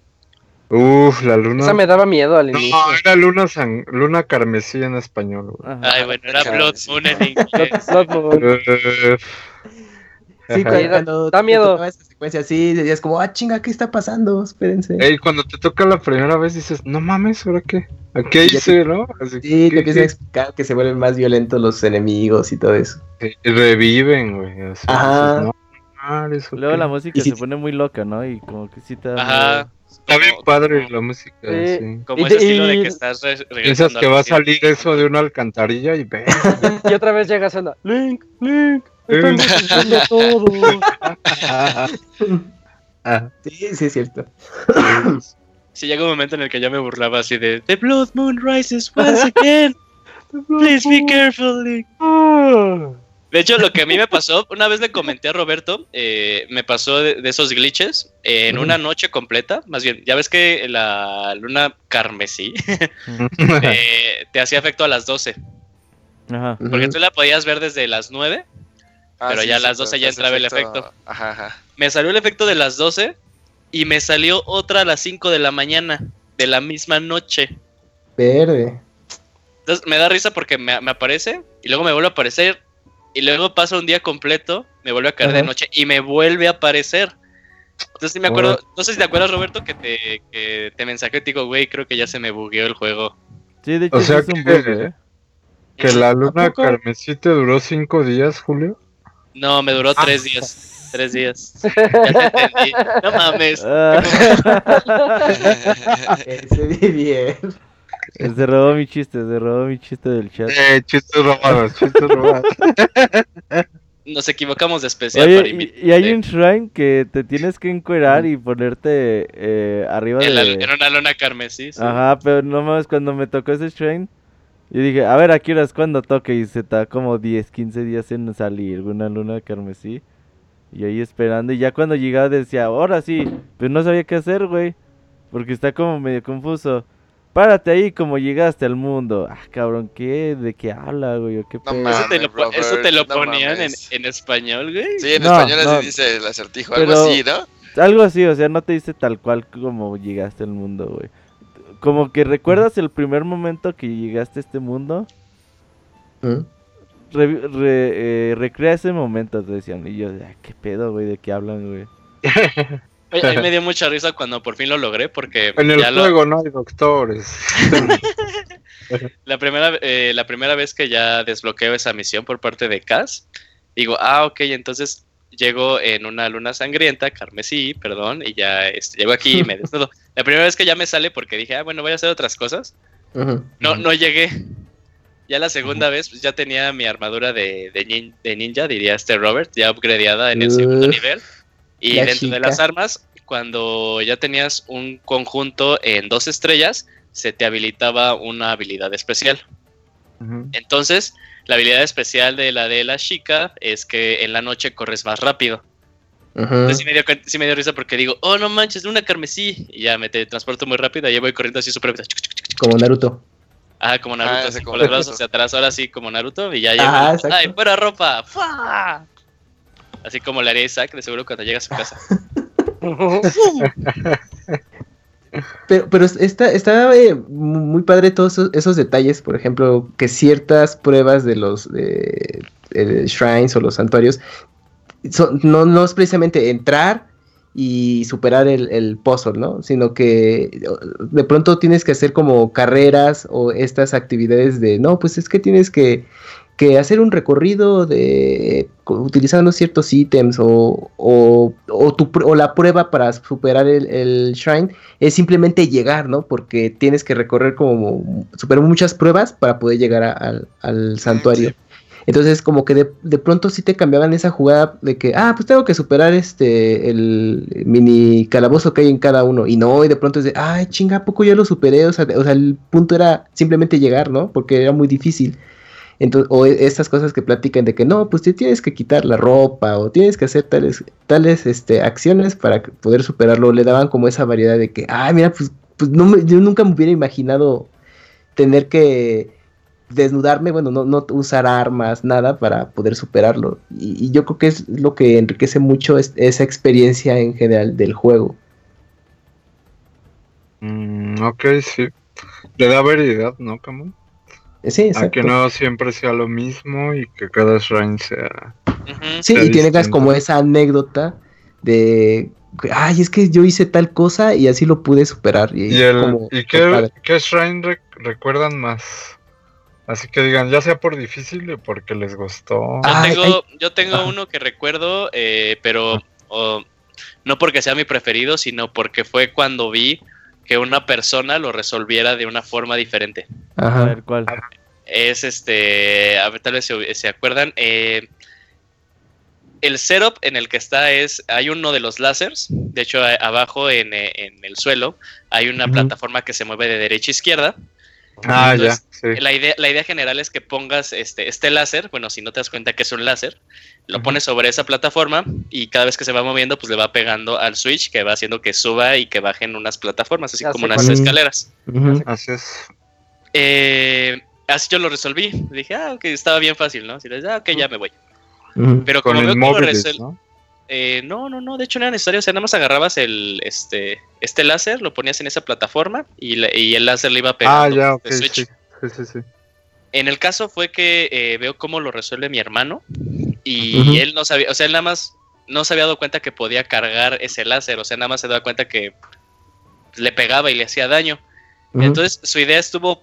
Uf, la luna. Esa me daba miedo al No, inicio. era luna, san- luna carmesí en español. güey. Ay, bueno, era Blood. Moon en inglés. Blood Moon. Sí, cuando, da te miedo. esa secuencia así, decías como, ah, chinga, ¿qué está pasando? Espérense. Ey, cuando te toca la primera vez dices, no mames, ¿ahora qué? ¿A qué Y hice, no? Así, Sí, ¿qué- te empiezan a explicar que se vuelven más violentos los enemigos y todo eso. reviven, güey. así, Ajá. dices, no, madre, ¿eso Luego qué? la música Y si- se pone muy loca, ¿no? Y como que sí te da Ajá. Está bien padre la música, Sí. sí. Como Y ese estilo de y- que estás re- Piensas que va a salir eso de una alcantarilla y ve. Y otra vez llega Zelda. Link, Link. Estamos todo. Ah, Sí, sí, es cierto. Sí, llegó un momento en el que ya me burlaba así de The Blood Moon rises once again. Please be careful. Link". De hecho, lo que a mí me pasó, una vez le comenté a Roberto, eh, me pasó de, de esos glitches en una noche completa. Más bien, ya ves que la luna carmesí eh, te hacía efecto a las 12. Ajá. Porque tú la podías ver desde las 9. Ah, Pero sí, ya a las 12 pero ya entraba el efecto. Ajá, ajá. Me salió el efecto de las 12 y me salió otra a las 5 de la mañana de la misma noche. Verde. Entonces me da risa porque me, me aparece y luego me vuelve a aparecer y luego pasa un día completo, me vuelve a caer de noche y me vuelve a aparecer. Entonces sí me acuerdo, no sé si te acuerdas Roberto que te, que te mensajé y te digo, güey, creo que ya se me bugueó el juego. Sí, de hecho O sea es un que- bug, ¿eh? Que la luna carmesí te duró cinco días, Julio. No, me duró Ah. tres días. Tres días. Ya te entendí. No mames. Ese vi bien. se robó mi chiste, se robó mi chiste del chat. Eh, chistes robados, chistes robados. Nos equivocamos de especial para Oye, y, y hay un shrine que te tienes que encuerar y ponerte eh, arriba En, la- de... en una luna carmesí. sí. Ajá, pero no mames, cuando me tocó ese shrine, yo dije, a ver, ¿a qué horas cuando toque? Y se está como 10, 15 días en salir una luna carmesí. Y ahí esperando, y ya cuando llegaba decía, ahora sí, pero no sabía qué hacer, güey. Porque está como medio confuso. Párate ahí como llegaste al mundo. Ah, cabrón, ¿qué? ¿De qué habla, güey? ¿O qué No mames. Eso te lo, Robert, eso te lo no ponían en, español, güey. Sí, en No, español así no. dice el acertijo, algo así, ¿no? Algo así, o sea, no te dice tal cual como llegaste al mundo, güey. Como que recuerdas el primer momento que llegaste a este mundo. Re- re- eh, recrea ese momento, te decían. Y yo, ah, ¿qué pedo, güey? ¿De qué hablan, güey? Oye, a mí me dio mucha risa cuando por fin lo logré porque En el ya lo- juego no hay doctores. la, primera, eh, la primera vez que ya desbloqueo esa misión por parte de Cass, digo, ah, ok, entonces llego en una luna sangrienta, carmesí, perdón, y ya este, llego aquí y me desnudo. La primera vez que ya me sale porque dije, ah, bueno, voy a hacer otras cosas, no, no llegué. Ya la segunda vez pues, ya tenía mi armadura de, de, nin- de ninja, diría este Robert, ya upgradeada en el segundo nivel. Y la dentro de las armas, cuando ya tenías un conjunto en dos estrellas, se te habilitaba una habilidad especial. Entonces, la habilidad especial de la de la chica es que en la noche corres más rápido. Entonces sí me, dio, cu- sí me dio risa porque digo, oh no manches, una carmesí. Y ya me transporto muy rápido, y voy corriendo así súper rápido. Como Naruto. Ah, como Naruto, Ah, así ese con como los brazos hacia atrás, ahora sí como Naruto, y ya llego. Ajá, exacto. ¡Ay, fuera ropa! ¡Fua! Así como le haría Isaac, de seguro cuando llega a su casa. Pero, pero está, está eh, muy padre todos esos, esos detalles, por ejemplo, que ciertas pruebas de los eh, eh, shrines o los santuarios no, no es precisamente entrar y superar el, el puzzle, ¿no? Sino que de pronto tienes que hacer como carreras o estas actividades de, no, pues es que tienes que, hacer un recorrido de utilizando ciertos ítems o, o, tu o la prueba para superar el, el shrine es simplemente llegar, ¿no? Porque tienes que recorrer como superar muchas pruebas para poder llegar al santuario. Entonces, como que de, de pronto sí te cambiaban esa jugada de que, ah, pues tengo que superar este, el mini calabozo que hay en cada uno. Y no, y de pronto es de, ay, chinga, ¿a poco ya lo superé? O sea, o sea, el punto era simplemente llegar, ¿no? Porque era muy difícil. Entonces, o e- estas cosas que platican de que no, pues te tienes que quitar la ropa o tienes que hacer tales, tales este, acciones para poder superarlo. Le daban como esa variedad de que, ay, mira, pues, pues no me- yo nunca me hubiera imaginado tener que desnudarme, bueno, no, no usar armas, nada para poder superarlo. Y, y yo creo que es lo que enriquece mucho es- esa experiencia en general del juego. Mm, ok, sí. Le da variedad, ¿no, Camus? Eh, Sí, A que no siempre sea lo mismo y que cada shrine sea. Sí, sea y tienes como esa anécdota de, ay, es que yo hice tal cosa y así lo pude superar. Y, ¿Y, es el, como- ¿y como qué, qué shrine rec- recuerdan más? Así que digan, ya sea por difícil o porque les gustó. Yo Ay, tengo, yo tengo uno que recuerdo, eh, pero o, no porque sea mi preferido, sino porque fue cuando vi que una persona lo resolviera de una forma diferente. A Ajá. ver, ¿cuál? Es este, a ver, tal vez se, se acuerdan, eh, el setup en el que está es, hay uno de los láseres, de hecho a- abajo en, eh, en el suelo hay una plataforma que se mueve de derecha a izquierda. Ah, Entonces, ya, sí. La idea, la idea general es que pongas este, este láser, bueno, si no te das cuenta que es un láser, lo pones sobre esa plataforma y cada vez que se va moviendo, pues le va pegando al switch que va haciendo que suba y que bajen unas plataformas, así Ya como unas escaleras. Así es. Eh, así yo lo resolví. Dije, ah, ok, estaba bien fácil, ¿no? Así ah, ok, ya me voy. Pero Con como veo el que lo ¿no? Eh, no, no, no, de hecho no era necesario, o sea, nada más agarrabas el, este, este láser, lo ponías en esa plataforma y, la- y el láser le iba Ah, pegando ya, el ok, switch. sí. Sí, sí. En el caso fue que eh, veo cómo lo resuelve mi hermano y él no sabía, o sea, él nada más no se había dado cuenta que podía cargar ese láser, o sea, nada más se daba cuenta que le pegaba y le hacía daño. Entonces su idea estuvo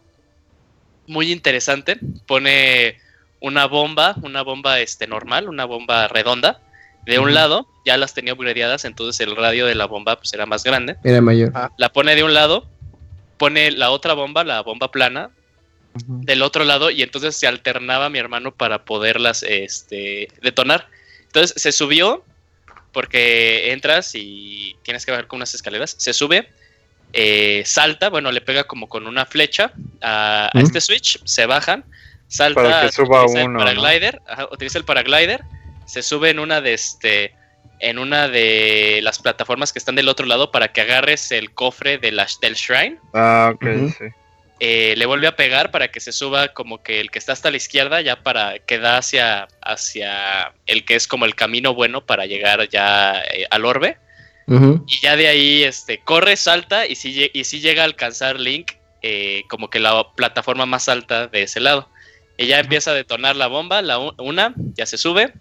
muy interesante. Pone una bomba, una bomba este, normal, una bomba redonda. De un lado, ya las tenía upgradeadas, entonces el radio de la bomba pues, era más grande. Era mayor. La pone de un lado, pone la otra bomba, la bomba plana, del otro lado y entonces se alternaba mi hermano para poderlas este, detonar. Entonces se subió porque entras y tienes que bajar con unas escaleras. Se sube, eh, salta, bueno, le pega como con una flecha a, este switch, se bajan, salta, Para que suba utiliza uno, el ¿no? paraglider, ajá, utiliza el paraglider, se sube en una de este en una de las plataformas que están del otro lado para que agarres el cofre de la- del shrine. Ah, ok, sí. eh, le vuelve a pegar para que se suba como que el que está hasta la izquierda ya para que da hacia, hacia el que es como el camino bueno para llegar ya eh, al orbe. Y ya de ahí este corre salta y si y sí llega a alcanzar Link eh, como que la plataforma más alta de ese lado. Ella empieza a detonar la bomba la una ya se sube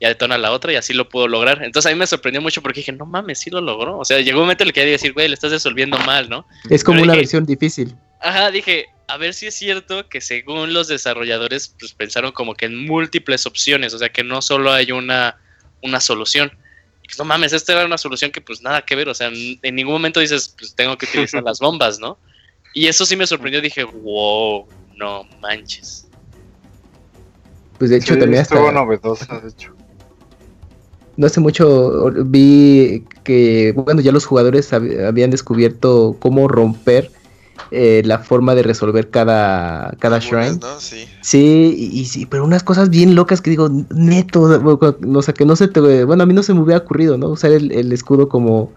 ya detona la otra y así lo pudo lograr entonces a mí me sorprendió mucho porque dije no mames sí lo logró o sea llegó un momento en el que quería decir güey le estás resolviendo mal no Es como Pero una dije- versión difícil. Ajá, dije, a ver si es cierto que según los desarrolladores, pues pensaron como que en múltiples opciones, o sea que no solo hay una, una solución. Y, pues, no mames, esta era una solución que pues nada que ver, o sea, en, en ningún momento dices, pues tengo que utilizar las bombas, ¿no? Y eso sí me sorprendió, dije, wow, no manches. Pues de hecho Sí, también hasta estuvo novedosa, de hecho. No hace mucho vi que bueno ya los jugadores hab- habían descubierto cómo romper eh, la forma de resolver cada cada Algunas, shrine. ¿no? Sí. Sí, y, y sí, pero unas cosas bien locas que digo, neto, o sea, que no se te, bueno, a mí no se me hubiera ocurrido, ¿no? Usar el, el escudo como,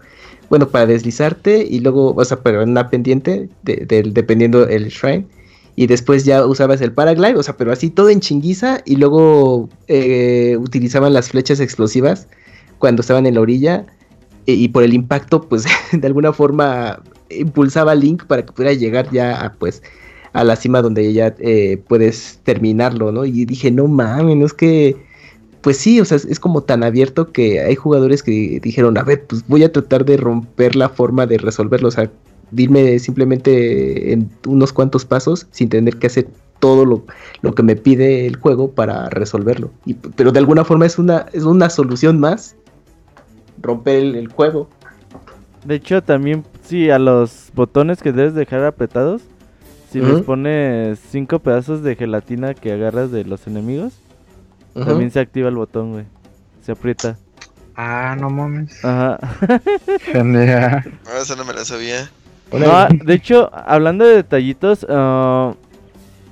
bueno, para deslizarte y luego, o sea, pero en una pendiente, de, del- dependiendo el shrine, y después ya usabas el paraglide, o sea, pero así todo en chinguiza, y luego eh, utilizaban las flechas explosivas cuando estaban en la orilla, y, y por el impacto, pues, de alguna forma impulsaba Link para que pudiera llegar ya a, pues, a la cima donde ya eh, puedes terminarlo, ¿no? Y dije, no mames, no es que, pues sí, o sea, es como tan abierto que hay jugadores que dijeron, a ver, pues voy a tratar de romper la forma de resolverlo, o sea, dime simplemente en unos cuantos pasos sin tener que hacer todo lo, lo que me pide el juego para resolverlo. Y, pero de alguna forma es una, es una solución más romper el, el juego. De hecho, también, sí, a los botones que debes dejar apretados, si les Ujú. pones cinco pedazos de gelatina que agarras de los enemigos, también se activa el botón, güey. Se aprieta. Ah, no mames. Ajá. Genial. Ah, esa no me la sabía. No, de hecho, hablando de detallitos, ah,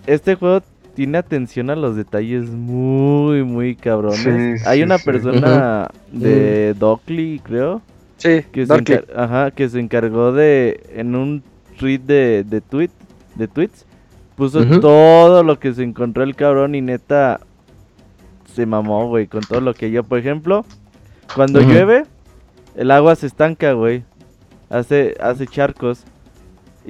este juego tiene atención a los detalles muy, muy cabrones. Sí, Hay sí, una sí. persona de Dockley, creo, Sí, que se, ajá, que se encargó de, en un tweet de, de tweet, de tweets, puso todo lo que se encontró el cabrón y neta se mamó, güey, con todo lo que yo, por ejemplo, cuando llueve, el agua se estanca, güey, hace, hace charcos.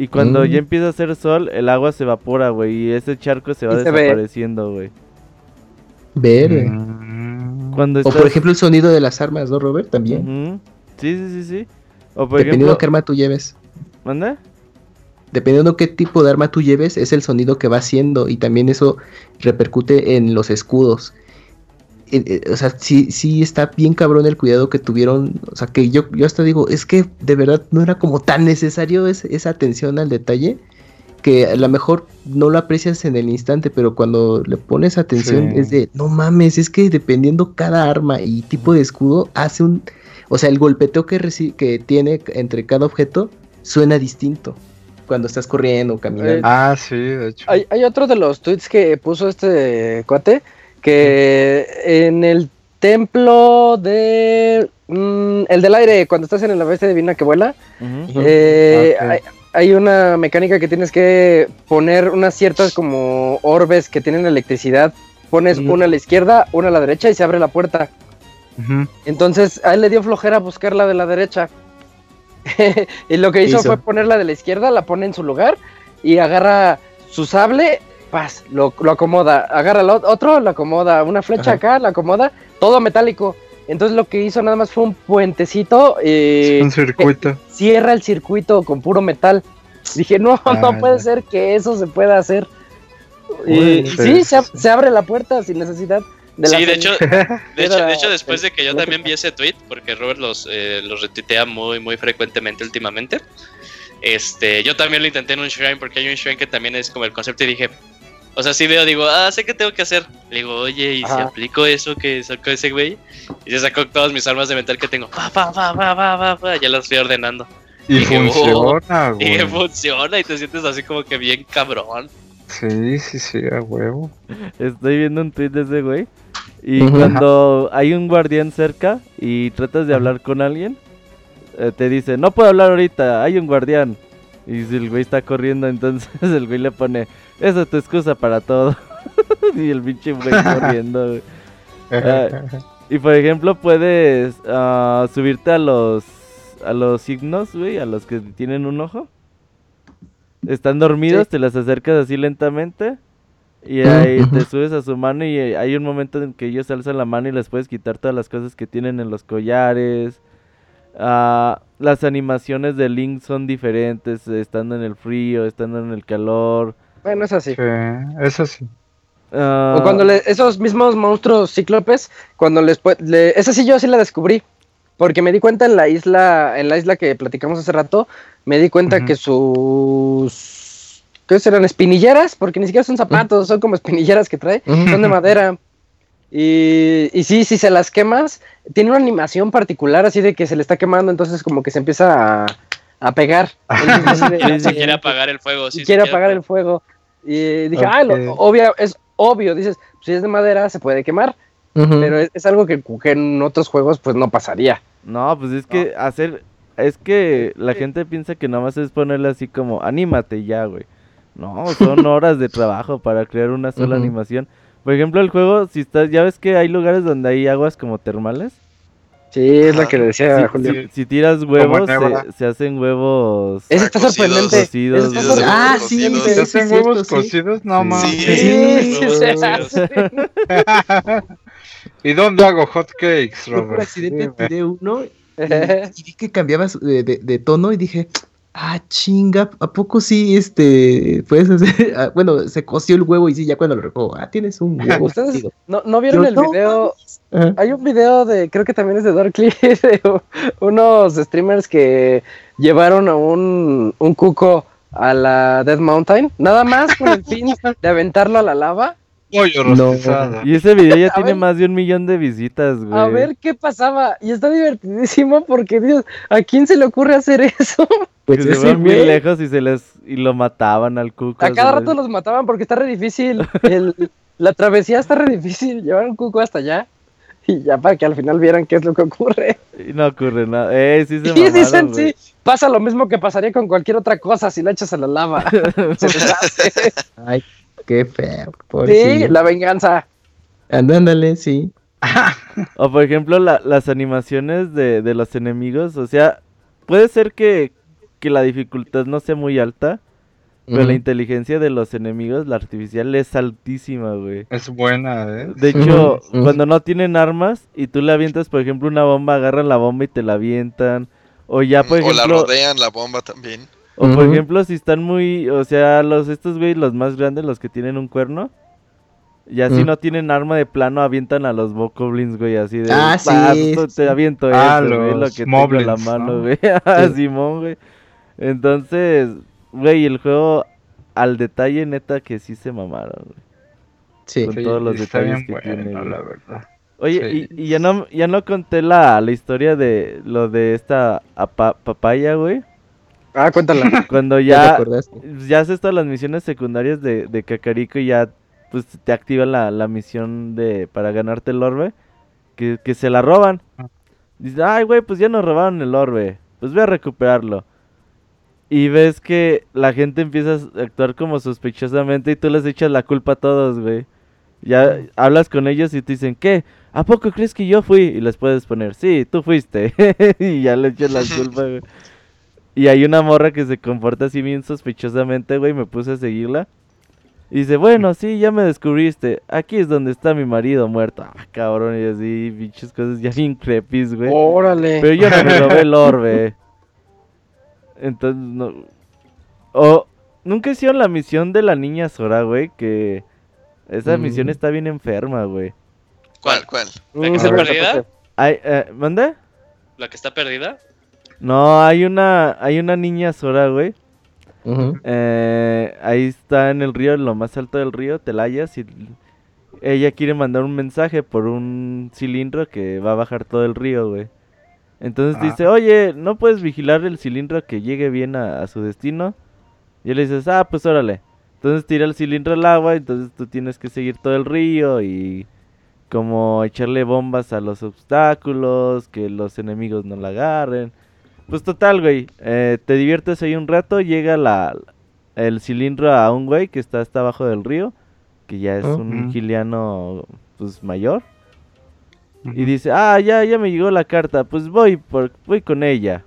Y cuando Mm. ya empieza a hacer sol, el agua se evapora, güey, y ese charco se va se desapareciendo, güey. Verde. Mm. Cuando O por ejemplo el sonido de las armas, ¿no, Robert? También. Sí, sí, sí, sí. O por Dependiendo ejemplo, qué arma tú lleves. ¿manda? Dependiendo qué tipo de arma tú lleves, es el sonido que va haciendo. Y también eso repercute en los escudos. Eh, o sea, sí, sí está bien cabrón el cuidado que tuvieron. O sea, que yo, yo hasta digo, es que de verdad no era como tan necesario es- esa atención al detalle. que a lo mejor no lo aprecias en el instante, pero cuando le pones atención Sí. es de, no mames, es que dependiendo cada arma y tipo de escudo, hace un, o sea, el golpeteo que, que tiene entre cada objeto suena distinto cuando estás corriendo o caminando. Eh, Ah, sí, de hecho. Hay, hay otro de los tweets que puso este cuate que en el templo de mm, el del aire cuando estás en la bestia divina que vuela eh, Ok. hay, hay una mecánica que tienes que poner unas ciertas como orbes que tienen electricidad pones Ujú. una a la izquierda una a la derecha y se abre la puerta entonces a él le dio flojera buscar la de la derecha. y lo que hizo, Hizo. fue poner la de la izquierda, la pone en su lugar y agarra su sable, paz, lo, lo acomoda. Agarra el ot- otro, lo acomoda. Una flecha Ajá. acá, la acomoda. Todo metálico. Entonces lo que hizo nada más fue un puentecito. y Un circuito. cierra el circuito con puro metal. Dije, no, Ah, no puede ser que eso se pueda hacer. Y sí, se, ab- se abre la puerta sin necesidad de la Sí, de fel- hecho, de hecho, de hecho, después de que yo también vi ese tweet, porque Robert los, eh, los retuitea muy, muy frecuentemente últimamente. Este, yo también lo intenté en un shrine, porque hay un shrine que también es como el concepto y dije, o sea, sí veo, digo, ah, sé qué tengo que hacer. Le digo, oye, ¿y si aplico eso que sacó ese güey? Y se sacó todas mis armas de metal que tengo. Pa, pa, pa, pa, pa, pa, pa, ya las fui ordenando. Y oh, funciona, Y güey. funciona y te sientes así como que bien cabrón. Sí, sí, sí, a huevo. Estoy viendo un tweet de ese güey. Y cuando hay un guardián cerca y tratas de hablar con alguien, eh, te dice, no puedo hablar ahorita, hay un guardián. Y si el güey está corriendo, entonces el güey le pone, esa es tu excusa para todo. y el pinche güey corriendo. güey. Ah, Y por ejemplo, puedes ah, subirte a los a los signos, güey, a los que tienen un ojo. Están dormidos, Sí. te las acercas así lentamente. Y ahí te subes a su mano y hay un momento en que ellos alzan la mano y les puedes quitar todas las cosas que tienen en los collares. Ah, las animaciones de Link son diferentes, estando en el frío, estando en el calor. Bueno, es así. Sí, eso sí. Ah, O cuando le- esos mismos monstruos cíclopes, cuando les le, esa sí yo sí la descubrí, porque me di cuenta en la isla, en la isla que platicamos hace rato, me di cuenta que sus ¿qué serán? espinilleras, porque ni siquiera son zapatos, son como espinilleras que trae, son de madera. Y, y sí, si se las quemas, tiene una animación particular así de que se le está quemando, entonces como que se empieza a, a pegar. Sí. Se quiere apagar el fuego. Sí, quiere apagar el fuego. Y dije, ah, lo- obvia- es obvio, dices, si es de madera se puede quemar, pero es, es algo que, que en otros juegos pues no pasaría. No, pues es que hacer. Es que la gente piensa que nada más es ponerle así como, anímate ya, güey. No, son horas de trabajo para crear una sola animación. Por ejemplo, el juego, si estás, ya ves que hay lugares donde hay aguas como termales. Sí, es lo que le decía Si, Julio. si- si tiras huevos, se, se hacen huevos. Ese está cocidos. sorprendente. Cocidos, está sorprendente. Ah, sí, Cocidos. ¿Se hacen sí, huevos cierto, sí. cocidos? No mames. Sí, Sí, sí, se hace. ¿Y dónde hago hot cakes, Yo por Robert? accidente tiré uno y, y vi que cambiabas de, de- de tono y dije, ah, chinga, ¿a poco sí, este, puedes hacer? Ah, bueno, se coció el huevo y sí, ya cuando lo recojo, ah, tienes un huevo. ¿Ustedes no, no vieron Yo, el "No video? mames". Ajá. Hay un video de, creo que también es de Darkly, de unos streamers que llevaron a un, un cuco a la Death Mountain, nada más con el fin de aventarlo a la lava. No. Y ese video ya A tiene ver. más de un millón de visitas, güey. A ver qué pasaba. Y está divertidísimo porque, Dios, ¿a quién se le ocurre hacer eso? Pues que se fueron bien güey, lejos y se les y lo mataban al cuco. A cada rato los mataban porque está re difícil. El- la travesía está re difícil. Llevar un cuco hasta allá. Y ya para que al final vieran qué es lo que ocurre. Y no ocurre nada. Eh, sí se Y mamaron, dicen, sí, pasa lo mismo que pasaría con cualquier otra cosa si la echas a la lava. Se deshace. Ay, qué feo. Sí, la venganza. Anda, Ándale, sí. O por ejemplo, la- las animaciones de, de los enemigos. O sea, puede ser que, que la dificultad no sea muy alta. Pero la inteligencia de los enemigos, la artificial, es altísima, güey. Es buena, ¿eh? De hecho, cuando no tienen armas y tú le avientas, por ejemplo, una bomba, agarran la bomba y te la avientan. O ya, por o la ejemplo, rodean la bomba también. o por ejemplo, si están muy, o sea, los estos güey, los más grandes, los que tienen un cuerno, ya si Mm. no tienen arma de plano, avientan a los bokoblins, güey, así de, Ah, "Pa, sí, te aviento Ah, eso, güey, lo que tengo en la moblins, mano, ¿no? güey, Ah, Sí. Simón, güey. Entonces, güey, el juego al detalle, neta, que sí se mamaron, güey. Sí. Con Sí, todos los está detalles bien que tiene, bueno, güey. la verdad. Oye, Sí. y, y ya no ya no conté la, la historia de lo de esta apa- papaya, güey. Ah, cuéntala. Cuando ¿Ya ya haces todas las misiones secundarias de, de Kakariko y ya pues te activa la, la misión de para ganarte el orbe, que, que se la roban. Ah. Dices, ay, güey, pues ya nos robaron el orbe, pues voy a recuperarlo. Y ves que la gente empieza a actuar como sospechosamente y tú les echas la culpa a todos, güey. Ya hablas con ellos y te dicen, ¿qué? ¿A poco crees que yo fui? Y les puedes poner, sí, tú fuiste. y ya le echas la culpa, güey. Y hay una morra que se comporta así bien sospechosamente, güey. Me puse a seguirla. Y dice, bueno, sí, ya me descubriste. Aquí es donde está mi marido muerto. Ah, cabrón, y así, pinches cosas ya bien crepis, güey. Órale. Pero yo no me robé el orbe. Entonces, no. O, nunca hicieron la misión de la niña Sora, güey. Que esa Mm. misión está bien enferma, güey. ¿Cuál, cuál? ¿La que Mm, está la perdida? topaste. Ay, eh, ¿Mande? ¿La que está perdida? No, hay una, hay una niña Sora, güey. Ujú. Eh, ahí está en el río, en lo más alto del río, Telayas, y ella quiere mandar un mensaje por un cilindro que va a bajar todo el río, güey. Entonces dice, oye, ¿no puedes vigilar el cilindro que llegue bien a, a su destino? Y le dices, ah, pues órale. Entonces tira el cilindro al agua, entonces tú tienes que seguir todo el río y como echarle bombas a los obstáculos, que los enemigos no la agarren. Pues total, güey, eh, te diviertes ahí un rato, llega la, el cilindro a un güey que está hasta abajo del río, que ya es un giliano pues mayor. Y dice, ah, ya, ya me llegó la carta, pues voy, por, voy con ella.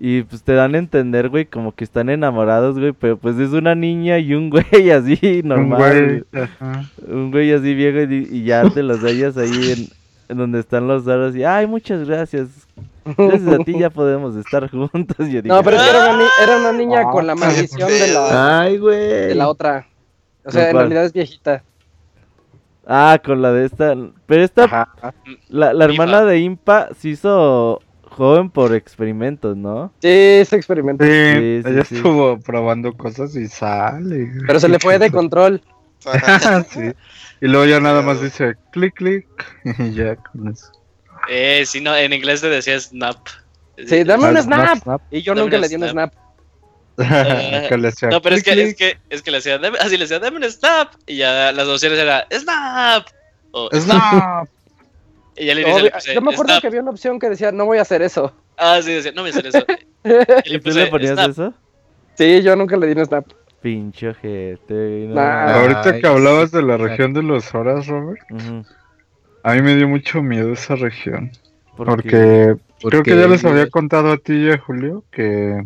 Y pues te dan a entender, güey, como que están enamorados, güey, pero pues es una niña y un güey así, Un normal. güey, ajá. Un güey así viejo y, y ya te los hallas ahí en, en donde están los aros y, ay, muchas gracias. Gracias a ti ya podemos estar juntos. Yo digo, No, pero es que era una, ni- era una niña Ah, con la qué maldición de la, Ay, güey. de la otra. O sea, en realidad es viejita. Ah, con la de esta. Pero esta, Ajá. la, la hermana de Impa se hizo joven por experimentos, ¿no? Sí, ese experimento. Sí, Sí, sí, ella sí. estuvo probando cosas y sale. Pero se le fue de control. sí. Y luego ya nada más dice clic, clic. Y ya con eso. Eh, sí, no, en inglés te decía snap. Sí, dame un Ah, snap. snap, Y yo Dame nunca un le di un snap. snap. hacía No, pero es que, es que, es que le decía, dame, así le decía, dame un snap. Y ya las opciones era snap. O. Snap. Y ya le Obvio- le puse, yo me acuerdo snap. que había una opción que decía, no voy a hacer eso. Ah, sí, decía, no voy a hacer eso. Y ¿Y le tú le ponías snap. eso? Sí, yo nunca le di un snap. Pinche ojete. no Nah. Ahorita Ay, que hablabas sí, de la región de los horas, Robert, a mí me dio mucho miedo esa región. ¿Por qué? Porque creo que ya les había contado a ti y a Julio que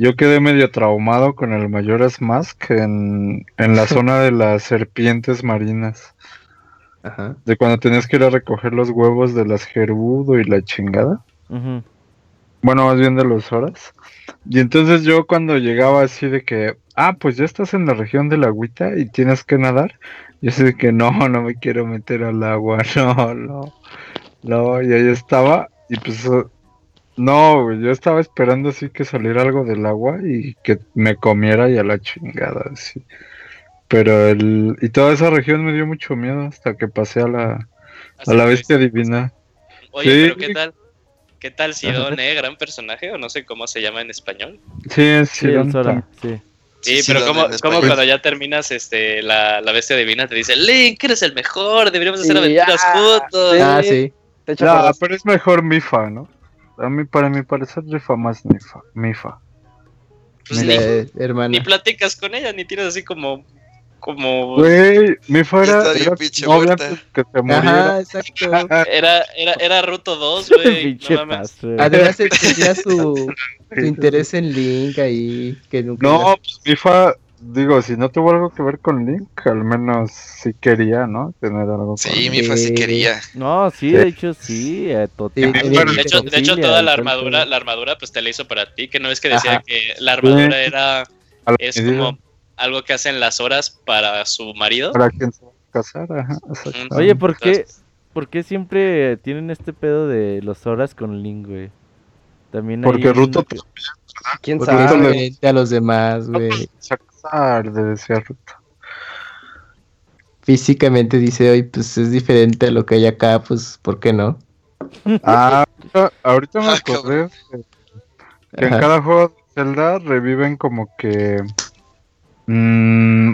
yo quedé medio traumado con el Mayoras Mask en, en la zona de las serpientes marinas. Ajá. De cuando tenías que ir a recoger los huevos de las Gerudo y la chingada. Ujú. Bueno, más bien de los horas. Y entonces yo cuando llegaba así de que, ah, pues ya estás en la región de la agüita y tienes que nadar. Yo así de que no, no me quiero meter al agua, no, no. No, y ahí estaba y pues no, güey, yo estaba esperando así que saliera algo del agua y que me comiera y a la chingada, así. Pero el, y toda esa región me dio mucho miedo hasta que pasé a la, Así a la bestia divina. Oye, Sí. pero ¿qué tal? ¿Qué tal Sidon, eh? Gran personaje, o no sé cómo se llama en español. Sí, es Sí, sí. Sí, Sí, pero como, como cuando ya terminas este la, la bestia divina te dice, Link, eres el mejor, deberíamos hacer Y aventuras ya, juntos. sí. Ah, sí. Te No, pero es mejor Mifa, ¿no? A mí, para mi parecer, rifa más Mifa. Mifa. Pues Mira, ni, eh, hermana. ni platicas con ella, ni tienes así como... como Güey, Mifa era, Está bien era antes que se muriera. Ajá, exacto. Era, era, era Ruto 2, güey. No mames. Además, tenía su, su interés en Link ahí, que nunca... No, pues Mifa, digo, si no tuvo algo que ver con Link, al menos sí quería, ¿no? Tener algo con Sí, Link. Mifa sí Sí. quería. No, sí, de hecho sí. eh. Sí, De hecho, de hecho Cecilia, toda la armadura, la armadura pues te la hizo para ti, que no es que decía Ajá. que la armadura Sí. era es medida como algo que hacen las horas para su marido. Para quien se va a casar, ajá. Oye, ¿por qué, ¿por qué siempre tienen este pedo de los horas con Link, güey? También hay Porque un- Ruto ¿Quién Porque sabe? Le- a los demás, güey. Tarde, decía. Físicamente dice hoy, pues es diferente a lo que hay acá, pues, ¿por qué no? Ah, ahorita- ahorita me Ah, acordé que, que en cada juego de Zelda reviven como que mm,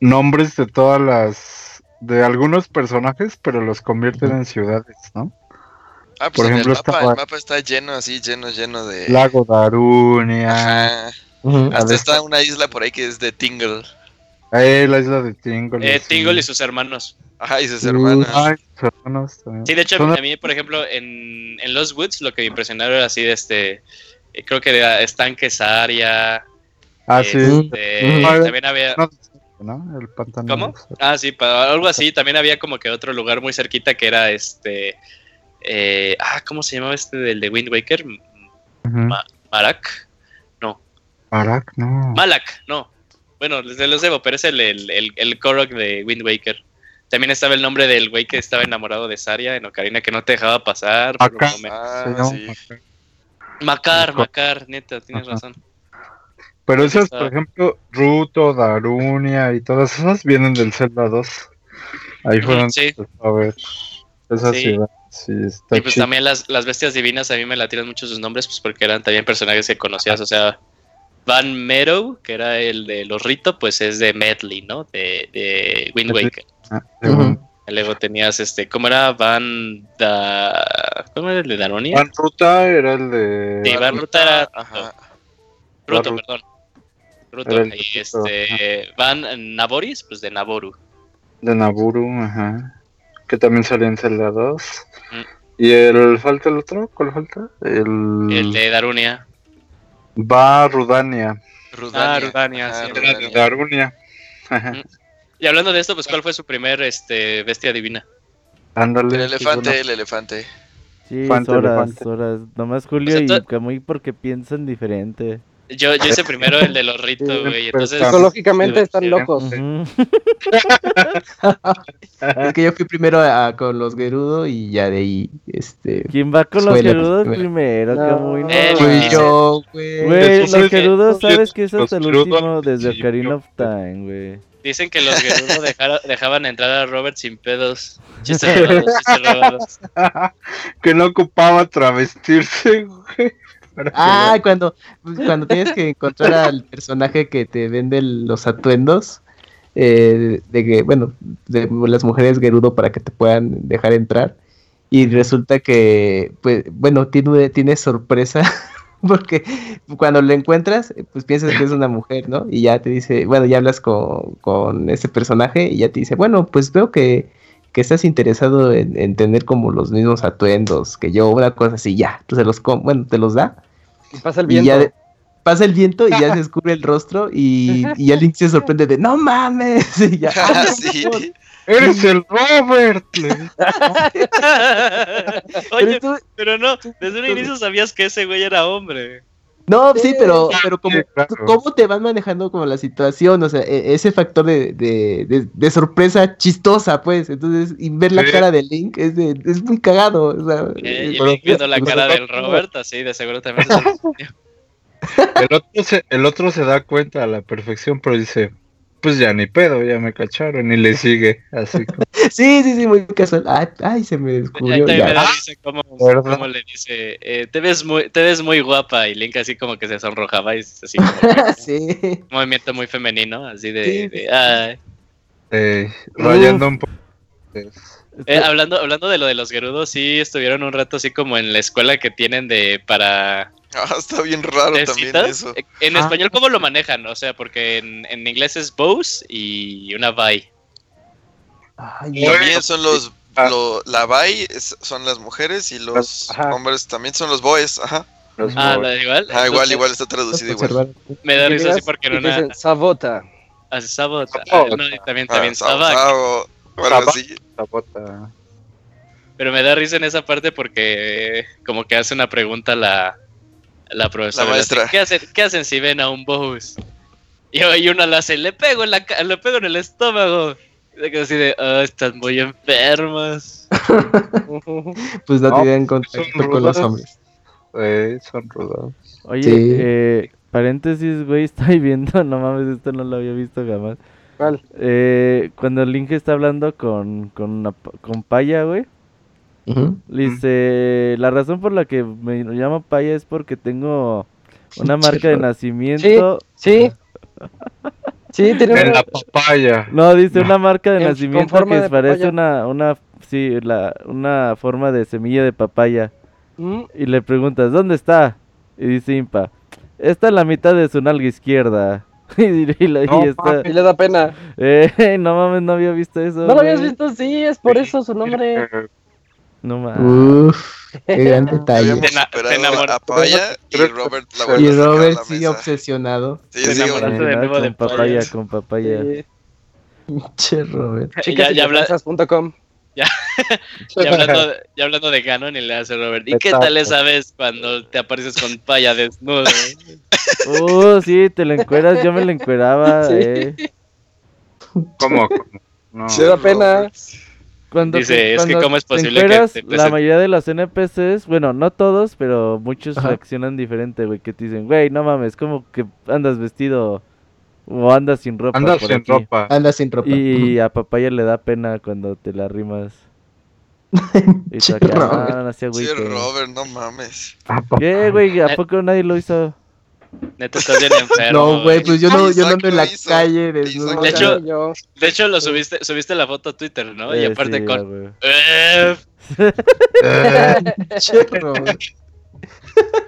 nombres de todas las de algunos personajes, pero los convierten en ciudades, ¿no? Ah, pues Por en ejemplo, el mapa, estaba- el mapa está lleno, así, lleno, lleno de... Lago Darunia, Ajá. A Hasta está una isla por ahí que es de Tingle. eh, la isla de Tingle. Eh, Tingle y sus hermanos. Ajá, y sus Uh, hermanas. Ay, sus hermanos también. Sí, de hecho, Son- a mí, por ejemplo, en, en Los Woods lo que me impresionaron era así de este. eh, Creo que era estanques área. Ah, sí. este, Ujú. También había. No. El pantano. ¿Cómo? Ah, sí, algo así. También había como que otro lugar muy cerquita que era este. eh, ah, ¿cómo se llamaba este del de Wind Waker? Ujú. Ma- Marak. Arak, no. Malak, no. Bueno, les los debo, pero es el, el, el, el Korok de Wind Waker. También estaba el nombre del güey que estaba enamorado de Saria en Ocarina que no te dejaba pasar. por Acá. Ah, sí. Macar. Macar, neta, tienes Ajá. razón. Pero esas, por ejemplo, Ruto, Darunia y todas esas vienen del Zelda 2. Ahí fueron sí. a ver esas Sí. ciudades. Sí, está Y pues también las, las bestias divinas a mí me latieron mucho sus nombres, pues porque eran también personajes que conocías, o sea, Van Meadow, que era el de los Rito, pues es de Medley, ¿no? De, de Wind. Waker. Ah, Ujú. Y Luego tenías este, ¿cómo era? Van da... ¿Cómo era el de Daronia? Van Ruta era el de. Sí, Van Ruta era Ajá. Ruto, Van perdón. Ruto. El Y este, Van Naboris, pues de Naboru. de Naburu, ajá. Que también salió en Zelda 2. Mm. ¿Y el falta el otro? ¿Cuál falta? El. El de Darunia. Va Rudania. Rudania. Ah, Rudania, Ajá, sí. Era de Rudania. Darunia. Ajá. Mm. Y hablando de esto, pues ¿cuál fue su primer este, bestia divina? Ándale. El elefante, sí, el elefante. Sí, Elefante, horas, elefante. horas. Nomás Julio O sea, y Camuy porque piensan diferente. Yo, yo hice primero el de los Rito, Sí, güey. Entonces, Psicológicamente están locos. Ujú. Es que yo fui primero a- con los Gerudo y ya de ahí, este... ¿Quién va con los gerudos primero. primero, No. Eh, Fui dice- yo, güey. Los gerudos sabes que es los hasta el Gerudo último desde. Ocarina of Time, güey. dicen que los Gerudo dejaban entrar a Robert sin pedos. Chistes robados, chistes robados. que no ocupaba travestirse, güey. Ah, cuando, cuando tienes que encontrar al personaje que te vende los atuendos, eh, de que, bueno, de las mujeres Gerudo para que te puedan dejar entrar. Y resulta que, pues, bueno, tiene, tiene sorpresa, porque cuando lo encuentras, pues piensas que es una mujer, ¿no? Y ya te dice, bueno, ya hablas con, con ese personaje y ya te dice, bueno, pues veo que, que estás interesado en, en tener como los mismos atuendos que yo, una cosa así, ya, tú se los, com- bueno, te los da. Y pasa el Y viento. ya de- pasa el viento y ya se descubre el rostro y, y ya Link se sorprende de ¡No mames! Y ya, "Ah, Ah, no, sí. por favor". ¡Eres el Robert! Oye, Pero tú- pero no, desde un inicio sabías que ese güey era hombre. No, sí, pero, pero como. ¿cómo te van manejando como la situación? O sea, e- ese factor de, de, de- de sorpresa chistosa, pues. Entonces, y ver la Sí. cara de Link es, de, es muy cagado. o sea, Eh, y pero- Link viendo la cara del Robert, así de seguro también. se sorprendió. El otro, se, el otro se da cuenta a la perfección, pero dice, pues ya ni pedo, ya me cacharon y le sigue. Así como, Sí, sí, sí, muy casual. Ay, ay, se me descubrió. me ya. da risa cómo, le dice, eh, te, ves muy, te ves muy guapa y Link así como que se sonrojaba y es así como que sí. un movimiento muy femenino, así de... Sí. de, "Ay". eh, rayando un poco. Eh, hablando, hablando de lo de los Gerudos, sí estuvieron un rato así como en la escuela que tienen de para Ah, está bien raro también citas. eso. En Ah. español, ¿cómo lo manejan? O sea, porque en, en inglés es bows y una bye. Ay, También son los. Ah. Lo, la es- son las mujeres y los Ajá. hombres también son los boys. Ajá. Los Ah, boys. da igual. Ah, igual, igual está traducido igual. Me da risa así porque una... dicen, sabota. sabota. Ah, no, también, Ah, también sao- Pero me da risa en esa parte porque como que hace una pregunta la, la profesora. La maestra. le hace, ¿Qué hacen, ¿Qué hacen si ven a un boss? Y, y una le hace, le pego en la ca- le pego en el estómago. Y queda así de, oh, están muy enfermas. Pues no, No, tienen son contacto con los hombres. Eh, son rudos. Oye, Sí. eh, paréntesis, güey, estoy viendo, no mames, esto no lo había visto jamás. ¿Cuál? Eh, cuando Link está hablando con, con, una con Paya, güey, le dice, la razón por la que me llamo Paya es porque tengo una marca de nacimiento. Sí. Sí, tiene En una... la papaya. No, dice una marca de En- nacimiento que de parece papaya. una, una, sí, la, una forma de semilla de papaya. Mm, Y le preguntas, ¿dónde está? Y dice Impa, está en la mitad de su nalga izquierda. y, y la- y No está, Y le da pena. eh, no mames, no había visto eso. ¿No lo habías visto? Sí, es por eso su nombre. No mames. Uf, qué gran detalle. Te ena- te superado enamor- a Paya y Robert la Y Robert la sigue obsesionado. Sí, Te sí, enamoraste de nuevo de con papaya, con papaya. Sí. Che, Robert. Chicas ya, ya habla- indefensas.com. ya hablando, ya hablando de Ganon y le hace Robert. ¿Y qué tal esa vez cuando te apareces con paya desnudo? Uh, sí, te lo encueras, yo me lo encueraba. Sí. eh. ¿Cómo? cómo? No. Sí, da pena. Cuando Dice, te- es que cómo es te posible que te La mayoría de los NPCs, bueno, no todos, pero muchos Ajá. reaccionan diferente, güey. Que te dicen, güey, no mames, como que andas vestido o andas sin ropa. Andas sin aquí?" ropa. Anda sin ropa. Y a papaya le da pena cuando te la rimas. Y Che, tú acá, Robert. "Ah, no Sí, güey, que-". Robert, no mames. ¿Qué, güey? ¿A poco nadie lo hizo? Neta, estás bien enfermo. No, güey, pues yo no, yo no ando en la hizo. calle desnudo. De hecho- yo. De hecho, lo subiste, subiste la foto a Twitter, ¿no? y Eh, aparte sí, con. "Eh", Eh, Che, Robert.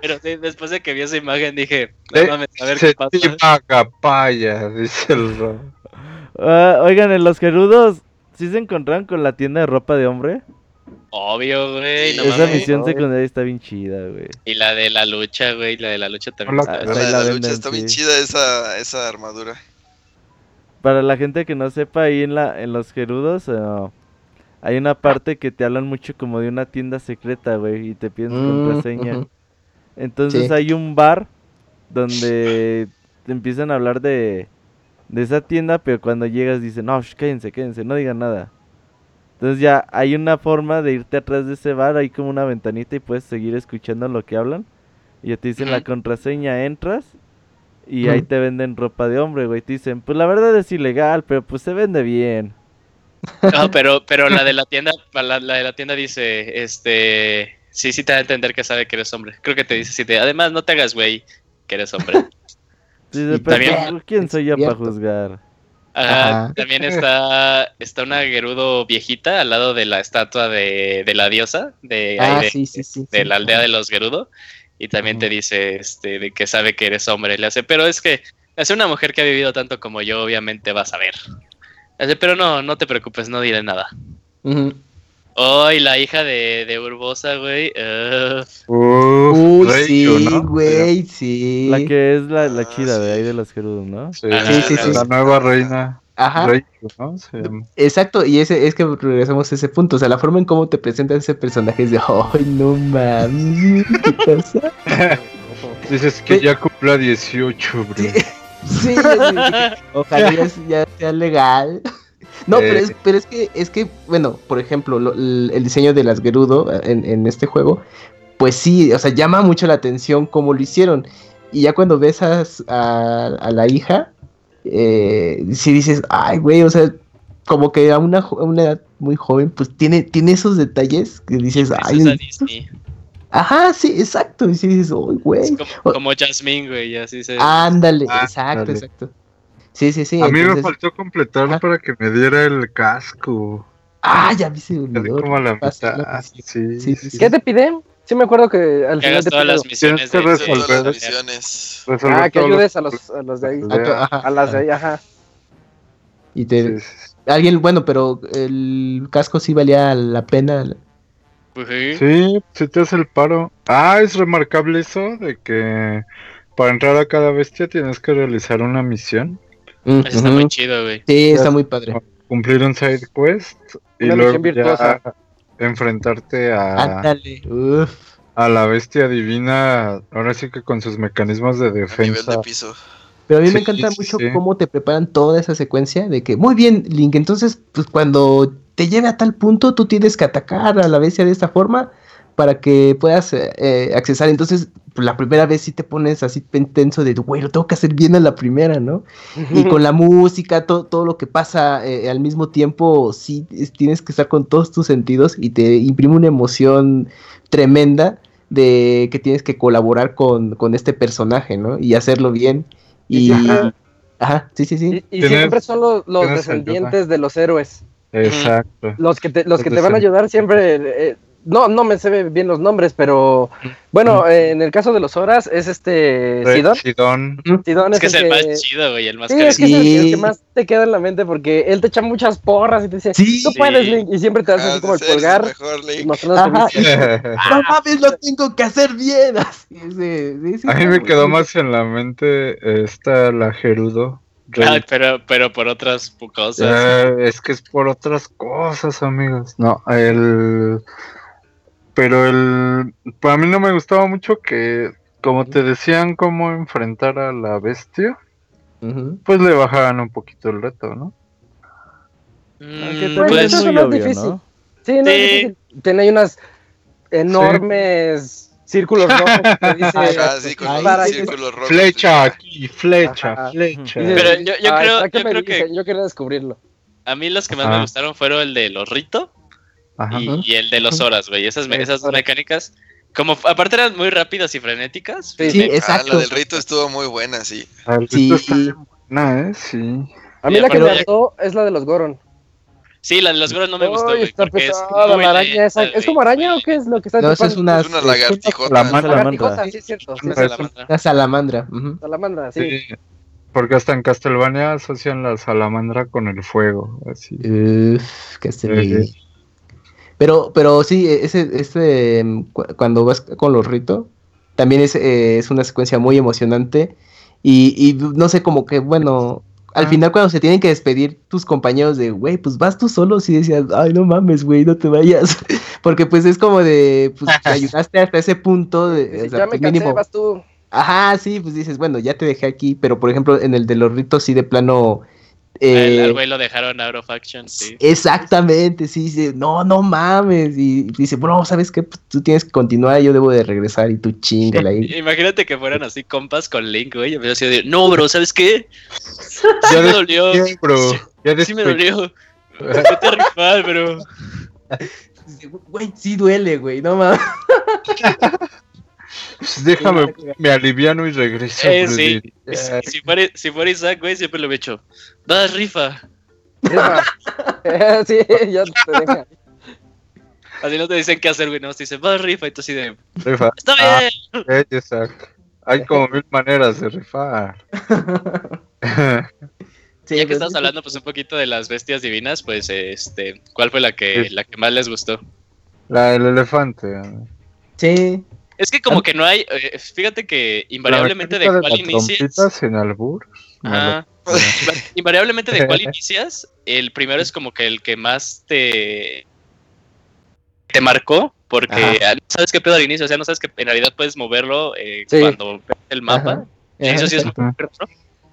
Pero sí, después de que vi esa imagen dije, no eh, mames, a ver se qué pasa. divaga, paya, dice el. Ah, oigan, en los gerudos, ¿sí se encontraron con la tienda de ropa de hombre? Obvio, güey, no Esa mames. misión secundaria está bien chida, güey. Y la de la lucha, güey, la de la lucha también. Hola, está- Ah, La de la la lucha está bien sí. chida esa, esa armadura. Para la gente que no sepa, ahí en, la, en los gerudos eh, hay una parte que te hablan mucho como de una tienda secreta, güey, y te piden Mm, contraseña. Entonces Sí. hay un bar donde te empiezan a hablar de, de esa tienda, pero cuando llegas dicen, no, sh, cállense, cállense, no digan nada. Entonces ya hay una forma de irte atrás de ese bar, hay como una ventanita y puedes seguir escuchando lo que hablan. Y ya te dicen la contraseña, entras y ahí te venden ropa de hombre, güey. Te dicen, pues la verdad es ilegal, pero pues se vende bien. No, pero, pero la de la tienda, la, la de la tienda dice, este, sí, sí te da a entender que sabe que eres hombre. Creo que te dice, sí, te, además no te hagas güey que eres hombre. Pero también- pues, ¿quién soy yo para juzgar? Ajá, Ajá. también está, está una Gerudo viejita al lado de la estatua de, de la diosa de, ahí Ah, de, sí, sí, sí. de sí. la aldea de los Gerudo. Y también te dice este, de que sabe que eres hombre. Le hace, pero es que hace una mujer que ha vivido tanto como yo, obviamente va a saber. Le hace, pero no, no te preocupes, no diré nada. Ujú. Oh, y la hija de, de Urbosa, güey. Uf, Uy, sí, ¿no? güey, sí. La que es la, la Ah, chida de ahí de los gerudos, ¿no? Sí, Ajá, Sí, sí, sí. La nueva reina. Ajá. ¿no? Exacto, y ese es que regresamos a ese punto, o sea, la forma en cómo te presentan ese personaje es de, ay, no mames, ¿qué pasa? Dices que ya cumpla 18, bro. Sí. Sí, ojalá ya, ya sea legal. No, pero, Eh. es, pero es que, es que, bueno, por ejemplo, lo- el, diseño de las Gerudo eh, en, en este juego, pues sí, o sea, llama mucho la atención cómo lo hicieron. Y ya cuando ves a, a, a la hija, eh, sí dices, ay, güey, o sea, como que a una, a una edad muy joven, pues tiene, tiene esos detalles que dices, ay, Disney. ajá, sí, exacto. Y sí dices, ay, Es güey. como, como Jasmine, güey, y así se. Ándale, Ah, exacto, ándale. exacto. Sí, sí, sí. a mí me faltó completar Ajá. para que me diera el casco. Ah, ya vi se me olvidó. como a la la. Sí, Sí, sí, sí, ¿Qué te pide? Sí me acuerdo que al que final hagas te todas las misiones Tienes que de- Todas resolver. las misiones. Resolver Ah, que ayudes a los- los, a los de ahí. A tu- ajá. A las de ahí, ajá. Y te, Sí, sí, alguien, bueno, pero el casco sí valía la pena. Pues sí. Sí, sí te hace el paro. Ah, es remarcable eso de que para entrar a cada bestia tienes que realizar una misión, Eso está muy chido, güey. Sí, está muy padre. cumplir un side quest y Una luego ya enfrentarte a, Ándale. Uf. a la bestia divina, ahora sí que con sus mecanismos de A nivel defensa. de piso. Pero a mí me encanta sí, mucho sí. cómo te preparan toda esa secuencia de que, muy bien, Link, entonces, pues cuando te lleve a tal punto, tú tienes que atacar a la bestia de esta forma para que puedas eh, eh, accesar. Entonces, la primera vez sí te pones así tenso de, güey, lo tengo que hacer bien a la primera, ¿no? Y con la música, todo, todo lo que pasa eh, al mismo tiempo, sí es- tienes que estar con todos tus sentidos y te imprime una emoción tremenda de que tienes que colaborar con, con este personaje, ¿no? Y hacerlo bien. Y Ajá, sí, sí, sí. Y, siempre son los, los tienes ayuda. descendientes de los héroes. Exacto. Los que te, los que te van a ayudar siempre. eh, no, no me sé bien los nombres, pero bueno, eh, en el caso de los horas es este Sidon. Sidón. Sidon Es que es el que- más chido, güey, el más Sí, es que es el, que más te queda en la mente porque él te echa muchas porras y te dice, Sí. tú puedes, Link, y siempre te hace así Ah, como el colgar, mejor, Link. No mames, lo tengo que hacer bien. Así, ese- sí, sí, A mí me quedó más en la mente esta, la Gerudo. Ah, pero, pero por otras cosas. Eh, es que es por otras cosas, amigos. No, el. Pero el. Para mí no me gustaba mucho que, como te decían cómo enfrentar a la bestia, pues le bajaban un poquito el reto, ¿no? Aunque Mm, pues, es eso muy es obvio, difícil. ¿no? Sí, no es Sí. difícil. Tiene unas enormes círculos rojos que dice, Ah, sí, con los para que- círculos rojos. Flecha aquí, flecha, Ajá. flecha. Pero yo- yo "Ah, creo- ¿para qué yo creo que-? Yo quería descubrirlo. a mí los que más Ajá. me gustaron fueron el de los Rito Ajá. y, y el de los horas, güey. Esas, esas mecánicas, como aparte eran muy rápidas y frenéticas. Sí, Sí, me- Ah, exacto. la del rito estuvo muy buena, sí. Sí. buena, ¿eh? Sí. A mí la que me gustó es la de los Goron. Sí, la de los goros no me gustó, güey. porque es pesada la araña esa. ¿Es como araña o qué es lo que está No, es una, Es una lagartijota. La salamandra. Lagartijota, sí, es cierto. sí, salamandra. una salamandra. Salamandra, sí. Sí, Porque hasta en Castlevania asocian la salamandra con el fuego, así. Uf, que se Ujú. me- Pero, pero sí, ese, ese, em, cu- cuando vas con los ritos, también es, eh, es una secuencia muy emocionante. Y, y no sé, como que, bueno, al Ah. final cuando se tienen que despedir tus compañeros de, güey, pues vas tú solo, y decías, ay, no mames, güey, no te vayas. Porque pues es como de, pues te ayudaste hasta ese punto. De, Sí, o sea, ya me pues, cansé, mínimo- vas tú. Ajá, sí, pues dices, bueno, ya te dejé aquí, pero por ejemplo, en el de los ritos sí de plano... El- eh, al güey lo dejaron out of action, sí. Exactamente, sí, dice, no, no mames, y dice, bueno, ¿sabes qué? Pues, tú tienes que continuar, yo debo de regresar y tú chingale ahí. Imagínate que fueran así compas con Link, güey. Y me así de, no, bro, ¿sabes qué? Sí Ya me dolió. Bien, bro. Ya Sí me dolió. Vete a rifar, bro. Güey, sí duele, güey, no mames. Déjame, me aliviano y regreso. Eh, sí. Si, si fuera, si fuera Isaac, güey, siempre lo he hecho. Vas, rifa. Rifa. sí, ya te deja. Así no te dicen qué hacer, güey. No, te dicen, vas, rifa. Y tú así de, Rifa. está Ah, bien. eh, exacto. Hay como mil maneras de rifar. Sí, ya que pues, estamos hablando, pues, un poquito de las bestias divinas, pues, este, ¿cuál fue la que, Sí. la que más les gustó? La del elefante. Sí, Es que como que no hay, eh, fíjate que invariablemente de cuál inicias... sin albur. Ajá. lo- Inva- Invariablemente de cuál inicias, el primero es como que el que más te te marcó, porque Ajá. ah, no sabes qué pedo al inicio, o sea, no sabes que en realidad puedes moverlo eh, Sí. cuando ves el mapa. Ajá. Eso sí es muy raro.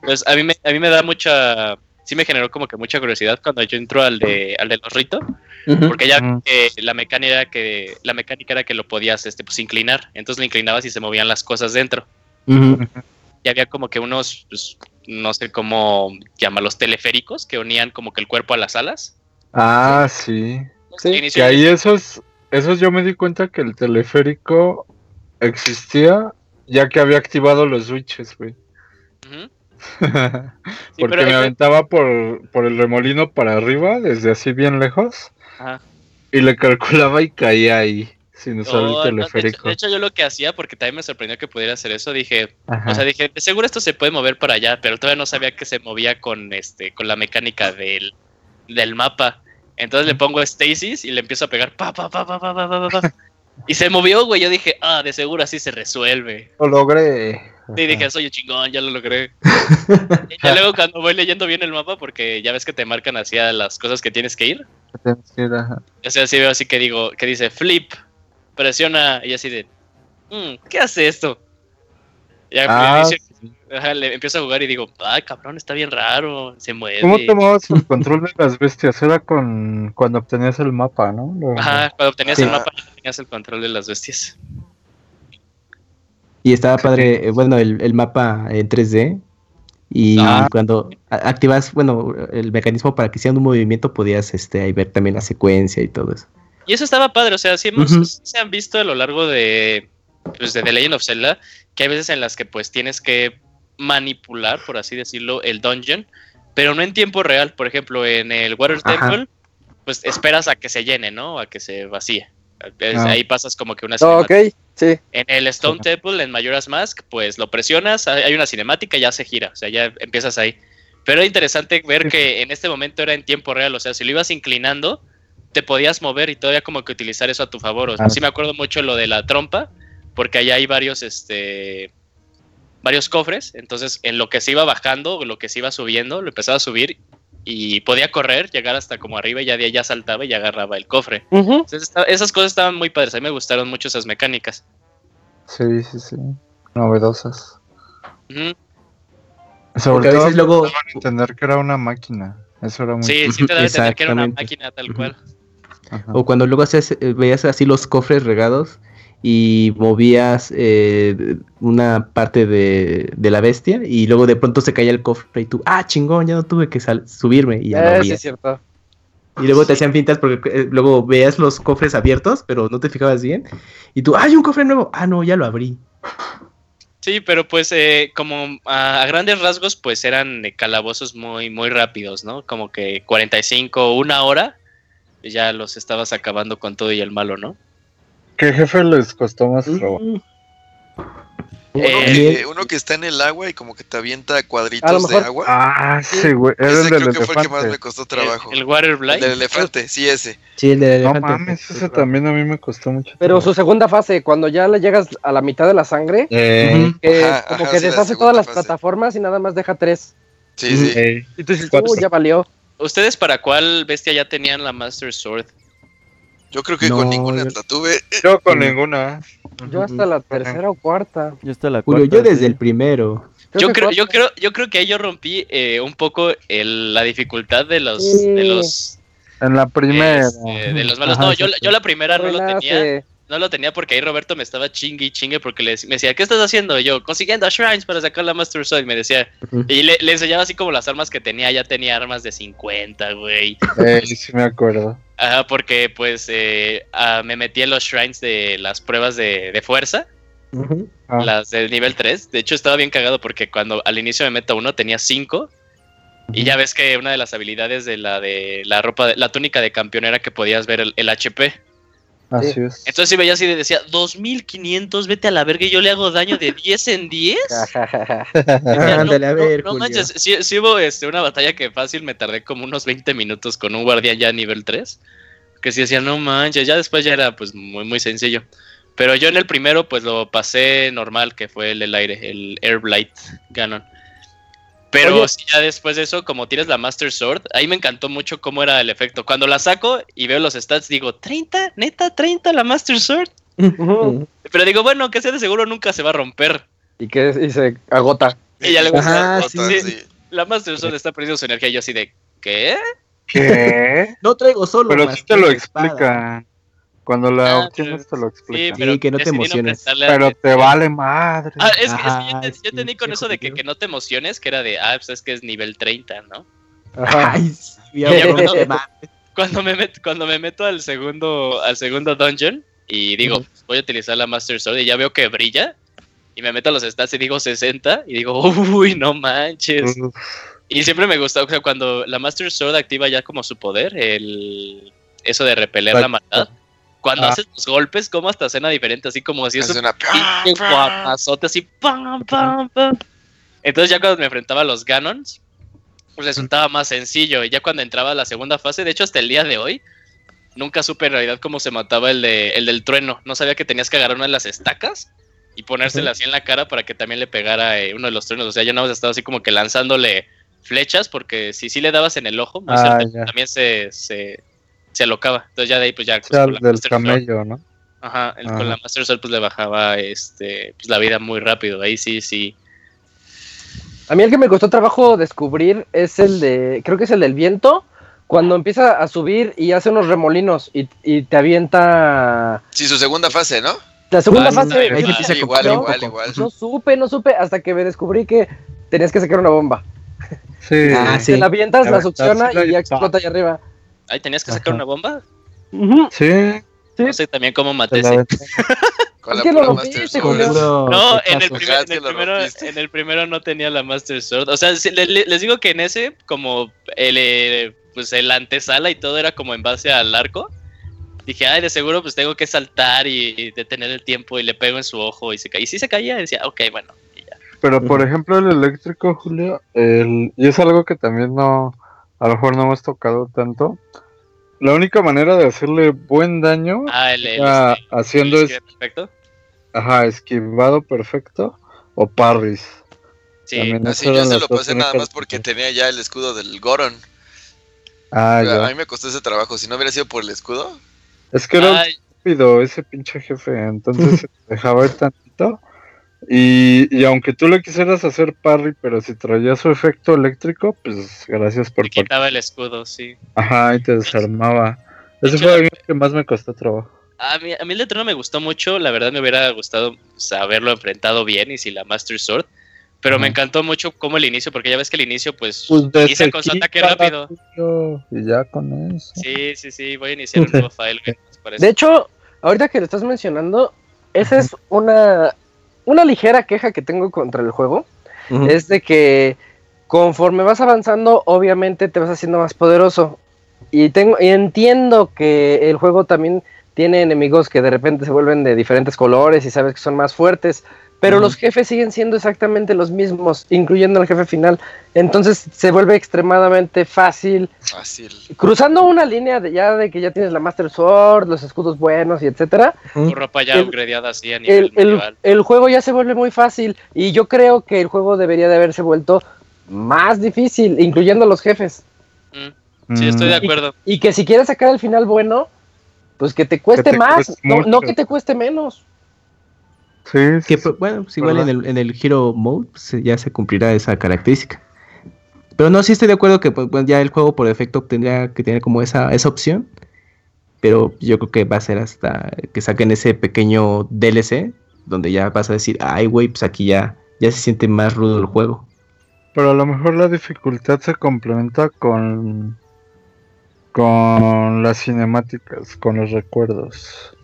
Pues a mí me, a mí me da mucha, sí me generó como que mucha curiosidad cuando yo entro al de, al de los Porque ya eh, la mecánica era que la mecánica era que lo podías este pues inclinar, entonces lo inclinabas y se movían las cosas dentro. Ujú. Y había como que unos, pues, no sé cómo llamarlos, teleféricos que unían como que el cuerpo a las alas. Ah, sí. Sí. Inicio Que ahí esos, esos yo me di cuenta que el teleférico existía ya que había activado los switches, güey. Sí, Porque pero- me aventaba por, por el remolino para arriba, desde así bien lejos, Ajá. y le calculaba y caía ahí, sin usar Oh, el no, de, hecho, teleférico. de hecho, yo lo que hacía, porque también me sorprendió que pudiera hacer eso, dije, Ajá. o sea, dije, de seguro esto se puede mover para allá, pero todavía no sabía que se movía con este, con la mecánica del, del mapa. Entonces le pongo Stasis y le empiezo a pegar pa pa pa pa pa pa, pa, pa. Y se movió, güey. Yo dije, ah, de seguro así se resuelve. Lo logré. Y dije, soy chingón, ya lo logré. y ya luego cuando voy leyendo bien el mapa, porque ya ves que te marcan hacia las cosas que tienes que ir. Ajá. O sea, así veo así que digo, que dice flip, presiona, y así de, "Mm, ¿qué hace esto? Ya Ah, ajá, le empiezo a jugar y digo, ay cabrón, está bien raro, se mueve. ¿Cómo tomabas el control de las bestias? Era con cuando obtenías el mapa, ¿no? Lo- Ajá, cuando obtenías Sí. el mapa tenías el control de las bestias. Y estaba padre, eh, bueno, el, el mapa en 3D. Y Ah. cuando a- activas, bueno, el mecanismo para que hicieran un movimiento, podías este, ahí ver también la secuencia y todo eso. Y eso estaba padre, o sea, sí hemos, se han visto a lo largo de, pues, de The Legend of Zelda, que hay veces en las que pues tienes que manipular, por así decirlo, el dungeon, pero no en tiempo real. Por ejemplo, en el Water Ajá. Temple, pues esperas a que se llene, ¿no? A que se vacíe. Es- Ah. Ahí pasas como que una No, ok, sí. En el Stone Temple, en Majora's Mask, pues lo presionas, hay una cinemática y ya se gira, o sea, ya empiezas ahí. Pero era interesante ver que en este momento era en tiempo real, o sea, si lo ibas inclinando, te podías mover y todavía como que utilizar eso a tu favor. O sea, sí me acuerdo mucho lo de la trompa, porque allá hay varios, este, varios cofres, entonces en lo que se iba bajando, o lo que se iba subiendo, lo empezaba a subir y podía correr, llegar hasta como arriba y ya de ahí ya saltaba y ya agarraba el cofre. Ujú. Entonces, esta- esas cosas estaban muy padres, a mí me gustaron mucho esas mecánicas. Sí, sí, sí. Novedosas. Ujú. Sobre Porque a todo veces luego- daban a entender que era una máquina. Eso era muy Sí, sí te debe tener que era una Exactamente. máquina tal cual. Ajá. O cuando luego hacías, eh, veías así los cofres regados y movías eh, una parte de, de la bestia y luego de pronto se caía el cofre y tú, ah, chingón, ya no tuve que sal- subirme y ya no Eh, sí, había. es cierto. Y luego te hacían fintas porque eh, luego veías los cofres abiertos, pero no te fijabas bien. Y tú, ¡ay, un cofre nuevo! Ah, no, ya lo abrí. Sí, pero pues eh, como a, a grandes rasgos pues eran eh, calabozos muy muy rápidos, ¿no? Como que 45, una hora, ya los estabas acabando con todo y el malo, ¿no? ¿Qué jefe les costó más trabajo? Mm. Uno, Eh, que, uno que está en el agua y como que te avienta cuadritos de agua. Ah, sí, güey. Era ese el del que fue el que más me elefante. costó trabajo. El, del elefante, sí, ese. Sí, el de No elefante. mames, ese también a mí me costó mucho. Pero su segunda fase, cuando ya le llegas a la mitad de la sangre, Eh, que Ajá, como ajá, que sí, deshace todas las fase. plataformas y nada más deja tres. Sí, sí. eh. "Uh, ya valió. ¿Ustedes para cuál bestia ya tenían la Master Sword? Yo creo que No, con ninguna yo- la tuve. yo con ninguna. Yo hasta la tercera o cuarta. Yo hasta la Julio, cuarta, yo desde sí. el primero. Yo creo, cuarta. yo creo, yo creo que ahí yo rompí eh, un poco el- la dificultad de los, Sí. de los, En la primera. este, de los malos. Ajá, no, yo, yo la primera no lo tenía. No lo tenía porque ahí Roberto me estaba chingue y chingue porque le, dec- me decía, ¿qué estás haciendo? Y yo, consiguiendo shrines para sacar la Master Sword. Y me decía, y le, le enseñaba así como las armas que tenía. Ya tenía armas de 50, güey. Eh, sí me acuerdo. Ajá, porque pues eh, ah, me metí en los shrines de las pruebas de, de fuerza. Ah. las del nivel 3. De hecho, estaba bien cagado porque cuando al inicio me meto uno tenía 5. Y ya ves que una de las habilidades de la de la ropa, de, la túnica de campeón era que podías ver el, el HP. Así es. Entonces si veía así y decía, 2500, vete a la verga y yo le hago daño de 10 en 10. Jajaja. Ya, no- Ándale, a no- ver, no manches, sí, sí hubo este, una batalla que fácil me tardé como unos 20 minutos con un guardián ya a nivel 3. Que sí decía, no manches, ya después ya era pues muy muy sencillo. Pero yo en el primero pues lo pasé normal, que fue el del aire, el Air Blight Ganon. Pero Oye. sí, ya después de eso, como tienes la Master Sword, ahí me encantó mucho cómo era el efecto. Cuando la saco y veo los stats, digo, ¿30? ¿Neta? ¿30 la Master Sword? Pero digo, bueno, que sea de seguro nunca se va a romper. y que y se agota. Y ya le Ajá, gusta. sí. sí. La Master Sword está perdiendo su energía y yo así de, ¿qué? ¿Qué? No traigo solo. Pero sí te lo explican. Cuando la Ah, obtienes te lo Sí, explican. pero que no te emociones. Pero te atención. vale madre. Ah, es que, es que yo, yo sí, entendí con eso de que, no te emociones, que era de, ah, pues es que es nivel 30, ¿no? Ay, sí, cuando- te. Cuando me, met- cuando me meto al segundo, al segundo dungeon y digo, voy a utilizar la Master Sword y ya veo que brilla y me meto a los stats y digo 60 y digo, uy, no manches. Y siempre me gusta, o sea, cuando la Master Sword activa ya como su poder, el eso de repeler la maldad. Cuando Ah. haces los golpes, como hasta suena diferente, así como si Es pinche guapazote, así pam, pam, pam. Entonces ya cuando me enfrentaba a los Ganons, pues resultaba más sencillo. Y ya cuando entraba a la segunda fase, de hecho hasta el día de hoy, nunca supe en realidad cómo se mataba el, de, el del trueno. No sabía que tenías que agarrar una de las estacas y ponérsela así en la cara para que también le pegara eh, uno de los truenos. O sea, yo nada más estaba así como que lanzándole flechas, porque si sí le dabas en el ojo, muy Ah, también se, se, se alocaba. Entonces ya de ahí pues ya... pues, sea, con la del Master Sword- camello, ¿no? Ajá, el- con la Master Sword pues le bajaba este pues la vida muy rápido. Ahí sí, sí. A mí el que me costó trabajo descubrir es el de, creo que es el del viento, cuando empieza a subir y hace unos remolinos y, y te avienta... Sí, su segunda fase, ¿no? La segunda Ah, fase. se igual, no, igual, igual. No supe, no supe, hasta que me descubrí que tenías que sacar una bomba. Sí. Ah, Te la avientas, la succiona y ya y- explota allá arriba. Ahí tenías que sacar Ajá. una bomba. Sí. Sí. No sé también cómo maté ese. Con la pura Master. Sword. Puro No, en el, primer- en, primero, en el primero no tenía la Master Sword. O sea, sí, le- le- les digo que en ese, como el, eh, pues el antesala y todo era como en base al arco. Dije, ay, de seguro pues tengo que saltar y, detener el tiempo y le pego en su ojo y se cae. Y sí se caía decía, ok, bueno. y ya. Pero por ejemplo, el eléctrico, Julio, el... y es algo que también no, a lo mejor no hemos tocado tanto. La única manera de hacerle buen daño, Ah, el, el, era este, haciendo es, perfecto. ajá, esquivado perfecto o parries. Sí, También Así yo se lo pasé nada más porque tenía ya el escudo del Goron. Ah, a ya. mí me costó ese trabajo. Si no hubiera sido por el escudo, Es que era Ay, estúpido ese pinche jefe, entonces se dejaba ir tantito. Y, y aunque tú le quisieras hacer parry, pero si traía su efecto eléctrico, pues gracias por me quitaba el escudo, sí. Ajá, y te desarmaba. De Ese hecho, fue el que más me costó trabajo. A mí, a mí el letrero no me gustó mucho, la verdad me hubiera gustado saberlo enfrentado bien y si la Master Sword, pero me encantó mucho como el inicio, porque ya ves que el inicio pues, Pues de inicia con su ataque rápido. Y ya con eso. Sí, sí, sí, voy a iniciar un nuevo file, pues. De hecho, ahorita que lo estás mencionando, esa es una, una ligera queja que tengo contra el juego. Es de que conforme vas avanzando, obviamente te vas haciendo más poderoso. Y tengo, y entiendo que el juego también tiene enemigos que de repente se vuelven de diferentes colores y sabes que son más fuertes. Pero los jefes siguen siendo exactamente los mismos, incluyendo el jefe final. Entonces se vuelve extremadamente fácil fácil. cruzando una línea de ya de que ya tienes la Master Sword, los escudos buenos y etcétera, Tu ropa ya el- upgradeada así a nivel el, el- medieval. el juego ya se vuelve muy fácil y yo creo que el juego debería de haberse vuelto más difícil, incluyendo los jefes. Mm, sí, estoy de Mm, acuerdo. Y que si quieres sacar el final bueno, pues que te cueste te más, cueste no, no que te cueste menos. Sí, Que pues, bueno, pues igual en el, en el Hero Mode pues, ya se cumplirá esa característica. Pero no, sí estoy de acuerdo que pues, ya el juego por defecto tendría que tener como esa, esa opción. Pero yo creo que va a ser hasta que saquen ese pequeño DLC donde ya vas a decir, ay güey, pues aquí ya, ya se siente más rudo el juego. Pero a lo mejor la dificultad se complementa con con las cinemáticas, con los recuerdos.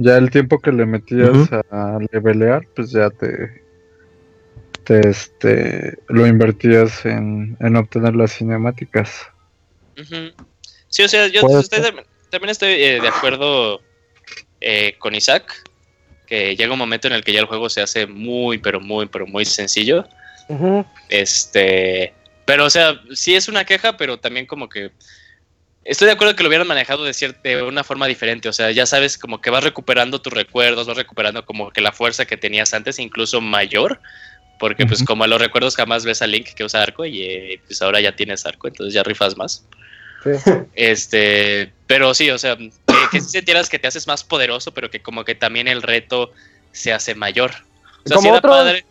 Ya el tiempo que le metías a levelear, pues ya te, te este lo invertías en, en obtener las cinemáticas. Sí, o sea, yo también estoy eh, de acuerdo eh, con Isaac, que llega un momento en el que ya el juego se hace muy, pero muy, pero muy sencillo. Este, pero o sea, sí es una queja, pero también como que estoy de acuerdo que lo hubieran manejado de cierta de una forma diferente, o sea, ya sabes como que vas recuperando tus recuerdos, vas recuperando como que la fuerza que tenías antes, incluso mayor, porque pues como a los recuerdos jamás ves a Link que usa arco y eh, pues ahora ya tienes arco, entonces ya rifas más. Sí. Este, pero sí, o sea, que, que sintieras que te haces más poderoso, pero que como que también el reto se hace mayor. O sea, Como sí era otros- padre.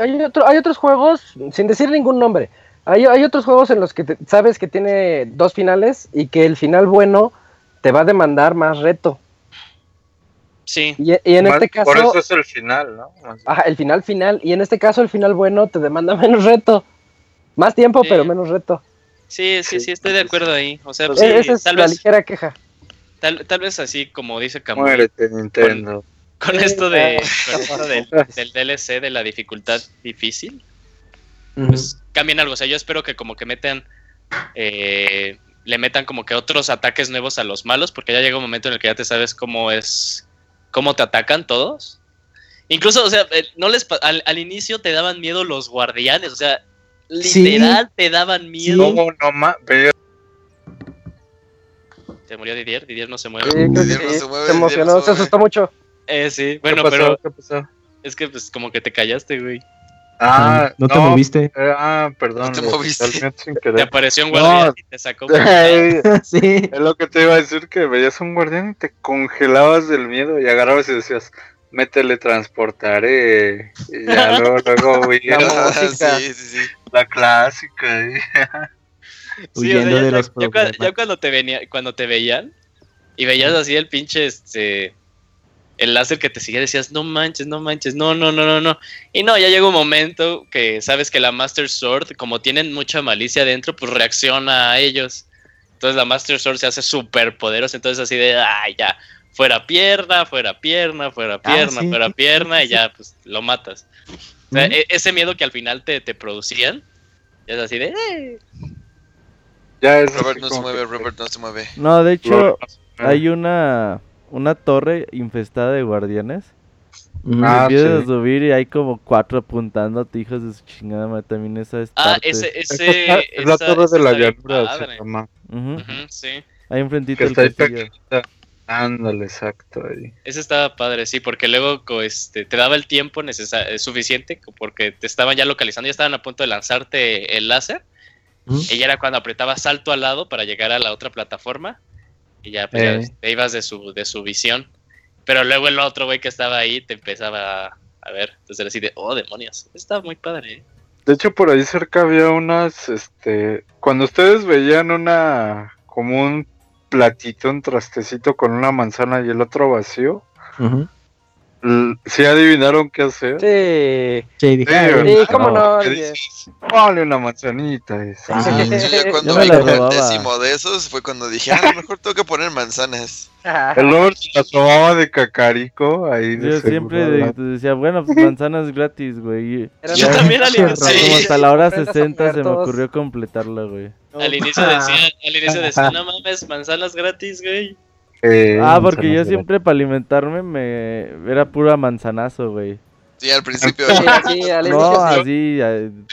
Hay otro- hay otros juegos, sin decir ningún nombre, hay, hay otros juegos en los que te- sabes que tiene dos finales y que el final bueno te va a demandar más reto. Sí, Y, y en Más- este caso, Por eso es el final, ¿no? Ajá, el final final, y en este caso el final bueno te demanda menos reto. Más tiempo, Sí. pero menos reto. sí, sí, sí, estoy de acuerdo ahí. O sea, E- sí, Esa es tal la vez, ligera queja. tal, tal vez así como dice Camuy, Muérete, Nintendo. con esto de con esto del, del DLC de la dificultad difícil, Pues cambien algo. O sea, yo espero que como que metan eh, le metan como que otros ataques nuevos a los malos, porque ya llega un momento en el que ya te sabes cómo es, cómo te atacan todos. Incluso, o sea, eh, no les al, al inicio te daban miedo los guardianes, o sea, Sí. literal te daban miedo. ¿Cómo no ma- Se murió Didier, Didier no se mueve. Sí, no se mueve, se no emocionó, se asustó mucho. Eh, sí, ¿Qué bueno, pasó? pero ¿Qué pasó? es que pues como que te callaste, güey. Ah, no, te moviste. eh, ah, perdón. No te moviste. sin Te apareció un No. guardián y te sacó. Sí. Es lo que te iba a decir, que veías un guardián y te congelabas del miedo y agarrabas y decías, me teletransportaré. Y ya luego, luego. La música. sí, sí, sí. La clásica. Sí, o sea, Huyendo ya, de ya- los ya cuando te venía, cuando te veían y veías así el pinche este el láser que te seguía decías, no manches, no manches, no, no, no, no, no. Y no, ya llega un momento que sabes que la Master Sword, como tienen mucha malicia adentro, pues reacciona a ellos. Entonces la Master Sword se hace súper poderosa, entonces así de, ay, ya, fuera pierna, fuera pierna, fuera pierna, sí, fuera pierna, y ya, pues lo matas. O sea, e- ese miedo que al final te, te producían, ya es así de, eh. Ya es Robert no se mueve, que- Robert no se mueve. No, de hecho, hay una, una torre infestada de guardianes. Ujú. Ah, empiezas sí. a subir y hay como cuatro apuntándote, hijos de su chingada madre. También esa es Ah, parte. ese, Esa ese, está- es la esa- torre esa de la llanura, se llama. Ujú, Ujú, sí. Ahí enfrentito Que ahí castillo. Ándale, exacto. Ahí. Ese estaba padre, sí, porque luego este, te daba el tiempo eh, suficiente, porque te estaban ya localizando, ya estaban a punto de lanzarte el láser, y ya era cuando apretabas salto al lado para llegar a la otra plataforma, y ya, pues, ya Eh. te ibas de su, de su visión. Pero luego el otro güey que estaba ahí te empezaba a, a ver, entonces era así de, oh, demonios, está muy padre. ¿eh? De hecho, por ahí cerca había unas, este, cuando ustedes veían una, como un platito, un trastecito con una manzana y el otro vacío, l- ¿sí adivinaron qué hacer? Sí. Sí, dije, Sí, cómo no. Ponle una manzanita. esa. Ah, Sí, yo ya cuando Yo me vi robaba. décimo de esos fue cuando dije, ah, a lo mejor tengo que poner manzanas. El Robert se la tomaba de cacarico ahí. de Yo seguro, siempre de- decía, bueno, pues manzanas gratis, güey. Yo la- también al inicio, Sí. Como hasta la hora Aprendas a 60 se me ocurrió completarla, güey. Al inicio decía, al inicio decía, no mames, manzanas gratis, güey. Eh, Ah, porque yo siempre para alimentarme me era pura manzanazo, güey. Sí, al principio. Sí, sí, al No, así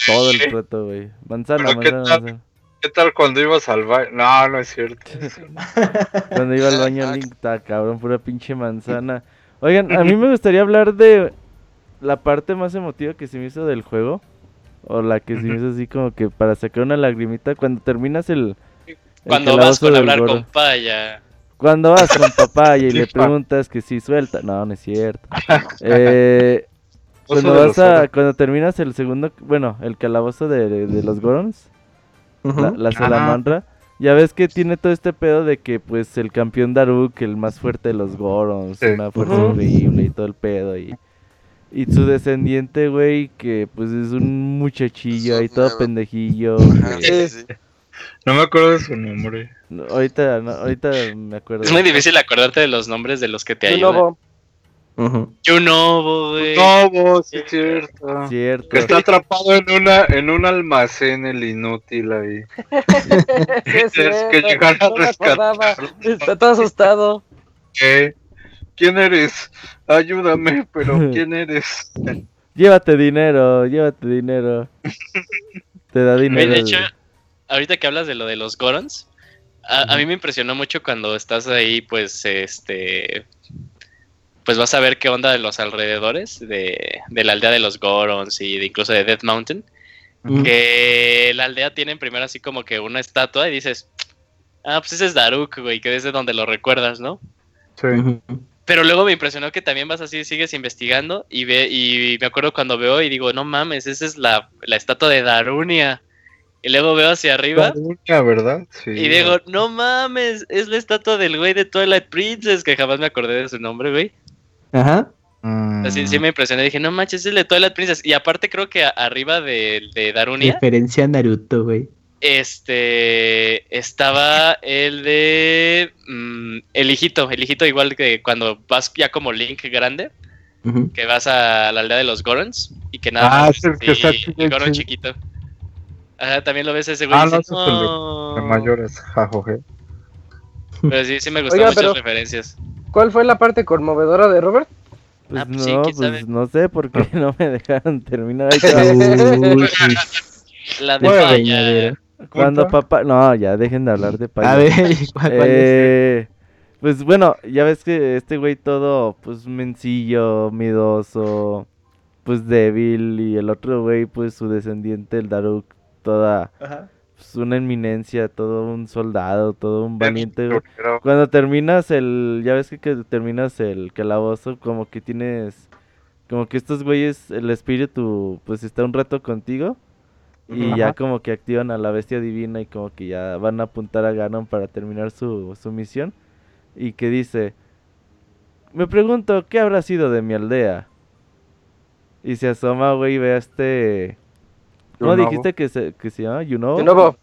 todo el rato, güey. Manzana, Pero ¿qué manzana, tal? manzana. ¿Qué tal cuando ibas al baño? No, no es cierto. Cuando iba al baño, Ah, Link, está cabrón, pura pinche manzana. Oigan, a mí me gustaría hablar de la parte más emotiva que se me hizo del juego. O la que se me hizo así como que para sacar una lagrimita. Cuando terminas el. el Cuando vas con hablar con Paya. Cuando vas con papá y le preguntas que si suelta. No, no es cierto. Eh, cuando vas a, cuando terminas el segundo, bueno, el calabozo de, de los Gorons, la, la salamandra, ya ves que tiene todo este pedo de que pues el campeón Daruk, el más fuerte de los Gorons, Sí. una fuerza Ujú. increíble y todo el pedo y y su descendiente, güey, que pues es un muchachillo ahí todo pendejillo. Sí, sí. No me acuerdo de su nombre. no, ahorita, no, ahorita me acuerdo. Es muy difícil acordarte de los nombres de los que te ayudan. lobo. Ujú. Yunobo, güey. Sí es cierto. Cierto. Que está atrapado en una en un almacén el inútil ahí. Sí, es que llegar a no rescatarlo. Está todo asustado. ¿Qué? ¿Quién eres? Ayúdame, pero ¿quién eres? Llévate dinero, llévate dinero. Te da dinero. de hecho, ahorita que hablas de lo de los Gorons, a, a mí me impresionó mucho cuando estás ahí, pues, este, pues vas a ver qué onda de los alrededores de, de la aldea de los Gorons y de incluso de Death Mountain, que la aldea tiene primero así como que una estatua y dices, ah, pues ese es Daruk, güey, que es de donde lo recuerdas, ¿no? Sí. Pero luego me impresionó que también vas así, sigues investigando y ve y me acuerdo cuando veo y digo, no mames, esa es la, la estatua de Darunia. Y luego veo hacia arriba Darunia, ¿verdad? Sí. y digo, no mames, es la estatua del güey de Twilight Princess, que jamás me acordé de su nombre, güey. Ajá. Mm. Así sí me impresioné, dije, no manches, es el de Twilight Princess. Y aparte creo que a- arriba de, de Darunia, Referencia a Naruto, güey. este, estaba el de mm, el hijito, el hijito igual que cuando vas ya como Link grande, que vas a la aldea de los Gorons y que nada Ah, más es el ves que está el Goron chiquito. Ajá, también lo ves a ese güey. Ah, no, es el de- "No". De mayores, jajoje. Pero sí, sí me gustan Oiga, muchas pero- referencias. ¿Cuál fue la parte conmovedora de Robert? Pues Ah, pues no, pues sabe. no sé por qué no me dejaron terminar. La de Bueno, Paya. Cuando papá. No, ya dejen de hablar de payaso. A ver, ¿cuál, cuál es? Eh, pues bueno, ya ves que este güey todo, pues mencillo, miedoso, pues débil. Y el otro güey, pues su descendiente, el Daruk, toda, Ajá. pues una eminencia, todo un soldado, todo un valiente. Pero- Cuando terminas el, ya ves que, que terminas el calabozo, como que tienes, como que estos güeyes, el espíritu, pues está un rato contigo. Y ya como que activan a la bestia divina y como que ya van a apuntar a Ganon para terminar su, su misión. Y que dice, me pregunto, ¿qué habrá sido de mi aldea? Y se asoma, güey, y ve a este... ¿Cómo dijiste que se, que se llama? De nuevo.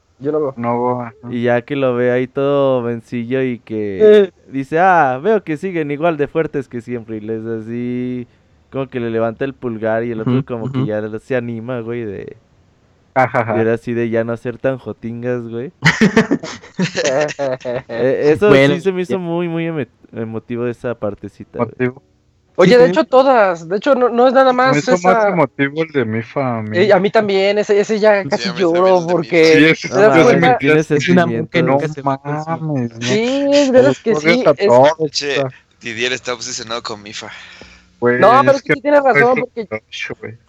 No, ajá. Y ya que lo ve ahí todo vencillo y que Eh. dice, ah, veo que siguen igual de fuertes que siempre. Y les así, como que le levanta el pulgar y el otro como que ya se anima, güey, de... Ajá, Y era así de ya no ser tan jotingas, güey. Eh, eso Bueno, sí se me hizo muy, muy emo- emotivo esa partecita. güey. Motivo. Oye, Sí, de sí. hecho todas, de hecho no, no es nada más Me hizo esa... más emotivo el de Mifa. A mí. Eh, a mí también, ese, ese ya casi lloro porque... Sí, No Es un amor sentimientos. que No nunca se a mames, no. Sí, es verdad que sí. Es- Che, Didier está obsesionado con Mifa. güey, No, pero es sí tienes soy razón, porque.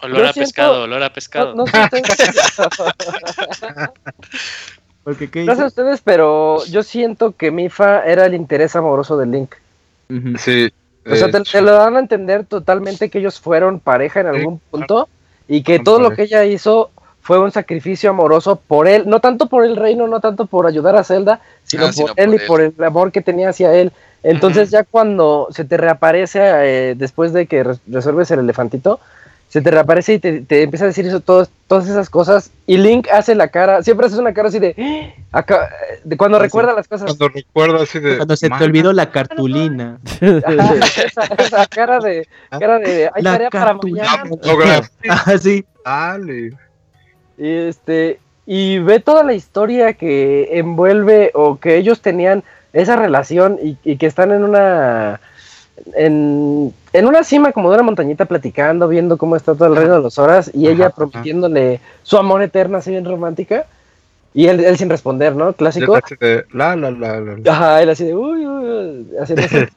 Olor a siento- pescado, olor a pescado. no, no Porque, ¿qué no sé ustedes, pero yo siento que Mifa era el interés amoroso de Link. Sí. O sea, te, hecho. te lo dan a entender totalmente que ellos fueron pareja en algún punto y que todo lo que ella hizo fue un sacrificio amoroso por él, no tanto por el reino, no tanto por ayudar a Zelda, sino Ah, por sino él por y por el amor que tenía hacia él. Entonces ya cuando se te reaparece eh, después de que res- resuelves el elefantito, se te reaparece y te, te empieza a decir eso, todos- todas esas cosas y Link hace la cara, siempre hace una cara así de, "Ah", acá, de cuando Ah, sí. recuerda las cosas. Cuando recuerdo así de. Cuando se te "Man, olvidó la cartulina. Ajá, esa, esa cara de, cara de, hay La tarea para cartulina. mañana. Ah, sí. dale". Y este y ve toda la historia que envuelve o que ellos tenían esa relación y, y que están en una en, en una cima como de una montañita platicando, viendo cómo está todo el reino de los horas y ella Ajá, ajá. prometiéndole su amor eterno así bien romántica y él, él sin responder, ¿no? Clásico. de, la, la, la, la, la. Ajá, él así de uy, uy, uy", haciendo ese-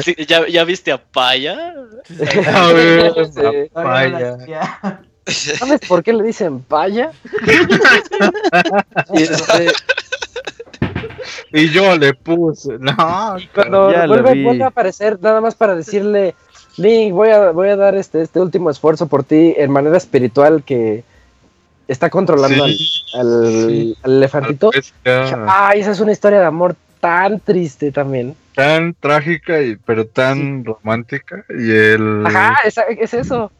Sí, ¿ya, ¿Ya viste a Paya? A papaya. ¿Sabes por qué le dicen paya? Y, este, Y yo le puse, no, cuando vuelve, vuelve a aparecer nada más para decirle Link voy a, voy a dar este, este último esfuerzo por ti en manera espiritual que está controlando al- Sí, al, sí. al elefantito Es ya ay esa es una historia de amor tan triste también tan trágica y pero tan romántica y el ajá esa- es eso.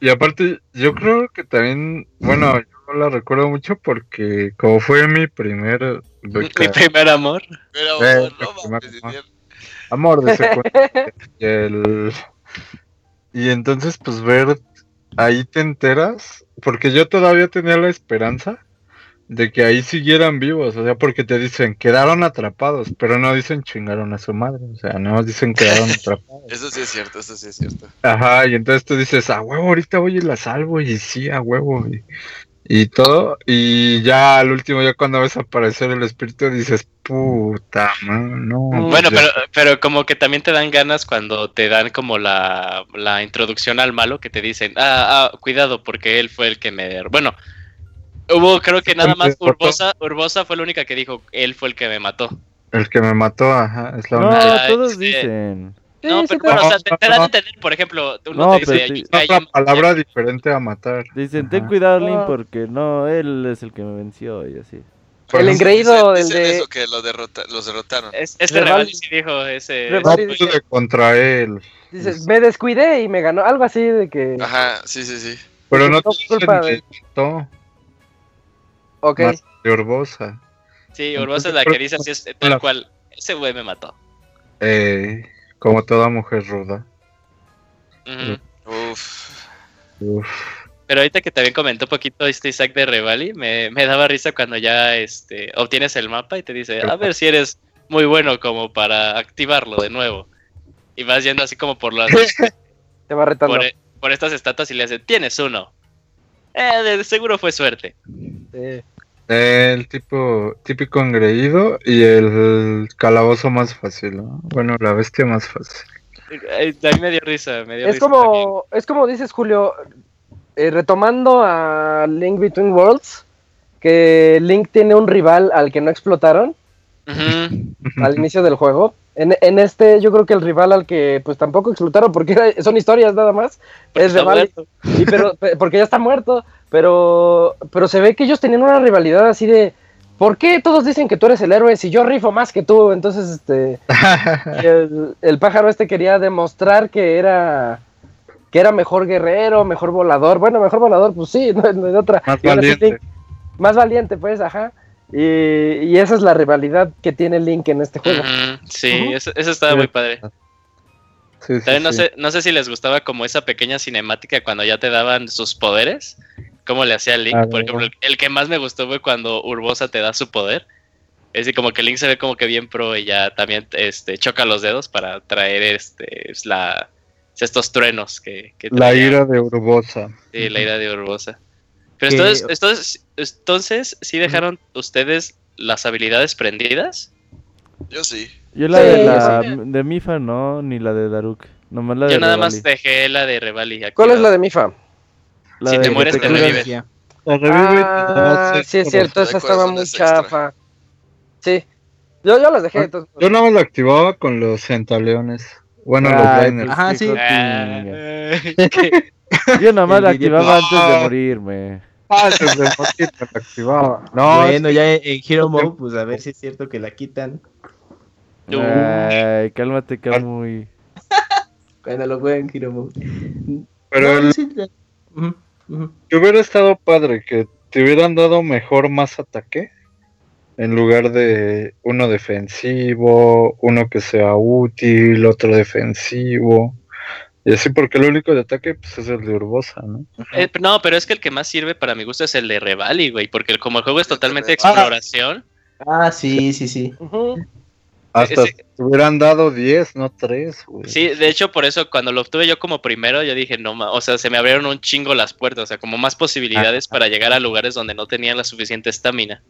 Y aparte yo creo que también bueno yo la recuerdo mucho porque como fue mi primer Mi primer amor. Pero, Eh, no amor de secundaria y el y entonces pues ver ahí te enteras porque yo todavía tenía la esperanza de que ahí siguieran vivos, o sea, porque te dicen quedaron atrapados, pero no dicen chingaron a su madre, o sea, no dicen quedaron atrapados. Eso sí es cierto, eso sí es cierto. Ajá, y entonces tú dices, a huevo, ahorita voy y la salvo, y sí, a huevo, y, y todo, y ya al último, ya cuando ves aparecer el espíritu, dices, puta, man, no. Bueno, ya- pero, pero como que también te dan ganas cuando te dan como la, la introducción al malo que te dicen, ah, ah, cuidado porque él fue el que me... Bueno, hubo creo que nada más. Urbosa, Urbosa fue la única que dijo, él fue el que me mató. El que me mató, ajá, es la No, única. Ah, todos este, dicen. No, Sí, pero sí, bueno, o sea, te, te dan a entender, por ejemplo, uno No, te pero dice, sí. "Ay, Es otra ay, palabra diferente a matar. Dicen, ten Ajá. cuidado, Link, porque no, él es el que me venció y así. El ejemplo, engreído del de eso que lo derrota, los derrotaron. Es, este Reval- Revaldi sí dijo ese... Reval- No pude contra él. dices me descuidé y me ganó algo así de que Ajá, sí, sí, sí. Pero no te culpa de- ok más de Urbosa. Sí, Urbosa es la que dice así, es tal La- cual, ese güey me mató. Eh, como toda mujer ruda. Ujú. Uf. Uf. Pero ahorita que también comentó un poquito este Isaac de Revali, me, me daba risa cuando ya este, obtienes el mapa y te dice, a ver si eres muy bueno como para activarlo de nuevo. Y vas yendo así como por las te va retando por, por estas estatuas y le hace, tienes uno. Eh, de seguro fue suerte. Sí. El tipo típico engreído y el calabozo más fácil, ¿no? Bueno, la bestia más fácil. Eh, A mí me dio risa, me dio Es risa como, es como dices, Julio, eh, retomando a Link Between Worlds, que Link tiene un rival al que no explotaron al inicio del juego. En, en este, yo creo que el rival al que pues tampoco explotaron, porque era- son historias nada más, Porque es rival, y pero, pe- porque ya está muerto, pero, pero se ve que ellos tenían una rivalidad así de, ¿por qué todos dicen que tú eres el héroe si yo rifo más que tú? Entonces, este, el, el pájaro este quería demostrar que era que era mejor guerrero, mejor volador. Bueno, mejor volador, pues sí, no, no hay otra. Más valiente. Más valiente, pues, ajá. Y, y esa es la rivalidad que tiene Link en este juego. Sí, eso, eso estaba Sí. muy padre. Sí, sí, También no sí. sé, no sé si les gustaba como esa pequeña cinemática cuando ya te daban sus poderes. ¿Cómo le hacía Link? Ah, Por ejemplo, el, el que más me gustó fue cuando Urbosa te da su poder. Es decir, como que Link se ve como que bien pro y ya también este, choca los dedos para traer este la, estos truenos que, que La ira de Urbosa. Sí, la ira de Urbosa. Pero Que- entonces, entonces, entonces, ¿sí dejaron ustedes las habilidades prendidas? Yo sí. Yo la Sí, de yo la sí. de Mifa no, ni la de Daruk. Nomás la de Yo nada Revali. más dejé la de Revali. ¿Cuál es la de Mifa? La si te mueres, te curas- revives. Ya. La revive y te Ah, sí es cierto, esa estaba muy chafa. Sí, yo, yo las dejé. Ah, entonces, Yo nada más la activaba con los centaleones. Bueno, los liners. Ajá, qué sí. Ah, Yo nomás la Envidia- activaba antes de Ah. morirme. Ah, antes de morir me la activaba. No, bueno, ya en, en Hero Mode, pues a ver si es cierto que la quitan. Ay, cálmate, Camuy. Cuando lo jueguen en Hero Mode. pero No, el- sí, ya. Ujú, ujú. que hubiera estado padre que te hubieran dado mejor más ataque. En lugar de uno defensivo, uno que sea útil, otro defensivo. Y así porque el único de ataque pues, es el de Urbosa, ¿no? Eh, no, pero es que el que más sirve para mi gusto es el de Revali, güey, porque el- como el juego es totalmente Ah. exploración, Ah, sí, sí, sí. ujú. Hasta Ese- te hubieran dado 10, no 3, güey. sí, de hecho por eso cuando lo obtuve yo como primero, yo dije, no, ma- o sea, se me abrieron un chingo las puertas, o sea, como más posibilidades para llegar a lugares donde no tenía la suficiente estamina.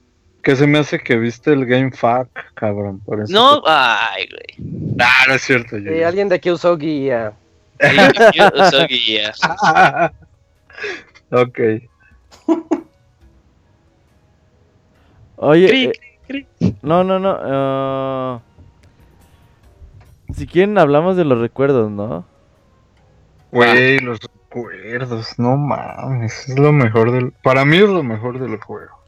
Que se me hace que viste el Game Fact, cabrón. Por eso No, te- ay, güey. Ah, no es cierto. yo- Sí, alguien de aquí usó guía. Uso guía. ok. Oye, eh, no, no, no. ah, si quieren hablamos de los recuerdos, ¿no? Güey, los recuerdos, no mames. Es lo mejor del. Para mí es lo mejor del juego.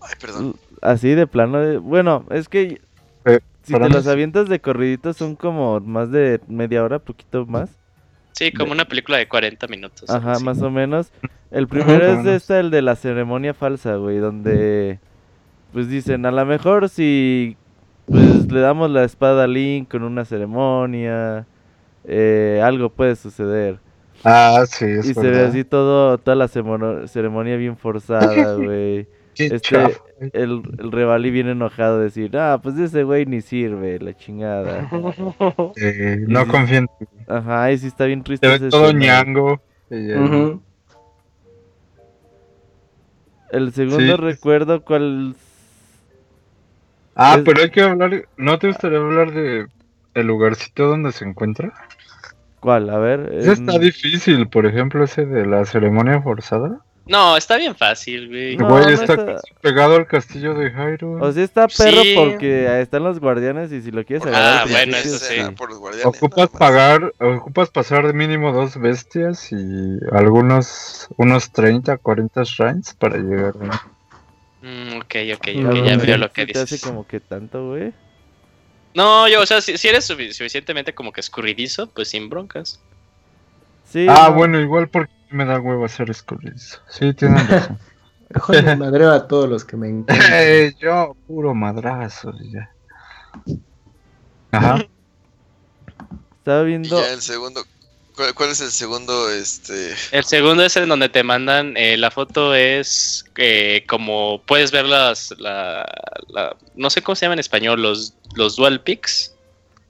Ay, perdón. Así de plano. de- Bueno, es que Eh, si para te los avientas de corridito son como más de media hora, poquito más. Sí, como una película de 40 minutos. Ajá, más o menos. El primero es menos. este, el de la ceremonia falsa, güey, donde pues dicen, a lo mejor si pues le damos la espada a Link con una ceremonia, eh, algo puede suceder. Ah, sí, es y se ve así todo, toda la ceremonia, ceremonia bien forzada, güey. Este-. El, el Revali bien enojado decir, ah, pues ese güey ni sirve, la chingada. Eh, no sí- confío en ti. Ajá, y sí está bien triste Se ese ve todo escenario. ñango. Y, eh. El segundo Sí. recuerdo, ¿cuál? Ah, Es- pero hay que hablar. ¿No te gustaría hablar de el lugarcito donde se encuentra? ¿Cuál? A ver. Ese está difícil, por ejemplo, ese de la ceremonia forzada. No, está bien fácil, güey. No, Güey, no está está- casi pegado al castillo de Hyrule. O sea, está perro Sí. porque ahí están los guardianes y si lo quieres Ah, agarrar. al bueno, eso sí. por los guardianes. Ocupas pagar, ocupas pasar de mínimo dos bestias y algunos, unos 30, 40 shrines para llegar. ¿no? Mm, ok, ok, No, ok, ya no, veo lo que te hace dices. como que tanto, güey. No, yo, o sea, si, si eres sufi- suficientemente como que escurridizo, pues sin broncas. Sí. Ah, no, bueno, igual porque me da huevo hacer escurridizo. Sí, tienen razón. Me madreo a todos los que me encantan. Eh, yo, puro madrazo, y ya. Ajá. Estaba Y viendo. ya el segundo. ¿Cuál, cuál es el segundo? Este. El segundo es en donde te mandan, eh, la foto es eh, como puedes ver las, la, la- no sé cómo se llama en español, los, los dual pics.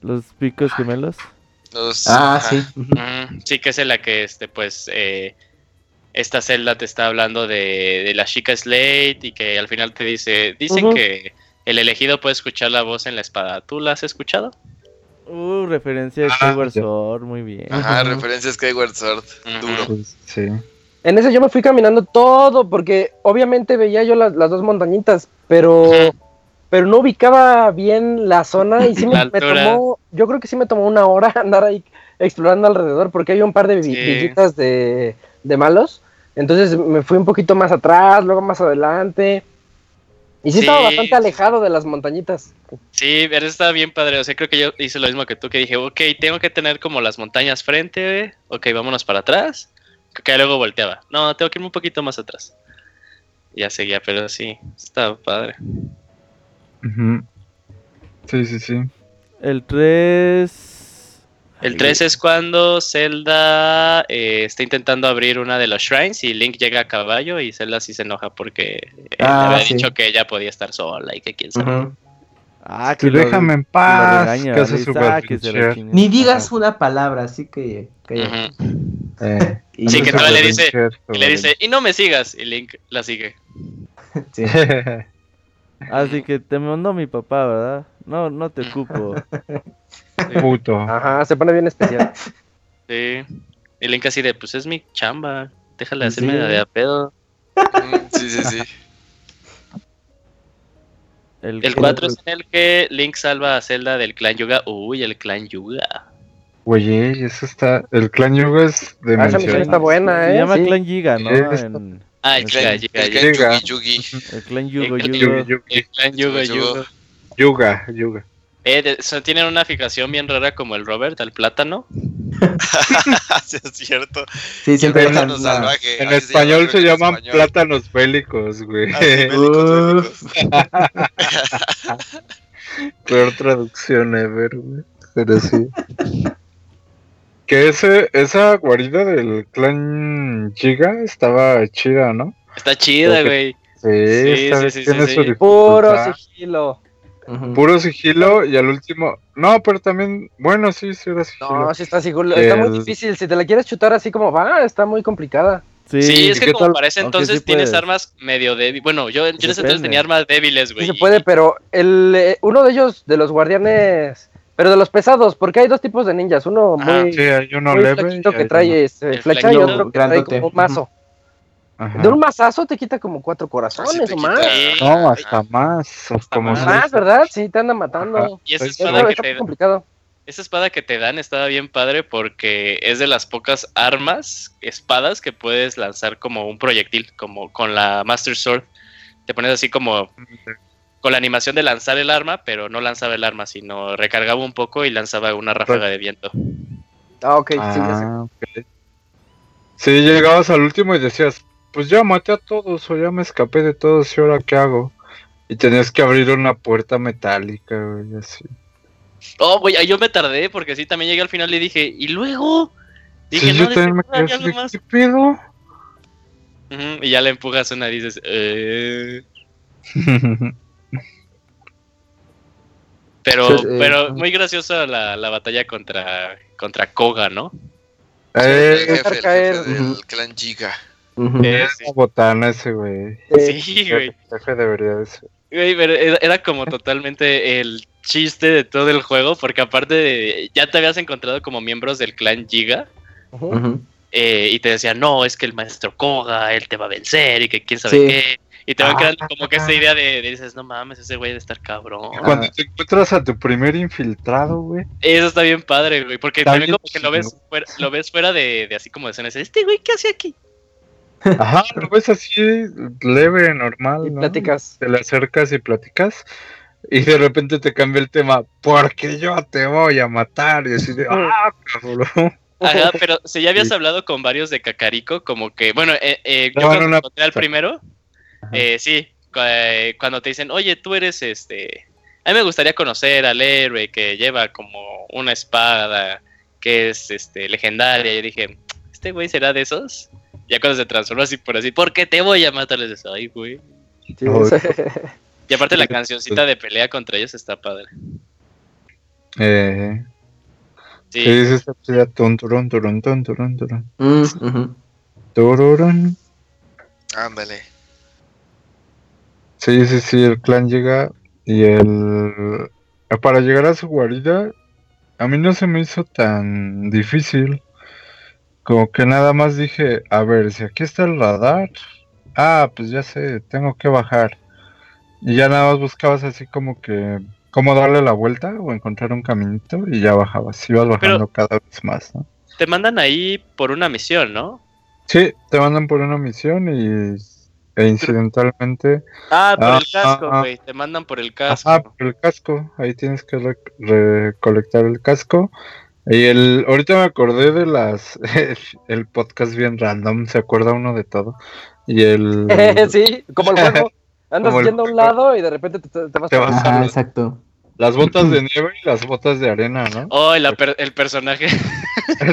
Los picos gemelos. Los, Ah, ajá. sí. Mm, sí, que es en la que este, pues, eh, esta celda te está hablando de, de la chica Slate y que al final te dice, dicen que el elegido puede escuchar la voz en la espada. ¿Tú la has escuchado? Uh, referencia de Ah, Skyward. Sword, muy bien. Ajá, referencia a Skyward Sword. Duro. Pues, sí. En ese yo me fui caminando todo, porque obviamente veía yo las, las dos montañitas, pero. Pero no ubicaba bien la zona y sí me, tomó, yo creo que sí me tomó una hora andar ahí explorando alrededor, porque hay un par de Sí. villitas de, de malos, entonces me fui un poquito más atrás, luego más adelante, Y sí, Sí, estaba bastante alejado de las montañitas. Sí, pero está bien padre. O sea, creo que yo hice lo mismo que tú, que dije, ok, tengo que tener como las montañas frente, ok, vámonos para atrás. Que luego volteaba. No, tengo que irme un poquito más atrás. Ya seguía, pero sí, estaba padre. Sí, sí, sí. El 3. El 3 es cuando Zelda eh, está intentando abrir una de los shrines y Link llega a caballo y Zelda sí se enoja porque eh, Ah, le había sí. dicho que ella podía estar sola y que quién sabe. Ujú. Ah, Que lo- déjame en que paz. regaña, que hace dice, su "Ah, que se la berrinche. chingue". Ni digas Ajá. una palabra, así que. que- Ujú. eh, y Sí, que todavía le dice- Y le dice, y no me sigas. Y Link la sigue. sí. Así que te mandó mi papá, ¿verdad? No, no te ocupo. Puto. Ajá, se pone bien especial. Sí. Y Link así de, pues es mi chamba. Déjale Sí. hacerme de a pedo. Sí, sí, sí. El, El 4 es en el que Link salva a Zelda del clan Yuga. Uy, el clan Yuga. Oye, eso está. El clan Yuga es de Ah, esa misión está buena, Se ¿eh? llama Sí. Clan Giga, ¿no? Sí, En- Ah, el El clan El Yuga. clan. Yugi Yugi. el Clan Yugo El clan Yugo. Yugi, Yugi. El clan Yuga Yuga. Yuga. Yuga. Eh, tienen una fijación bien rara como el Robert al plátano. Sí, es cierto. Sí, siempre En dejan Plátano salvaje. En español se llaman español. plátanos bélicos, güey. Ah, sí, bélicos. Peor traducción ever, güey. Pero sí. Que ese, esa guarida del clan Giga estaba chida, ¿no? Está chida, güey. Sí, Sí, sí, sí, tiene sí, su sí. Puro sigilo. Puro sigilo y al último. No, pero también. Bueno, sí, sí era sigilo. No, sí está sigilo. Está muy difícil. Si te la quieres chutar así como va, está muy complicada. Sí, Sí, es ¿y que como tal? entonces sí tienes armas medio débiles. Bueno, yo, yo en ese entonces tenía armas débiles, Sí güey. se y- puede, pero el eh, uno de ellos, de los guardianes, pero de los pesados, porque hay dos tipos de ninjas. Uno Ajá. muy, Sí, hay uno muy leve. que trae este, flecha y otro que trae como un mazo. Ajá. De un mazazo te quita como cuatro corazones o más. No, hasta más. o como más. ¿verdad? Sí, te anda matando. Y esa espada, que te, complicado. esa espada que te dan estaba bien padre porque es de las pocas armas, espadas que puedes lanzar como un proyectil, como con la Master Sword. Te pones así como con la animación de lanzar el arma, pero no lanzaba el arma, sino recargaba un poco y lanzaba una ráfaga de viento. Ah, ok, sí, ya sé. Ah, ok. Sí, llegabas al último y decías, pues ya maté a todos o ya me escapé de todos y ahora qué hago. Y tenías que abrir una puerta metálica, güey, así. Oh, güey, ahí yo me tardé porque sí, también llegué al final y dije, ¿y luego? Dije, Sí, no, yo de también me quedé así más. ¿qué pedo? Y ya le empujas una y dices, eh... Pero, Sí, eh, pero muy graciosa la, la batalla contra, contra Koga, ¿no? El Eh, jefe, el jefe del Ujú. clan Giga. Ujú. es una botana ese, güey. Sí, güey. El jefe debería de ser. Güey, pero era, como totalmente el chiste de todo el juego, porque aparte de, ya te habías encontrado como miembros del clan Giga, eh, y te decían, no, es que el maestro Koga, él te va a vencer, y que quién sabe Sí. qué. Y te van Ah. creando como que esa idea de, de dices, no mames, ese güey debe estar cabrón. Cuando te encuentras a tu primer infiltrado, güey. Eso está bien padre, güey, porque Está también como que lo ves fuera, lo ves fuera de, de así como de escenas. Este güey, ¿qué hace aquí? Ajá, lo ves así, leve, normal, Y ¿no? platicas. Te le acercas y platicas. Y de repente te cambia el tema, porque yo te voy a matar. Y así de, ah, cabrón. Ajá, pero si ya habías Sí. hablado con varios de Cacarico, como que, bueno, eh, eh, No, yo cuando no, no. encontré al primero. Eh, sí, cu- eh, cuando te dicen, oye, tú eres este, a mí me gustaría conocer al héroe que lleva como una espada que es este legendaria. Y dije, ¿este güey será de esos? Ya cuando se transformó así por así, ¿por qué te voy a matar? Les ay, güey. Sí. Y aparte la cancioncita de pelea contra ellos está padre. Eh, Sí, está chida. Tun, turun, turun, turun, turun. Mm. Tururun. Ándale. Sí, sí, sí, el clan llega y el... Para llegar a su guarida, a mí no se me hizo tan difícil. Como que nada más dije, a ver, si aquí está el radar, ah, pues ya sé, tengo que bajar. Y ya nada más buscabas así como que cómo darle la vuelta o encontrar un caminito y ya bajabas. Ibas bajando cada vez más, ¿no? te mandan ahí por una misión, ¿no? Sí, te mandan por una misión y e incidentalmente. Ah, por Ah, el casco, ah, güey. Te mandan por el casco. Ajá, por el casco. Ahí tienes que re- recolectar el casco. Y el, ahorita me acordé de las, el podcast bien random, se acuerda uno de todo. Y el, sí, como el juego. Andas Como el yendo a un lado y de repente te, vas Te a vas Ajá, a- exacto. las botas de nieve y las botas de arena, ¿no? Oh, la per- el personaje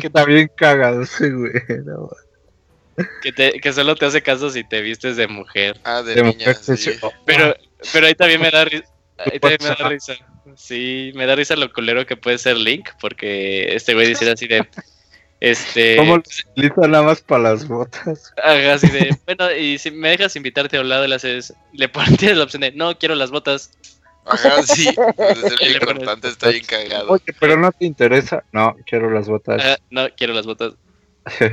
Está bien cagado ese güey. no. Que, te- que solo te hace caso si te vistes de mujer. Ah, de, De niña, mujer, sí. sí. Pero, pero ahí también me da risa. Ahí también me da risa. Sí, me da risa lo culero que puede ser Link, porque este güey dice así de. Este. ¿Cómo lo utiliza nada más para las botas? Haga así de. Bueno, y si me dejas invitarte a un lado, le haces. Le pones tienes la opción de. No, quiero las botas. Ajá, sí. Es Y el importante, está bien cagado. Oye, pero no te interesa. No, quiero las botas. Ah, no, quiero las botas.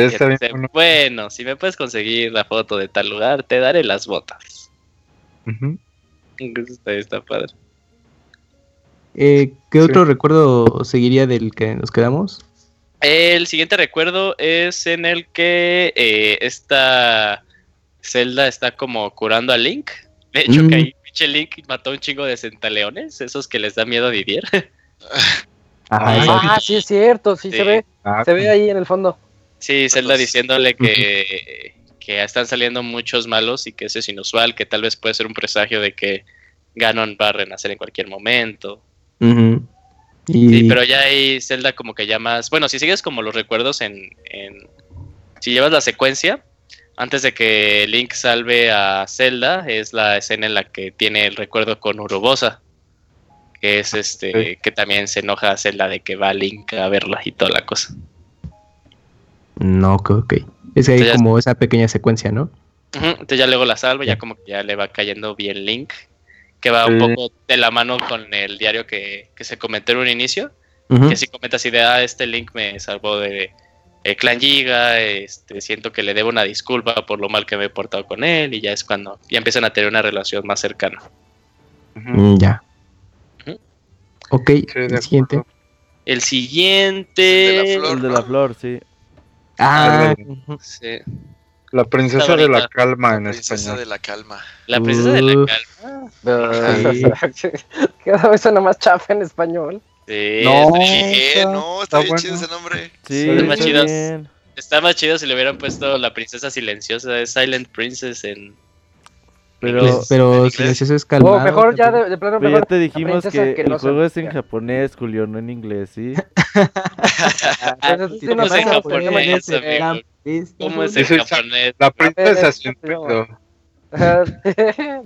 sí, está Y bien. dice, bueno. Bueno, si me puedes conseguir la foto de tal lugar, te daré las botas. Ujú. Entonces, Está, está padre. Eh, ¿Qué Sí. otro recuerdo seguiría del que nos quedamos? El siguiente recuerdo es en el que eh, esta Zelda está como curando a Link. De hecho, Mm. que ahí pinche Link mató un chingo de centaleones, esos que les da miedo vivir. Ajá, Ay. exacto. Ah, sí es cierto, sí, Sí. se ve, Ah, se ve ahí en el fondo. Sí, Zelda diciéndole que, que están saliendo muchos malos y que eso es inusual, que tal vez puede ser un presagio de que Ganon va a renacer en cualquier momento. Ujú. Y Sí, pero ya hay Zelda como que ya más... Bueno, si sigues como los recuerdos en... en- si llevas la secuencia, antes de que Link salve a Zelda, es la escena en la que tiene el recuerdo con Urubosa. Que es este... Sí. Que también se enoja a Zelda de que va Link a verla y toda la cosa. No, ok, ok. Es ahí Entonces ya- como esa pequeña secuencia, ¿no? Entonces ya luego la salva, ya Ya. como que ya le va cayendo bien Link. Que va un poco de la mano con el diario que, que se comentó en un inicio. Que sí comenta así de, ah, este Link me salvó de el clan Giga, este, siento que le debo una disculpa por lo mal que me he portado con él, y ya es cuando ya empiezan a tener una relación más cercana. Mm, ya. Ok, el siguiente. El siguiente... El de la flor. El de la flor, sí. Ah. Sí, La princesa de la calma en Princesa español. de la calma. La princesa de la calma. Cada vez suena más chafa en español. Sí, No. está- No, está está bien bueno. chido ese nombre. Sí, Está más bien. está más chido si le hubieran puesto la princesa silenciosa, es Silent Princess en... Pero, inglés. Pero ¿En si inglés? eso es calmado. O mejor ya de, de plano pero ya mejor te dijimos que, no el se juego es en japonés, Julio, no en inglés, ¿sí? Sí, ¿Cómo no es en japonés, no amigo? ¿Cómo es en japonés? La princesa es-.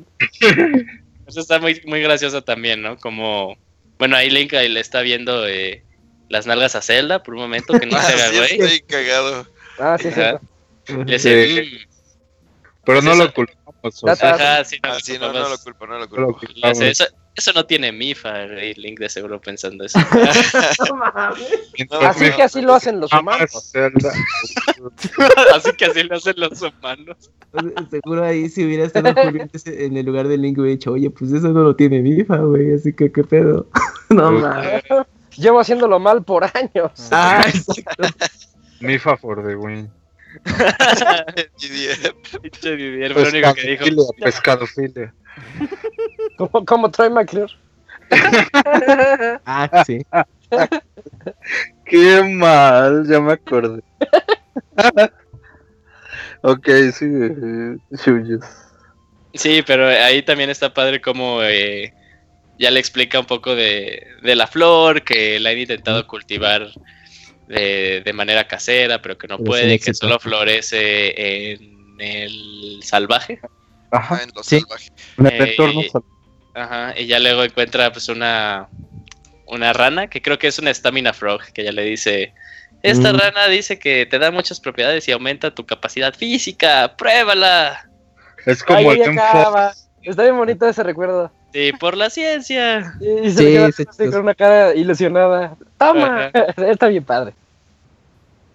Eso está muy, muy gracioso también, ¿no? Como, bueno, ahí Link ahí le está viendo eh, las nalgas a Zelda por un momento que no Ah, se haga, sí, güey. estoy cagado. Ah, sí, sí. Le dice. "Mm". Pero no Eso- lo culpamos. O Ya sea, está. Ajá, sí, no, Ah, sí, no, no vamos. lo culpo, no lo no lo culpo. Le culpamos. dice, eso, eso no tiene MIFA, y Link de seguro pensando eso. Así que así lo hacen los humanos. Así que así lo hacen los humanos. Seguro ahí si hubiera estado en el lugar del link hubiera dicho, oye, pues eso no lo tiene FIFA, güey, así que qué pedo. no mames. Llevo haciéndolo mal por años. Ah, exacto. Mifa for the win. Pinche Didier fue el único que dijo. Pescadofilia, pescadofilia. Como, como Troy McClure. Ah, sí. Qué mal, ya me acordé. ok, sigue. Shuyos. Sí, pero ahí también está padre como eh, ya le explica un poco de, de la flor, que la han intentado cultivar de, de manera casera, pero que no Pero puede, que solo florece en el salvaje. Ajá, en los Sí. salvajes. en el Eh, entorno y- sal- Ajá, y ya luego encuentra pues una, una rana, que creo que es una stamina frog, que ya le dice, esta Mm. rana dice que te da muchas propiedades y aumenta tu capacidad física, pruébala. Es como el ya Game acaba. Está bien bonito ese recuerdo. Sí, por la ciencia. Y, y se Sí, queda así con una cara ilusionada. ¡Toma! Está bien padre.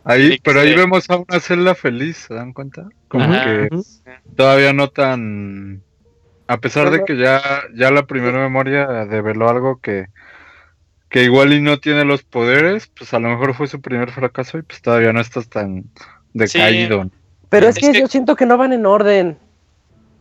Ahí, Sí, pero ahí vemos a una celda feliz, ¿se dan cuenta? Como Ajá. que todavía no tan... A pesar de que ya, ya la primera memoria develó algo que, que igual y no tiene los poderes, pues a lo mejor fue su primer fracaso y pues todavía no estás tan decaído. Pero es, Es que, que- yo siento que no van en orden.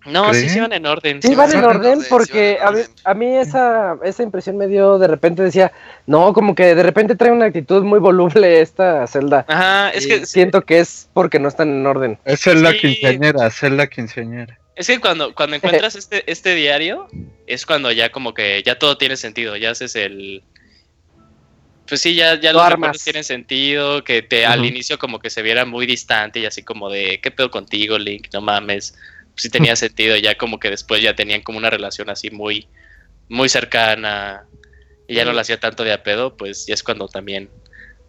No, sí, ¿Creen? sí van en orden. Sí, sí van van en orden porque van en a mí, orden. a mí esa, esa impresión me dio de repente decía, no, como que de repente trae una actitud muy voluble esta celda. Ajá, es que siento que es porque no están en orden. Es Zelda Sí. quinceañera, Zelda quinceañera. Es que cuando, cuando encuentras este, este diario, es cuando ya como que ya todo tiene sentido, ya haces el... Pues sí, ya, ya Lo los armas. recuerdos tienen sentido, que te al inicio como que se viera muy distante y así como de, ¿qué pedo contigo, Link? No mames. Sí tenía sentido, ya como que después ya tenían como una relación así muy, muy cercana y ya no la hacía tanto de a pedo, pues ya es cuando también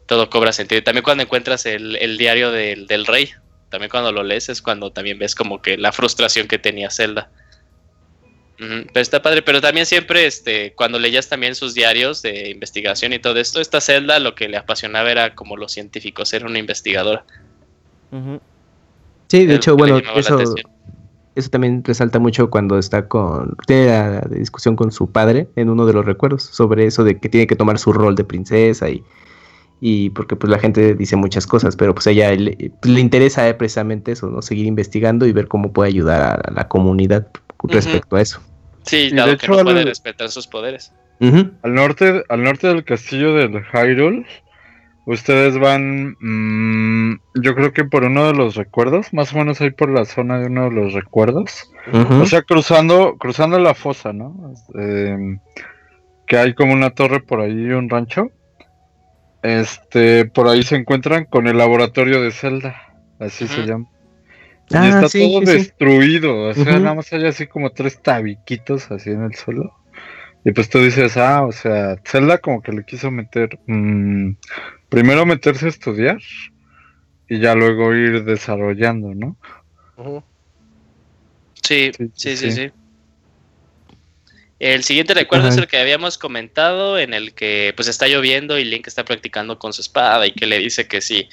todo cobra sentido. Y también cuando encuentras el, el diario del, del rey, también cuando lo lees es cuando también ves como que la frustración que tenía Zelda. Pero está padre, pero también siempre, este, cuando leías también sus diarios de investigación y todo esto, esta Zelda lo que le apasionaba era como los científicos, era una investigadora. Sí, de hecho, bueno, eso. Eso también resalta mucho cuando está con, tiene la discusión con su padre en uno de los recuerdos sobre eso de que tiene que tomar su rol de princesa y, y porque pues la gente dice muchas cosas, pero pues a ella le, pues, le interesa eh, precisamente eso, ¿no? Seguir investigando y ver cómo puede ayudar a, a la comunidad respecto a eso. Sí, Y dado de que hecho, no puede al- respetar sus poderes. Al norte, al norte del castillo del Hyrule, ustedes van, mm, yo creo que por uno de los recuerdos, más o menos ahí por la zona de uno de los recuerdos. O sea, cruzando, cruzando la fosa, ¿no? Em, que hay como una torre por ahí y un rancho. Este, por ahí se encuentran con el laboratorio de Zelda, así se llama. Ah, y está sí, todo sí, destruido, o sea, nada más hay así como tres tabiquitos así en el suelo. Y pues tú dices, ah, o sea, Zelda como que le quiso meter, mm, primero meterse a estudiar y ya luego ir desarrollando, ¿no? Sí, Sí, sí, sí, sí, sí. sí. El siguiente recuerdo es el que habíamos comentado, en el que pues está lloviendo y Link está practicando con su espada y que le dice que si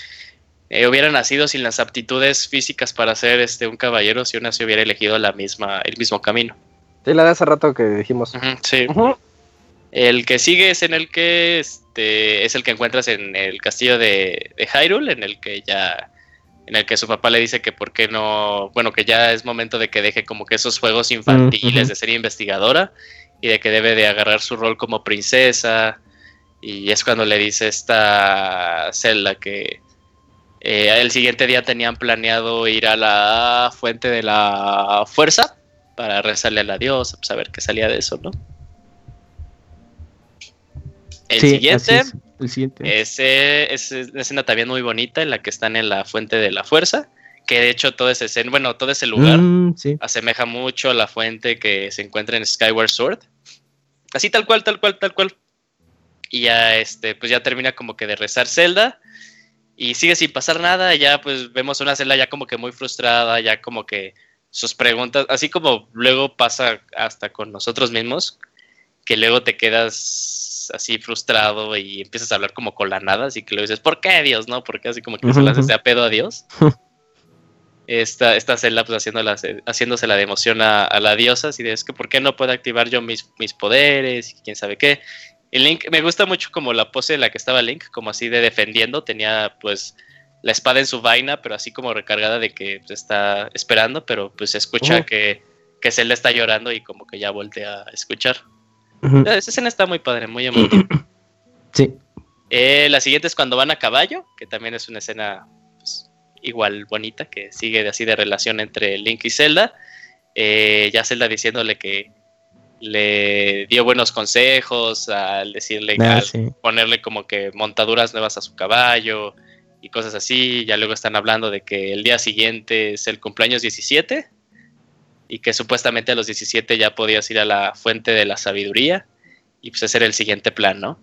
eh, hubiera nacido sin las aptitudes físicas para ser este un caballero, si aún así hubiera elegido la misma, el mismo camino. Sí, la de hace rato que dijimos. Sí. El que sigue es en el que este es el que encuentras en el castillo de, de Hyrule, en el que ya en el que su papá le dice que por qué no, bueno, que ya es momento de que deje como que esos juegos infantiles de ser investigadora y de que debe de agarrar su rol como princesa y es cuando le dice esta Zelda que eh, el siguiente día tenían planeado ir a la fuente de la fuerza para rezarle a la diosa, pues a ver qué salía de eso, ¿no? El Sí, siguiente es. El siguiente. ese, es una escena también muy bonita en la que están en la fuente de la fuerza, que de hecho todo ese escena, bueno, todo ese lugar Mm, sí. asemeja mucho a la fuente que se encuentra en Skyward Sword. Así tal cual, tal cual, tal cual. Y ya este, pues ya termina como que de rezar Zelda. Y sigue sin pasar nada. Ya pues vemos una Zelda ya como que muy frustrada, ya como que sus preguntas, así como luego pasa hasta con nosotros mismos, que luego te quedas así frustrado y empiezas a hablar como con la nada, así que luego dices, ¿por qué Dios? ¿No? Porque así como que se Ujú, le haces ujú. de a pedo a Dios. esta, esta Zelda pues haciéndola, haciéndosela de emoción a, a la diosa, así de es que ¿por qué no puedo activar yo mis, mis poderes? Y quién sabe qué. Y Link, me gusta mucho como la pose en la que estaba Link, como así de defendiendo, tenía pues la espada en su vaina, pero así como recargada de que pues, está esperando, pero pues escucha Ujú. que, que Zelda está llorando y como que ya voltea a escuchar. Esa escena está muy padre, muy emotiva. Sí. Eh, la siguiente es cuando van a caballo, que también es una escena pues, igual bonita, que sigue de así de relación entre Link y Zelda. Eh, ya Zelda diciéndole que le dio buenos consejos al decirle, Ah, al sí. ponerle como que montaduras nuevas a su caballo y cosas así. Ya luego están hablando de que el día siguiente es el cumpleaños 17 y que supuestamente a los 17 ya podías ir a la fuente de la sabiduría y pues ese era el siguiente plan, ¿no?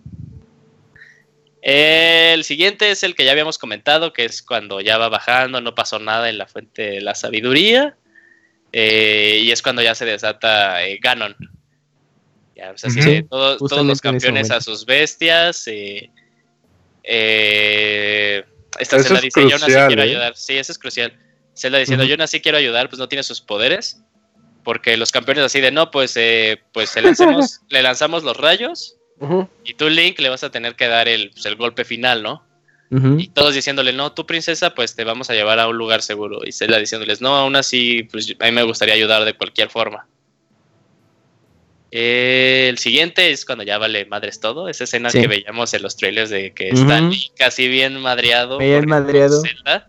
El siguiente es el que ya habíamos comentado, que es cuando ya va bajando, no pasó nada en la fuente de la sabiduría. eh, y es cuando ya se desata eh, Ganon. Ya, pues así todos, todos los campeones a sus bestias. eh, eh, esta Eso Zelda es dice, yo nací crucial, quiero ¿eh? ayudar. Sí, eso es crucial. Zelda diciendo, Ujú. yo nací quiero ayudar, pues no tiene sus poderes. Porque los campeones así de, no, pues, eh, pues le, lancemos- le lanzamos los rayos y tú, Link, le vas a tener que dar el, pues, el golpe final, ¿no? Y todos diciéndole, no, tú princesa, pues te vamos a llevar a un lugar seguro. Y Zelda diciéndoles, no, aún así, pues a mí me gustaría ayudar de cualquier forma. Eh, el siguiente es cuando ya vale madres todo. Esa escena Sí. que veíamos en los trailers de que está Link casi bien madreado. Bien madreado. Zelda.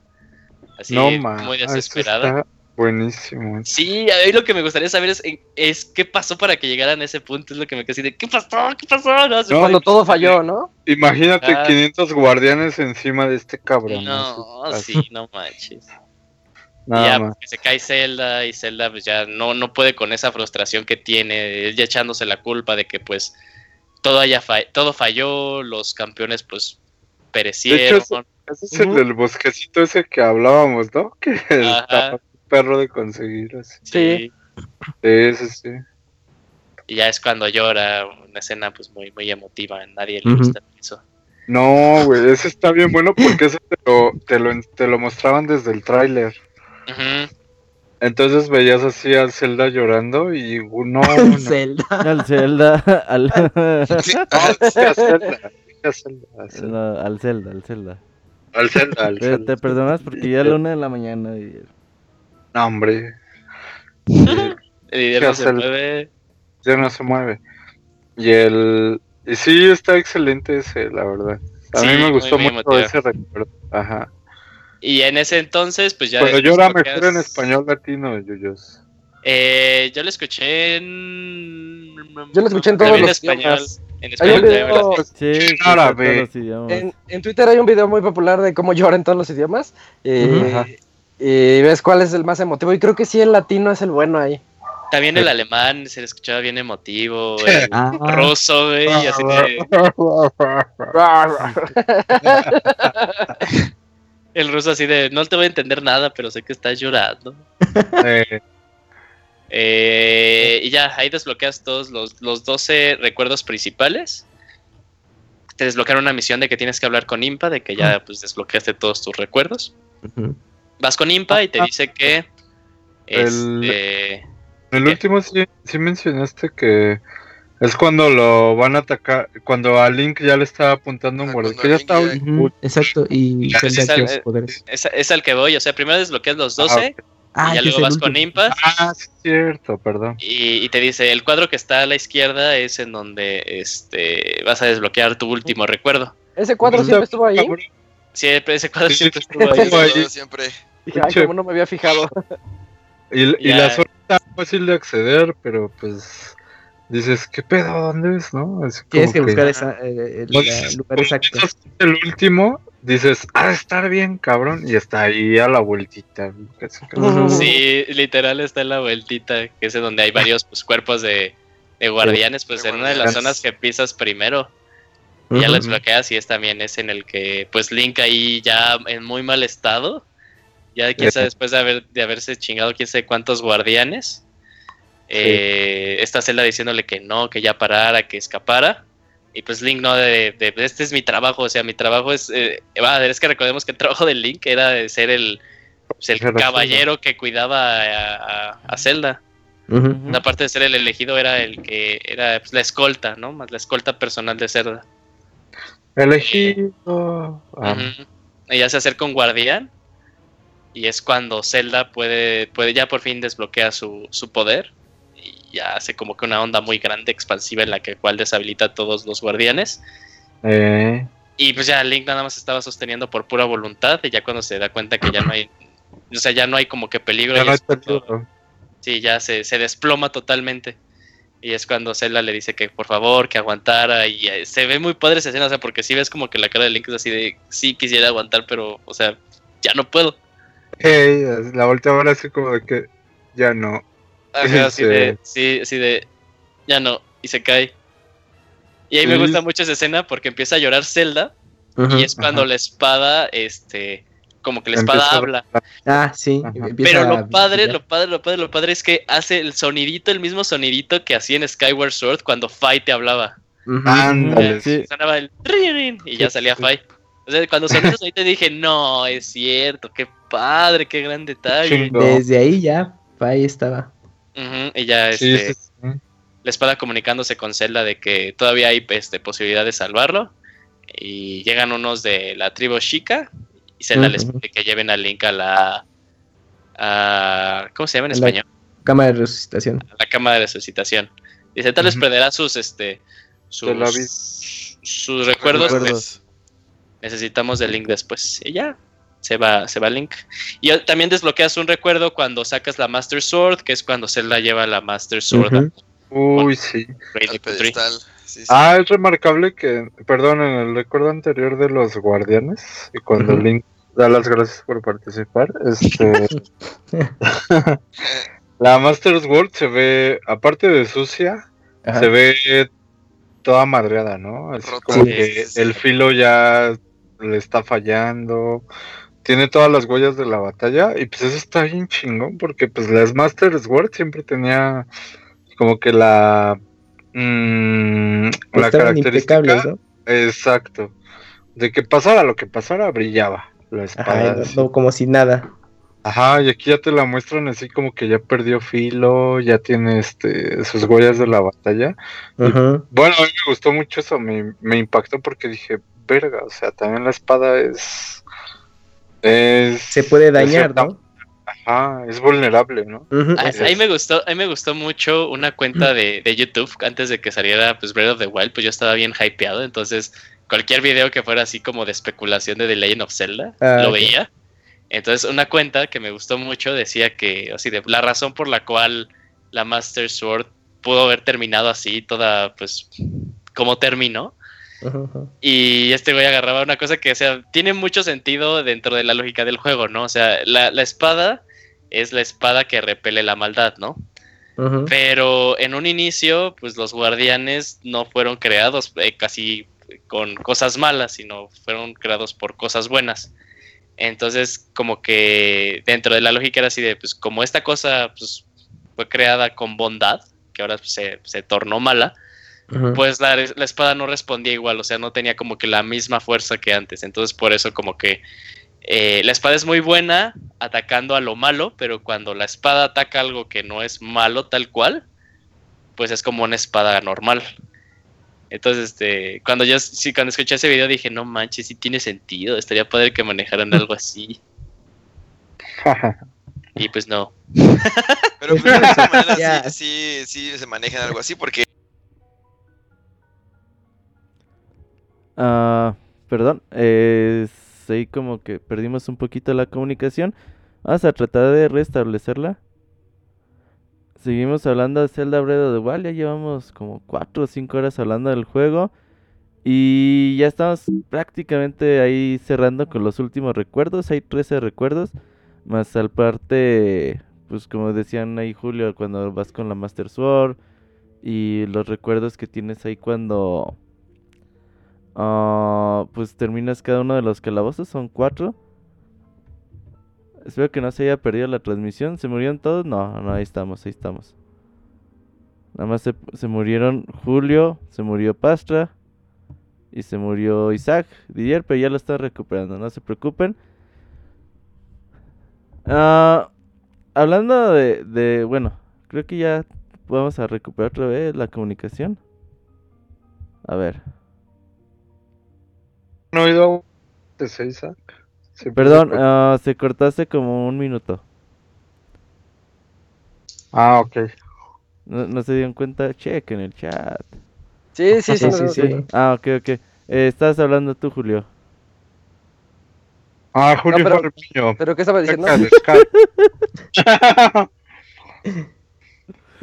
Así, no, muy desesperada. Buenísimo. Sí, a mí lo que me gustaría saber es, es qué pasó para que llegaran a ese punto. Es lo que me quedé así de, ¿qué pasó? ¿Qué pasó? No, No, Cuando todo falló, ¿no? Imagínate Ah. 500 guardianes encima de este cabrón. No, sí, no manches. Nada ya más. pues, se cae Zelda y Zelda pues ya no, no puede con esa frustración que tiene, él ya echándose la culpa de que pues todo haya fa- todo falló, los campeones pues perecieron. ese- Ese es el del bosquecito ese que hablábamos, ¿no? Que Ajá. Perro de conseguir así. sí. Sí, sí, sí. Y ya es cuando llora, una escena pues muy muy emotiva, nadie le gusta eso. No, güey, ese está bien bueno porque ese te lo, te lo, te lo mostraban desde el tráiler. Entonces veías así a Zelda llorando y uh, no, no. El Zelda. Al Zelda. Al, No, sí, a Zelda, sí, a Zelda, a Zelda. No, al Zelda, al Zelda. Al Zelda, al Te, Zelda. te perdonas porque ya es la una de la mañana. Y... No, hombre, ya ¿Qué no se el- mueve. ya no se mueve. Y el... Y sí, está excelente ese, la verdad. A Sí, mí me gustó muy mucho ese recuerdo. Ajá. Y en ese entonces pues ya... Pero llora bloqueas- mejor en español latino, Yuyos. Eh, yo lo escuché en... Yo lo escuché en todos los español. idiomas. En español video- Sí, sí, En árabe. todos los idiomas. En, en Twitter hay un video muy popular de cómo llora en todos los idiomas. Ajá. Y ves cuál es el más emotivo. Y creo que sí, el latino es el bueno ahí. También el alemán se le escuchaba bien emotivo, el Ah, ruso, güey, y así de- el ruso así de, no te voy a entender nada, pero sé que estás llorando. Eh, Eh, y ya, ahí desbloqueas todos los, los 12 recuerdos principales. Te desbloquearon una misión de que tienes que hablar con Impa, de que ya pues desbloqueaste todos tus recuerdos. Vas con Impa y te dice que... El- Este, el último sí, sí mencionaste que es cuando lo van a atacar, cuando a Link ya le está apuntando un Ah, guardia, cuando que ya está Exacto, y sus poderes. es, es al que voy, o sea, primero desbloqueas los 12 Ah, y ya es luego el vas con último. Impa Ah, sí, es cierto, perdón. y, y te dice, el cuadro que está a la izquierda es en donde este, vas a desbloquear tu último recuerdo. Ese cuadro siempre estuvo ahí. Sí, ese cuadro Sí, siempre estuvo ahí. siempre. Dije, ay, cómo no me había fijado. Y, la zona está fácil de acceder, pero pues dices, ¿qué pedo? ¿Dónde es? ¿No? Así Tienes que buscar esa, eh, el Pues, la- lugar exacto. piensas que es el último, dices, ha de estar bien, cabrón, y está ahí a la vueltita. Sí, literal está en la vueltita, que es en donde hay varios pues, cuerpos de, de guardianes, pues De en una de las zonas que pisas primero. Y ya las bloqueas y es también es en el que pues Link ahí ya en muy mal estado. Ya quién sabe después de haber de haberse chingado quién sabe cuántos guardianes. eh, Esta celda diciéndole que no, que ya parara, que escapara. Y pues Link no, de, de- este es mi trabajo, o sea, mi trabajo es... eh, va, es que recordemos que el trabajo de Link era de ser el, pues, el caballero que cuidaba a, a, a Zelda. Aparte de ser el elegido, era el que era pues, la escolta, ¿no? Más la escolta personal de Zelda. Elegido. Ah. Ella se acerca un guardián y es cuando Zelda puede, puede ya por fin desbloquea su, su poder y ya hace como que una onda muy grande, expansiva en la que cual deshabilita a todos los guardianes. eh, Y pues ya Link nada más estaba sosteniendo por pura voluntad y ya cuando se da cuenta que ya no hay, o sea, ya no hay como que peligro, ya no hay cuando-. Sí, ya se, se desploma totalmente. Y es cuando Zelda le dice que por favor, que aguantara. Y eh, se ve muy padre esa escena, o sea, porque sí ves como que la cara de Link es así de, sí quisiera aguantar, pero, o sea, ya no puedo. Hey, la voltea ahora así como de que ya no. Ajá, así Sí. de, sí, así de, ya no, y se cae. Y ahí me gusta mucho esa escena porque empieza a llorar Zelda y es cuando Ajá. la espada, este, como que la espada Empieza a- habla. Ah, sí. Pero lo padre, lo padre, lo padre, lo padre es que hace el sonidito, el mismo sonidito que hacía en Skyward Sword cuando Fight te hablaba. Ándale. Sí. Sonaba el y ya salía. Fight. O sea, cuando sonó eso ahí te dije, no, es cierto, qué padre, qué gran detalle. Chingo. Desde ahí ya, ahí estaba. Ujú, y ya Sí, este, sí, sí. la espada comunicándose con Zelda de que todavía hay este, posibilidad de salvarlo. y llegan unos de la tribu Shika y Zelda les pide que lleven a Link a la... a- ¿Cómo se llama en A la- español? Cámara de resucitación. A la cama de resucitación. Dice, tal vez Ujú. perderá sus, este, sus, sus recuerdos, Recuerdos. necesitamos de Link después. Y ya, se va, se va Link. Y también desbloqueas un recuerdo cuando sacas la Master Sword, que es cuando Zelda lleva la Master Sword. Uy, sí. Al Victory. pedestal. Sí, sí. Ah, es remarcable que, perdón, en el recuerdo anterior de los guardianes, y cuando. Link da las gracias por participar, este, la Master Sword se ve, aparte de sucia, Ajá. se ve toda madreada, ¿no? Así Rota. como Sí, que sí, sí. el filo ya le está fallando, tiene todas las huellas de la batalla, y pues eso está bien chingón, porque pues las Master Sword siempre tenía como que la... mm, la Estaban característica ¿no? Exacto. De que pasara lo que pasara, brillaba la espada. Ajá, no, así. no, como si nada. Ajá, y aquí ya te la muestran así como que ya perdió filo, ya tiene este sus huellas de la batalla. Bueno, a mí me gustó mucho eso, me, me impactó porque dije, verga, o sea, también la espada es... es Se puede de dañar, ¿no? Ajá, es vulnerable, ¿no? Ujú, A, es- a mí me gustó, a mí me gustó mucho una cuenta de, de YouTube antes de que saliera pues Breath of the Wild, pues yo estaba bien hypeado, entonces cualquier video que fuera así como de especulación de The Legend of Zelda, Ah, lo ok. veía. Entonces una cuenta que me gustó mucho decía que así de la razón por la cual la Master Sword pudo haber terminado así, toda pues como terminó, y este güey agarraba una cosa que, o sea, tiene mucho sentido dentro de la lógica del juego, ¿no? O sea, la, la espada es la espada que repele la maldad, ¿no? Pero en un inicio, pues los guardianes no fueron creados eh, casi con cosas malas, sino fueron creados por cosas buenas. Entonces, como que dentro de la lógica era así de, pues como esta cosa pues, fue creada con bondad, que ahora pues, se, se tornó mala, Pues la, la espada no respondía igual, o sea, no tenía como que la misma fuerza que antes. Entonces, por eso como que eh, la espada es muy buena atacando a lo malo, pero cuando la espada ataca algo que no es malo tal cual, pues es como una espada normal. Entonces, este, cuando yo sí, cuando escuché ese video dije, no manches, sí tiene sentido, estaría padre que manejaran algo así. Y pues no. Pero pues, de esta manera sí, sí, sí se manejan algo así, porque Ah, perdón, eh, sí, como que perdimos un poquito la comunicación. Vamos a tratar de restablecerla. Seguimos hablando de Zelda Breath the Wild, ya llevamos como 4 o 5 horas hablando del juego. Y ya estamos prácticamente ahí cerrando con los últimos recuerdos. Hay 13 recuerdos. Más al parte, pues como decían ahí Julio, cuando vas con la Master Sword. Y los recuerdos que tienes ahí cuando... ah, pues terminas cada uno de los calabozos, son cuatro. Espero que no se haya perdido la transmisión. ¿Se murieron todos? No, no, ahí estamos, ahí estamos. Nada más se, se murieron Julio, se murió Pastra y se murió Isaac Didier, pero ya lo están recuperando, no se preocupen. Ah, hablando de, de, bueno, creo que ya vamos a recuperar otra vez la comunicación. A ver. ¿No he oído de Isaac? Sí, Perdón, ah, se cortó hace como un minuto. Ah, ok. No, no se dieron cuenta, chequen el chat. Sí, sí, sí. Sí, no, sí, no, sí. Ah, ok, ok. Eh, estabas hablando tú, Julio. Ah, Julio pero- Jarpiño. ¿Pero qué estaba diciendo? Skype.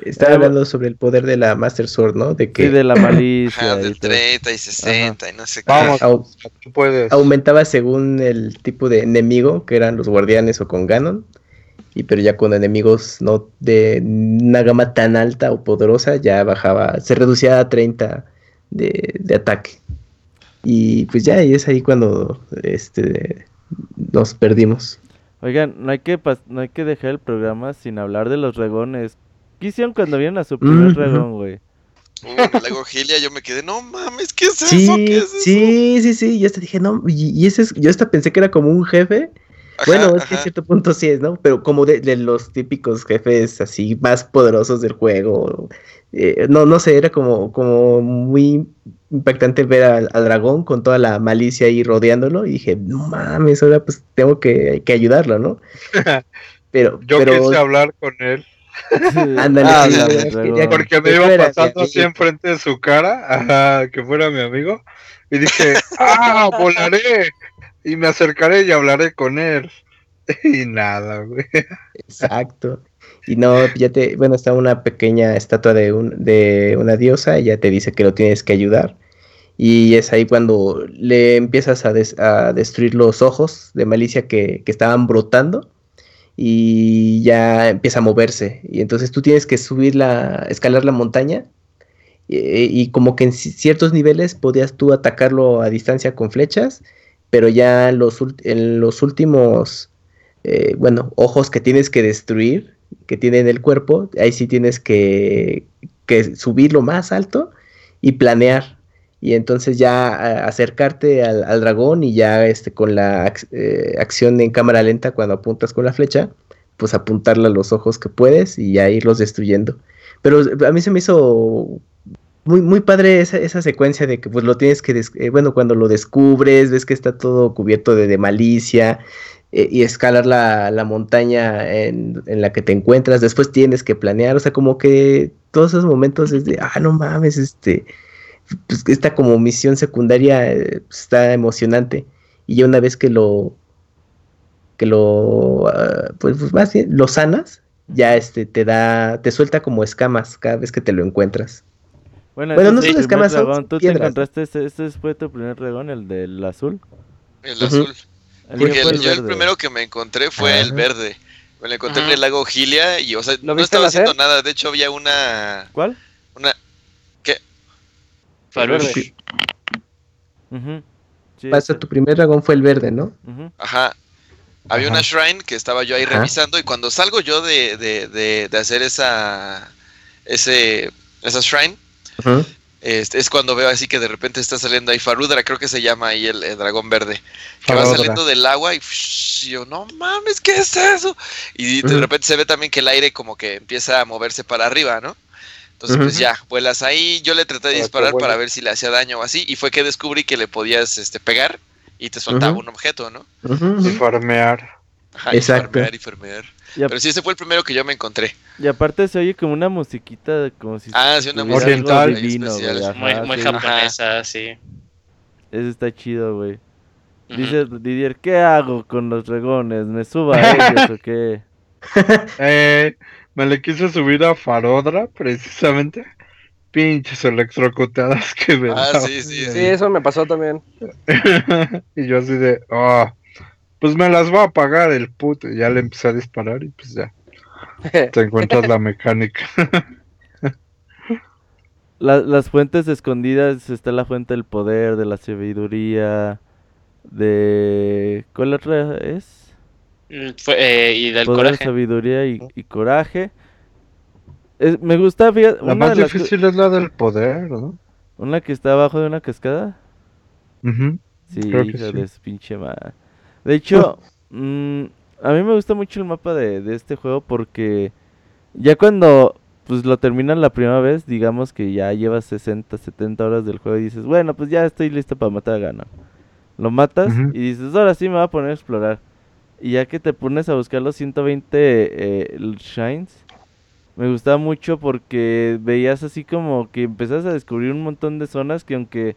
Estaba hablando sobre el poder de la Master Sword, ¿no? De que Sí, de la malicia. ajá, del todo. 30 y 60 y no sé qué. Vamos, au- tú puedes. aumentaba según el tipo de enemigo, que eran los guardianes o con Ganon. Y pero ya con enemigos no de una gama tan alta o poderosa, ya bajaba, se reducía a 30 de, de ataque. Y pues ya, y es ahí cuando este nos perdimos. Oigan, no hay, que no hay que dejar el programa sin hablar de los dragones. ¿Qué hicieron cuando vieron a su primer Ujú. dragón, güey? Uh, lago Gilia yo me quedé, no mames, ¿qué es eso? Sí, ¿Qué es eso? sí, sí, sí. Yo hasta dije, no, y, y ese es, yo hasta pensé que era como un jefe, Bueno, Ajá, es que a cierto punto sí es, ¿no? Pero como de, de los típicos jefes así más poderosos del juego. eh, no, no sé, era como, como muy impactante ver al, al dragón con toda la malicia ahí rodeándolo. Y dije, no mames, ahora pues tengo que, que ayudarlo, ¿no? Pero, Yo pero quise hablar con él ándale, Ah, sí, porque me iba pasando así enfrente de su cara, ajá, que fuera mi amigo, y dije, ¡ah, volaré! Y me acercaré y hablaré con él. Y nada, güey. Exacto. Y no, ya te, bueno, está una pequeña estatua de, un, de una diosa y ya te dice que lo tienes que ayudar. Y es ahí cuando le empiezas a, des- a destruir los ojos de malicia que, que estaban brotando y ya empieza a moverse. Y entonces tú tienes que subir la, escalar la montaña y, y como que en ci- ciertos niveles podías tú atacarlo a distancia con flechas, pero ya los, en los últimos eh, bueno, ojos que tienes que destruir, que tiene en el cuerpo, ahí sí tienes que, que subirlo más alto y planear. Y entonces ya acercarte al, al dragón y ya este, con la eh, acción en cámara lenta cuando apuntas con la flecha, pues apuntarle a los ojos que puedes y ya irlos destruyendo. Pero a mí se me hizo muy, muy padre esa, esa secuencia de que pues lo tienes que, des- eh, bueno, cuando lo descubres, ves que está todo cubierto de, de malicia eh, y escalar la, la montaña en, en la que te encuentras, después tienes que planear, o sea, como que todos esos momentos es de, ah, no mames, este, pues esta como misión secundaria eh, pues, está emocionante. Y ya una vez que lo, que lo, ah, pues, pues más bien, lo sanas, ya este, te da, te suelta como escamas cada vez que te lo encuentras. Bueno, Bueno, no es son escamas, son. ¿Tú piedras. te encontraste este, este fue tu primer dragón, el del azul? El azul. Porque el- el yo el primero que me encontré fue el verde. Me lo encontré en el lago Gilia y, o sea, ¿Lo no estaba haciendo nada. De hecho, había una. ¿Cuál? una Farush. verde. Ujú. Sí, Pasa, ese. tu primer dragón fue el verde, ¿no? Ajá. Había Ajá. una shrine que estaba yo ahí Ajá. revisando y cuando salgo yo de, de, de, de hacer esa ese esa shrine este, es cuando veo así que de repente está saliendo ahí Farudra, creo que se llama ahí el, el dragón verde, que va saliendo del agua y yo no mames, ¿qué es eso? Y de repente se ve también que el aire como que empieza a moverse para arriba, ¿no? Entonces pues ya, vuelas ahí, yo le traté de Para disparar para ver si le hacía daño o así y fue que descubrí que le podías este pegar y te soltaba un objeto, ¿no? Ujú, Y farmear. Ajá, y Exacto. farmear y farmear. Y, a- Pero sí, ese fue el primero que yo me encontré. y aparte se oye como una musiquita, de- como si Ah, sí, una algo musical. divino, ajá, Muy, muy sí. japonesa, sí. Eso está chido, güey. Dice Didier, ¿qué hago con los dragones? ¿Me subo a ellos o qué? Eh, me le quise subir a Farodra, precisamente. Pinches electrocutadas que me Ah, sí, sí, Sí, eso me pasó también. y yo así de, ah, pues me las va a pagar el puto. Y ya le empecé a disparar y pues ya, te encuentras la mecánica. La- las fuentes escondidas, está la fuente del poder, de la sabiduría, de... ¿Cuál otra es? Mm, fue- eh, y del poder, coraje. sabiduría y, y coraje. Es- me gusta, fíjate, La más las difícil es la del poder, ¿no? una que está abajo de una cascada. Sí, sí. de su pinche madre. De hecho, mm, a mí me gusta mucho el mapa de, de este juego porque ya cuando pues lo terminas la primera vez, digamos que ya llevas 60, 70 horas del juego y dices, bueno, pues ya estoy listo para matar a Gano. Lo matas y dices, ahora sí me voy a poner a explorar. Y ya que te pones a buscar los 120 eh, shines, me gustaba mucho porque veías así como que empezás a descubrir un montón de zonas que aunque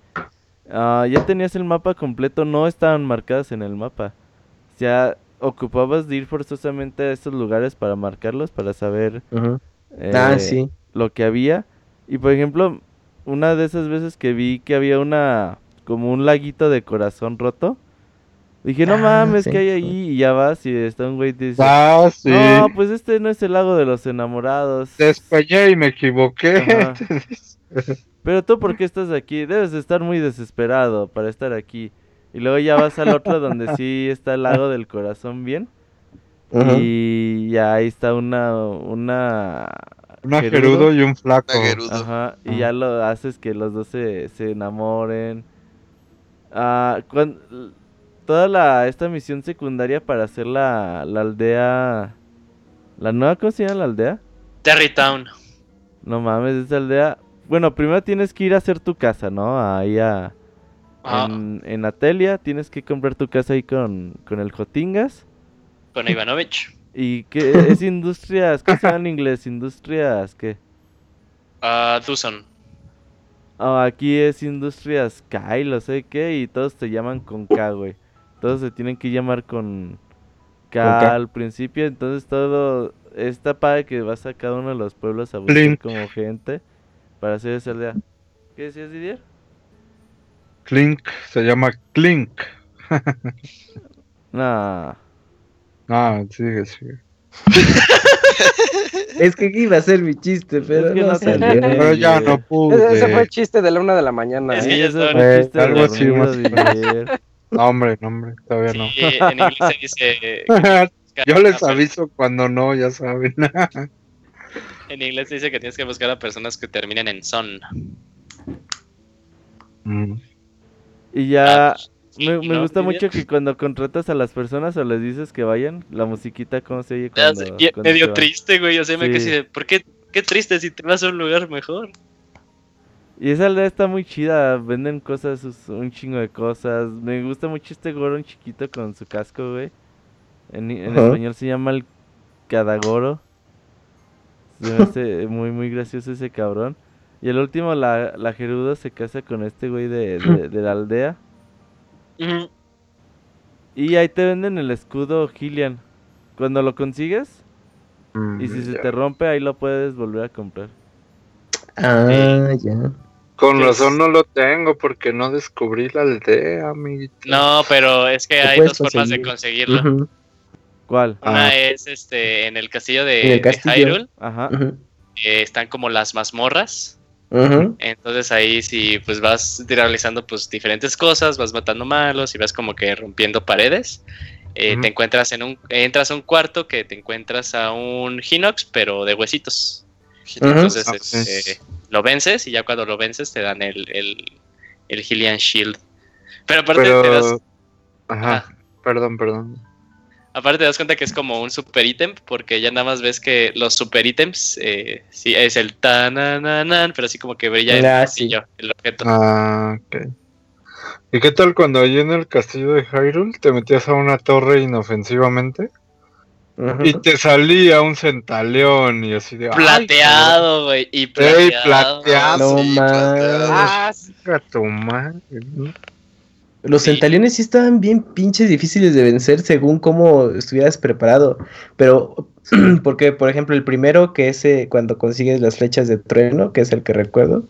ah, ya tenías el mapa completo, no estaban marcadas en el mapa. Ya ocupabas de ir forzosamente a estos lugares para marcarlos, para saber Ujú. Ah, eh, sí. lo que había. Y por ejemplo, una de esas veces que vi que había una, como un laguito de corazón roto, dije, no Ah, mames, sí, ¿qué hay ahí? Y ya vas y está un güey te dice, Ah, sí. no, pues este no es el lago de los enamorados. Te españé y me equivoqué. Pero tú, ¿por qué estás aquí? Debes de estar muy desesperado para estar aquí. Y luego ya vas al otro donde sí está el lago del corazón bien. Y ya ahí está una, una... Una Gerudo. Gerudo y un flaco. Una Gerudo. Ajá, y ya lo haces que los dos se, se enamoren. Ah, cuan- toda la esta misión secundaria para hacer la, la aldea. ¿La nueva cómo se llama la aldea? Terrytown. No mames, esa aldea. Bueno, primero tienes que ir a hacer tu casa, ¿no? Ahí a. Ah, En, en Atelia tienes que comprar tu casa ahí con, con el Jotingas. con Ivanovich. ¿Y qué es industrias? ¿Qué se llama en inglés? ¿Industrias qué? Ah, Duzon. Ah, aquí es Industrias Kyle, no sé qué, y todos te llaman con K, güey. Todos se tienen que llamar con K, al principio, entonces todo está padre que vas a cada uno de los pueblos a buscar Clink. como gente para hacer esa aldea. ¿Qué decías, Didier? Clink, se llama Clink. Nah. Ah, sigue, sigue. Es que iba a ser mi chiste, pero Es que no no salió. Pero ya no Ese, ese fue pude. el chiste de la una de la mañana. Es ya fue Eh, chiste algo así, dormido, más. No, hombre, no, hombre, todavía no. Sí, en inglés se dice. Yo les aviso cuando no, ya saben. En inglés se dice que tienes que buscar a personas que terminen en son. Mm. Y ya Ah, sí, me, me ¿no, gusta mucho que cuando contratas a las personas o les dices que vayan, la musiquita cómo se oye Ya cuando, sé, bien- cuando se medio van. triste, güey. O sea, me Sí. quedé así de, ¿por qué? Qué triste si te vas a un lugar mejor. Y esa aldea está muy chida, venden cosas, un chingo de cosas. Me gusta mucho este gorón chiquito con su casco, güey. En, español se llama el Cadagoro. Se me hace muy, muy gracioso ese cabrón. Y el último, la, la Gerudo se casa con este güey de, de, de la aldea. Y ahí te venden el escudo Gillian. Cuando lo consigues, Mm, y si se te rompe, ahí lo puedes volver a comprar. Ah, ya. Con razón no lo tengo porque no descubrí la aldea, amiguito. No, pero es que hay dos formas de conseguir. conseguirlo. ¿Cuál? Una Ah. es este en el castillo de, el de. Hyrule. Ajá. eh, están como las mazmorras. Entonces ahí sí, pues vas realizando pues diferentes cosas, vas matando malos y vas como que rompiendo paredes. Eh. Te encuentras en un, entras a un cuarto que te encuentras a un Hinox, pero de huesitos. Entonces Ah, este, lo vences y ya cuando lo vences te dan el, el, el Hylian Shield. Pero aparte te das. Ajá, perdón, perdón. aparte te das cuenta que es como un super ítem, porque ya nada más ves que los super ítems, eh, sí, es el tanananan, pero así como que brilla el, Ah, sí. castillo, el objeto. Ah, ok. ¿Y qué tal cuando allí en el castillo de Hyrule te metías a una torre inofensivamente Y te salía un centaleón y así de... "Ay, Plateado, güey. Y Ey, plateado. plateado. No sí, mames. plateado. Ah, sí. tu madre, ¿no? Los Sí. centaliones sí estaban bien pinches difíciles de vencer según cómo estuvieras preparado. Pero, porque, por ejemplo, el primero, que es eh, cuando consigues las flechas de trueno, que es el que recuerdo,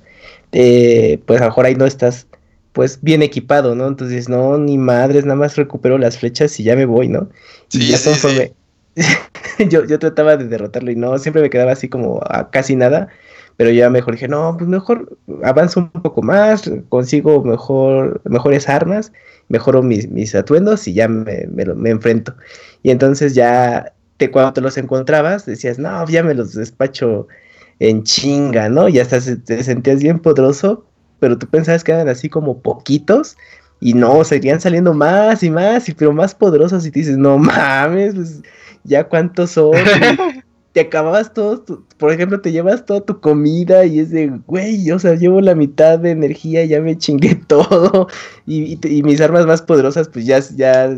eh, pues a lo mejor ahí no estás pues bien equipado, ¿no? Entonces, no, ni madres, nada más recupero las flechas y ya me voy, ¿no? Y Sí, ya sí, conforme- yo, yo trataba de derrotarlo y no, siempre me quedaba así como a casi nada. Pero ya mejor dije, no, pues mejor avanzo un poco más, consigo mejor, mejores armas, mejoro mis, mis atuendos y ya me, me enfrento. Y entonces ya te, cuando te los encontrabas, decías, no, ya me los despacho en chinga, ¿no? Y hasta te sentías bien poderoso, pero tú pensabas que eran así como poquitos. Y no, seguían saliendo más y más, y pero más poderosos. Y te dices, no mames, pues ya cuántos son. Te acababas todo, tu- por ejemplo, te llevas toda tu comida y es de, güey, o sea, llevo la mitad de energía, ya me chingué todo. Y, y te- y mis armas más poderosas, pues ya, ya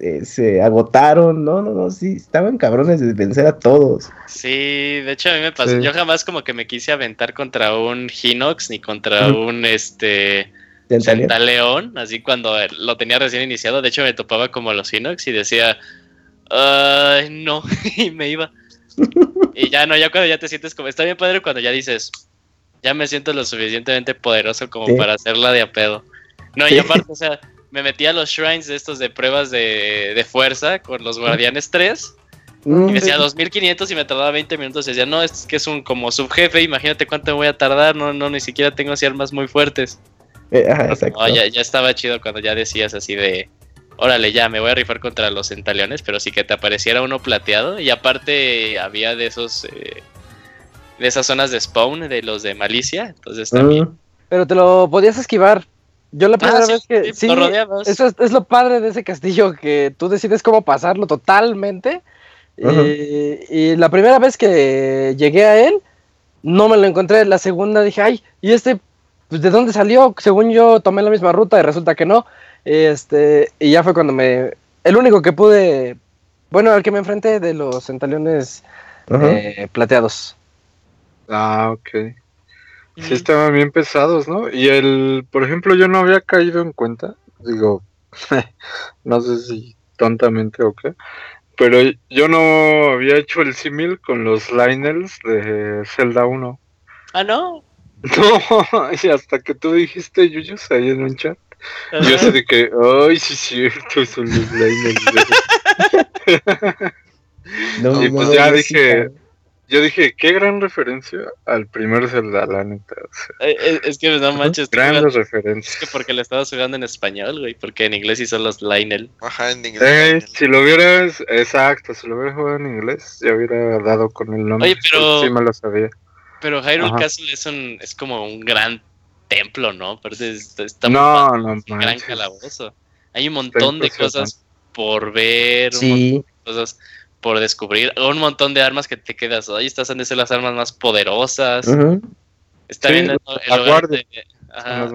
eh, se agotaron. No, no, no, sí, estaban cabrones de vencer a todos. Sí, de hecho a mí me pasó. Sí. Yo jamás como que me quise aventar contra un Hinox ni contra un este Centaleón. Centaleón, así cuando lo tenía recién iniciado. De hecho me topaba como los Hinox y decía, "Ay, no, y me iba. Y ya no, ya cuando ya te sientes como, está bien padre cuando ya dices, ya me siento lo suficientemente poderoso como Sí. para hacerla de a pedo. No, y aparte, o sea, me metí a los shrines de estos de pruebas de, de fuerza con los guardianes 3 Mm, y decía 2500 y me tardaba 20 minutos. Y decía, no, es que es un como subjefe, imagínate cuánto me voy a tardar. No, no, ni siquiera tengo así armas muy fuertes. eh, ajá, exacto. No, ya, ya estaba chido cuando ya decías así de, órale, ya me voy a rifar contra los centaleones, pero sí que te apareciera uno plateado. Y aparte había de esos, eh, de esas zonas de spawn de los de malicia. Entonces también. Mm, Pero te lo podías esquivar. Yo la primera Ah, sí, vez que. sí, Sí, eso es, es lo padre de ese castillo, que tú decides cómo pasarlo totalmente. Y, y la primera vez que llegué a él, no me lo encontré. La segunda dije, ay, ¿y este pues, de dónde salió? Según yo tomé la misma ruta y resulta que no. Este, y ya fue cuando me. El único que pude. Bueno, al que me enfrenté de los centaliones eh, plateados. Ah, ok. Sí estaban bien pesados, ¿no? Y el, por ejemplo, yo no había caído en cuenta, digo, no sé si tontamente o qué, pero yo no había hecho el símil con los Lionels de Zelda 1. Ah, no. No, y hasta que tú dijiste Yuyos ahí en un chat, yo sé de que, ay, sí es cierto, son los Lionels. de-". No, y pues ya no, dije- sí, Yo dije, qué gran referencia al primer Zelda, la neta. o sea, Eh, eh, Es que no manches, grandes jugas- es referencias. que porque le estabas jugando en español, güey, porque en inglés sí son los Lionel. Ajá, en inglés. Eh, si lo hubieras, exacto, si lo hubiera jugado en inglés, ya hubiera dado con el nombre. Oye, pero- Sí, me lo sabía. Pero Hyrule Ajá. Castle es un es como un gran templo, ¿no? Aparte es- está muy no gran calabozo. Hay un montón de cosas por ver, un montón de cosas por descubrir, un montón de armas que te quedas, ahí estas han de ser las armas más poderosas. Está Sí, bien el, lugar de- ajá,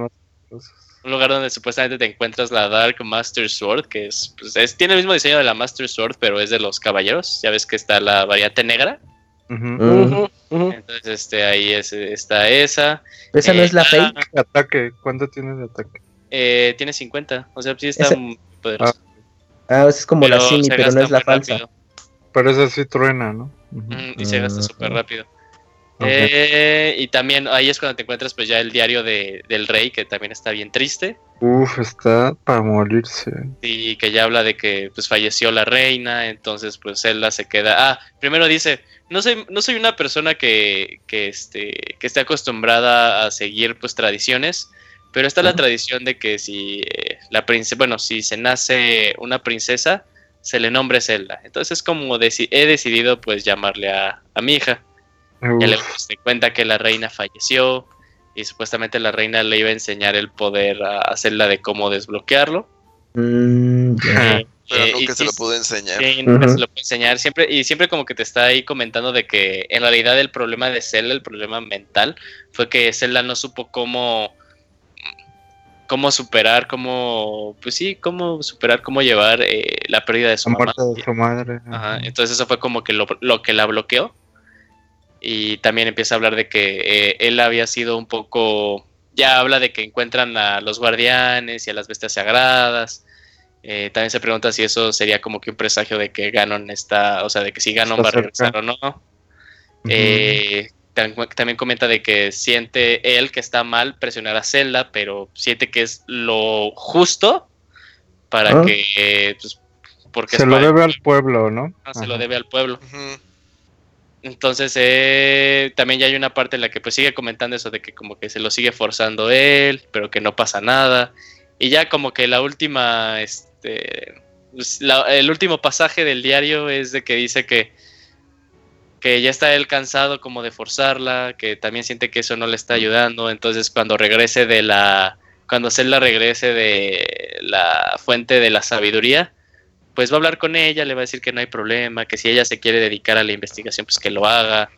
un lugar donde supuestamente te encuentras la Dark Master Sword, que es, pues, es- tiene el mismo diseño de la Master Sword, pero es de los caballeros. Ya ves que está la variante negra. Entonces, este, ahí es- está esa. Esa no es la ah, fake. Ataque, ¿cuánto tiene de ataque? Eh, tiene 50, o sea, sí está Esa- muy poderoso. Ah, esa es como la Simi, pero no es la falsa. rápido. Pero esa sí truena, ¿no? Mm, y se gasta súper rápido. Ok. Eh, y también ahí es cuando te encuentras pues ya el diario de, del rey, que también está bien triste. Uf, está para morirse. Y que ya habla de que pues falleció la reina, entonces pues Zelda se queda. Ah, primero dice, no soy, no soy una persona que, que, este, que esté acostumbrada a seguir pues tradiciones, pero está la tradición de que si eh, la princesa, bueno, si se nace una princesa, se le nombre Zelda. Entonces como deci- he decidido pues llamarle a, a mi hija. Ya le Uf, pues, te cuenta que la reina falleció y supuestamente la reina le iba a enseñar el poder a, a Zelda de cómo desbloquearlo. Mm. Eh, Pero eh, y nunca se lo sí, pude enseñar. Sí, nunca Ujú. se lo puede enseñar. Siempre, y siempre como que te está ahí comentando de que en realidad el problema de Zelda, el problema mental, fue que Zelda no supo cómo cómo superar, cómo, pues sí, cómo superar, cómo llevar eh, la pérdida de su la mamá. muerte de su madre. Ajá, Ajá. entonces eso fue como que lo, lo que la bloqueó. Y también empieza a hablar de que eh, él había sido un poco, ya habla de que encuentran a los guardianes y a las bestias sagradas. Eh, también se pregunta si eso sería como que un presagio de que Ganon está, o sea, de que si Ganon Está va a regresar cerca. o no. Eh, tam- también comenta de que siente él que está mal presionar a Zelda, pero siente que es lo justo para Ah. que, eh, pues, porque se lo para- debe al pueblo, ¿no? Ah, se lo debe al pueblo. Entonces, eh, también ya hay una parte en la que pues sigue comentando eso de que como que se lo sigue forzando él, pero que no pasa nada. Y ya como que la última, este, pues, la- el último pasaje del diario es de que dice que, que ya está él cansado como de forzarla, que también siente que eso no le está ayudando. Entonces, cuando regrese de la, cuando Zelda regrese de la fuente de la sabiduría, pues va a hablar con ella, le va a decir que no hay problema, que si ella se quiere dedicar a la investigación, pues que lo haga,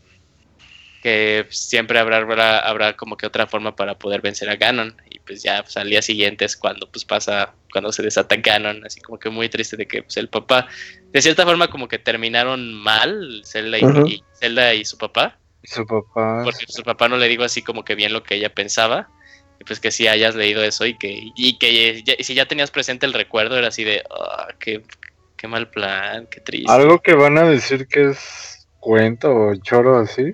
que siempre habrá, habrá, habrá como que otra forma para poder vencer a Ganon. Pues ya pues, al día siguiente es cuando pues pasa, cuando se desata Ganon, así como que muy triste de que pues el papá, de cierta forma como que terminaron mal, Zelda y, y Zelda y su papá, su papá. porque su papá no le dijo así como que bien lo que ella pensaba. Y pues que sí hayas leído eso y que, y que ya- si ya tenías presente el recuerdo, era así de, "Ah, qué, qué mal plan, qué triste. Algo que van a decir que es cuento o choro así.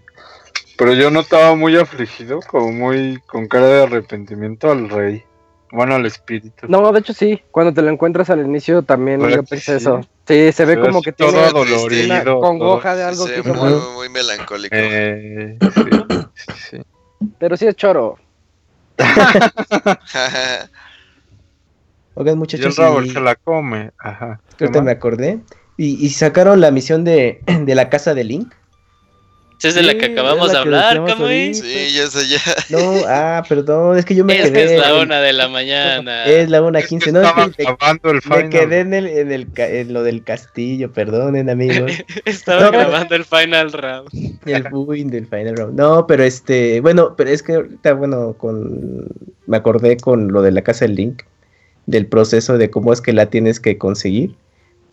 Pero yo notaba muy afligido, como muy con cara de arrepentimiento al rey. Bueno, al espíritu. No, de hecho sí, cuando te lo encuentras al inicio también ¿Verdad yo pensé sí? eso. Sí, se ve Se ve como que todo tiene adolorido. una todo. congoja de algo Sí, que muy, muy, melancólico. Eh, sí, sí, sí. pero sí es choro. Oigan, Y el muchachos, Raúl y- se la come. Ajá. ¿Qué ahorita me acordé. Y, y sacaron la misión de, de la casa de Link. Esa es de la que acabamos de que hablar, Camuy. Sí, ya sé, ya. No, ah, perdón, es que yo me Es que quedé. es la una de la mañana. Es la una Es que quince. No, es estaba que me, grabando el me final. quedé en, el, en, el, en lo del castillo, perdonen, amigos. Estaba No, pero- grabando el final round. El win del final round. No, pero este, bueno, pero es que ahorita, bueno, con me acordé con lo de la casa del Link, del proceso de cómo es que la tienes que conseguir,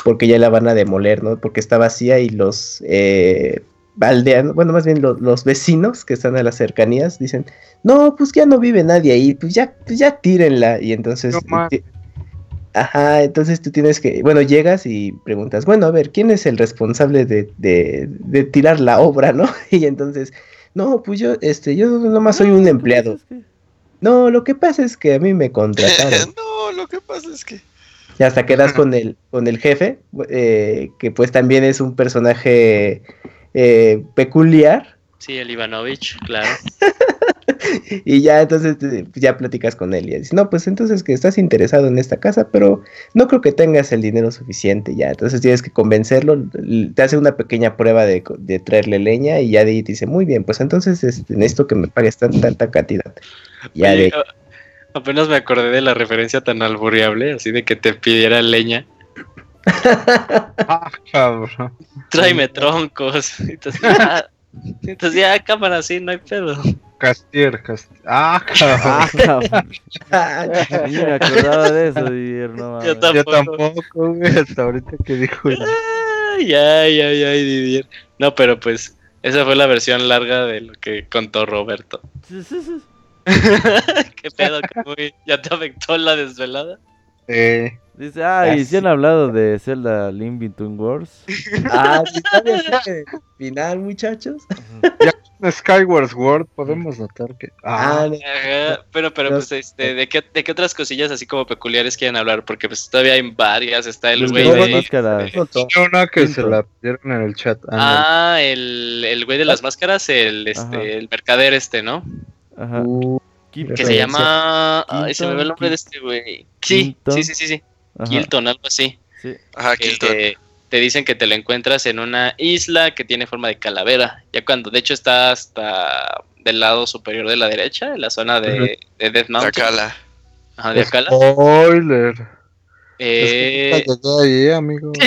porque ya la van a demoler, ¿no? Porque está vacía y los eh, aldeanos, bueno, más bien lo- los vecinos que están a las cercanías dicen, no, pues ya no vive nadie ahí, pues ya, pues ya tírenla. Y entonces, No ti- ajá, entonces tú tienes que, bueno, llegas y preguntas, bueno, a ver, ¿quién es el responsable de, de, de tirar la obra, no? Y entonces, no, pues yo, este, yo nomás soy un empleado. No, lo que pasa es que a mí me contrataron. no, lo que pasa es que. Y hasta quedas con el, con el jefe, eh, que pues también es un personaje eh, peculiar. Sí, el Ivanovich, claro. Y ya entonces te- ya platicas con él y dices, no, pues entonces que estás interesado en esta casa, pero no creo que tengas el dinero suficiente ya. Entonces tienes que convencerlo, te hace una pequeña prueba de, de traerle leña y ya de ahí te dice, muy bien, pues entonces este, necesito que me pagues tan, tanta cantidad. Ya Oye, de, a- apenas me acordé de la referencia tan albureable, así de que te pidiera leña. Ah, cabrón. Tráeme troncos. Entonces, ya, entonces ya, cámara, sí, no hay pedo. Castier, Castier. Ah, cabrón. Ah, cabrón. Ni me acordaba de eso, Didier, no Yo mames. Yo tampoco. tampoco, güey, hasta ahorita que dijo. Ay, ay, ay, ay, Didier. No, pero pues, esa fue la versión larga de lo que contó Roberto. Sí, sí, sí. ¿Qué pedo, Camuy? ¿Ya te afectó la desvelada? Eh, Dice, ay, Ya ¿sí han hablado de Zelda Link Between Worlds? ah, ¿sí sabes ese final, muchachos? en Skyward Sword podemos notar que. Ah, Ah. Ajá, pero, pero pues, este, ¿de qué, ¿de qué otras cosillas así como peculiares quieren hablar? Porque pues todavía hay varias, está el Los güey de máscaras. Una que se Punto. la pidieron en el chat. Ah, Ah, el, el güey de las máscaras, el, Ajá. este, el mercader este, ¿no? Ajá. Uh, Que se llama... Ay, se me ve el nombre de este güey. Sí, sí, sí, sí, sí. Ajá, Kilton, algo así. sí. Ajá, que Kilton. te dicen que te lo encuentras en una isla que tiene forma de calavera. Ya cuando, de hecho, está hasta del lado superior de la derecha, en la zona de, de Death Mountain. Takala. Ajá, de Akala. Spoiler. Eh, Es que llegué ahí, amigo.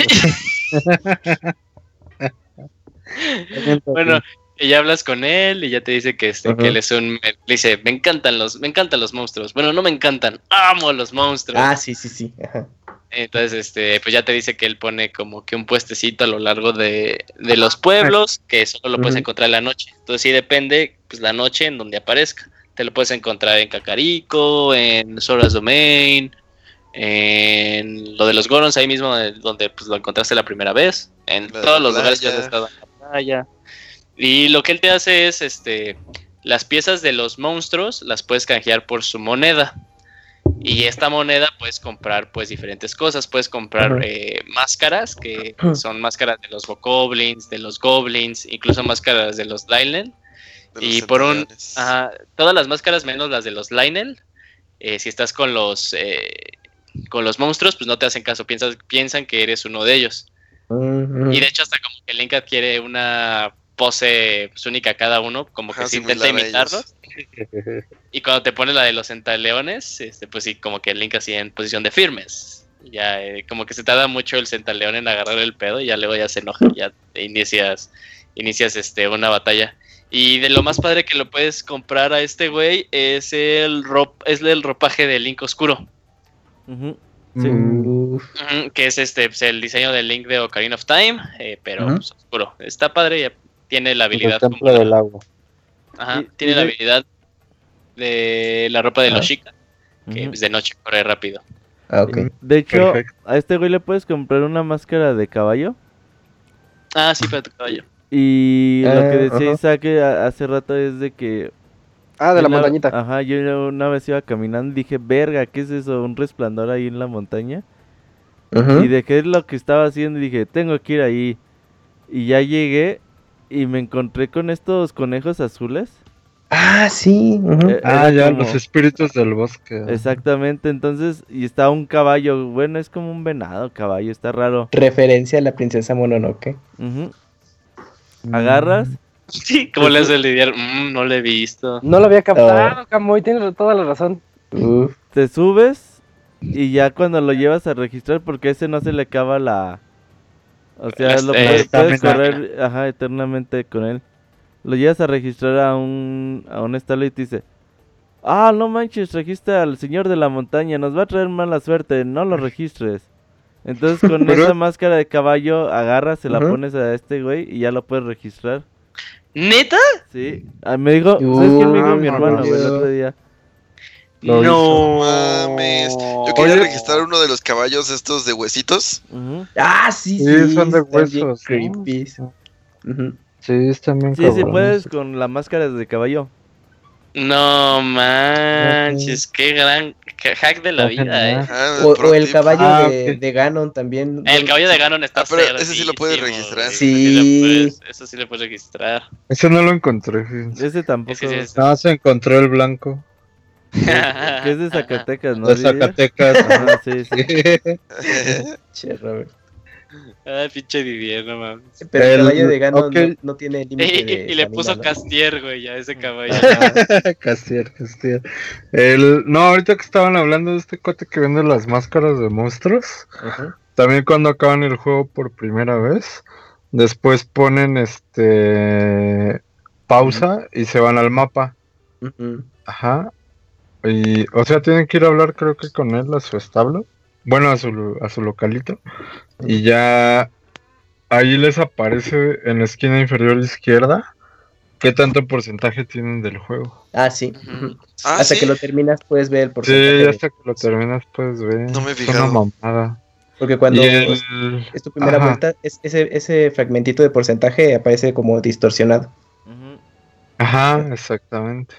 bueno, y ya hablas con él y ya te dice que, este, que él es un... Le dice, me encantan los, me encantan los monstruos. Bueno, no me encantan, amo los monstruos. ah, sí, sí, sí. Ajá. Entonces, este, pues ya te dice que él pone como que un puestecito a lo largo de, de los pueblos, que solo lo puedes encontrar en la noche. Entonces sí depende, pues la noche en donde aparezca. Te lo puedes encontrar en Cacarico, en Sora's Domain, en lo de los Gorons, ahí mismo eh, donde pues lo encontraste la primera vez, en La todos los lugares que has estado en la playa. Y lo que él te hace es, este, las piezas de los monstruos las puedes canjear por su moneda. Y esta moneda puedes comprar pues diferentes cosas. Puedes comprar eh, máscaras, que son máscaras de los bokoblins, de los goblins, incluso máscaras de los los y por un-. Ajá, todas las máscaras menos las de los Lionel. eh, si estás con los eh, con los monstruos, pues no te hacen caso, piensan, piensan que eres uno de ellos. Y de hecho hasta como que Link adquiere una pose pues, única cada uno, como que Ajá, se intenta imitarlos. Y cuando te pones la de los centaleones, este, pues sí, como que Link así en posición de firmes. Ya, eh, como que se tarda mucho el centaleón en agarrar el pedo y ya luego ya se enoja, ya te inicias, inicias este, una batalla. Y de lo más padre que lo puedes comprar a este güey es el, rop, es el ropaje de Link Oscuro, Ujú. Sí. Que es este pues, el diseño del Link de Ocarina of Time, eh, pero pues, oscuro. Está padre, ya tiene la El habilidad. templo como- del agua. Ajá, Y- tiene y la de- habilidad de la ropa de los Chica, que Ujú. pues, de noche corre rápido. Ah, ok. De hecho, Perfecto. a este güey le puedes comprar una máscara de caballo. Ah, sí, para tu caballo. Y lo que Ah, decía ajá. Isaac eh, hace rato es de que... Ah, de la una- montañita. Ajá, yo una vez iba caminando y dije, verga, ¿qué es eso? Un resplandor ahí en la montaña. Ujú. Y de qué es lo que estaba haciendo y dije, tengo que ir ahí. Y ya llegué y me encontré con estos conejos azules. Ah, sí. Eh, Ah, ya, como- los espíritus del bosque. Exactamente, entonces, y está un caballo, bueno, es como un venado caballo, está raro. Referencia a la princesa Mononoke. Mm. Agarras Sí, ¿cómo le hace el lidiar? Mm, no lo he visto. No lo había captado, Camuy, tienes toda la razón. Uf. Te subes y ya cuando lo llevas a registrar, porque a ese no se le acaba la. O sea, lo eh, puedes, puedes estamina. correr ajá, eternamente con él. Lo llevas a registrar a un, a un estado y te dice: Ah, no manches, registra al señor de la montaña, nos va a traer mala suerte, no lo registres. Entonces con Pero- esa máscara de caballo agarras, se la pones a este güey y ya lo puedes registrar. ¿Neta? Sí, ah, me dijo, ¿sabes quién me dijo mi hermano, güey, el otro día? Lo no. Mames. Yo quería Oye. registrar uno de los caballos estos de huesitos. Ah, sí, sí. Sí, son de huesos, ¿no? creepy. Sí, están bien Sí, sí cabrones. puedes con la máscara de caballo. No manches, qué gran hack de la No, vida, eh. Ah, O, el caballo Ah, de, Ganon también. El caballo de Ganon está Ah, pero ese sí lo puedes registrar. Sí. lo puedes- Eso sí lo puedes registrar. Ese no lo encontré. Ese tampoco. Sí es- Nada más se encontró el blanco. Que es de Zacatecas, ¿no? de? Zacatecas. Ajá, sí, sí. Che, Robert. Ay, pinche Didier, no mames. Pero el, El- caballo de Ganon ok. no, no tiene límite Y, de y le puso ¿no? Castier, güey, a ese caballo. Castier, Castier. El, no, ahorita que estaban hablando de este cote que vende las máscaras de monstruos, Ujú. también cuando acaban el juego por primera vez, después ponen este pausa y se van al mapa. Ajá. Y, o sea, tienen que ir a hablar, creo que con él a su establo. Bueno, a su, a su localito. Y ya ahí les aparece en la esquina inferior izquierda qué tanto porcentaje tienen del juego. Ah, sí. Ah, Hasta sí. que lo terminas puedes ver el porcentaje. Sí, hasta que lo terminas puedes ver. No me he Es una mamada. Porque cuando el- es tu primera ajá. vuelta, es- ese, ese fragmentito de porcentaje aparece como distorsionado. Ajá, exactamente.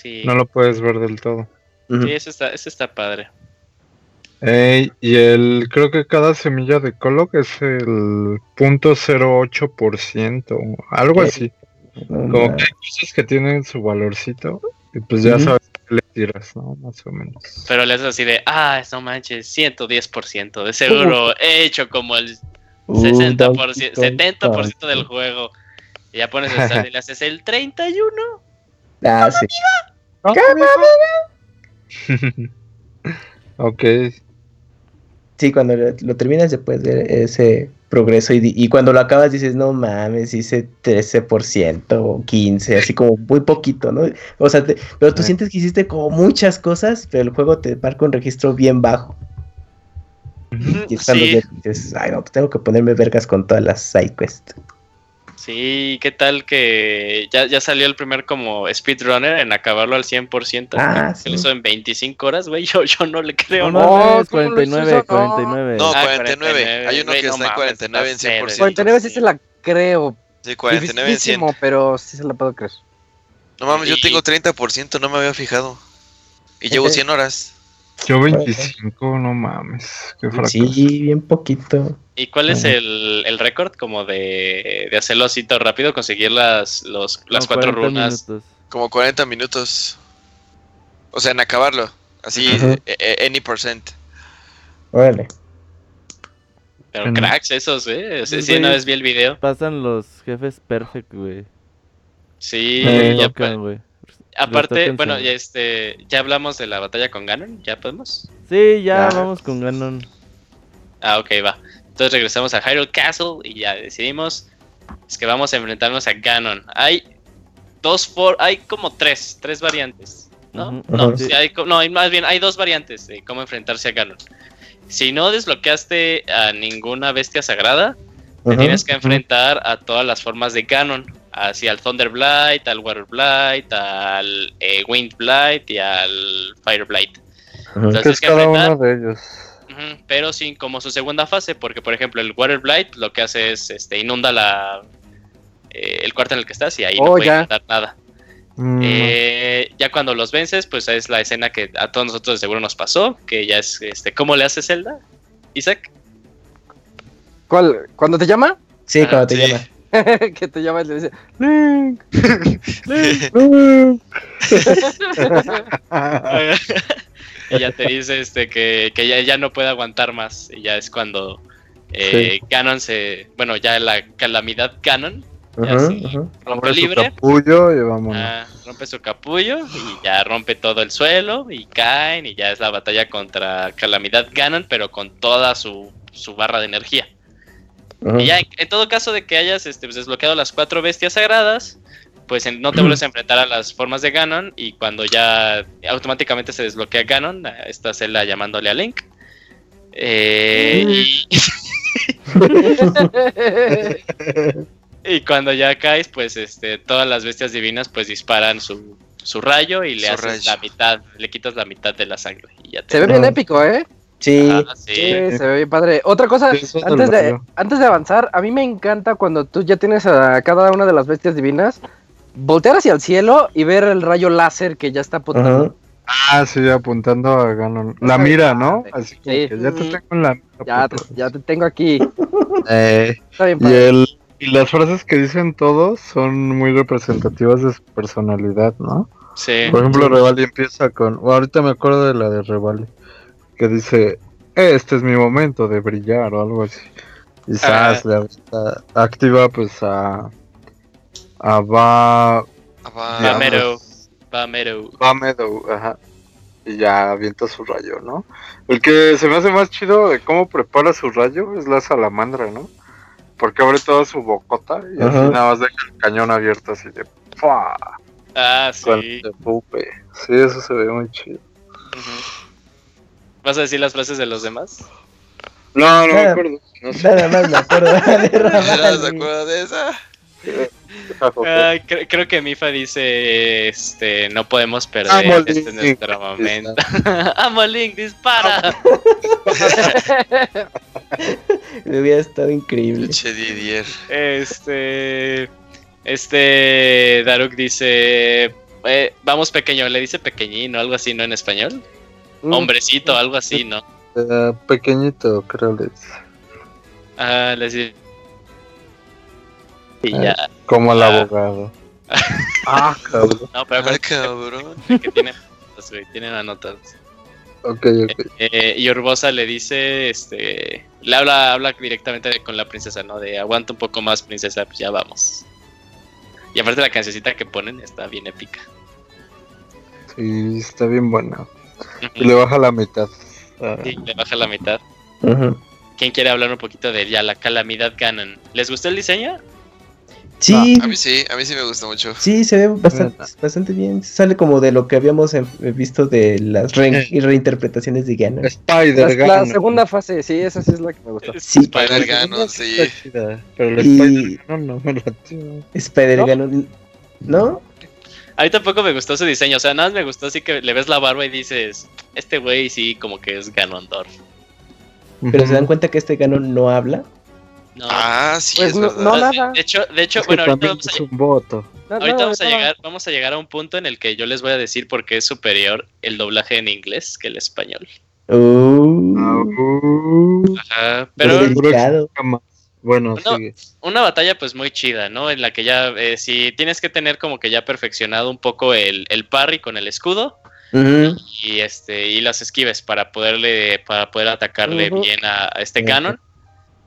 Sí, No lo puedes ver del todo. Sí eso, está, eso está padre. Y el creo que cada semilla de Colok es el .08%, algo así. Como que hay cosas que tienen su valorcito y pues ya sabes qué le tiras, ¿no? Más o menos. Pero le haces así de, ah, no manches, 110%, de seguro he hecho como el Uh, 60%, Donkey 70% Kong. del juego. Y ya pones el saldo y le haces el 31. Ah, sí. ok, Sí, cuando lo, lo terminas después de ese progreso y, cuando lo acabas dices, no mames, hice 13% o 15%, así como muy poquito, ¿no? O sea, te- pero tú sientes que hiciste como muchas cosas, pero el juego te marca un registro bien bajo. Y Sí, dices, ay, no, pues tengo que ponerme vergas con todas las sidequests. Sí, ¿qué tal que ya, ya salió el primer como speedrunner en acabarlo al 100%? Ah, Se sí. lo hizo en 25 horas, güey, yo, yo no le creo. No, ¿no? no, No, es ¿cómo lo hizo 49, eso? No. 49. No, Ah, 49. Hay uno que no está en mames, 49 en está cero. 100%. 49 sí se la creo. Sí, 49 en 100. Dificilísimo, pero sí se la puedo creer. No mames, yo tengo 30%, no me había fijado. Y llevo 100 horas. Yo 25, no mames, qué fracaso. Sí, bien poquito. ¿Y cuál es el, el récord como de, de hacerlo así tan rápido, conseguir las, los, las Como cuatro 40 runas? minutos. Como 40 minutos. O sea, en acabarlo. Así, eh, eh, any percent. Órale. Pero Bueno. cracks esos, ¿eh? Sí, Esos sí, una vez vi el video. Pasan los jefes perfect, güey. Sí, ya güey. Aparte, bueno, ya este, ya hablamos de la batalla con Ganon, ¿ya podemos? Sí, ya vamos con Ganon. Ah, ok, va. Entonces regresamos a Hyrule Castle y ya decidimos es que vamos a enfrentarnos a Ganon. Hay dos for, hay como tres, tres variantes, ¿no? No, ujú. sí, hay, co- no, hay más bien hay dos variantes de cómo enfrentarse a Ganon. Si no desbloqueaste a ninguna bestia sagrada, te tienes que enfrentar a todas las formas de Ganon. Así al Thunder Blight, al Water Blight, al eh, Wind Blight y al Fire Blight. Entonces, ¿Qué es que cada enfrentar- uno de ellos? Pero sin como su segunda fase, porque por ejemplo el Water Blight lo que hace es este, inunda la eh, el cuarto en el que estás y ahí no Oh, puede ya. inundar nada. Mm, Eh, ya cuando los vences, pues es la escena que a todos nosotros de seguro nos pasó, que ya es este, ¿cómo le hace Zelda? Isaac. ¿Cuál? ¿Cuando te llama? Sí, cuando te Sí. llama. que te llama y le dice Link. y ya te dice este que, que ya, ya no puede aguantar más. Y ya es cuando eh, Ganon se. Bueno, ya la calamidad Ganon Ya Ajá, sí. ajá. Rompe Abre su libre. capullo y. Ah, rompe su capullo y ya rompe todo el suelo y caen y ya es la batalla contra Calamidad Ganon, pero con toda su, su barra de energía. Ajá. Y ya en, en todo caso de que hayas este, pues, desbloqueado las cuatro bestias sagradas, pues en- no te vuelves a enfrentar a las formas de Ganon y cuando ya automáticamente se desbloquea Ganon, esta celda llamándole a Link. Eh, y, y cuando ya caes, pues este, todas las bestias divinas pues disparan su, su rayo y le Su haces rayo. la mitad, le quitas la mitad de la sangre y ya te Se ve bien épico, ¿eh? Sí, Ah, sí. Sí, se ve bien padre. Otra cosa, antes de, antes de avanzar, a mí me encanta cuando tú ya tienes a cada una de las bestias divinas, voltear hacia el cielo y ver el rayo láser que ya está apuntando. Ah, sí, apuntando a Ganon. La mira, ¿no? Así como Sí. que ya te tengo en la mira. Ya, te, puto. ya te tengo aquí. Eh, Está bien y, padre. el, y las frases que dicen todos son muy representativas de su personalidad, ¿no? Sí. Por ejemplo, Revali empieza con. ahorita me acuerdo de la de Revali. Que dice: Este es mi momento de brillar o algo así. Y Sas le activa pues a. A Va. Ah, Vamero. Vamero. Va Meadow, ajá. Y ya avienta su rayo, ¿no? El que se me hace más chido de cómo prepara su rayo es la salamandra, ¿no? Porque abre toda su bocota y así nada más deja el cañón abierto así de. ¡fua! Ah, Con sí. de pupe. Sí, eso se ve muy chido. ¿Vas a decir las frases de los demás? No, no me Nada. acuerdo. No sé. Nada más me acuerdo de ¿Eras de Ramali. acuerdo de esa? Ah, cre- creo que Mifa dice, este, no podemos perder, Amo este es Link. nuestro momento. Amo Link, dispara. Hubiera estado increíble. Didier. Este, este, Daruk dice, eh, vamos pequeño, le dice pequeñín o algo así, ¿no? En español. Mm. Hombrecito, algo así, ¿no? Eh, pequeñito, creo le dice. Ah, le dice. Y ya, Como el Ah. abogado. ah, cabrón. no, pero Ah, cabrón. que güey, tienen anotadas. Ok, ok. Eh, y Urbosa le dice, este, le habla, habla directamente con la princesa, ¿no? De aguanta un poco más, princesa, pues ya vamos. Y aparte la cancioncita que ponen está bien épica. Sí, está bien buena. Y le baja la mitad. Ah, Sí, le baja la mitad. Ajá. ¿Quién quiere hablar un poquito de ya la calamidad Ganon? ¿Les gustó el diseño? Sí, A mí sí, a mí sí me gusta mucho. sí, se ve bastante, bastante bien. Sale como de lo que habíamos eh, visto de las re- reinterpretaciones de Ganon. La, Spider la Ganon. segunda fase, sí, esa sí es la que me gustó. Sí, Spider Ganon, sí. Pero el Y- Spider Ganon no me latió. Spider ¿No? Ganon. ¿No? A mí tampoco me gustó su diseño, o sea, nada más me gustó así que le ves la barba y dices, este güey sí como que es Ganondorf. Pero se dan cuenta que este Ganon no habla. No, Ah, sí, Pues es no- verdad. no, de- nada. de hecho, de hecho, Es que bueno, ahorita vamos a, es un voto. No, ahorita no, vamos a no. llegar, vamos a llegar a un punto en el que yo les voy a decir por qué es superior el doblaje en inglés que el español. Uh, Ah, uh, Ajá, pero pero. Bueno, No. sigue. una batalla pues muy chida, ¿no? En la que ya, eh, si tienes que tener como que ya perfeccionado un poco el, el parry con el escudo y este y las esquives para poderle para poder atacarle bien a, a este canon.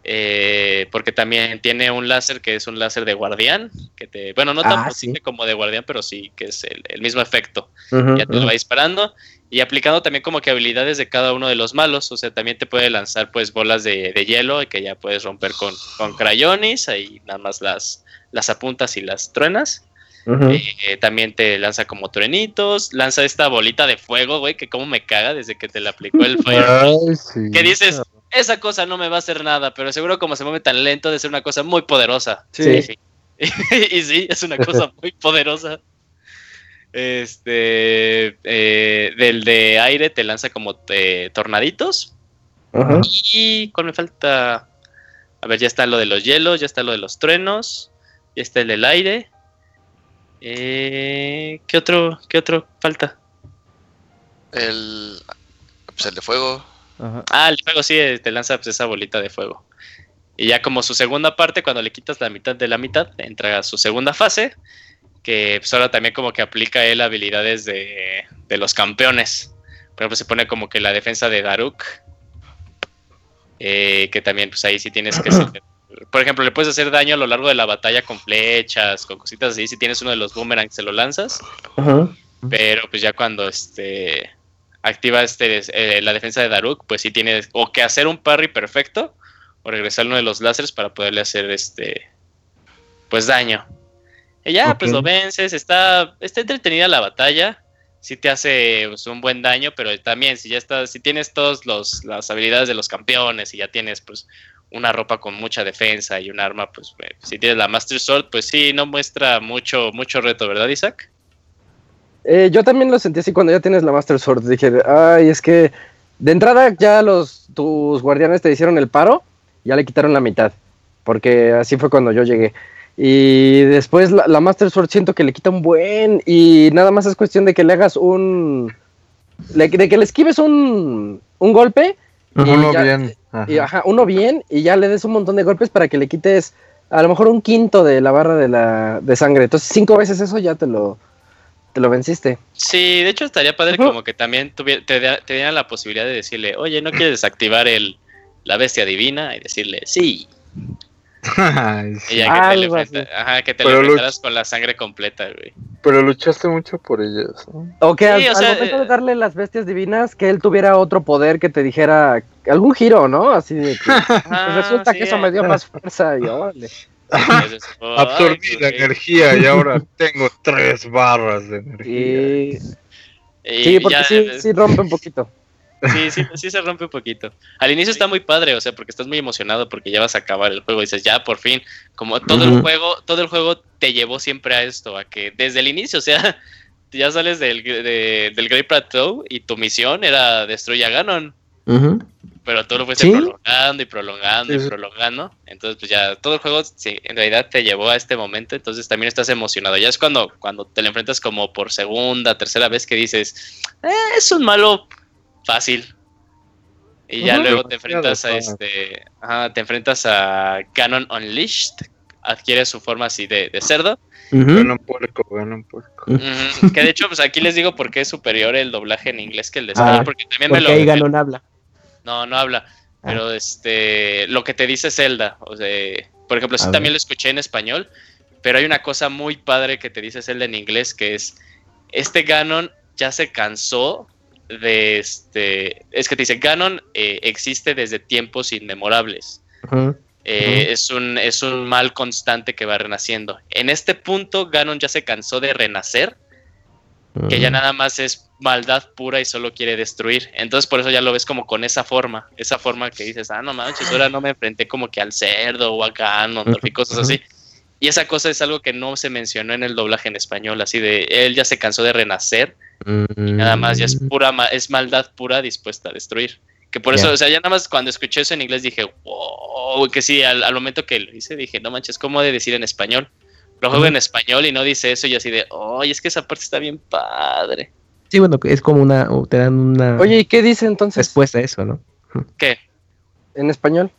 Eh, porque también tiene un láser que es un láser de guardián, que te, bueno, no tan Ah, sí. como de guardián, pero sí que es el, el mismo efecto. Ya te lo va disparando y aplicando también como que habilidades de cada uno de los malos, o sea, también te puede lanzar pues bolas de, de hielo y que ya puedes romper con, con crayones, ahí nada más las, las apuntas y las truenas. Ujú. Eh, también te lanza como truenitos, lanza esta bolita de fuego, güey, que como me caga desde que te la aplicó el sí. ¿Qué dices? Esa cosa no me va a hacer nada, pero seguro como se mueve tan lento de ser una cosa muy poderosa. Sí. Sí. y sí, es una cosa muy poderosa. Este, eh, del de aire te lanza como eh, tornaditos. Ajá. Y ¿cuál me falta? A ver, ya está lo de los hielos, ya está lo de los truenos, ya está el del aire. Eh, ¿Qué otro, qué otro falta? El, pues el de fuego. Ajá. Ah, el fuego sí, te lanza pues, esa bolita de fuego. Y ya como su segunda parte, cuando le quitas la mitad de la mitad, entra a su segunda fase, que pues ahora también como que aplica él habilidades de, de los campeones. Por ejemplo, se pone como que la defensa de Daruk, eh, que también pues ahí sí tienes que por ejemplo, le puedes hacer daño a lo largo de la batalla con flechas, con cositas así, si tienes uno de los boomerangs se lo lanzas, Ajá. pero pues ya cuando este activa este eh, la defensa de Daruk, pues sí tienes o que hacer un parry perfecto o regresar uno de los láseres para poderle hacer este pues daño. Y ya, pues lo vences, está, está entretenida la batalla, sí te hace pues, un buen daño, pero también si ya estás, si tienes todas las habilidades de los campeones y ya tienes pues una ropa con mucha defensa y un arma, pues eh, si tienes la Master Sword, pues sí, no muestra mucho, mucho reto, ¿verdad, Isaac? Eh, yo también lo sentí así cuando ya tienes la Master Sword. Dije, ay, es que de entrada ya los tus guardianes te hicieron el paro, ya le quitaron la mitad. Porque así fue cuando yo llegué. Y después la, la Master Sword siento que le quita un buen. Y nada más es cuestión de que le hagas un. le- de que le esquives un, un golpe. y Uno ya- bien. ajá. y, ajá, uno bien. Y ya le des un montón de golpes para que le quites a lo mejor un quinto de la barra de, la, de sangre. Entonces, cinco veces eso ya te lo, te lo venciste. Sí, de hecho estaría padre como que también tuviera, te, te dieran la posibilidad de decirle, oye, ¿no quieres desactivar el, la bestia divina? Y decirle, sí. Que te, así. ajá, que te con la sangre completa, güey. Pero luchaste mucho por ellas. ¿no? O que Sí, al, o al sea, momento eh, de darle las bestias divinas, que él tuviera otro poder que te dijera algún giro, ¿no? Así de que pues Ah, resulta sí, que eso eh. me dio más fuerza y órale. Oh, Absorbí la energía y ahora tengo tres barras de energía. Y, Y sí, porque ya- sí, sí rompe un poquito. Sí, sí, sí se rompe un poquito. Al inicio está muy padre, o sea, porque estás muy emocionado porque ya vas a acabar el juego y dices, ya, por fin, como todo el juego, todo el juego te llevó siempre a esto, a que desde el inicio, o sea, ya sales del, de- del Great Plateau y tu misión era destruir a Ganon, pero tú lo fuiste Sí. prolongando y prolongando Sí, y prolongando, entonces pues ya todo el juego sí, en realidad te llevó a este momento, entonces también estás emocionado, ya es cuando, cuando te lo enfrentas como por segunda, tercera vez que dices, "Eh, es un malo fácil. Y ya luego te enfrentas a este. Ajá, te enfrentas a Ganon Unleashed. Adquiere su forma así de, de cerdo. Ujú. Gana un puerco, gana un puerco. Que de hecho, pues aquí les digo por qué es superior el doblaje en inglés que el de español. Ah, porque también me Porque lo. ahí Ganon habla. No, no habla. Ah. Pero este. Lo que te dice Zelda. O sea, por ejemplo, sí A también lo escuché en español. Pero hay una cosa muy padre que te dice Zelda en inglés que es. Este Ganon ya se cansó de este. Es que te dice, Ganon eh, existe desde tiempos inmemorables. Eh, es, un, es un mal constante que va renaciendo. En este punto, Ganon ya se cansó de renacer, que ya Ujú. nada más es maldad pura y solo quiere destruir. Entonces, por eso ya lo ves como con esa forma, esa forma que dices, ah, no manches, ahora no me enfrenté como que al cerdo o a Ganon y cosas así. Y esa cosa es algo que no se mencionó en el doblaje en español, así de él ya se cansó de renacer y nada más ya es Mm. pura ma- es maldad pura dispuesta a destruir. Que por eso, o sea, ya nada más cuando escuché eso en inglés dije, wow, que sí, al, al momento que lo hice dije, no manches, ¿cómo de decir en español? Lo juego en español y no dice eso y así de, oye, es que esa parte está bien padre. Sí, bueno, que es como una. o Te dan una Oye, ¿y qué dice entonces respuesta a eso, ¿no? ¿Qué? en español?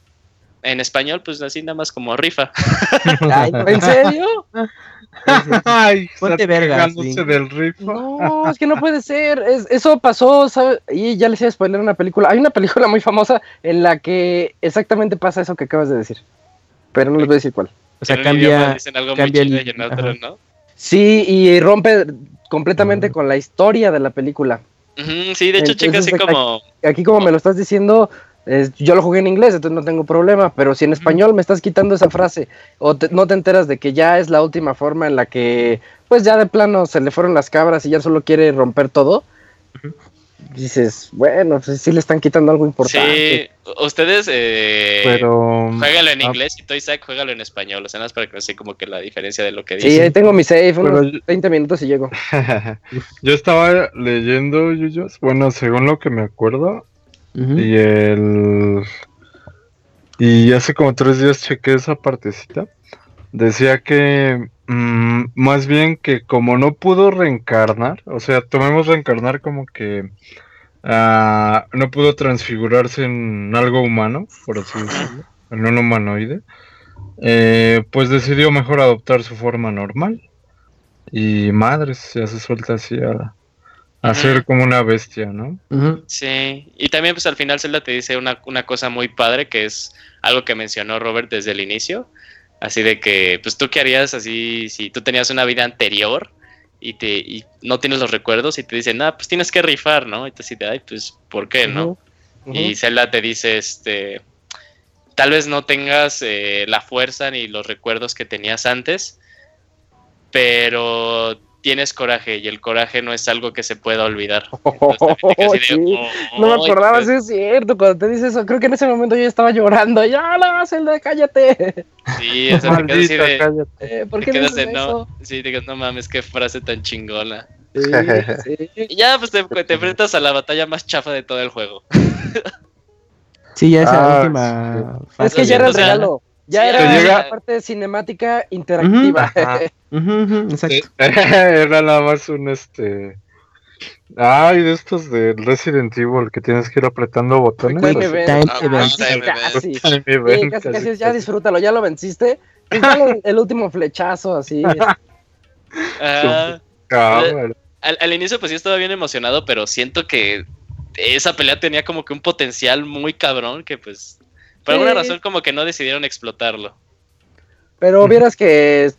En español, pues así nada más como rifa. Ay, no, ¿En serio? Ay, Ponte pegándose sí. del. No, es que no puede ser. Es- eso pasó, ¿sabes? Y ya les iba a spoiler una película. Hay una película muy famosa en la que exactamente pasa eso que acabas de decir. Pero no les voy a decir cuál. O sea, cambia. dicen algo cambia muy chido el- y en otro. ¿no? Sí, y rompe completamente con la historia de la película. Ujú, sí, de hecho, Entonces, checa así aquí- como... Aquí como me lo estás diciendo, es- yo lo jugué en inglés, entonces no tengo problema, pero si en español me estás quitando esa frase o te- no te enteras de que ya es la última forma en la que pues ya de plano se le fueron las cabras y ya solo quiere romper todo, dices, bueno, pues sí le están quitando algo importante. Sí, ustedes... Eh, Pero. Juégalo en Ah. inglés y Toy Isaac, juégalo en español. O sea, nada más para que no sé como que la diferencia de lo que Sí, dice. ahí tengo mi save, unos Pero yo- 20 minutos y llego. Yo estaba leyendo, Yuyos, bueno, según lo que me acuerdo, Y el... Y hace como tres días chequé esa partecita. Decía que mm, más bien que como no pudo reencarnar, o sea, tomemos reencarnar como que ah, no pudo transfigurarse en algo humano, por así decirlo, en un humanoide, eh, pues decidió mejor adoptar su forma normal. Y madres, ya se suelta así a, a ser como una bestia, ¿no? Sí, y también pues al final Zelda te dice una, una cosa muy padre que es algo que mencionó Robert desde el inicio, así de que pues tú qué harías así si tú tenías una vida anterior y te y no tienes los recuerdos y te dicen, ah, pues tienes que rifar, ¿no? Y te dice, ay, pues, ¿por qué, no? Y Zelda te dice, este, tal vez no tengas eh, la fuerza ni los recuerdos que tenías antes, pero tienes coraje y el coraje no es algo que se pueda olvidar. Entonces, te de, Sí, No me "Ay, acordaba, pues, sí es cierto, cuando te dices eso, creo que en ese momento yo estaba llorando, ya la Zelda, cállate. Sí, o sea, te quedas así Maldita, de, cállate. Eh, ¿Por te qué quedas dices de no, sí, te quedas, no mames, qué frase tan chingona. Sí, sí. Y ya, pues te, te enfrentas a la batalla más chafa de todo el juego. Sí, ya es Ah, la última fase. Es que ya era el o sea, regalo. Ya sí, era llega- la parte cinemática interactiva. Exacto. Era nada más un este. Ay, de estos de Resident Evil que tienes que ir apretando botones. Time event. Time Ah, event. time event. Casi. Time Sí, event, casi, casi, casi, ya disfrútalo, ya lo venciste. Dale el último flechazo así. Cámara. al, al inicio pues sí estaba bien emocionado, pero siento que esa pelea tenía como que un potencial muy cabrón que pues por alguna razón como que no decidieron explotarlo. Pero vieras que,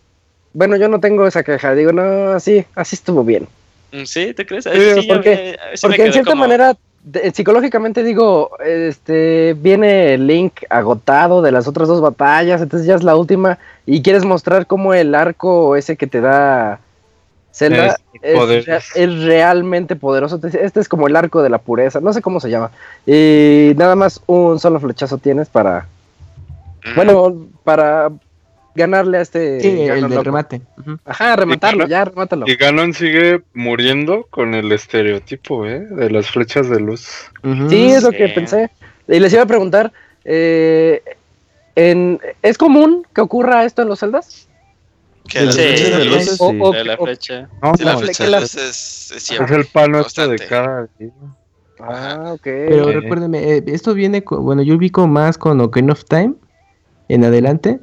bueno, yo no tengo esa queja. Digo, no, así, así estuvo bien. Mm, ¿Sí? ¿Te crees? Sí, porque- me- Porque en cierta como- manera, de- psicológicamente digo, este, viene Link agotado de las otras dos batallas, entonces ya es la última y quieres mostrar cómo el arco ese que te da Zelda Es realmente poderoso. Este es como el arco de la pureza, no sé cómo se llama. Y nada más un solo flechazo tienes para, Mm, bueno, para ganarle a este... Sí, el del remate. Ajá, rematarlo, Y ya, remátalo. Y Ganon sigue muriendo con el estereotipo, ¿eh? De las flechas de luz. Sí, es lo Sí. que pensé. Y les iba a preguntar, eh, en, ¿es común que ocurra esto en los celdas? Que sí, flechas de de luz. luces, O- la o- flecha. No, Sí, la no, flecha de luz es, es es siempre. el palo este de cada día. Ah, ok. Pero recuérdeme, eh, esto viene, con, bueno, yo ubico más con Ocarina of Time en adelante.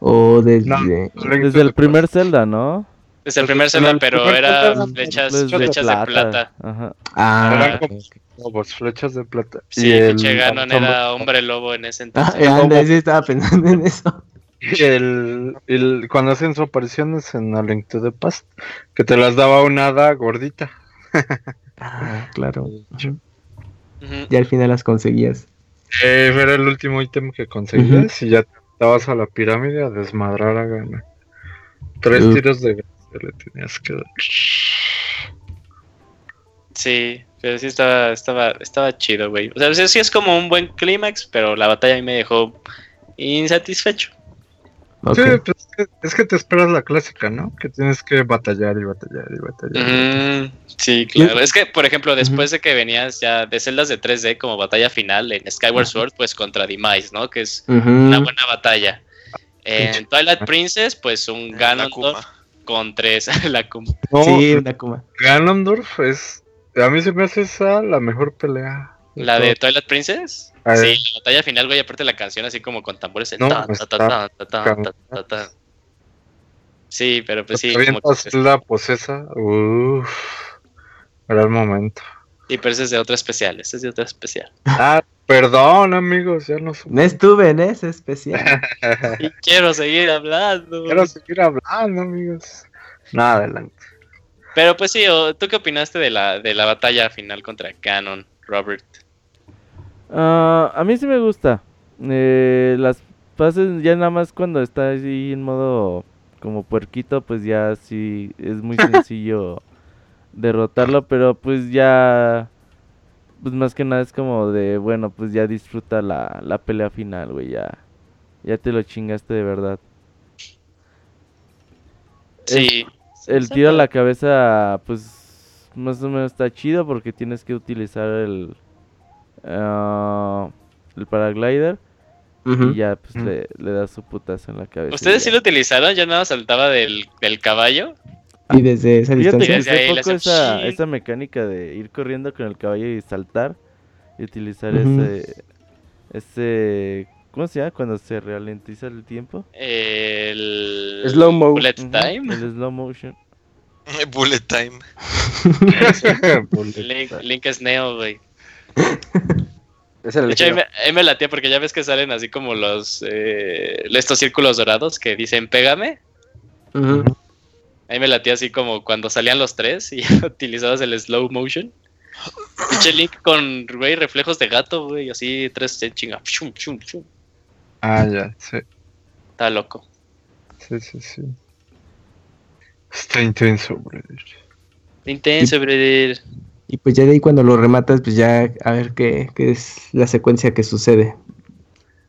O desde... No, Desde el primer. Zelda, ¿no? Desde el primer Zelda, el pero era flechas, Pues flechas de plata. Ajá. Ah, Eran como lobos, flechas de plata. Sí, el- Ganon era hombre lobo en ese Ah, entonces. anda, sí estaba pensando en eso. El, el- cuando hacen sus apariciones en A Link to the Past, que te las daba una hada gordita. Ah, claro. Y al final las conseguías. Eh, era el último ítem que conseguías y ya te dabas a la pirámide a desmadrar a Ganon. Tres tiros de gracia le tenías que dar. Sí, pero sí estaba, estaba, estaba chido, güey. O sea, sí, sí es como un buen clímax, pero la batalla a mí me dejó insatisfecho. Sí, pues es que, es que te esperas la clásica, ¿no? Que tienes que batallar y batallar y batallar. Mm, sí, claro. Es que, por ejemplo, después de que venías ya de celdas de 3D como batalla final en Skyward Sword, pues contra Demise, ¿no? Que es una buena batalla. En Twilight Princess, pues un La Ganondorf Kuma. con tres. la Kuma. No, Sí, una coma. Ganondorf es. A mí se me hace esa la mejor pelea. ¿La de Twilight Princess? Sí, la batalla final, güey, aparte la canción así como con tambores. Sí, pero pues sí, la posesa. Uff. Era el momento. sí, pero ese es de otra especial, ese es de otra especial. Ah, perdón, amigos, ya no. No estuve en ese especial. Y quiero seguir hablando. Quiero seguir hablando, amigos. Nada, adelante. Pero pues sí, ¿tú qué opinaste de la, de la batalla final contra Ganon, Robert? Ah, a mí sí me gusta. Eh, las fases ya nada más cuando está así en modo como puerquito, pues ya sí es muy sencillo derrotarlo, pero pues ya pues más que nada es como de, bueno, pues ya disfruta la, la pelea final, güey, ya ya te lo chingaste de verdad. Sí. El Sí, tiro a la cabeza, pues más o menos está chido porque tienes que utilizar el ah, el paraglider y ya pues le, le das su putazo en la cabeza. ¿Ustedes sí lo utilizaron? ¿Ya nada saltaba del, del caballo? Y desde esa distancia. Desde ahí usé le poco esa, esa mecánica de ir corriendo con el caballo y saltar y utilizar ese ese ¿cómo se llama? cuando se ralentiza el tiempo. El... Slow mo. Bullet Time. El slow motion. Bullet time. Link, Link es Neo, güey. Es el De hecho, ahí me, ahí me latía porque ya ves que salen así como los eh, estos círculos dorados que dicen pégame. Ahí me latía así como cuando salían los tres y utilizabas el slow motion. Pinche Link con güey, reflejos de gato, güey, así tres en chinga. Shum, shum, shum. Ah, ya, sí, Está loco. sí, sí, sí. Está intenso, brother. Intenso, brother. Y pues ya de ahí cuando lo rematas, pues ya a ver qué, qué es la secuencia que sucede.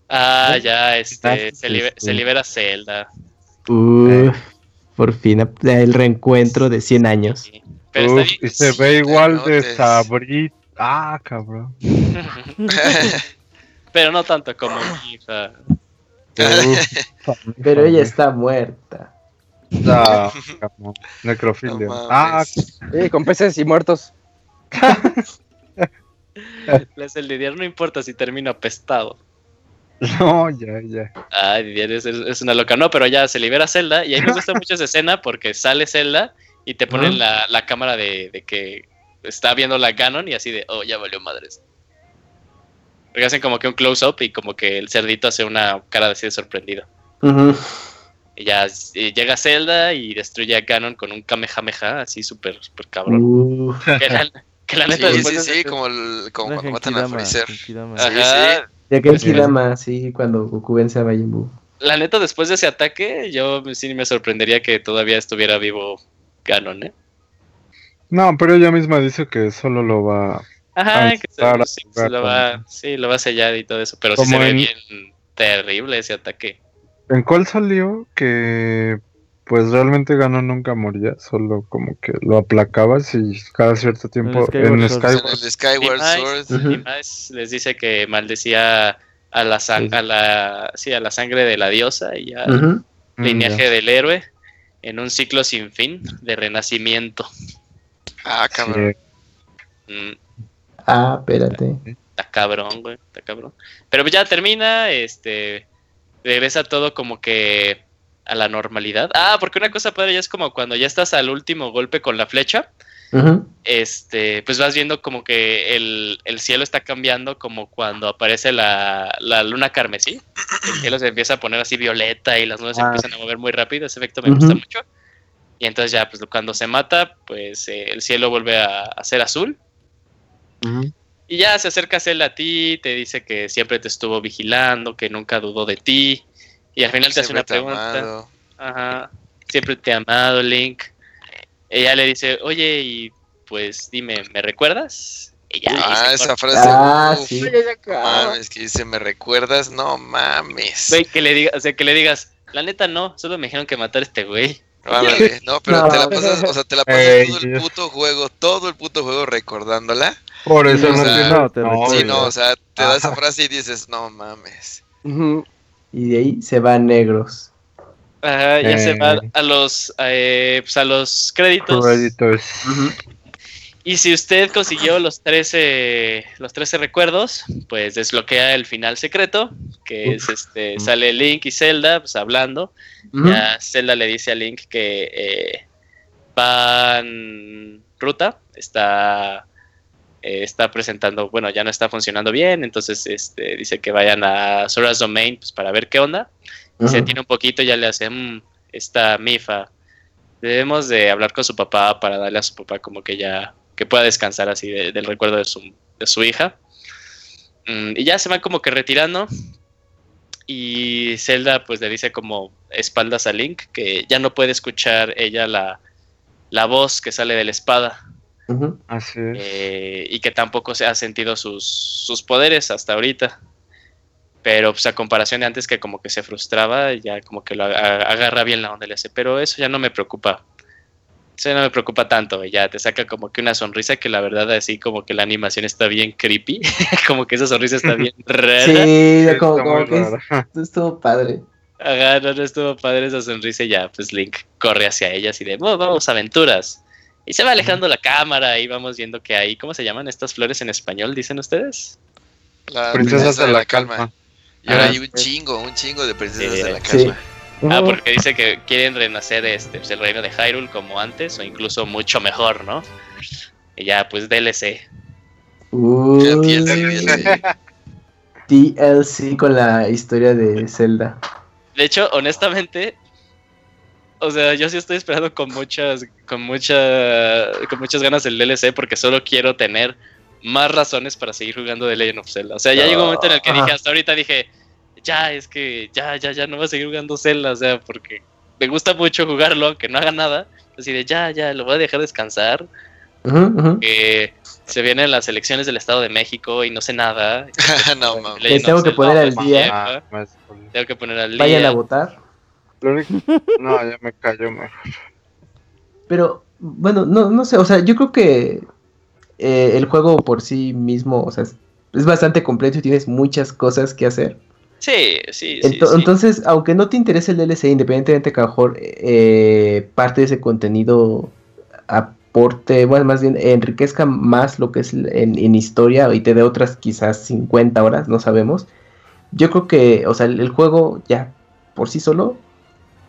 Ah, ya, este, se, libe- se libera Zelda. Uf, por fin, el reencuentro de 100 años. Sí. Pero Uf, y se ve igual de sabrito. Ah, cabrón. Pero no tanto como mi hija. Uf, Pero ella está muerta. Ah, cabrón. Necrofilia. No ah. Sí, con peces y muertos. El Didier no importa si termino apestado. no, ya, ya. Ay, Didier es, es- una loca. No, pero ya se libera Zelda. Y a mí me gusta mucho esa escena porque sale Zelda y te ponen la, la cámara de, de que está viendo la Ganon y así de, oh, ya valió madres. Porque hacen como que un close-up y como que el cerdito hace una cara así de sorprendido. Y ya y llega Zelda y destruye a Ganon con un Kamehameha así súper, súper cabrón. Que la, que la neta Sí, después sí, de- sí, como, el, como cuando matan a Freezer. Ajá. Ya que Pues el Kidama, sí, cuando Goku vence a Majin Buu. La neta, después de ese ataque, yo sí me sorprendería que todavía estuviera vivo Ganon, ¿eh? No, pero ella misma dice que solo lo va. Ajá, que se, claro, sí, se lo va, sí, lo va a sellar y todo eso, pero sí se ve en- bien terrible ese ataque. ¿En cuál salió? Que pues realmente ganó nunca moría, solo como que lo aplacabas y cada cierto tiempo Skyward en Sword. En Skyward. más, Sword. Ujú. y más les dice que maldecía a la, san- a la, sí, a la sangre de la diosa y al Ujú. Mm, lineaje del héroe en un ciclo sin fin de renacimiento. Ah, cabrón. Sí. Mm, Ah, espérate. Está cabrón, güey, está cabrón. Pero ya termina, este, regresa todo como que a la normalidad. Ah, porque una cosa padre ya es como cuando ya estás al último golpe con la flecha, este, pues vas viendo como que el, el cielo está cambiando como cuando aparece la, la luna carmesí. El cielo se empieza a poner así violeta y las nubes se Ah. empiezan a mover muy rápido. Ese efecto me gusta mucho. Y entonces ya, pues cuando se mata, pues eh, el cielo vuelve a, a ser azul. Y ya se acerca Zelda a ti, te dice que siempre te estuvo vigilando, que nunca dudó de ti. Y al final te hace una te pregunta. amado. Ajá. Siempre te ha amado, Link. Ella le dice, oye, y pues dime, ¿me recuerdas? Y Ah, esa corta. frase. Ah, uf, sí. no mames, que dice, ¿me recuerdas? No mames. Güey, que le diga, o sea, que le digas, la neta no, solo me dijeron que matar a este güey. No, pero No. te la pasas, o sea, te la pasas Ey, todo el Dios. puto juego, todo el puto juego recordándola. Por eso O no sea, no, te no, recuerdo. Sí, no, o sea, te da esa frase y dices, no mames. Ujú. Y de ahí se van negros. Ajá, ya se Eh. va a los, eh, pues a los créditos. Créditos. Y si usted consiguió los 13, los 13 recuerdos, pues desbloquea el final secreto, que es este, sale Link y Zelda pues hablando. Ya Zelda le dice a Link que eh, van ruta, está, eh, está presentando, bueno, ya no está funcionando bien, entonces este, dice que vayan a Sora's Domain pues, para ver qué onda. Se Ujú. tiene un poquito, ya le hace "Mm, esta mifa. Debemos de hablar con su papá para darle a su papá como que ya que pueda descansar así de- del recuerdo de su, de su hija. Mm, y ya se van como que retirando. Y Zelda pues le dice como espaldas a Link que ya no puede escuchar ella la, la voz que sale de la espada. Ujú. Así es. eh, y que tampoco se ha sentido sus, sus poderes hasta ahorita. Pero pues a comparación de antes que como que se frustraba, ya como que lo aga- agarra bien la onda le hace, pero eso ya no me preocupa. Eso ya no me preocupa tanto, y ya te saca como que una sonrisa que la verdad así como que la animación está bien creepy, como que esa sonrisa está bien rara. Sí, como, como que es- estuvo padre. Ajá, no, no estuvo padre esa sonrisa y ya, pues Link corre hacia ella así de, "Oh, vamos, aventuras. Y se va alejando la cámara y vamos viendo que hay, ¿cómo se llaman estas flores en español, dicen ustedes? La Princesas de la calma. Y ahora Ah, hay un chingo, un chingo de princesas Sí, de la sí. calma. Ah, porque dice que quieren renacer este, pues, el reino de Hyrule como antes o incluso mucho mejor, ¿no? Y ya, pues DLC. Uy, Ya DLC. DLC con la historia de Zelda. De hecho, honestamente, o sea, yo sí estoy esperando con muchas, con mucha, con muchas ganas el DLC porque solo quiero tener más razones para seguir jugando The Legend of Zelda. O sea, ya llegó un momento en el que Ajá. dije, hasta ahorita dije, ya, es que ya, ya, ya no voy a seguir jugando Zelda, o sea, porque me gusta mucho jugarlo, aunque no haga nada. Así de, ya, ya, lo voy a dejar descansar. Que se vienen las elecciones del Estado de México y no sé nada. no, mames. Legend tengo que poner al día. Ah, Tengo que poner al Vayan día. a votar. Lo único- No, ya me cayó mejor. Pero, bueno, no, no sé, o sea, yo creo que eh, el juego por sí mismo, o sea, es, es bastante completo y tienes muchas cosas que hacer. Sí, sí, sí, Ento- sí. Entonces, aunque no te interese el DLC, independientemente que a lo mejor eh, parte de ese contenido aporte, bueno, más bien enriquezca más lo que es en, en historia y te dé otras quizás 50 horas, no sabemos. Yo creo que, o sea, el, el juego ya por sí solo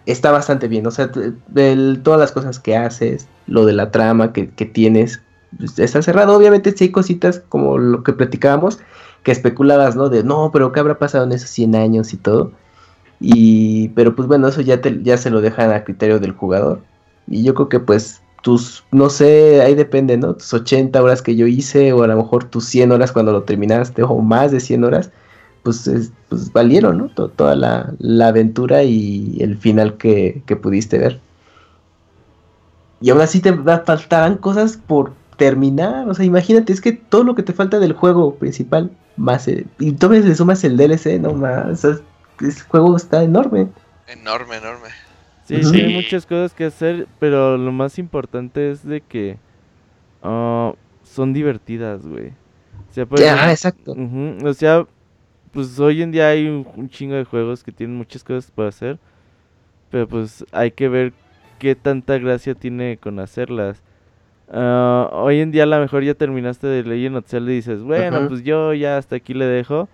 está bastante bien. O sea, del- todas las cosas que haces, lo de la trama que, que tienes, pues, está cerrado. Obviamente, sí hay cositas como lo que platicábamos que especulabas, ¿no? De no, pero ¿qué habrá pasado en esos 100 años y todo? Y, pero pues bueno, eso ya, te, ya se lo dejan a criterio del jugador. Y yo creo que pues tus, no sé, ahí depende, ¿no? Tus 80 horas que yo hice, o a lo mejor tus 100 horas cuando lo terminaste, o más de 100 horas, pues, es- pues valieron, ¿no? To- toda la, la aventura y el final que, que pudiste ver. Y aún así te faltarán cosas por terminar. O sea, imagínate, es que todo lo que te falta del juego principal, más el- y todavía le sumas el DLC, no más. O sea, ese juego está enorme. Enorme, enorme. Sí, Sí. muchas cosas que hacer, pero lo más importante es de que ah, son divertidas, güey. O sea, por Ya, ejemplo- exacto. O sea, pues hoy en día hay un, un chingo de juegos que tienen muchas cosas para hacer, pero pues hay que ver qué tanta gracia tiene con hacerlas. Ah, hoy en día a lo mejor ya terminaste de Legend of Zelda y dices, bueno, pues yo ya hasta aquí le dejo.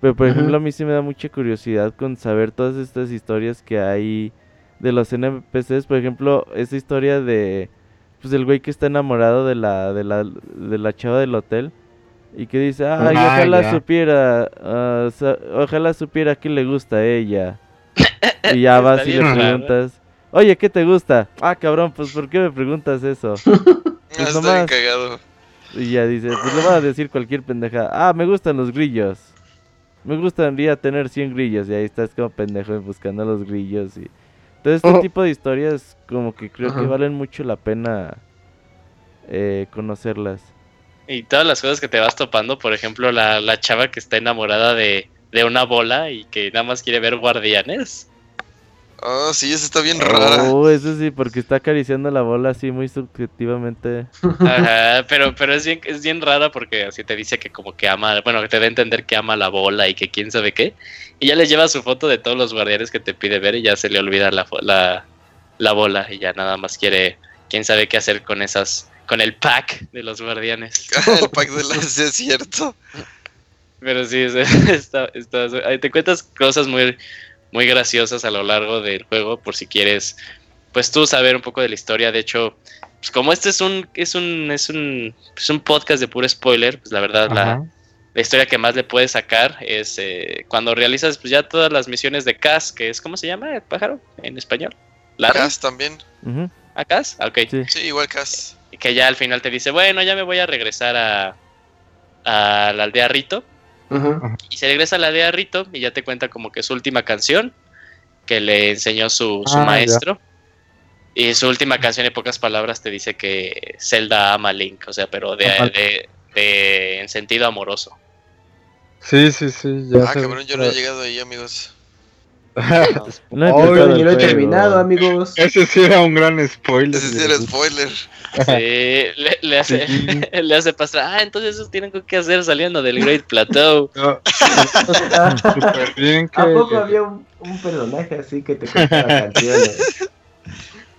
Pero por ejemplo a mí sí me da mucha curiosidad con saber todas estas historias que hay de los NPCs. Por ejemplo, esa historia de pues el güey que está enamorado de la de la de la chava del hotel y que dice, ay, Ah, ojalá ya. supiera, ah, ojalá supiera qué le gusta a ella. Y ya vas Está y le raro. preguntas, oye, ¿qué te gusta? Ah, cabrón, pues ¿por qué me preguntas eso? Nomás. cagado. Y ya dice, pues le voy a decir cualquier pendeja. Ah, me gustan los grillos. Me gustaría tener 100 grillos. Y ahí estás como pendejo buscando los grillos. Y... Entonces este Ujú. tipo de historias como que creo que valen mucho la pena eh, conocerlas. Y todas las cosas que te vas topando, por ejemplo, la, la chava que está enamorada de, de una bola y que nada más quiere ver guardianes. Oh, sí, esa está bien rara. Oh, eso sí, porque está acariciando la bola así muy subjetivamente. Ajá, pero, pero es bien, es bien rara porque así te dice que como que ama, bueno, que te da a entender que ama la bola y que quién sabe qué. Y ya le lleva su foto de todos los guardianes que te pide ver y ya se le olvida la, la, la bola y ya nada más quiere, quién sabe qué hacer con esas, con el pack de los guardianes. El pack de sí es cierto. Pero sí, es- está, está- ahí te cuentas cosas muy, muy graciosas a lo largo del juego por si quieres, pues tú saber un poco de la historia. De hecho, pues como este es un, es un, es un, es un podcast de puro spoiler, pues la verdad la, la historia que más le puedes sacar es eh, cuando realizas pues ya todas las misiones de Cas, que es ¿cómo se llama el pájaro en español? ¿Larry? Cas también. ¿A Cas? Ah, Ok. sí. Sí, igual Cas. Y que ya al final te dice, bueno, ya me voy a regresar a, a la aldea Rito. Y se regresa a la aldea Rito y ya te cuenta como que su última canción que le enseñó su, su Ah, ya. maestro. Y su última canción, en pocas palabras, te dice que Zelda ama a Link, o sea, pero de, Ajá. de- de- en sentido amoroso. Sí, sí, sí. Ya Ah, sé. cabrón, yo no he llegado ahí, amigos. No el lo he juego. terminado, amigos. Ese sí era un gran spoiler. Ese sí era spoiler. Sí, le, le hace, Sí. le hace pasar, ah, entonces eso tienen que hacer saliendo del Great Plateau. No, ¿A bien que. poco había un, un personaje así que te contaba canciones?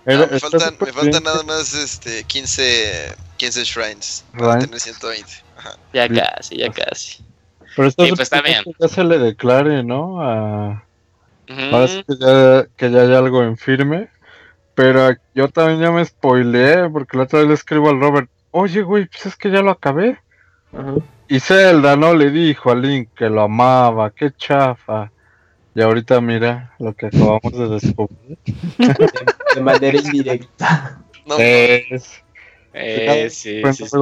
No, me faltan, me nada más este 15, 15 shrines para Right. tener 120. Ajá. Ya casi, ya casi. Pero está Sí, pues, está bien. Ya se le declare, ¿no? A, Sí que ya, que ya hay algo en firme. Pero yo también ya me spoileé porque la otra vez le escribo al Robert, oye güey, pues es que ya lo acabé. Y Zelda no le dijo a Link que lo amaba, qué chafa. Y ahorita mira lo que acabamos de descubrir. De manera indirecta. No, Es, Eh, sí, sí, sí.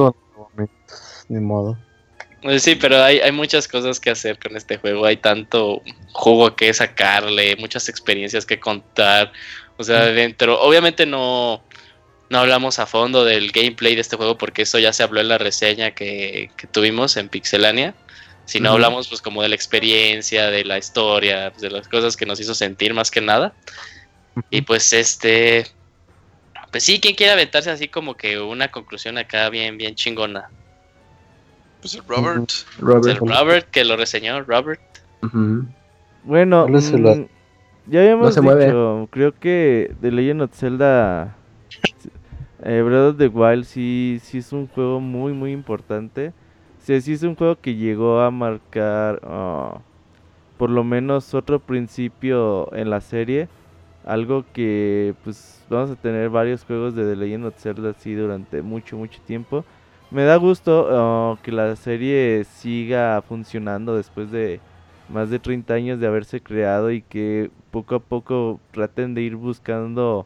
Ni modo. Pues sí, pero hay, hay muchas cosas que hacer con este juego. Hay tanto jugo que sacarle, muchas experiencias que contar. O sea, dentro, obviamente no, no hablamos a fondo del gameplay de este juego porque eso ya se habló en la reseña que, que tuvimos en Pixelania. Si no hablamos pues como de la experiencia, de la historia, pues, de las cosas que nos hizo sentir más que nada. Y pues este, pues sí, quien quiere aventarse así como que una conclusión acá bien, bien chingona. Pues el Robert. Robert. El Robert que lo reseñó, Robert. Bueno, ¿Cuál es el mm, ya habíamos No se dicho, creo que The Legend of Zelda eh, Breath of the Wild sí, sí es un juego muy, muy importante. Sí, sí es un juego que llegó a marcar ah, por lo menos otro principio en la serie. Algo que pues vamos a tener varios juegos de The Legend of Zelda así durante mucho, mucho tiempo. Me da gusto ah, que la serie siga funcionando después de más de 30 años de haberse creado y que poco a poco traten de ir buscando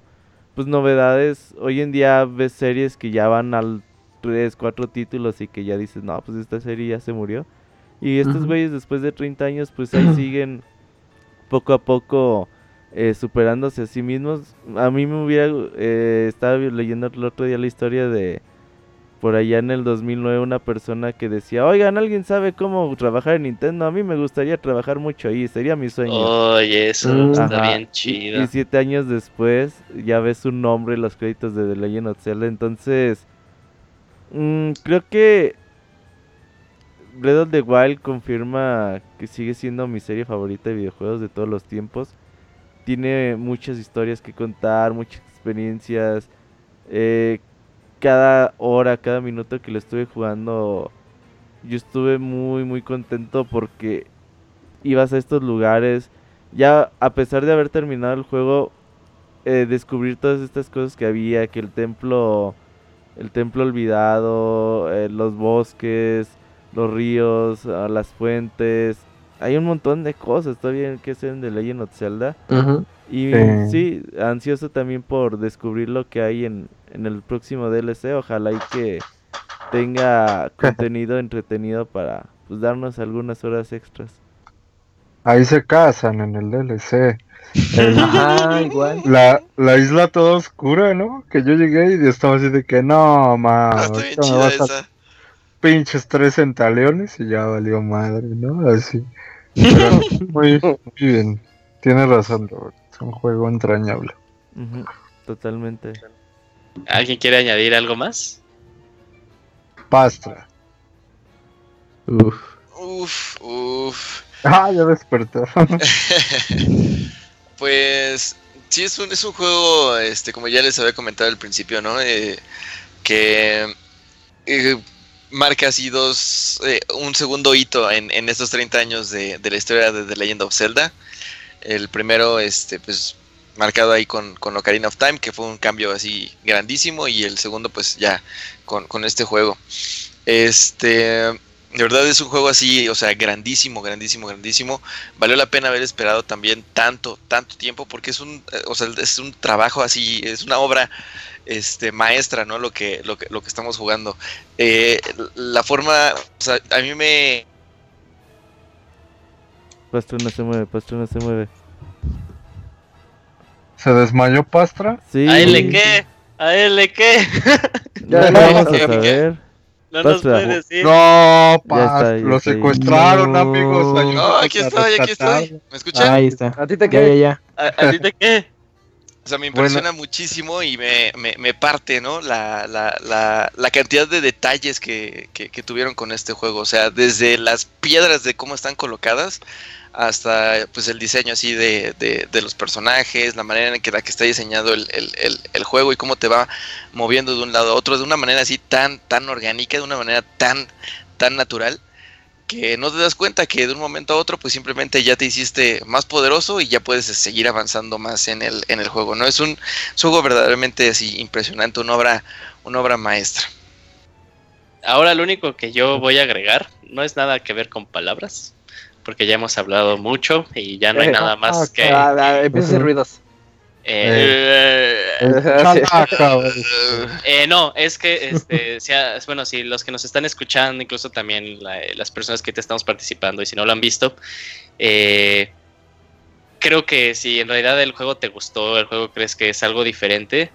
pues novedades. Hoy en día ves series que ya van al 3, 4 títulos y que ya dices, no, pues esta serie ya se murió. Y estos güeyes después de 30 años pues ahí siguen poco a poco eh, superándose a sí mismos. A mí me hubiera, eh, estaba leyendo el otro día la historia de por allá en el 2009 una persona que decía, oigan, ¿alguien sabe cómo trabajar en Nintendo? A mí me gustaría trabajar mucho ahí, sería mi sueño. Oye, eso Mm. está Ajá, bien y- chido. Y, siete años después ya ves su nombre en los créditos de The Legend of Zelda. Entonces, mm, creo que Breath of the Wild confirma que sigue siendo mi serie favorita de videojuegos de todos los tiempos. Tiene muchas historias que contar, muchas experiencias. Eh, cada hora, cada minuto que lo estuve jugando, yo estuve muy, muy contento porque ibas a estos lugares. Ya a pesar de haber terminado el juego, eh, descubrir todas estas cosas que había, que el templo, el templo olvidado, eh, los bosques, los ríos, ah, las fuentes. Hay un montón de cosas todavía que hacer en The Legend of Zelda. Y Sí. sí, ansioso también por descubrir lo que hay en, en el próximo DLC. Ojalá y que tenga contenido entretenido para pues, darnos algunas horas extras. Ahí se casan en el DLC. El- Ajá, igual. la, la isla toda oscura, ¿no? Que yo llegué y estaba así de que no, Ah, ma, está bien ahorita me chida vas a esa. pinches tres centaleones y ya valió madre, ¿no? Así. Pero muy, muy bien. Tienes razón, Robert. Es un juego entrañable. Totalmente. ¿Alguien quiere añadir algo más? Pastra. Uf. Uf, uf. Ah, ya despertó. Pues sí, es un, es un juego, este, como ya les había comentado al principio, ¿no? Eh, que eh, marca así dos, eh, un segundo hito en, en estos 30 años de, de la historia de The Legend of Zelda. El primero, este, pues, marcado ahí con, con Ocarina of Time, que fue un cambio así grandísimo, y el segundo, pues, ya con, con este juego. Este, de verdad es un juego así, o sea, grandísimo, grandísimo, grandísimo valió la pena haber esperado también tanto, tanto tiempo, porque es un, eh, o sea, es un trabajo así, es una obra este, maestra, ¿no? Lo que, lo que, lo que estamos jugando. Eh, la forma, o sea, a mí me, Pastro no se mueve, Pastro no se mueve. ¿Se desmayó Pastra? Sí. ¿A él qué? ¿A él qué? Ya Ya, lo vamos ya, a ya. saber. No nos Pastra. puede decir. No, Ya Pastra. ya lo ahí. secuestraron, No. amigos. no, aquí estoy, aquí estoy. ¿Me escuchan? Ahí está. ¿A ti te Ya, qué? ya, ya. ¿A, a ti te qué? O sea, me impresiona muchísimo y me, me, me parte, ¿no? La, la, la, la cantidad de detalles que, que, que tuvieron con este juego. O sea, desde las piedras de cómo están colocadas hasta pues el diseño así de, de, de los personajes, la manera en que, la que está diseñado el, el, el, el juego y cómo te va moviendo de un lado a otro de una manera así tan, tan orgánica, de una manera tan, tan natural. Que no te das cuenta que de un momento a otro pues simplemente ya te hiciste más poderoso y ya puedes seguir avanzando más en el, en el juego, ¿no? Es un, es un juego verdaderamente así impresionante, una obra, una obra maestra. Ahora lo único que yo voy a agregar no es nada que ver con palabras, porque ya hemos hablado mucho y ya no hay nada más que... Ah, ah, empieza a hacer ruidos. Eh, eh, no, es que, este, sea- bueno, si los que nos están escuchando, incluso también la- las personas que te estamos participando, y si no lo han visto, eh, creo que si en realidad el juego te gustó, el juego crees que es algo diferente,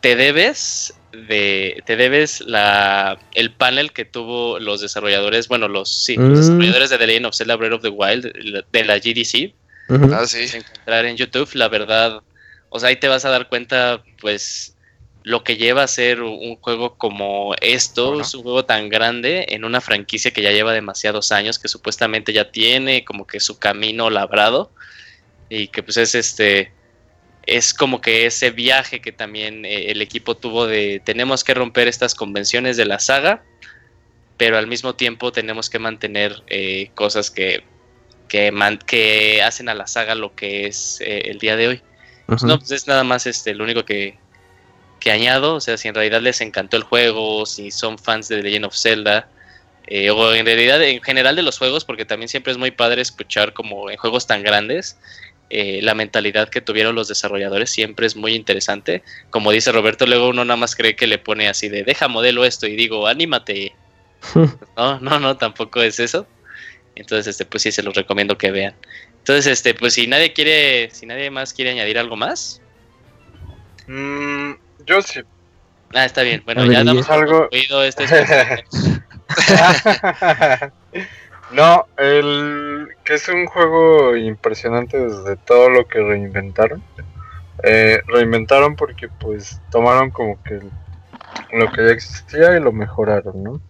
te debes de, te debes la, el panel que tuvo los desarrolladores, bueno, los, sí, los Mm. desarrolladores de The Legend of Zelda Breath of the Wild, de la GDC, Ujú. Ah, sí. encontrar en YouTube, la verdad, o sea, ahí te vas a dar cuenta, pues, lo que lleva a ser un juego como esto, es un juego tan grande en una franquicia que ya lleva demasiados años, que supuestamente ya tiene como que su camino labrado y que pues es este, es como que ese viaje que también eh, el equipo tuvo de tenemos que romper estas convenciones de la saga, pero al mismo tiempo tenemos que mantener eh, cosas que, que, man- que hacen a la saga lo que es eh, el día de hoy. Pues no, pues es nada más este, lo único que, que añado. O sea, si en realidad les encantó el juego, si son fans de The Legend of Zelda, eh, o en realidad en general de los juegos, porque también siempre es muy padre escuchar como en juegos tan grandes. eh, la mentalidad que tuvieron los desarrolladores siempre es muy interesante. Como dice Roberto, luego uno nada más cree que le pone así de deja modelo esto y digo, anímate. No, no, no, tampoco es eso. Entonces, este, pues sí, se los recomiendo que vean. Entonces, este, pues si nadie quiere, si nadie más quiere añadir algo más, Mm, yo sí. ah, está bien. Bueno, ver, ya damos algo- este especial. no, el que es un juego impresionante desde todo lo que reinventaron. Eh, reinventaron porque pues tomaron como que lo que ya existía y lo mejoraron, ¿no?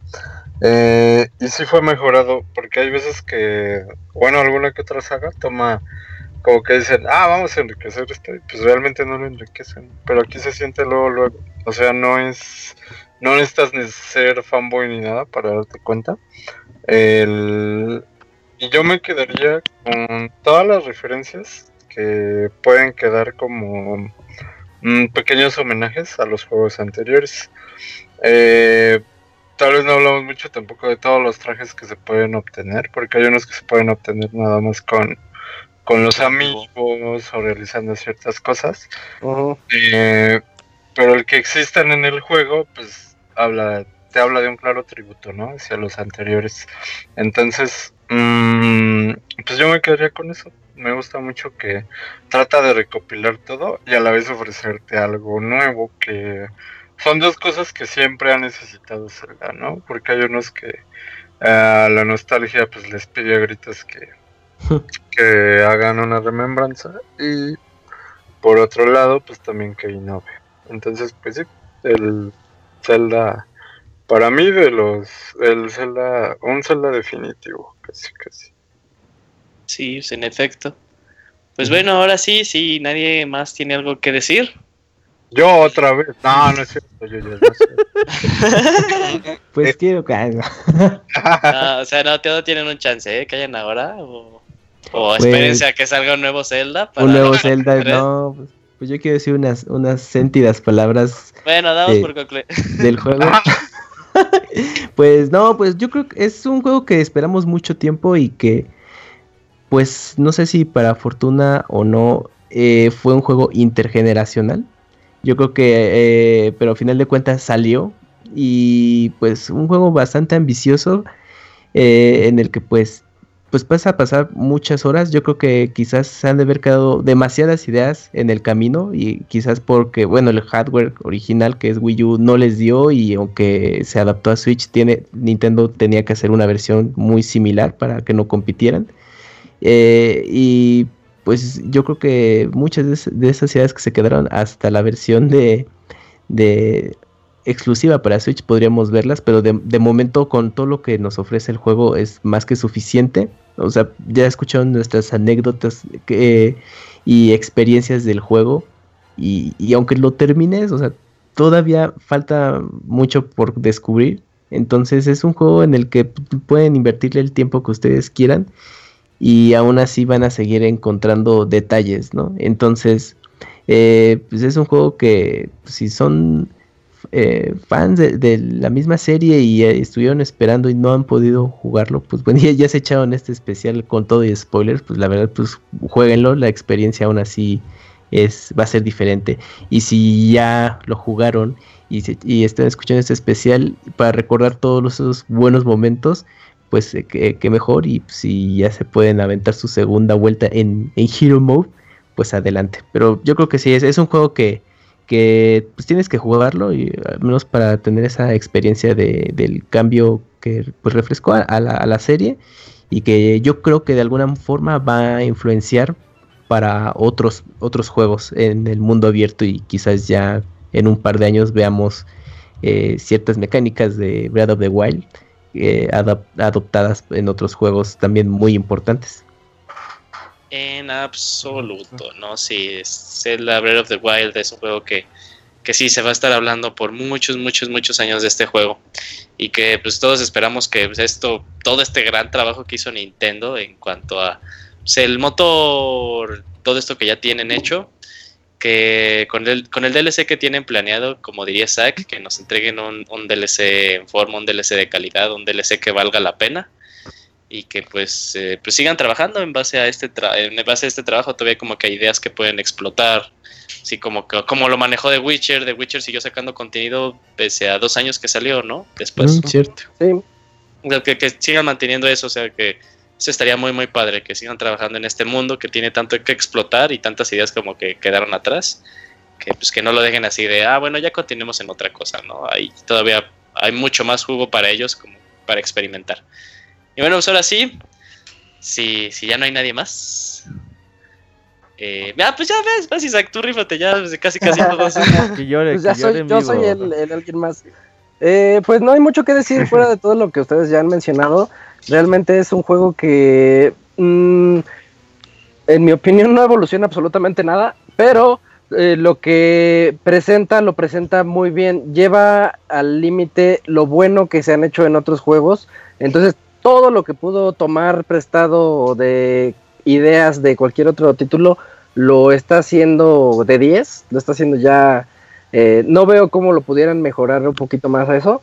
Eh, y sí fue mejorado porque hay veces que, bueno, alguna que otra saga toma como que dicen, ah, vamos a enriquecer esto, y pues realmente no lo enriquecen, pero aquí se siente luego, luego, o sea, no es, no necesitas ni ser fanboy ni nada para darte cuenta. El... Y yo me quedaría con todas las referencias que pueden quedar como mm, pequeños homenajes a los juegos anteriores. Eh, tal vez no hablamos mucho tampoco de todos los trajes que se pueden obtener, porque hay unos que se pueden obtener nada más con, con los amigos o realizando ciertas cosas. Eh, pero el que existan en el juego, pues habla, te habla de un claro tributo, ¿no? Hacia los anteriores. Entonces, mm, pues yo me quedaría con eso. Me gusta mucho que trata de recopilar todo y a la vez ofrecerte algo nuevo que son dos cosas que siempre ha necesitado Zelda, ¿no? Porque hay unos que eh, la nostalgia pues les pide a gritos que, que hagan una remembranza y por otro lado pues también que innove. Entonces pues sí, el Zelda para mí de los el Zelda un Zelda definitivo, casi casi. Sí, pues, en efecto. Pues bueno, ahora sí, si nadie más tiene algo que decir. Yo otra vez. No, no es cierto, yo no sé. Pues quiero que. Ah, o sea, no, todos tienen un chance, ¿eh? Que hayan ahora. O, o Pues- espérense a que salga un nuevo Zelda. para Un nuevo Zelda, no. Pues, pues yo quiero decir unas, unas sentidas palabras Bueno, damos por concluir. del juego. pues no, pues yo creo que es un juego que esperamos mucho tiempo y que, pues no sé si para fortuna o no, eh, fue un juego intergeneracional. Yo creo que, eh, pero al final de cuentas salió y pues un juego bastante ambicioso eh, en el que pues pues vas a pasar muchas horas. Yo creo que quizás se han de haber quedado demasiadas ideas en el camino y quizás porque, bueno, el hardware original que es Wii U no les dio y aunque se adaptó a Switch, tiene, Nintendo tenía que hacer una versión muy similar para que no compitieran. Eh, y pues yo creo que muchas de, es- de esas ideas que se quedaron hasta la versión de, de exclusiva para Switch podríamos verlas, pero de, de momento con todo lo que nos ofrece el juego es más que suficiente. O sea, ya escucharon nuestras anécdotas y experiencias del juego y, y aunque lo termines, o sea, todavía falta mucho por descubrir Entonces es un juego en el que pueden invertirle el tiempo que ustedes quieran y aún así van a seguir encontrando detalles, ¿no? Entonces, eh, pues es un juego que pues, si son eh, fans de, la misma serie y eh, estuvieron esperando y no han podido jugarlo, pues bueno, ya, se echaron este especial con todo y spoilers, pues la verdad, pues jueguenlo, la experiencia aún así es, va a ser diferente. Y si ya lo jugaron y están escuchando este especial para recordar todos esos buenos momentos, pues eh, que, mejor y si ya se pueden aventar su segunda vuelta en, en Hero Mode, pues adelante. Pero yo creo que sí, es, es un juego que, que pues tienes que jugarlo y al menos para tener esa experiencia de, del cambio que pues refrescó a, a la, a la serie y que yo creo que de alguna forma va a influenciar para otros otros juegos en el mundo abierto y quizás ya en un par de años veamos eh, ciertas mecánicas de Breath of the Wild eh, adoptadas en otros juegos también muy importantes. En absoluto, ¿no? Sí, Zelda Breath of the Wild es un juego que, que sí se va a estar hablando por muchos, muchos, muchos años de este juego. Y que pues todos esperamos que pues, esto, todo este gran trabajo que hizo Nintendo en cuanto a pues, el motor, todo esto que ya tienen hecho, que con el, con el DLC que tienen planeado, como diría Zack, que nos entreguen un, un DLC en forma, un DLC de calidad, un DLC que valga la pena y que pues, eh, pues sigan trabajando en base a este tra- en base a este trabajo. Todavía como que hay ideas que pueden explotar así como que como lo manejó The Witcher. The Witcher siguió sacando contenido pese a dos años que salió no después. Mm, cierto. Sí, O sea, que, que sigan manteniendo eso o sea que eso estaría muy muy padre que sigan trabajando en este mundo que tiene tanto que explotar y tantas ideas como que quedaron atrás que pues que no lo dejen así de ah bueno ya continuemos en otra cosa no hay todavía hay mucho más jugo para ellos como para experimentar y bueno pues ahora sí si, si ya no hay nadie más eh, ah, pues ya ves, vas Isaac, tú rífate ya, casi casi todos. Que llore, pues ya que llore soy, en yo vivo. soy el, el alguien más. Eh, pues no hay mucho que decir fuera de todo lo que ustedes ya han mencionado. Realmente es un juego que, mm, en mi opinión, no evoluciona absolutamente nada, pero eh, lo que presenta, lo presenta muy bien. Lleva al límite lo bueno que se han hecho en otros juegos. Entonces, todo lo que pudo tomar prestado de ideas de cualquier otro título, lo está haciendo de 10, lo está haciendo ya eh, no veo cómo lo pudieran mejorar un poquito más a eso.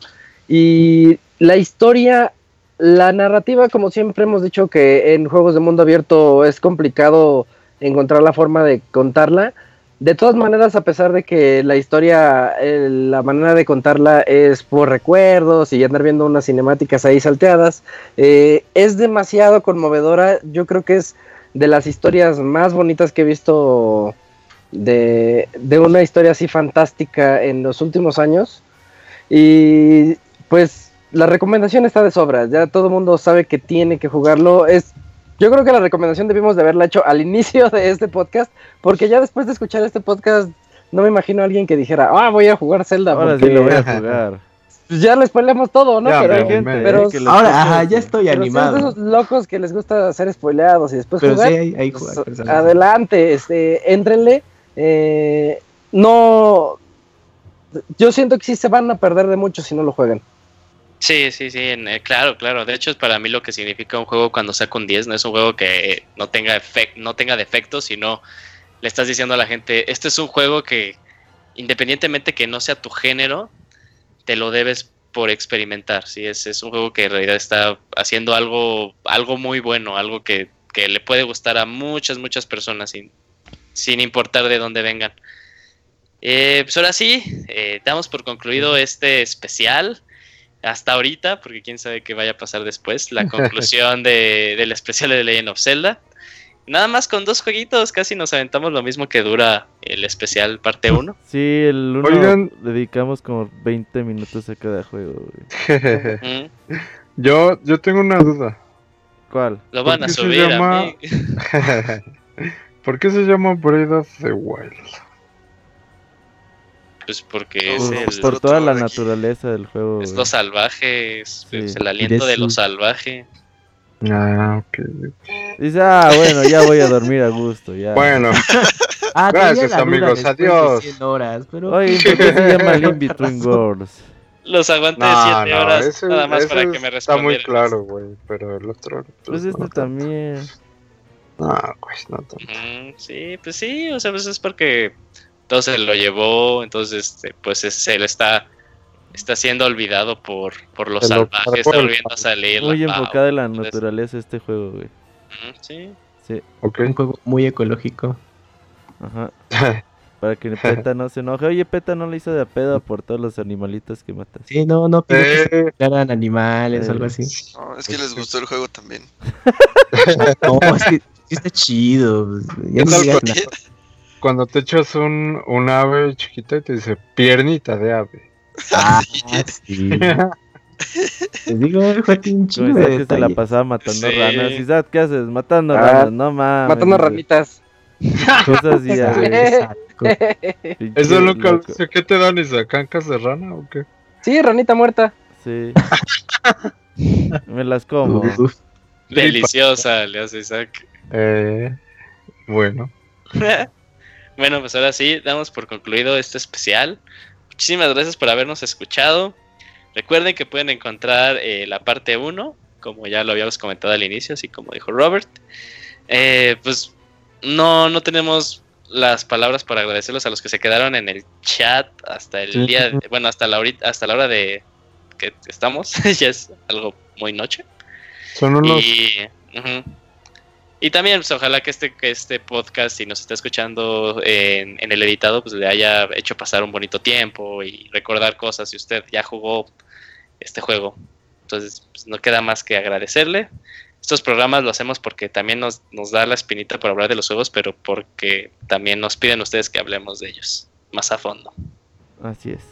Y la historia, la narrativa, como siempre hemos dicho que en juegos de mundo abierto es complicado encontrar la forma de contarla. De todas maneras, a pesar de que la historia, eh, la manera de contarla es por recuerdos y andar viendo unas cinemáticas ahí salteadas, eh, es demasiado conmovedora. Yo creo que es de las historias más bonitas que he visto de, de una historia así fantástica en los últimos años. Y pues la recomendación está de sobra, ya todo el mundo sabe que tiene que jugarlo. Es, yo creo que la recomendación debimos de haberla hecho al inicio de este podcast, porque ya después de escuchar este podcast no me imagino a alguien que dijera, ah, voy a jugar Zelda. Ahora sí porque lo voy a jugar. pues ya lo spoileamos todo, ¿no? Ya, pero, Hay pero- gente pero- que les Ahora, ajá, ya estoy pero animado. esos locos que les gusta ser spoileados y después Pero jugar, sí, hay, hay pues, jugar, personas. adelante, este, éntrenle. eh, no, yo siento que sí se van a perder de mucho si no lo juegan. Sí, sí, sí, en- eh, claro, claro. De hecho, es para mí lo que significa un juego cuando saca un 10. No es un juego que eh, no tenga, efec- no tenga defectos, sino le estás diciendo a la gente, este es un juego que, independientemente que no sea tu género, te lo debes por experimentar. ¿sí? Es, es un juego que en realidad está haciendo algo, algo muy bueno, algo que, que le puede gustar a muchas, muchas personas sin, sin importar de dónde vengan. Eh, pues ahora sí, eh, damos por concluido este especial hasta ahorita, porque quién sabe qué vaya a pasar después, la conclusión de, del especial de Legend of Zelda. Nada más con dos jueguitos, casi nos aventamos lo mismo que dura el especial parte 1. Sí, el uno Oigan. dedicamos como 20 minutos a cada juego. güey. yo, yo tengo una duda. ¿Cuál? Lo ¿Por van a qué se subir a llama- mí. ¿Por qué se llama Breath of the Wild? Pues porque es, Por- el, Por otro toda la aquí. naturaleza del juego. es lo salvaje, es, Sí. es el aliento de lo Eres- salvaje. Ah, ok. Dice, ah, bueno, ya voy a dormir a gusto. Ya. Bueno, Ah, Gracias, amigos, de adiós. 100 horas, pero Oye, ¿por qué se llama Link Between Worlds? Los aguanté No, 7 no, horas ese- nada más para que me Está muy respondieran. claro, güey, pero el otro. Pues no este también. No, güey, no tanto. Ujú, Sí, pues sí, o sea, pues es porque entonces lo llevó, entonces este, pues es- se le está está siendo olvidado por, por los salvajes, cargó está el volviendo a salir. la Muy pava, enfocado en la entonces, naturaleza este juego, güey. Sí, Sí, Ok. Un juego muy ecológico. ajá. Para que Peta no se enoje. Oye, Peta no le hizo de a pedo por todos los animalitos que matas. Sí, no, no pido que se Eh, animales Eh. o algo así. No, es que les gustó el juego también. No, es que está chido. pues, Ya ¿Qué no digas nada. Cuando te echas un, un ave chiquita y te dice piernita de ave. Ah, sí. Te digo, Joaquín, chido Isaac de que se la pasaba matando Sí. ranas. Isaac, ¿qué haces? Matando Ah, ranas, no mames. Matando ranitas. Cosas así, ¿Eso nunca lo sé? ¿Qué te dan? ¿Y cancas de rana o qué? Sí, ranita muerta. Sí. Me las como. Deliciosa, le hace Isaac. Eh, bueno. Bueno, pues ahora sí, damos por concluido este especial. Muchísimas gracias por habernos escuchado. Recuerden que pueden encontrar eh, la parte 1, como ya lo habíamos comentado al inicio, así como dijo Robert. Eh, pues no, no tenemos las palabras para agradecerlos a los que se quedaron en el chat hasta el Sí. día, de- bueno, hasta la, horita- hasta la hora de que estamos, ya es algo muy noche. Son unos. Y. Y también, pues, ojalá que este, que este podcast, si nos está escuchando en, en el editado, pues le haya hecho pasar un bonito tiempo y recordar cosas si usted ya jugó este juego. Entonces, pues, no queda más que agradecerle. Estos programas lo hacemos porque también nos, nos da la espinita por hablar de los juegos, pero porque también nos piden ustedes que hablemos de ellos más a fondo. Así es.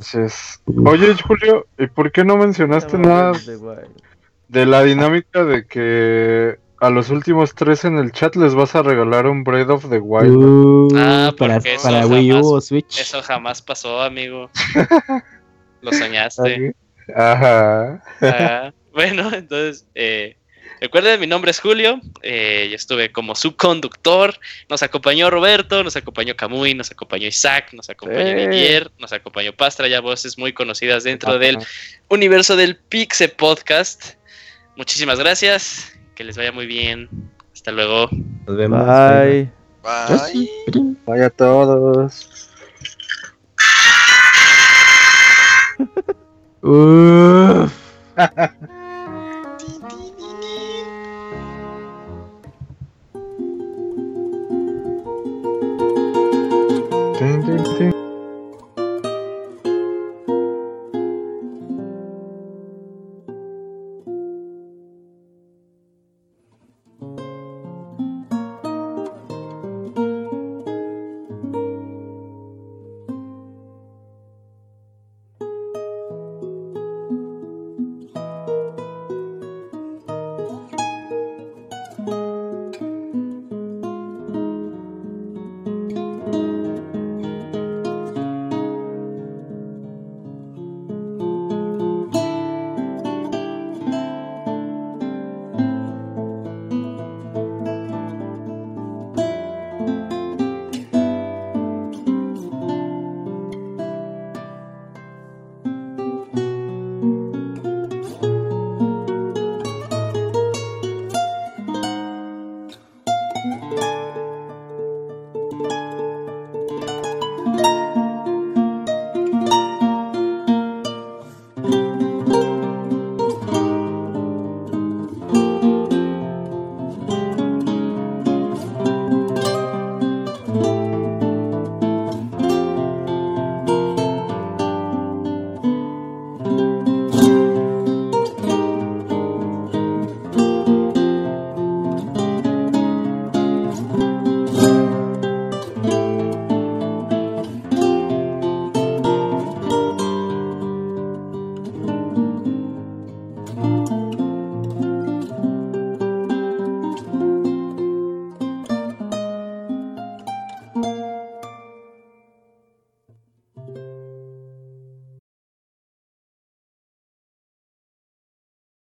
Así es. Oye, Julio, ¿y por qué no mencionaste nada de la dinámica de que a los últimos tres en el chat les vas a regalar un Breath of the Wild? uh, Ah, para porque eso para Wii jamás- U o Switch. Eso jamás pasó, amigo. Lo soñaste. Ajá. Ah, bueno, entonces, eh, recuerden, mi nombre es Julio, eh, yo estuve como su conductor, nos acompañó Roberto, nos acompañó Camuy, nos acompañó Isaac, nos acompañó. Didier, nos acompañó Pastra, ya voces muy conocidas dentro del universo del Pixe Podcast. Muchísimas gracias, que les vaya muy bien, hasta luego. Nos vemos. Bye. Bye. Vaya a todos. Uf.